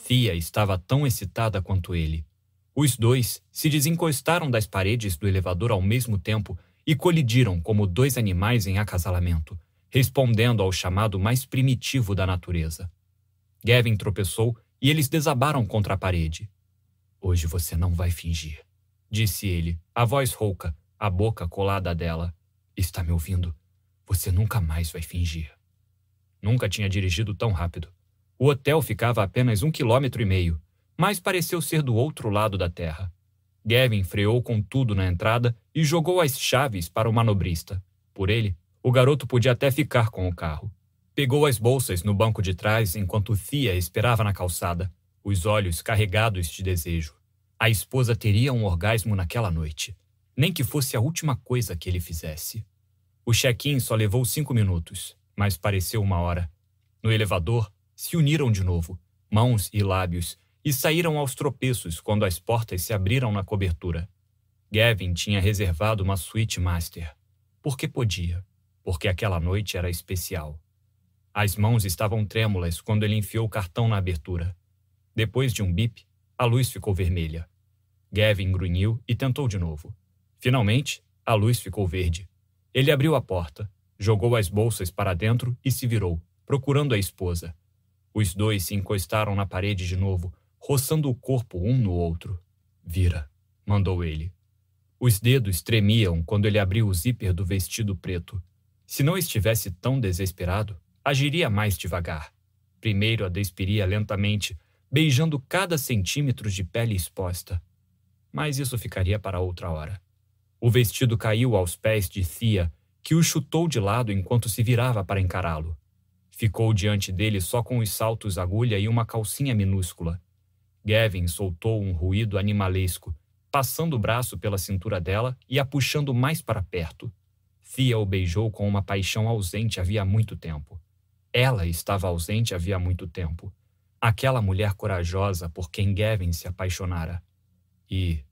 Thea estava tão excitada quanto ele. Os dois se desencostaram das paredes do elevador ao mesmo tempo e colidiram como dois animais em acasalamento, respondendo ao chamado mais primitivo da natureza. Gavin tropeçou e eles desabaram contra a parede. Hoje você não vai fingir, disse ele, a voz rouca, a boca colada dela. Está me ouvindo? Você nunca mais vai fingir. Nunca tinha dirigido tão rápido. O hotel ficava a apenas um quilômetro e meio mas pareceu ser do outro lado da terra. Gavin freou com tudo na entrada e jogou as chaves para o manobrista. Por ele, o garoto podia até ficar com o carro. Pegou as bolsas no banco de trás enquanto Thea esperava na calçada, os olhos carregados de desejo. A esposa teria um orgasmo naquela noite, nem que fosse a última coisa que ele fizesse. O check-in só levou cinco minutos, mas pareceu uma hora. No elevador, se uniram de novo, mãos e lábios, e saíram aos tropeços quando as portas se abriram na cobertura. Gavin tinha reservado uma suíte master. Porque podia. Porque aquela noite era especial. As mãos estavam trêmulas quando ele enfiou o cartão na abertura. Depois de um bip, a luz ficou vermelha. Gavin grunhiu e tentou de novo. Finalmente, a luz ficou verde. Ele abriu a porta, jogou as bolsas para dentro e se virou, procurando a esposa. Os dois se encostaram na parede de novo, roçando o corpo um no outro. Vira, mandou ele. Os dedos tremiam quando ele abriu o zíper do vestido preto. Se não estivesse tão desesperado, agiria mais devagar. Primeiro a despiria lentamente, beijando cada centímetro de pele exposta. Mas isso ficaria para outra hora. O vestido caiu aos pés de Thea, que o chutou de lado enquanto se virava para encará-lo. Ficou diante dele só com os saltos agulha e uma calcinha minúscula. Gavin soltou um ruído animalesco, passando o braço pela cintura dela e a puxando mais para perto. Thea o beijou com uma paixão ausente havia muito tempo. Ela estava ausente havia muito tempo. Aquela mulher corajosa por quem Gavin se apaixonara. E,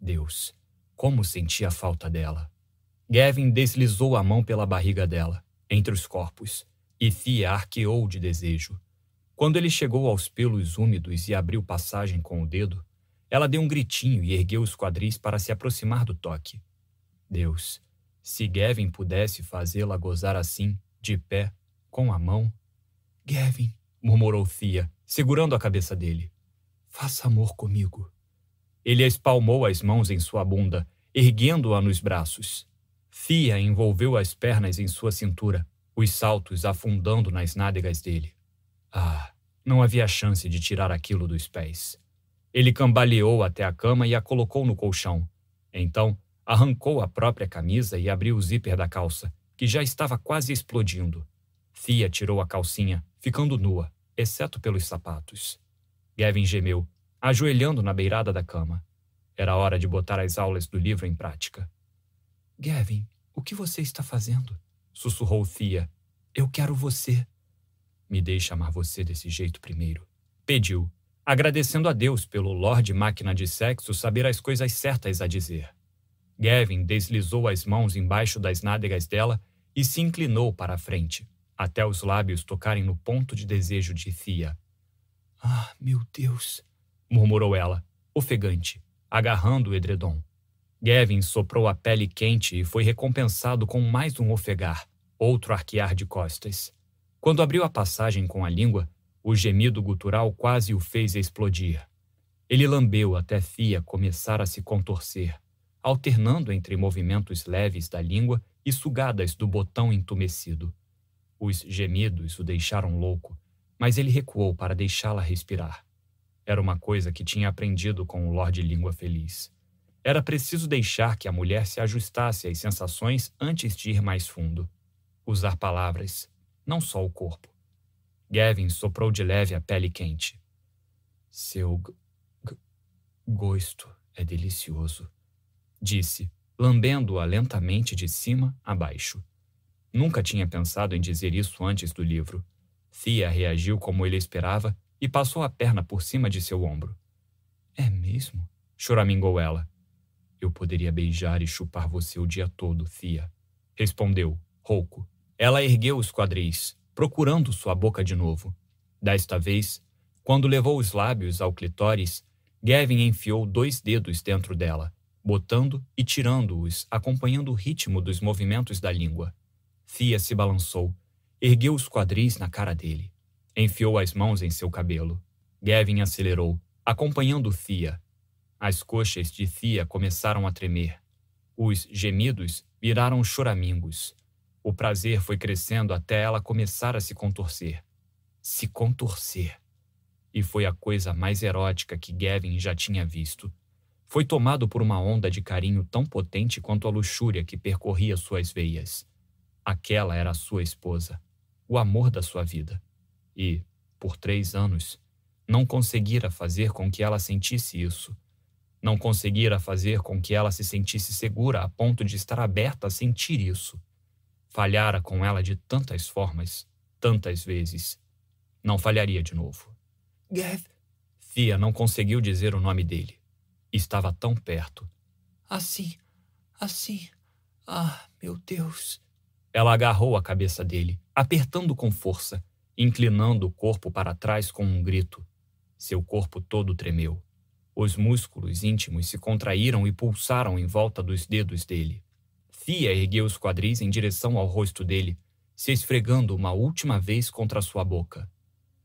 Deus, como sentia falta dela. Gavin deslizou a mão pela barriga dela, entre os corpos, e Thea arqueou de desejo. Quando ele chegou aos pelos úmidos e abriu passagem com o dedo, ela deu um gritinho e ergueu os quadris para se aproximar do toque. Deus, se Gavin pudesse fazê-la gozar assim, de pé, com a mão. Gavin, murmurou Thea, segurando a cabeça dele. Faça amor comigo. Ele espalmou as mãos em sua bunda, erguendo-a nos braços. Thea envolveu as pernas em sua cintura, os saltos afundando nas nádegas dele. Ah, não havia chance de tirar aquilo dos pés. Ele cambaleou até a cama e a colocou no colchão. Então, arrancou a própria camisa e abriu o zíper da calça, que já estava quase explodindo. Thea tirou a calcinha, ficando nua, exceto pelos sapatos. Gavin gemeu, ajoelhando na beirada da cama. Era hora de botar as aulas do livro em prática. Gavin, o que você está fazendo? Sussurrou Thea. Eu quero você. Me deixe amar você desse jeito primeiro. Pediu, agradecendo a Deus pelo Lorde Máquina de Sexo saber as coisas certas a dizer. Gavin deslizou as mãos embaixo das nádegas dela e se inclinou para a frente, até os lábios tocarem no ponto de desejo de Thea. Ah, meu Deus! murmurou ela, ofegante, agarrando o edredom. Gavin soprou a pele quente e foi recompensado com mais um ofegar, outro arquear de costas. Quando abriu a passagem com a língua, o gemido gutural quase o fez explodir. Ele lambeu até Fia começar a se contorcer, alternando entre movimentos leves da língua e sugadas do botão entumecido. Os gemidos o deixaram louco, mas ele recuou para deixá-la respirar. Era uma coisa que tinha aprendido com o Lorde Língua Feliz. Era preciso deixar que a mulher se ajustasse às sensações antes de ir mais fundo. Usar palavras, não só o corpo. Gavin soprou de leve a pele quente. Seu gosto é delicioso, disse, lambendo-a lentamente de cima a baixo. Nunca tinha pensado em dizer isso antes do livro. Thea reagiu como ele esperava e passou a perna por cima de seu ombro. É mesmo? choramingou ela. Eu poderia beijar e chupar você o dia todo, Thea. Respondeu, rouco. Ela ergueu os quadris, procurando sua boca de novo. Desta vez, quando levou os lábios ao clitóris, Gavin enfiou dois dedos dentro dela, botando e tirando-os, acompanhando o ritmo dos movimentos da língua. Thea se balançou, ergueu os quadris na cara dele. Enfiou as mãos em seu cabelo. Gavin acelerou, acompanhando Thea. As coxas de Thea começaram a tremer. Os gemidos viraram choramingos. O prazer foi crescendo até ela começar a se contorcer. Se contorcer. E foi a coisa mais erótica que Gavin já tinha visto. Foi tomado por uma onda de carinho tão potente quanto a luxúria que percorria suas veias. Aquela era sua esposa. o amor da sua vida. E, por três anos, não conseguira fazer com que ela sentisse isso. Não conseguira fazer com que ela se sentisse segura a ponto de estar aberta a sentir isso. Falhara com ela de tantas formas, tantas vezes. Não falharia de novo. Gav. Fia não conseguiu dizer o nome dele. Estava tão perto. Assim, assim. Ah, meu Deus. Ela agarrou a cabeça dele, apertando com força, inclinando o corpo para trás com um grito. Seu corpo todo tremeu. Os músculos íntimos se contraíram e pulsaram em volta dos dedos dele. Fia ergueu os quadris em direção ao rosto dele, se esfregando uma última vez contra sua boca.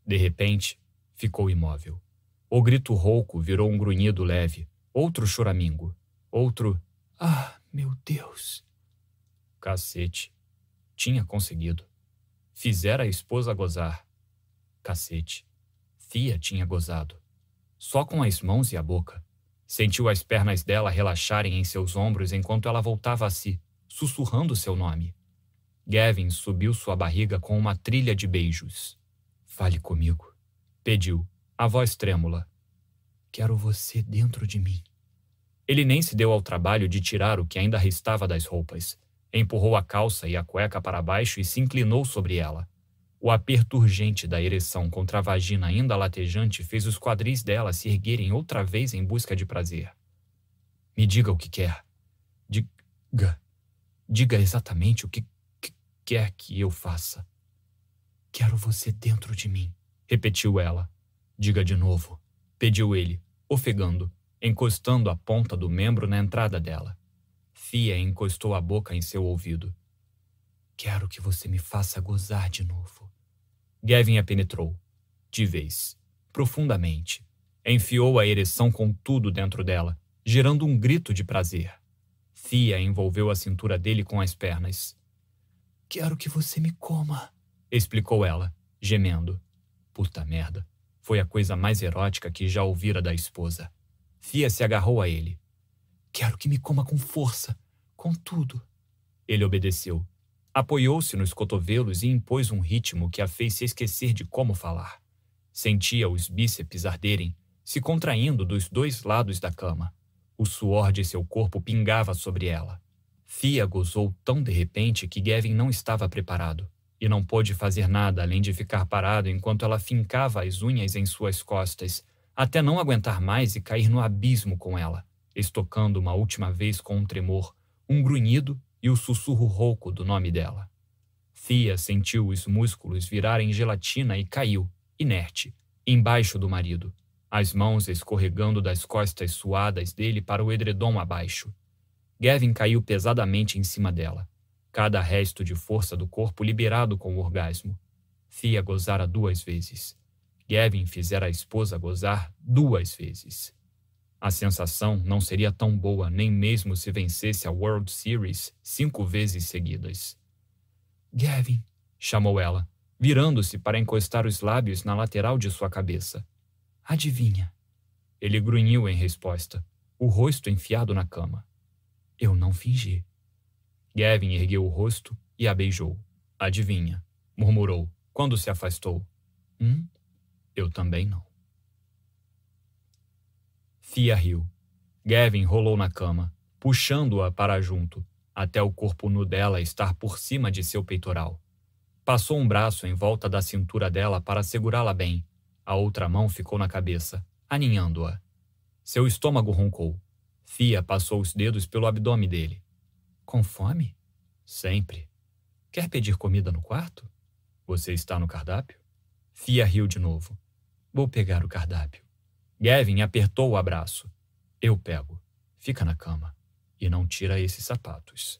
De repente, ficou imóvel. O grito rouco virou um grunhido leve, outro choramingo, outro Ah, meu Deus! Cacete. Tinha conseguido. Fizera a esposa gozar. Cacete. Fia tinha gozado. Só com as mãos e a boca. Sentiu as pernas dela relaxarem em seus ombros enquanto ela voltava a si, sussurrando seu nome. Gavin subiu sua barriga com uma trilha de beijos. Fale comigo, pediu, a voz trêmula. Quero você dentro de mim. Ele nem se deu ao trabalho de tirar o que ainda restava das roupas Empurrou a calça e a cueca para baixo e se inclinou sobre ela. O aperto urgente da ereção contra a vagina ainda latejante fez os quadris dela se erguerem outra vez em busca de prazer. Me diga o que quer. Diga. Diga exatamente o que, que quer que eu faça. Quero você dentro de mim, repetiu ela. Diga de novo, pediu ele, ofegando, encostando a ponta do membro na entrada dela. Fia encostou a boca em seu ouvido. Quero que você me faça gozar de novo. Gavin a penetrou, de vez, profundamente. Enfiou a ereção com tudo dentro dela, gerando um grito de prazer. Fia envolveu a cintura dele com as pernas. Quero que você me coma, explicou ela, gemendo. Puta merda. Foi a coisa mais erótica que já ouvira da esposa. Fia se agarrou a ele. Quero que me coma com força, com tudo. Ele obedeceu. Apoiou-se nos cotovelos e impôs um ritmo que a fez se esquecer de como falar. Sentia os bíceps arderem, se contraindo dos dois lados da cama. O suor de seu corpo pingava sobre ela. Fia gozou tão de repente que Gavin não estava preparado e não pôde fazer nada além de ficar parado enquanto ela fincava as unhas em suas costas, até não aguentar mais e cair no abismo com ela estocando uma última vez com um tremor, um grunhido e o sussurro rouco do nome dela. Fia sentiu os músculos virarem gelatina e caiu, inerte, embaixo do marido, as mãos escorregando das costas suadas dele para o edredom abaixo. Gavin caiu pesadamente em cima dela, cada resto de força do corpo liberado com o orgasmo. Fia gozara duas vezes. Gavin fizera a esposa gozar duas vezes. A sensação não seria tão boa nem mesmo se vencesse a World Series cinco vezes seguidas. Gavin, chamou ela, virando-se para encostar os lábios na lateral de sua cabeça. Adivinha? Ele grunhiu em resposta, o rosto enfiado na cama. Eu não fingi. Gavin ergueu o rosto e a beijou. Adivinha, murmurou, quando se afastou. Hum? Eu também não. Fia riu. Gavin rolou na cama, puxando-a para junto, até o corpo nu dela estar por cima de seu peitoral. Passou um braço em volta da cintura dela para segurá-la bem. A outra mão ficou na cabeça, aninhando-a. Seu estômago roncou. Fia passou os dedos pelo abdômen dele. Com fome? Sempre. Quer pedir comida no quarto? Você está no cardápio? Fia riu de novo. Vou pegar o cardápio. Gavin apertou o abraço. Eu pego. Fica na cama. E não tira esses sapatos.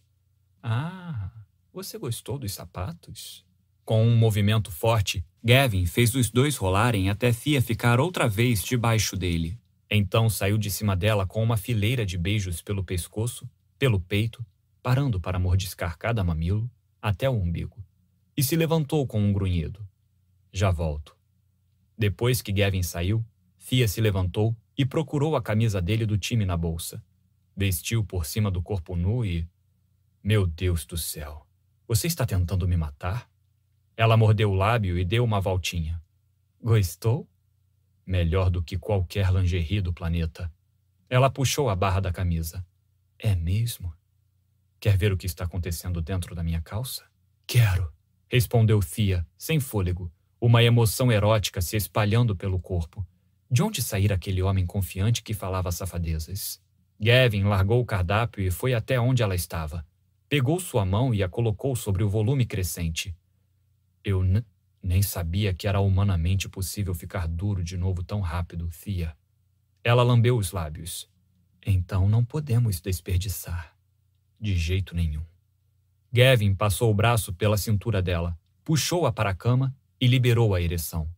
Ah, você gostou dos sapatos? Com um movimento forte, Gavin fez os dois rolarem até Fia ficar outra vez debaixo dele. Então saiu de cima dela com uma fileira de beijos pelo pescoço, pelo peito, parando para mordiscar cada mamilo até o umbigo. E se levantou com um grunhido. Já volto. Depois que Gavin saiu, Fia se levantou e procurou a camisa dele do time na bolsa. Vestiu por cima do corpo nu e. Meu Deus do céu! Você está tentando me matar? Ela mordeu o lábio e deu uma voltinha. Gostou? Melhor do que qualquer lingerie do planeta. Ela puxou a barra da camisa. É mesmo? Quer ver o que está acontecendo dentro da minha calça? Quero, respondeu Thea, sem fôlego, uma emoção erótica se espalhando pelo corpo. De onde saíra aquele homem confiante que falava safadezas? Gavin largou o cardápio e foi até onde ela estava. Pegou sua mão e a colocou sobre o volume crescente. Eu nem sabia que era humanamente possível ficar duro de novo tão rápido, Thea. Ela lambeu os lábios. Então não podemos desperdiçar. De jeito nenhum. Gavin passou o braço pela cintura dela, puxou-a para a cama e liberou a ereção.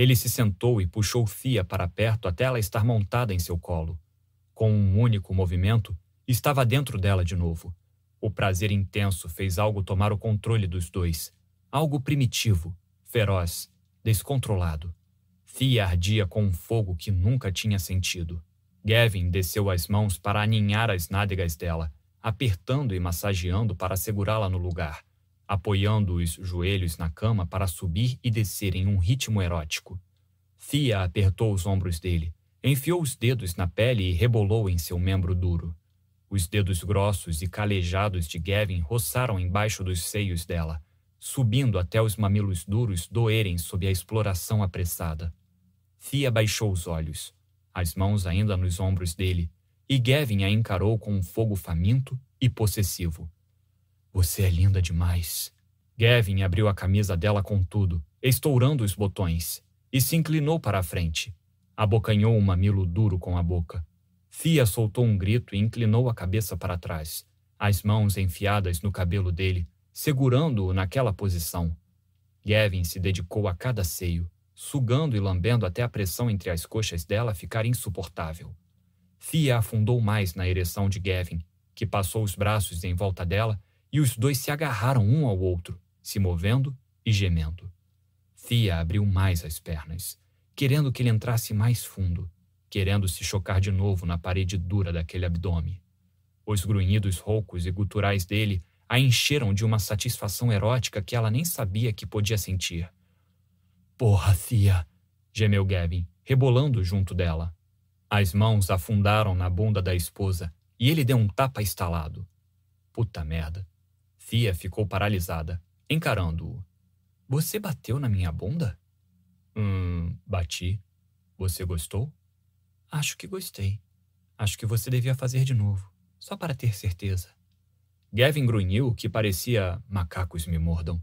Ele se sentou e puxou Fia para perto até ela estar montada em seu colo. Com um único movimento, estava dentro dela de novo. O prazer intenso fez algo tomar o controle dos dois. Algo primitivo, feroz, descontrolado. Fia ardia com um fogo que nunca tinha sentido. Gavin desceu as mãos para aninhar as nádegas dela apertando e massageando para segurá-la no lugar, apoiando os joelhos na cama para subir e descer em um ritmo erótico. Fia apertou os ombros dele, enfiou os dedos na pele e rebolou em seu membro duro. Os dedos grossos e calejados de Gavin roçaram embaixo dos seios dela, subindo até os mamilos duros doerem sob a exploração apressada. Fia baixou os olhos, as mãos ainda nos ombros dele, e Gavin a encarou com um fogo faminto e possessivo. Você é linda demais. Gavin abriu a camisa dela com tudo, estourando os botões, e se inclinou para a frente. Abocanhou um mamilo duro com a boca. Fia soltou um grito e inclinou a cabeça para trás, as mãos enfiadas no cabelo dele, segurando-o naquela posição. Gavin se dedicou a cada seio, sugando e lambendo até a pressão entre as coxas dela ficar insuportável. Fia afundou mais na ereção de Gavin, que passou os braços em volta dela e os dois se agarraram um ao outro, se movendo e gemendo. Fia abriu mais as pernas, querendo que ele entrasse mais fundo, querendo se chocar de novo na parede dura daquele abdômen. Os grunhidos roucos e guturais dele a encheram de uma satisfação erótica que ela nem sabia que podia sentir. Porra, Fia! gemeu Gavin, rebolando junto dela. As mãos afundaram na bunda da esposa e ele deu um tapa estalado. Puta merda. Fia ficou paralisada, encarando-o. Você bateu na minha bunda? Hum, bati. Você gostou? Acho que gostei. Acho que você devia fazer de novo, só para ter certeza. Gavin grunhiu que parecia macacos me mordam.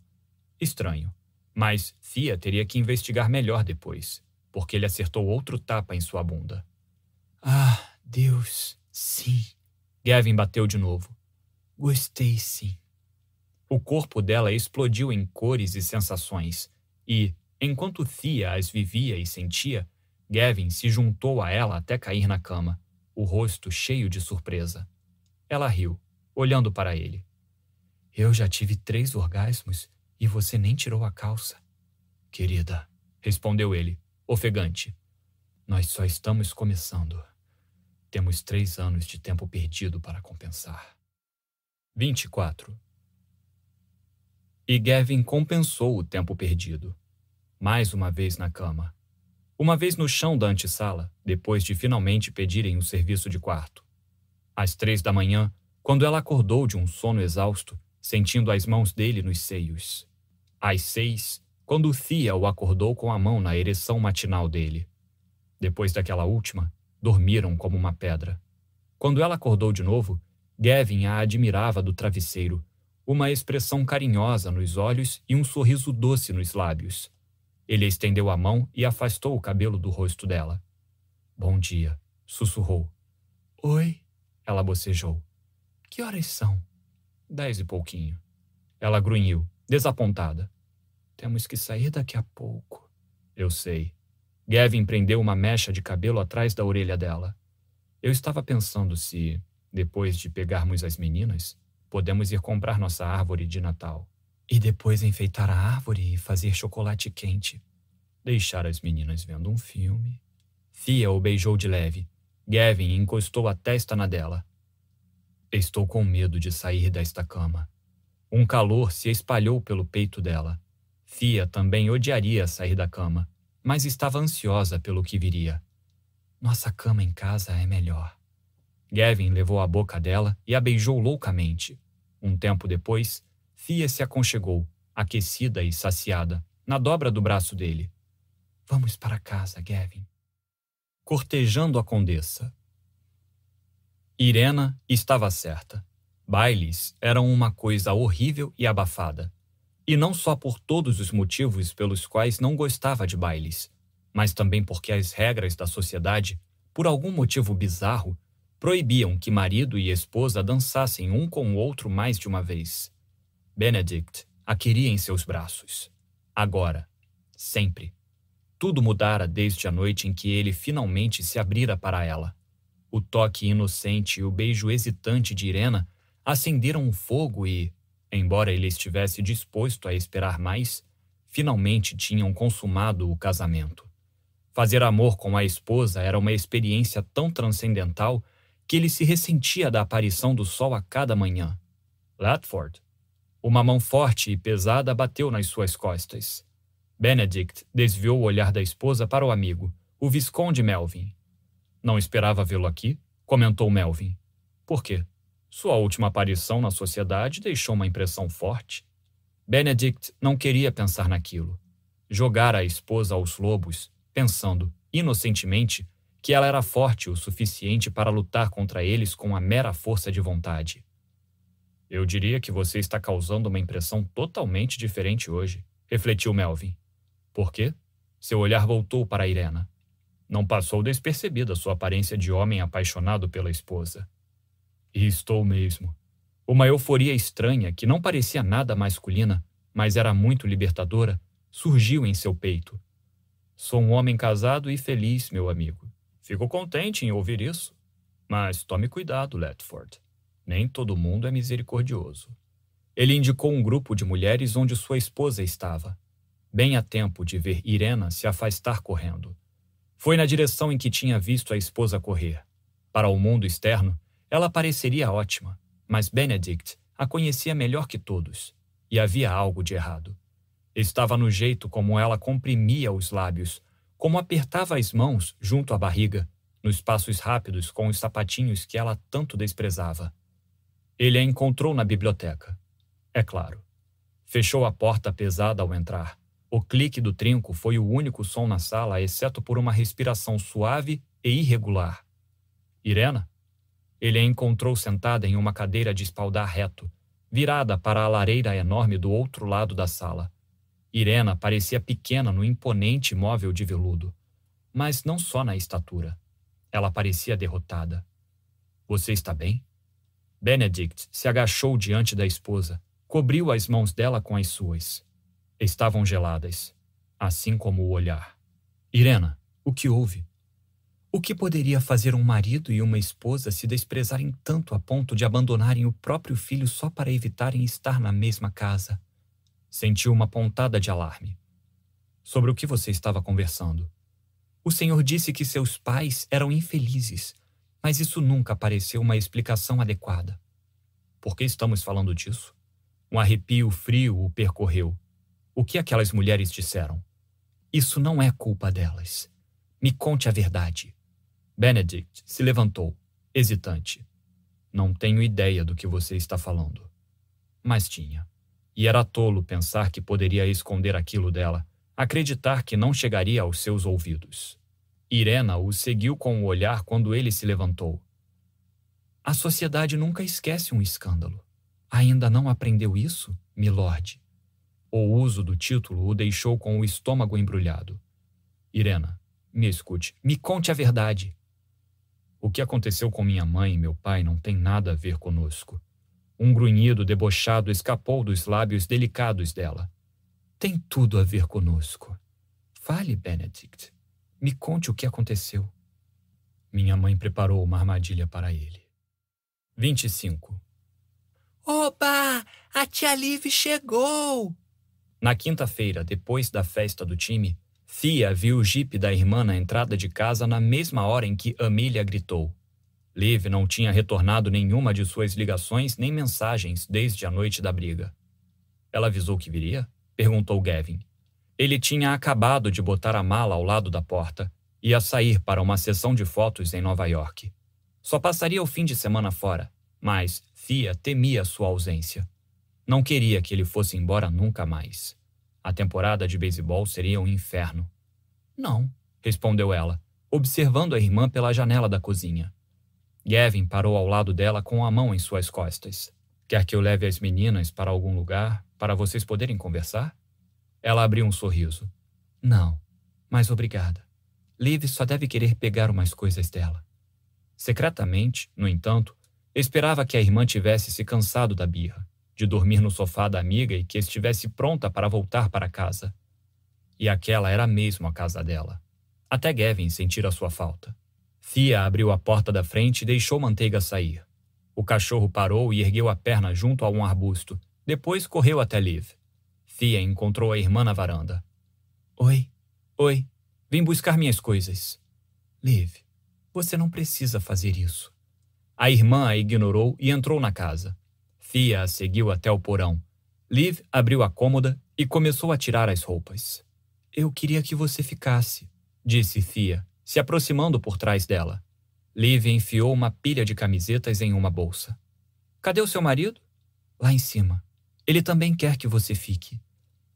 Estranho. Mas Fia teria que investigar melhor depois, porque ele acertou outro tapa em sua bunda. Ah, Deus, sim. Gavin bateu de novo. Gostei, sim. O corpo dela explodiu em cores e sensações, e, enquanto Thea as vivia e sentia, Gavin se juntou a ela até cair na cama, o rosto cheio de surpresa. Ela riu, olhando para ele. Eu já tive três orgasmos e você nem tirou a calça. Querida, respondeu ele, ofegante. Nós só estamos começando. Temos três anos de tempo perdido para compensar. 24. E Gavin compensou o tempo perdido. Mais uma vez na cama. Uma vez no chão da antessala, depois de finalmente pedirem o serviço de quarto. Às três da manhã, quando ela acordou de um sono exausto, sentindo as mãos dele nos seios. Às seis, quando Thea o acordou com a mão na ereção matinal dele. Depois daquela última, dormiram como uma pedra. Quando ela acordou de novo, Gavin a admirava do travesseiro, uma expressão carinhosa nos olhos e um sorriso doce nos lábios. Ele estendeu a mão e afastou o cabelo do rosto dela. Bom dia, sussurrou. Oi, ela bocejou. Que horas são? Dez e pouquinho. Ela grunhiu, desapontada. Temos que sair daqui a pouco. Eu sei. Gavin prendeu uma mecha de cabelo atrás da orelha dela. Eu estava pensando se, depois de pegarmos as meninas, podemos ir comprar nossa árvore de Natal. E depois enfeitar a árvore e fazer chocolate quente. Deixar as meninas vendo um filme. Fia o beijou de leve. Gavin encostou a testa na dela. Estou com medo de sair desta cama. Um calor se espalhou pelo peito dela. Fia também odiaria sair da cama, mas estava ansiosa pelo que viria. Nossa cama em casa é melhor. Gavin levou a boca dela e a beijou loucamente. Um tempo depois, Fia se aconchegou, aquecida e saciada, na dobra do braço dele. Vamos para casa, Gavin. Cortejando a condessa. Irena estava certa. Bailes eram uma coisa horrível e abafada. E não só por todos os motivos pelos quais não gostava de bailes, mas também porque as regras da sociedade, por algum motivo bizarro, proibiam que marido e esposa dançassem um com o outro mais de uma vez. Benedict a queria em seus braços. Agora. Sempre. Tudo mudara desde a noite em que ele finalmente se abrira para ela. O toque inocente e o beijo hesitante de Irena acenderam um fogo e, embora ele estivesse disposto a esperar mais, finalmente tinham consumado o casamento. Fazer amor com a esposa era uma experiência tão transcendental que ele se ressentia da aparição do sol a cada manhã. Latford. Uma mão forte e pesada bateu nas suas costas. Benedict desviou o olhar da esposa para o amigo, o Visconde Melvin. Não esperava vê-lo aqui? comentou Melvin. Por quê? Sua última aparição na sociedade deixou uma impressão forte. Benedict não queria pensar naquilo. Jogara a esposa aos lobos, pensando, inocentemente, que ela era forte o suficiente para lutar contra eles com a mera força de vontade. Eu diria que você está causando uma impressão totalmente diferente hoje, refletiu Melvin. Por quê? Seu olhar voltou para Irena. Não passou despercebida sua aparência de homem apaixonado pela esposa. E estou mesmo. Uma euforia estranha, que não parecia nada masculina, mas era muito libertadora, surgiu em seu peito. Sou um homem casado e feliz, meu amigo. Fico contente em ouvir isso. Mas tome cuidado, Letford. Nem todo mundo é misericordioso. Ele indicou um grupo de mulheres onde sua esposa estava, bem a tempo de ver Irena se afastar correndo. Foi na direção em que tinha visto a esposa correr. Para o mundo externo, ela pareceria ótima, mas Benedict a conhecia melhor que todos, e havia algo de errado. Estava no jeito como ela comprimia os lábios, como apertava as mãos junto à barriga, nos passos rápidos com os sapatinhos que ela tanto desprezava. Ele a encontrou na biblioteca. É claro. Fechou a porta pesada ao entrar. O clique do trinco foi o único som na sala, exceto por uma respiração suave e irregular. Irena? Ele a encontrou sentada em uma cadeira de espaldar reto, virada para a lareira enorme do outro lado da sala. Irena parecia pequena no imponente móvel de veludo, mas não só na estatura. Ela parecia derrotada. Você está bem? Benedict se agachou diante da esposa, cobriu as mãos dela com as suas. Estavam geladas, assim como o olhar. Irena, o que houve? O que poderia fazer um marido e uma esposa se desprezarem tanto a ponto de abandonarem o próprio filho só para evitarem estar na mesma casa? Sentiu uma pontada de alarme. Sobre o que você estava conversando? O senhor disse que seus pais eram infelizes, mas isso nunca pareceu uma explicação adequada. Por que estamos falando disso? Um arrepio frio o percorreu. O que aquelas mulheres disseram? Isso não é culpa delas. Me conte a verdade. Benedict se levantou, hesitante. Não tenho ideia do que você está falando. Mas tinha. E era tolo pensar que poderia esconder aquilo dela, acreditar que não chegaria aos seus ouvidos. Irena o seguiu com o olhar quando ele se levantou. A sociedade nunca esquece um escândalo. Ainda não aprendeu isso, milord? O uso do título o deixou com o estômago embrulhado. Irena, me escute, me conte a verdade. O que aconteceu com minha mãe e meu pai não tem nada a ver conosco. Um grunhido debochado escapou dos lábios delicados dela. Tem tudo a ver conosco. Fale, Benedict. Me conte o que aconteceu. Minha mãe preparou uma armadilha para ele. 25. Oba! A tia Liv chegou! Na quinta-feira, depois da festa do time, Fia viu o jipe da irmã na entrada de casa na mesma hora em que Amília gritou. Liv não tinha retornado nenhuma de suas ligações nem mensagens desde a noite da briga. Ela avisou que viria? perguntou Gavin. Ele tinha acabado de botar a mala ao lado da porta e ia sair para uma sessão de fotos em Nova York. Só passaria o fim de semana fora, mas Fia temia sua ausência. Não queria que ele fosse embora nunca mais. A temporada de beisebol seria um inferno. Não, respondeu ela, observando a irmã pela janela da cozinha. Gavin parou ao lado dela com a mão em suas costas. Quer que eu leve as meninas para algum lugar para vocês poderem conversar? Ela abriu um sorriso. Não, mas obrigada. Liv só deve querer pegar umas coisas dela. Secretamente, no entanto, esperava que a irmã tivesse se cansado da birra, de dormir no sofá da amiga e que estivesse pronta para voltar para casa. E aquela era mesmo a casa dela. Até Gavin sentir a sua falta. Fia abriu a porta da frente e deixou Manteiga sair. O cachorro parou e ergueu a perna junto a um arbusto. Depois correu até Liv. Fia encontrou a irmã na varanda. Oi, oi, vim buscar minhas coisas. Liv, você não precisa fazer isso. A irmã a ignorou e entrou na casa. Fia a seguiu até o porão. Liv abriu a cômoda e começou a tirar as roupas. Eu queria que você ficasse, disse Fia, se aproximando por trás dela. Liv enfiou uma pilha de camisetas em uma bolsa. Cadê o seu marido? Lá em cima. Ele também quer que você fique.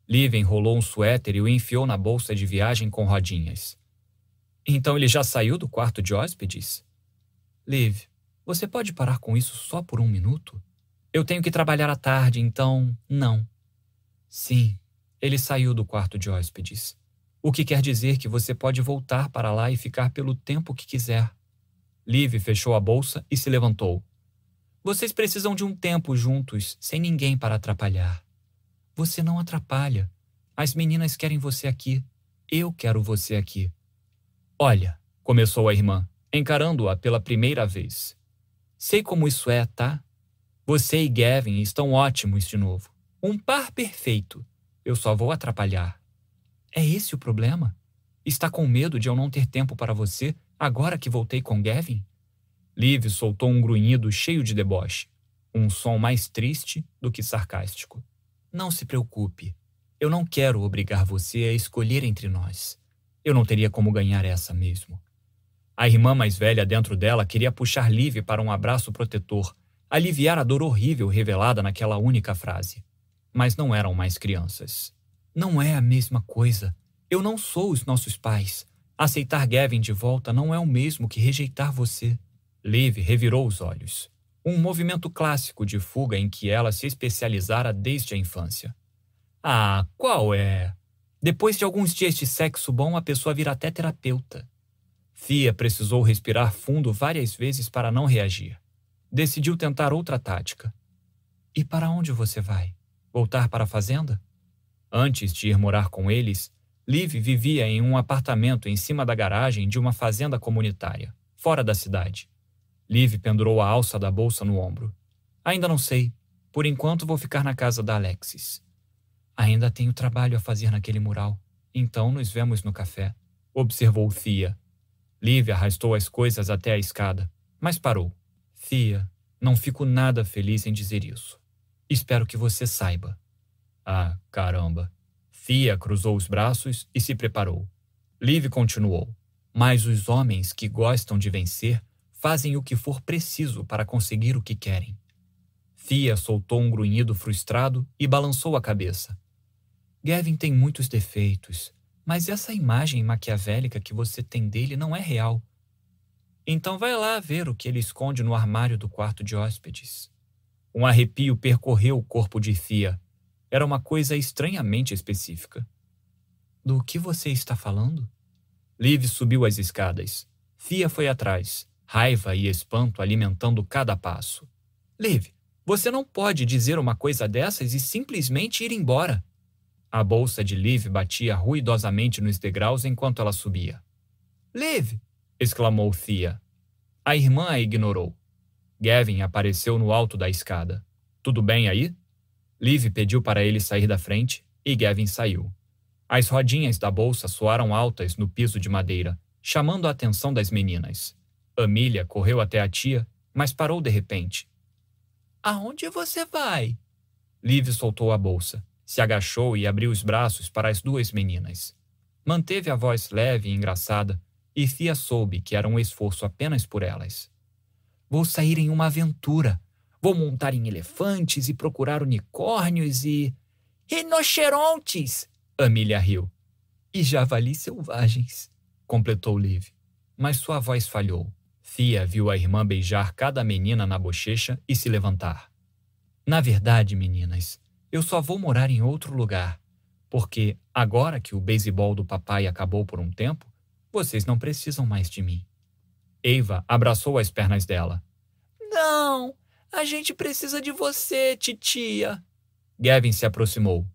Liv enrolou um suéter e o enfiou na bolsa de viagem com rodinhas. Então ele já saiu do quarto de hóspedes? Liv, você pode parar com isso só por um minuto? Eu tenho que trabalhar à tarde, então não. Sim, ele saiu do quarto de hóspedes. O que quer dizer que você pode voltar para lá e ficar pelo tempo que quiser. Liv fechou a bolsa e se levantou. Vocês precisam de um tempo juntos, sem ninguém para atrapalhar. Você não atrapalha. As meninas querem você aqui. Eu quero você aqui. Olha, começou a irmã, encarando-a pela primeira vez. Sei como isso é, tá? Você e Gavin estão ótimos de novo. Um par perfeito. Eu só vou atrapalhar. É esse o problema? Está com medo de eu não ter tempo para você agora que voltei com Gavin? Liv soltou um grunhido cheio de deboche, um som mais triste do que sarcástico. Não se preocupe. Eu não quero obrigar você a escolher entre nós. Eu não teria como ganhar essa mesmo. A irmã mais velha dentro dela queria puxar Liv para um abraço protetor, aliviar a dor horrível revelada naquela única frase. Mas não eram mais crianças. Não é a mesma coisa. Eu não sou os nossos pais. Aceitar Gavin de volta não é o mesmo que rejeitar você. Liv revirou os olhos. Um movimento clássico de fuga em que ela se especializara desde a infância. Ah, qual é? Depois de alguns dias de sexo bom, a pessoa vira até terapeuta. Fia precisou respirar fundo várias vezes para não reagir. Decidiu tentar outra tática. E para onde você vai? Voltar para a fazenda? Antes de ir morar com eles, Liv vivia em um apartamento em cima da garagem de uma fazenda comunitária, fora da cidade. Liv pendurou a alça da bolsa no ombro. Ainda não sei. Por enquanto vou ficar na casa da Alexis. Ainda tenho trabalho a fazer naquele mural. Então nos vemos no café. Observou Fia. Liv arrastou as coisas até a escada, mas parou. Fia, não fico nada feliz em dizer isso. Espero que você saiba. Ah, caramba. Fia cruzou os braços e se preparou. Liv continuou. Mas os homens que gostam de vencer fazem o que for preciso para conseguir o que querem. Fia soltou um grunhido frustrado e balançou a cabeça. Gavin tem muitos defeitos, mas essa imagem maquiavélica que você tem dele não é real. Então vai lá ver o que ele esconde no armário do quarto de hóspedes. Um arrepio percorreu o corpo de Fia era uma coisa estranhamente específica. Do que você está falando? Liv subiu as escadas. Fia foi atrás, raiva e espanto alimentando cada passo. Liv, você não pode dizer uma coisa dessas e simplesmente ir embora. A bolsa de Liv batia ruidosamente nos degraus enquanto ela subia. Liv! exclamou Fia. A irmã a ignorou. Gavin apareceu no alto da escada. Tudo bem aí? Liv pediu para ele sair da frente e Gavin saiu. As rodinhas da bolsa soaram altas no piso de madeira, chamando a atenção das meninas. Amília correu até a tia, mas parou de repente. Aonde você vai? Liv soltou a bolsa. Se agachou e abriu os braços para as duas meninas. Manteve a voz leve e engraçada, e Fia soube que era um esforço apenas por elas. Vou sair em uma aventura. Vou montar em elefantes e procurar unicórnios e. Rinocerontes! Amília riu. E javalis selvagens, completou Liv. Mas sua voz falhou. Fia viu a irmã beijar cada menina na bochecha e se levantar. Na verdade, meninas, eu só vou morar em outro lugar, porque agora que o beisebol do papai acabou por um tempo, vocês não precisam mais de mim. Eva abraçou as pernas dela. Não, a gente precisa de você, titia. Gavin se aproximou.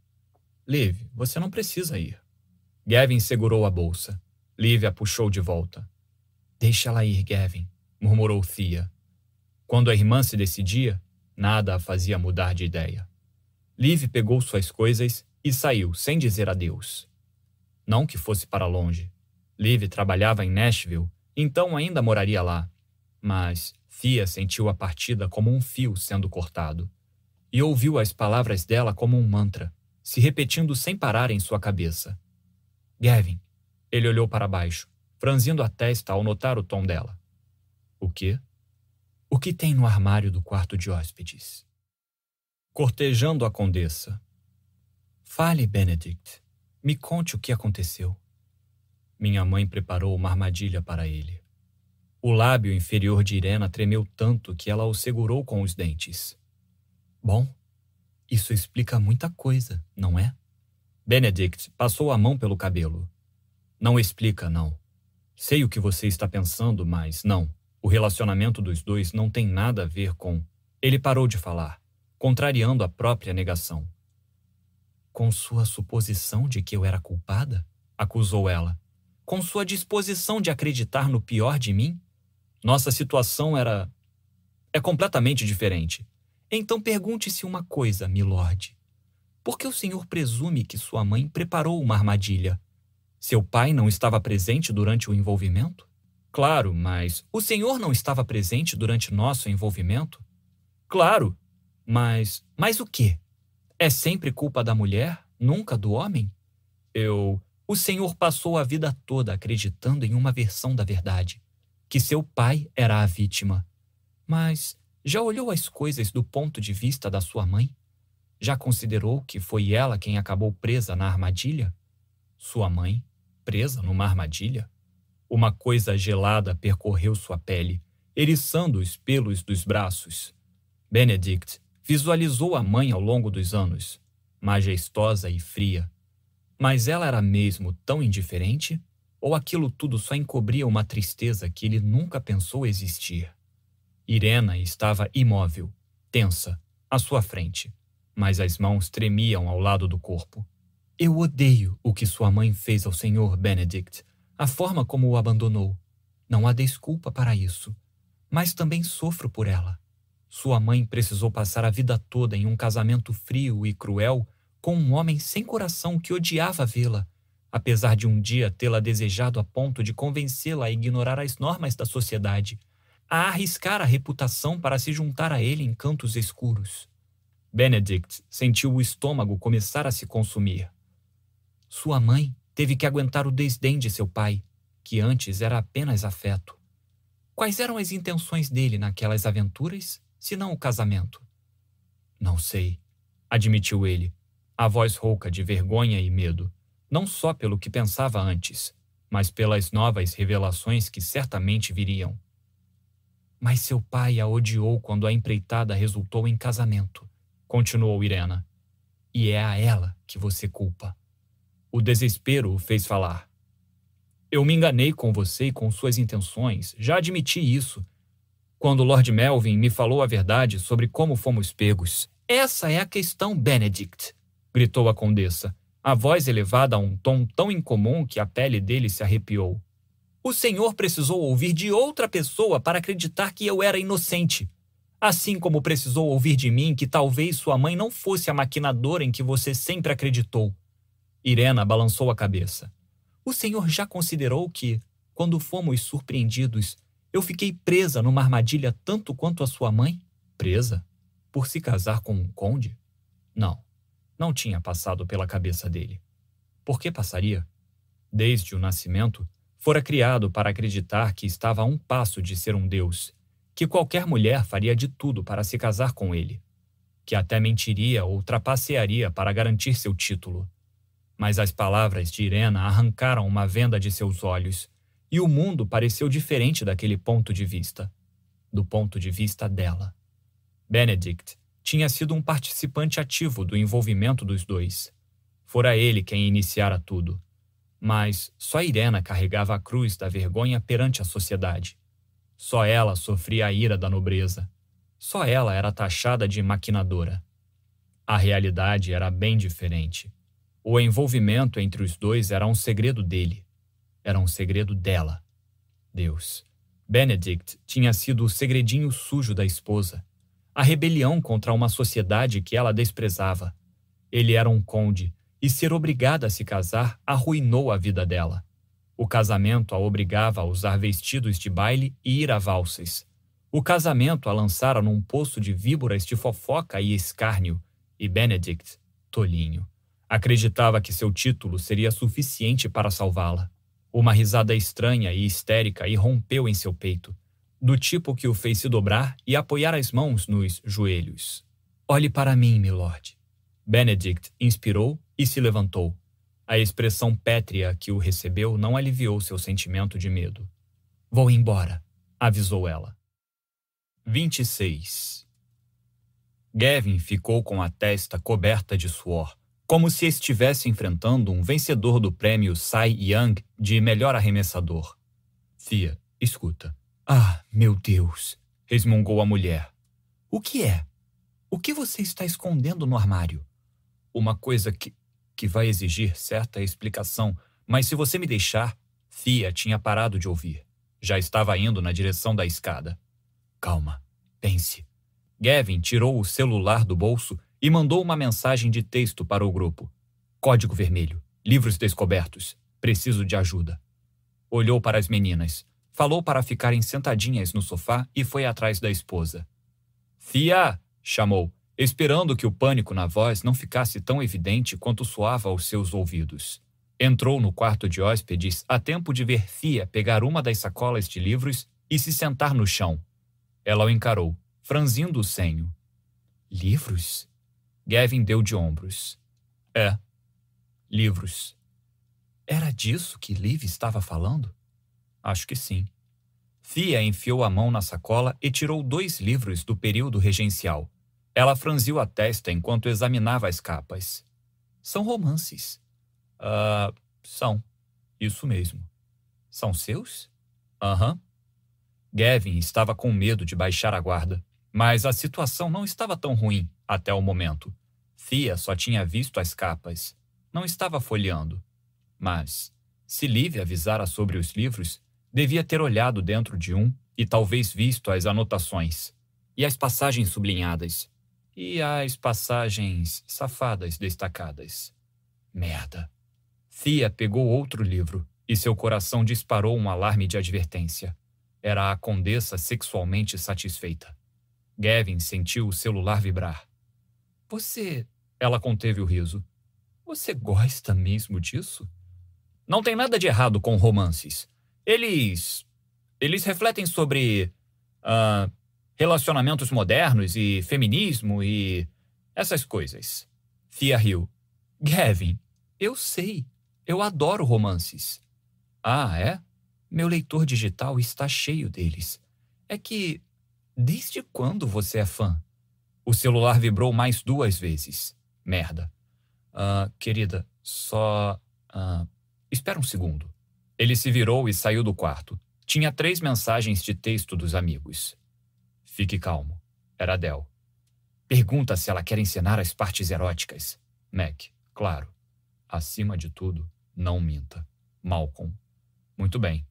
Liv, você não precisa ir. Gavin segurou a bolsa. Liv a puxou de volta. Deixa ela ir, Gavin, murmurou Thea. Quando a irmã se decidia, nada a fazia mudar de ideia. Liv pegou suas coisas e saiu sem dizer adeus. Não que fosse para longe. Liv trabalhava em Nashville, então ainda moraria lá. Mas Thea sentiu a partida como um fio sendo cortado. E ouviu as palavras dela como um mantra, se repetindo sem parar em sua cabeça. Gavin. Ele olhou para baixo, franzindo a testa ao notar o tom dela. O quê? O que tem no armário do quarto de hóspedes? Cortejando a condessa. Fale, Benedict. Me conte o que aconteceu. Minha mãe preparou uma armadilha para ele. O lábio inferior de Irena tremeu tanto que ela o segurou com os dentes. Bom, isso explica muita coisa, não é? Benedict passou a mão pelo cabelo. Não explica, não. Sei o que você está pensando, mas não. O relacionamento dos dois não tem nada a ver com. Ele parou de falar, contrariando a própria negação. Com sua suposição de que eu era culpada? acusou ela. Com sua disposição de acreditar no pior de mim? Nossa situação era. é completamente diferente. Então pergunte-se uma coisa, milord. Por que o senhor presume que sua mãe preparou uma armadilha? Seu pai não estava presente durante o envolvimento? Claro, mas o senhor não estava presente durante nosso envolvimento? Claro, mas. Mas o quê? É sempre culpa da mulher, nunca do homem? Eu. O senhor passou a vida toda acreditando em uma versão da verdade que seu pai era a vítima. Mas já olhou as coisas do ponto de vista da sua mãe? Já considerou que foi ela quem acabou presa na armadilha? Sua mãe, presa numa armadilha? Uma coisa gelada percorreu sua pele, eriçando os pelos dos braços. Benedict visualizou a mãe ao longo dos anos, majestosa e fria. Mas ela era mesmo tão indiferente? Ou aquilo tudo só encobria uma tristeza que ele nunca pensou existir? Irena estava imóvel, tensa, à sua frente mas as mãos tremiam ao lado do corpo. Eu odeio o que sua mãe fez ao Sr. Benedict, a forma como o abandonou. Não há desculpa para isso. Mas também sofro por ela. Sua mãe precisou passar a vida toda em um casamento frio e cruel com um homem sem coração que odiava vê-la, apesar de um dia tê-la desejado a ponto de convencê-la a ignorar as normas da sociedade, a arriscar a reputação para se juntar a ele em cantos escuros. Benedict sentiu o estômago começar a se consumir. Sua mãe teve que aguentar o desdém de seu pai, que antes era apenas afeto. Quais eram as intenções dele naquelas aventuras, se não o casamento? Não sei, admitiu ele, a voz rouca de vergonha e medo, não só pelo que pensava antes, mas pelas novas revelações que certamente viriam. Mas seu pai a odiou quando a empreitada resultou em casamento continuou Irena. E é a ela que você culpa. O desespero o fez falar. Eu me enganei com você e com suas intenções, já admiti isso. Quando Lord Melvin me falou a verdade sobre como fomos pegos. Essa é a questão, Benedict, gritou a condessa, a voz elevada a um tom tão incomum que a pele dele se arrepiou. O senhor precisou ouvir de outra pessoa para acreditar que eu era inocente. Assim como precisou ouvir de mim que talvez sua mãe não fosse a maquinadora em que você sempre acreditou. Irena balançou a cabeça. O senhor já considerou que, quando fomos surpreendidos, eu fiquei presa numa armadilha tanto quanto a sua mãe? Presa? Por se casar com um conde? Não. Não tinha passado pela cabeça dele. Por que passaria? Desde o nascimento, fora criado para acreditar que estava a um passo de ser um deus, que qualquer mulher faria de tudo para se casar com ele, que até mentiria ou trapacearia para garantir seu título. Mas as palavras de Irena arrancaram uma venda de seus olhos, e o mundo pareceu diferente daquele ponto de vista do ponto de vista dela. Benedict tinha sido um participante ativo do envolvimento dos dois. Fora ele quem iniciara tudo. Mas só Irena carregava a cruz da vergonha perante a sociedade. Só ela sofria a ira da nobreza. Só ela era taxada de maquinadora. A realidade era bem diferente. O envolvimento entre os dois era um segredo dele. Era um segredo dela. Deus. Benedict tinha sido o segredinho sujo da esposa, a rebelião contra uma sociedade que ela desprezava. Ele era um conde, e ser obrigada a se casar arruinou a vida dela. O casamento a obrigava a usar vestidos de baile e ir a valsas. O casamento a lançara num poço de víboras de fofoca e escárnio, e Benedict, tolinho, acreditava que seu título seria suficiente para salvá-la. Uma risada estranha e histérica irrompeu em seu peito, do tipo que o fez se dobrar e apoiar as mãos nos joelhos. Olhe para mim, milord. Benedict inspirou e se levantou. A expressão pétrea que o recebeu não aliviou seu sentimento de medo. Vou embora, avisou ela. 26. Gavin ficou com a testa coberta de suor como se estivesse enfrentando um vencedor do prêmio Cy Young de melhor arremessador. Fia, escuta. Ah, meu Deus! resmungou a mulher. O que é? O que você está escondendo no armário? Uma coisa que, que vai exigir certa explicação, mas se você me deixar. Fia tinha parado de ouvir. Já estava indo na direção da escada. Calma, pense. Gavin tirou o celular do bolso e mandou uma mensagem de texto para o grupo. Código vermelho. Livros descobertos. Preciso de ajuda. Olhou para as meninas, falou para ficarem sentadinhas no sofá e foi atrás da esposa. Fia! chamou, esperando que o pânico na voz não ficasse tão evidente quanto soava aos seus ouvidos. Entrou no quarto de hóspedes a tempo de ver Fia pegar uma das sacolas de livros e se sentar no chão. Ela o encarou, franzindo o senho. Livros? Gavin deu de ombros. É. Livros. Era disso que Liv estava falando? Acho que sim. Fia enfiou a mão na sacola e tirou dois livros do período regencial. Ela franziu a testa enquanto examinava as capas. São romances. Ah, uh, são. Isso mesmo. São seus? Aham. Uhum. Gavin estava com medo de baixar a guarda. Mas a situação não estava tão ruim até o momento. Fia só tinha visto as capas. Não estava folheando. Mas, se Liv avisara sobre os livros, devia ter olhado dentro de um e talvez visto as anotações. E as passagens sublinhadas. E as passagens safadas destacadas. Merda. Fia pegou outro livro e seu coração disparou um alarme de advertência. Era a condessa sexualmente satisfeita. Gavin sentiu o celular vibrar. Você. Ela conteve o riso. Você gosta mesmo disso? Não tem nada de errado com romances. Eles. Eles refletem sobre. Uh, relacionamentos modernos e feminismo e. essas coisas. Fia riu. Gavin, eu sei. Eu adoro romances. Ah, é? Meu leitor digital está cheio deles. É que Desde quando você é fã? O celular vibrou mais duas vezes. Merda. Uh, querida, só. Uh, espera um segundo. Ele se virou e saiu do quarto. Tinha três mensagens de texto dos amigos. Fique calmo. Era Adele. Pergunta se ela quer ensinar as partes eróticas. Mac, claro. Acima de tudo, não minta. Malcolm. Muito bem.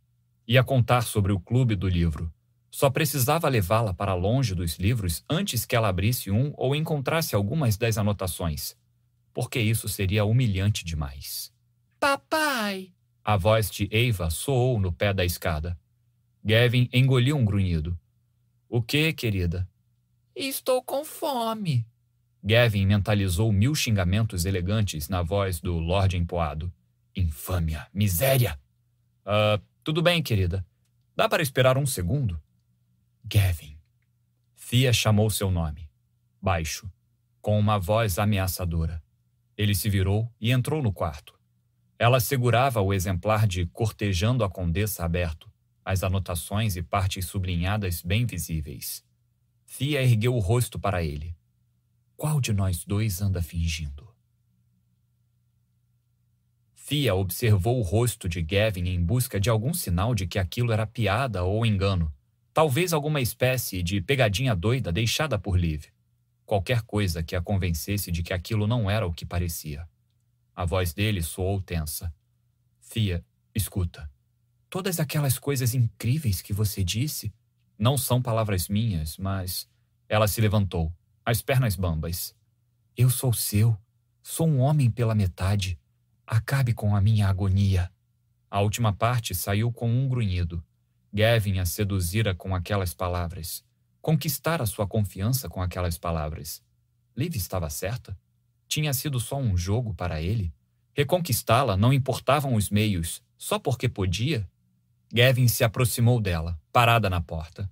Ia contar sobre o clube do livro. Só precisava levá-la para longe dos livros antes que ela abrisse um ou encontrasse algumas das anotações, porque isso seria humilhante demais. Papai! A voz de Eva soou no pé da escada. Gavin engoliu um grunhido. O que, querida? Estou com fome. Gavin mentalizou mil xingamentos elegantes na voz do Lorde empoado. Infâmia, miséria! Ah, uh, tudo bem, querida. Dá para esperar um segundo? Gavin. Fia chamou seu nome, baixo, com uma voz ameaçadora. Ele se virou e entrou no quarto. Ela segurava o exemplar de Cortejando a Condessa aberto, as anotações e partes sublinhadas bem visíveis. Fia ergueu o rosto para ele. Qual de nós dois anda fingindo? Fia observou o rosto de Gavin em busca de algum sinal de que aquilo era piada ou engano, talvez alguma espécie de pegadinha doida deixada por Liv. Qualquer coisa que a convencesse de que aquilo não era o que parecia. A voz dele soou tensa. Fia, escuta. Todas aquelas coisas incríveis que você disse não são palavras minhas, mas. Ela se levantou as pernas bambas. Eu sou seu. Sou um homem pela metade. Acabe com a minha agonia. A última parte saiu com um grunhido. Gavin a seduzira com aquelas palavras. Conquistara sua confiança com aquelas palavras. Liv estava certa? Tinha sido só um jogo para ele? Reconquistá-la não importavam os meios, só porque podia? Gavin se aproximou dela, parada na porta.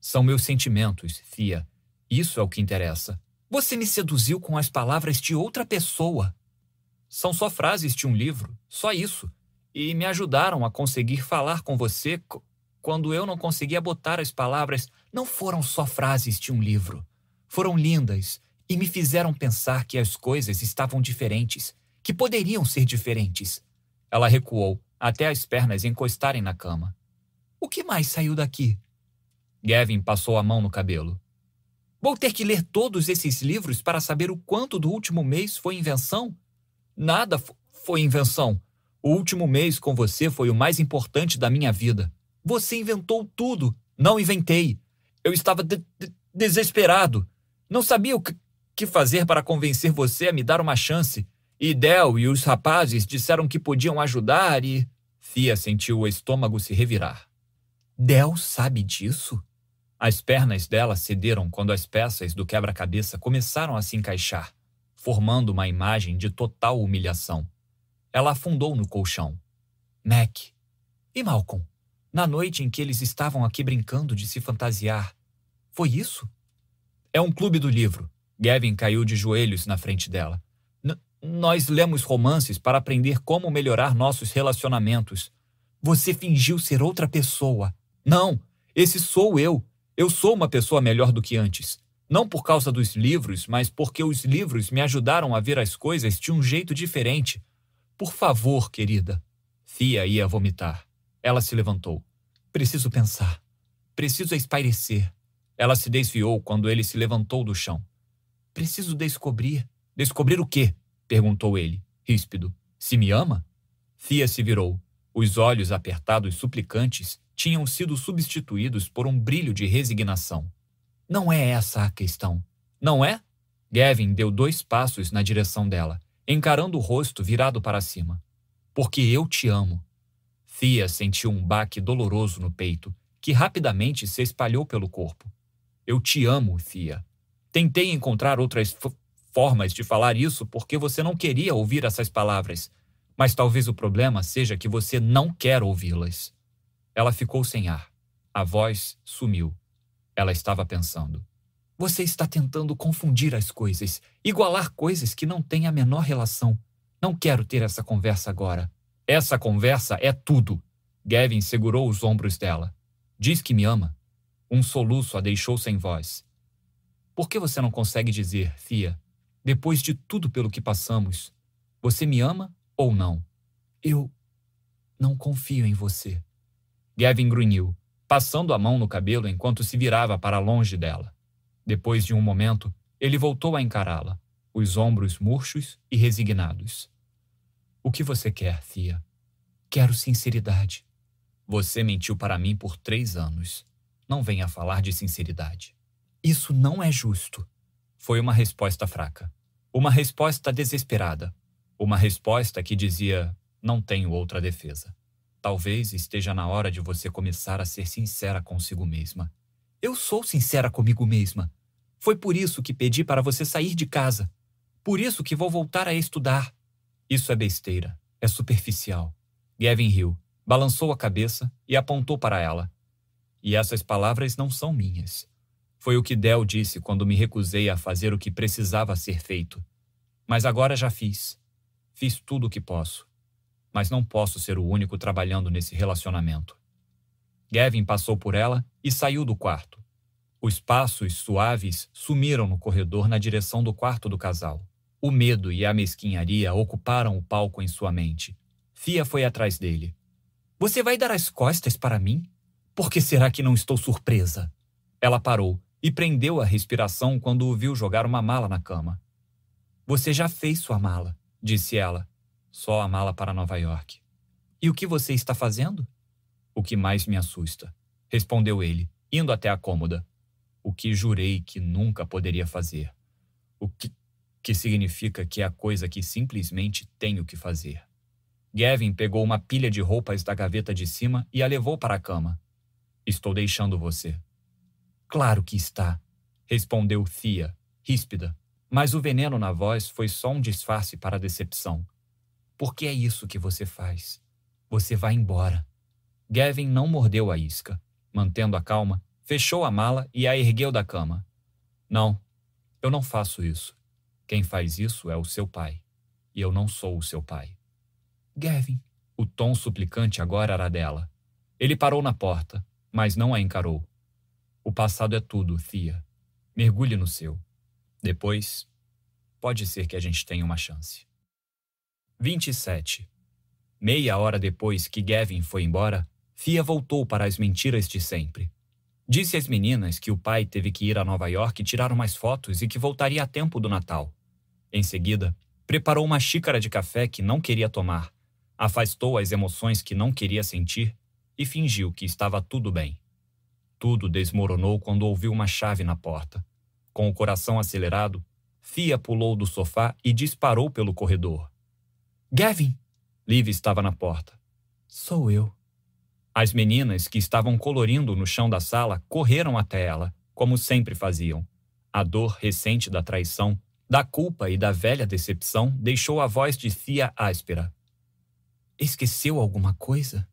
São meus sentimentos, Fia, isso é o que interessa. Você me seduziu com as palavras de outra pessoa. São só frases de um livro, só isso. E me ajudaram a conseguir falar com você quando eu não conseguia botar as palavras. Não foram só frases de um livro. Foram lindas e me fizeram pensar que as coisas estavam diferentes, que poderiam ser diferentes. Ela recuou até as pernas encostarem na cama. O que mais saiu daqui? Gavin passou a mão no cabelo. Vou ter que ler todos esses livros para saber o quanto do último mês foi invenção? Nada foi invenção. O último mês com você foi o mais importante da minha vida. Você inventou tudo. Não inventei. Eu estava de de desesperado. Não sabia o que fazer para convencer você a me dar uma chance. E Del e os rapazes disseram que podiam ajudar e. Fia sentiu o estômago se revirar. Del sabe disso? As pernas dela cederam quando as peças do quebra-cabeça começaram a se encaixar, formando uma imagem de total humilhação. Ela afundou no colchão. Mac. E Malcolm? Na noite em que eles estavam aqui brincando de se fantasiar. Foi isso? É um clube do livro. Gavin caiu de joelhos na frente dela. N nós lemos romances para aprender como melhorar nossos relacionamentos. Você fingiu ser outra pessoa. Não, esse sou eu. Eu sou uma pessoa melhor do que antes. Não por causa dos livros, mas porque os livros me ajudaram a ver as coisas de um jeito diferente. Por favor, querida. Fia ia vomitar. Ela se levantou. Preciso pensar. Preciso espairecer. Ela se desviou quando ele se levantou do chão. Preciso descobrir. Descobrir o quê? perguntou ele, ríspido. Se me ama? Fia se virou, os olhos apertados suplicantes tinham sido substituídos por um brilho de resignação. Não é essa a questão. Não é? Gavin deu dois passos na direção dela, encarando o rosto virado para cima. Porque eu te amo. Fia sentiu um baque doloroso no peito, que rapidamente se espalhou pelo corpo. Eu te amo, Fia. Tentei encontrar outras formas de falar isso porque você não queria ouvir essas palavras, mas talvez o problema seja que você não quer ouvi-las. Ela ficou sem ar. A voz sumiu. Ela estava pensando. Você está tentando confundir as coisas, igualar coisas que não têm a menor relação. Não quero ter essa conversa agora. Essa conversa é tudo. Gavin segurou os ombros dela. Diz que me ama. Um soluço a deixou sem voz. Por que você não consegue dizer, Fia, depois de tudo pelo que passamos, você me ama ou não? Eu não confio em você. Gavin grunhiu, passando a mão no cabelo enquanto se virava para longe dela. Depois de um momento, ele voltou a encará-la, os ombros murchos e resignados. O que você quer, Fia? Quero sinceridade. Você mentiu para mim por três anos. Não venha falar de sinceridade. Isso não é justo. Foi uma resposta fraca. Uma resposta desesperada. Uma resposta que dizia: não tenho outra defesa. Talvez esteja na hora de você começar a ser sincera consigo mesma. Eu sou sincera comigo mesma. Foi por isso que pedi para você sair de casa. Por isso que vou voltar a estudar. Isso é besteira. É superficial. Gavin riu, balançou a cabeça e apontou para ela. E essas palavras não são minhas. Foi o que Del disse quando me recusei a fazer o que precisava ser feito. Mas agora já fiz. Fiz tudo o que posso. Mas não posso ser o único trabalhando nesse relacionamento. Gavin passou por ela e saiu do quarto. Os passos suaves sumiram no corredor na direção do quarto do casal. O medo e a mesquinharia ocuparam o palco em sua mente. Fia foi atrás dele. Você vai dar as costas para mim? Por que será que não estou surpresa? Ela parou e prendeu a respiração quando o viu jogar uma mala na cama. Você já fez sua mala, disse ela. Só a mala para Nova York. E o que você está fazendo? O que mais me assusta, respondeu ele, indo até a cômoda o que jurei que nunca poderia fazer. O que, que significa que é a coisa que simplesmente tenho que fazer. Gavin pegou uma pilha de roupas da gaveta de cima e a levou para a cama. Estou deixando você. Claro que está, respondeu Thea, ríspida, mas o veneno na voz foi só um disfarce para a decepção. Por que é isso que você faz? Você vai embora. Gavin não mordeu a isca. Mantendo a calma, Fechou a mala e a ergueu da cama. Não, eu não faço isso. Quem faz isso é o seu pai. E eu não sou o seu pai. Gavin. O tom suplicante agora era dela. Ele parou na porta, mas não a encarou. O passado é tudo, Fia. Mergulhe no seu. Depois, pode ser que a gente tenha uma chance. 27. Meia hora depois que Gavin foi embora, Fia voltou para as mentiras de sempre. Disse às meninas que o pai teve que ir a Nova York tirar umas fotos e que voltaria a tempo do Natal. Em seguida, preparou uma xícara de café que não queria tomar, afastou as emoções que não queria sentir e fingiu que estava tudo bem. Tudo desmoronou quando ouviu uma chave na porta. Com o coração acelerado, Fia pulou do sofá e disparou pelo corredor. Gavin! Liv estava na porta. Sou eu. As meninas, que estavam colorindo no chão da sala, correram até ela, como sempre faziam. A dor recente da traição, da culpa e da velha decepção deixou a voz de Fia áspera. Esqueceu alguma coisa?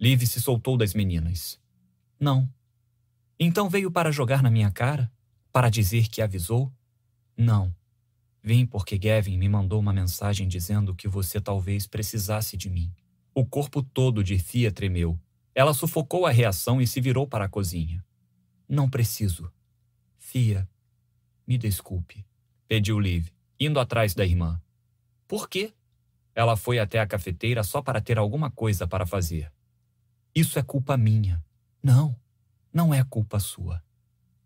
Liv se soltou das meninas. Não. Então veio para jogar na minha cara? Para dizer que avisou? Não. Vim porque Gavin me mandou uma mensagem dizendo que você talvez precisasse de mim. O corpo todo de Fia tremeu ela sufocou a reação e se virou para a cozinha. Não preciso. Fia, me desculpe, pediu Liv, indo atrás da irmã. Por quê? Ela foi até a cafeteira só para ter alguma coisa para fazer. Isso é culpa minha. Não, não é culpa sua.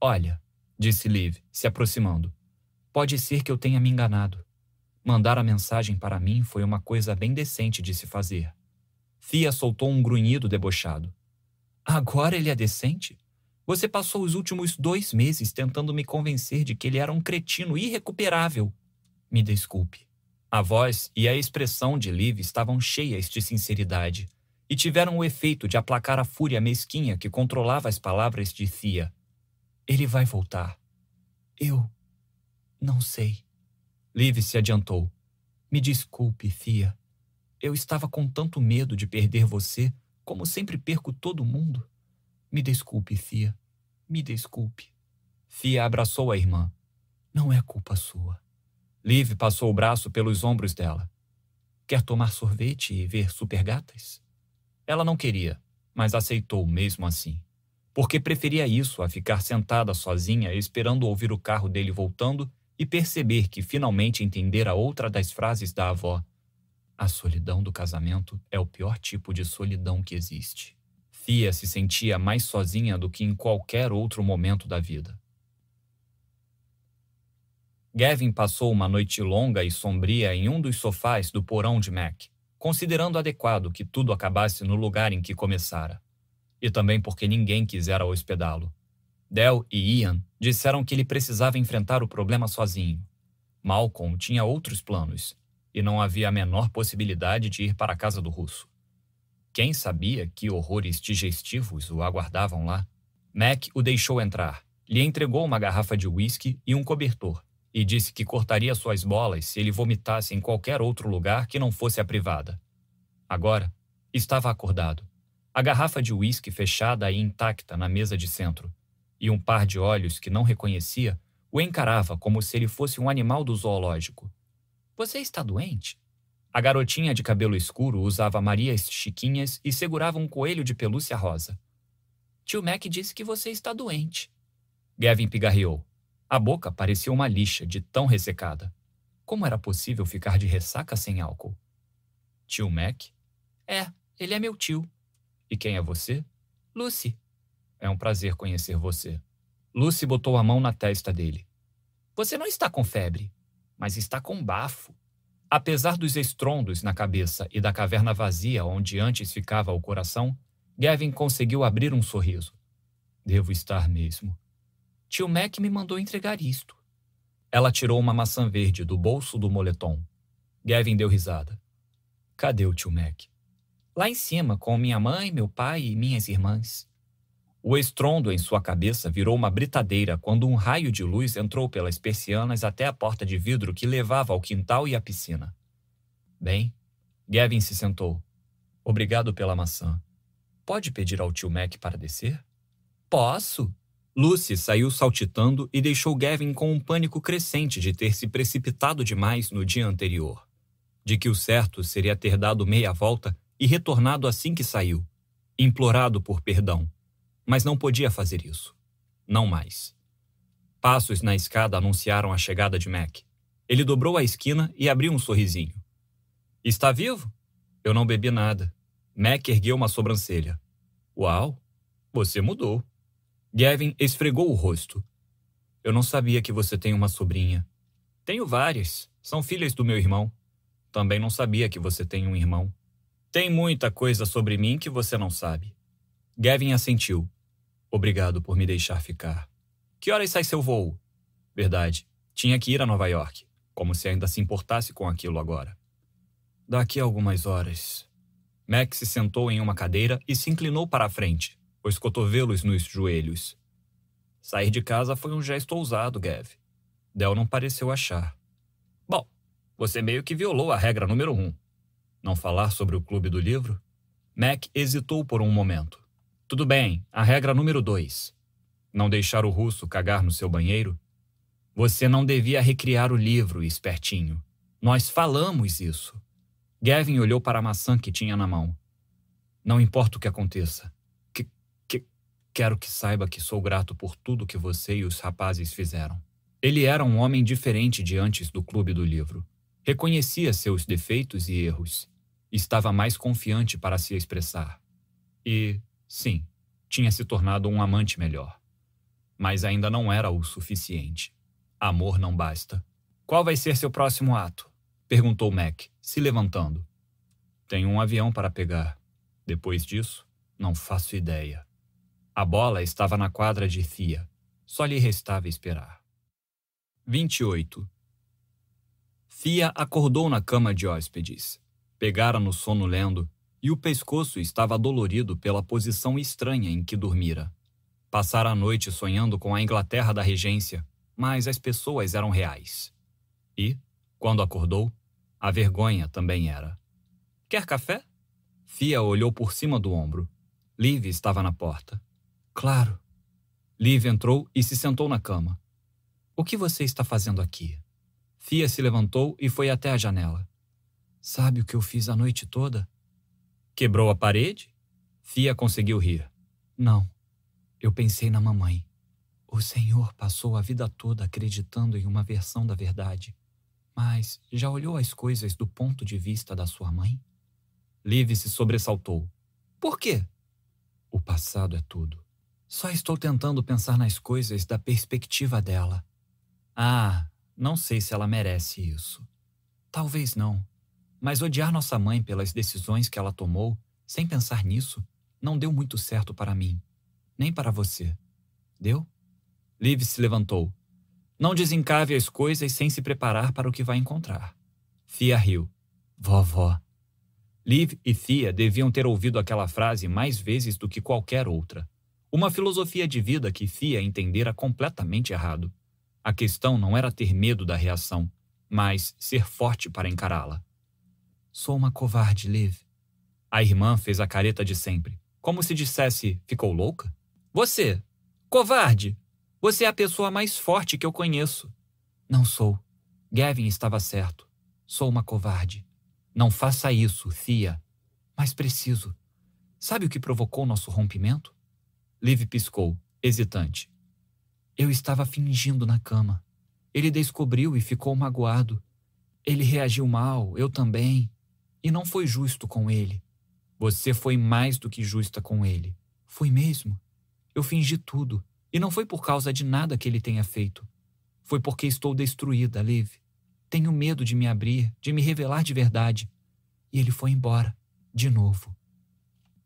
Olha, disse Liv, se aproximando. Pode ser que eu tenha me enganado. Mandar a mensagem para mim foi uma coisa bem decente de se fazer. Fia soltou um grunhido debochado. Agora ele é decente? Você passou os últimos dois meses tentando me convencer de que ele era um cretino irrecuperável. Me desculpe. A voz e a expressão de Liv estavam cheias de sinceridade e tiveram o efeito de aplacar a fúria mesquinha que controlava as palavras de Fia. Ele vai voltar. Eu. não sei. Liv se adiantou. Me desculpe, Fia. Eu estava com tanto medo de perder você, como sempre perco todo mundo. Me desculpe, Fia. Me desculpe. Fia abraçou a irmã. Não é culpa sua. Liv passou o braço pelos ombros dela. Quer tomar sorvete e ver supergatas? Ela não queria, mas aceitou mesmo assim. Porque preferia isso a ficar sentada sozinha esperando ouvir o carro dele voltando e perceber que finalmente entendera outra das frases da avó a solidão do casamento é o pior tipo de solidão que existe. Fia se sentia mais sozinha do que em qualquer outro momento da vida. Gavin passou uma noite longa e sombria em um dos sofás do porão de Mac, considerando adequado que tudo acabasse no lugar em que começara. E também porque ninguém quisera hospedá-lo. Del e Ian disseram que ele precisava enfrentar o problema sozinho. Malcolm tinha outros planos e não havia a menor possibilidade de ir para a casa do russo. Quem sabia que horrores digestivos o aguardavam lá? Mac o deixou entrar, lhe entregou uma garrafa de uísque e um cobertor, e disse que cortaria suas bolas se ele vomitasse em qualquer outro lugar que não fosse a privada. Agora, estava acordado. A garrafa de uísque fechada e intacta na mesa de centro, e um par de olhos que não reconhecia o encarava como se ele fosse um animal do zoológico. Você está doente? A garotinha de cabelo escuro usava Marias chiquinhas e segurava um coelho de pelúcia rosa. Tio Mac disse que você está doente. Gavin pigarreou. A boca parecia uma lixa de tão ressecada. Como era possível ficar de ressaca sem álcool? Tio Mac? É, ele é meu tio. E quem é você? Lucy. É um prazer conhecer você. Lucy botou a mão na testa dele. Você não está com febre, mas está com bafo. Apesar dos estrondos na cabeça e da caverna vazia onde antes ficava o coração, Gavin conseguiu abrir um sorriso. Devo estar mesmo. Tio Mac me mandou entregar isto. Ela tirou uma maçã verde do bolso do moletom. Gavin deu risada. Cadê o tio Mac? Lá em cima, com minha mãe, meu pai e minhas irmãs. O estrondo em sua cabeça virou uma britadeira quando um raio de luz entrou pelas persianas até a porta de vidro que levava ao quintal e à piscina. Bem, Gavin se sentou. Obrigado pela maçã. Pode pedir ao tio Mac para descer? Posso. Lucy saiu saltitando e deixou Gavin com um pânico crescente de ter se precipitado demais no dia anterior. De que o certo seria ter dado meia volta e retornado assim que saiu, implorado por perdão mas não podia fazer isso. Não mais. Passos na escada anunciaram a chegada de Mac. Ele dobrou a esquina e abriu um sorrisinho. Está vivo? Eu não bebi nada. Mac ergueu uma sobrancelha. Uau, você mudou. Gavin esfregou o rosto. Eu não sabia que você tem uma sobrinha. Tenho várias. São filhas do meu irmão. Também não sabia que você tem um irmão. Tem muita coisa sobre mim que você não sabe. Gavin assentiu. Obrigado por me deixar ficar. Que horas sai seu voo? Verdade. Tinha que ir a Nova York. Como se ainda se importasse com aquilo agora. Daqui a algumas horas. Max se sentou em uma cadeira e se inclinou para a frente, os cotovelos nos joelhos. Sair de casa foi um gesto ousado, Gav. Del não pareceu achar. Bom, você meio que violou a regra número um. Não falar sobre o clube do livro? Mac hesitou por um momento. Tudo bem, a regra número dois. Não deixar o russo cagar no seu banheiro? Você não devia recriar o livro, espertinho. Nós falamos isso. Gavin olhou para a maçã que tinha na mão. Não importa o que aconteça. Que, que, quero que saiba que sou grato por tudo que você e os rapazes fizeram. Ele era um homem diferente de antes do clube do livro. Reconhecia seus defeitos e erros. Estava mais confiante para se expressar. E Sim, tinha se tornado um amante melhor. Mas ainda não era o suficiente. Amor não basta. Qual vai ser seu próximo ato? perguntou Mac, se levantando. Tenho um avião para pegar. Depois disso, não faço ideia. A bola estava na quadra de Fia. Só lhe restava esperar. 28. Fia acordou na cama de hóspedes. Pegara no sono lendo e o pescoço estava dolorido pela posição estranha em que dormira. Passara a noite sonhando com a Inglaterra da regência, mas as pessoas eram reais. E, quando acordou, a vergonha também era. Quer café? Fia olhou por cima do ombro. Liv estava na porta. Claro. Liv entrou e se sentou na cama. O que você está fazendo aqui? Fia se levantou e foi até a janela. Sabe o que eu fiz a noite toda? Quebrou a parede? Fia conseguiu rir. Não. Eu pensei na mamãe. O senhor passou a vida toda acreditando em uma versão da verdade. Mas já olhou as coisas do ponto de vista da sua mãe? Liv se sobressaltou. Por quê? O passado é tudo. Só estou tentando pensar nas coisas da perspectiva dela. Ah, não sei se ela merece isso. Talvez não. Mas odiar nossa mãe pelas decisões que ela tomou, sem pensar nisso, não deu muito certo para mim. Nem para você. Deu? Liv se levantou. Não desencave as coisas sem se preparar para o que vai encontrar. Fia riu. Vovó. Liv e Fia deviam ter ouvido aquela frase mais vezes do que qualquer outra. Uma filosofia de vida que Fia entendera completamente errado. A questão não era ter medo da reação, mas ser forte para encará-la. Sou uma covarde, Liv. A irmã fez a careta de sempre, como se dissesse: ficou louca? Você, covarde! Você é a pessoa mais forte que eu conheço. Não sou. Gavin estava certo. Sou uma covarde. Não faça isso, Fia. Mas preciso. Sabe o que provocou nosso rompimento? Liv piscou, hesitante. Eu estava fingindo na cama. Ele descobriu e ficou magoado. Ele reagiu mal, eu também. E não foi justo com ele. Você foi mais do que justa com ele. Fui mesmo. Eu fingi tudo. E não foi por causa de nada que ele tenha feito. Foi porque estou destruída, Liv. Tenho medo de me abrir, de me revelar de verdade. E ele foi embora, de novo.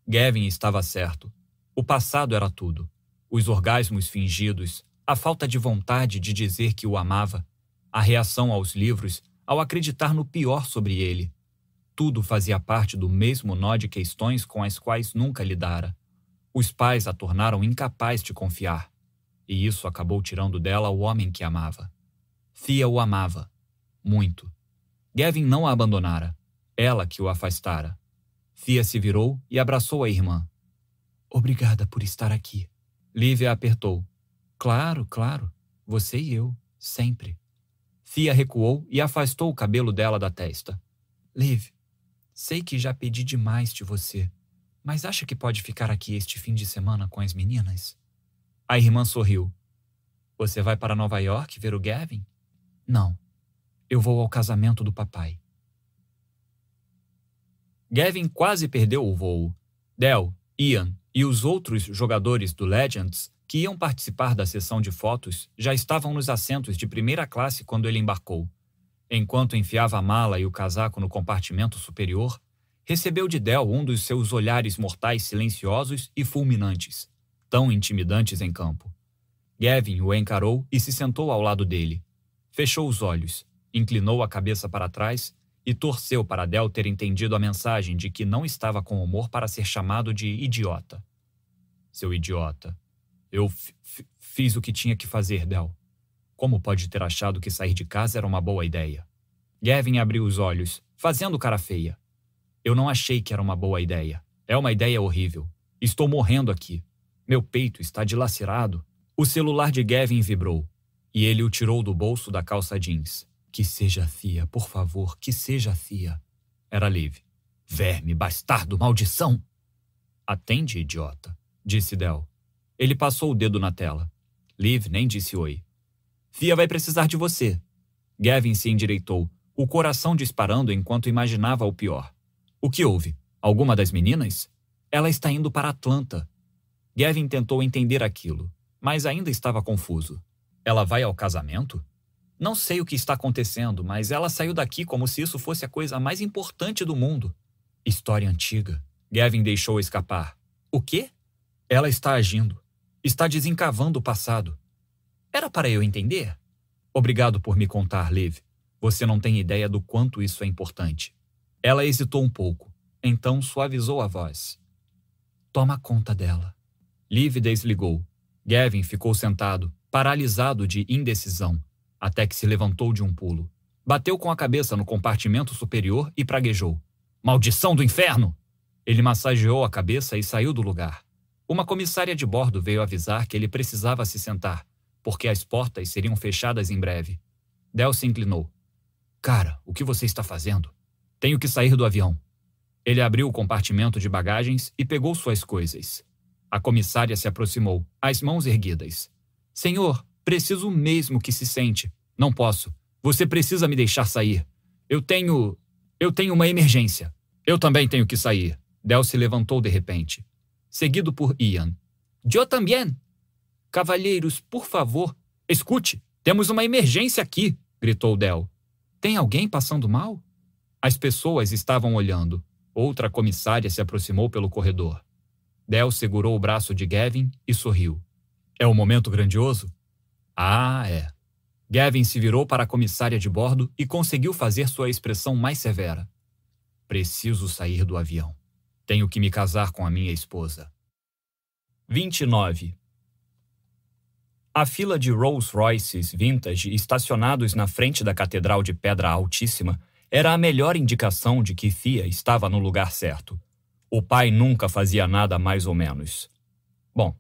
Gavin estava certo. O passado era tudo. Os orgasmos fingidos, a falta de vontade de dizer que o amava, a reação aos livros ao acreditar no pior sobre ele. Tudo fazia parte do mesmo nó de questões com as quais nunca lidara. Os pais a tornaram incapaz de confiar, e isso acabou tirando dela o homem que amava. Fia o amava. Muito. Gavin não a abandonara. Ela que o afastara. Fia se virou e abraçou a irmã. Obrigada por estar aqui. Lívia apertou. Claro, claro. Você e eu, sempre. Fia recuou e afastou o cabelo dela da testa. Liv, sei que já pedi demais de você, mas acha que pode ficar aqui este fim de semana com as meninas? A irmã sorriu. Você vai para Nova York ver o Gavin? Não. Eu vou ao casamento do papai. Gavin quase perdeu o voo. Del, Ian e os outros jogadores do Legends que iam participar da sessão de fotos já estavam nos assentos de primeira classe quando ele embarcou. Enquanto enfiava a mala e o casaco no compartimento superior, recebeu de Del um dos seus olhares mortais silenciosos e fulminantes, tão intimidantes em campo. Gavin o encarou e se sentou ao lado dele. Fechou os olhos, inclinou a cabeça para trás e torceu para Del ter entendido a mensagem de que não estava com humor para ser chamado de idiota. Seu idiota, eu fiz o que tinha que fazer, Del. Como pode ter achado que sair de casa era uma boa ideia? Gavin abriu os olhos, fazendo cara feia. Eu não achei que era uma boa ideia. É uma ideia horrível. Estou morrendo aqui. Meu peito está dilacerado. O celular de Gavin vibrou e ele o tirou do bolso da calça jeans. Que seja Fia, por favor, que seja Fia. Era Liv. Verme, bastardo, maldição! Atende, idiota, disse Del. Ele passou o dedo na tela. Liv nem disse oi. Fia vai precisar de você. Gavin se endireitou, o coração disparando enquanto imaginava o pior. O que houve? Alguma das meninas? Ela está indo para Atlanta. Gavin tentou entender aquilo, mas ainda estava confuso. Ela vai ao casamento? Não sei o que está acontecendo, mas ela saiu daqui como se isso fosse a coisa mais importante do mundo. História antiga. Gavin deixou escapar. O quê? Ela está agindo está desencavando o passado. Era para eu entender? Obrigado por me contar, Liv. Você não tem ideia do quanto isso é importante. Ela hesitou um pouco, então suavizou a voz. Toma conta dela. Liv desligou. Gavin ficou sentado, paralisado de indecisão, até que se levantou de um pulo. Bateu com a cabeça no compartimento superior e praguejou. Maldição do inferno! Ele massageou a cabeça e saiu do lugar. Uma comissária de bordo veio avisar que ele precisava se sentar, porque as portas seriam fechadas em breve. Del se inclinou. Cara, o que você está fazendo? Tenho que sair do avião. Ele abriu o compartimento de bagagens e pegou suas coisas. A comissária se aproximou, as mãos erguidas. Senhor, preciso mesmo que se sente. Não posso. Você precisa me deixar sair. Eu tenho. Eu tenho uma emergência. Eu também tenho que sair. Del se levantou de repente seguido por Ian. Eu também. Cavalheiros, por favor, escute, temos uma emergência aqui, gritou Del. Tem alguém passando mal? As pessoas estavam olhando. Outra comissária se aproximou pelo corredor. Del segurou o braço de Gavin e sorriu. É um momento grandioso? Ah, é. Gavin se virou para a comissária de bordo e conseguiu fazer sua expressão mais severa. Preciso sair do avião. Tenho que me casar com a minha esposa. 29. A fila de Rolls Royces vintage estacionados na frente da Catedral de Pedra Altíssima era a melhor indicação de que Thea estava no lugar certo. O pai nunca fazia nada mais ou menos. Bom,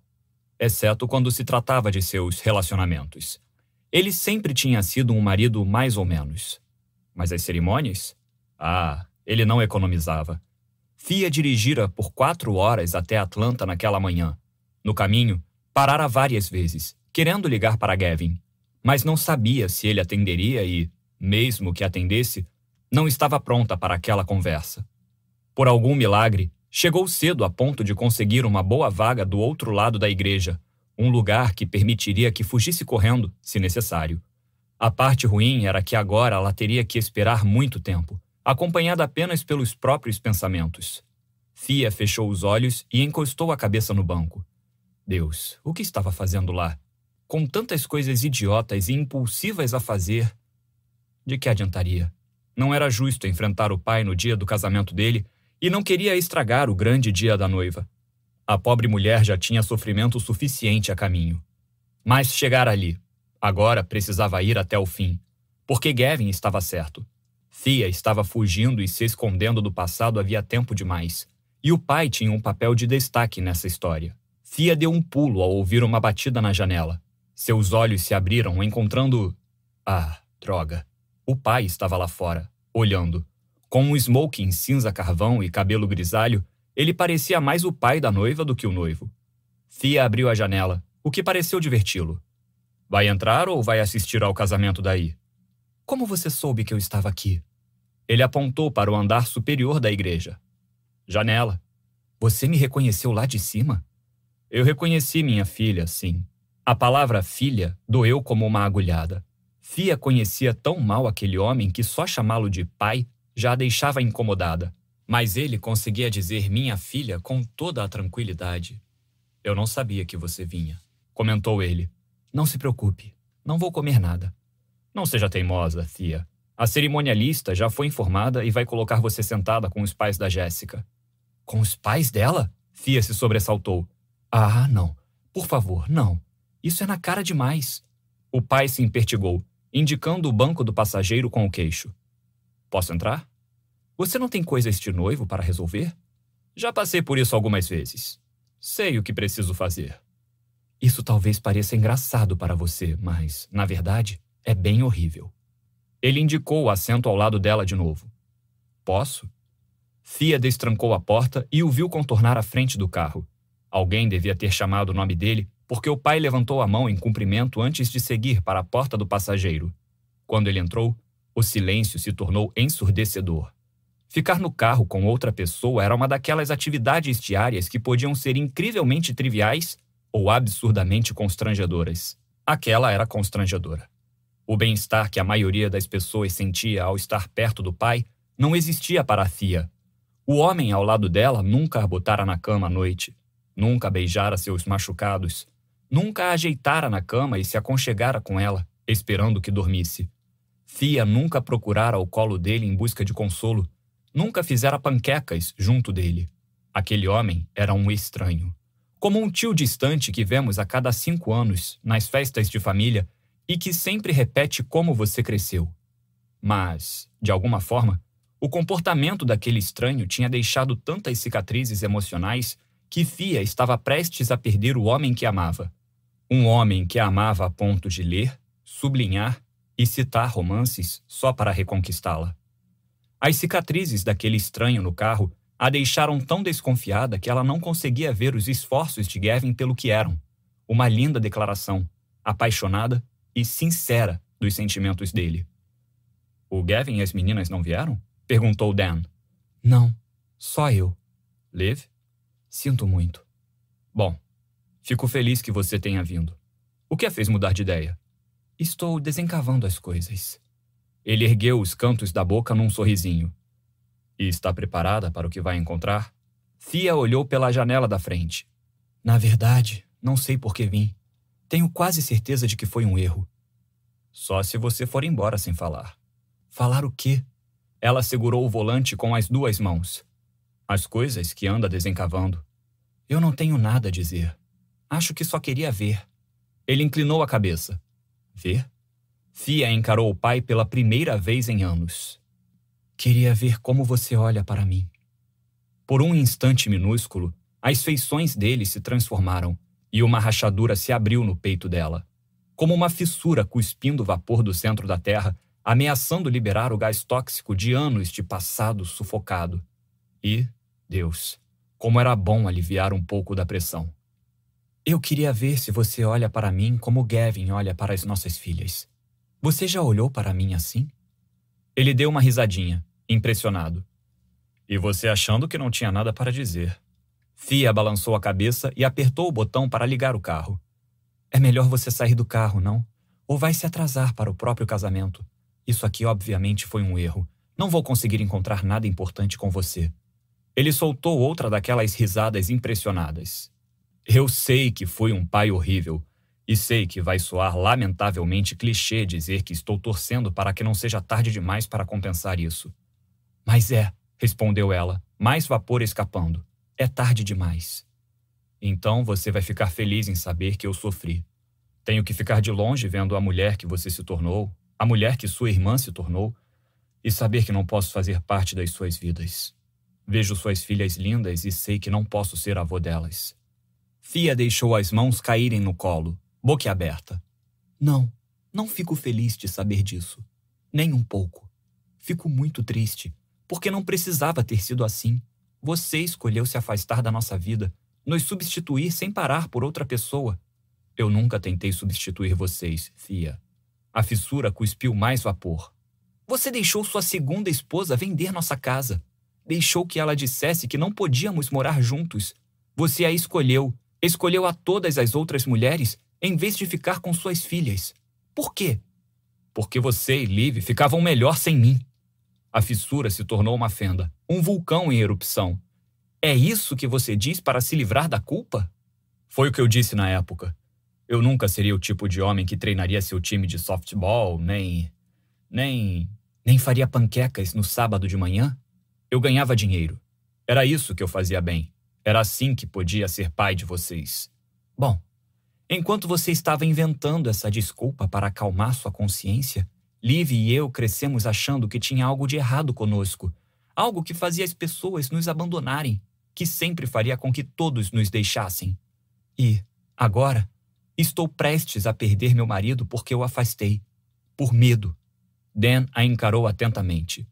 exceto quando se tratava de seus relacionamentos. Ele sempre tinha sido um marido mais ou menos. Mas as cerimônias? Ah, ele não economizava. Fia dirigira por quatro horas até Atlanta naquela manhã no caminho, parara várias vezes, querendo ligar para Gavin, mas não sabia se ele atenderia e, mesmo que atendesse, não estava pronta para aquela conversa. Por algum milagre, chegou cedo a ponto de conseguir uma boa vaga do outro lado da igreja, um lugar que permitiria que fugisse correndo, se necessário. A parte ruim era que agora ela teria que esperar muito tempo, acompanhada apenas pelos próprios pensamentos. Fia fechou os olhos e encostou a cabeça no banco. Deus, o que estava fazendo lá? Com tantas coisas idiotas e impulsivas a fazer, de que adiantaria? Não era justo enfrentar o pai no dia do casamento dele e não queria estragar o grande dia da noiva. A pobre mulher já tinha sofrimento suficiente a caminho. Mas chegar ali, agora precisava ir até o fim, porque Gavin estava certo. Thea estava fugindo e se escondendo do passado havia tempo demais, e o pai tinha um papel de destaque nessa história. Fia deu um pulo ao ouvir uma batida na janela. Seus olhos se abriram, encontrando. Ah, droga. O pai estava lá fora, olhando. Com um smoking cinza carvão e cabelo grisalho, ele parecia mais o pai da noiva do que o noivo. Fia abriu a janela, o que pareceu diverti-lo. Vai entrar ou vai assistir ao casamento daí? Como você soube que eu estava aqui? Ele apontou para o andar superior da igreja. Janela. Você me reconheceu lá de cima? Eu reconheci minha filha, sim. A palavra filha doeu como uma agulhada. Fia conhecia tão mal aquele homem que só chamá-lo de pai já a deixava incomodada. Mas ele conseguia dizer minha filha com toda a tranquilidade. Eu não sabia que você vinha, comentou ele. Não se preocupe, não vou comer nada. Não seja teimosa, Fia. A cerimonialista já foi informada e vai colocar você sentada com os pais da Jéssica. Com os pais dela? Fia se sobressaltou. Ah, não. Por favor, não. Isso é na cara demais. O pai se impertigou, indicando o banco do passageiro com o queixo. Posso entrar? Você não tem coisas de noivo para resolver? Já passei por isso algumas vezes. Sei o que preciso fazer. Isso talvez pareça engraçado para você, mas, na verdade, é bem horrível. Ele indicou o assento ao lado dela de novo. Posso? Fia destrancou a porta e o viu contornar a frente do carro. Alguém devia ter chamado o nome dele, porque o pai levantou a mão em cumprimento antes de seguir para a porta do passageiro. Quando ele entrou, o silêncio se tornou ensurdecedor. Ficar no carro com outra pessoa era uma daquelas atividades diárias que podiam ser incrivelmente triviais ou absurdamente constrangedoras. Aquela era constrangedora. O bem-estar que a maioria das pessoas sentia ao estar perto do pai não existia para a Thea. O homem ao lado dela nunca a botara na cama à noite, Nunca beijara seus machucados. Nunca a ajeitara na cama e se aconchegara com ela, esperando que dormisse. Fia nunca procurara o colo dele em busca de consolo. Nunca fizera panquecas junto dele. Aquele homem era um estranho. Como um tio distante que vemos a cada cinco anos nas festas de família e que sempre repete como você cresceu. Mas, de alguma forma, o comportamento daquele estranho tinha deixado tantas cicatrizes emocionais que Fia estava prestes a perder o homem que amava. Um homem que a amava a ponto de ler, sublinhar e citar romances só para reconquistá-la. As cicatrizes daquele estranho no carro a deixaram tão desconfiada que ela não conseguia ver os esforços de Gavin pelo que eram. Uma linda declaração, apaixonada e sincera dos sentimentos dele. O Gavin e as meninas não vieram? Perguntou Dan. Não, só eu. Liv? Sinto muito. Bom, fico feliz que você tenha vindo. O que a fez mudar de ideia? Estou desencavando as coisas. Ele ergueu os cantos da boca num sorrisinho. E está preparada para o que vai encontrar? Fia olhou pela janela da frente. Na verdade, não sei por que vim. Tenho quase certeza de que foi um erro. Só se você for embora sem falar. Falar o quê? Ela segurou o volante com as duas mãos. As coisas que anda desencavando. Eu não tenho nada a dizer. Acho que só queria ver. Ele inclinou a cabeça. Ver? Fia encarou o pai pela primeira vez em anos. Queria ver como você olha para mim. Por um instante minúsculo, as feições dele se transformaram e uma rachadura se abriu no peito dela. Como uma fissura cuspindo vapor do centro da terra, ameaçando liberar o gás tóxico de anos de passado sufocado. E, Deus, como era bom aliviar um pouco da pressão. Eu queria ver se você olha para mim como Gavin olha para as nossas filhas. Você já olhou para mim assim? Ele deu uma risadinha, impressionado. E você achando que não tinha nada para dizer. Fia balançou a cabeça e apertou o botão para ligar o carro. É melhor você sair do carro, não? Ou vai se atrasar para o próprio casamento. Isso aqui, obviamente, foi um erro. Não vou conseguir encontrar nada importante com você. Ele soltou outra daquelas risadas impressionadas. Eu sei que fui um pai horrível, e sei que vai soar lamentavelmente clichê dizer que estou torcendo para que não seja tarde demais para compensar isso. Mas é, respondeu ela, mais vapor escapando. É tarde demais. Então você vai ficar feliz em saber que eu sofri. Tenho que ficar de longe vendo a mulher que você se tornou, a mulher que sua irmã se tornou, e saber que não posso fazer parte das suas vidas. Vejo suas filhas lindas e sei que não posso ser avô delas. Fia deixou as mãos caírem no colo, boquiaberta. Não, não fico feliz de saber disso. Nem um pouco. Fico muito triste, porque não precisava ter sido assim. Você escolheu se afastar da nossa vida, nos substituir sem parar por outra pessoa. Eu nunca tentei substituir vocês, Fia. A fissura cuspiu mais vapor. Você deixou sua segunda esposa vender nossa casa. Deixou que ela dissesse que não podíamos morar juntos. Você a escolheu, escolheu a todas as outras mulheres em vez de ficar com suas filhas. Por quê? Porque você e Liv ficavam melhor sem mim. A fissura se tornou uma fenda, um vulcão em erupção. É isso que você diz para se livrar da culpa? Foi o que eu disse na época. Eu nunca seria o tipo de homem que treinaria seu time de softball, nem. nem. nem faria panquecas no sábado de manhã. Eu ganhava dinheiro. Era isso que eu fazia bem. Era assim que podia ser pai de vocês. Bom, Enquanto você estava inventando essa desculpa para acalmar sua consciência, Liv e eu crescemos achando que tinha algo de errado conosco, algo que fazia as pessoas nos abandonarem, que sempre faria com que todos nos deixassem. E, agora, estou prestes a perder meu marido porque eu afastei, por medo. Dan a encarou atentamente.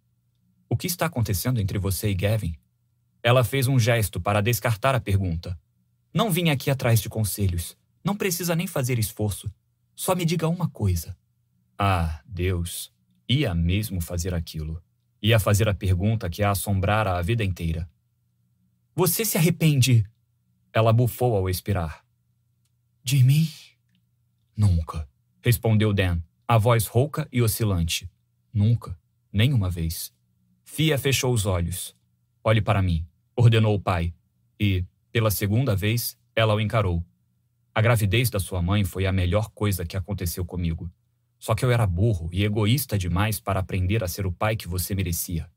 O que está acontecendo entre você e Gavin? Ela fez um gesto para descartar a pergunta. Não vim aqui atrás de conselhos. Não precisa nem fazer esforço. Só me diga uma coisa. Ah, Deus, ia mesmo fazer aquilo. Ia fazer a pergunta que a assombrara a vida inteira. Você se arrepende? Ela bufou ao expirar. De mim? Nunca, respondeu Dan, a voz rouca e oscilante. Nunca, nenhuma vez. Fia fechou os olhos. Olhe para mim, ordenou o pai, e, pela segunda vez, ela o encarou. A gravidez da sua mãe foi a melhor coisa que aconteceu comigo. Só que eu era burro e egoísta demais para aprender a ser o pai que você merecia.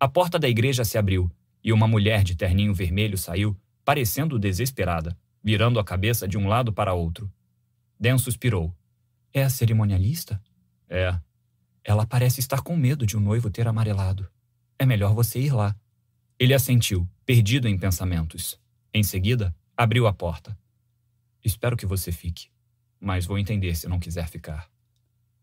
A porta da igreja se abriu e uma mulher de terninho vermelho saiu, parecendo desesperada, virando a cabeça de um lado para outro. Dan suspirou. É a cerimonialista? É. Ela parece estar com medo de um noivo ter amarelado. É melhor você ir lá. Ele assentiu, perdido em pensamentos. Em seguida, abriu a porta. Espero que você fique, mas vou entender se não quiser ficar.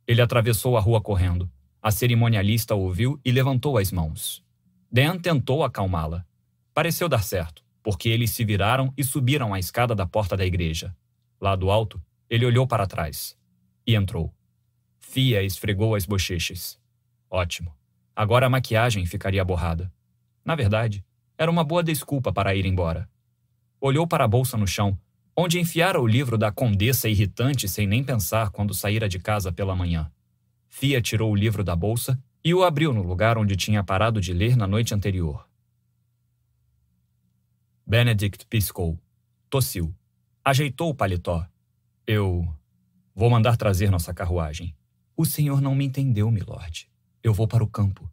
Ele atravessou a rua correndo. A cerimonialista ouviu e levantou as mãos. Dan tentou acalmá-la. Pareceu dar certo, porque eles se viraram e subiram a escada da porta da igreja. Lá do alto, ele olhou para trás e entrou. Fia esfregou as bochechas. Ótimo. Agora a maquiagem ficaria borrada. Na verdade, era uma boa desculpa para ir embora. Olhou para a bolsa no chão onde enfiara o livro da condessa irritante sem nem pensar quando saíra de casa pela manhã. Fia tirou o livro da bolsa e o abriu no lugar onde tinha parado de ler na noite anterior. Benedict piscou, tossiu, ajeitou o paletó. Eu vou mandar trazer nossa carruagem. O senhor não me entendeu, milord. Eu vou para o campo.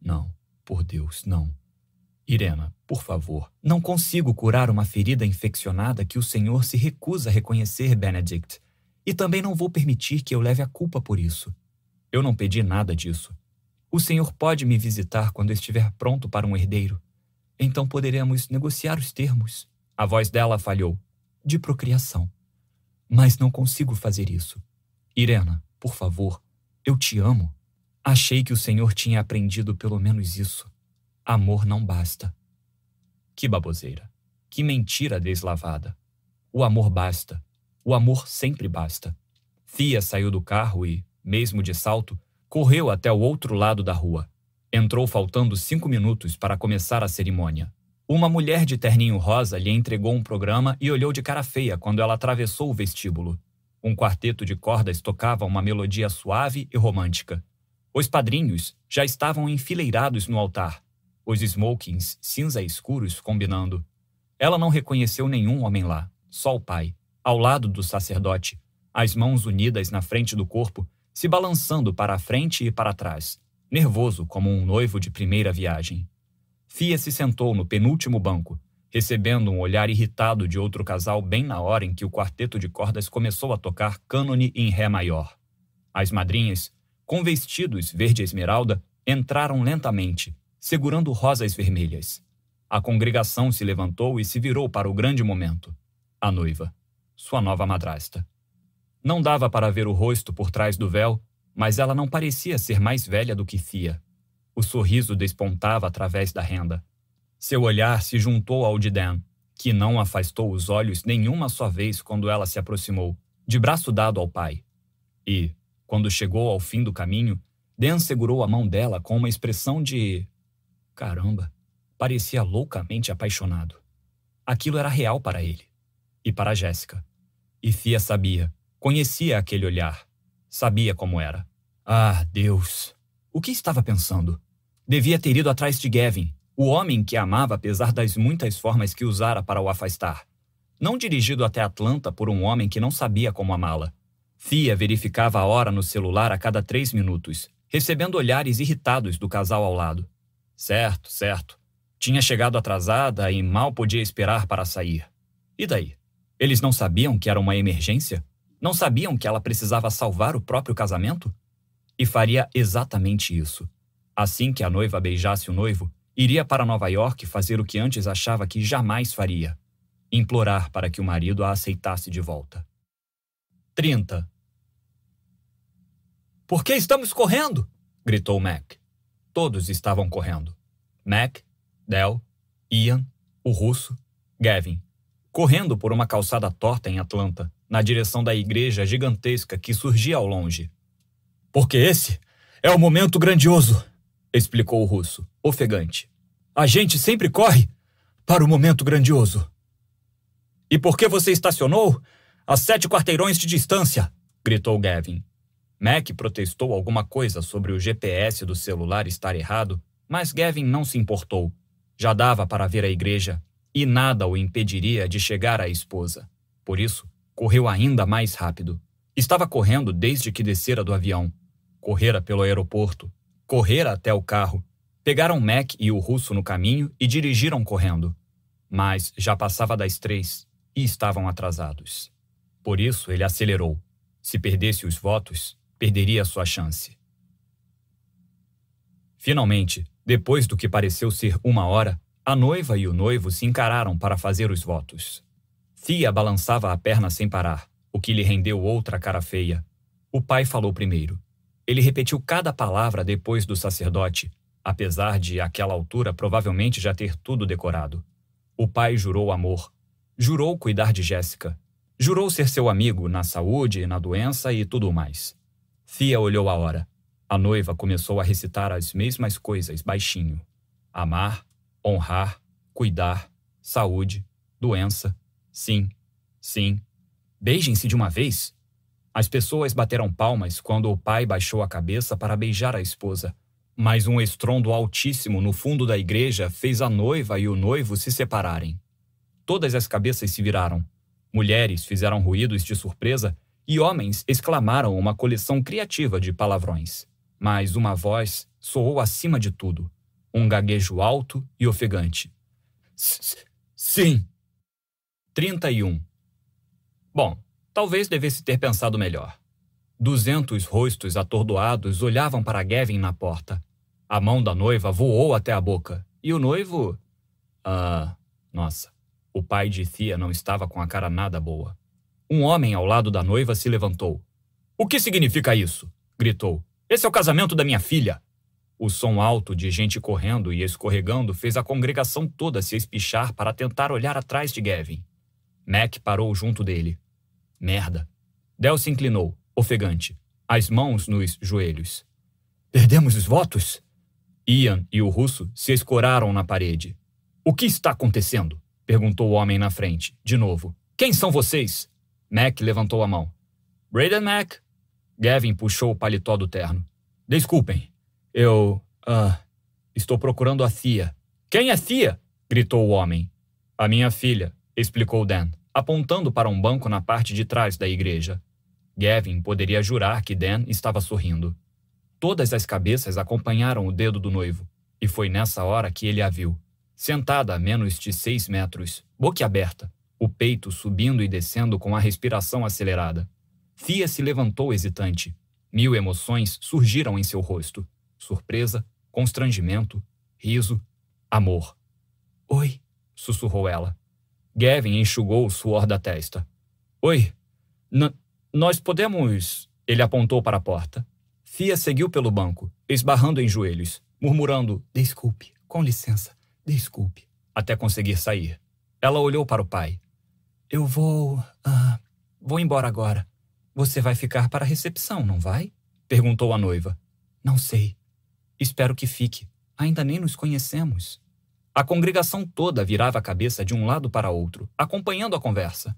Não, por Deus, não. Irena, por favor, não consigo curar uma ferida infeccionada que o Senhor se recusa a reconhecer, Benedict. E também não vou permitir que eu leve a culpa por isso. Eu não pedi nada disso. O Senhor pode me visitar quando estiver pronto para um herdeiro. Então poderemos negociar os termos. A voz dela falhou. De procriação. Mas não consigo fazer isso. Irena, por favor, eu te amo. Achei que o Senhor tinha aprendido pelo menos isso. Amor não basta. Que baboseira. Que mentira deslavada. O amor basta. O amor sempre basta. Fia saiu do carro e, mesmo de salto, correu até o outro lado da rua. Entrou faltando cinco minutos para começar a cerimônia. Uma mulher de terninho rosa lhe entregou um programa e olhou de cara feia quando ela atravessou o vestíbulo. Um quarteto de cordas tocava uma melodia suave e romântica. Os padrinhos já estavam enfileirados no altar, os smokings cinza escuros combinando. Ela não reconheceu nenhum homem lá, só o pai, ao lado do sacerdote, as mãos unidas na frente do corpo, se balançando para a frente e para trás, nervoso como um noivo de primeira viagem. Fia se sentou no penúltimo banco, recebendo um olhar irritado de outro casal bem na hora em que o quarteto de cordas começou a tocar cânone em Ré maior. As madrinhas, com vestidos verde esmeralda, entraram lentamente, segurando rosas vermelhas. A congregação se levantou e se virou para o grande momento. A noiva, sua nova madrasta. Não dava para ver o rosto por trás do véu, mas ela não parecia ser mais velha do que Fia. O sorriso despontava através da renda. Seu olhar se juntou ao de Dan, que não afastou os olhos nenhuma só vez quando ela se aproximou, de braço dado ao pai. E, quando chegou ao fim do caminho, Dan segurou a mão dela com uma expressão de Caramba, parecia loucamente apaixonado. Aquilo era real para ele. E para Jéssica. E Fia sabia, conhecia aquele olhar. Sabia como era. Ah, Deus! O que estava pensando? Devia ter ido atrás de Gavin, o homem que amava apesar das muitas formas que usara para o afastar. Não dirigido até Atlanta por um homem que não sabia como amá-la. Fia verificava a hora no celular a cada três minutos, recebendo olhares irritados do casal ao lado. Certo, certo. Tinha chegado atrasada e mal podia esperar para sair. E daí? Eles não sabiam que era uma emergência? Não sabiam que ela precisava salvar o próprio casamento? E faria exatamente isso. Assim que a noiva beijasse o noivo, iria para Nova York fazer o que antes achava que jamais faria: implorar para que o marido a aceitasse de volta. 30. Por que estamos correndo? gritou Mac. Todos estavam correndo. Mac, Del, Ian, o russo, Gavin. Correndo por uma calçada torta em Atlanta, na direção da igreja gigantesca que surgia ao longe. Porque esse é o momento grandioso, explicou o russo, ofegante. A gente sempre corre para o momento grandioso. E por que você estacionou a sete quarteirões de distância? gritou Gavin. Mac protestou alguma coisa sobre o GPS do celular estar errado, mas Gavin não se importou. Já dava para ver a igreja e nada o impediria de chegar à esposa. Por isso, correu ainda mais rápido. Estava correndo desde que descera do avião. Correra pelo aeroporto. Correra até o carro. Pegaram Mac e o russo no caminho e dirigiram correndo. Mas já passava das três e estavam atrasados. Por isso, ele acelerou. Se perdesse os votos, perderia sua chance. Finalmente, depois do que pareceu ser uma hora, a noiva e o noivo se encararam para fazer os votos. Fia balançava a perna sem parar, o que lhe rendeu outra cara feia. O pai falou primeiro. Ele repetiu cada palavra depois do sacerdote, apesar de, àquela altura, provavelmente já ter tudo decorado. O pai jurou amor. Jurou cuidar de Jéssica. Jurou ser seu amigo na saúde, na doença e tudo mais. Fia olhou a hora. A noiva começou a recitar as mesmas coisas baixinho: amar, honrar, cuidar, saúde, doença. Sim, sim. Beijem-se de uma vez. As pessoas bateram palmas quando o pai baixou a cabeça para beijar a esposa. Mas um estrondo altíssimo no fundo da igreja fez a noiva e o noivo se separarem. Todas as cabeças se viraram. Mulheres fizeram ruídos de surpresa e homens exclamaram uma coleção criativa de palavrões. Mas uma voz soou acima de tudo. um gaguejo alto e ofegante. Sim. 31. Bom, talvez devesse ter pensado melhor. Duzentos rostos atordoados olhavam para Gavin na porta. A mão da noiva voou até a boca. E o noivo. Ah. Nossa. O pai de Thea não estava com a cara nada boa. Um homem ao lado da noiva se levantou. O que significa isso? gritou. Esse é o casamento da minha filha. O som alto de gente correndo e escorregando fez a congregação toda se espichar para tentar olhar atrás de Gavin. Mac parou junto dele. Merda. Del se inclinou, ofegante, as mãos nos joelhos. Perdemos os votos? Ian e o russo se escoraram na parede. O que está acontecendo? perguntou o homem na frente, de novo. Quem são vocês? Mac levantou a mão. Braden Mac. Gavin puxou o paletó do terno. Desculpem, eu. Ah. Estou procurando a Thea. Quem é Thea? gritou o homem. A minha filha, explicou Dan, apontando para um banco na parte de trás da igreja. Gavin poderia jurar que Dan estava sorrindo. Todas as cabeças acompanharam o dedo do noivo, e foi nessa hora que ele a viu. Sentada a menos de seis metros, boquiaberta, o peito subindo e descendo com a respiração acelerada. Fia se levantou hesitante. Mil emoções surgiram em seu rosto surpresa, constrangimento, riso, amor. Oi, sussurrou ela. Gavin enxugou o suor da testa. Oi, N nós podemos. Ele apontou para a porta. Fia seguiu pelo banco, esbarrando em joelhos, murmurando: Desculpe, com licença, desculpe, até conseguir sair. Ela olhou para o pai. Eu vou. Uh, vou embora agora. Você vai ficar para a recepção, não vai? perguntou a noiva. Não sei. Espero que fique. Ainda nem nos conhecemos. A congregação toda virava a cabeça de um lado para outro, acompanhando a conversa.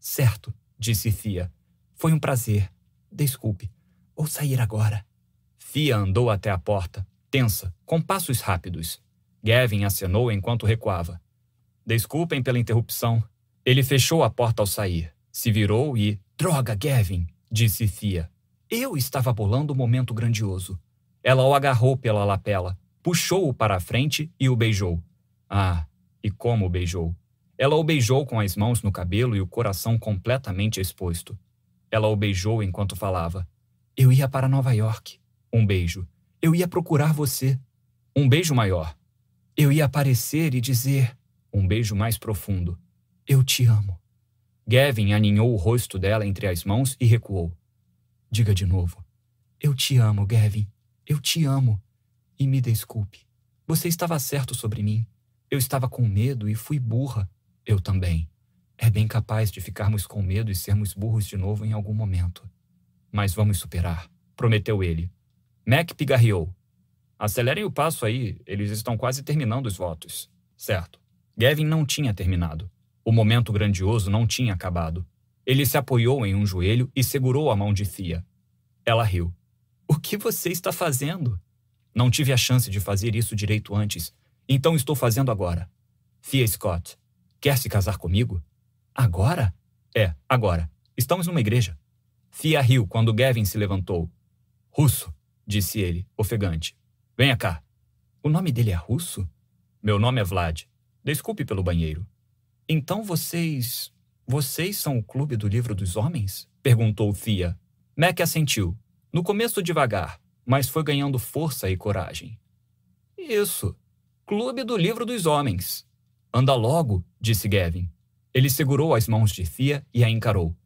Certo, disse Fia. Foi um prazer. Desculpe. Vou sair agora. Fia andou até a porta, tensa, com passos rápidos. Gavin acenou enquanto recuava. Desculpem pela interrupção. Ele fechou a porta ao sair, se virou e. Droga, Gavin! disse Fia. Eu estava bolando um momento grandioso. Ela o agarrou pela lapela, puxou-o para a frente e o beijou. Ah, e como o beijou! Ela o beijou com as mãos no cabelo e o coração completamente exposto. Ela o beijou enquanto falava. Eu ia para Nova York. Um beijo. Eu ia procurar você. Um beijo maior. Eu ia aparecer e dizer. Um beijo mais profundo. Eu te amo. Gavin aninhou o rosto dela entre as mãos e recuou. Diga de novo. Eu te amo, Gavin. Eu te amo. E me desculpe. Você estava certo sobre mim. Eu estava com medo e fui burra. Eu também. É bem capaz de ficarmos com medo e sermos burros de novo em algum momento. Mas vamos superar, prometeu ele. Mac pigarreou. Acelerem o passo aí, eles estão quase terminando os votos. Certo. Gavin não tinha terminado. O momento grandioso não tinha acabado. Ele se apoiou em um joelho e segurou a mão de Thea. Ela riu. O que você está fazendo? Não tive a chance de fazer isso direito antes, então estou fazendo agora. Fia Scott, quer se casar comigo? Agora? É, agora. Estamos numa igreja. Fia riu quando Gavin se levantou. Russo, disse ele, ofegante. Venha cá. O nome dele é Russo? Meu nome é Vlad. Desculpe pelo banheiro. Então vocês. Vocês são o clube do livro dos homens? perguntou Fia. Mac assentiu. No começo devagar, mas foi ganhando força e coragem. Isso. Clube do Livro dos Homens. Anda logo, disse Gavin. Ele segurou as mãos de Fia e a encarou.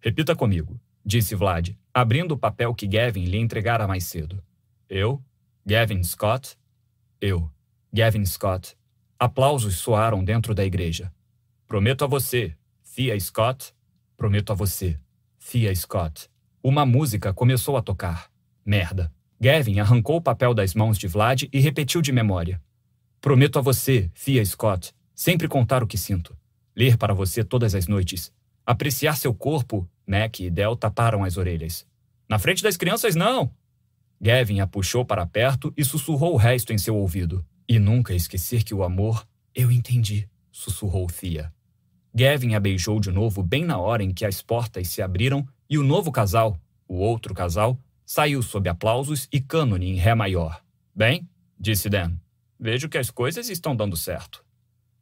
Repita comigo, disse Vlad, abrindo o papel que Gavin lhe entregara mais cedo. Eu, Gavin Scott. Eu, Gavin Scott. Aplausos soaram dentro da igreja. Prometo a você, Fia Scott. Prometo a você, Fia Scott. Uma música começou a tocar. Merda. Gavin arrancou o papel das mãos de Vlad e repetiu de memória. Prometo a você, Fia Scott, sempre contar o que sinto. Ler para você todas as noites. Apreciar seu corpo. Mac e Del taparam as orelhas. Na frente das crianças, não! Gavin a puxou para perto e sussurrou o resto em seu ouvido. E nunca esquecer que o amor. Eu entendi, sussurrou Thea. Gavin a beijou de novo bem na hora em que as portas se abriram e o novo casal, o outro casal, saiu sob aplausos e cânone em Ré maior. Bem, disse Dan, Vejo que as coisas estão dando certo.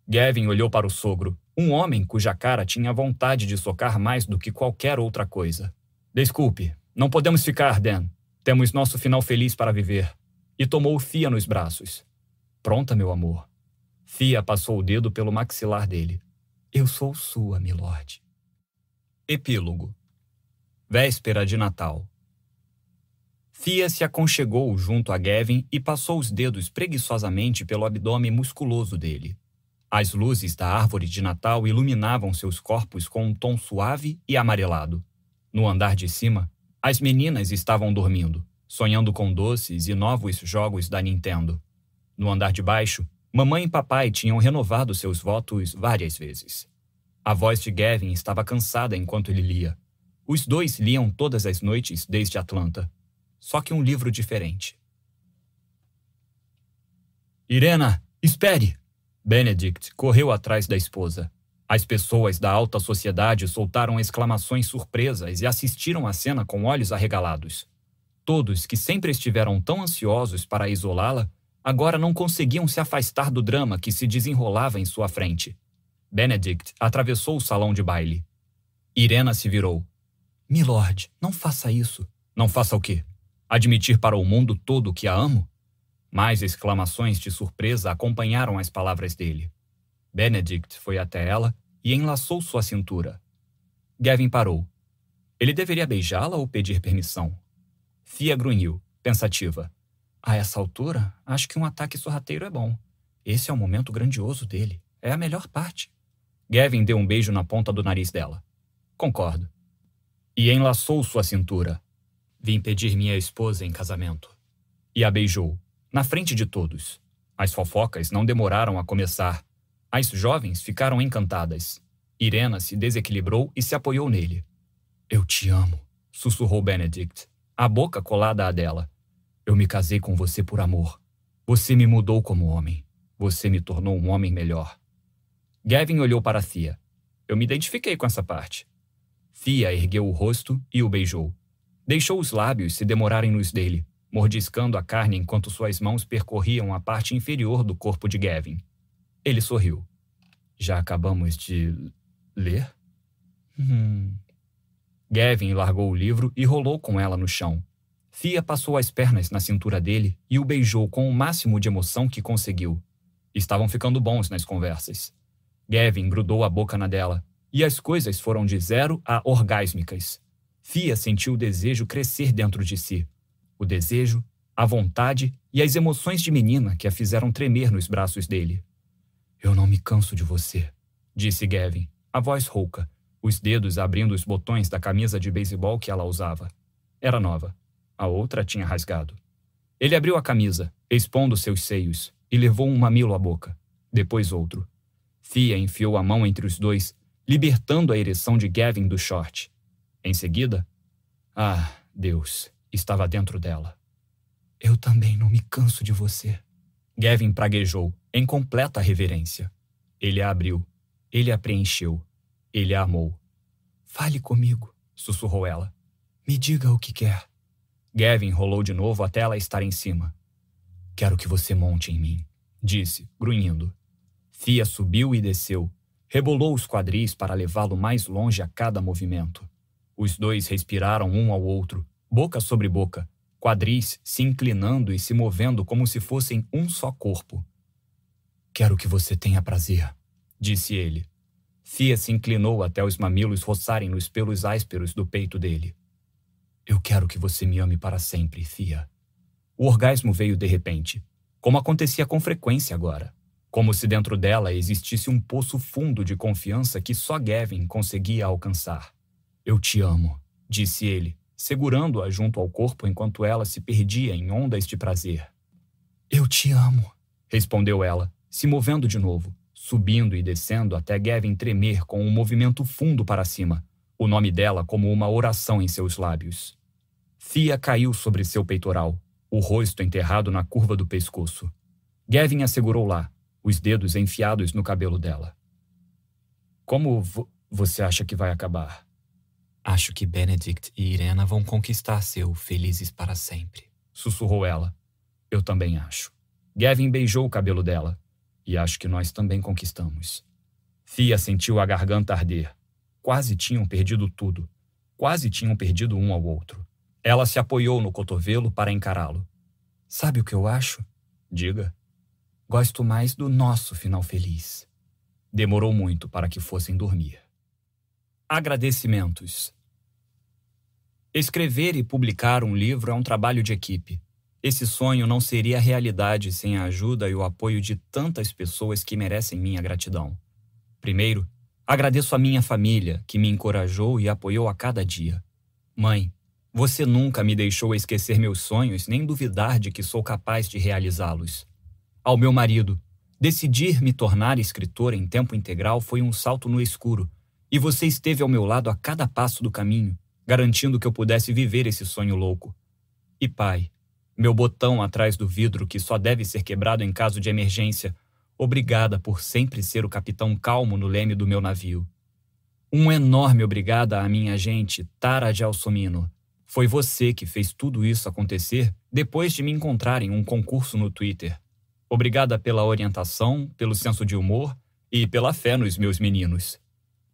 Gavin olhou para o sogro, um homem cuja cara tinha vontade de socar mais do que qualquer outra coisa. Desculpe, não podemos ficar, Dan. Temos nosso final feliz para viver. E tomou Fia nos braços. Pronta, meu amor. Fia passou o dedo pelo maxilar dele. Eu sou sua, milord. Epílogo. Véspera de Natal. Fia se aconchegou junto a Gavin e passou os dedos preguiçosamente pelo abdômen musculoso dele. As luzes da árvore de Natal iluminavam seus corpos com um tom suave e amarelado. No andar de cima, as meninas estavam dormindo, sonhando com doces e novos jogos da Nintendo. No andar de baixo, mamãe e papai tinham renovado seus votos várias vezes. A voz de Gavin estava cansada enquanto ele lia. Os dois liam todas as noites desde Atlanta, só que um livro diferente. Irena, espere! Benedict correu atrás da esposa. As pessoas da alta sociedade soltaram exclamações surpresas e assistiram à cena com olhos arregalados. Todos que sempre estiveram tão ansiosos para isolá-la, agora não conseguiam se afastar do drama que se desenrolava em sua frente. Benedict atravessou o salão de baile. Irena se virou. Milord, não faça isso. Não faça o quê? Admitir para o mundo todo que a amo? Mais exclamações de surpresa acompanharam as palavras dele. Benedict foi até ela e enlaçou sua cintura. Gavin parou. Ele deveria beijá-la ou pedir permissão? Fia grunhiu, pensativa. A essa altura, acho que um ataque sorrateiro é bom. Esse é o momento grandioso dele. É a melhor parte. Gavin deu um beijo na ponta do nariz dela. Concordo. E enlaçou sua cintura. Vim pedir minha esposa em casamento. E a beijou, na frente de todos. As fofocas não demoraram a começar as jovens ficaram encantadas. Irena se desequilibrou e se apoiou nele. Eu te amo, sussurrou Benedict, a boca colada à dela. Eu me casei com você por amor. Você me mudou como homem. Você me tornou um homem melhor. Gavin olhou para Thea. Eu me identifiquei com essa parte. Thea ergueu o rosto e o beijou. Deixou os lábios se demorarem nos dele, mordiscando a carne enquanto suas mãos percorriam a parte inferior do corpo de Gavin. Ele sorriu. Já acabamos de ler? Hum. Gavin largou o livro e rolou com ela no chão. Fia passou as pernas na cintura dele e o beijou com o máximo de emoção que conseguiu. Estavam ficando bons nas conversas. Gavin grudou a boca na dela, e as coisas foram de zero a orgásmicas. Fia sentiu o desejo crescer dentro de si. O desejo, a vontade e as emoções de menina que a fizeram tremer nos braços dele. Eu não me canso de você, disse Gavin, a voz rouca, os dedos abrindo os botões da camisa de beisebol que ela usava. Era nova. A outra tinha rasgado. Ele abriu a camisa, expondo seus seios, e levou um mamilo à boca. Depois outro. Fia enfiou a mão entre os dois, libertando a ereção de Gavin do short. Em seguida, ah, Deus, estava dentro dela. Eu também não me canso de você. Gavin praguejou, em completa reverência. Ele a abriu. Ele a preencheu. Ele a amou. Fale comigo, sussurrou ela. Me diga o que quer. Gavin rolou de novo até ela estar em cima. Quero que você monte em mim, disse, grunhindo. Fia subiu e desceu. Rebolou os quadris para levá-lo mais longe a cada movimento. Os dois respiraram um ao outro, boca sobre boca, quadris se inclinando e se movendo como se fossem um só corpo. Quero que você tenha prazer, disse ele. Fia se inclinou até os mamilos roçarem nos pelos ásperos do peito dele. Eu quero que você me ame para sempre, Fia. O orgasmo veio de repente, como acontecia com frequência agora. Como se dentro dela existisse um poço fundo de confiança que só Gavin conseguia alcançar. Eu te amo, disse ele, segurando-a junto ao corpo enquanto ela se perdia em ondas de prazer. Eu te amo, respondeu ela, se movendo de novo, subindo e descendo até Gavin tremer com um movimento fundo para cima, o nome dela como uma oração em seus lábios. Fia caiu sobre seu peitoral, o rosto enterrado na curva do pescoço. Gavin a segurou lá, os dedos enfiados no cabelo dela. Como vo você acha que vai acabar? Acho que Benedict e Irena vão conquistar seu felizes para sempre, sussurrou ela. Eu também acho. Gavin beijou o cabelo dela. E acho que nós também conquistamos. Fia sentiu a garganta arder. Quase tinham perdido tudo. Quase tinham perdido um ao outro. Ela se apoiou no cotovelo para encará-lo. Sabe o que eu acho? Diga. Gosto mais do nosso final feliz. Demorou muito para que fossem dormir. Agradecimentos. Escrever e publicar um livro é um trabalho de equipe. Esse sonho não seria realidade sem a ajuda e o apoio de tantas pessoas que merecem minha gratidão. Primeiro, agradeço a minha família, que me encorajou e apoiou a cada dia. Mãe, você nunca me deixou esquecer meus sonhos nem duvidar de que sou capaz de realizá-los. Ao meu marido, decidir me tornar escritor em tempo integral foi um salto no escuro, e você esteve ao meu lado a cada passo do caminho, garantindo que eu pudesse viver esse sonho louco. E pai, meu botão atrás do vidro que só deve ser quebrado em caso de emergência, obrigada por sempre ser o capitão calmo no leme do meu navio. Um enorme obrigada à minha gente, Tara de Alsomino, foi você que fez tudo isso acontecer depois de me encontrar em um concurso no Twitter. Obrigada pela orientação, pelo senso de humor e pela fé nos meus meninos.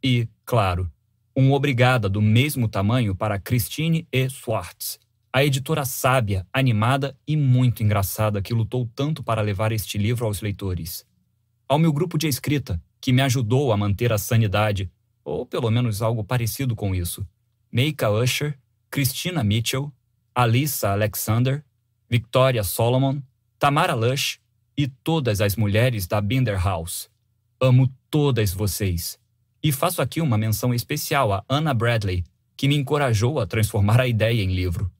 E, claro, um obrigada do mesmo tamanho para Christine E. Swartz, a editora sábia, animada e muito engraçada que lutou tanto para levar este livro aos leitores. Ao meu grupo de escrita, que me ajudou a manter a sanidade, ou pelo menos algo parecido com isso. Meika Usher, Christina Mitchell, Alissa Alexander, Victoria Solomon, Tamara Lush e todas as mulheres da Binder House. Amo todas vocês. E faço aqui uma menção especial a Anna Bradley, que me encorajou a transformar a ideia em livro.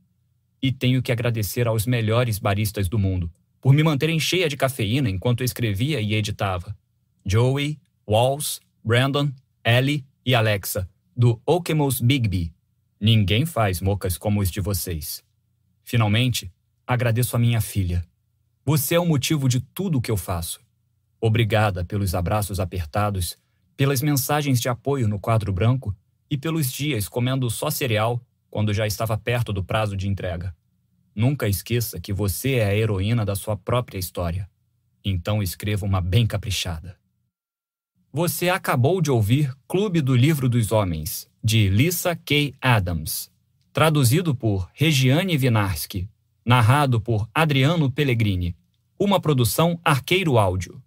E tenho que agradecer aos melhores baristas do mundo por me manterem cheia de cafeína enquanto escrevia e editava. Joey, Walls, Brandon, Ellie e Alexa, do Okemos Bigby, Ninguém faz mocas como os de vocês. Finalmente, agradeço a minha filha. Você é o motivo de tudo o que eu faço. Obrigada pelos abraços apertados, pelas mensagens de apoio no quadro branco e pelos dias comendo só cereal quando já estava perto do prazo de entrega. Nunca esqueça que você é a heroína da sua própria história. Então escreva uma bem caprichada. Você acabou de ouvir Clube do Livro dos Homens, de Lisa K. Adams, traduzido por Regiane Vinarski, narrado por Adriano Pellegrini, uma produção Arqueiro Áudio.